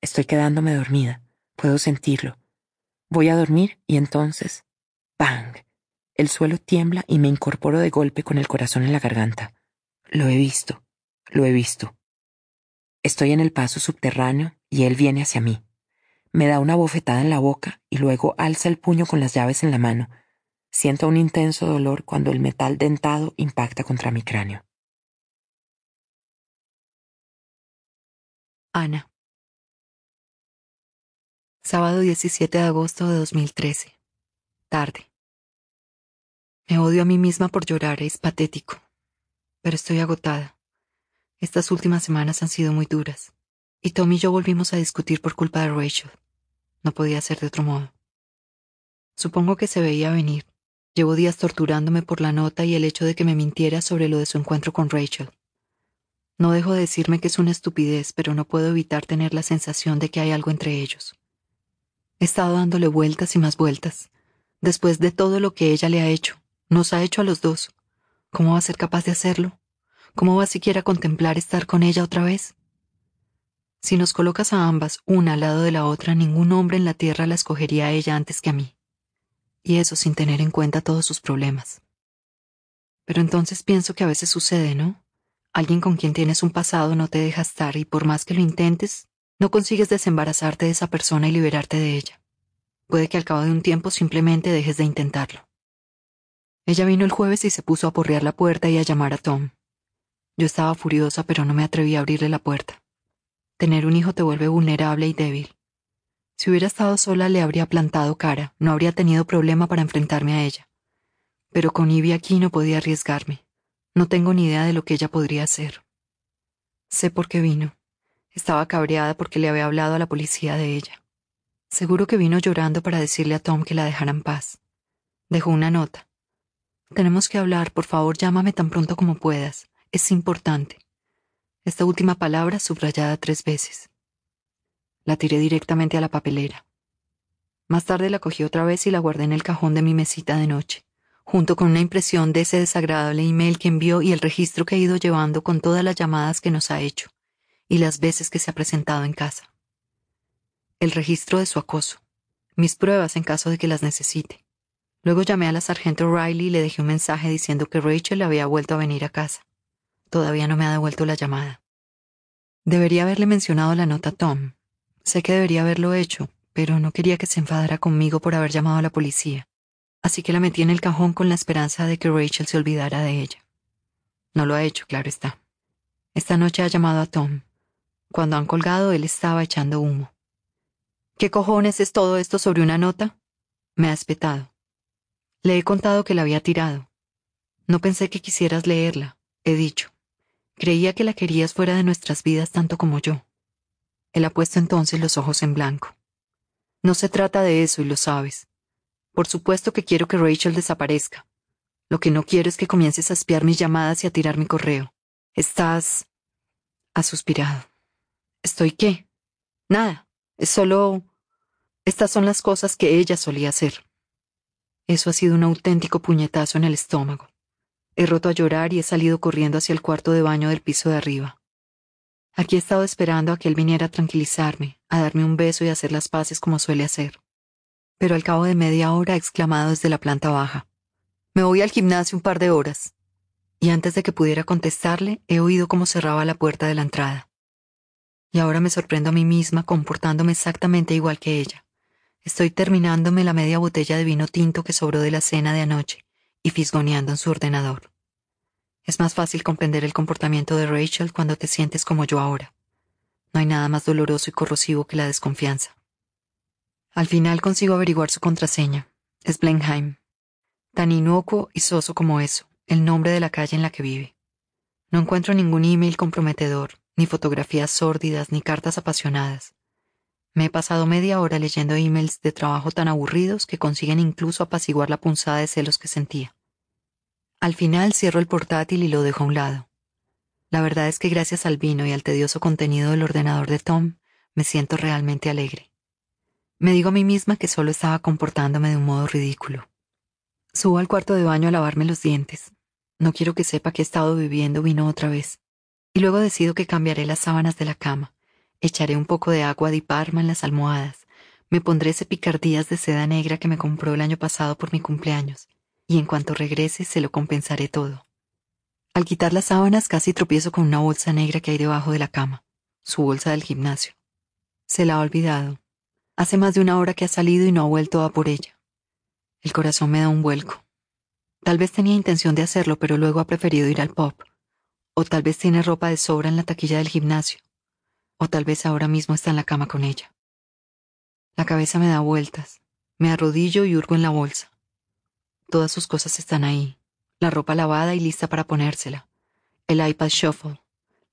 Estoy quedándome dormida, puedo sentirlo, Voy a dormir y entonces, ¡bang! El suelo tiembla y me incorporo de golpe con el corazón en la garganta. Lo he visto, lo he visto. Estoy en el paso subterráneo y él viene hacia mí. Me da una bofetada en la boca y luego alza el puño con las llaves en la mano. Siento un intenso dolor cuando el metal dentado impacta contra mi cráneo. Ana. Sábado 17 de agosto de 2013. Tarde. Me odio a mí misma por llorar, es patético. Pero estoy agotada. Estas últimas semanas han sido muy duras. Y Tom y yo volvimos a discutir por culpa de Rachel. No podía ser de otro modo. Supongo que se veía venir. Llevo días torturándome por la nota y el hecho de que me mintiera sobre lo de su encuentro con Rachel. No dejo de decirme que es una estupidez, pero no puedo evitar tener la sensación de que hay algo entre ellos. He estado dándole vueltas y más vueltas. Después de todo lo que ella le ha hecho, nos ha hecho a los dos. ¿Cómo va a ser capaz de hacerlo? ¿Cómo va siquiera a contemplar estar con ella otra vez? Si nos colocas a ambas una al lado de la otra, ningún hombre en la tierra la escogería a ella antes que a mí. Y eso sin tener en cuenta todos sus problemas. Pero entonces pienso que a veces sucede, ¿no? Alguien con quien tienes un pasado no te deja estar y por más que lo intentes, no consigues desembarazarte de esa persona y liberarte de ella. Puede que al cabo de un tiempo simplemente dejes de intentarlo. Ella vino el jueves y se puso a porrear la puerta y a llamar a Tom. Yo estaba furiosa, pero no me atreví a abrirle la puerta. Tener un hijo te vuelve vulnerable y débil. Si hubiera estado sola le habría plantado cara, no habría tenido problema para enfrentarme a ella. Pero con Ivy aquí no podía arriesgarme. No tengo ni idea de lo que ella podría hacer. Sé por qué vino. Estaba cabreada porque le había hablado a la policía de ella. Seguro que vino llorando para decirle a Tom que la dejara en paz. Dejó una nota. Tenemos que hablar, por favor, llámame tan pronto como puedas. Es importante. Esta última palabra subrayada tres veces. La tiré directamente a la papelera. Más tarde la cogí otra vez y la guardé en el cajón de mi mesita de noche, junto con una impresión de ese desagradable email que envió y el registro que he ido llevando con todas las llamadas que nos ha hecho y las veces que se ha presentado en casa. El registro de su acoso, mis pruebas en caso de que las necesite. Luego llamé a la sargento Riley y le dejé un mensaje diciendo que Rachel había vuelto a venir a casa. Todavía no me ha devuelto la llamada. Debería haberle mencionado la nota a Tom. Sé que debería haberlo hecho, pero no quería que se enfadara conmigo por haber llamado a la policía. Así que la metí en el cajón con la esperanza de que Rachel se olvidara de ella. No lo ha hecho, claro está. Esta noche ha llamado a Tom. Cuando han colgado, él estaba echando humo. ¿Qué cojones es todo esto sobre una nota? Me ha espetado. Le he contado que la había tirado. No pensé que quisieras leerla, he dicho. Creía que la querías fuera de nuestras vidas tanto como yo. Él ha puesto entonces los ojos en blanco. No se trata de eso y lo sabes. Por supuesto que quiero que Rachel desaparezca. Lo que no quiero es que comiences a espiar mis llamadas y a tirar mi correo. Estás... Ha suspirado. ¿Estoy qué? Nada. Es solo... Estas son las cosas que ella solía hacer. Eso ha sido un auténtico puñetazo en el estómago. He roto a llorar y he salido corriendo hacia el cuarto de baño del piso de arriba. Aquí he estado esperando a que él viniera a tranquilizarme, a darme un beso y a hacer las paces como suele hacer. Pero al cabo de media hora ha exclamado desde la planta baja. Me voy al gimnasio un par de horas. Y antes de que pudiera contestarle, he oído cómo cerraba la puerta de la entrada. Y ahora me sorprendo a mí misma comportándome exactamente igual que ella. Estoy terminándome la media botella de vino tinto que sobró de la cena de anoche y fisgoneando en su ordenador. Es más fácil comprender el comportamiento de Rachel cuando te sientes como yo ahora. No hay nada más doloroso y corrosivo que la desconfianza. Al final consigo averiguar su contraseña. Es Blenheim. Tan inocuo y soso como eso, el nombre de la calle en la que vive. No encuentro ningún email comprometedor, ni fotografías sórdidas, ni cartas apasionadas. Me he pasado media hora leyendo emails de trabajo tan aburridos que consiguen incluso apaciguar la punzada de celos que sentía. Al final cierro el portátil y lo dejo a un lado. La verdad es que gracias al vino y al tedioso contenido del ordenador de Tom, me siento realmente alegre. Me digo a mí misma que solo estaba comportándome de un modo ridículo. Subo al cuarto de baño a lavarme los dientes. No quiero que sepa que he estado bebiendo vino otra vez. Y luego decido que cambiaré las sábanas de la cama Echaré un poco de agua de Parma en las almohadas. Me pondré ese picardías de seda negra que me compró el año pasado por mi cumpleaños, y en cuanto regrese se lo compensaré todo. Al quitar las sábanas casi tropiezo con una bolsa negra que hay debajo de la cama, su bolsa del gimnasio. Se la ha olvidado. Hace más de una hora que ha salido y no ha vuelto a por ella. El corazón me da un vuelco. Tal vez tenía intención de hacerlo, pero luego ha preferido ir al pop. O tal vez tiene ropa de sobra en la taquilla del gimnasio. O tal vez ahora mismo está en la cama con ella. La cabeza me da vueltas. Me arrodillo y hurgo en la bolsa. Todas sus cosas están ahí. La ropa lavada y lista para ponérsela. El iPad Shuffle.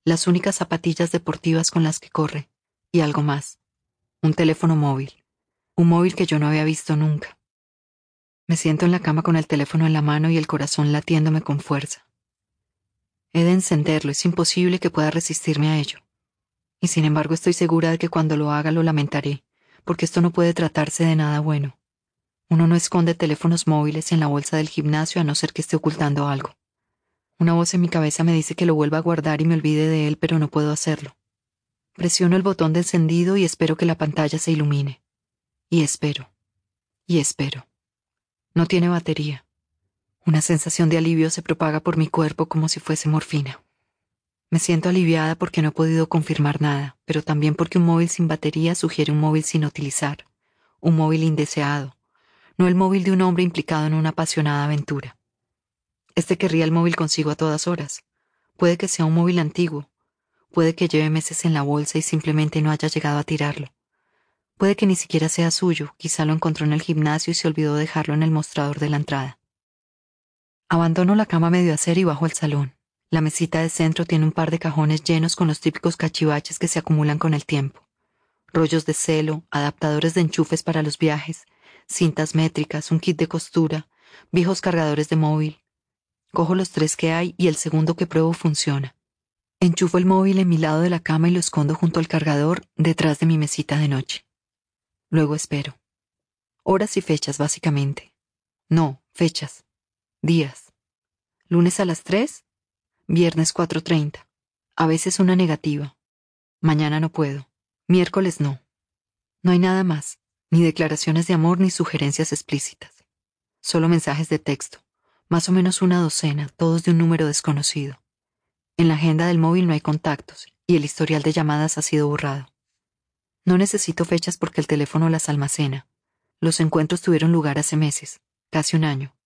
Las únicas zapatillas deportivas con las que corre. Y algo más. Un teléfono móvil. Un móvil que yo no había visto nunca. Me siento en la cama con el teléfono en la mano y el corazón latiéndome con fuerza. He de encenderlo, es imposible que pueda resistirme a ello. Y sin embargo estoy segura de que cuando lo haga lo lamentaré, porque esto no puede tratarse de nada bueno. Uno no esconde teléfonos móviles en la bolsa del gimnasio a no ser que esté ocultando algo. Una voz en mi cabeza me dice que lo vuelva a guardar y me olvide de él, pero no puedo hacerlo. Presiono el botón de encendido y espero que la pantalla se ilumine. Y espero. Y espero. No tiene batería. Una sensación de alivio se propaga por mi cuerpo como si fuese morfina. Me siento aliviada porque no he podido confirmar nada, pero también porque un móvil sin batería sugiere un móvil sin utilizar, un móvil indeseado, no el móvil de un hombre implicado en una apasionada aventura. Este querría el móvil consigo a todas horas. Puede que sea un móvil antiguo, puede que lleve meses en la bolsa y simplemente no haya llegado a tirarlo. Puede que ni siquiera sea suyo, quizá lo encontró en el gimnasio y se olvidó dejarlo en el mostrador de la entrada. Abandono la cama medio hacer y bajo al salón. La mesita de centro tiene un par de cajones llenos con los típicos cachivaches que se acumulan con el tiempo. Rollos de celo, adaptadores de enchufes para los viajes, cintas métricas, un kit de costura, viejos cargadores de móvil. Cojo los tres que hay y el segundo que pruebo funciona. Enchufo el móvil en mi lado de la cama y lo escondo junto al cargador detrás de mi mesita de noche. Luego espero. Horas y fechas, básicamente. No, fechas. Días. Lunes a las 3, viernes 4.30. A veces una negativa. Mañana no puedo. Miércoles no. No hay nada más, ni declaraciones de amor ni sugerencias explícitas. Solo mensajes de texto, más o menos una docena, todos de un número desconocido. En la agenda del móvil no hay contactos y el historial de llamadas ha sido borrado. No necesito fechas porque el teléfono las almacena. Los encuentros tuvieron lugar hace meses, casi un año.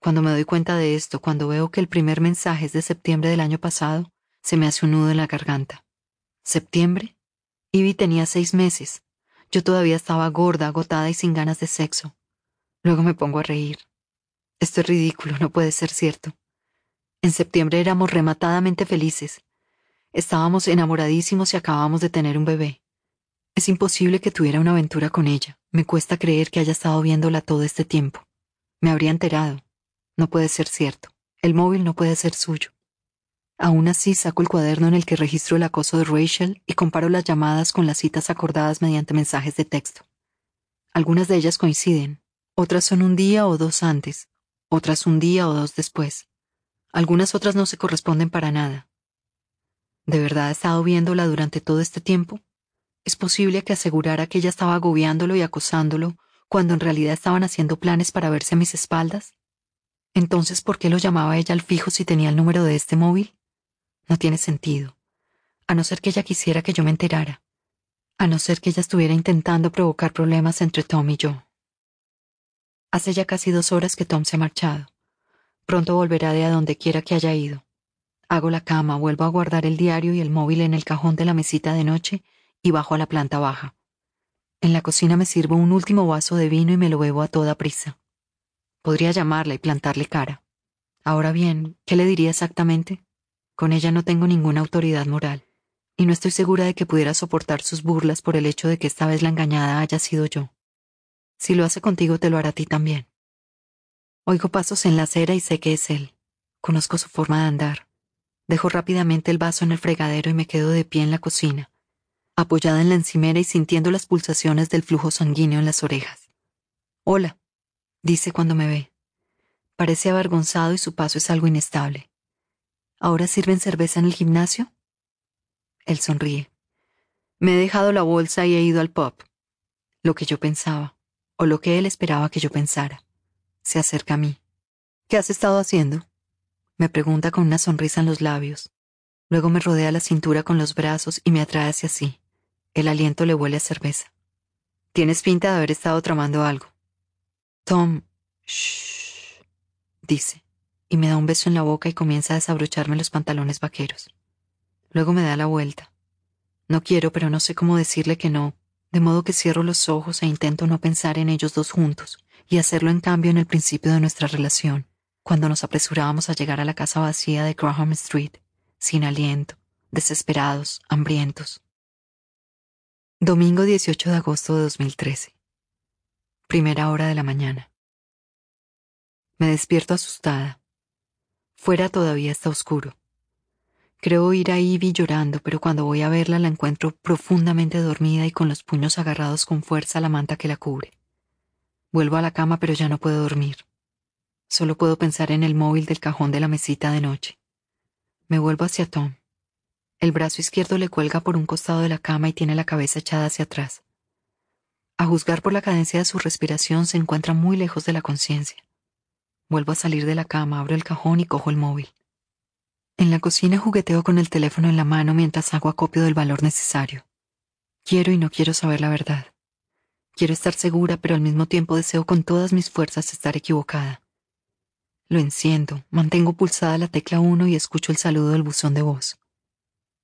Cuando me doy cuenta de esto, cuando veo que el primer mensaje es de septiembre del año pasado, se me hace un nudo en la garganta. ¿Septiembre? Ivy tenía seis meses. Yo todavía estaba gorda, agotada y sin ganas de sexo. Luego me pongo a reír. Esto es ridículo, no puede ser cierto. En septiembre éramos rematadamente felices. Estábamos enamoradísimos y acabábamos de tener un bebé. Es imposible que tuviera una aventura con ella. Me cuesta creer que haya estado viéndola todo este tiempo. Me habría enterado. No puede ser cierto. El móvil no puede ser suyo. Aún así saco el cuaderno en el que registro el acoso de Rachel y comparo las llamadas con las citas acordadas mediante mensajes de texto. Algunas de ellas coinciden, otras son un día o dos antes, otras un día o dos después. Algunas otras no se corresponden para nada. ¿De verdad ha estado viéndola durante todo este tiempo? ¿Es posible que asegurara que ella estaba agobiándolo y acosándolo cuando en realidad estaban haciendo planes para verse a mis espaldas? Entonces, ¿por qué lo llamaba ella al fijo si tenía el número de este móvil? No tiene sentido. A no ser que ella quisiera que yo me enterara. A no ser que ella estuviera intentando provocar problemas entre Tom y yo. Hace ya casi dos horas que Tom se ha marchado. Pronto volverá de a donde quiera que haya ido. Hago la cama, vuelvo a guardar el diario y el móvil en el cajón de la mesita de noche y bajo a la planta baja. En la cocina me sirvo un último vaso de vino y me lo bebo a toda prisa. Podría llamarla y plantarle cara. Ahora bien, ¿qué le diría exactamente? Con ella no tengo ninguna autoridad moral, y no estoy segura de que pudiera soportar sus burlas por el hecho de que esta vez la engañada haya sido yo. Si lo hace contigo, te lo hará a ti también. Oigo pasos en la acera y sé que es él. Conozco su forma de andar. Dejo rápidamente el vaso en el fregadero y me quedo de pie en la cocina, apoyada en la encimera y sintiendo las pulsaciones del flujo sanguíneo en las orejas. Hola, dice cuando me ve. Parece avergonzado y su paso es algo inestable. ¿Ahora sirven cerveza en el gimnasio? Él sonríe. Me he dejado la bolsa y he ido al pub. Lo que yo pensaba, o lo que él esperaba que yo pensara. Se acerca a mí. ¿Qué has estado haciendo? Me pregunta con una sonrisa en los labios. Luego me rodea la cintura con los brazos y me atrae hacia sí. El aliento le huele a cerveza. Tienes pinta de haber estado tramando algo. Tom, shh, dice, y me da un beso en la boca y comienza a desabrocharme los pantalones vaqueros. Luego me da la vuelta. No quiero, pero no sé cómo decirle que no, de modo que cierro los ojos e intento no pensar en ellos dos juntos, y hacerlo en cambio en el principio de nuestra relación, cuando nos apresurábamos a llegar a la casa vacía de Graham Street, sin aliento, desesperados, hambrientos. Domingo 18 de agosto de 2013. Primera hora de la mañana. Me despierto asustada. Fuera todavía está oscuro. Creo oír a Ivy llorando, pero cuando voy a verla la encuentro profundamente dormida y con los puños agarrados con fuerza a la manta que la cubre. Vuelvo a la cama, pero ya no puedo dormir. Solo puedo pensar en el móvil del cajón de la mesita de noche. Me vuelvo hacia Tom. El brazo izquierdo le cuelga por un costado de la cama y tiene la cabeza echada hacia atrás. A juzgar por la cadencia de su respiración se encuentra muy lejos de la conciencia. Vuelvo a salir de la cama, abro el cajón y cojo el móvil. En la cocina jugueteo con el teléfono en la mano mientras hago acopio del valor necesario. Quiero y no quiero saber la verdad. Quiero estar segura, pero al mismo tiempo deseo con todas mis fuerzas estar equivocada. Lo enciendo, mantengo pulsada la tecla 1 y escucho el saludo del buzón de voz.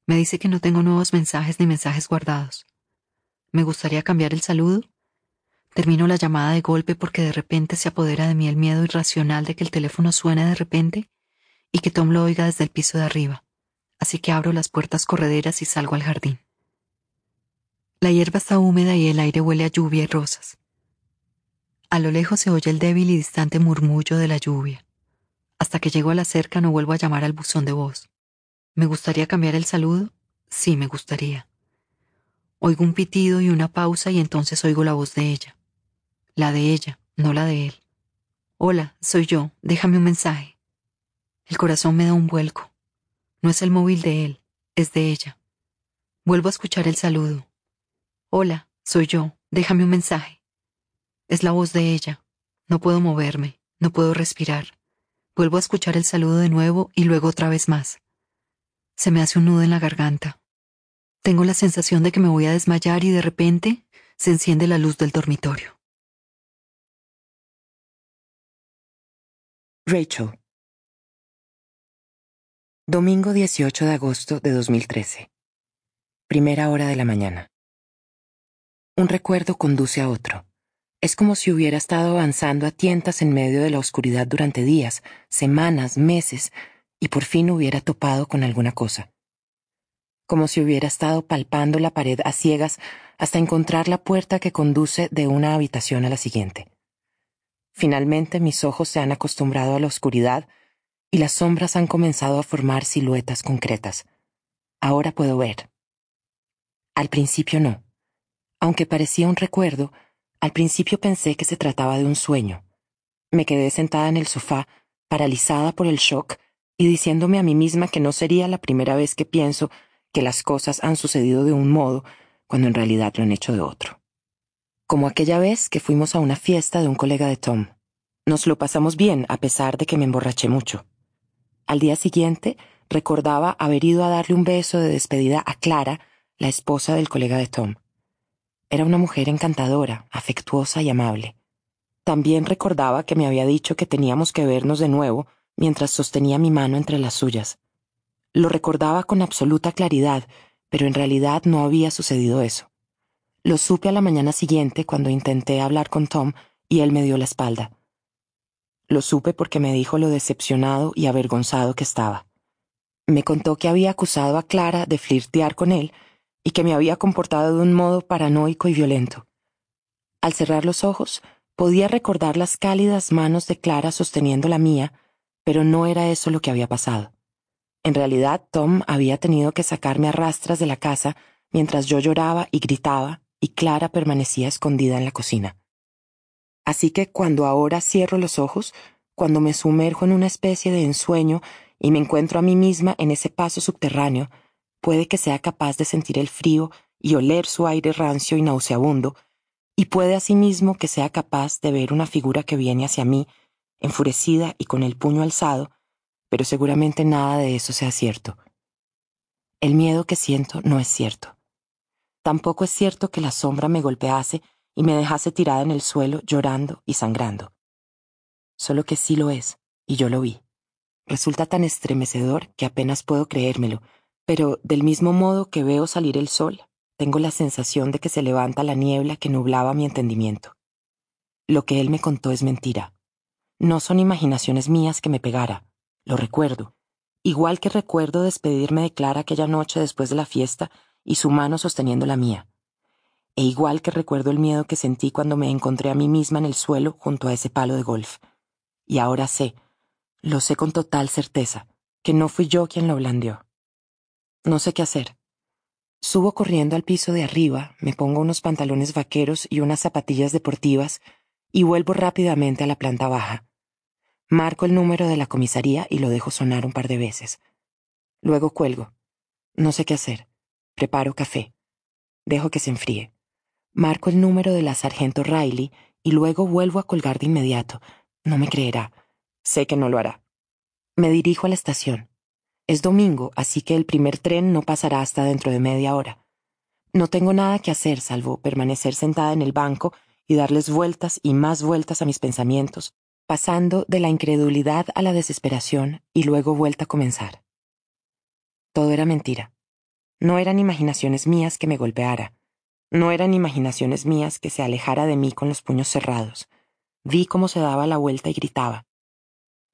Me dice que no tengo nuevos mensajes ni mensajes guardados. ¿Me gustaría cambiar el saludo? Termino la llamada de golpe porque de repente se apodera de mí el miedo irracional de que el teléfono suene de repente y que Tom lo oiga desde el piso de arriba, así que abro las puertas correderas y salgo al jardín. La hierba está húmeda y el aire huele a lluvia y rosas. A lo lejos se oye el débil y distante murmullo de la lluvia. Hasta que llego a la cerca no vuelvo a llamar al buzón de voz. ¿Me gustaría cambiar el saludo? Sí, me gustaría. Oigo un pitido y una pausa y entonces oigo la voz de ella. La de ella, no la de él. Hola, soy yo, déjame un mensaje. El corazón me da un vuelco. No es el móvil de él, es de ella. Vuelvo a escuchar el saludo. Hola, soy yo, déjame un mensaje. Es la voz de ella. No puedo moverme, no puedo respirar. Vuelvo a escuchar el saludo de nuevo y luego otra vez más. Se me hace un nudo en la garganta. Tengo la sensación de que me voy a desmayar y de repente se enciende la luz del dormitorio. Rachel. Domingo 18 de agosto de 2013. Primera hora de la mañana. Un recuerdo conduce a otro. Es como si hubiera estado avanzando a tientas en medio de la oscuridad durante días, semanas, meses, y por fin hubiera topado con alguna cosa. Como si hubiera estado palpando la pared a ciegas hasta encontrar la puerta que conduce de una habitación a la siguiente. Finalmente mis ojos se han acostumbrado a la oscuridad y las sombras han comenzado a formar siluetas concretas. Ahora puedo ver. Al principio no. Aunque parecía un recuerdo, al principio pensé que se trataba de un sueño. Me quedé sentada en el sofá, paralizada por el shock, y diciéndome a mí misma que no sería la primera vez que pienso que las cosas han sucedido de un modo cuando en realidad lo han hecho de otro. Como aquella vez que fuimos a una fiesta de un colega de Tom. Nos lo pasamos bien a pesar de que me emborraché mucho. Al día siguiente, recordaba haber ido a darle un beso de despedida a Clara, la esposa del colega de Tom. Era una mujer encantadora, afectuosa y amable. También recordaba que me había dicho que teníamos que vernos de nuevo mientras sostenía mi mano entre las suyas. Lo recordaba con absoluta claridad, pero en realidad no había sucedido eso. Lo supe a la mañana siguiente cuando intenté hablar con Tom y él me dio la espalda. Lo supe porque me dijo lo decepcionado y avergonzado que estaba. Me contó que había acusado a Clara de flirtear con él y que me había comportado de un modo paranoico y violento. Al cerrar los ojos, podía recordar las cálidas manos de Clara sosteniendo la mía, pero no era eso lo que había pasado. En realidad, Tom había tenido que sacarme a rastras de la casa mientras yo lloraba y gritaba y Clara permanecía escondida en la cocina. Así que cuando ahora cierro los ojos, cuando me sumerjo en una especie de ensueño y me encuentro a mí misma en ese paso subterráneo, puede que sea capaz de sentir el frío y oler su aire rancio y nauseabundo, y puede asimismo que sea capaz de ver una figura que viene hacia mí, enfurecida y con el puño alzado, pero seguramente nada de eso sea cierto. El miedo que siento no es cierto. Tampoco es cierto que la sombra me golpease y me dejase tirada en el suelo llorando y sangrando. Solo que sí lo es, y yo lo vi. Resulta tan estremecedor que apenas puedo creérmelo, pero del mismo modo que veo salir el sol, tengo la sensación de que se levanta la niebla que nublaba mi entendimiento. Lo que él me contó es mentira. No son imaginaciones mías que me pegara, lo recuerdo, igual que recuerdo despedirme de Clara aquella noche después de la fiesta y su mano sosteniendo la mía, e igual que recuerdo el miedo que sentí cuando me encontré a mí misma en el suelo junto a ese palo de golf. Y ahora sé, lo sé con total certeza, que no fui yo quien lo blandió. No sé qué hacer. Subo corriendo al piso de arriba, me pongo unos pantalones vaqueros y unas zapatillas deportivas y vuelvo rápidamente a la planta baja. Marco el número de la comisaría y lo dejo sonar un par de veces. Luego cuelgo. No sé qué hacer. Preparo café. Dejo que se enfríe. Marco el número de la sargento Riley y luego vuelvo a colgar de inmediato. No me creerá. Sé que no lo hará. Me dirijo a la estación. Es domingo, así que el primer tren no pasará hasta dentro de media hora. No tengo nada que hacer salvo permanecer sentada en el banco y darles vueltas y más vueltas a mis pensamientos, pasando de la incredulidad a la desesperación y luego vuelta a comenzar. Todo era mentira. No eran imaginaciones mías que me golpeara. No eran imaginaciones mías que se alejara de mí con los puños cerrados. Vi cómo se daba la vuelta y gritaba.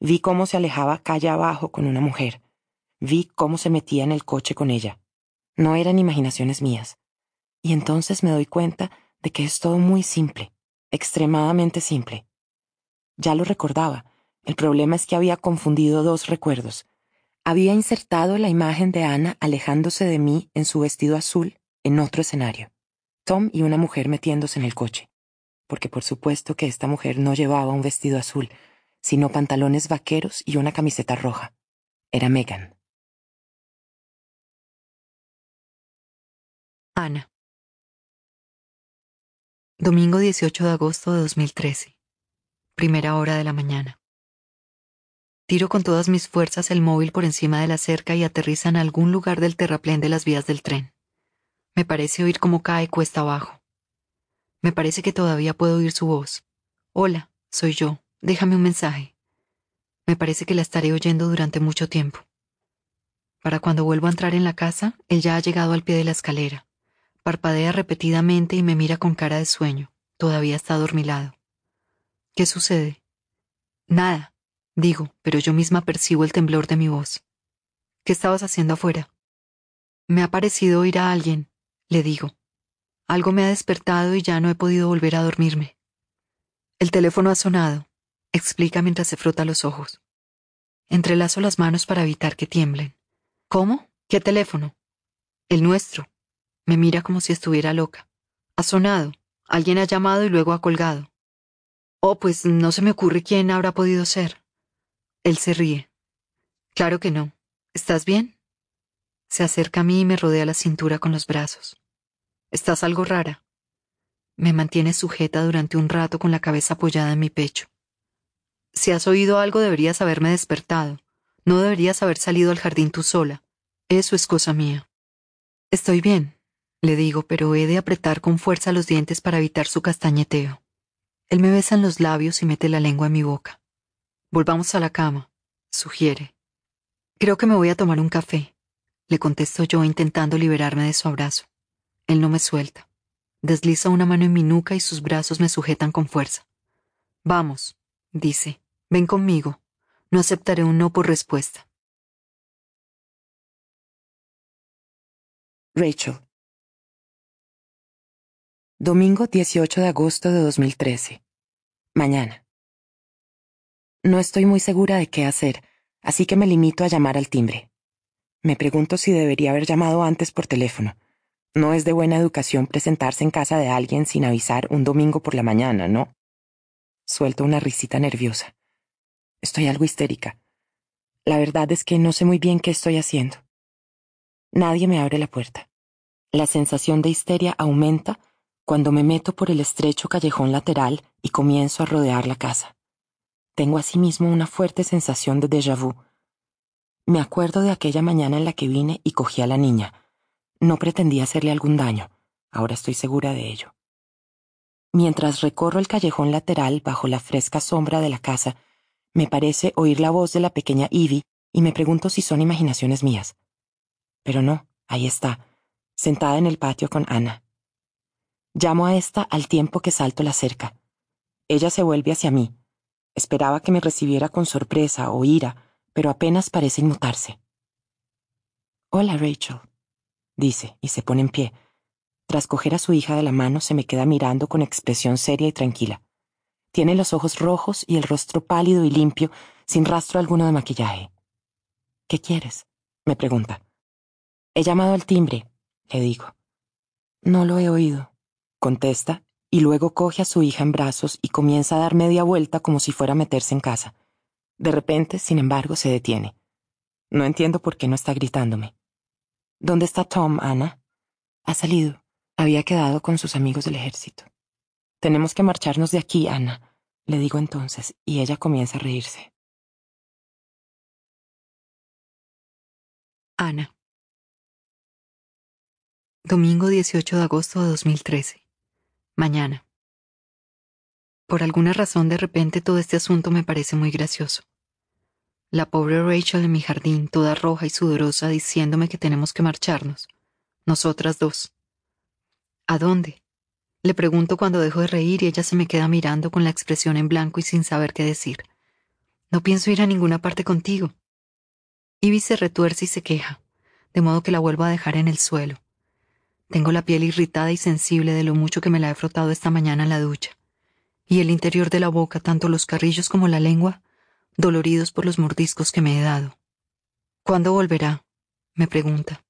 Vi cómo se alejaba calle abajo con una mujer. Vi cómo se metía en el coche con ella. No eran imaginaciones mías. Y entonces me doy cuenta de que es todo muy simple, extremadamente simple. Ya lo recordaba. El problema es que había confundido dos recuerdos. Había insertado la imagen de Ana alejándose de mí en su vestido azul en otro escenario. Tom y una mujer metiéndose en el coche, porque por supuesto que esta mujer no llevaba un vestido azul, sino pantalones vaqueros y una camiseta roja. Era Megan. Ana. Domingo 18 de agosto de 2013. Primera hora de la mañana. Tiro con todas mis fuerzas el móvil por encima de la cerca y aterriza en algún lugar del terraplén de las vías del tren. Me parece oír cómo cae cuesta abajo. Me parece que todavía puedo oír su voz. Hola, soy yo. Déjame un mensaje. Me parece que la estaré oyendo durante mucho tiempo. Para cuando vuelvo a entrar en la casa, él ya ha llegado al pie de la escalera. Parpadea repetidamente y me mira con cara de sueño. Todavía está adormilado. ¿Qué sucede? Nada, digo, pero yo misma percibo el temblor de mi voz. ¿Qué estabas haciendo afuera? Me ha parecido oír a alguien, le digo. Algo me ha despertado y ya no he podido volver a dormirme. El teléfono ha sonado, explica mientras se frota los ojos. Entrelazo las manos para evitar que tiemblen. ¿Cómo? ¿Qué teléfono? El nuestro. Me mira como si estuviera loca. Ha sonado. Alguien ha llamado y luego ha colgado. Oh, pues no se me ocurre quién habrá podido ser. Él se ríe. Claro que no. ¿Estás bien? Se acerca a mí y me rodea la cintura con los brazos. Estás algo rara. Me mantiene sujeta durante un rato con la cabeza apoyada en mi pecho. Si has oído algo deberías haberme despertado. No deberías haber salido al jardín tú sola. Eso es cosa mía. Estoy bien, le digo, pero he de apretar con fuerza los dientes para evitar su castañeteo. Él me besa en los labios y mete la lengua en mi boca. Volvamos a la cama, sugiere. Creo que me voy a tomar un café, le contesto yo intentando liberarme de su abrazo. Él no me suelta. Desliza una mano en mi nuca y sus brazos me sujetan con fuerza. Vamos, dice, ven conmigo. No aceptaré un no por respuesta. Rachel. Domingo 18 de agosto de 2013. Mañana. No estoy muy segura de qué hacer, así que me limito a llamar al timbre. Me pregunto si debería haber llamado antes por teléfono. No es de buena educación presentarse en casa de alguien sin avisar un domingo por la mañana, ¿no? Suelto una risita nerviosa. Estoy algo histérica. La verdad es que no sé muy bien qué estoy haciendo. Nadie me abre la puerta. La sensación de histeria aumenta cuando me meto por el estrecho callejón lateral y comienzo a rodear la casa. Tengo asimismo una fuerte sensación de déjà vu. Me acuerdo de aquella mañana en la que vine y cogí a la niña. No pretendía hacerle algún daño. Ahora estoy segura de ello. mientras recorro el callejón lateral bajo la fresca sombra de la casa, me parece oír la voz de la pequeña Ivy y me pregunto si son imaginaciones mías. Pero no, ahí está, sentada en el patio con Ana. Llamo a esta al tiempo que salto la cerca. Ella se vuelve hacia mí. Esperaba que me recibiera con sorpresa o ira, pero apenas parece inmutarse. Hola, Rachel, dice, y se pone en pie. Tras coger a su hija de la mano, se me queda mirando con expresión seria y tranquila. Tiene los ojos rojos y el rostro pálido y limpio, sin rastro alguno de maquillaje. ¿Qué quieres? me pregunta. He llamado al timbre, le digo. No lo he oído, contesta, y luego coge a su hija en brazos y comienza a dar media vuelta como si fuera a meterse en casa. De repente, sin embargo, se detiene. No entiendo por qué no está gritándome. ¿Dónde está Tom, Ana? Ha salido. Había quedado con sus amigos del ejército. Tenemos que marcharnos de aquí, Ana, le digo entonces, y ella comienza a reírse. Ana. Domingo 18 de agosto de 2013. Mañana. Por alguna razón de repente todo este asunto me parece muy gracioso. La pobre Rachel en mi jardín, toda roja y sudorosa, diciéndome que tenemos que marcharnos. Nosotras dos. ¿A dónde? Le pregunto cuando dejo de reír y ella se me queda mirando con la expresión en blanco y sin saber qué decir. No pienso ir a ninguna parte contigo. Ivy se retuerce y se queja, de modo que la vuelvo a dejar en el suelo. Tengo la piel irritada y sensible de lo mucho que me la he frotado esta mañana en la ducha. Y el interior de la boca, tanto los carrillos como la lengua, doloridos por los mordiscos que me he dado. ¿Cuándo volverá? me pregunta.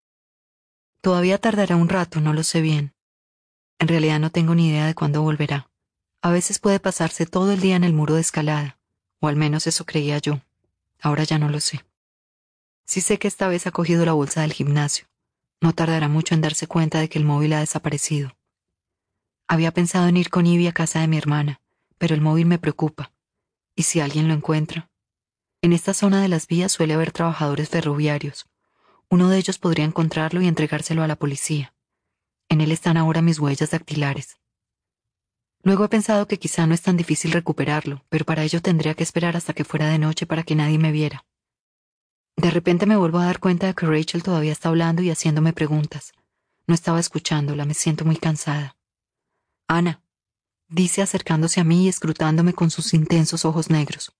Todavía tardará un rato, no lo sé bien. En realidad no tengo ni idea de cuándo volverá. A veces puede pasarse todo el día en el muro de escalada, o al menos eso creía yo. Ahora ya no lo sé. Sí sé que esta vez ha cogido la bolsa del gimnasio. No tardará mucho en darse cuenta de que el móvil ha desaparecido. Había pensado en ir con Ivy a casa de mi hermana, pero el móvil me preocupa. ¿Y si alguien lo encuentra? En esta zona de las vías suele haber trabajadores ferroviarios. Uno de ellos podría encontrarlo y entregárselo a la policía. En él están ahora mis huellas dactilares. Luego he pensado que quizá no es tan difícil recuperarlo, pero para ello tendría que esperar hasta que fuera de noche para que nadie me viera. De repente me vuelvo a dar cuenta de que Rachel todavía está hablando y haciéndome preguntas. No estaba escuchándola, me siento muy cansada. Ana, dice acercándose a mí y escrutándome con sus intensos ojos negros.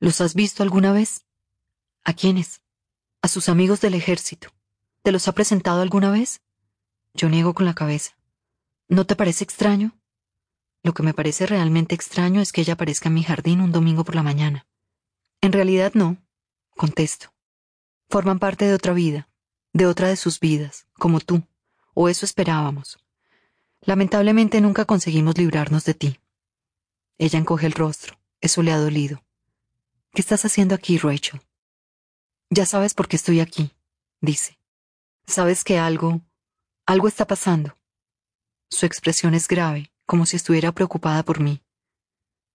¿Los has visto alguna vez? ¿A quiénes? A sus amigos del ejército. ¿Te los ha presentado alguna vez? Yo niego con la cabeza. ¿No te parece extraño? Lo que me parece realmente extraño es que ella aparezca en mi jardín un domingo por la mañana. En realidad no, contesto. Forman parte de otra vida, de otra de sus vidas, como tú, o eso esperábamos. Lamentablemente nunca conseguimos librarnos de ti. Ella encoge el rostro, eso le ha dolido. ¿Qué estás haciendo aquí, Rachel? Ya sabes por qué estoy aquí, dice. Sabes que algo, algo está pasando. Su expresión es grave, como si estuviera preocupada por mí.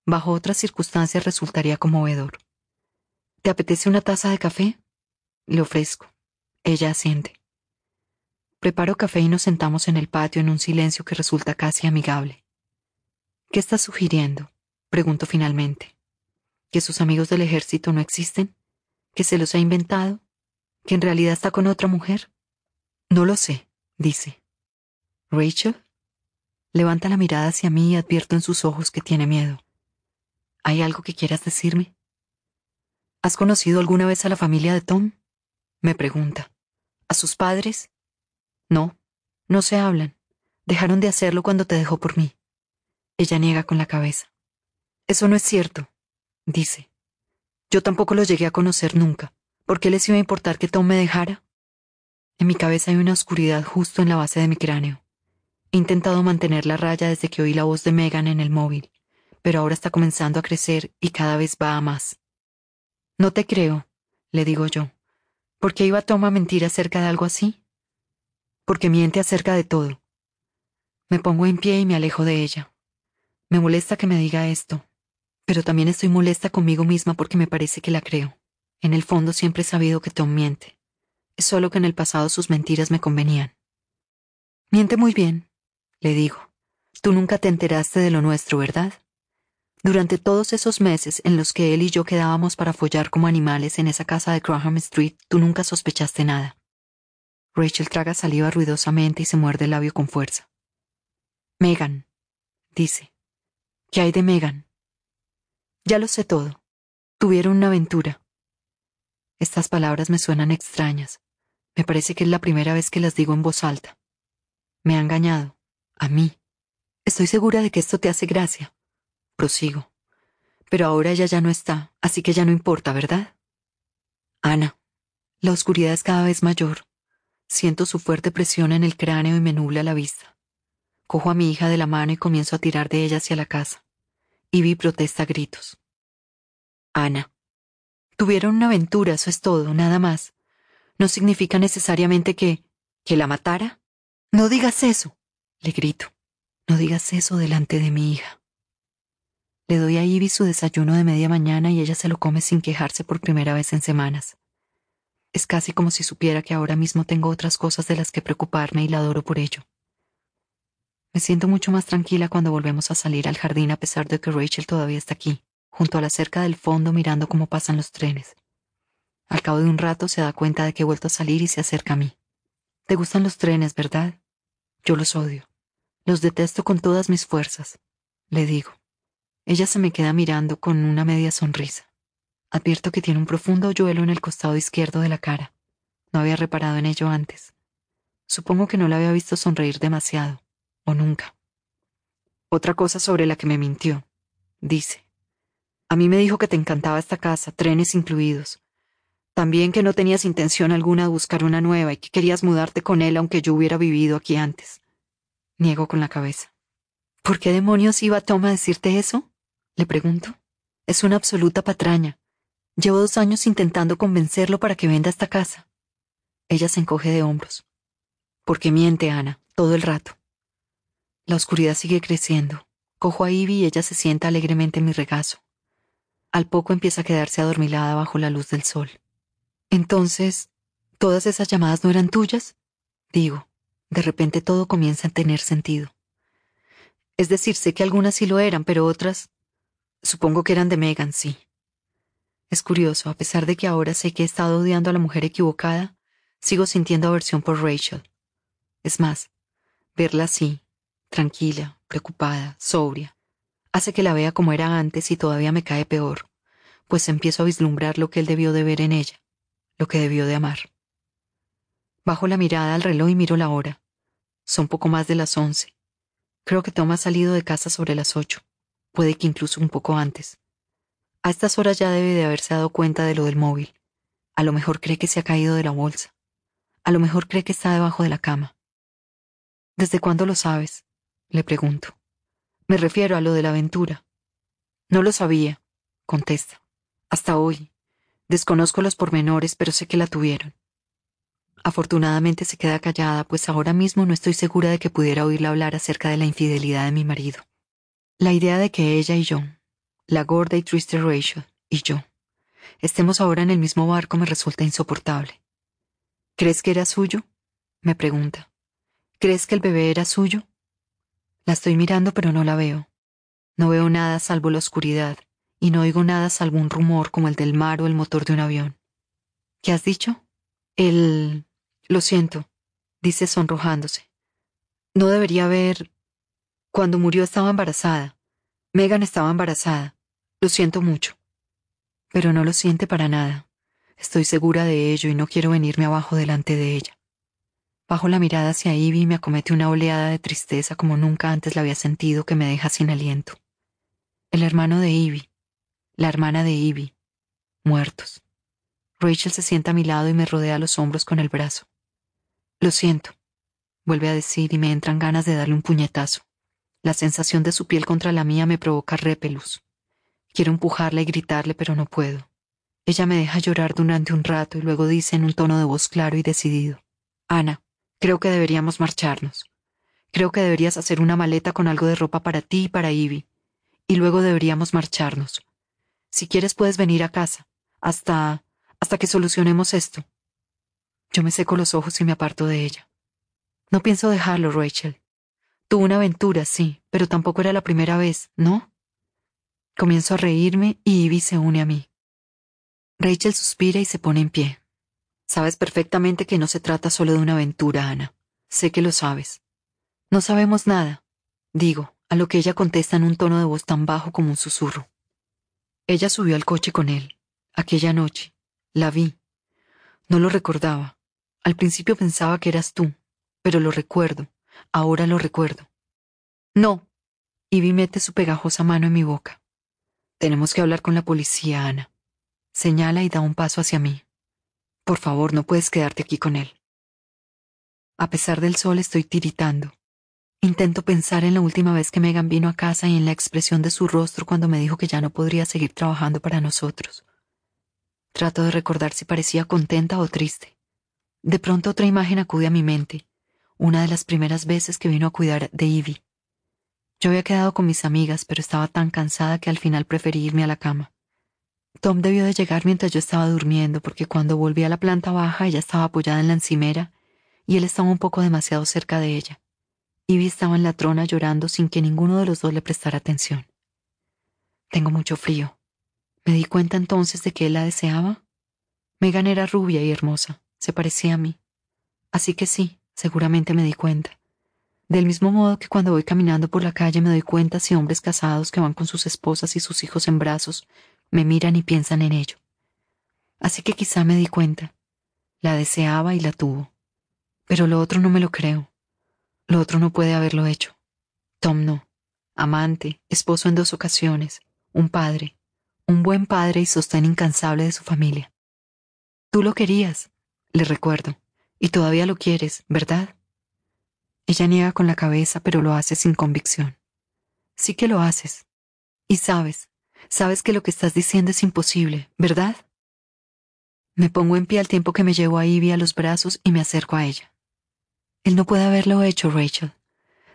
Bajo otras circunstancias resultaría conmovedor. ¿Te apetece una taza de café? Le ofrezco. Ella asiente. Preparo café y nos sentamos en el patio en un silencio que resulta casi amigable. ¿Qué estás sugiriendo? Pregunto finalmente que sus amigos del ejército no existen, que se los ha inventado, que en realidad está con otra mujer. No lo sé, dice. Rachel levanta la mirada hacia mí y advierto en sus ojos que tiene miedo. ¿Hay algo que quieras decirme? ¿Has conocido alguna vez a la familia de Tom? Me pregunta. ¿A sus padres? No, no se hablan. Dejaron de hacerlo cuando te dejó por mí. Ella niega con la cabeza. Eso no es cierto dice. Yo tampoco los llegué a conocer nunca. ¿Por qué les iba a importar que Tom me dejara? En mi cabeza hay una oscuridad justo en la base de mi cráneo. He intentado mantener la raya desde que oí la voz de Megan en el móvil, pero ahora está comenzando a crecer y cada vez va a más. No te creo, le digo yo. ¿Por qué iba Tom a mentir acerca de algo así? Porque miente acerca de todo. Me pongo en pie y me alejo de ella. Me molesta que me diga esto, pero también estoy molesta conmigo misma porque me parece que la creo. En el fondo siempre he sabido que Tom miente. Es solo que en el pasado sus mentiras me convenían. Miente muy bien, le digo. Tú nunca te enteraste de lo nuestro, ¿verdad? Durante todos esos meses en los que él y yo quedábamos para follar como animales en esa casa de Graham Street, tú nunca sospechaste nada. Rachel traga saliva ruidosamente y se muerde el labio con fuerza. Megan, dice. ¿Qué hay de Megan? Ya lo sé todo. Tuvieron una aventura. Estas palabras me suenan extrañas. Me parece que es la primera vez que las digo en voz alta. Me ha engañado. A mí. Estoy segura de que esto te hace gracia. Prosigo. Pero ahora ella ya no está, así que ya no importa, ¿verdad? Ana. La oscuridad es cada vez mayor. Siento su fuerte presión en el cráneo y me nubla la vista. Cojo a mi hija de la mano y comienzo a tirar de ella hacia la casa. Ivy protesta a gritos. Ana. Tuvieron una aventura, eso es todo, nada más. No significa necesariamente que... que la matara. No digas eso, le grito. No digas eso delante de mi hija. Le doy a Ivy su desayuno de media mañana y ella se lo come sin quejarse por primera vez en semanas. Es casi como si supiera que ahora mismo tengo otras cosas de las que preocuparme y la adoro por ello. Me siento mucho más tranquila cuando volvemos a salir al jardín a pesar de que Rachel todavía está aquí, junto a la cerca del fondo mirando cómo pasan los trenes. Al cabo de un rato se da cuenta de que he vuelto a salir y se acerca a mí. Te gustan los trenes, ¿verdad? Yo los odio. Los detesto con todas mis fuerzas, le digo. Ella se me queda mirando con una media sonrisa. Advierto que tiene un profundo hoyuelo en el costado izquierdo de la cara. No había reparado en ello antes. Supongo que no la había visto sonreír demasiado, o nunca. Otra cosa sobre la que me mintió, dice. A mí me dijo que te encantaba esta casa, trenes incluidos. También que no tenías intención alguna de buscar una nueva y que querías mudarte con él aunque yo hubiera vivido aquí antes. Niego con la cabeza. ¿Por qué demonios iba Tom a decirte eso? Le pregunto. Es una absoluta patraña. Llevo dos años intentando convencerlo para que venda esta casa. Ella se encoge de hombros. Porque miente, Ana, todo el rato. La oscuridad sigue creciendo. Cojo a Ivy y ella se sienta alegremente en mi regazo. Al poco empieza a quedarse adormilada bajo la luz del sol. Entonces, ¿todas esas llamadas no eran tuyas? Digo, de repente todo comienza a tener sentido. Es decir, sé que algunas sí lo eran, pero otras Supongo que eran de Megan, sí. Es curioso, a pesar de que ahora sé que he estado odiando a la mujer equivocada, sigo sintiendo aversión por Rachel. Es más, verla así, tranquila, preocupada, sobria, hace que la vea como era antes y todavía me cae peor, pues empiezo a vislumbrar lo que él debió de ver en ella, lo que debió de amar. Bajo la mirada al reloj y miro la hora. Son poco más de las once. Creo que Tom ha salido de casa sobre las ocho puede que incluso un poco antes. A estas horas ya debe de haberse dado cuenta de lo del móvil. A lo mejor cree que se ha caído de la bolsa. A lo mejor cree que está debajo de la cama. ¿Desde cuándo lo sabes? Le pregunto. Me refiero a lo de la aventura. No lo sabía, contesta. Hasta hoy. Desconozco los pormenores, pero sé que la tuvieron. Afortunadamente se queda callada, pues ahora mismo no estoy segura de que pudiera oírla hablar acerca de la infidelidad de mi marido. La idea de que ella y yo, la gorda y triste Rachel y yo, estemos ahora en el mismo barco me resulta insoportable. ¿Crees que era suyo? me pregunta. ¿Crees que el bebé era suyo? La estoy mirando pero no la veo. No veo nada salvo la oscuridad, y no oigo nada salvo un rumor como el del mar o el motor de un avión. ¿Qué has dicho? El... Lo siento, dice sonrojándose. No debería haber... Cuando murió estaba embarazada. Megan estaba embarazada. Lo siento mucho. Pero no lo siente para nada. Estoy segura de ello y no quiero venirme abajo delante de ella. Bajo la mirada hacia Ivy y me acomete una oleada de tristeza como nunca antes la había sentido que me deja sin aliento. El hermano de Ivy, la hermana de Ivy, muertos. Rachel se sienta a mi lado y me rodea los hombros con el brazo. Lo siento, vuelve a decir y me entran ganas de darle un puñetazo. La sensación de su piel contra la mía me provoca repelús. Quiero empujarla y gritarle, pero no puedo. Ella me deja llorar durante un rato y luego dice en un tono de voz claro y decidido, Ana, creo que deberíamos marcharnos. Creo que deberías hacer una maleta con algo de ropa para ti y para Ivy. Y luego deberíamos marcharnos. Si quieres puedes venir a casa, hasta... hasta que solucionemos esto. Yo me seco los ojos y me aparto de ella. No pienso dejarlo, Rachel. Tuvo una aventura, sí, pero tampoco era la primera vez, ¿no? Comienzo a reírme y Ivy se une a mí. Rachel suspira y se pone en pie. Sabes perfectamente que no se trata solo de una aventura, Ana. Sé que lo sabes. No sabemos nada, digo, a lo que ella contesta en un tono de voz tan bajo como un susurro. Ella subió al coche con él, aquella noche. La vi. No lo recordaba. Al principio pensaba que eras tú, pero lo recuerdo. Ahora lo recuerdo. No. Ivy mete su pegajosa mano en mi boca. Tenemos que hablar con la policía, Ana. Señala y da un paso hacia mí. Por favor, no puedes quedarte aquí con él. A pesar del sol estoy tiritando. Intento pensar en la última vez que Megan vino a casa y en la expresión de su rostro cuando me dijo que ya no podría seguir trabajando para nosotros. Trato de recordar si parecía contenta o triste. De pronto otra imagen acude a mi mente, una de las primeras veces que vino a cuidar de Ivy. Yo había quedado con mis amigas, pero estaba tan cansada que al final preferí irme a la cama. Tom debió de llegar mientras yo estaba durmiendo, porque cuando volví a la planta baja ella estaba apoyada en la encimera y él estaba un poco demasiado cerca de ella. Ivy estaba en la trona llorando sin que ninguno de los dos le prestara atención. Tengo mucho frío. Me di cuenta entonces de que él la deseaba. Megan era rubia y hermosa, se parecía a mí. Así que sí, seguramente me di cuenta. Del mismo modo que cuando voy caminando por la calle me doy cuenta si hombres casados que van con sus esposas y sus hijos en brazos me miran y piensan en ello. Así que quizá me di cuenta. La deseaba y la tuvo. Pero lo otro no me lo creo. Lo otro no puede haberlo hecho. Tom no. Amante, esposo en dos ocasiones, un padre, un buen padre y sostén incansable de su familia. Tú lo querías, le recuerdo, y todavía lo quieres, ¿verdad? Ella niega con la cabeza, pero lo hace sin convicción. Sí que lo haces. Y sabes, Sabes que lo que estás diciendo es imposible, ¿verdad? Me pongo en pie al tiempo que me llevo a Ivy a los brazos y me acerco a ella. Él no puede haberlo hecho, Rachel.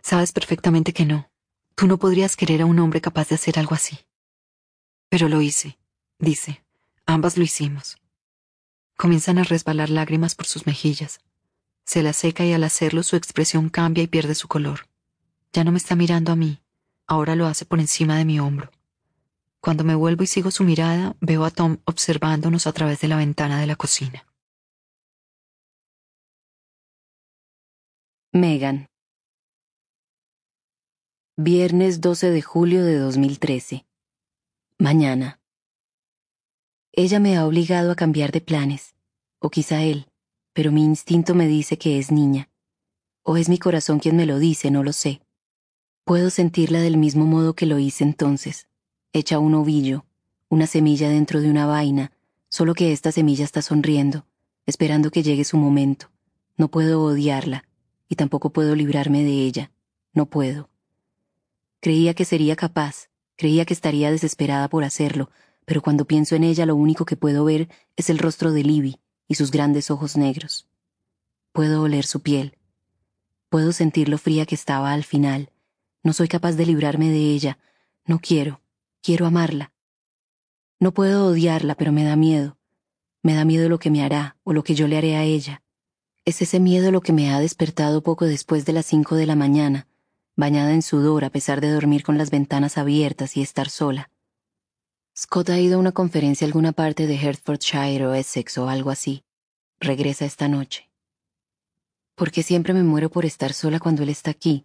Sabes perfectamente que no. Tú no podrías querer a un hombre capaz de hacer algo así. Pero lo hice, dice. Ambas lo hicimos. Comienzan a resbalar lágrimas por sus mejillas. Se la seca y al hacerlo su expresión cambia y pierde su color. Ya no me está mirando a mí, ahora lo hace por encima de mi hombro. Cuando me vuelvo y sigo su mirada, veo a Tom observándonos a través de la ventana de la cocina. Megan. Viernes 12 de julio de 2013. Mañana. Ella me ha obligado a cambiar de planes, o quizá él, pero mi instinto me dice que es niña. O es mi corazón quien me lo dice, no lo sé. Puedo sentirla del mismo modo que lo hice entonces, Echa un ovillo, una semilla dentro de una vaina, solo que esta semilla está sonriendo, esperando que llegue su momento. No puedo odiarla, y tampoco puedo librarme de ella. No puedo. Creía que sería capaz, creía que estaría desesperada por hacerlo, pero cuando pienso en ella lo único que puedo ver es el rostro de Libby y sus grandes ojos negros. Puedo oler su piel. Puedo sentir lo fría que estaba al final. No soy capaz de librarme de ella. No quiero. Quiero amarla. No puedo odiarla, pero me da miedo. Me da miedo lo que me hará o lo que yo le haré a ella. Es ese miedo lo que me ha despertado poco después de las cinco de la mañana, bañada en sudor a pesar de dormir con las ventanas abiertas y estar sola. Scott ha ido a una conferencia a alguna parte de Hertfordshire o Essex o algo así. Regresa esta noche. Porque siempre me muero por estar sola cuando él está aquí,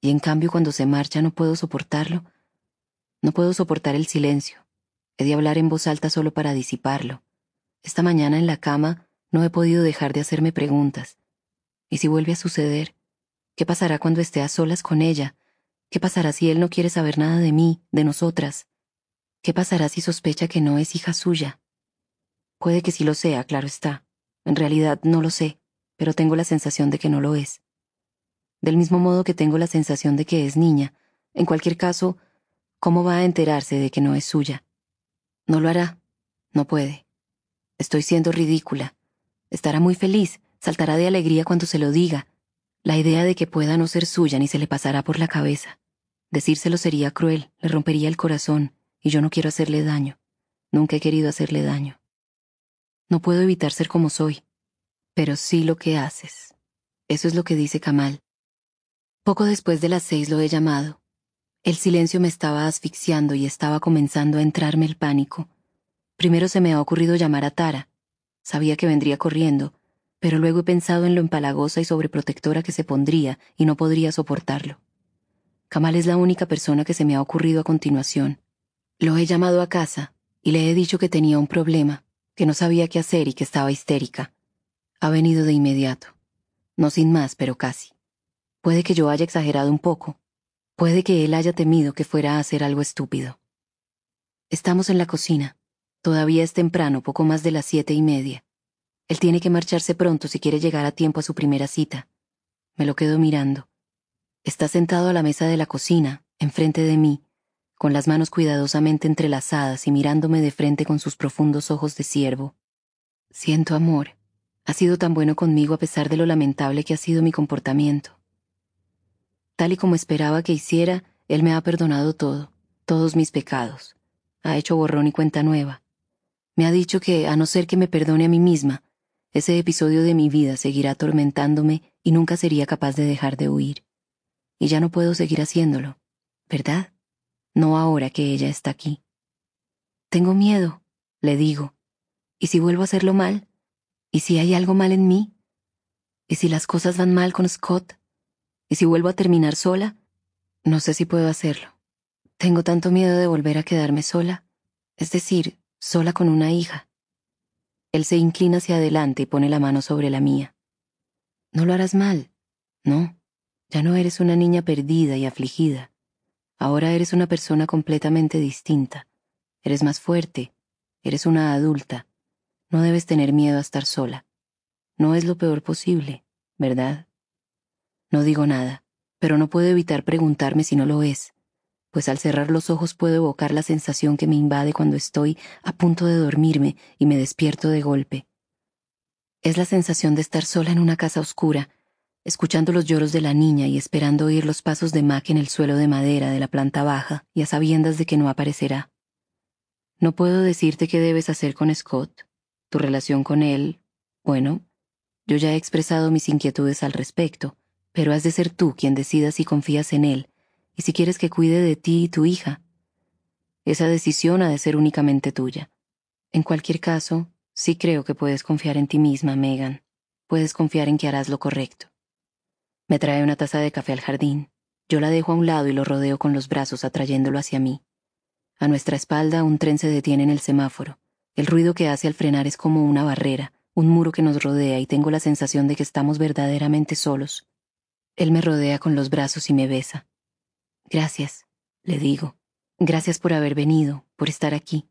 y en cambio cuando se marcha no puedo soportarlo no puedo soportar el silencio. He de hablar en voz alta solo para disiparlo. Esta mañana en la cama no he podido dejar de hacerme preguntas. ¿Y si vuelve a suceder? ¿Qué pasará cuando esté a solas con ella? ¿Qué pasará si él no quiere saber nada de mí, de nosotras? ¿Qué pasará si sospecha que no es hija suya? Puede que sí lo sea, claro está. En realidad no lo sé, pero tengo la sensación de que no lo es. Del mismo modo que tengo la sensación de que es niña, en cualquier caso, ¿Cómo va a enterarse de que no es suya? No lo hará. No puede. Estoy siendo ridícula. Estará muy feliz, saltará de alegría cuando se lo diga. La idea de que pueda no ser suya ni se le pasará por la cabeza. Decírselo sería cruel, le rompería el corazón, y yo no quiero hacerle daño. Nunca he querido hacerle daño. No puedo evitar ser como soy, pero sí lo que haces. Eso es lo que dice Kamal. Poco después de las seis lo he llamado. El silencio me estaba asfixiando y estaba comenzando a entrarme el pánico. Primero se me ha ocurrido llamar a Tara. Sabía que vendría corriendo, pero luego he pensado en lo empalagosa y sobreprotectora que se pondría y no podría soportarlo. Kamal es la única persona que se me ha ocurrido a continuación. Lo he llamado a casa y le he dicho que tenía un problema, que no sabía qué hacer y que estaba histérica. Ha venido de inmediato. No sin más, pero casi. Puede que yo haya exagerado un poco. Puede que él haya temido que fuera a hacer algo estúpido. Estamos en la cocina. Todavía es temprano, poco más de las siete y media. Él tiene que marcharse pronto si quiere llegar a tiempo a su primera cita. Me lo quedo mirando. Está sentado a la mesa de la cocina, enfrente de mí, con las manos cuidadosamente entrelazadas y mirándome de frente con sus profundos ojos de ciervo. Siento amor. Ha sido tan bueno conmigo a pesar de lo lamentable que ha sido mi comportamiento. Tal y como esperaba que hiciera, él me ha perdonado todo, todos mis pecados. Ha hecho borrón y cuenta nueva. Me ha dicho que, a no ser que me perdone a mí misma, ese episodio de mi vida seguirá atormentándome y nunca sería capaz de dejar de huir. Y ya no puedo seguir haciéndolo, ¿verdad? No ahora que ella está aquí. Tengo miedo, le digo. ¿Y si vuelvo a hacerlo mal? ¿Y si hay algo mal en mí? ¿Y si las cosas van mal con Scott? ¿Y si vuelvo a terminar sola? No sé si puedo hacerlo. Tengo tanto miedo de volver a quedarme sola. Es decir, sola con una hija. Él se inclina hacia adelante y pone la mano sobre la mía. No lo harás mal. No, ya no eres una niña perdida y afligida. Ahora eres una persona completamente distinta. Eres más fuerte. Eres una adulta. No debes tener miedo a estar sola. No es lo peor posible, ¿verdad? No digo nada, pero no puedo evitar preguntarme si no lo es pues al cerrar los ojos puedo evocar la sensación que me invade cuando estoy a punto de dormirme y me despierto de golpe. Es la sensación de estar sola en una casa oscura, escuchando los lloros de la niña y esperando oír los pasos de Mac en el suelo de madera de la planta baja y a sabiendas de que no aparecerá. No puedo decirte qué debes hacer con Scott, tu relación con él. Bueno, yo ya he expresado mis inquietudes al respecto, pero has de ser tú quien decida si confías en él y si quieres que cuide de ti y tu hija. Esa decisión ha de ser únicamente tuya. En cualquier caso, sí creo que puedes confiar en ti misma, Megan. Puedes confiar en que harás lo correcto. Me trae una taza de café al jardín. Yo la dejo a un lado y lo rodeo con los brazos atrayéndolo hacia mí. A nuestra espalda un tren se detiene en el semáforo. El ruido que hace al frenar es como una barrera, un muro que nos rodea y tengo la sensación de que estamos verdaderamente solos. Él me rodea con los brazos y me besa. Gracias, le digo. Gracias por haber venido, por estar aquí.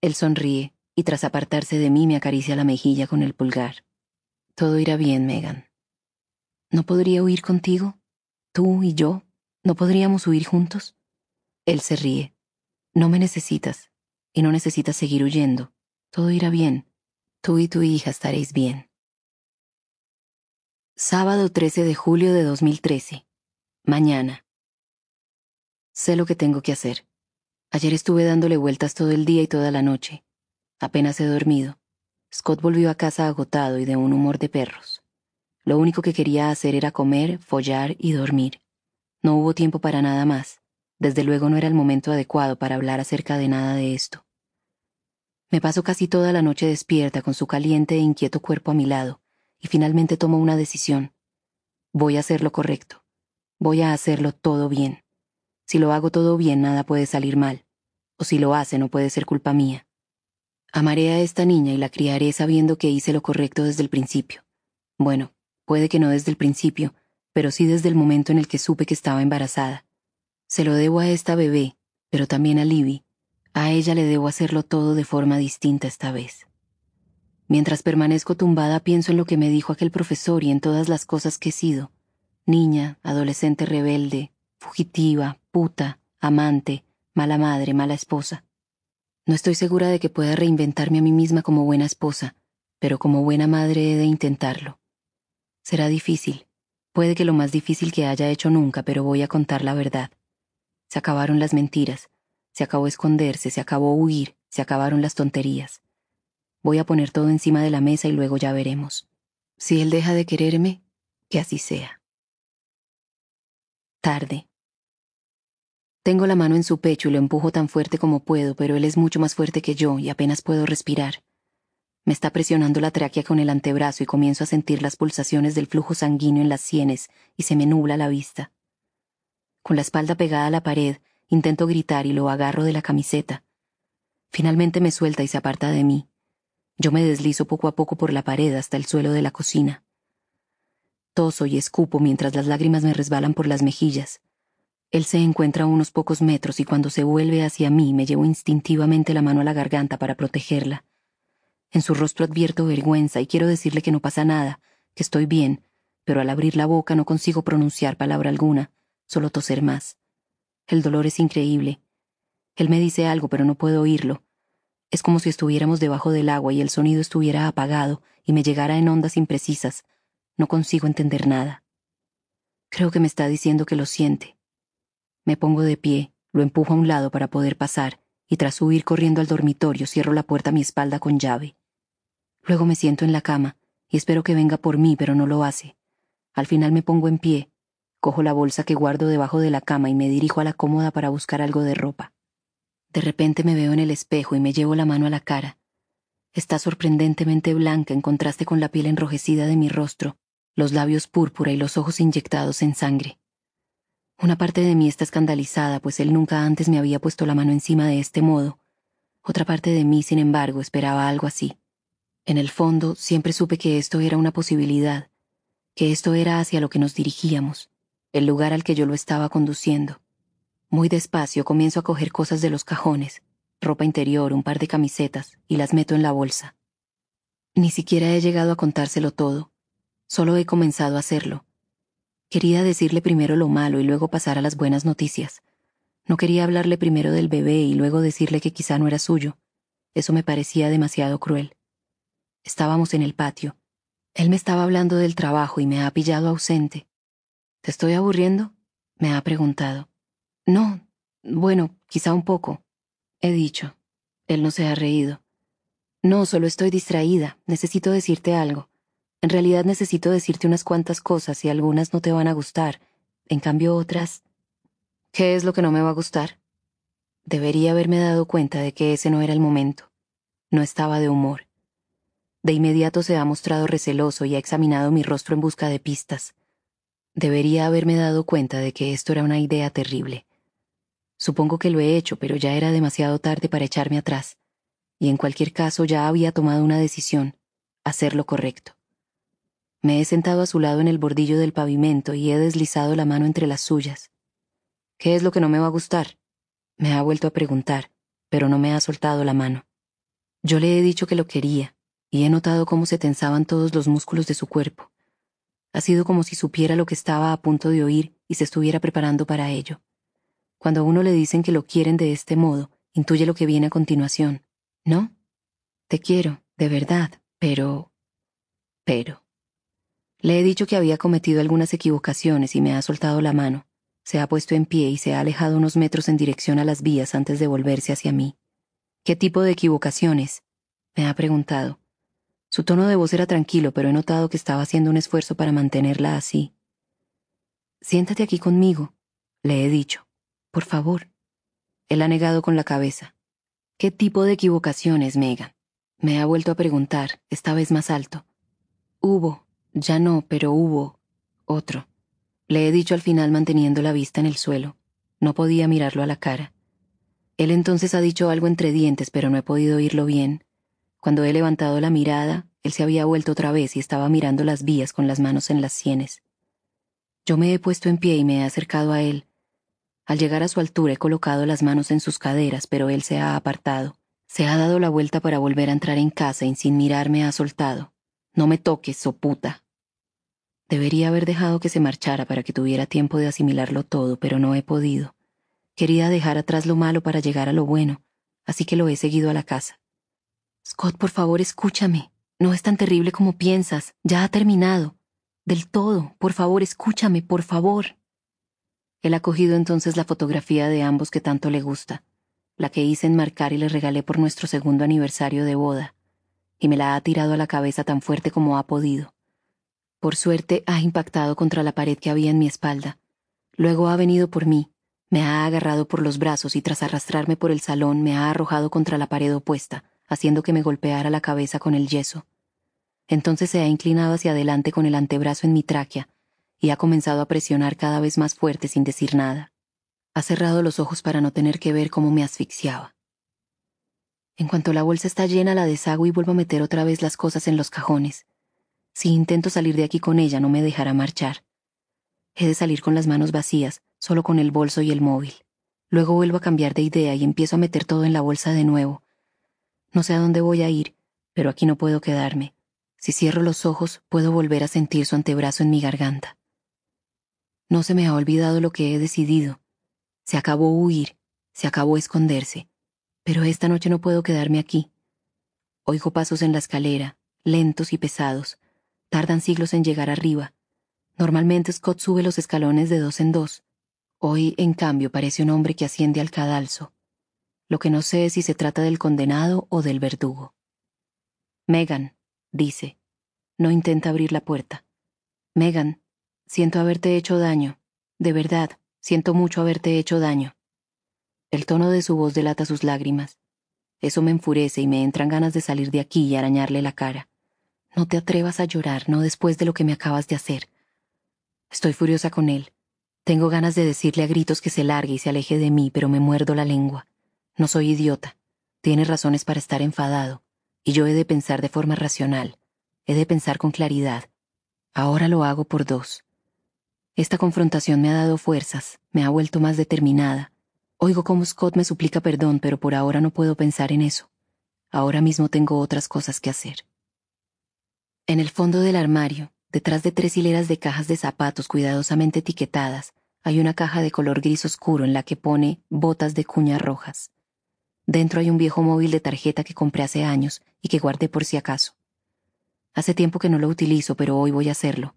Él sonríe y tras apartarse de mí me acaricia la mejilla con el pulgar. Todo irá bien, Megan. ¿No podría huir contigo? ¿Tú y yo? ¿No podríamos huir juntos? Él se ríe. No me necesitas, y no necesitas seguir huyendo. Todo irá bien. Tú y tu hija estaréis bien. Sábado 13 de julio de 2013. Mañana. Sé lo que tengo que hacer. Ayer estuve dándole vueltas todo el día y toda la noche. Apenas he dormido. Scott volvió a casa agotado y de un humor de perros. Lo único que quería hacer era comer, follar y dormir. No hubo tiempo para nada más. Desde luego no era el momento adecuado para hablar acerca de nada de esto. Me paso casi toda la noche despierta con su caliente e inquieto cuerpo a mi lado, y finalmente tomo una decisión. Voy a hacer lo correcto. Voy a hacerlo todo bien. Si lo hago todo bien, nada puede salir mal. O si lo hace, no puede ser culpa mía. Amaré a esta niña y la criaré sabiendo que hice lo correcto desde el principio. Bueno, puede que no desde el principio, pero sí desde el momento en el que supe que estaba embarazada. Se lo debo a esta bebé, pero también a Libby. A ella le debo hacerlo todo de forma distinta esta vez. Mientras permanezco tumbada pienso en lo que me dijo aquel profesor y en todas las cosas que he sido. Niña, adolescente rebelde, fugitiva, puta, amante, mala madre, mala esposa. No estoy segura de que pueda reinventarme a mí misma como buena esposa, pero como buena madre he de intentarlo. Será difícil, puede que lo más difícil que haya hecho nunca, pero voy a contar la verdad. Se acabaron las mentiras, se acabó esconderse, se acabó huir, se acabaron las tonterías. Voy a poner todo encima de la mesa y luego ya veremos. Si él deja de quererme, que así sea. Tarde. Tengo la mano en su pecho y lo empujo tan fuerte como puedo, pero él es mucho más fuerte que yo y apenas puedo respirar. Me está presionando la tráquea con el antebrazo y comienzo a sentir las pulsaciones del flujo sanguíneo en las sienes y se me nubla la vista. Con la espalda pegada a la pared, intento gritar y lo agarro de la camiseta. Finalmente me suelta y se aparta de mí. Yo me deslizo poco a poco por la pared hasta el suelo de la cocina. Toso y escupo mientras las lágrimas me resbalan por las mejillas. Él se encuentra a unos pocos metros y cuando se vuelve hacia mí me llevo instintivamente la mano a la garganta para protegerla. En su rostro advierto vergüenza y quiero decirle que no pasa nada, que estoy bien, pero al abrir la boca no consigo pronunciar palabra alguna, solo toser más. El dolor es increíble. Él me dice algo, pero no puedo oírlo. Es como si estuviéramos debajo del agua y el sonido estuviera apagado y me llegara en ondas imprecisas. No consigo entender nada. Creo que me está diciendo que lo siente, me pongo de pie, lo empujo a un lado para poder pasar, y tras huir corriendo al dormitorio cierro la puerta a mi espalda con llave. Luego me siento en la cama, y espero que venga por mí, pero no lo hace. Al final me pongo en pie, cojo la bolsa que guardo debajo de la cama y me dirijo a la cómoda para buscar algo de ropa. De repente me veo en el espejo y me llevo la mano a la cara. Está sorprendentemente blanca en contraste con la piel enrojecida de mi rostro, los labios púrpura y los ojos inyectados en sangre. Una parte de mí está escandalizada, pues él nunca antes me había puesto la mano encima de este modo. Otra parte de mí, sin embargo, esperaba algo así. En el fondo, siempre supe que esto era una posibilidad, que esto era hacia lo que nos dirigíamos, el lugar al que yo lo estaba conduciendo. Muy despacio comienzo a coger cosas de los cajones, ropa interior, un par de camisetas, y las meto en la bolsa. Ni siquiera he llegado a contárselo todo, solo he comenzado a hacerlo Quería decirle primero lo malo y luego pasar a las buenas noticias. No quería hablarle primero del bebé y luego decirle que quizá no era suyo. Eso me parecía demasiado cruel. Estábamos en el patio. Él me estaba hablando del trabajo y me ha pillado ausente. ¿Te estoy aburriendo? me ha preguntado. No, bueno, quizá un poco. He dicho. Él no se ha reído. No, solo estoy distraída. Necesito decirte algo. En realidad necesito decirte unas cuantas cosas y algunas no te van a gustar. En cambio otras... ¿Qué es lo que no me va a gustar? Debería haberme dado cuenta de que ese no era el momento. No estaba de humor. De inmediato se ha mostrado receloso y ha examinado mi rostro en busca de pistas. Debería haberme dado cuenta de que esto era una idea terrible. Supongo que lo he hecho, pero ya era demasiado tarde para echarme atrás. Y en cualquier caso ya había tomado una decisión, hacer lo correcto. Me he sentado a su lado en el bordillo del pavimento y he deslizado la mano entre las suyas. ¿Qué es lo que no me va a gustar? Me ha vuelto a preguntar, pero no me ha soltado la mano. Yo le he dicho que lo quería, y he notado cómo se tensaban todos los músculos de su cuerpo. Ha sido como si supiera lo que estaba a punto de oír y se estuviera preparando para ello. Cuando a uno le dicen que lo quieren de este modo, intuye lo que viene a continuación. ¿No? Te quiero, de verdad, pero... pero... Le he dicho que había cometido algunas equivocaciones y me ha soltado la mano. Se ha puesto en pie y se ha alejado unos metros en dirección a las vías antes de volverse hacia mí. ¿Qué tipo de equivocaciones? me ha preguntado. Su tono de voz era tranquilo, pero he notado que estaba haciendo un esfuerzo para mantenerla así. Siéntate aquí conmigo, le he dicho. Por favor. Él ha negado con la cabeza. ¿Qué tipo de equivocaciones, Megan? Me ha vuelto a preguntar, esta vez más alto. Hubo, ya no, pero hubo otro. Le he dicho al final manteniendo la vista en el suelo. No podía mirarlo a la cara. Él entonces ha dicho algo entre dientes, pero no he podido oírlo bien. Cuando he levantado la mirada, él se había vuelto otra vez y estaba mirando las vías con las manos en las sienes. Yo me he puesto en pie y me he acercado a él. Al llegar a su altura he colocado las manos en sus caderas, pero él se ha apartado. Se ha dado la vuelta para volver a entrar en casa y sin mirarme ha soltado. No me toques, so puta. Debería haber dejado que se marchara para que tuviera tiempo de asimilarlo todo, pero no he podido. Quería dejar atrás lo malo para llegar a lo bueno, así que lo he seguido a la casa. Scott, por favor, escúchame. No es tan terrible como piensas. Ya ha terminado. Del todo. Por favor, escúchame, por favor. Él ha cogido entonces la fotografía de ambos que tanto le gusta, la que hice enmarcar y le regalé por nuestro segundo aniversario de boda, y me la ha tirado a la cabeza tan fuerte como ha podido. Por suerte ha impactado contra la pared que había en mi espalda. Luego ha venido por mí, me ha agarrado por los brazos y tras arrastrarme por el salón me ha arrojado contra la pared opuesta, haciendo que me golpeara la cabeza con el yeso. Entonces se ha inclinado hacia adelante con el antebrazo en mi tráquea y ha comenzado a presionar cada vez más fuerte sin decir nada. Ha cerrado los ojos para no tener que ver cómo me asfixiaba. En cuanto la bolsa está llena, la deshago y vuelvo a meter otra vez las cosas en los cajones. Si intento salir de aquí con ella, no me dejará marchar. He de salir con las manos vacías, solo con el bolso y el móvil. Luego vuelvo a cambiar de idea y empiezo a meter todo en la bolsa de nuevo. No sé a dónde voy a ir, pero aquí no puedo quedarme. Si cierro los ojos, puedo volver a sentir su antebrazo en mi garganta. No se me ha olvidado lo que he decidido. Se acabó huir, se acabó esconderse. Pero esta noche no puedo quedarme aquí. Oigo pasos en la escalera, lentos y pesados. Tardan siglos en llegar arriba. Normalmente Scott sube los escalones de dos en dos. Hoy, en cambio, parece un hombre que asciende al cadalso. Lo que no sé es si se trata del condenado o del verdugo. Megan, dice. No intenta abrir la puerta. Megan, siento haberte hecho daño. De verdad, siento mucho haberte hecho daño. El tono de su voz delata sus lágrimas. Eso me enfurece y me entran ganas de salir de aquí y arañarle la cara. No te atrevas a llorar, no después de lo que me acabas de hacer. Estoy furiosa con él. Tengo ganas de decirle a gritos que se largue y se aleje de mí, pero me muerdo la lengua. No soy idiota. Tiene razones para estar enfadado y yo he de pensar de forma racional, he de pensar con claridad. Ahora lo hago por dos. Esta confrontación me ha dado fuerzas, me ha vuelto más determinada. Oigo cómo Scott me suplica perdón, pero por ahora no puedo pensar en eso. Ahora mismo tengo otras cosas que hacer. En el fondo del armario, detrás de tres hileras de cajas de zapatos cuidadosamente etiquetadas, hay una caja de color gris oscuro en la que pone botas de cuñas rojas. Dentro hay un viejo móvil de tarjeta que compré hace años y que guardé por si acaso. Hace tiempo que no lo utilizo, pero hoy voy a hacerlo.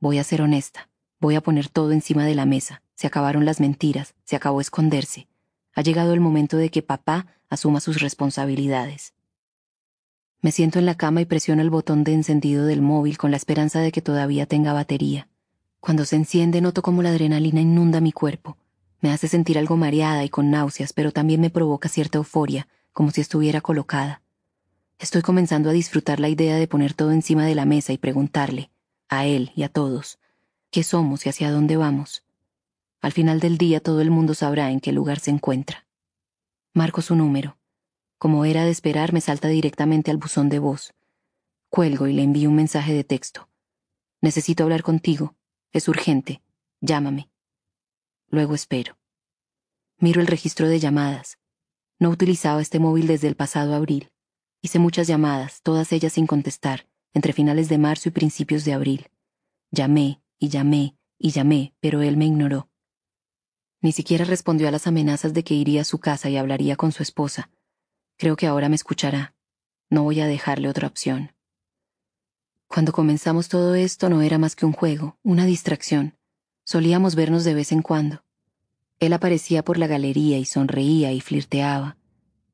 Voy a ser honesta. Voy a poner todo encima de la mesa. Se acabaron las mentiras, se acabó esconderse. Ha llegado el momento de que papá asuma sus responsabilidades. Me siento en la cama y presiono el botón de encendido del móvil con la esperanza de que todavía tenga batería. Cuando se enciende noto como la adrenalina inunda mi cuerpo. Me hace sentir algo mareada y con náuseas, pero también me provoca cierta euforia, como si estuviera colocada. Estoy comenzando a disfrutar la idea de poner todo encima de la mesa y preguntarle, a él y a todos, qué somos y hacia dónde vamos. Al final del día todo el mundo sabrá en qué lugar se encuentra. Marco su número. Como era de esperar, me salta directamente al buzón de voz. Cuelgo y le envío un mensaje de texto. Necesito hablar contigo. Es urgente. Llámame. Luego espero. Miro el registro de llamadas. No utilizaba este móvil desde el pasado abril. Hice muchas llamadas, todas ellas sin contestar, entre finales de marzo y principios de abril. Llamé y llamé y llamé, pero él me ignoró. Ni siquiera respondió a las amenazas de que iría a su casa y hablaría con su esposa. Creo que ahora me escuchará. No voy a dejarle otra opción. Cuando comenzamos todo esto no era más que un juego, una distracción. Solíamos vernos de vez en cuando. Él aparecía por la galería y sonreía y flirteaba.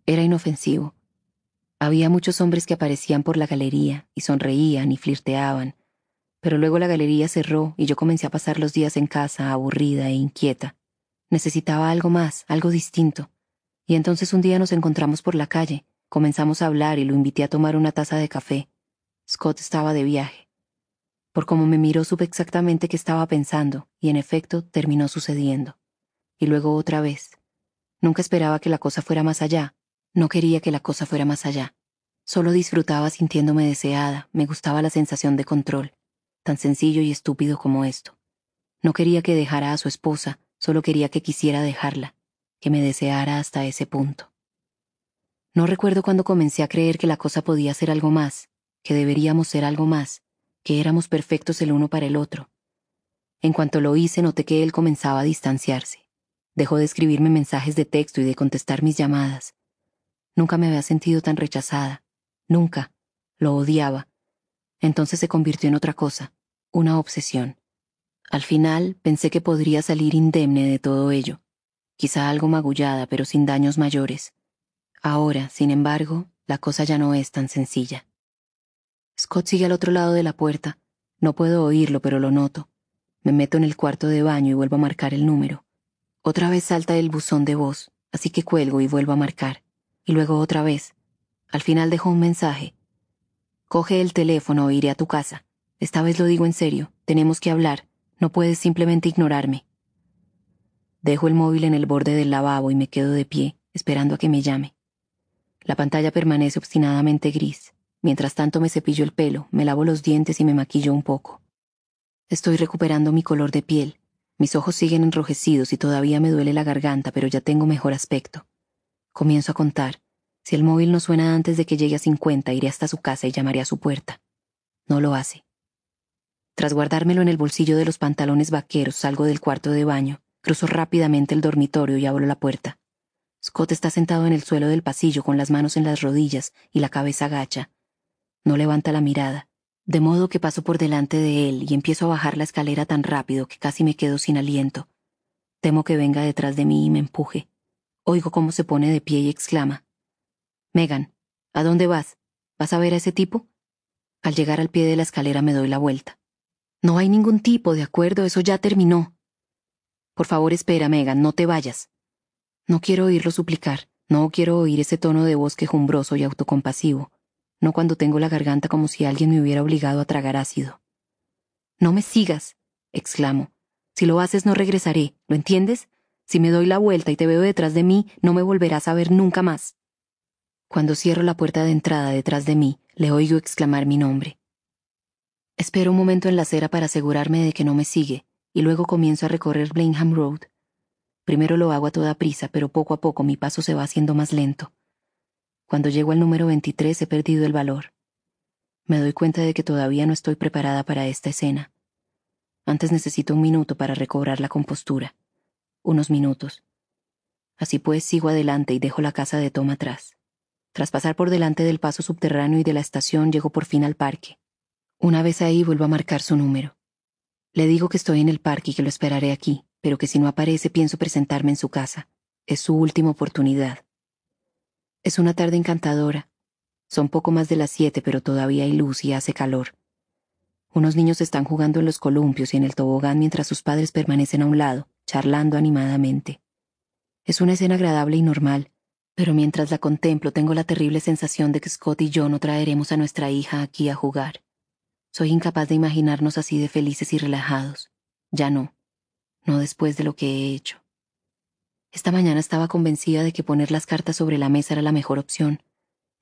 Era inofensivo. Había muchos hombres que aparecían por la galería y sonreían y flirteaban, pero luego la galería cerró y yo comencé a pasar los días en casa aburrida e inquieta. Necesitaba algo más, algo distinto. Y entonces un día nos encontramos por la calle, comenzamos a hablar y lo invité a tomar una taza de café. Scott estaba de viaje. Por cómo me miró supe exactamente qué estaba pensando, y en efecto terminó sucediendo. Y luego otra vez. Nunca esperaba que la cosa fuera más allá. No quería que la cosa fuera más allá. Solo disfrutaba sintiéndome deseada, me gustaba la sensación de control, tan sencillo y estúpido como esto. No quería que dejara a su esposa, solo quería que quisiera dejarla, que me deseara hasta ese punto. No recuerdo cuando comencé a creer que la cosa podía ser algo más, que deberíamos ser algo más, que éramos perfectos el uno para el otro. En cuanto lo hice, noté que él comenzaba a distanciarse. Dejó de escribirme mensajes de texto y de contestar mis llamadas. Nunca me había sentido tan rechazada. Nunca. Lo odiaba. Entonces se convirtió en otra cosa, una obsesión. Al final pensé que podría salir indemne de todo ello. Quizá algo magullada, pero sin daños mayores. Ahora, sin embargo, la cosa ya no es tan sencilla. Scott sigue al otro lado de la puerta. No puedo oírlo, pero lo noto. Me meto en el cuarto de baño y vuelvo a marcar el número. Otra vez salta el buzón de voz, así que cuelgo y vuelvo a marcar. Y luego otra vez. Al final dejo un mensaje. Coge el teléfono o iré a tu casa. Esta vez lo digo en serio. Tenemos que hablar. No puedes simplemente ignorarme. Dejo el móvil en el borde del lavabo y me quedo de pie, esperando a que me llame. La pantalla permanece obstinadamente gris. Mientras tanto me cepillo el pelo, me lavo los dientes y me maquillo un poco. Estoy recuperando mi color de piel. Mis ojos siguen enrojecidos y todavía me duele la garganta, pero ya tengo mejor aspecto. Comienzo a contar. Si el móvil no suena antes de que llegue a 50, iré hasta su casa y llamaré a su puerta. No lo hace. Tras guardármelo en el bolsillo de los pantalones vaqueros, salgo del cuarto de baño, cruzo rápidamente el dormitorio y abro la puerta. Scott está sentado en el suelo del pasillo con las manos en las rodillas y la cabeza gacha. No levanta la mirada, de modo que paso por delante de él y empiezo a bajar la escalera tan rápido que casi me quedo sin aliento. Temo que venga detrás de mí y me empuje. Oigo cómo se pone de pie y exclama. Megan, ¿a dónde vas? ¿Vas a ver a ese tipo? Al llegar al pie de la escalera me doy la vuelta. No hay ningún tipo, de acuerdo, eso ya terminó. Por favor, espera, Megan, no te vayas. No quiero oírlo suplicar, no quiero oír ese tono de voz quejumbroso y autocompasivo, no cuando tengo la garganta como si alguien me hubiera obligado a tragar ácido. No me sigas, exclamo. Si lo haces no regresaré, ¿lo entiendes? Si me doy la vuelta y te veo detrás de mí, no me volverás a ver nunca más. Cuando cierro la puerta de entrada detrás de mí, le oigo exclamar mi nombre. Espero un momento en la acera para asegurarme de que no me sigue, y luego comienzo a recorrer Blenheim Road. Primero lo hago a toda prisa, pero poco a poco mi paso se va haciendo más lento. Cuando llego al número 23 he perdido el valor. Me doy cuenta de que todavía no estoy preparada para esta escena. Antes necesito un minuto para recobrar la compostura. Unos minutos. Así pues sigo adelante y dejo la casa de Tom atrás. Tras pasar por delante del paso subterráneo y de la estación, llego por fin al parque. Una vez ahí vuelvo a marcar su número. Le digo que estoy en el parque y que lo esperaré aquí, pero que si no aparece pienso presentarme en su casa. Es su última oportunidad. Es una tarde encantadora. Son poco más de las siete, pero todavía hay luz y hace calor. Unos niños están jugando en los columpios y en el tobogán mientras sus padres permanecen a un lado, charlando animadamente. Es una escena agradable y normal, pero mientras la contemplo tengo la terrible sensación de que Scott y yo no traeremos a nuestra hija aquí a jugar. Soy incapaz de imaginarnos así de felices y relajados. Ya no. No después de lo que he hecho. Esta mañana estaba convencida de que poner las cartas sobre la mesa era la mejor opción.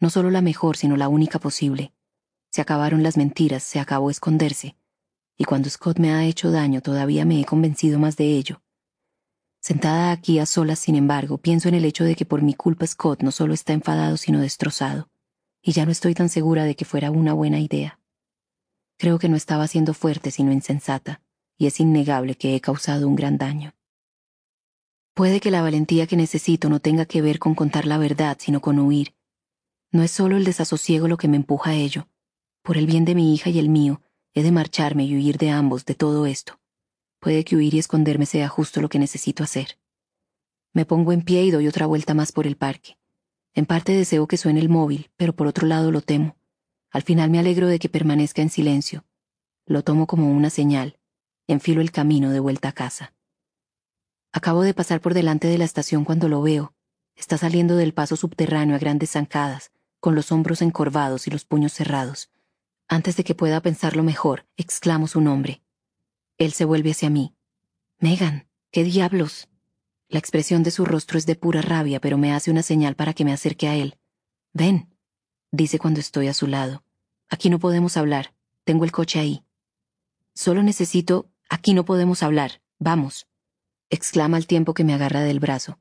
No solo la mejor, sino la única posible. Se acabaron las mentiras, se acabó esconderse. Y cuando Scott me ha hecho daño, todavía me he convencido más de ello. Sentada aquí a solas, sin embargo, pienso en el hecho de que por mi culpa Scott no solo está enfadado, sino destrozado. Y ya no estoy tan segura de que fuera una buena idea. Creo que no estaba siendo fuerte sino insensata, y es innegable que he causado un gran daño. Puede que la valentía que necesito no tenga que ver con contar la verdad, sino con huir. No es solo el desasosiego lo que me empuja a ello. Por el bien de mi hija y el mío, he de marcharme y huir de ambos, de todo esto. Puede que huir y esconderme sea justo lo que necesito hacer. Me pongo en pie y doy otra vuelta más por el parque. En parte deseo que suene el móvil, pero por otro lado lo temo. Al final me alegro de que permanezca en silencio. Lo tomo como una señal. Enfilo el camino de vuelta a casa. Acabo de pasar por delante de la estación cuando lo veo. Está saliendo del paso subterráneo a grandes zancadas, con los hombros encorvados y los puños cerrados. Antes de que pueda pensarlo mejor, exclamo su nombre. Él se vuelve hacia mí. Megan, ¿qué diablos? La expresión de su rostro es de pura rabia, pero me hace una señal para que me acerque a él. Ven dice cuando estoy a su lado. Aquí no podemos hablar. Tengo el coche ahí. Solo necesito... Aquí no podemos hablar. Vamos. Exclama al tiempo que me agarra del brazo.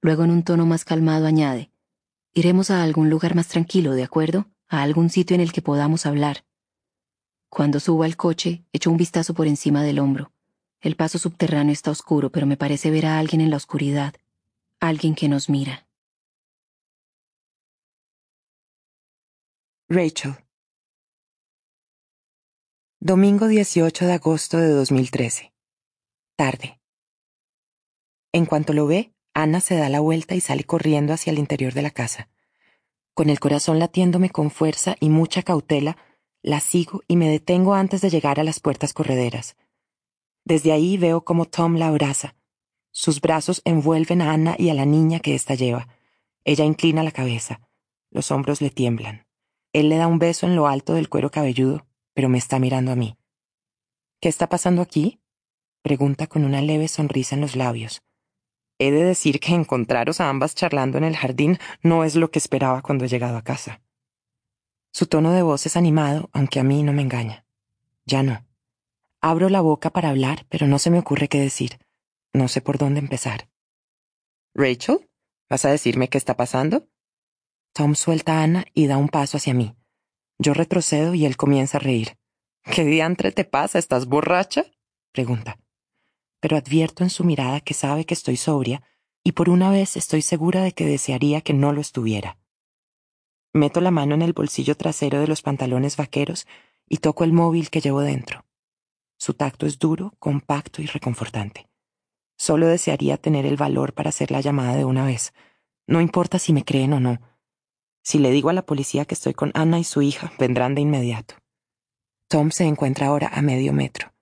Luego en un tono más calmado añade. Iremos a algún lugar más tranquilo, ¿de acuerdo? A algún sitio en el que podamos hablar. Cuando subo al coche, echo un vistazo por encima del hombro. El paso subterráneo está oscuro, pero me parece ver a alguien en la oscuridad. Alguien que nos mira. Rachel. Domingo 18 de agosto de 2013. Tarde. En cuanto lo ve, Ana se da la vuelta y sale corriendo hacia el interior de la casa. Con el corazón latiéndome con fuerza y mucha cautela, la sigo y me detengo antes de llegar a las puertas correderas. Desde ahí veo cómo Tom la abraza. Sus brazos envuelven a Anna y a la niña que ésta lleva. Ella inclina la cabeza. Los hombros le tiemblan. Él le da un beso en lo alto del cuero cabelludo, pero me está mirando a mí. ¿Qué está pasando aquí? pregunta con una leve sonrisa en los labios. He de decir que encontraros a ambas charlando en el jardín no es lo que esperaba cuando he llegado a casa. Su tono de voz es animado, aunque a mí no me engaña. Ya no. Abro la boca para hablar, pero no se me ocurre qué decir. No sé por dónde empezar. Rachel, ¿vas a decirme qué está pasando? Tom suelta a Ana y da un paso hacia mí. Yo retrocedo y él comienza a reír. ¿Qué diantre te pasa? ¿Estás borracha? pregunta. Pero advierto en su mirada que sabe que estoy sobria y por una vez estoy segura de que desearía que no lo estuviera. Meto la mano en el bolsillo trasero de los pantalones vaqueros y toco el móvil que llevo dentro. Su tacto es duro, compacto y reconfortante. Solo desearía tener el valor para hacer la llamada de una vez. No importa si me creen o no. Si le digo a la policía que estoy con Anna y su hija, vendrán de inmediato. Tom se encuentra ahora a medio metro.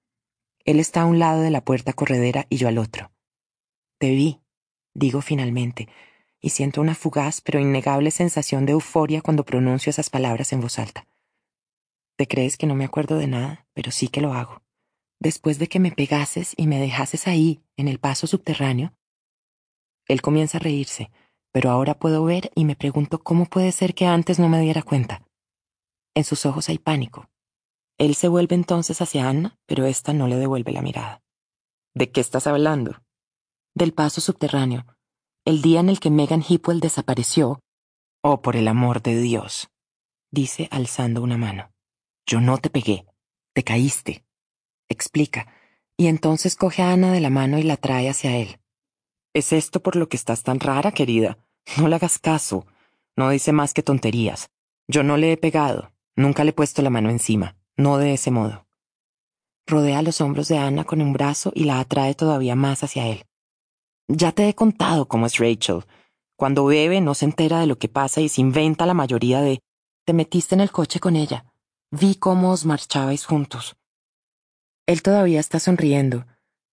Él está a un lado de la puerta corredera y yo al otro. Te vi, digo finalmente, y siento una fugaz pero innegable sensación de euforia cuando pronuncio esas palabras en voz alta. Te crees que no me acuerdo de nada, pero sí que lo hago después de que me pegases y me dejases ahí, en el paso subterráneo? Él comienza a reírse, pero ahora puedo ver y me pregunto cómo puede ser que antes no me diera cuenta. En sus ojos hay pánico. Él se vuelve entonces hacia Anna, pero ésta no le devuelve la mirada. ¿De qué estás hablando? Del paso subterráneo. El día en el que Megan Hipwell desapareció. Oh, por el amor de Dios, dice alzando una mano. Yo no te pegué. Te caíste explica, y entonces coge a Ana de la mano y la trae hacia él. ¿Es esto por lo que estás tan rara, querida? No le hagas caso. No dice más que tonterías. Yo no le he pegado. Nunca le he puesto la mano encima. No de ese modo. Rodea los hombros de Ana con un brazo y la atrae todavía más hacia él. Ya te he contado cómo es Rachel. Cuando bebe no se entera de lo que pasa y se inventa la mayoría de... Te metiste en el coche con ella. Vi cómo os marchabais juntos. Él todavía está sonriendo,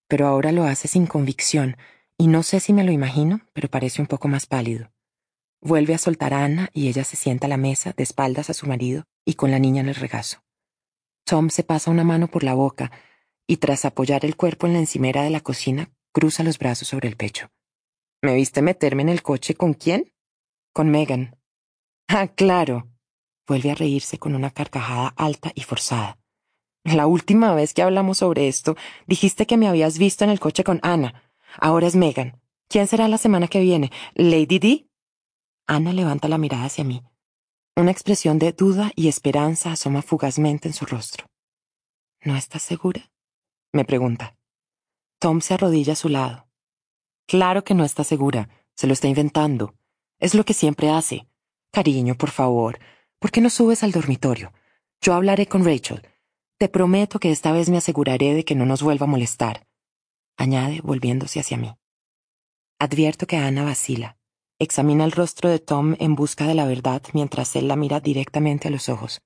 pero ahora lo hace sin convicción, y no sé si me lo imagino, pero parece un poco más pálido. Vuelve a soltar a Ana y ella se sienta a la mesa, de espaldas a su marido y con la niña en el regazo. Tom se pasa una mano por la boca y tras apoyar el cuerpo en la encimera de la cocina, cruza los brazos sobre el pecho. ¿Me viste meterme en el coche con quién? Con Megan. Ah, claro. Vuelve a reírse con una carcajada alta y forzada. La última vez que hablamos sobre esto, dijiste que me habías visto en el coche con Ana. Ahora es Megan. ¿Quién será la semana que viene? ¿Lady D? Ana levanta la mirada hacia mí. Una expresión de duda y esperanza asoma fugazmente en su rostro. ¿No estás segura? me pregunta. Tom se arrodilla a su lado. Claro que no está segura. Se lo está inventando. Es lo que siempre hace. Cariño, por favor, ¿por qué no subes al dormitorio? Yo hablaré con Rachel. Te prometo que esta vez me aseguraré de que no nos vuelva a molestar, añade volviéndose hacia mí. Advierto que Ana vacila. Examina el rostro de Tom en busca de la verdad mientras él la mira directamente a los ojos.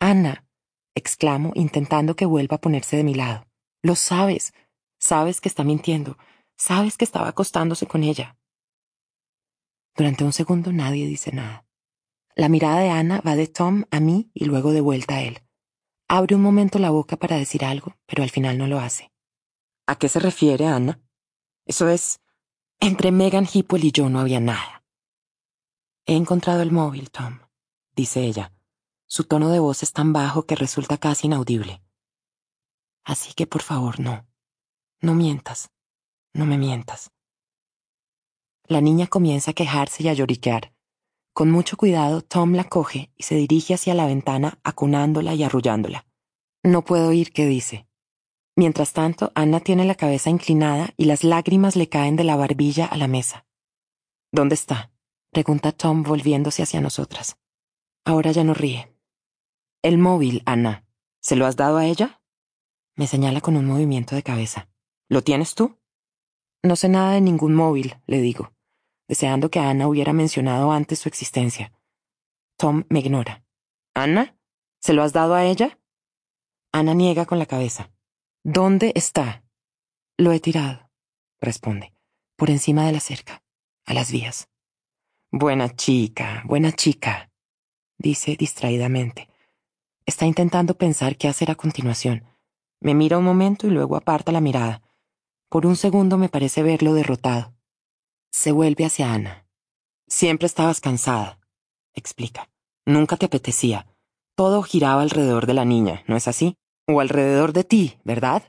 Ana, exclamo, intentando que vuelva a ponerse de mi lado. Lo sabes. Sabes que está mintiendo. Sabes que estaba acostándose con ella. Durante un segundo nadie dice nada. La mirada de Ana va de Tom a mí y luego de vuelta a él. Abre un momento la boca para decir algo, pero al final no lo hace. ¿A qué se refiere, Ana? Eso es... Entre Megan Hipwell y yo no había nada. He encontrado el móvil, Tom, dice ella. Su tono de voz es tan bajo que resulta casi inaudible. Así que por favor, no. No mientas. No me mientas. La niña comienza a quejarse y a lloriquear. Con mucho cuidado, Tom la coge y se dirige hacia la ventana, acunándola y arrullándola. No puedo oír qué dice. Mientras tanto, Anna tiene la cabeza inclinada y las lágrimas le caen de la barbilla a la mesa. ¿Dónde está? pregunta Tom volviéndose hacia nosotras. Ahora ya no ríe. El móvil, Anna. ¿Se lo has dado a ella? Me señala con un movimiento de cabeza. ¿Lo tienes tú? No sé nada de ningún móvil, le digo deseando que Ana hubiera mencionado antes su existencia. Tom me ignora. ¿Ana? ¿Se lo has dado a ella? Ana niega con la cabeza. ¿Dónde está? Lo he tirado, responde, por encima de la cerca, a las vías. Buena chica, buena chica, dice distraídamente. Está intentando pensar qué hacer a continuación. Me mira un momento y luego aparta la mirada. Por un segundo me parece verlo derrotado. Se vuelve hacia Ana. Siempre estabas cansada, explica. Nunca te apetecía. Todo giraba alrededor de la niña, ¿no es así? O alrededor de ti, ¿verdad?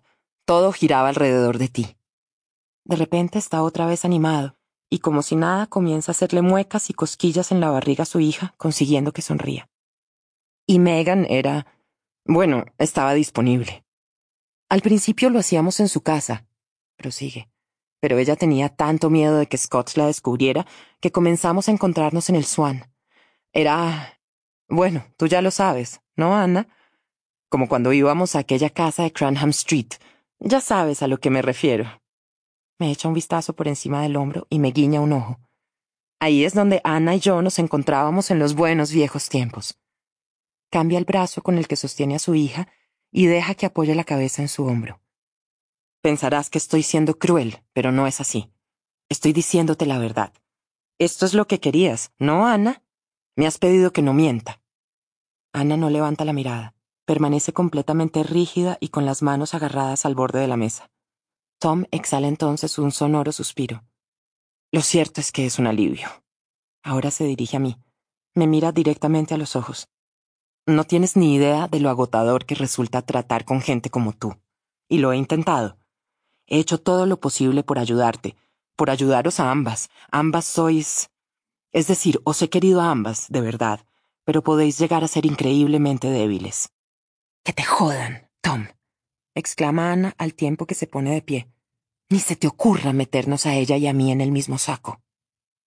Todo giraba alrededor de ti. De repente está otra vez animado, y como si nada comienza a hacerle muecas y cosquillas en la barriga a su hija, consiguiendo que sonría. Y Megan era... bueno, estaba disponible. Al principio lo hacíamos en su casa, prosigue, pero ella tenía tanto miedo de que Scott la descubriera que comenzamos a encontrarnos en el Swan. Era... bueno, tú ya lo sabes, ¿no, Ana? Como cuando íbamos a aquella casa de Cranham Street. Ya sabes a lo que me refiero. Me echa un vistazo por encima del hombro y me guiña un ojo. Ahí es donde Ana y yo nos encontrábamos en los buenos viejos tiempos. Cambia el brazo con el que sostiene a su hija y deja que apoye la cabeza en su hombro. Pensarás que estoy siendo cruel, pero no es así. Estoy diciéndote la verdad. Esto es lo que querías, ¿no, Ana? Me has pedido que no mienta. Ana no levanta la mirada. Permanece completamente rígida y con las manos agarradas al borde de la mesa. Tom exhala entonces un sonoro suspiro. Lo cierto es que es un alivio. Ahora se dirige a mí. Me mira directamente a los ojos. No tienes ni idea de lo agotador que resulta tratar con gente como tú. Y lo he intentado. He hecho todo lo posible por ayudarte, por ayudaros a ambas. Ambas sois... Es decir, os he querido a ambas, de verdad, pero podéis llegar a ser increíblemente débiles. Que te jodan, Tom exclama Ana al tiempo que se pone de pie. Ni se te ocurra meternos a ella y a mí en el mismo saco.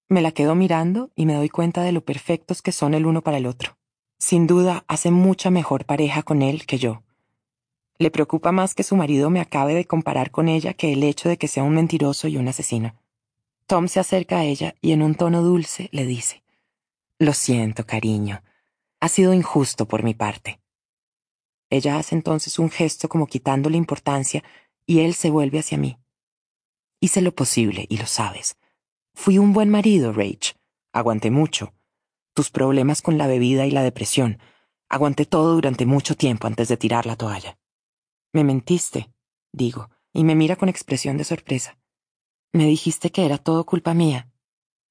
Me la quedo mirando y me doy cuenta de lo perfectos que son el uno para el otro. Sin duda, hace mucha mejor pareja con él que yo. Le preocupa más que su marido me acabe de comparar con ella que el hecho de que sea un mentiroso y un asesino. Tom se acerca a ella y en un tono dulce le dice, Lo siento, cariño. Ha sido injusto por mi parte. Ella hace entonces un gesto como quitándole importancia y él se vuelve hacia mí. Hice lo posible y lo sabes. Fui un buen marido, Rach. Aguanté mucho. Tus problemas con la bebida y la depresión. Aguanté todo durante mucho tiempo antes de tirar la toalla. Me mentiste, digo, y me mira con expresión de sorpresa. Me dijiste que era todo culpa mía.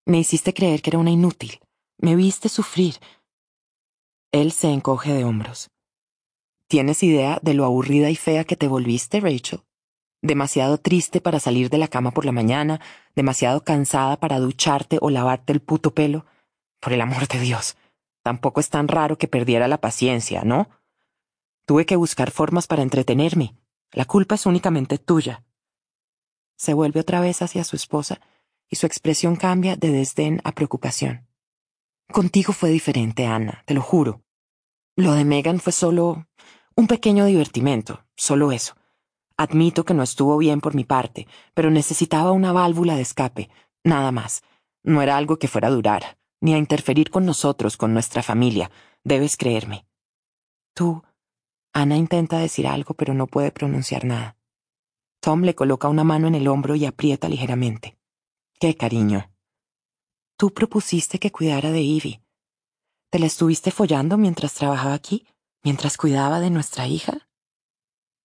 Me hiciste creer que era una inútil. Me viste sufrir. Él se encoge de hombros. ¿Tienes idea de lo aburrida y fea que te volviste, Rachel? Demasiado triste para salir de la cama por la mañana, demasiado cansada para ducharte o lavarte el puto pelo. Por el amor de Dios, tampoco es tan raro que perdiera la paciencia, ¿no? Tuve que buscar formas para entretenerme. La culpa es únicamente tuya. Se vuelve otra vez hacia su esposa y su expresión cambia de desdén a preocupación. Contigo fue diferente, Ana, te lo juro. Lo de Megan fue solo un pequeño divertimento, solo eso. Admito que no estuvo bien por mi parte, pero necesitaba una válvula de escape, nada más. No era algo que fuera a durar, ni a interferir con nosotros, con nuestra familia. Debes creerme. Tú. Ana intenta decir algo, pero no puede pronunciar nada. Tom le coloca una mano en el hombro y aprieta ligeramente. Qué cariño. Tú propusiste que cuidara de Ivy. ¿Te la estuviste follando mientras trabajaba aquí? Mientras cuidaba de nuestra hija?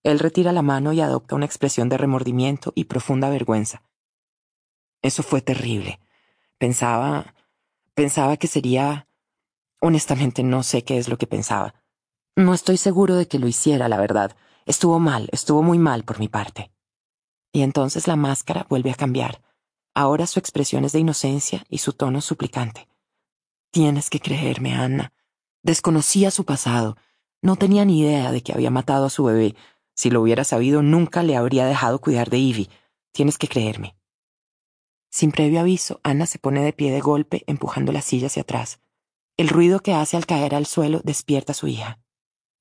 Él retira la mano y adopta una expresión de remordimiento y profunda vergüenza. Eso fue terrible. Pensaba... pensaba que sería... Honestamente no sé qué es lo que pensaba. No estoy seguro de que lo hiciera, la verdad. Estuvo mal, estuvo muy mal por mi parte. Y entonces la máscara vuelve a cambiar. Ahora su expresión es de inocencia y su tono suplicante. Tienes que creerme, Anna. Desconocía su pasado, no tenía ni idea de que había matado a su bebé. Si lo hubiera sabido, nunca le habría dejado cuidar de Ivy. Tienes que creerme. Sin previo aviso, Ana se pone de pie de golpe, empujando la silla hacia atrás. El ruido que hace al caer al suelo despierta a su hija.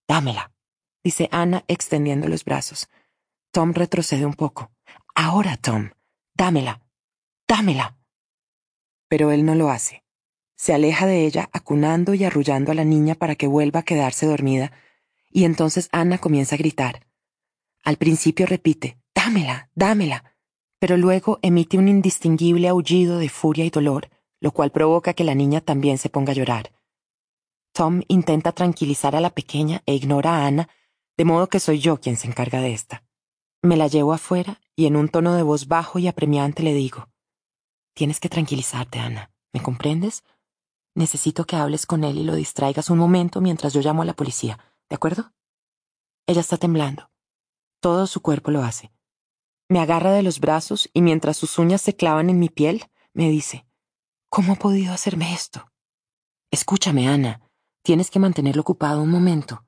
Dámela, dice Ana, extendiendo los brazos. Tom retrocede un poco. Ahora, Tom, dámela, dámela. Pero él no lo hace. Se aleja de ella, acunando y arrullando a la niña para que vuelva a quedarse dormida, y entonces Ana comienza a gritar. Al principio repite, dámela, dámela, pero luego emite un indistinguible aullido de furia y dolor, lo cual provoca que la niña también se ponga a llorar. Tom intenta tranquilizar a la pequeña e ignora a Ana, de modo que soy yo quien se encarga de esta. Me la llevo afuera y en un tono de voz bajo y apremiante le digo, Tienes que tranquilizarte, Ana, ¿me comprendes? Necesito que hables con él y lo distraigas un momento mientras yo llamo a la policía, ¿de acuerdo? Ella está temblando. Todo su cuerpo lo hace. Me agarra de los brazos y mientras sus uñas se clavan en mi piel, me dice, ¿Cómo ha podido hacerme esto? Escúchame, Ana. Tienes que mantenerlo ocupado un momento.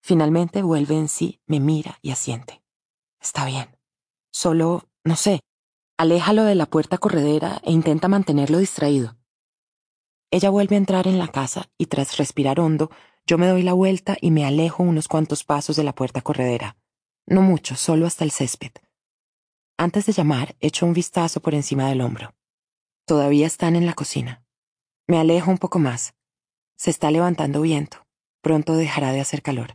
Finalmente vuelve en sí, me mira y asiente. Está bien. Solo, no sé, aléjalo de la puerta corredera e intenta mantenerlo distraído. Ella vuelve a entrar en la casa y tras respirar hondo, yo me doy la vuelta y me alejo unos cuantos pasos de la puerta corredera. No mucho, solo hasta el césped. Antes de llamar, echo un vistazo por encima del hombro. Todavía están en la cocina. Me alejo un poco más. Se está levantando viento. Pronto dejará de hacer calor.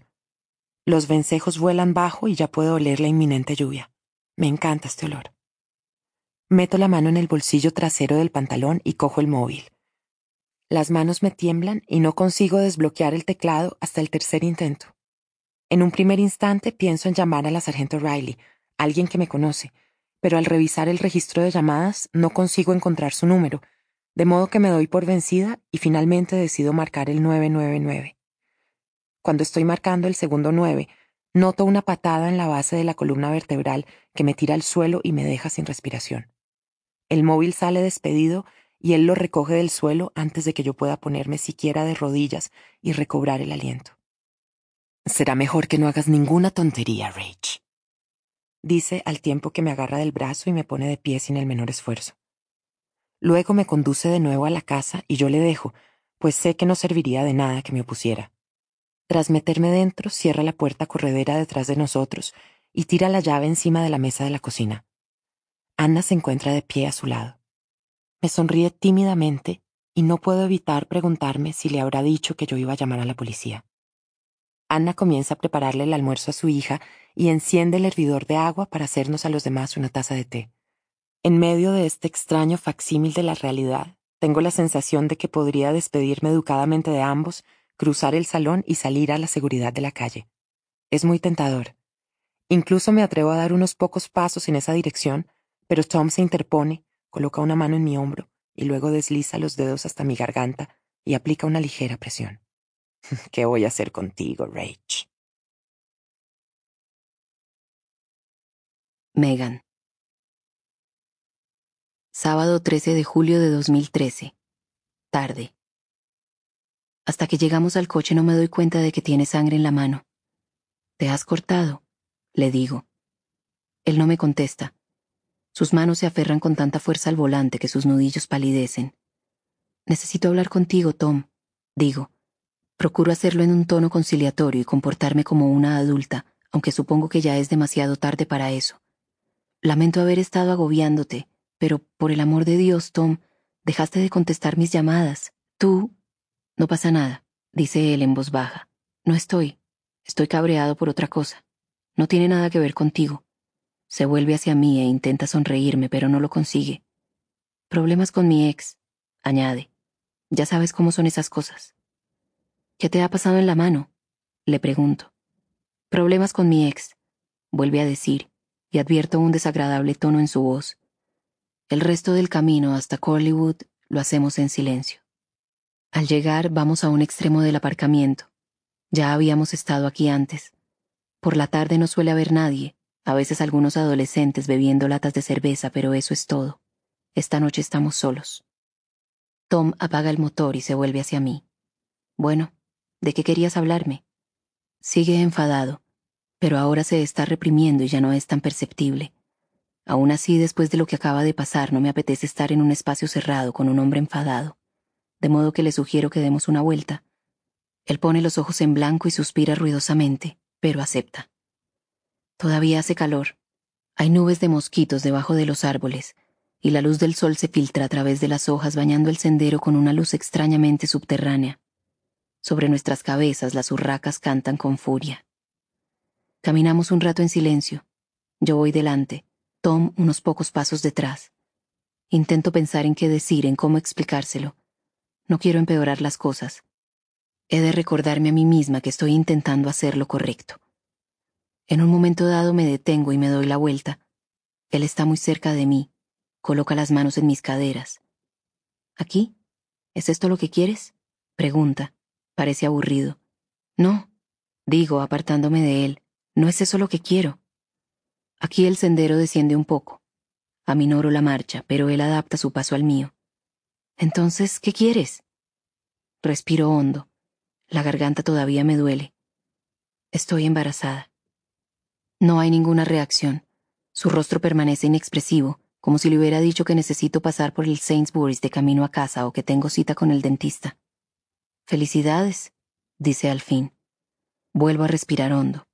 Los vencejos vuelan bajo y ya puedo oler la inminente lluvia. Me encanta este olor. Meto la mano en el bolsillo trasero del pantalón y cojo el móvil. Las manos me tiemblan y no consigo desbloquear el teclado hasta el tercer intento. En un primer instante pienso en llamar a la sargento Riley, alguien que me conoce, pero al revisar el registro de llamadas no consigo encontrar su número, de modo que me doy por vencida y finalmente decido marcar el 999. Cuando estoy marcando el segundo nueve, noto una patada en la base de la columna vertebral que me tira al suelo y me deja sin respiración. El móvil sale despedido y él lo recoge del suelo antes de que yo pueda ponerme siquiera de rodillas y recobrar el aliento. Será mejor que no hagas ninguna tontería, Rach. Dice al tiempo que me agarra del brazo y me pone de pie sin el menor esfuerzo. Luego me conduce de nuevo a la casa y yo le dejo, pues sé que no serviría de nada que me opusiera. Tras meterme dentro, cierra la puerta corredera detrás de nosotros y tira la llave encima de la mesa de la cocina. Anna se encuentra de pie a su lado. Me sonríe tímidamente y no puedo evitar preguntarme si le habrá dicho que yo iba a llamar a la policía. Anna comienza a prepararle el almuerzo a su hija y enciende el hervidor de agua para hacernos a los demás una taza de té. En medio de este extraño facsímil de la realidad, tengo la sensación de que podría despedirme educadamente de ambos cruzar el salón y salir a la seguridad de la calle. Es muy tentador. Incluso me atrevo a dar unos pocos pasos en esa dirección, pero Tom se interpone, coloca una mano en mi hombro y luego desliza los dedos hasta mi garganta y aplica una ligera presión. ¿Qué voy a hacer contigo, Rach? Megan. Sábado 13 de julio de 2013. Tarde. Hasta que llegamos al coche no me doy cuenta de que tiene sangre en la mano. ¿Te has cortado? Le digo. Él no me contesta. Sus manos se aferran con tanta fuerza al volante que sus nudillos palidecen. Necesito hablar contigo, Tom, digo. Procuro hacerlo en un tono conciliatorio y comportarme como una adulta, aunque supongo que ya es demasiado tarde para eso. Lamento haber estado agobiándote, pero por el amor de Dios, Tom, dejaste de contestar mis llamadas. Tú no pasa nada, dice él en voz baja. No estoy. Estoy cabreado por otra cosa. No tiene nada que ver contigo. Se vuelve hacia mí e intenta sonreírme, pero no lo consigue. Problemas con mi ex, añade. Ya sabes cómo son esas cosas. ¿Qué te ha pasado en la mano? Le pregunto. Problemas con mi ex, vuelve a decir, y advierto un desagradable tono en su voz. El resto del camino hasta Corleywood lo hacemos en silencio. Al llegar vamos a un extremo del aparcamiento. Ya habíamos estado aquí antes. Por la tarde no suele haber nadie, a veces algunos adolescentes bebiendo latas de cerveza, pero eso es todo. Esta noche estamos solos. Tom apaga el motor y se vuelve hacia mí. Bueno, ¿de qué querías hablarme? Sigue enfadado, pero ahora se está reprimiendo y ya no es tan perceptible. Aún así, después de lo que acaba de pasar, no me apetece estar en un espacio cerrado con un hombre enfadado de modo que le sugiero que demos una vuelta. Él pone los ojos en blanco y suspira ruidosamente, pero acepta. Todavía hace calor. Hay nubes de mosquitos debajo de los árboles, y la luz del sol se filtra a través de las hojas bañando el sendero con una luz extrañamente subterránea. Sobre nuestras cabezas las urracas cantan con furia. Caminamos un rato en silencio. Yo voy delante, Tom unos pocos pasos detrás. Intento pensar en qué decir, en cómo explicárselo. No quiero empeorar las cosas. He de recordarme a mí misma que estoy intentando hacer lo correcto. En un momento dado me detengo y me doy la vuelta. Él está muy cerca de mí. Coloca las manos en mis caderas. ¿Aquí? ¿Es esto lo que quieres? Pregunta. Parece aburrido. No, digo, apartándome de él. No es eso lo que quiero. Aquí el sendero desciende un poco. Aminoro la marcha, pero él adapta su paso al mío. Entonces, ¿qué quieres? Respiro hondo. La garganta todavía me duele. Estoy embarazada. No hay ninguna reacción. Su rostro permanece inexpresivo, como si le hubiera dicho que necesito pasar por el Sainsbury's de camino a casa o que tengo cita con el dentista. Felicidades, dice al fin. Vuelvo a respirar hondo.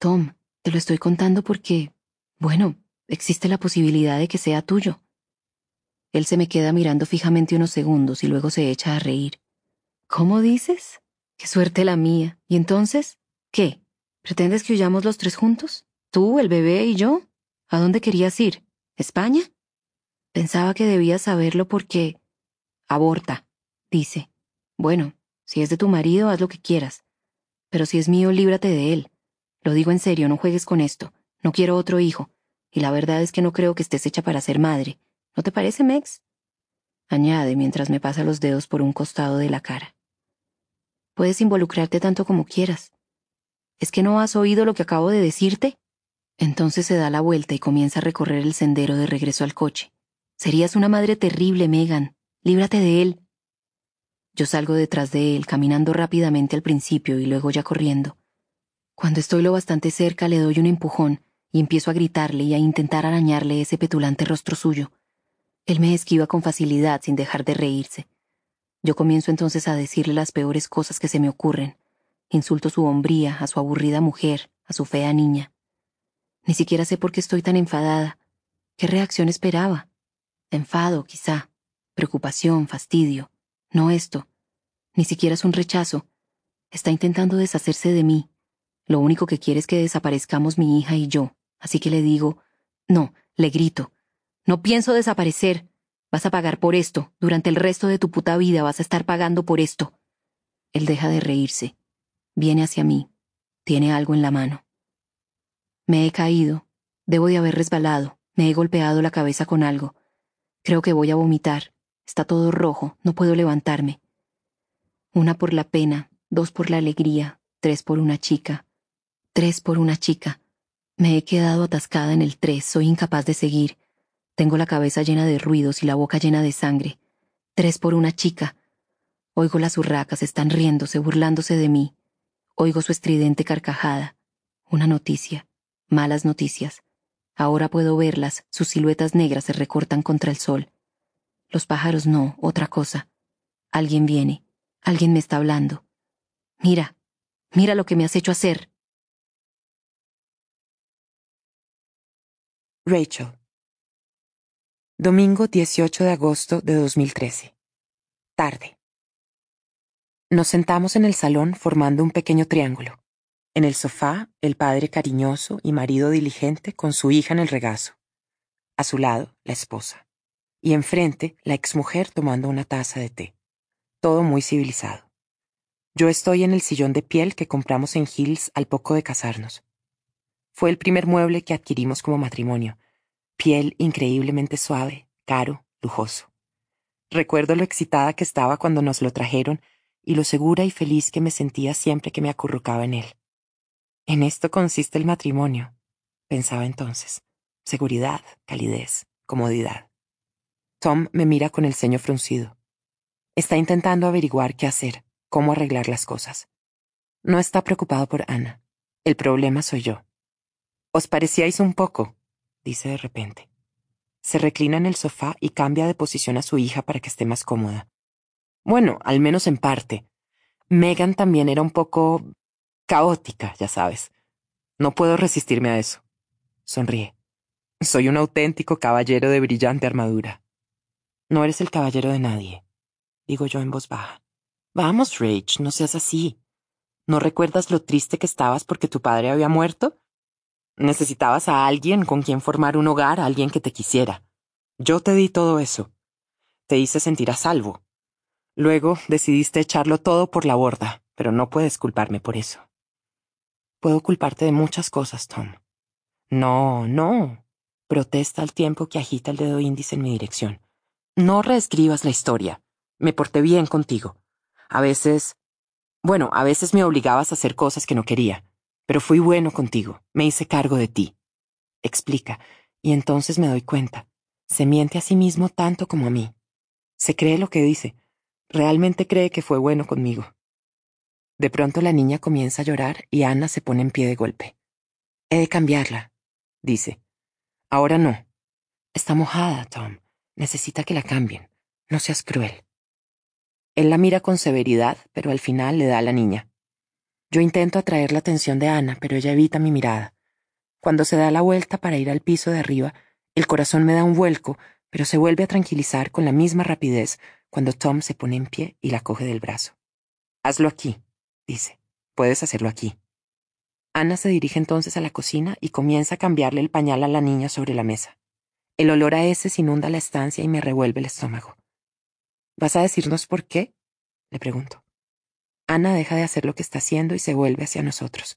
Tom, te lo estoy contando porque, bueno, existe la posibilidad de que sea tuyo. Él se me queda mirando fijamente unos segundos y luego se echa a reír. ¿Cómo dices? Qué suerte la mía. ¿Y entonces? ¿Qué? ¿Pretendes que huyamos los tres juntos? ¿Tú, el bebé y yo? ¿A dónde querías ir? ¿España? Pensaba que debías saberlo porque... Aborta, dice. Bueno, si es de tu marido, haz lo que quieras. Pero si es mío, líbrate de él. Lo digo en serio, no juegues con esto. No quiero otro hijo. Y la verdad es que no creo que estés hecha para ser madre. ¿No te parece, Mex? Añade mientras me pasa los dedos por un costado de la cara. Puedes involucrarte tanto como quieras. ¿Es que no has oído lo que acabo de decirte? Entonces se da la vuelta y comienza a recorrer el sendero de regreso al coche. Serías una madre terrible, Megan. Líbrate de él. Yo salgo detrás de él, caminando rápidamente al principio y luego ya corriendo. Cuando estoy lo bastante cerca le doy un empujón y empiezo a gritarle y a intentar arañarle ese petulante rostro suyo. Él me esquiva con facilidad sin dejar de reírse. Yo comienzo entonces a decirle las peores cosas que se me ocurren. Insulto su hombría, a su aburrida mujer, a su fea niña. Ni siquiera sé por qué estoy tan enfadada. ¿Qué reacción esperaba? Enfado, quizá. Preocupación, fastidio. No esto. Ni siquiera es un rechazo. Está intentando deshacerse de mí. Lo único que quiere es que desaparezcamos mi hija y yo. Así que le digo, no, le grito. No pienso desaparecer. Vas a pagar por esto. Durante el resto de tu puta vida vas a estar pagando por esto. Él deja de reírse. Viene hacia mí. Tiene algo en la mano. Me he caído. Debo de haber resbalado. Me he golpeado la cabeza con algo. Creo que voy a vomitar. Está todo rojo. No puedo levantarme. Una por la pena, dos por la alegría, tres por una chica. Tres por una chica. Me he quedado atascada en el tres. Soy incapaz de seguir. Tengo la cabeza llena de ruidos y la boca llena de sangre. Tres por una chica. Oigo las urracas, están riéndose, burlándose de mí. Oigo su estridente carcajada. Una noticia. Malas noticias. Ahora puedo verlas, sus siluetas negras se recortan contra el sol. Los pájaros no, otra cosa. Alguien viene. Alguien me está hablando. Mira, mira lo que me has hecho hacer. Rachel. Domingo 18 de agosto de 2013. Tarde. Nos sentamos en el salón formando un pequeño triángulo. En el sofá, el padre cariñoso y marido diligente con su hija en el regazo. A su lado, la esposa. Y enfrente, la exmujer tomando una taza de té. Todo muy civilizado. Yo estoy en el sillón de piel que compramos en Hills al poco de casarnos. Fue el primer mueble que adquirimos como matrimonio. Piel increíblemente suave, caro, lujoso. Recuerdo lo excitada que estaba cuando nos lo trajeron y lo segura y feliz que me sentía siempre que me acurrucaba en él. En esto consiste el matrimonio, pensaba entonces. Seguridad, calidez, comodidad. Tom me mira con el ceño fruncido. Está intentando averiguar qué hacer, cómo arreglar las cosas. No está preocupado por Ana. El problema soy yo. Os parecíais un poco, dice de repente. Se reclina en el sofá y cambia de posición a su hija para que esté más cómoda. Bueno, al menos en parte. Megan también era un poco caótica, ya sabes. No puedo resistirme a eso. Sonríe. Soy un auténtico caballero de brillante armadura. No eres el caballero de nadie, digo yo en voz baja. Vamos, Rach, no seas así. ¿No recuerdas lo triste que estabas porque tu padre había muerto? Necesitabas a alguien con quien formar un hogar, a alguien que te quisiera. Yo te di todo eso. Te hice sentir a salvo. Luego decidiste echarlo todo por la borda, pero no puedes culparme por eso. Puedo culparte de muchas cosas, Tom. No, no. Protesta al tiempo que agita el dedo índice en mi dirección. No reescribas la historia. Me porté bien contigo. A veces... Bueno, a veces me obligabas a hacer cosas que no quería, pero fui bueno contigo. Me hice cargo de ti. Explica, y entonces me doy cuenta. Se miente a sí mismo tanto como a mí. Se cree lo que dice. Realmente cree que fue bueno conmigo. De pronto la niña comienza a llorar y Ana se pone en pie de golpe. He de cambiarla, dice. Ahora no. Está mojada, Tom. Necesita que la cambien. No seas cruel. Él la mira con severidad, pero al final le da a la niña. Yo intento atraer la atención de Ana, pero ella evita mi mirada. Cuando se da la vuelta para ir al piso de arriba, el corazón me da un vuelco, pero se vuelve a tranquilizar con la misma rapidez cuando Tom se pone en pie y la coge del brazo. Hazlo aquí, dice. Puedes hacerlo aquí. Ana se dirige entonces a la cocina y comienza a cambiarle el pañal a la niña sobre la mesa. El olor a heces inunda la estancia y me revuelve el estómago. ¿Vas a decirnos por qué? le pregunto. Ana deja de hacer lo que está haciendo y se vuelve hacia nosotros.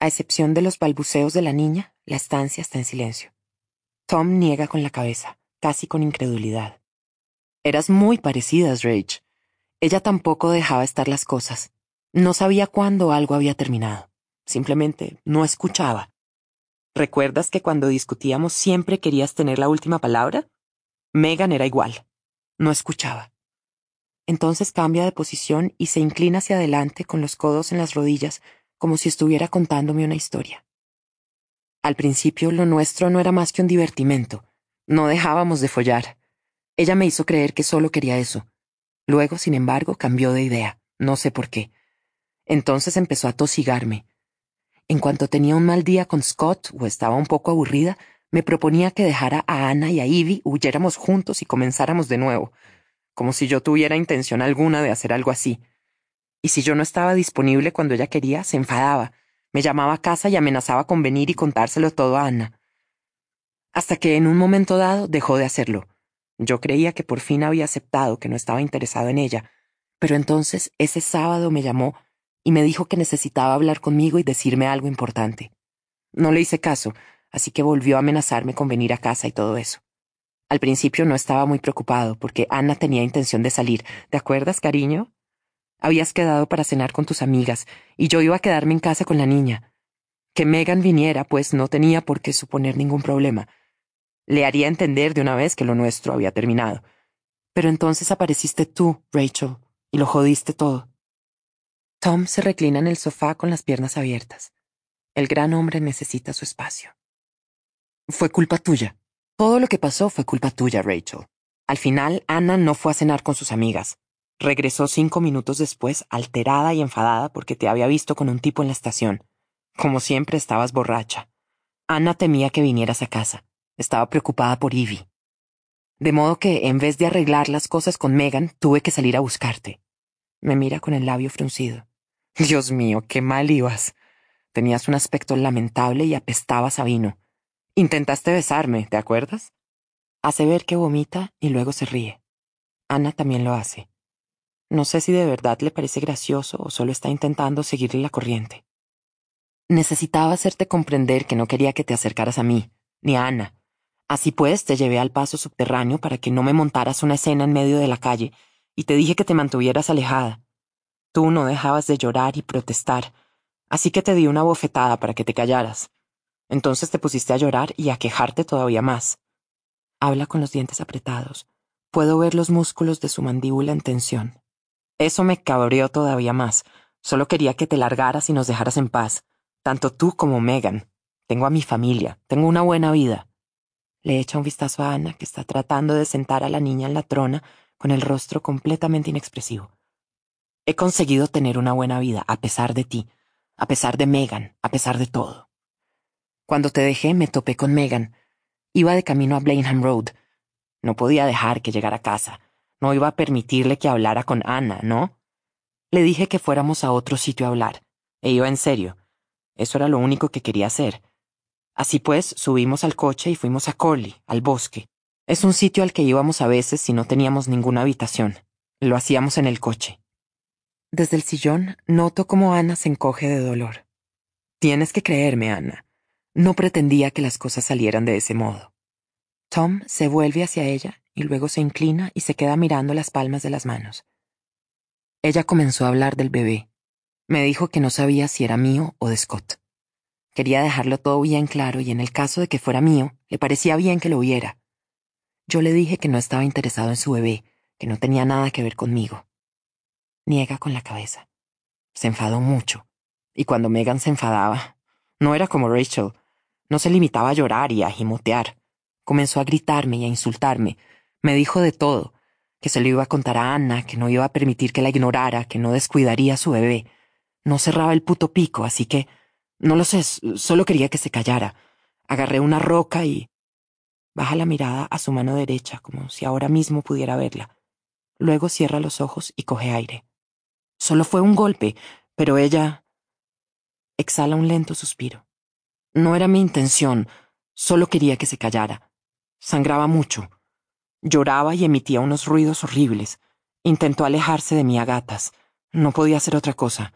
A excepción de los balbuceos de la niña, la estancia está en silencio. Tom niega con la cabeza, casi con incredulidad. Eras muy parecidas, Rage. Ella tampoco dejaba estar las cosas. No sabía cuándo algo había terminado. Simplemente no escuchaba. ¿Recuerdas que cuando discutíamos siempre querías tener la última palabra? Megan era igual. No escuchaba. Entonces cambia de posición y se inclina hacia adelante con los codos en las rodillas, como si estuviera contándome una historia. Al principio lo nuestro no era más que un divertimento. No dejábamos de follar. Ella me hizo creer que solo quería eso. Luego, sin embargo, cambió de idea. No sé por qué. Entonces empezó a tosigarme. En cuanto tenía un mal día con Scott o estaba un poco aburrida, me proponía que dejara a Ana y a Ivy, huyéramos juntos y comenzáramos de nuevo, como si yo tuviera intención alguna de hacer algo así. Y si yo no estaba disponible cuando ella quería, se enfadaba, me llamaba a casa y amenazaba con venir y contárselo todo a Ana. Hasta que en un momento dado dejó de hacerlo yo creía que por fin había aceptado que no estaba interesado en ella, pero entonces ese sábado me llamó y me dijo que necesitaba hablar conmigo y decirme algo importante. No le hice caso, así que volvió a amenazarme con venir a casa y todo eso. Al principio no estaba muy preocupado porque Ana tenía intención de salir. ¿Te acuerdas, cariño? Habías quedado para cenar con tus amigas y yo iba a quedarme en casa con la niña. Que Megan viniera, pues no tenía por qué suponer ningún problema. Le haría entender de una vez que lo nuestro había terminado. Pero entonces apareciste tú, Rachel, y lo jodiste todo. Tom se reclina en el sofá con las piernas abiertas. El gran hombre necesita su espacio. Fue culpa tuya. Todo lo que pasó fue culpa tuya, Rachel. Al final, Anna no fue a cenar con sus amigas. Regresó cinco minutos después, alterada y enfadada porque te había visto con un tipo en la estación. Como siempre estabas borracha. Anna temía que vinieras a casa. Estaba preocupada por Ivy. De modo que, en vez de arreglar las cosas con Megan, tuve que salir a buscarte. Me mira con el labio fruncido. Dios mío, qué mal ibas. Tenías un aspecto lamentable y apestabas a vino. Intentaste besarme, ¿te acuerdas? Hace ver que vomita y luego se ríe. Ana también lo hace. No sé si de verdad le parece gracioso o solo está intentando seguirle la corriente. Necesitaba hacerte comprender que no quería que te acercaras a mí, ni a Ana, Así pues, te llevé al paso subterráneo para que no me montaras una escena en medio de la calle, y te dije que te mantuvieras alejada. Tú no dejabas de llorar y protestar, así que te di una bofetada para que te callaras. Entonces te pusiste a llorar y a quejarte todavía más. Habla con los dientes apretados. Puedo ver los músculos de su mandíbula en tensión. Eso me cabreó todavía más. Solo quería que te largaras y nos dejaras en paz, tanto tú como Megan. Tengo a mi familia, tengo una buena vida. Le echa un vistazo a Ana, que está tratando de sentar a la niña en la trona, con el rostro completamente inexpresivo. He conseguido tener una buena vida, a pesar de ti, a pesar de Megan, a pesar de todo. Cuando te dejé me topé con Megan. Iba de camino a Blenheim Road. No podía dejar que llegara a casa. No iba a permitirle que hablara con Ana, ¿no? Le dije que fuéramos a otro sitio a hablar. E iba en serio. Eso era lo único que quería hacer. Así pues, subimos al coche y fuimos a Corley, al bosque. Es un sitio al que íbamos a veces si no teníamos ninguna habitación. Lo hacíamos en el coche. Desde el sillón noto cómo Ana se encoge de dolor. Tienes que creerme, Ana. No pretendía que las cosas salieran de ese modo. Tom se vuelve hacia ella y luego se inclina y se queda mirando las palmas de las manos. Ella comenzó a hablar del bebé. Me dijo que no sabía si era mío o de Scott. Quería dejarlo todo bien claro y en el caso de que fuera mío, le parecía bien que lo viera. Yo le dije que no estaba interesado en su bebé, que no tenía nada que ver conmigo. Niega con la cabeza. Se enfadó mucho. Y cuando Megan se enfadaba, no era como Rachel. No se limitaba a llorar y a gimotear. Comenzó a gritarme y a insultarme. Me dijo de todo. Que se lo iba a contar a Anna, que no iba a permitir que la ignorara, que no descuidaría a su bebé. No cerraba el puto pico, así que... No lo sé, solo quería que se callara. Agarré una roca y... Baja la mirada a su mano derecha, como si ahora mismo pudiera verla. Luego cierra los ojos y coge aire. Solo fue un golpe, pero ella... Exhala un lento suspiro. No era mi intención, solo quería que se callara. Sangraba mucho. Lloraba y emitía unos ruidos horribles. Intentó alejarse de mí a gatas. No podía hacer otra cosa.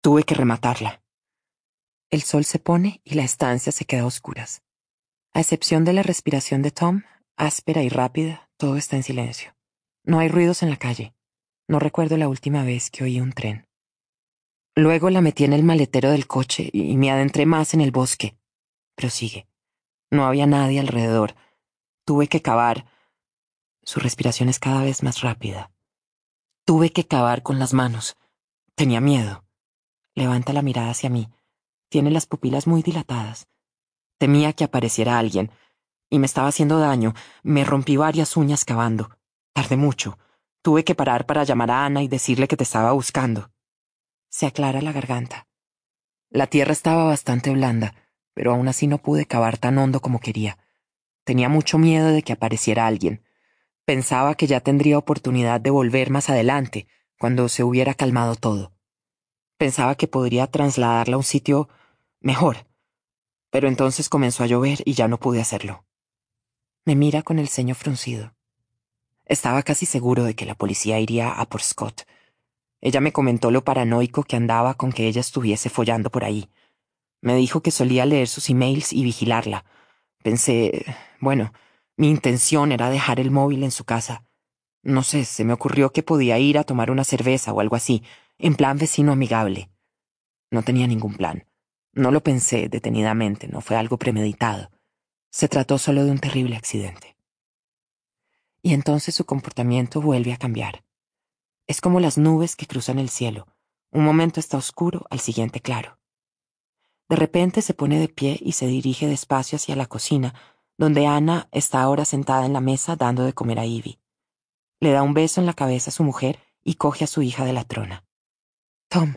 Tuve que rematarla. El sol se pone y la estancia se queda a oscuras. A excepción de la respiración de Tom, áspera y rápida, todo está en silencio. No hay ruidos en la calle. No recuerdo la última vez que oí un tren. Luego la metí en el maletero del coche y me adentré más en el bosque. Pero sigue. No había nadie alrededor. Tuve que cavar. Su respiración es cada vez más rápida. Tuve que cavar con las manos. Tenía miedo. Levanta la mirada hacia mí. Tiene las pupilas muy dilatadas. Temía que apareciera alguien, y me estaba haciendo daño. Me rompí varias uñas cavando. Tardé mucho. Tuve que parar para llamar a Ana y decirle que te estaba buscando. Se aclara la garganta. La tierra estaba bastante blanda, pero aún así no pude cavar tan hondo como quería. Tenía mucho miedo de que apareciera alguien. Pensaba que ya tendría oportunidad de volver más adelante, cuando se hubiera calmado todo. Pensaba que podría trasladarla a un sitio mejor, pero entonces comenzó a llover y ya no pude hacerlo. Me mira con el ceño fruncido. Estaba casi seguro de que la policía iría a por Scott. Ella me comentó lo paranoico que andaba con que ella estuviese follando por ahí. Me dijo que solía leer sus emails y vigilarla. Pensé, bueno, mi intención era dejar el móvil en su casa. No sé, se me ocurrió que podía ir a tomar una cerveza o algo así, en plan vecino amigable. No tenía ningún plan. No lo pensé detenidamente, no fue algo premeditado. Se trató solo de un terrible accidente. Y entonces su comportamiento vuelve a cambiar. Es como las nubes que cruzan el cielo. Un momento está oscuro, al siguiente claro. De repente se pone de pie y se dirige despacio hacia la cocina, donde Ana está ahora sentada en la mesa dando de comer a Ivy. Le da un beso en la cabeza a su mujer y coge a su hija de la trona. Tom,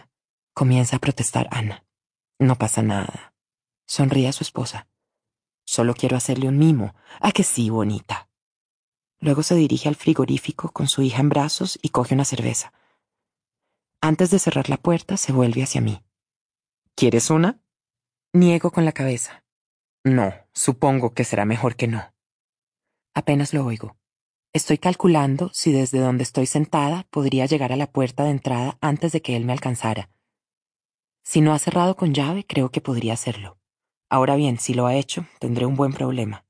comienza a protestar Ana. No pasa nada. Sonríe a su esposa. Solo quiero hacerle un mimo. ¿A que sí, bonita? Luego se dirige al frigorífico con su hija en brazos y coge una cerveza. Antes de cerrar la puerta, se vuelve hacia mí. ¿Quieres una? Niego con la cabeza. No, supongo que será mejor que no. Apenas lo oigo. Estoy calculando si desde donde estoy sentada podría llegar a la puerta de entrada antes de que él me alcanzara. Si no ha cerrado con llave, creo que podría hacerlo. Ahora bien, si lo ha hecho, tendré un buen problema.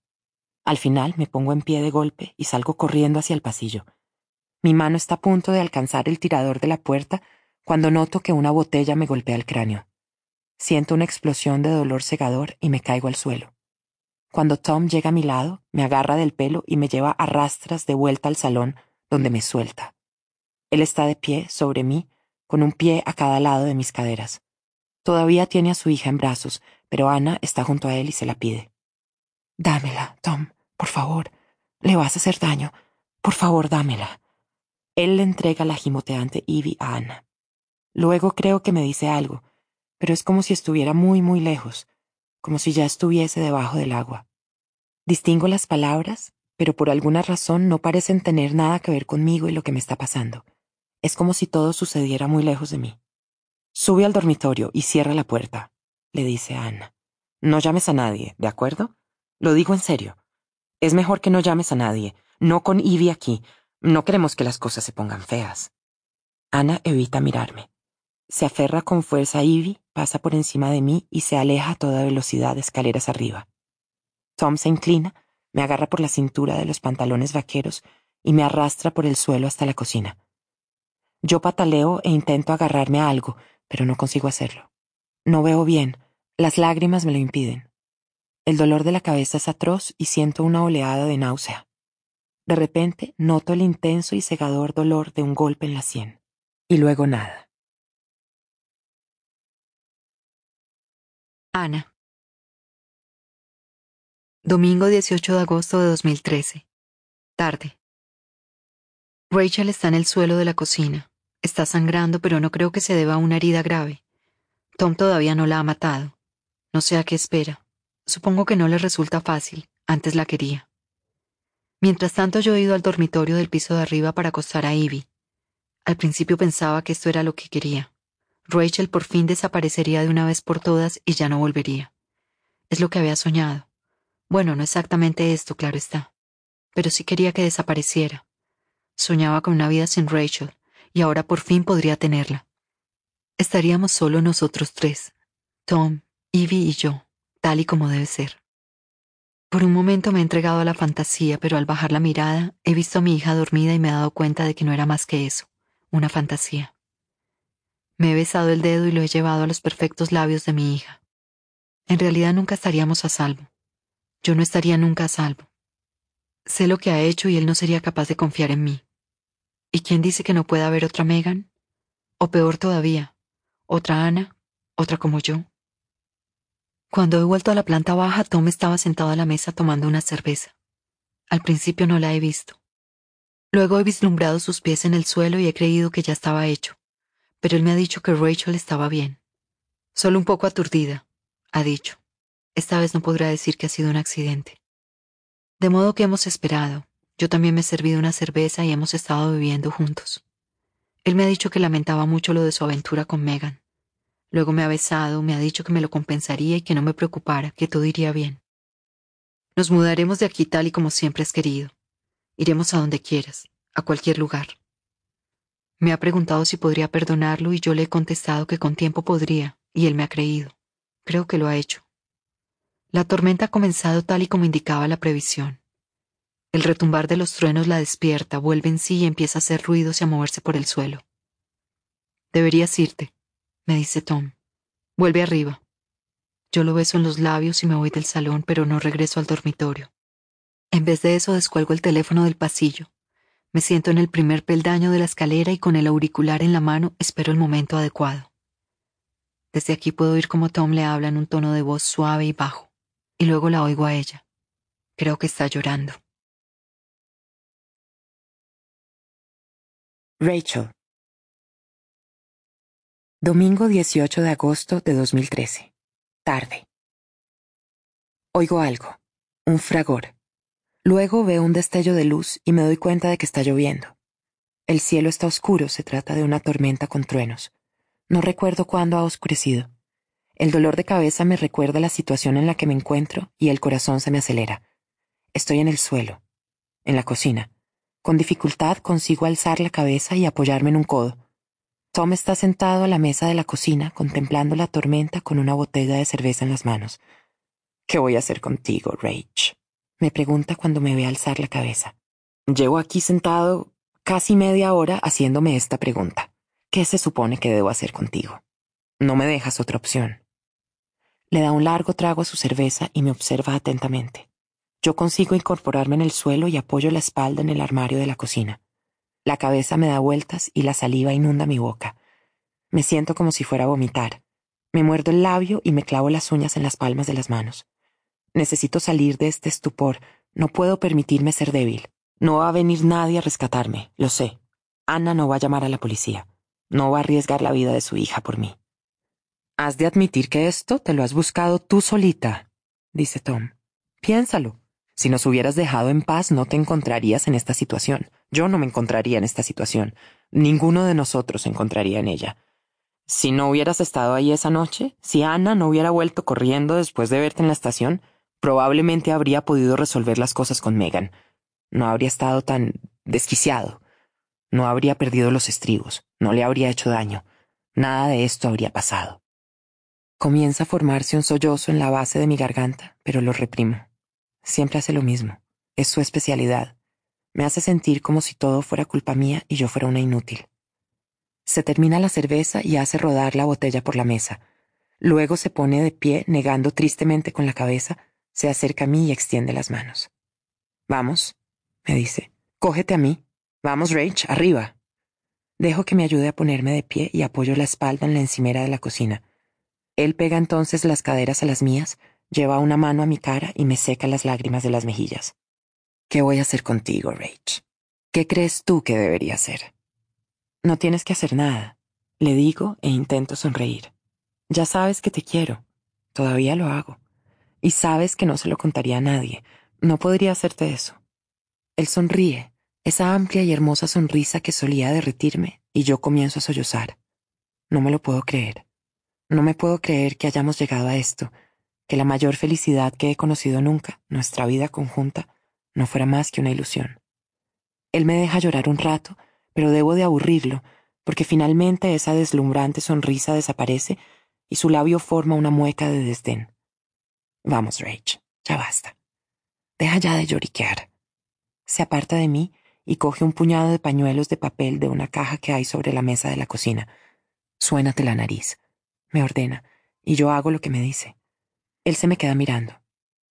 Al final me pongo en pie de golpe y salgo corriendo hacia el pasillo. Mi mano está a punto de alcanzar el tirador de la puerta cuando noto que una botella me golpea el cráneo. Siento una explosión de dolor cegador y me caigo al suelo. Cuando Tom llega a mi lado, me agarra del pelo y me lleva a rastras de vuelta al salón, donde me suelta. Él está de pie sobre mí, con un pie a cada lado de mis caderas. Todavía tiene a su hija en brazos, pero Ana está junto a él y se la pide. Dámela, Tom, por favor. Le vas a hacer daño. Por favor, dámela. Él le entrega la gimoteante Ivy a Ana. Luego creo que me dice algo, pero es como si estuviera muy, muy lejos, como si ya estuviese debajo del agua. Distingo las palabras, pero por alguna razón no parecen tener nada que ver conmigo y lo que me está pasando. Es como si todo sucediera muy lejos de mí. Sube al dormitorio y cierra la puerta, le dice a Ana. No llames a nadie, ¿de acuerdo? Lo digo en serio. Es mejor que no llames a nadie, no con Ivy aquí. No queremos que las cosas se pongan feas. Ana evita mirarme. Se aferra con fuerza a Ivy, pasa por encima de mí y se aleja a toda velocidad escaleras arriba. Tom se inclina, me agarra por la cintura de los pantalones vaqueros y me arrastra por el suelo hasta la cocina. Yo pataleo e intento agarrarme a algo, pero no consigo hacerlo. No veo bien, las lágrimas me lo impiden. El dolor de la cabeza es atroz y siento una oleada de náusea. De repente noto el intenso y cegador dolor de un golpe en la sien. Y luego nada. Ana. Domingo 18 de agosto de 2013. Tarde. Rachel está en el suelo de la cocina. Está sangrando, pero no creo que se deba a una herida grave. Tom todavía no la ha matado. No sé a qué espera. Supongo que no le resulta fácil. Antes la quería. Mientras tanto yo he ido al dormitorio del piso de arriba para acostar a Ivy. Al principio pensaba que esto era lo que quería. Rachel por fin desaparecería de una vez por todas y ya no volvería. Es lo que había soñado. Bueno, no exactamente esto, claro está. Pero sí quería que desapareciera. Soñaba con una vida sin Rachel, y ahora por fin podría tenerla. Estaríamos solo nosotros tres, Tom, Evie y yo, tal y como debe ser. Por un momento me he entregado a la fantasía, pero al bajar la mirada he visto a mi hija dormida y me he dado cuenta de que no era más que eso, una fantasía. Me he besado el dedo y lo he llevado a los perfectos labios de mi hija. En realidad nunca estaríamos a salvo. Yo no estaría nunca a salvo. Sé lo que ha hecho y él no sería capaz de confiar en mí. ¿Y quién dice que no puede haber otra Megan? O peor todavía, otra Ana, otra como yo. Cuando he vuelto a la planta baja, Tom estaba sentado a la mesa tomando una cerveza. Al principio no la he visto. Luego he vislumbrado sus pies en el suelo y he creído que ya estaba hecho, pero él me ha dicho que Rachel estaba bien. Solo un poco aturdida, ha dicho. Esta vez no podrá decir que ha sido un accidente. De modo que hemos esperado, yo también me he servido una cerveza y hemos estado viviendo juntos. Él me ha dicho que lamentaba mucho lo de su aventura con Megan. Luego me ha besado, me ha dicho que me lo compensaría y que no me preocupara, que todo iría bien. Nos mudaremos de aquí tal y como siempre has querido. Iremos a donde quieras, a cualquier lugar. Me ha preguntado si podría perdonarlo y yo le he contestado que con tiempo podría, y él me ha creído. Creo que lo ha hecho. La tormenta ha comenzado tal y como indicaba la previsión. El retumbar de los truenos la despierta, vuelve en sí y empieza a hacer ruidos y a moverse por el suelo. Deberías irte, me dice Tom. Vuelve arriba. Yo lo beso en los labios y me voy del salón, pero no regreso al dormitorio. En vez de eso descuelgo el teléfono del pasillo. Me siento en el primer peldaño de la escalera y con el auricular en la mano espero el momento adecuado. Desde aquí puedo oír cómo Tom le habla en un tono de voz suave y bajo, y luego la oigo a ella. Creo que está llorando. Rachel. Domingo 18 de agosto de 2013. Tarde. Oigo algo, un fragor. Luego veo un destello de luz y me doy cuenta de que está lloviendo. El cielo está oscuro, se trata de una tormenta con truenos. No recuerdo cuándo ha oscurecido. El dolor de cabeza me recuerda la situación en la que me encuentro y el corazón se me acelera. Estoy en el suelo, en la cocina con dificultad consigo alzar la cabeza y apoyarme en un codo. Tom está sentado a la mesa de la cocina contemplando la tormenta con una botella de cerveza en las manos. ¿Qué voy a hacer contigo, Rach? me pregunta cuando me ve alzar la cabeza. Llevo aquí sentado casi media hora haciéndome esta pregunta. ¿Qué se supone que debo hacer contigo? No me dejas otra opción. Le da un largo trago a su cerveza y me observa atentamente. Yo consigo incorporarme en el suelo y apoyo la espalda en el armario de la cocina. La cabeza me da vueltas y la saliva inunda mi boca. Me siento como si fuera a vomitar. Me muerdo el labio y me clavo las uñas en las palmas de las manos. Necesito salir de este estupor. No puedo permitirme ser débil. No va a venir nadie a rescatarme, lo sé. Ana no va a llamar a la policía. No va a arriesgar la vida de su hija por mí. Has de admitir que esto te lo has buscado tú solita, dice Tom. Piénsalo. Si nos hubieras dejado en paz, no te encontrarías en esta situación. Yo no me encontraría en esta situación. Ninguno de nosotros se encontraría en ella. Si no hubieras estado ahí esa noche, si Ana no hubiera vuelto corriendo después de verte en la estación, probablemente habría podido resolver las cosas con Megan. No habría estado tan desquiciado. No habría perdido los estribos. No le habría hecho daño. Nada de esto habría pasado. Comienza a formarse un sollozo en la base de mi garganta, pero lo reprimo. Siempre hace lo mismo. Es su especialidad. Me hace sentir como si todo fuera culpa mía y yo fuera una inútil. Se termina la cerveza y hace rodar la botella por la mesa. Luego se pone de pie, negando tristemente con la cabeza, se acerca a mí y extiende las manos. Vamos, me dice, cógete a mí. Vamos, Rach, arriba. Dejo que me ayude a ponerme de pie y apoyo la espalda en la encimera de la cocina. Él pega entonces las caderas a las mías, lleva una mano a mi cara y me seca las lágrimas de las mejillas. ¿Qué voy a hacer contigo, Rach? ¿Qué crees tú que debería hacer? No tienes que hacer nada, le digo e intento sonreír. Ya sabes que te quiero. Todavía lo hago. Y sabes que no se lo contaría a nadie. No podría hacerte eso. Él sonríe, esa amplia y hermosa sonrisa que solía derretirme, y yo comienzo a sollozar. No me lo puedo creer. No me puedo creer que hayamos llegado a esto, que la mayor felicidad que he conocido nunca, nuestra vida conjunta, no fuera más que una ilusión. Él me deja llorar un rato, pero debo de aburrirlo, porque finalmente esa deslumbrante sonrisa desaparece y su labio forma una mueca de desdén. Vamos, Rach, ya basta. Deja ya de lloriquear. Se aparta de mí y coge un puñado de pañuelos de papel de una caja que hay sobre la mesa de la cocina. Suénate la nariz, me ordena, y yo hago lo que me dice. Él se me queda mirando.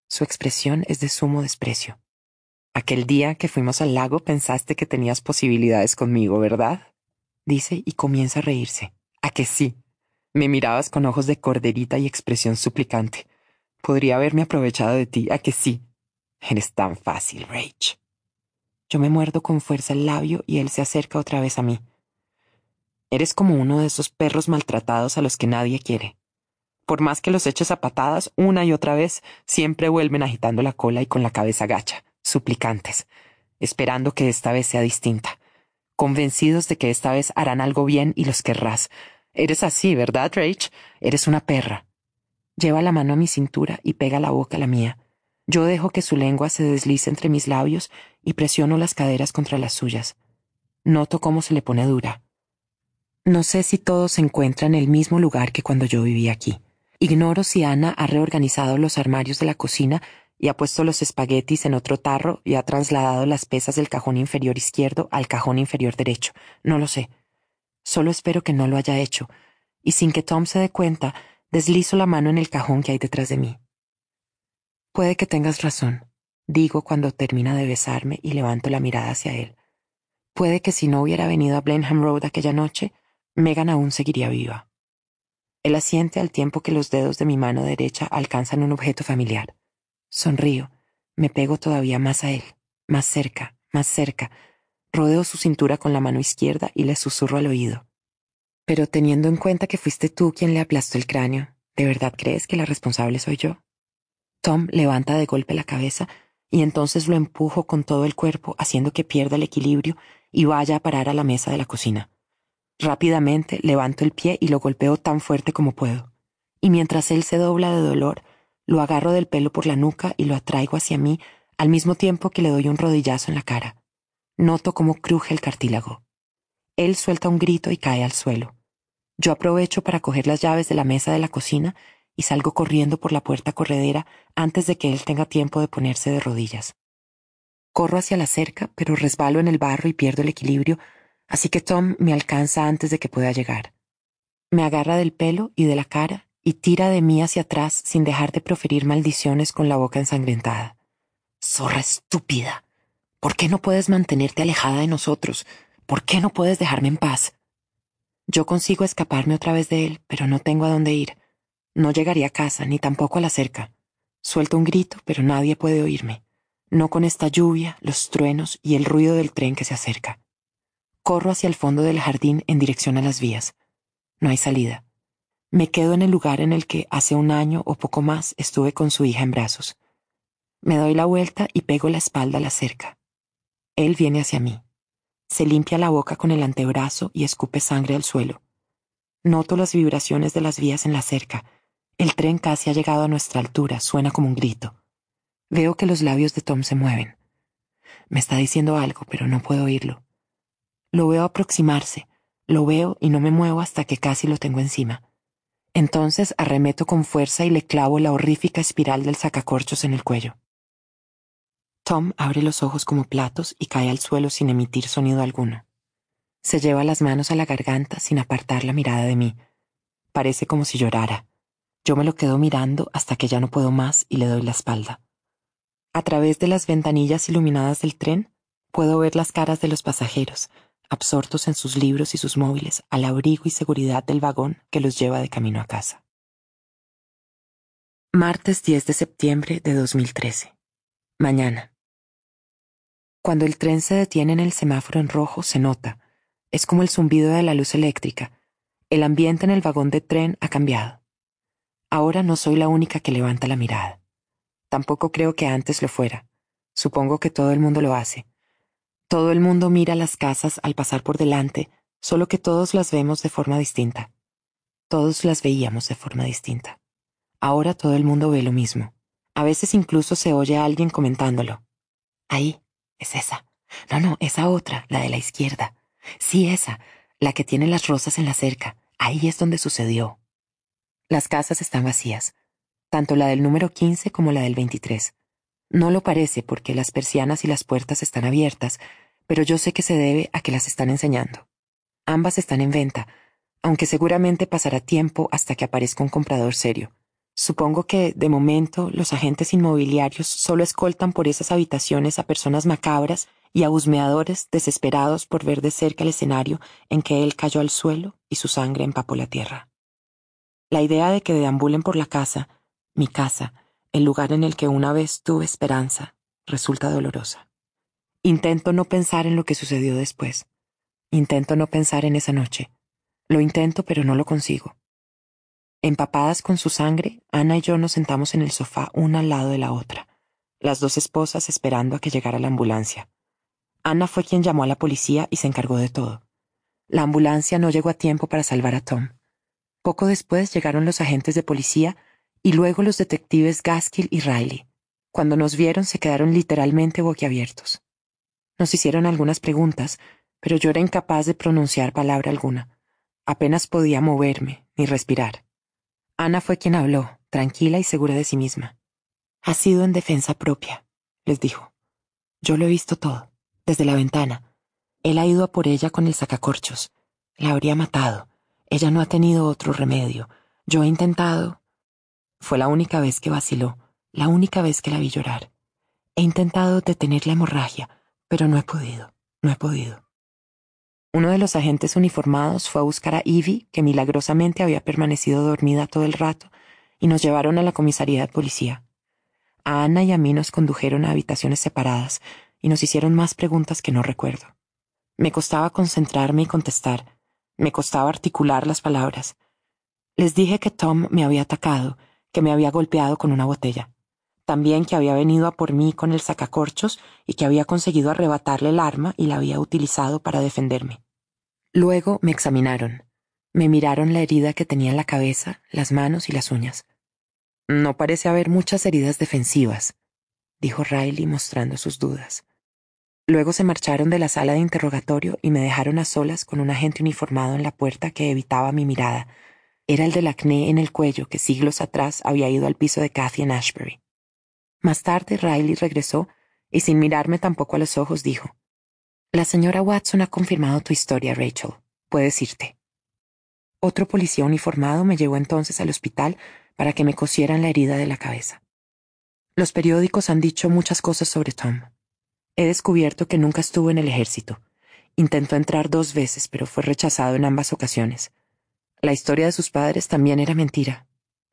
Su expresión es de sumo desprecio. Aquel día que fuimos al lago pensaste que tenías posibilidades conmigo, ¿verdad? Dice y comienza a reírse. ¿A que sí? Me mirabas con ojos de corderita y expresión suplicante. Podría haberme aprovechado de ti, ¿a que sí? Eres tan fácil, Rach. Yo me muerdo con fuerza el labio y él se acerca otra vez a mí. Eres como uno de esos perros maltratados a los que nadie quiere. Por más que los eches a patadas una y otra vez, siempre vuelven agitando la cola y con la cabeza gacha suplicantes, esperando que esta vez sea distinta, convencidos de que esta vez harán algo bien y los querrás. Eres así, ¿verdad, Rach? Eres una perra. Lleva la mano a mi cintura y pega la boca a la mía. Yo dejo que su lengua se deslice entre mis labios y presiono las caderas contra las suyas. Noto cómo se le pone dura. No sé si todo se encuentra en el mismo lugar que cuando yo vivía aquí. Ignoro si Ana ha reorganizado los armarios de la cocina y ha puesto los espaguetis en otro tarro y ha trasladado las pesas del cajón inferior izquierdo al cajón inferior derecho. No lo sé. Solo espero que no lo haya hecho, y sin que Tom se dé cuenta, deslizo la mano en el cajón que hay detrás de mí. Puede que tengas razón, digo cuando termina de besarme y levanto la mirada hacia él. Puede que si no hubiera venido a Blenheim Road aquella noche, Megan aún seguiría viva. Él asiente al tiempo que los dedos de mi mano derecha alcanzan un objeto familiar. Sonrío, me pego todavía más a él, más cerca, más cerca, rodeo su cintura con la mano izquierda y le susurro al oído. Pero teniendo en cuenta que fuiste tú quien le aplastó el cráneo, ¿de verdad crees que la responsable soy yo? Tom levanta de golpe la cabeza y entonces lo empujo con todo el cuerpo, haciendo que pierda el equilibrio y vaya a parar a la mesa de la cocina. Rápidamente levanto el pie y lo golpeo tan fuerte como puedo. Y mientras él se dobla de dolor, lo agarro del pelo por la nuca y lo atraigo hacia mí al mismo tiempo que le doy un rodillazo en la cara. Noto cómo cruje el cartílago. Él suelta un grito y cae al suelo. Yo aprovecho para coger las llaves de la mesa de la cocina y salgo corriendo por la puerta corredera antes de que él tenga tiempo de ponerse de rodillas. Corro hacia la cerca, pero resbalo en el barro y pierdo el equilibrio, así que Tom me alcanza antes de que pueda llegar. Me agarra del pelo y de la cara y tira de mí hacia atrás sin dejar de proferir maldiciones con la boca ensangrentada. Zorra estúpida. ¿Por qué no puedes mantenerte alejada de nosotros? ¿Por qué no puedes dejarme en paz? Yo consigo escaparme otra vez de él, pero no tengo a dónde ir. No llegaría a casa, ni tampoco a la cerca. Suelto un grito, pero nadie puede oírme. No con esta lluvia, los truenos y el ruido del tren que se acerca. Corro hacia el fondo del jardín en dirección a las vías. No hay salida. Me quedo en el lugar en el que hace un año o poco más estuve con su hija en brazos. Me doy la vuelta y pego la espalda a la cerca. Él viene hacia mí. Se limpia la boca con el antebrazo y escupe sangre al suelo. Noto las vibraciones de las vías en la cerca. El tren casi ha llegado a nuestra altura, suena como un grito. Veo que los labios de Tom se mueven. Me está diciendo algo, pero no puedo oírlo. Lo veo aproximarse, lo veo y no me muevo hasta que casi lo tengo encima. Entonces arremeto con fuerza y le clavo la horrífica espiral del sacacorchos en el cuello. Tom abre los ojos como platos y cae al suelo sin emitir sonido alguno. Se lleva las manos a la garganta sin apartar la mirada de mí. Parece como si llorara. Yo me lo quedo mirando hasta que ya no puedo más y le doy la espalda. A través de las ventanillas iluminadas del tren, puedo ver las caras de los pasajeros, absortos en sus libros y sus móviles, al abrigo y seguridad del vagón que los lleva de camino a casa. Martes 10 de septiembre de 2013. Mañana. Cuando el tren se detiene en el semáforo en rojo, se nota. Es como el zumbido de la luz eléctrica. El ambiente en el vagón de tren ha cambiado. Ahora no soy la única que levanta la mirada. Tampoco creo que antes lo fuera. Supongo que todo el mundo lo hace. Todo el mundo mira las casas al pasar por delante, solo que todos las vemos de forma distinta. Todos las veíamos de forma distinta. Ahora todo el mundo ve lo mismo. A veces incluso se oye a alguien comentándolo. Ahí, es esa. No, no, esa otra, la de la izquierda. Sí, esa, la que tiene las rosas en la cerca. Ahí es donde sucedió. Las casas están vacías, tanto la del número 15 como la del 23. No lo parece porque las persianas y las puertas están abiertas, pero yo sé que se debe a que las están enseñando. Ambas están en venta, aunque seguramente pasará tiempo hasta que aparezca un comprador serio. Supongo que, de momento, los agentes inmobiliarios solo escoltan por esas habitaciones a personas macabras y a husmeadores desesperados por ver de cerca el escenario en que él cayó al suelo y su sangre empapó la tierra. La idea de que deambulen por la casa, mi casa, el lugar en el que una vez tuve esperanza, resulta dolorosa. Intento no pensar en lo que sucedió después. Intento no pensar en esa noche. Lo intento, pero no lo consigo. Empapadas con su sangre, Ana y yo nos sentamos en el sofá una al lado de la otra, las dos esposas esperando a que llegara la ambulancia. Ana fue quien llamó a la policía y se encargó de todo. La ambulancia no llegó a tiempo para salvar a Tom. Poco después llegaron los agentes de policía y luego los detectives Gaskill y Riley. Cuando nos vieron se quedaron literalmente boquiabiertos. Nos hicieron algunas preguntas, pero yo era incapaz de pronunciar palabra alguna. Apenas podía moverme ni respirar. Ana fue quien habló, tranquila y segura de sí misma. Ha sido en defensa propia, les dijo. Yo lo he visto todo, desde la ventana. Él ha ido a por ella con el sacacorchos. La habría matado. Ella no ha tenido otro remedio. Yo he intentado, fue la única vez que vaciló, la única vez que la vi llorar. He intentado detener la hemorragia, pero no he podido, no he podido. Uno de los agentes uniformados fue a buscar a Ivy, que milagrosamente había permanecido dormida todo el rato, y nos llevaron a la comisaría de policía. A Ana y a mí nos condujeron a habitaciones separadas y nos hicieron más preguntas que no recuerdo. Me costaba concentrarme y contestar, me costaba articular las palabras. Les dije que Tom me había atacado que me había golpeado con una botella. También que había venido a por mí con el sacacorchos y que había conseguido arrebatarle el arma y la había utilizado para defenderme. Luego me examinaron. Me miraron la herida que tenía en la cabeza, las manos y las uñas. No parece haber muchas heridas defensivas, dijo Riley mostrando sus dudas. Luego se marcharon de la sala de interrogatorio y me dejaron a solas con un agente uniformado en la puerta que evitaba mi mirada, era el del acné en el cuello que siglos atrás había ido al piso de Cathy en Ashbury. Más tarde Riley regresó y sin mirarme tampoco a los ojos dijo, La señora Watson ha confirmado tu historia, Rachel. Puedes irte. Otro policía uniformado me llevó entonces al hospital para que me cosieran la herida de la cabeza. Los periódicos han dicho muchas cosas sobre Tom. He descubierto que nunca estuvo en el ejército. Intentó entrar dos veces, pero fue rechazado en ambas ocasiones. La historia de sus padres también era mentira.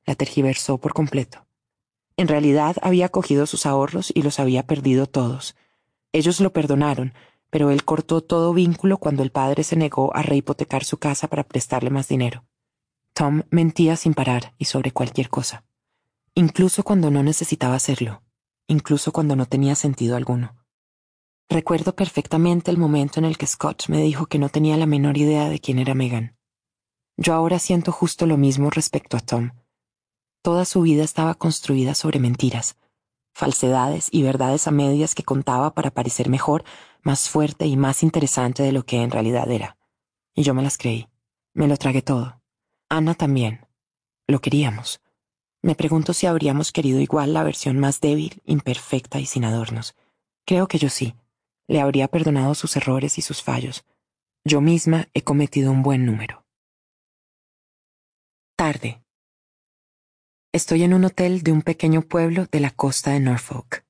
La tergiversó por completo. En realidad había cogido sus ahorros y los había perdido todos. Ellos lo perdonaron, pero él cortó todo vínculo cuando el padre se negó a rehipotecar su casa para prestarle más dinero. Tom mentía sin parar y sobre cualquier cosa, incluso cuando no necesitaba hacerlo, incluso cuando no tenía sentido alguno. Recuerdo perfectamente el momento en el que Scott me dijo que no tenía la menor idea de quién era Megan. Yo ahora siento justo lo mismo respecto a Tom. Toda su vida estaba construida sobre mentiras, falsedades y verdades a medias que contaba para parecer mejor, más fuerte y más interesante de lo que en realidad era. Y yo me las creí. Me lo tragué todo. Ana también. Lo queríamos. Me pregunto si habríamos querido igual la versión más débil, imperfecta y sin adornos. Creo que yo sí. Le habría perdonado sus errores y sus fallos. Yo misma he cometido un buen número. Tarde. Estoy en un hotel de un pequeño pueblo de la costa de Norfolk.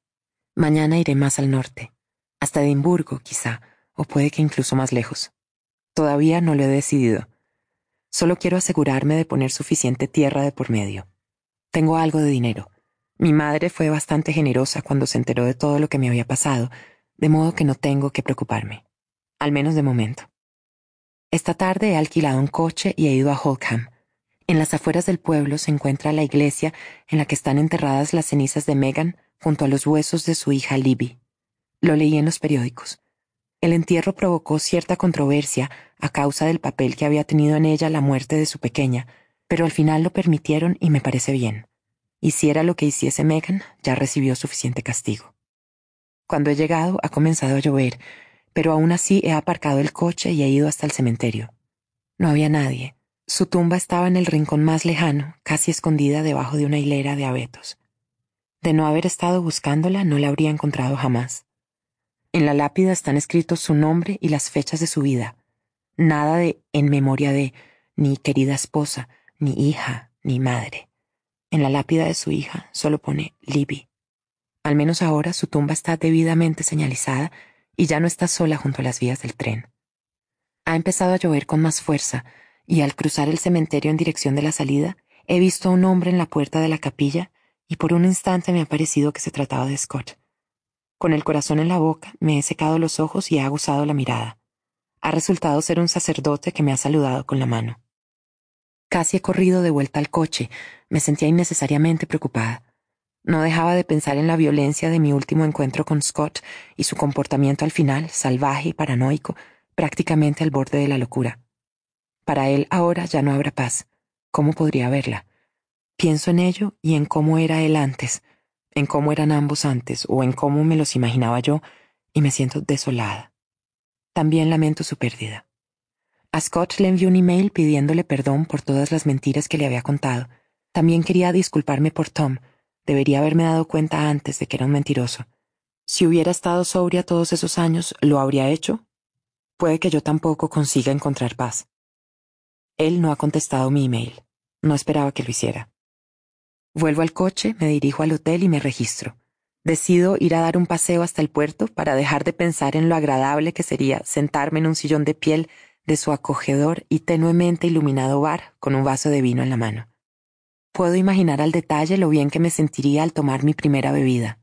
Mañana iré más al norte, hasta Edimburgo quizá, o puede que incluso más lejos. Todavía no lo he decidido. Solo quiero asegurarme de poner suficiente tierra de por medio. Tengo algo de dinero. Mi madre fue bastante generosa cuando se enteró de todo lo que me había pasado, de modo que no tengo que preocuparme. Al menos de momento. Esta tarde he alquilado un coche y he ido a Holkham, en las afueras del pueblo se encuentra la iglesia en la que están enterradas las cenizas de Megan junto a los huesos de su hija Libby. Lo leí en los periódicos. El entierro provocó cierta controversia a causa del papel que había tenido en ella la muerte de su pequeña, pero al final lo permitieron y me parece bien. Hiciera lo que hiciese Megan, ya recibió suficiente castigo. Cuando he llegado ha comenzado a llover, pero aún así he aparcado el coche y he ido hasta el cementerio. No había nadie su tumba estaba en el rincón más lejano, casi escondida debajo de una hilera de abetos. De no haber estado buscándola, no la habría encontrado jamás. En la lápida están escritos su nombre y las fechas de su vida. Nada de en memoria de, ni querida esposa, ni hija, ni madre. En la lápida de su hija solo pone Libby. Al menos ahora su tumba está debidamente señalizada y ya no está sola junto a las vías del tren. Ha empezado a llover con más fuerza, y al cruzar el cementerio en dirección de la salida, he visto a un hombre en la puerta de la capilla y por un instante me ha parecido que se trataba de Scott. Con el corazón en la boca, me he secado los ojos y he aguzado la mirada. Ha resultado ser un sacerdote que me ha saludado con la mano. Casi he corrido de vuelta al coche, me sentía innecesariamente preocupada. No dejaba de pensar en la violencia de mi último encuentro con Scott y su comportamiento al final, salvaje y paranoico, prácticamente al borde de la locura. Para él ahora ya no habrá paz. ¿Cómo podría haberla? Pienso en ello y en cómo era él antes, en cómo eran ambos antes o en cómo me los imaginaba yo, y me siento desolada. También lamento su pérdida. A Scott le envió un email pidiéndole perdón por todas las mentiras que le había contado. También quería disculparme por Tom. Debería haberme dado cuenta antes de que era un mentiroso. Si hubiera estado sobria todos esos años, ¿lo habría hecho? Puede que yo tampoco consiga encontrar paz. Él no ha contestado mi email. No esperaba que lo hiciera. Vuelvo al coche, me dirijo al hotel y me registro. Decido ir a dar un paseo hasta el puerto para dejar de pensar en lo agradable que sería sentarme en un sillón de piel de su acogedor y tenuemente iluminado bar con un vaso de vino en la mano. Puedo imaginar al detalle lo bien que me sentiría al tomar mi primera bebida.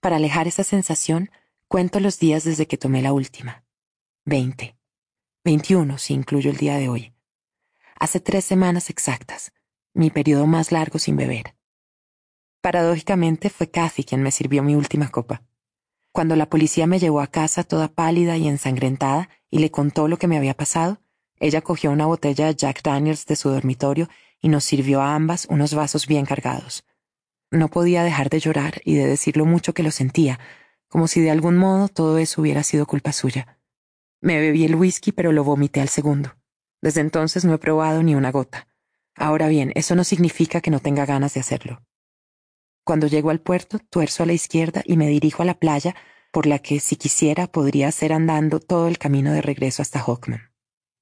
Para alejar esa sensación, cuento los días desde que tomé la última. Veinte. Veintiuno, si incluyo el día de hoy hace tres semanas exactas, mi periodo más largo sin beber. Paradójicamente fue Kathy quien me sirvió mi última copa. Cuando la policía me llevó a casa toda pálida y ensangrentada y le contó lo que me había pasado, ella cogió una botella de Jack Daniels de su dormitorio y nos sirvió a ambas unos vasos bien cargados. No podía dejar de llorar y de decir lo mucho que lo sentía, como si de algún modo todo eso hubiera sido culpa suya. Me bebí el whisky, pero lo vomité al segundo. Desde entonces no he probado ni una gota. Ahora bien, eso no significa que no tenga ganas de hacerlo. Cuando llego al puerto, tuerzo a la izquierda y me dirijo a la playa, por la que, si quisiera, podría hacer andando todo el camino de regreso hasta Hawkman.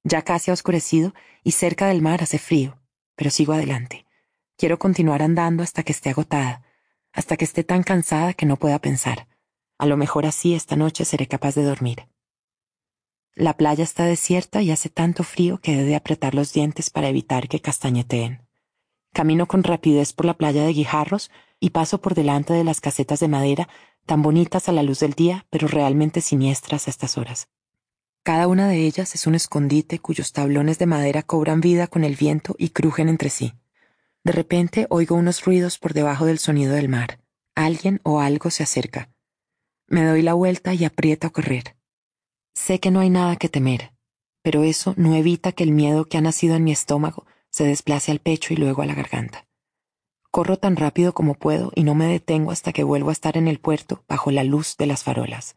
Ya casi ha oscurecido y cerca del mar hace frío, pero sigo adelante. Quiero continuar andando hasta que esté agotada, hasta que esté tan cansada que no pueda pensar. A lo mejor así esta noche seré capaz de dormir. La playa está desierta y hace tanto frío que he de apretar los dientes para evitar que castañeteen. Camino con rapidez por la playa de Guijarros y paso por delante de las casetas de madera, tan bonitas a la luz del día, pero realmente siniestras a estas horas. Cada una de ellas es un escondite cuyos tablones de madera cobran vida con el viento y crujen entre sí. De repente oigo unos ruidos por debajo del sonido del mar. Alguien o algo se acerca. Me doy la vuelta y aprieto a correr. Sé que no hay nada que temer. pero eso no evita que el miedo que ha nacido en mi estómago se desplace al pecho y luego a la garganta. Corro tan rápido como puedo y no me detengo hasta que vuelvo a estar en el puerto bajo la luz de las farolas.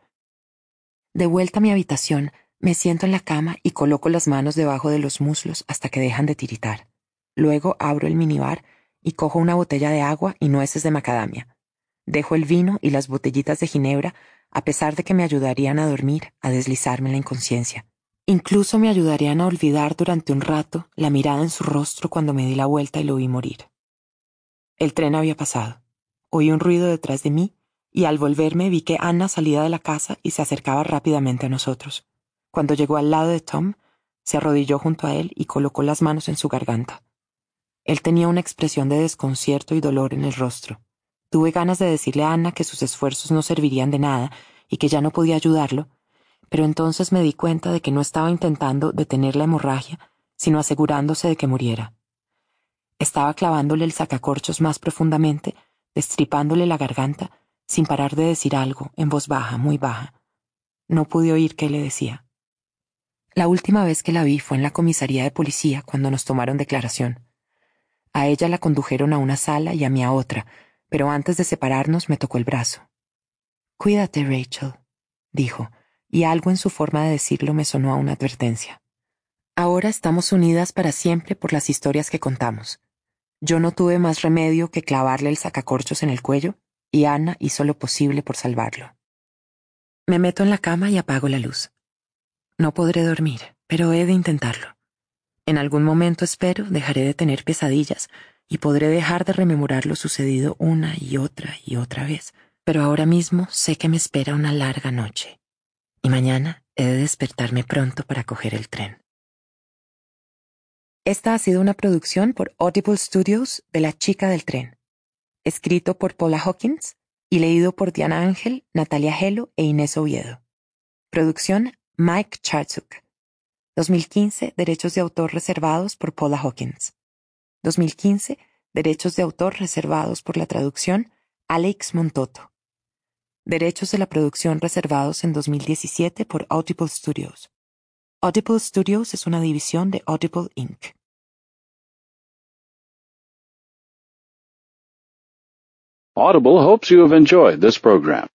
De vuelta a mi habitación, me siento en la cama y coloco las manos debajo de los muslos hasta que dejan de tiritar. Luego abro el minibar y cojo una botella de agua y nueces de macadamia. Dejo el vino y las botellitas de ginebra, a pesar de que me ayudarían a dormir, a deslizarme en la inconsciencia. Incluso me ayudarían a olvidar durante un rato la mirada en su rostro cuando me di la vuelta y lo vi morir. El tren había pasado. Oí un ruido detrás de mí y al volverme vi que Anna salía de la casa y se acercaba rápidamente a nosotros. Cuando llegó al lado de Tom, se arrodilló junto a él y colocó las manos en su garganta. Él tenía una expresión de desconcierto y dolor en el rostro. Tuve ganas de decirle a Anna que sus esfuerzos no servirían de nada y que ya no podía ayudarlo, pero entonces me di cuenta de que no estaba intentando detener la hemorragia, sino asegurándose de que muriera. Estaba clavándole el sacacorchos más profundamente, destripándole la garganta, sin parar de decir algo, en voz baja, muy baja. No pude oír qué le decía. La última vez que la vi fue en la comisaría de policía cuando nos tomaron declaración. A ella la condujeron a una sala y a mí a otra, pero antes de separarnos me tocó el brazo. Cuídate, Rachel, dijo, y algo en su forma de decirlo me sonó a una advertencia. Ahora estamos unidas para siempre por las historias que contamos. Yo no tuve más remedio que clavarle el sacacorchos en el cuello, y Ana hizo lo posible por salvarlo. Me meto en la cama y apago la luz. No podré dormir, pero he de intentarlo. En algún momento espero dejaré de tener pesadillas y podré dejar de rememorar lo sucedido una y otra y otra vez, pero ahora mismo sé que me espera una larga noche. Y mañana he de despertarme pronto para coger el tren. Esta ha sido una producción por Audible Studios de La Chica del Tren, escrito por Paula Hawkins y leído por Diana Ángel, Natalia Gelo e Inés Oviedo. Producción Mike Chartsuk. 2015 Derechos de autor reservados por Paula Hawkins. 2015 Derechos de autor reservados por la traducción Alex Montoto. Derechos de la producción reservados en 2017 por Audible Studios. Audible Studios es una división de Audible Inc. Audible hopes you have enjoyed this program.